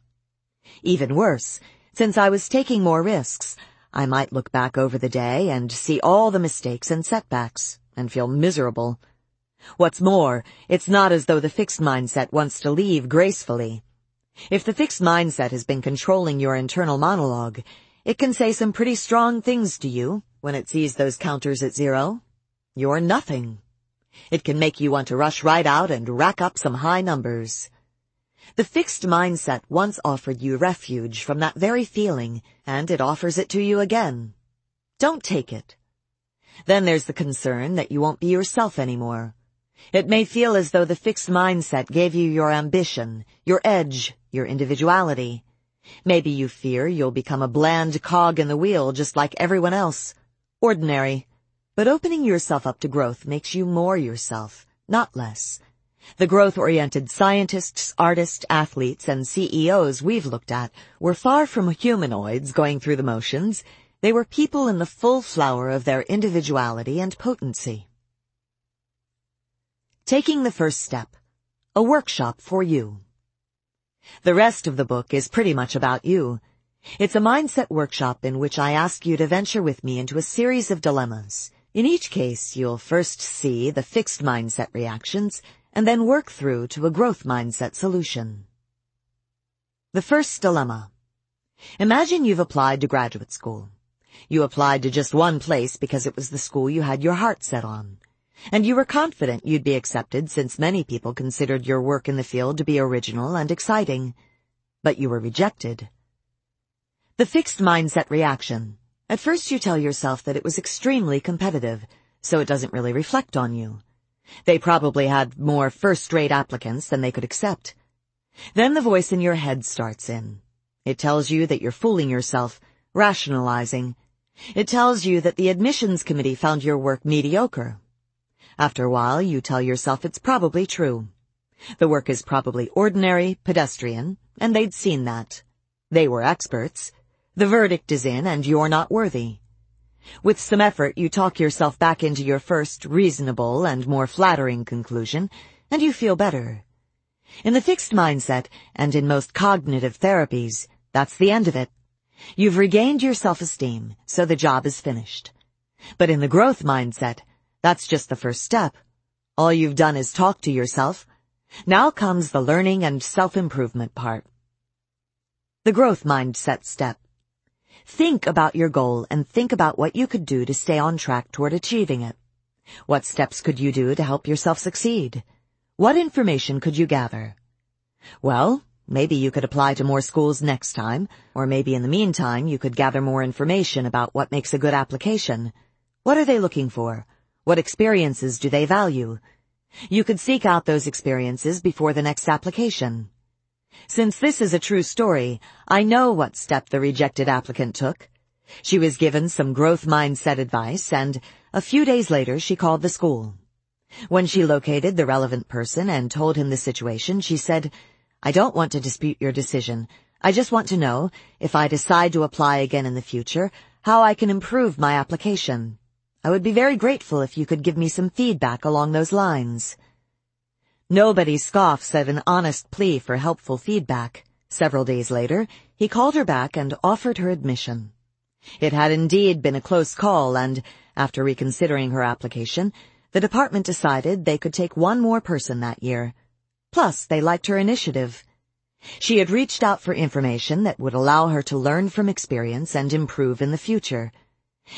Even worse, since I was taking more risks, I might look back over the day and see all the mistakes and setbacks and feel miserable. What's more, it's not as though the fixed mindset wants to leave gracefully. If the fixed mindset has been controlling your internal monologue, it can say some pretty strong things to you when it sees those counters at zero. You're nothing. It can make you want to rush right out and rack up some high numbers. The fixed mindset once offered you refuge from that very feeling, and it offers it to you again. Don't take it. Then there's the concern that you won't be yourself anymore. It may feel as though the fixed mindset gave you your ambition, your edge, your individuality. Maybe you fear you'll become a bland cog in the wheel just like everyone else. Ordinary. But opening yourself up to growth makes you more yourself, not less. The growth-oriented scientists, artists, athletes, and CEOs we've looked at were far from humanoids going through the motions. They were people in the full flower of their individuality and potency. Taking the first step. A workshop for you. The rest of the book is pretty much about you. It's a mindset workshop in which I ask you to venture with me into a series of dilemmas. In each case, you'll first see the fixed mindset reactions and then work through to a growth mindset solution. The first dilemma. Imagine you've applied to graduate school. You applied to just one place because it was the school you had your heart set on. And you were confident you'd be accepted since many people considered your work in the field to be original and exciting. But you were rejected. The fixed mindset reaction. At first you tell yourself that it was extremely competitive, so it doesn't really reflect on you. They probably had more first-rate applicants than they could accept. Then the voice in your head starts in. It tells you that you're fooling yourself, rationalizing. It tells you that the admissions committee found your work mediocre. After a while, you tell yourself it's probably true. The work is probably ordinary, pedestrian, and they'd seen that. They were experts. The verdict is in and you're not worthy. With some effort, you talk yourself back into your first reasonable and more flattering conclusion, and you feel better. In the fixed mindset, and in most cognitive therapies, that's the end of it. You've regained your self-esteem, so the job is finished. But in the growth mindset, that's just the first step. All you've done is talk to yourself. Now comes the learning and self-improvement part. The growth mindset step. Think about your goal and think about what you could do to stay on track toward achieving it. What steps could you do to help yourself succeed? What information could you gather? Well, maybe you could apply to more schools next time, or maybe in the meantime you could gather more information about what makes a good application. What are they looking for? What experiences do they value? You could seek out those experiences before the next application. Since this is a true story, I know what step the rejected applicant took. She was given some growth mindset advice and a few days later she called the school. When she located the relevant person and told him the situation, she said, I don't want to dispute your decision. I just want to know, if I decide to apply again in the future, how I can improve my application. I would be very grateful if you could give me some feedback along those lines. Nobody scoffs at an honest plea for helpful feedback. Several days later, he called her back and offered her admission. It had indeed been a close call and, after reconsidering her application, the department decided they could take one more person that year. Plus, they liked her initiative. She had reached out for information that would allow her to learn from experience and improve in the future.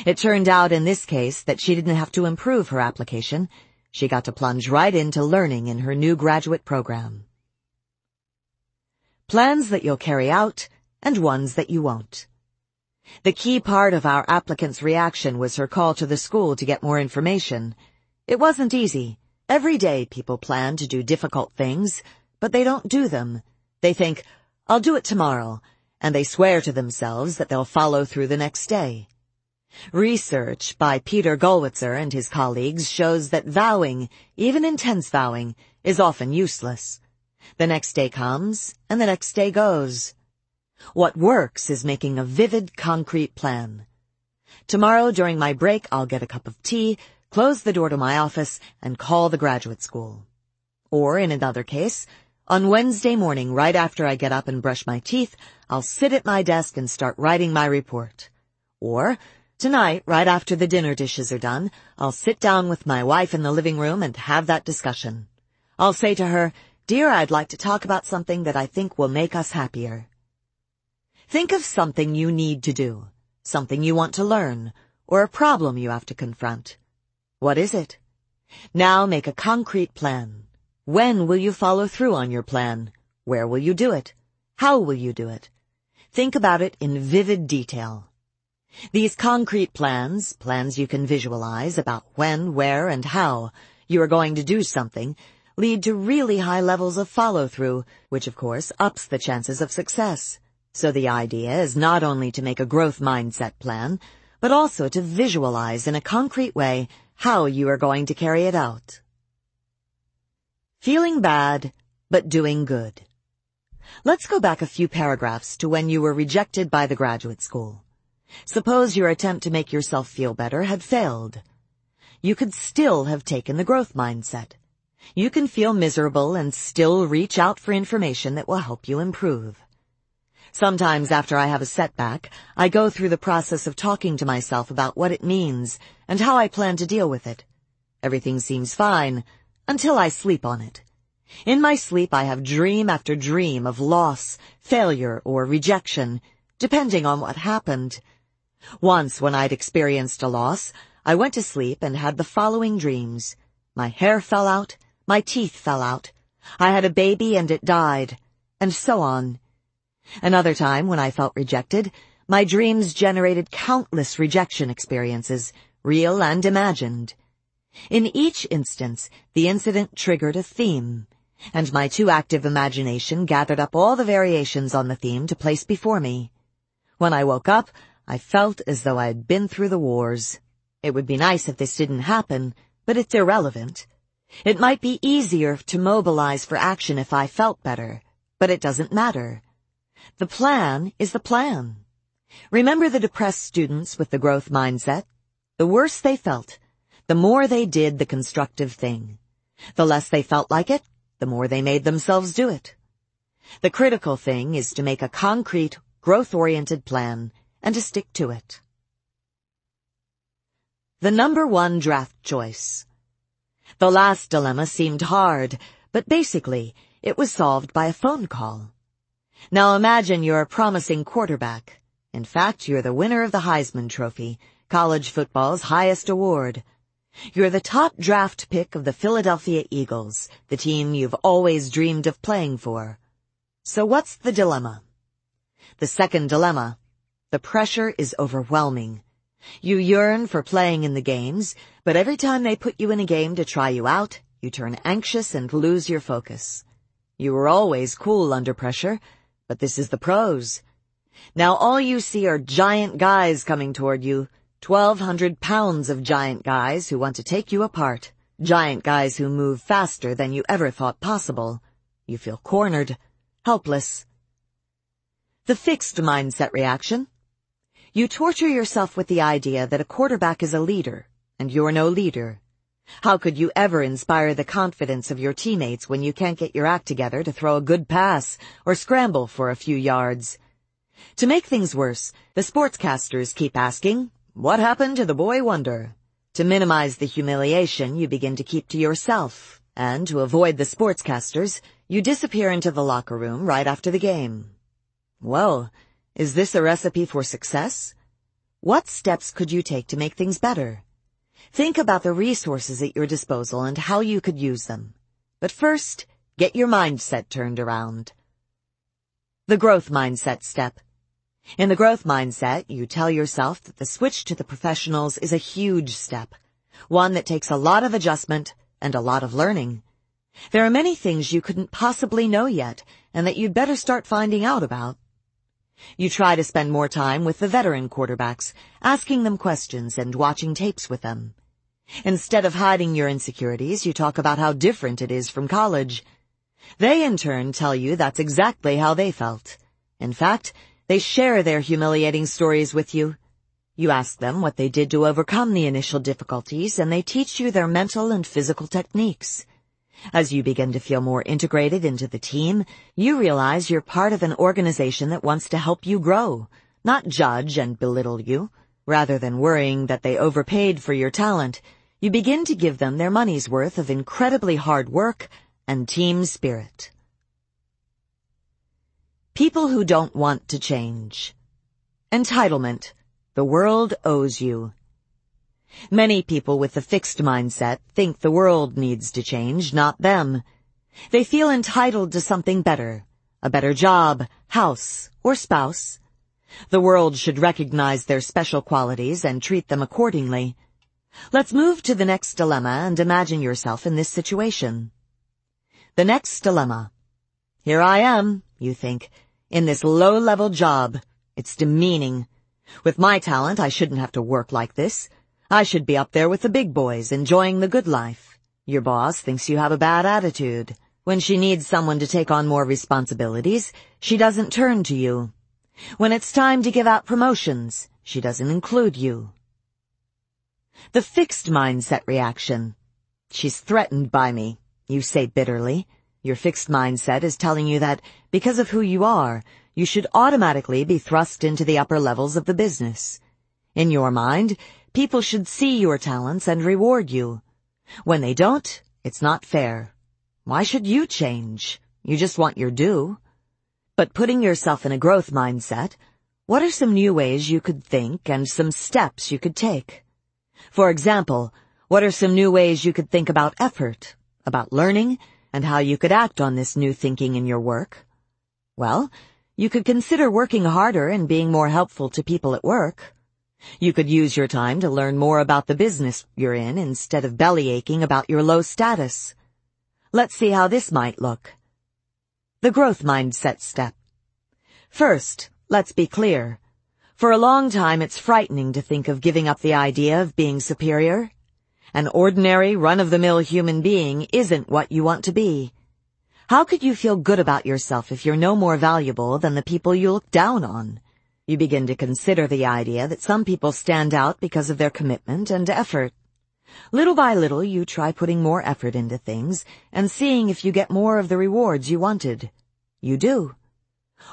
It turned out in this case that she didn't have to improve her application, she got to plunge right into learning in her new graduate program. Plans that you'll carry out and ones that you won't. The key part of our applicant's reaction was her call to the school to get more information. It wasn't easy. Every day people plan to do difficult things, but they don't do them. They think, I'll do it tomorrow, and they swear to themselves that they'll follow through the next day. Research by Peter Gollwitzer and his colleagues shows that vowing, even intense vowing, is often useless. The next day comes, and the next day goes. What works is making a vivid, concrete plan. Tomorrow during my break, I'll get a cup of tea, close the door to my office, and call the graduate school. Or in another case, on Wednesday morning, right after I get up and brush my teeth, I'll sit at my desk and start writing my report. Or, Tonight, right after the dinner dishes are done, I'll sit down with my wife in the living room and have that discussion. I'll say to her, Dear, I'd like to talk about something that I think will make us happier. Think of something you need to do, something you want to learn, or a problem you have to confront. What is it? Now make a concrete plan. When will you follow through on your plan? Where will you do it? How will you do it? Think about it in vivid detail. These concrete plans, plans you can visualize about when, where, and how you are going to do something, lead to really high levels of follow-through, which of course ups the chances of success. So the idea is not only to make a growth mindset plan, but also to visualize in a concrete way how you are going to carry it out. Feeling bad, but doing good. Let's go back a few paragraphs to when you were rejected by the graduate school. Suppose your attempt to make yourself feel better had failed. You could still have taken the growth mindset. You can feel miserable and still reach out for information that will help you improve. Sometimes after I have a setback, I go through the process of talking to myself about what it means and how I plan to deal with it. Everything seems fine until I sleep on it. In my sleep I have dream after dream of loss, failure, or rejection, depending on what happened. Once when I'd experienced a loss, I went to sleep and had the following dreams. My hair fell out, my teeth fell out, I had a baby and it died, and so on. Another time when I felt rejected, my dreams generated countless rejection experiences, real and imagined. In each instance, the incident triggered a theme, and my too active imagination gathered up all the variations on the theme to place before me. When I woke up, I felt as though I had been through the wars. It would be nice if this didn't happen, but it's irrelevant. It might be easier to mobilize for action if I felt better, but it doesn't matter. The plan is the plan. Remember the depressed students with the growth mindset? The worse they felt, the more they did the constructive thing. The less they felt like it, the more they made themselves do it. The critical thing is to make a concrete, growth-oriented plan and to stick to it. The number one draft choice. The last dilemma seemed hard, but basically, it was solved by a phone call. Now imagine you're a promising quarterback. In fact, you're the winner of the Heisman Trophy, college football's highest award. You're the top draft pick of the Philadelphia Eagles, the team you've always dreamed of playing for. So what's the dilemma? The second dilemma. The pressure is overwhelming. You yearn for playing in the games, but every time they put you in a game to try you out, you turn anxious and lose your focus. You were always cool under pressure, but this is the pros. Now all you see are giant guys coming toward you. Twelve hundred pounds of giant guys who want to take you apart. Giant guys who move faster than you ever thought possible. You feel cornered, helpless. The fixed mindset reaction. You torture yourself with the idea that a quarterback is a leader, and you're no leader. How could you ever inspire the confidence of your teammates when you can't get your act together to throw a good pass or scramble for a few yards? To make things worse, the sportscasters keep asking, what happened to the boy wonder? To minimize the humiliation, you begin to keep to yourself, and to avoid the sportscasters, you disappear into the locker room right after the game. Well, is this a recipe for success? What steps could you take to make things better? Think about the resources at your disposal and how you could use them. But first, get your mindset turned around. The growth mindset step. In the growth mindset, you tell yourself that the switch to the professionals is a huge step, one that takes a lot of adjustment and a lot of learning. There are many things you couldn't possibly know yet and that you'd better start finding out about. You try to spend more time with the veteran quarterbacks, asking them questions and watching tapes with them. Instead of hiding your insecurities, you talk about how different it is from college. They in turn tell you that's exactly how they felt. In fact, they share their humiliating stories with you. You ask them what they did to overcome the initial difficulties and they teach you their mental and physical techniques. As you begin to feel more integrated into the team, you realize you're part of an organization that wants to help you grow, not judge and belittle you. Rather than worrying that they overpaid for your talent, you begin to give them their money's worth of incredibly hard work and team spirit. People who don't want to change. Entitlement. The world owes you. Many people with the fixed mindset think the world needs to change, not them. They feel entitled to something better, a better job, house, or spouse. The world should recognize their special qualities and treat them accordingly. Let's move to the next dilemma and imagine yourself in this situation. The next dilemma. Here I am, you think, in this low-level job. It's demeaning. With my talent, I shouldn't have to work like this. I should be up there with the big boys, enjoying the good life. Your boss thinks you have a bad attitude. When she needs someone to take on more responsibilities, she doesn't turn to you. When it's time to give out promotions, she doesn't include you. The fixed mindset reaction. She's threatened by me, you say bitterly. Your fixed mindset is telling you that, because of who you are, you should automatically be thrust into the upper levels of the business. In your mind, people should see your talents and reward you. When they don't, it's not fair. Why should you change? You just want your due. But putting yourself in a growth mindset, what are some new ways you could think and some steps you could take? For example, what are some new ways you could think about effort, about learning, and how you could act on this new thinking in your work? Well, you could consider working harder and being more helpful to people at work. You could use your time to learn more about the business you're in instead of belly aching about your low status. Let's see how this might look. The growth mindset step. First, let's be clear. For a long time, it's frightening to think of giving up the idea of being superior. An ordinary, run-of-the-mill human being isn't what you want to be. How could you feel good about yourself if you're no more valuable than the people you look down on? You begin to consider the idea that some people stand out because of their commitment and effort. Little by little, you try putting more effort into things and seeing if you get more of the rewards you wanted. You do.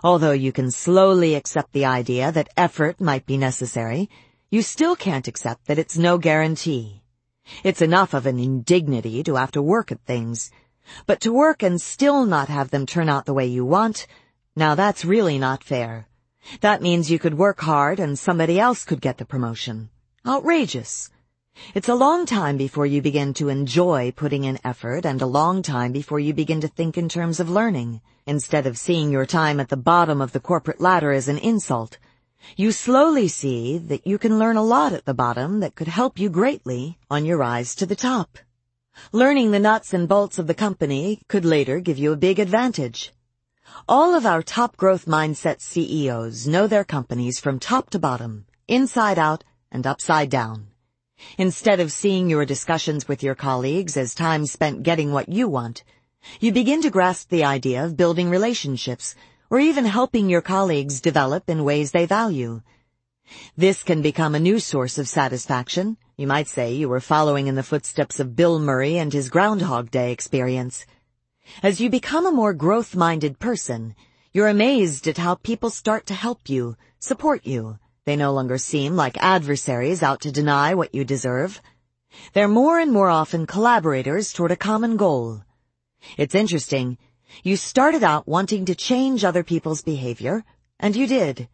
Although you can slowly accept the idea that effort might be necessary, you still can't accept that it's no guarantee. It's enough of an indignity to have to work at things. But to work and still not have them turn out the way you want, now that's really not fair. That means you could work hard and somebody else could get the promotion. Outrageous. It's a long time before you begin to enjoy putting in effort and a long time before you begin to think in terms of learning. Instead of seeing your time at the bottom of the corporate ladder as an insult, you slowly see that you can learn a lot at the bottom that could help you greatly on your rise to the top. Learning the nuts and bolts of the company could later give you a big advantage. All of our top growth mindset CEOs know their companies from top to bottom, inside out, and upside down. Instead of seeing your discussions with your colleagues as time spent getting what you want, you begin to grasp the idea of building relationships or even helping your colleagues develop in ways they value. This can become a new source of satisfaction. You might say you were following in the footsteps of Bill Murray and his Groundhog Day experience. As you become a more growth-minded person, you're amazed at how people start to help you, support you, they no longer seem like adversaries out to deny what you deserve. They're more and more often collaborators toward a common goal. It's interesting. You started out wanting to change other people's behavior, and you did.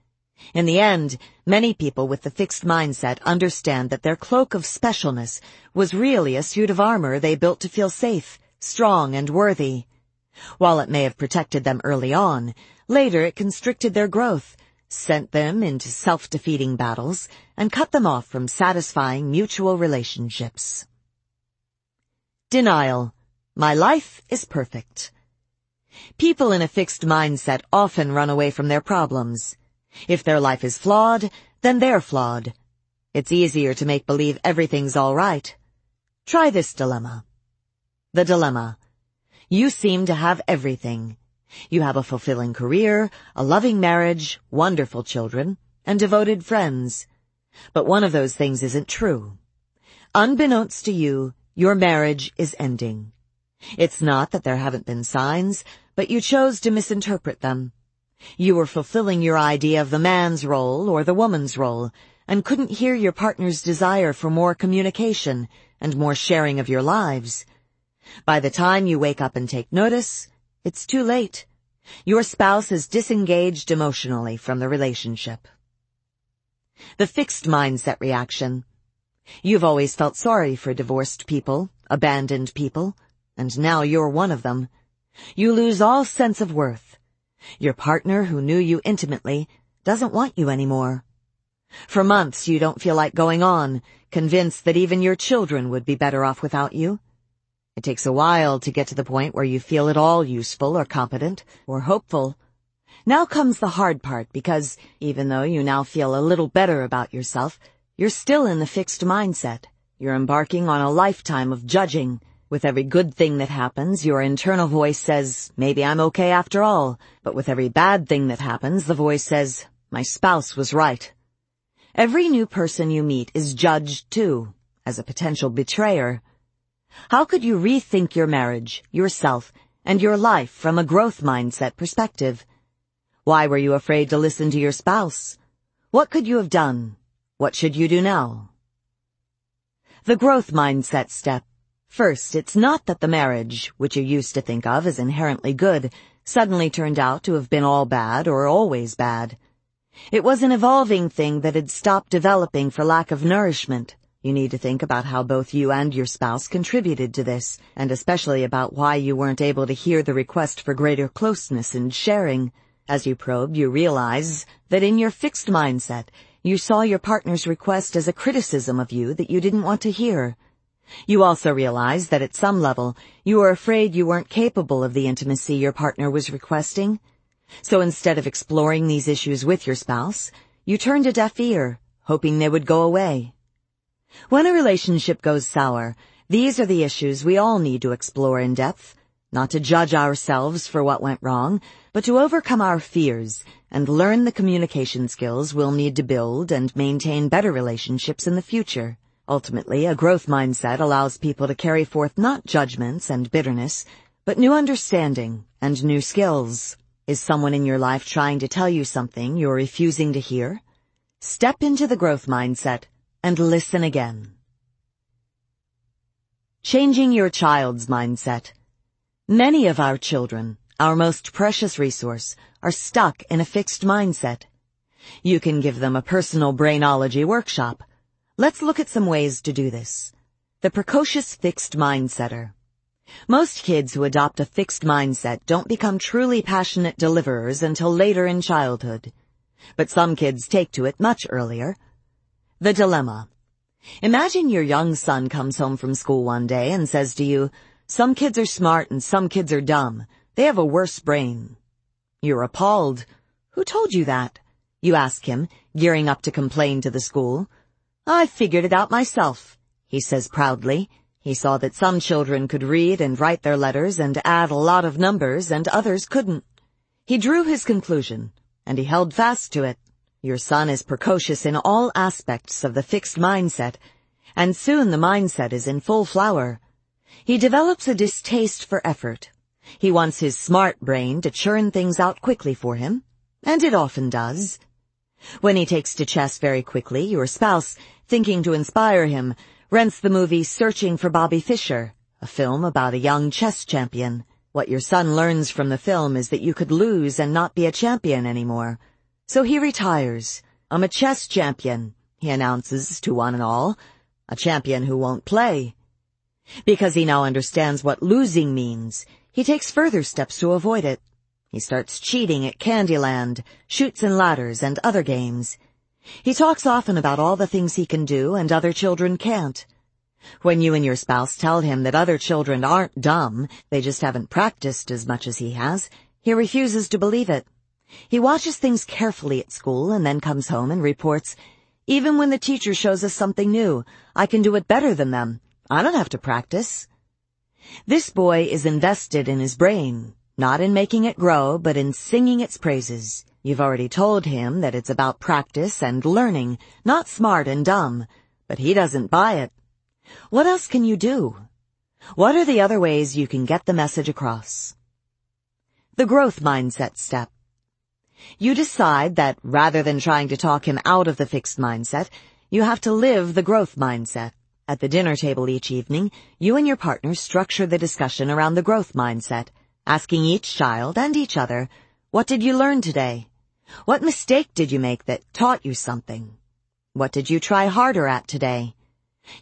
In the end, many people with the fixed mindset understand that their cloak of specialness was really a suit of armor they built to feel safe, strong, and worthy. While it may have protected them early on, later it constricted their growth sent them into self-defeating battles, and cut them off from satisfying mutual relationships. Denial. My life is perfect. People in a fixed mindset often run away from their problems. If their life is flawed, then they're flawed. It's easier to make believe everything's all right. Try this dilemma. The dilemma. You seem to have everything. You have a fulfilling career, a loving marriage, wonderful children, and devoted friends. But one of those things isn't true. Unbeknownst to you, your marriage is ending. It's not that there haven't been signs, but you chose to misinterpret them. You were fulfilling your idea of the man's role or the woman's role, and couldn't hear your partner's desire for more communication and more sharing of your lives. By the time you wake up and take notice, it's too late. Your spouse is disengaged emotionally from the relationship. The fixed mindset reaction. You've always felt sorry for divorced people, abandoned people, and now you're one of them. You lose all sense of worth. Your partner who knew you intimately doesn't want you anymore. For months you don't feel like going on, convinced that even your children would be better off without you. It takes a while to get to the point where you feel at all useful or competent or hopeful. Now comes the hard part because even though you now feel a little better about yourself, you're still in the fixed mindset. You're embarking on a lifetime of judging. With every good thing that happens, your internal voice says, maybe I'm okay after all. But with every bad thing that happens, the voice says, my spouse was right. Every new person you meet is judged too, as a potential betrayer. How could you rethink your marriage, yourself, and your life from a growth mindset perspective? Why were you afraid to listen to your spouse? What could you have done? What should you do now? The growth mindset step. First, it's not that the marriage, which you used to think of as inherently good, suddenly turned out to have been all bad or always bad. It was an evolving thing that had stopped developing for lack of nourishment. You need to think about how both you and your spouse contributed to this, and especially about why you weren't able to hear the request for greater closeness and sharing. As you probe, you realize that in your fixed mindset, you saw your partner's request as a criticism of you that you didn't want to hear. You also realize that at some level, you were afraid you weren't capable of the intimacy your partner was requesting. So instead of exploring these issues with your spouse, you turned a deaf ear, hoping they would go away. When a relationship goes sour, these are the issues we all need to explore in depth, not to judge ourselves for what went wrong, but to overcome our fears and learn the communication skills we'll need to build and maintain better relationships in the future. Ultimately, a growth mindset allows people to carry forth not judgments and bitterness, but new understanding and new skills. Is someone in your life trying to tell you something you're refusing to hear? Step into the growth mindset and listen again. Changing your child's mindset. Many of our children our most precious resource, are stuck in a fixed mindset. You can give them a personal brainology workshop. Let's look at some ways to do this. The precocious fixed mindsetter. Most kids who adopt a fixed mindset don't become truly passionate deliverers until later in childhood. But some kids take to it much earlier. The dilemma. Imagine your young son comes home from school one day and says to you, some kids are smart and some kids are dumb. They have a worse brain. You're appalled. Who told you that? You ask him, gearing up to complain to the school. I figured it out myself, he says proudly. He saw that some children could read and write their letters and add a lot of numbers and others couldn't. He drew his conclusion, and he held fast to it. Your son is precocious in all aspects of the fixed mindset, and soon the mindset is in full flower. He develops a distaste for effort, he wants his smart brain to churn things out quickly for him, and it often does. When he takes to chess very quickly, your spouse, thinking to inspire him, rents the movie Searching for Bobby Fischer, a film about a young chess champion. What your son learns from the film is that you could lose and not be a champion anymore. So he retires. I'm a chess champion, he announces to one and all. A champion who won't play. Because he now understands what losing means, he takes further steps to avoid it. He starts cheating at Candyland, Chutes and Ladders, and other games. He talks often about all the things he can do and other children can't. When you and your spouse tell him that other children aren't dumb, they just haven't practiced as much as he has, he refuses to believe it. He watches things carefully at school and then comes home and reports, even when the teacher shows us something new, I can do it better than them. I don't have to practice. This boy is invested in his brain, not in making it grow, but in singing its praises. You've already told him that it's about practice and learning, not smart and dumb, but he doesn't buy it. What else can you do? What are the other ways you can get the message across? The growth mindset step. You decide that rather than trying to talk him out of the fixed mindset, you have to live the growth mindset. At the dinner table each evening, you and your partner structure the discussion around the growth mindset, asking each child and each other, what did you learn today? What mistake did you make that taught you something? What did you try harder at today?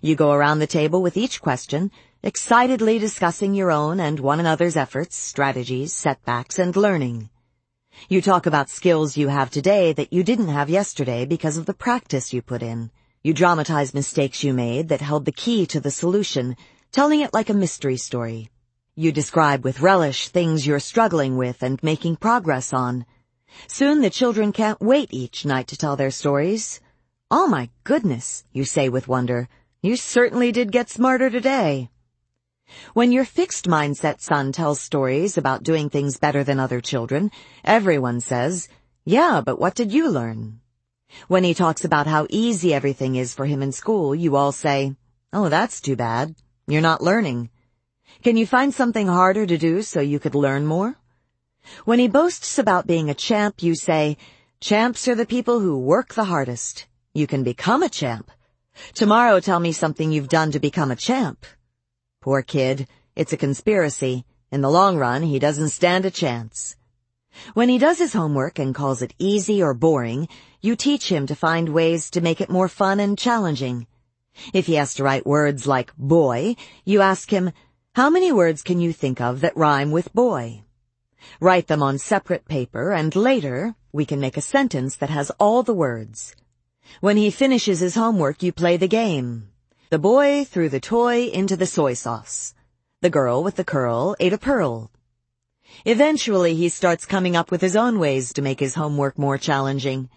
You go around the table with each question, excitedly discussing your own and one another's efforts, strategies, setbacks, and learning. You talk about skills you have today that you didn't have yesterday because of the practice you put in. You dramatize mistakes you made that held the key to the solution, telling it like a mystery story. You describe with relish things you're struggling with and making progress on. Soon the children can't wait each night to tell their stories. Oh my goodness, you say with wonder. You certainly did get smarter today. When your fixed mindset son tells stories about doing things better than other children, everyone says, yeah, but what did you learn? When he talks about how easy everything is for him in school, you all say, oh, that's too bad. You're not learning. Can you find something harder to do so you could learn more? When he boasts about being a champ, you say, champs are the people who work the hardest. You can become a champ. Tomorrow tell me something you've done to become a champ. Poor kid, it's a conspiracy. In the long run, he doesn't stand a chance. When he does his homework and calls it easy or boring, you teach him to find ways to make it more fun and challenging. If he has to write words like boy, you ask him, how many words can you think of that rhyme with boy? Write them on separate paper and later we can make a sentence that has all the words. When he finishes his homework, you play the game. The boy threw the toy into the soy sauce. The girl with the curl ate a pearl. Eventually he starts coming up with his own ways to make his homework more challenging.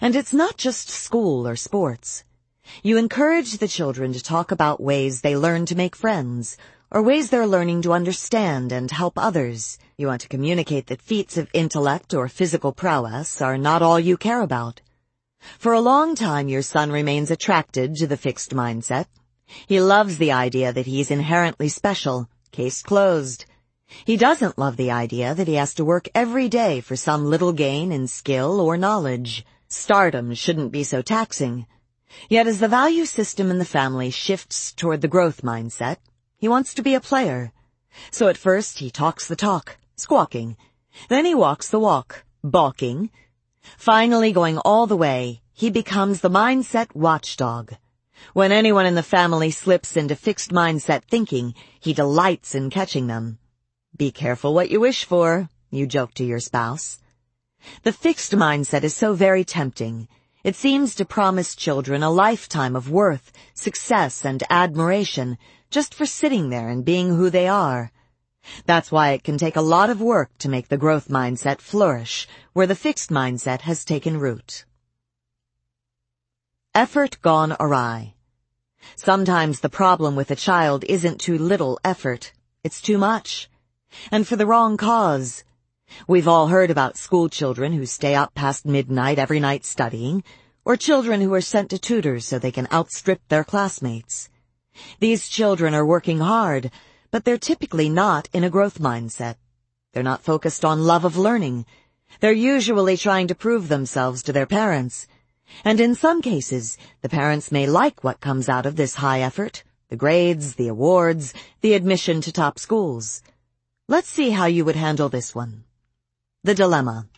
And it's not just school or sports. You encourage the children to talk about ways they learn to make friends, or ways they're learning to understand and help others. You want to communicate that feats of intellect or physical prowess are not all you care about. For a long time, your son remains attracted to the fixed mindset. He loves the idea that he's inherently special, case closed. He doesn't love the idea that he has to work every day for some little gain in skill or knowledge. Stardom shouldn't be so taxing. Yet as the value system in the family shifts toward the growth mindset, he wants to be a player. So at first he talks the talk, squawking. Then he walks the walk, balking. Finally going all the way, he becomes the mindset watchdog. When anyone in the family slips into fixed mindset thinking, he delights in catching them. Be careful what you wish for, you joke to your spouse. The fixed mindset is so very tempting. It seems to promise children a lifetime of worth, success, and admiration just for sitting there and being who they are. That's why it can take a lot of work to make the growth mindset flourish, where the fixed mindset has taken root. Effort gone awry. Sometimes the problem with a child isn't too little effort, it's too much. And for the wrong cause. We've all heard about school children who stay up past midnight every night studying, or children who are sent to tutors so they can outstrip their classmates. These children are working hard, but they're typically not in a growth mindset. They're not focused on love of learning. They're usually trying to prove themselves to their parents. And in some cases, the parents may like what comes out of this high effort, the grades, the awards, the admission to top schools. Let's see how you would handle this one. The dilemma.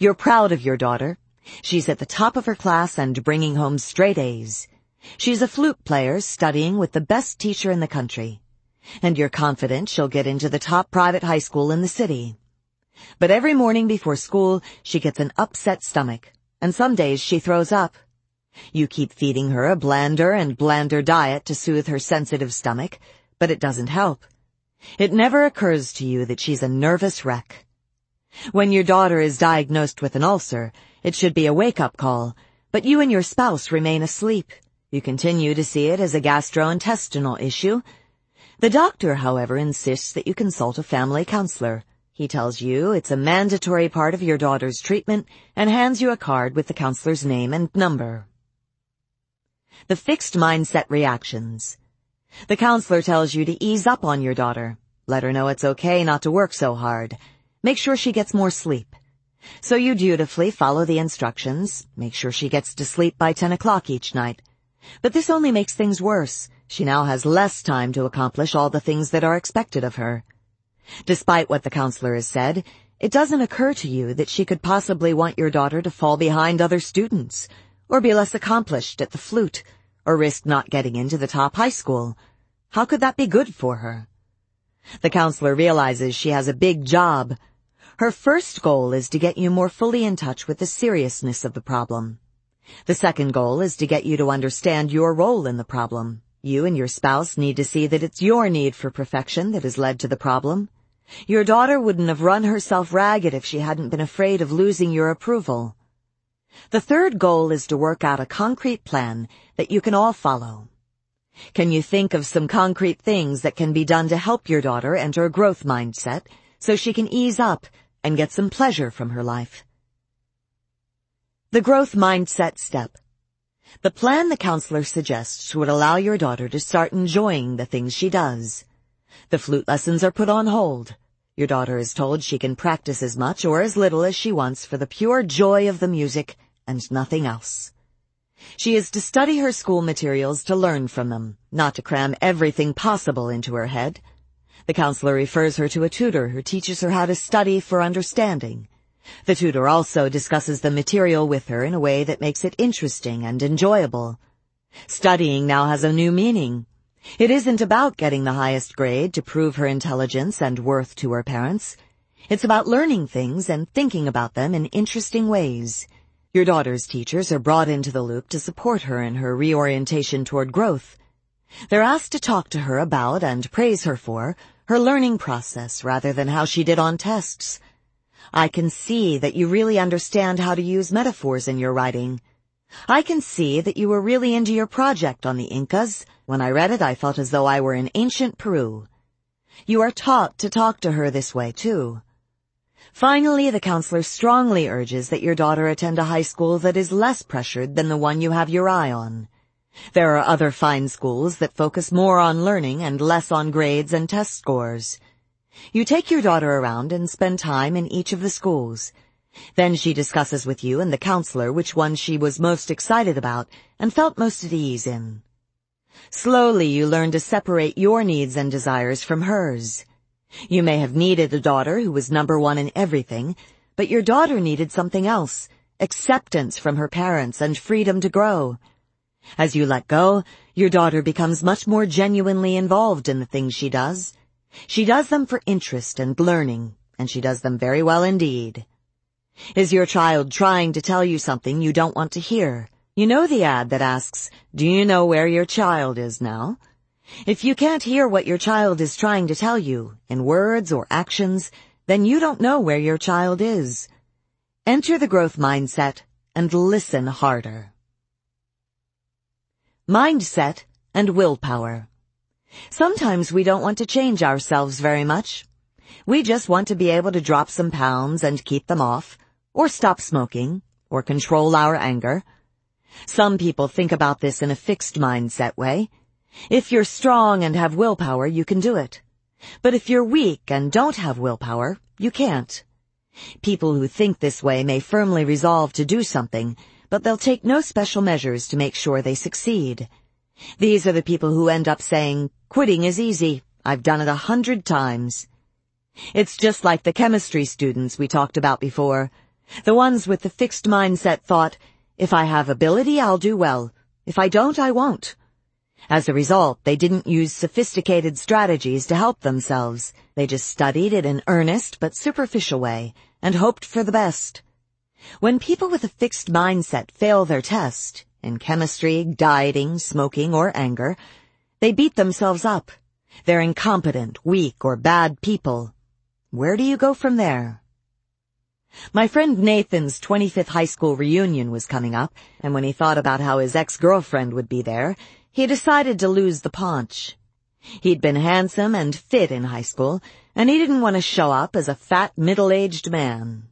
You're proud of your daughter. She's at the top of her class and bringing home straight A's. She's a flute player studying with the best teacher in the country. And you're confident she'll get into the top private high school in the city. But every morning before school, she gets an upset stomach, and some days she throws up. You keep feeding her a blander and blander diet to soothe her sensitive stomach, but it doesn't help. It never occurs to you that she's a nervous wreck. When your daughter is diagnosed with an ulcer, it should be a wake-up call, but you and your spouse remain asleep. You continue to see it as a gastrointestinal issue. The doctor, however, insists that you consult a family counselor. He tells you it's a mandatory part of your daughter's treatment and hands you a card with the counselor's name and number. The fixed mindset reactions. The counselor tells you to ease up on your daughter. Let her know it's okay not to work so hard. Make sure she gets more sleep. So you dutifully follow the instructions, make sure she gets to sleep by 10 o'clock each night. But this only makes things worse. She now has less time to accomplish all the things that are expected of her. Despite what the counselor has said, it doesn't occur to you that she could possibly want your daughter to fall behind other students, or be less accomplished at the flute, or risk not getting into the top high school. How could that be good for her? The counselor realizes she has a big job. Her first goal is to get you more fully in touch with the seriousness of the problem. The second goal is to get you to understand your role in the problem. You and your spouse need to see that it's your need for perfection that has led to the problem. Your daughter wouldn't have run herself ragged if she hadn't been afraid of losing your approval. The third goal is to work out a concrete plan that you can all follow. Can you think of some concrete things that can be done to help your daughter enter a growth mindset so she can ease up and get some pleasure from her life? The growth mindset step. The plan the counselor suggests would allow your daughter to start enjoying the things she does. The flute lessons are put on hold. Your daughter is told she can practice as much or as little as she wants for the pure joy of the music and nothing else. She is to study her school materials to learn from them, not to cram everything possible into her head. The counselor refers her to a tutor who teaches her how to study for understanding. The tutor also discusses the material with her in a way that makes it interesting and enjoyable. Studying now has a new meaning. It isn't about getting the highest grade to prove her intelligence and worth to her parents. It's about learning things and thinking about them in interesting ways. Your daughter's teachers are brought into the loop to support her in her reorientation toward growth. They're asked to talk to her about and praise her for her learning process rather than how she did on tests. I can see that you really understand how to use metaphors in your writing. I can see that you were really into your project on the Incas. When I read it, I felt as though I were in ancient Peru. You are taught to talk to her this way, too. Finally, the counselor strongly urges that your daughter attend a high school that is less pressured than the one you have your eye on. There are other fine schools that focus more on learning and less on grades and test scores. You take your daughter around and spend time in each of the schools. Then she discusses with you and the counselor which one she was most excited about and felt most at ease in. Slowly you learn to separate your needs and desires from hers. You may have needed a daughter who was number one in everything, but your daughter needed something else, acceptance from her parents and freedom to grow. As you let go, your daughter becomes much more genuinely involved in the things she does. She does them for interest and learning, and she does them very well indeed. Is your child trying to tell you something you don't want to hear? You know the ad that asks, do you know where your child is now? If you can't hear what your child is trying to tell you, in words or actions, then you don't know where your child is. Enter the growth mindset and listen harder. Mindset and willpower. Sometimes we don't want to change ourselves very much. We just want to be able to drop some pounds and keep them off, or stop smoking, or control our anger. Some people think about this in a fixed mindset way, if you're strong and have willpower, you can do it. But if you're weak and don't have willpower, you can't. People who think this way may firmly resolve to do something, but they'll take no special measures to make sure they succeed. These are the people who end up saying, quitting is easy. I've done it a hundred times. It's just like the chemistry students we talked about before. The ones with the fixed mindset thought, if I have ability, I'll do well. If I don't, I won't. As a result, they didn't use sophisticated strategies to help themselves. They just studied it in an earnest but superficial way and hoped for the best. When people with a fixed mindset fail their test, in chemistry, dieting, smoking, or anger, they beat themselves up. They're incompetent, weak, or bad people. Where do you go from there? My friend Nathan's 25th high school reunion was coming up, and when he thought about how his ex-girlfriend would be there, he decided to lose the paunch. He'd been handsome and fit in high school, and he didn't want to show up as a fat, middle-aged man.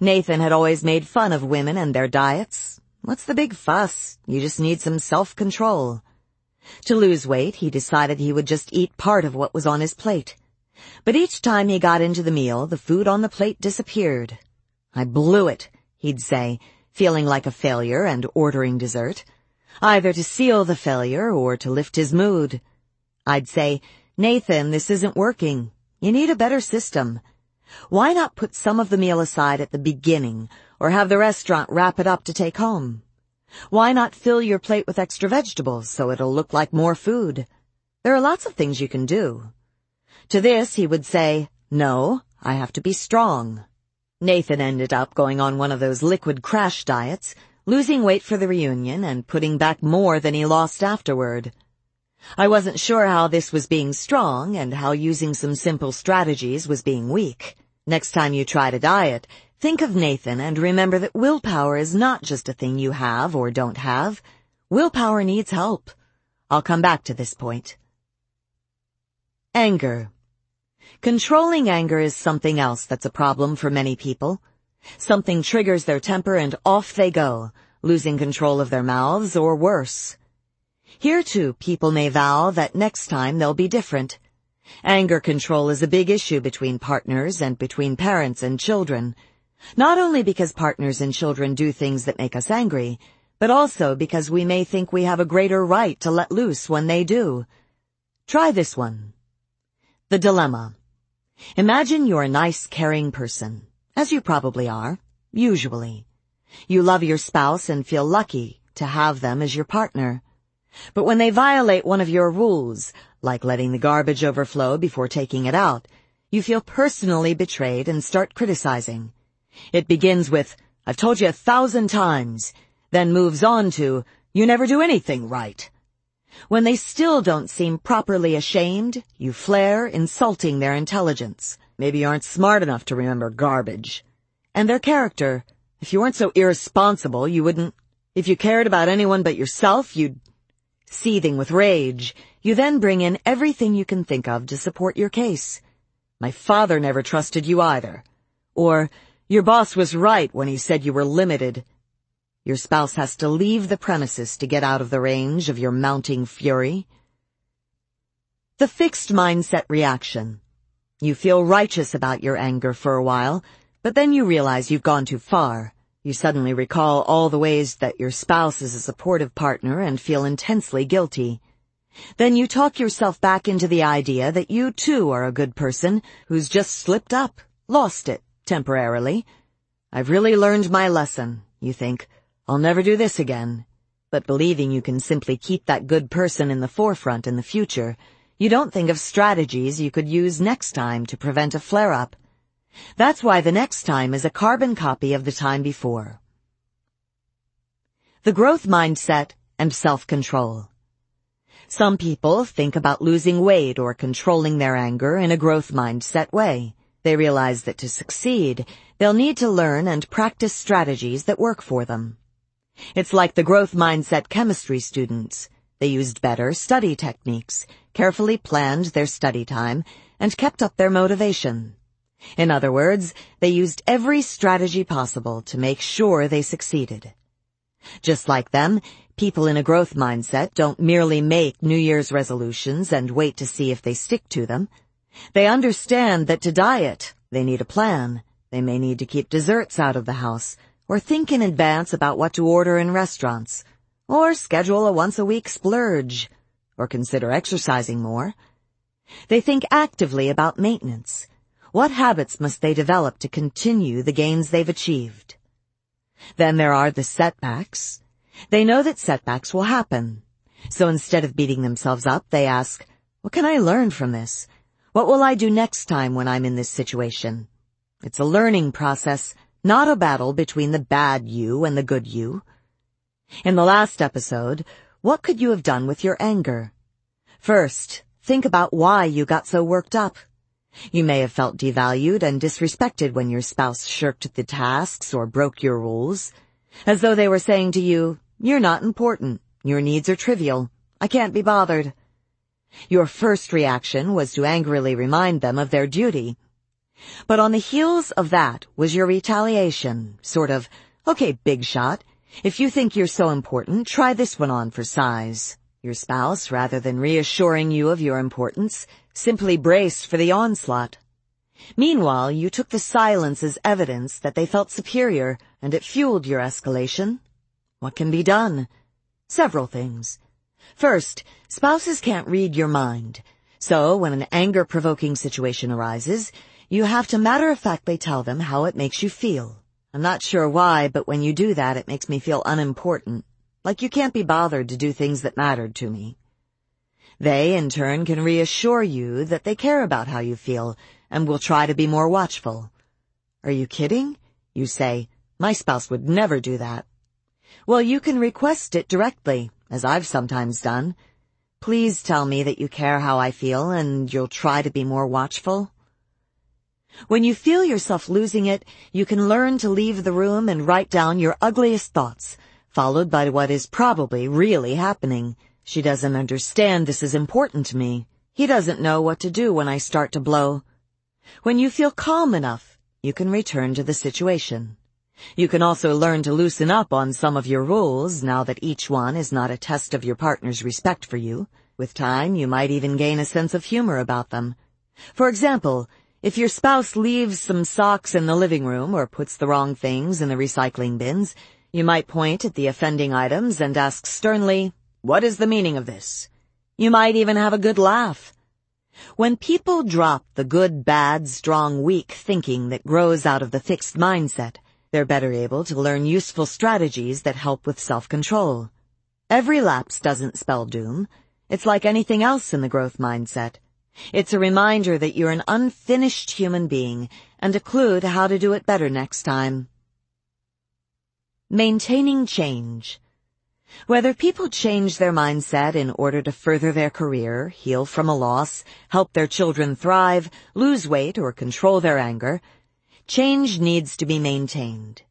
Nathan had always made fun of women and their diets. What's the big fuss? You just need some self-control. To lose weight, he decided he would just eat part of what was on his plate. But each time he got into the meal, the food on the plate disappeared. I blew it, he'd say, feeling like a failure and ordering dessert either to seal the failure or to lift his mood. I'd say, Nathan, this isn't working. You need a better system. Why not put some of the meal aside at the beginning or have the restaurant wrap it up to take home? Why not fill your plate with extra vegetables so it'll look like more food? There are lots of things you can do. To this he would say, no, I have to be strong. Nathan ended up going on one of those liquid crash diets losing weight for the reunion and putting back more than he lost afterward. I wasn't sure how this was being strong and how using some simple strategies was being weak. Next time you try to diet, think of Nathan and remember that willpower is not just a thing you have or don't have. Willpower needs help. I'll come back to this point. Anger. Controlling anger is something else that's a problem for many people. Something triggers their temper and off they go, losing control of their mouths or worse. Here too, people may vow that next time they'll be different. Anger control is a big issue between partners and between parents and children. Not only because partners and children do things that make us angry, but also because we may think we have a greater right to let loose when they do. Try this one. The dilemma. Imagine you're a nice, caring person, as you probably are, usually. You love your spouse and feel lucky to have them as your partner. But when they violate one of your rules, like letting the garbage overflow before taking it out, you feel personally betrayed and start criticizing. It begins with, I've told you a thousand times, then moves on to, you never do anything right. When they still don't seem properly ashamed, you flare, insulting their intelligence. Maybe you aren't smart enough to remember garbage. And their character. If you weren't so irresponsible, you wouldn't, if you cared about anyone but yourself, you'd Seething with rage, you then bring in everything you can think of to support your case. My father never trusted you either. Or, your boss was right when he said you were limited. Your spouse has to leave the premises to get out of the range of your mounting fury. The fixed mindset reaction. You feel righteous about your anger for a while, but then you realize you've gone too far. You suddenly recall all the ways that your spouse is a supportive partner and feel intensely guilty. Then you talk yourself back into the idea that you too are a good person who's just slipped up, lost it, temporarily. I've really learned my lesson, you think. I'll never do this again. But believing you can simply keep that good person in the forefront in the future, you don't think of strategies you could use next time to prevent a flare-up. That's why the next time is a carbon copy of the time before. The growth mindset and self-control. Some people think about losing weight or controlling their anger in a growth mindset way. They realize that to succeed, they'll need to learn and practice strategies that work for them. It's like the growth mindset chemistry students. They used better study techniques, carefully planned their study time, and kept up their motivation. In other words, they used every strategy possible to make sure they succeeded. Just like them, people in a growth mindset don't merely make New Year's resolutions and wait to see if they stick to them. They understand that to diet, they need a plan. They may need to keep desserts out of the house, or think in advance about what to order in restaurants, or schedule a once-a-week splurge, or consider exercising more. They think actively about maintenance, what habits must they develop to continue the gains they've achieved? Then there are the setbacks. They know that setbacks will happen. So instead of beating themselves up, they ask, what can I learn from this? What will I do next time when I'm in this situation? It's a learning process, not a battle between the bad you and the good you. In the last episode, what could you have done with your anger? First, think about why you got so worked up. You may have felt devalued and disrespected when your spouse shirked the tasks or broke your rules, as though they were saying to you, you're not important, your needs are trivial, I can't be bothered. Your first reaction was to angrily remind them of their duty. But on the heels of that was your retaliation, sort of, okay, big shot, if you think you're so important, try this one on for size. Your spouse, rather than reassuring you of your importance, simply braced for the onslaught. Meanwhile, you took the silence as evidence that they felt superior, and it fueled your escalation. What can be done? Several things. First, spouses can't read your mind. So, when an anger-provoking situation arises, you have to matter-of-factly tell them how it makes you feel. I'm not sure why, but when you do that, it makes me feel unimportant. Like you can't be bothered to do things that mattered to me. They, in turn, can reassure you that they care about how you feel and will try to be more watchful. Are you kidding? You say, my spouse would never do that. Well, you can request it directly, as I've sometimes done. Please tell me that you care how I feel and you'll try to be more watchful. When you feel yourself losing it, you can learn to leave the room and write down your ugliest thoughts, followed by what is probably really happening. She doesn't understand this is important to me. He doesn't know what to do when I start to blow. When you feel calm enough, you can return to the situation. You can also learn to loosen up on some of your rules now that each one is not a test of your partner's respect for you. With time, you might even gain a sense of humor about them. For example, if your spouse leaves some socks in the living room or puts the wrong things in the recycling bins, you might point at the offending items and ask sternly, what is the meaning of this? You might even have a good laugh. When people drop the good, bad, strong, weak thinking that grows out of the fixed mindset, they're better able to learn useful strategies that help with self-control. Every lapse doesn't spell doom. It's like anything else in the growth mindset. It's a reminder that you're an unfinished human being and a clue to how to do it better next time. Maintaining change. Whether people change their mindset in order to further their career, heal from a loss, help their children thrive, lose weight, or control their anger, Change needs to be maintained.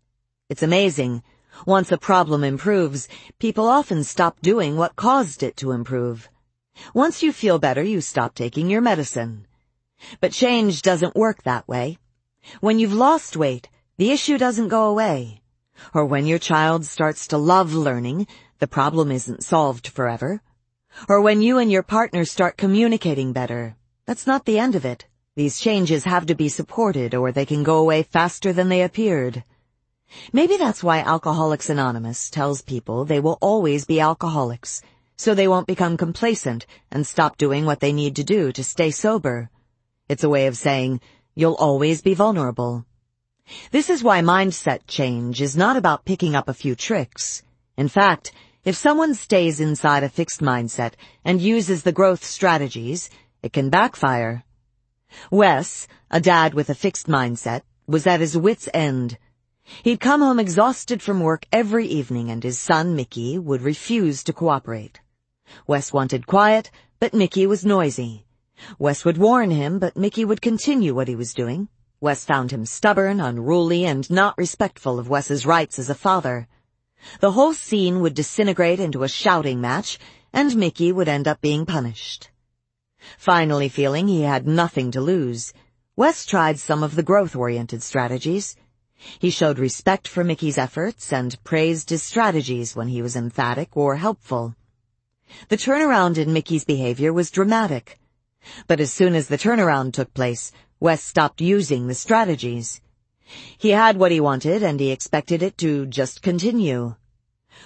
It's amazing. Once a problem improves, people often stop doing what caused it to improve. Once you feel better, you stop taking your medicine. But change doesn't work that way. When you've lost weight, the issue doesn't go away. Or when your child starts to love learning, the problem isn't solved forever. Or when you and your partner start communicating better, that's not the end of it. These changes have to be supported or they can go away faster than they appeared. Maybe that's why Alcoholics Anonymous tells people they will always be alcoholics, so they won't become complacent and stop doing what they need to do to stay sober. It's a way of saying, you'll always be vulnerable. This is why mindset change is not about picking up a few tricks. In fact, if someone stays inside a fixed mindset and uses the growth strategies, it can backfire. Wes, a dad with a fixed mindset, was at his wit's end. He'd come home exhausted from work every evening and his son, Mickey, would refuse to cooperate. Wes wanted quiet, but Mickey was noisy. Wes would warn him, but Mickey would continue what he was doing. Wes found him stubborn, unruly, and not respectful of Wes's rights as a father. The whole scene would disintegrate into a shouting match, and Mickey would end up being punished. Finally feeling he had nothing to lose, Wes tried some of the growth-oriented strategies. He showed respect for Mickey's efforts and praised his strategies when he was emphatic or helpful. The turnaround in Mickey's behavior was dramatic. But as soon as the turnaround took place, Wes stopped using the strategies. He had what he wanted and he expected it to just continue.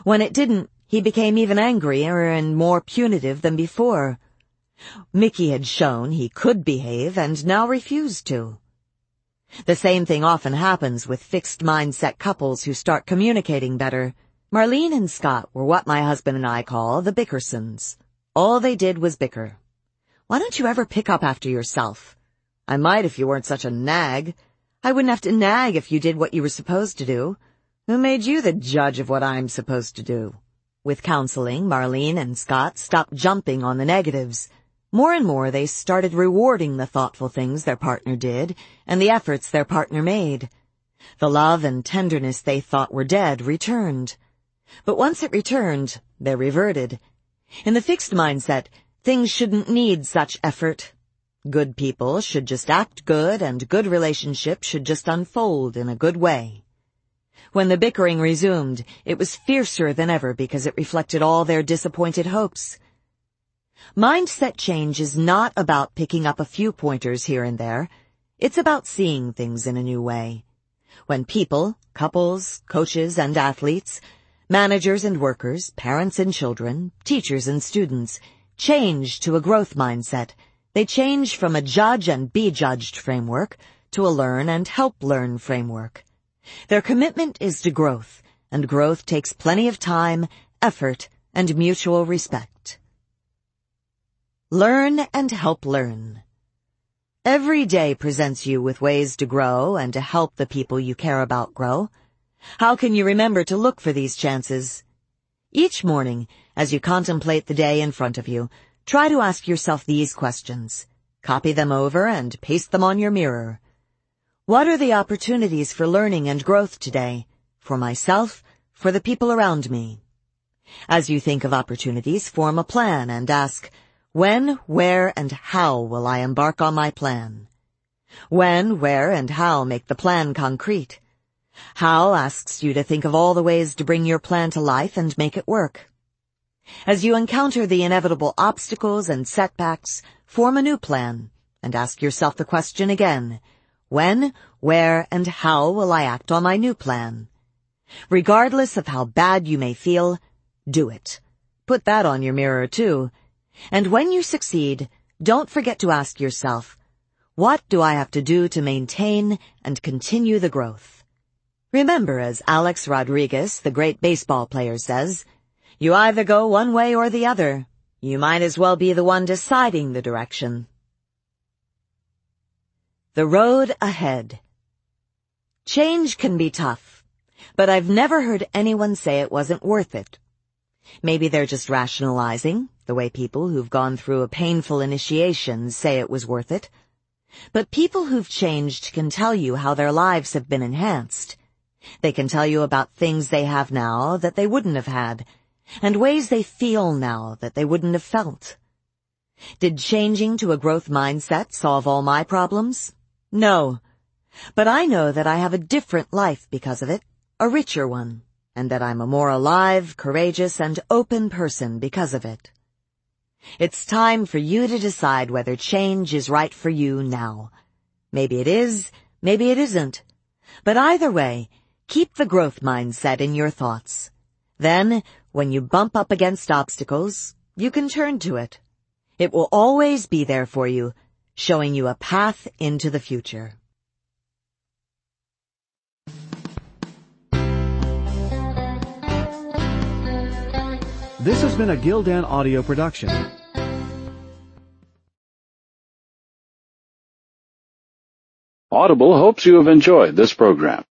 When it didn't, he became even angrier and more punitive than before. Mickey had shown he could behave and now refused to. The same thing often happens with fixed mindset couples who start communicating better. Marlene and Scott were what my husband and I call the Bickersons. All they did was bicker. Why don't you ever pick up after yourself? I might if you weren't such a nag. I wouldn't have to nag if you did what you were supposed to do. Who made you the judge of what I'm supposed to do? With counseling, Marlene and Scott stopped jumping on the negatives. More and more they started rewarding the thoughtful things their partner did and the efforts their partner made. The love and tenderness they thought were dead returned. But once it returned, they reverted. In the fixed mindset, things shouldn't need such effort. Good people should just act good and good relationships should just unfold in a good way. When the bickering resumed, it was fiercer than ever because it reflected all their disappointed hopes. Mindset change is not about picking up a few pointers here and there. It's about seeing things in a new way. When people, couples, coaches and athletes, managers and workers, parents and children, teachers and students change to a growth mindset, they change from a judge and be judged framework to a learn and help learn framework. Their commitment is to growth, and growth takes plenty of time, effort, and mutual respect. Learn and help learn. Every day presents you with ways to grow and to help the people you care about grow. How can you remember to look for these chances? Each morning, as you contemplate the day in front of you, Try to ask yourself these questions. Copy them over and paste them on your mirror. What are the opportunities for learning and growth today? For myself, for the people around me. As you think of opportunities, form a plan and ask, when, where, and how will I embark on my plan? When, where, and how make the plan concrete. How asks you to think of all the ways to bring your plan to life and make it work. As you encounter the inevitable obstacles and setbacks, form a new plan and ask yourself the question again. When, where, and how will I act on my new plan? Regardless of how bad you may feel, do it. Put that on your mirror too. And when you succeed, don't forget to ask yourself, what do I have to do to maintain and continue the growth? Remember, as Alex Rodriguez, the great baseball player says, you either go one way or the other. You might as well be the one deciding the direction. The road ahead. Change can be tough, but I've never heard anyone say it wasn't worth it. Maybe they're just rationalizing, the way people who've gone through a painful initiation say it was worth it. But people who've changed can tell you how their lives have been enhanced. They can tell you about things they have now that they wouldn't have had, and ways they feel now that they wouldn't have felt. Did changing to a growth mindset solve all my problems? No. But I know that I have a different life because of it, a richer one, and that I'm a more alive, courageous, and open person because of it. It's time for you to decide whether change is right for you now. Maybe it is, maybe it isn't. But either way, keep the growth mindset in your thoughts. Then, when you bump up against obstacles, you can turn to it. It will always be there for you, showing you a path into the future. This has been a Gildan audio production. Audible hopes you have enjoyed this program.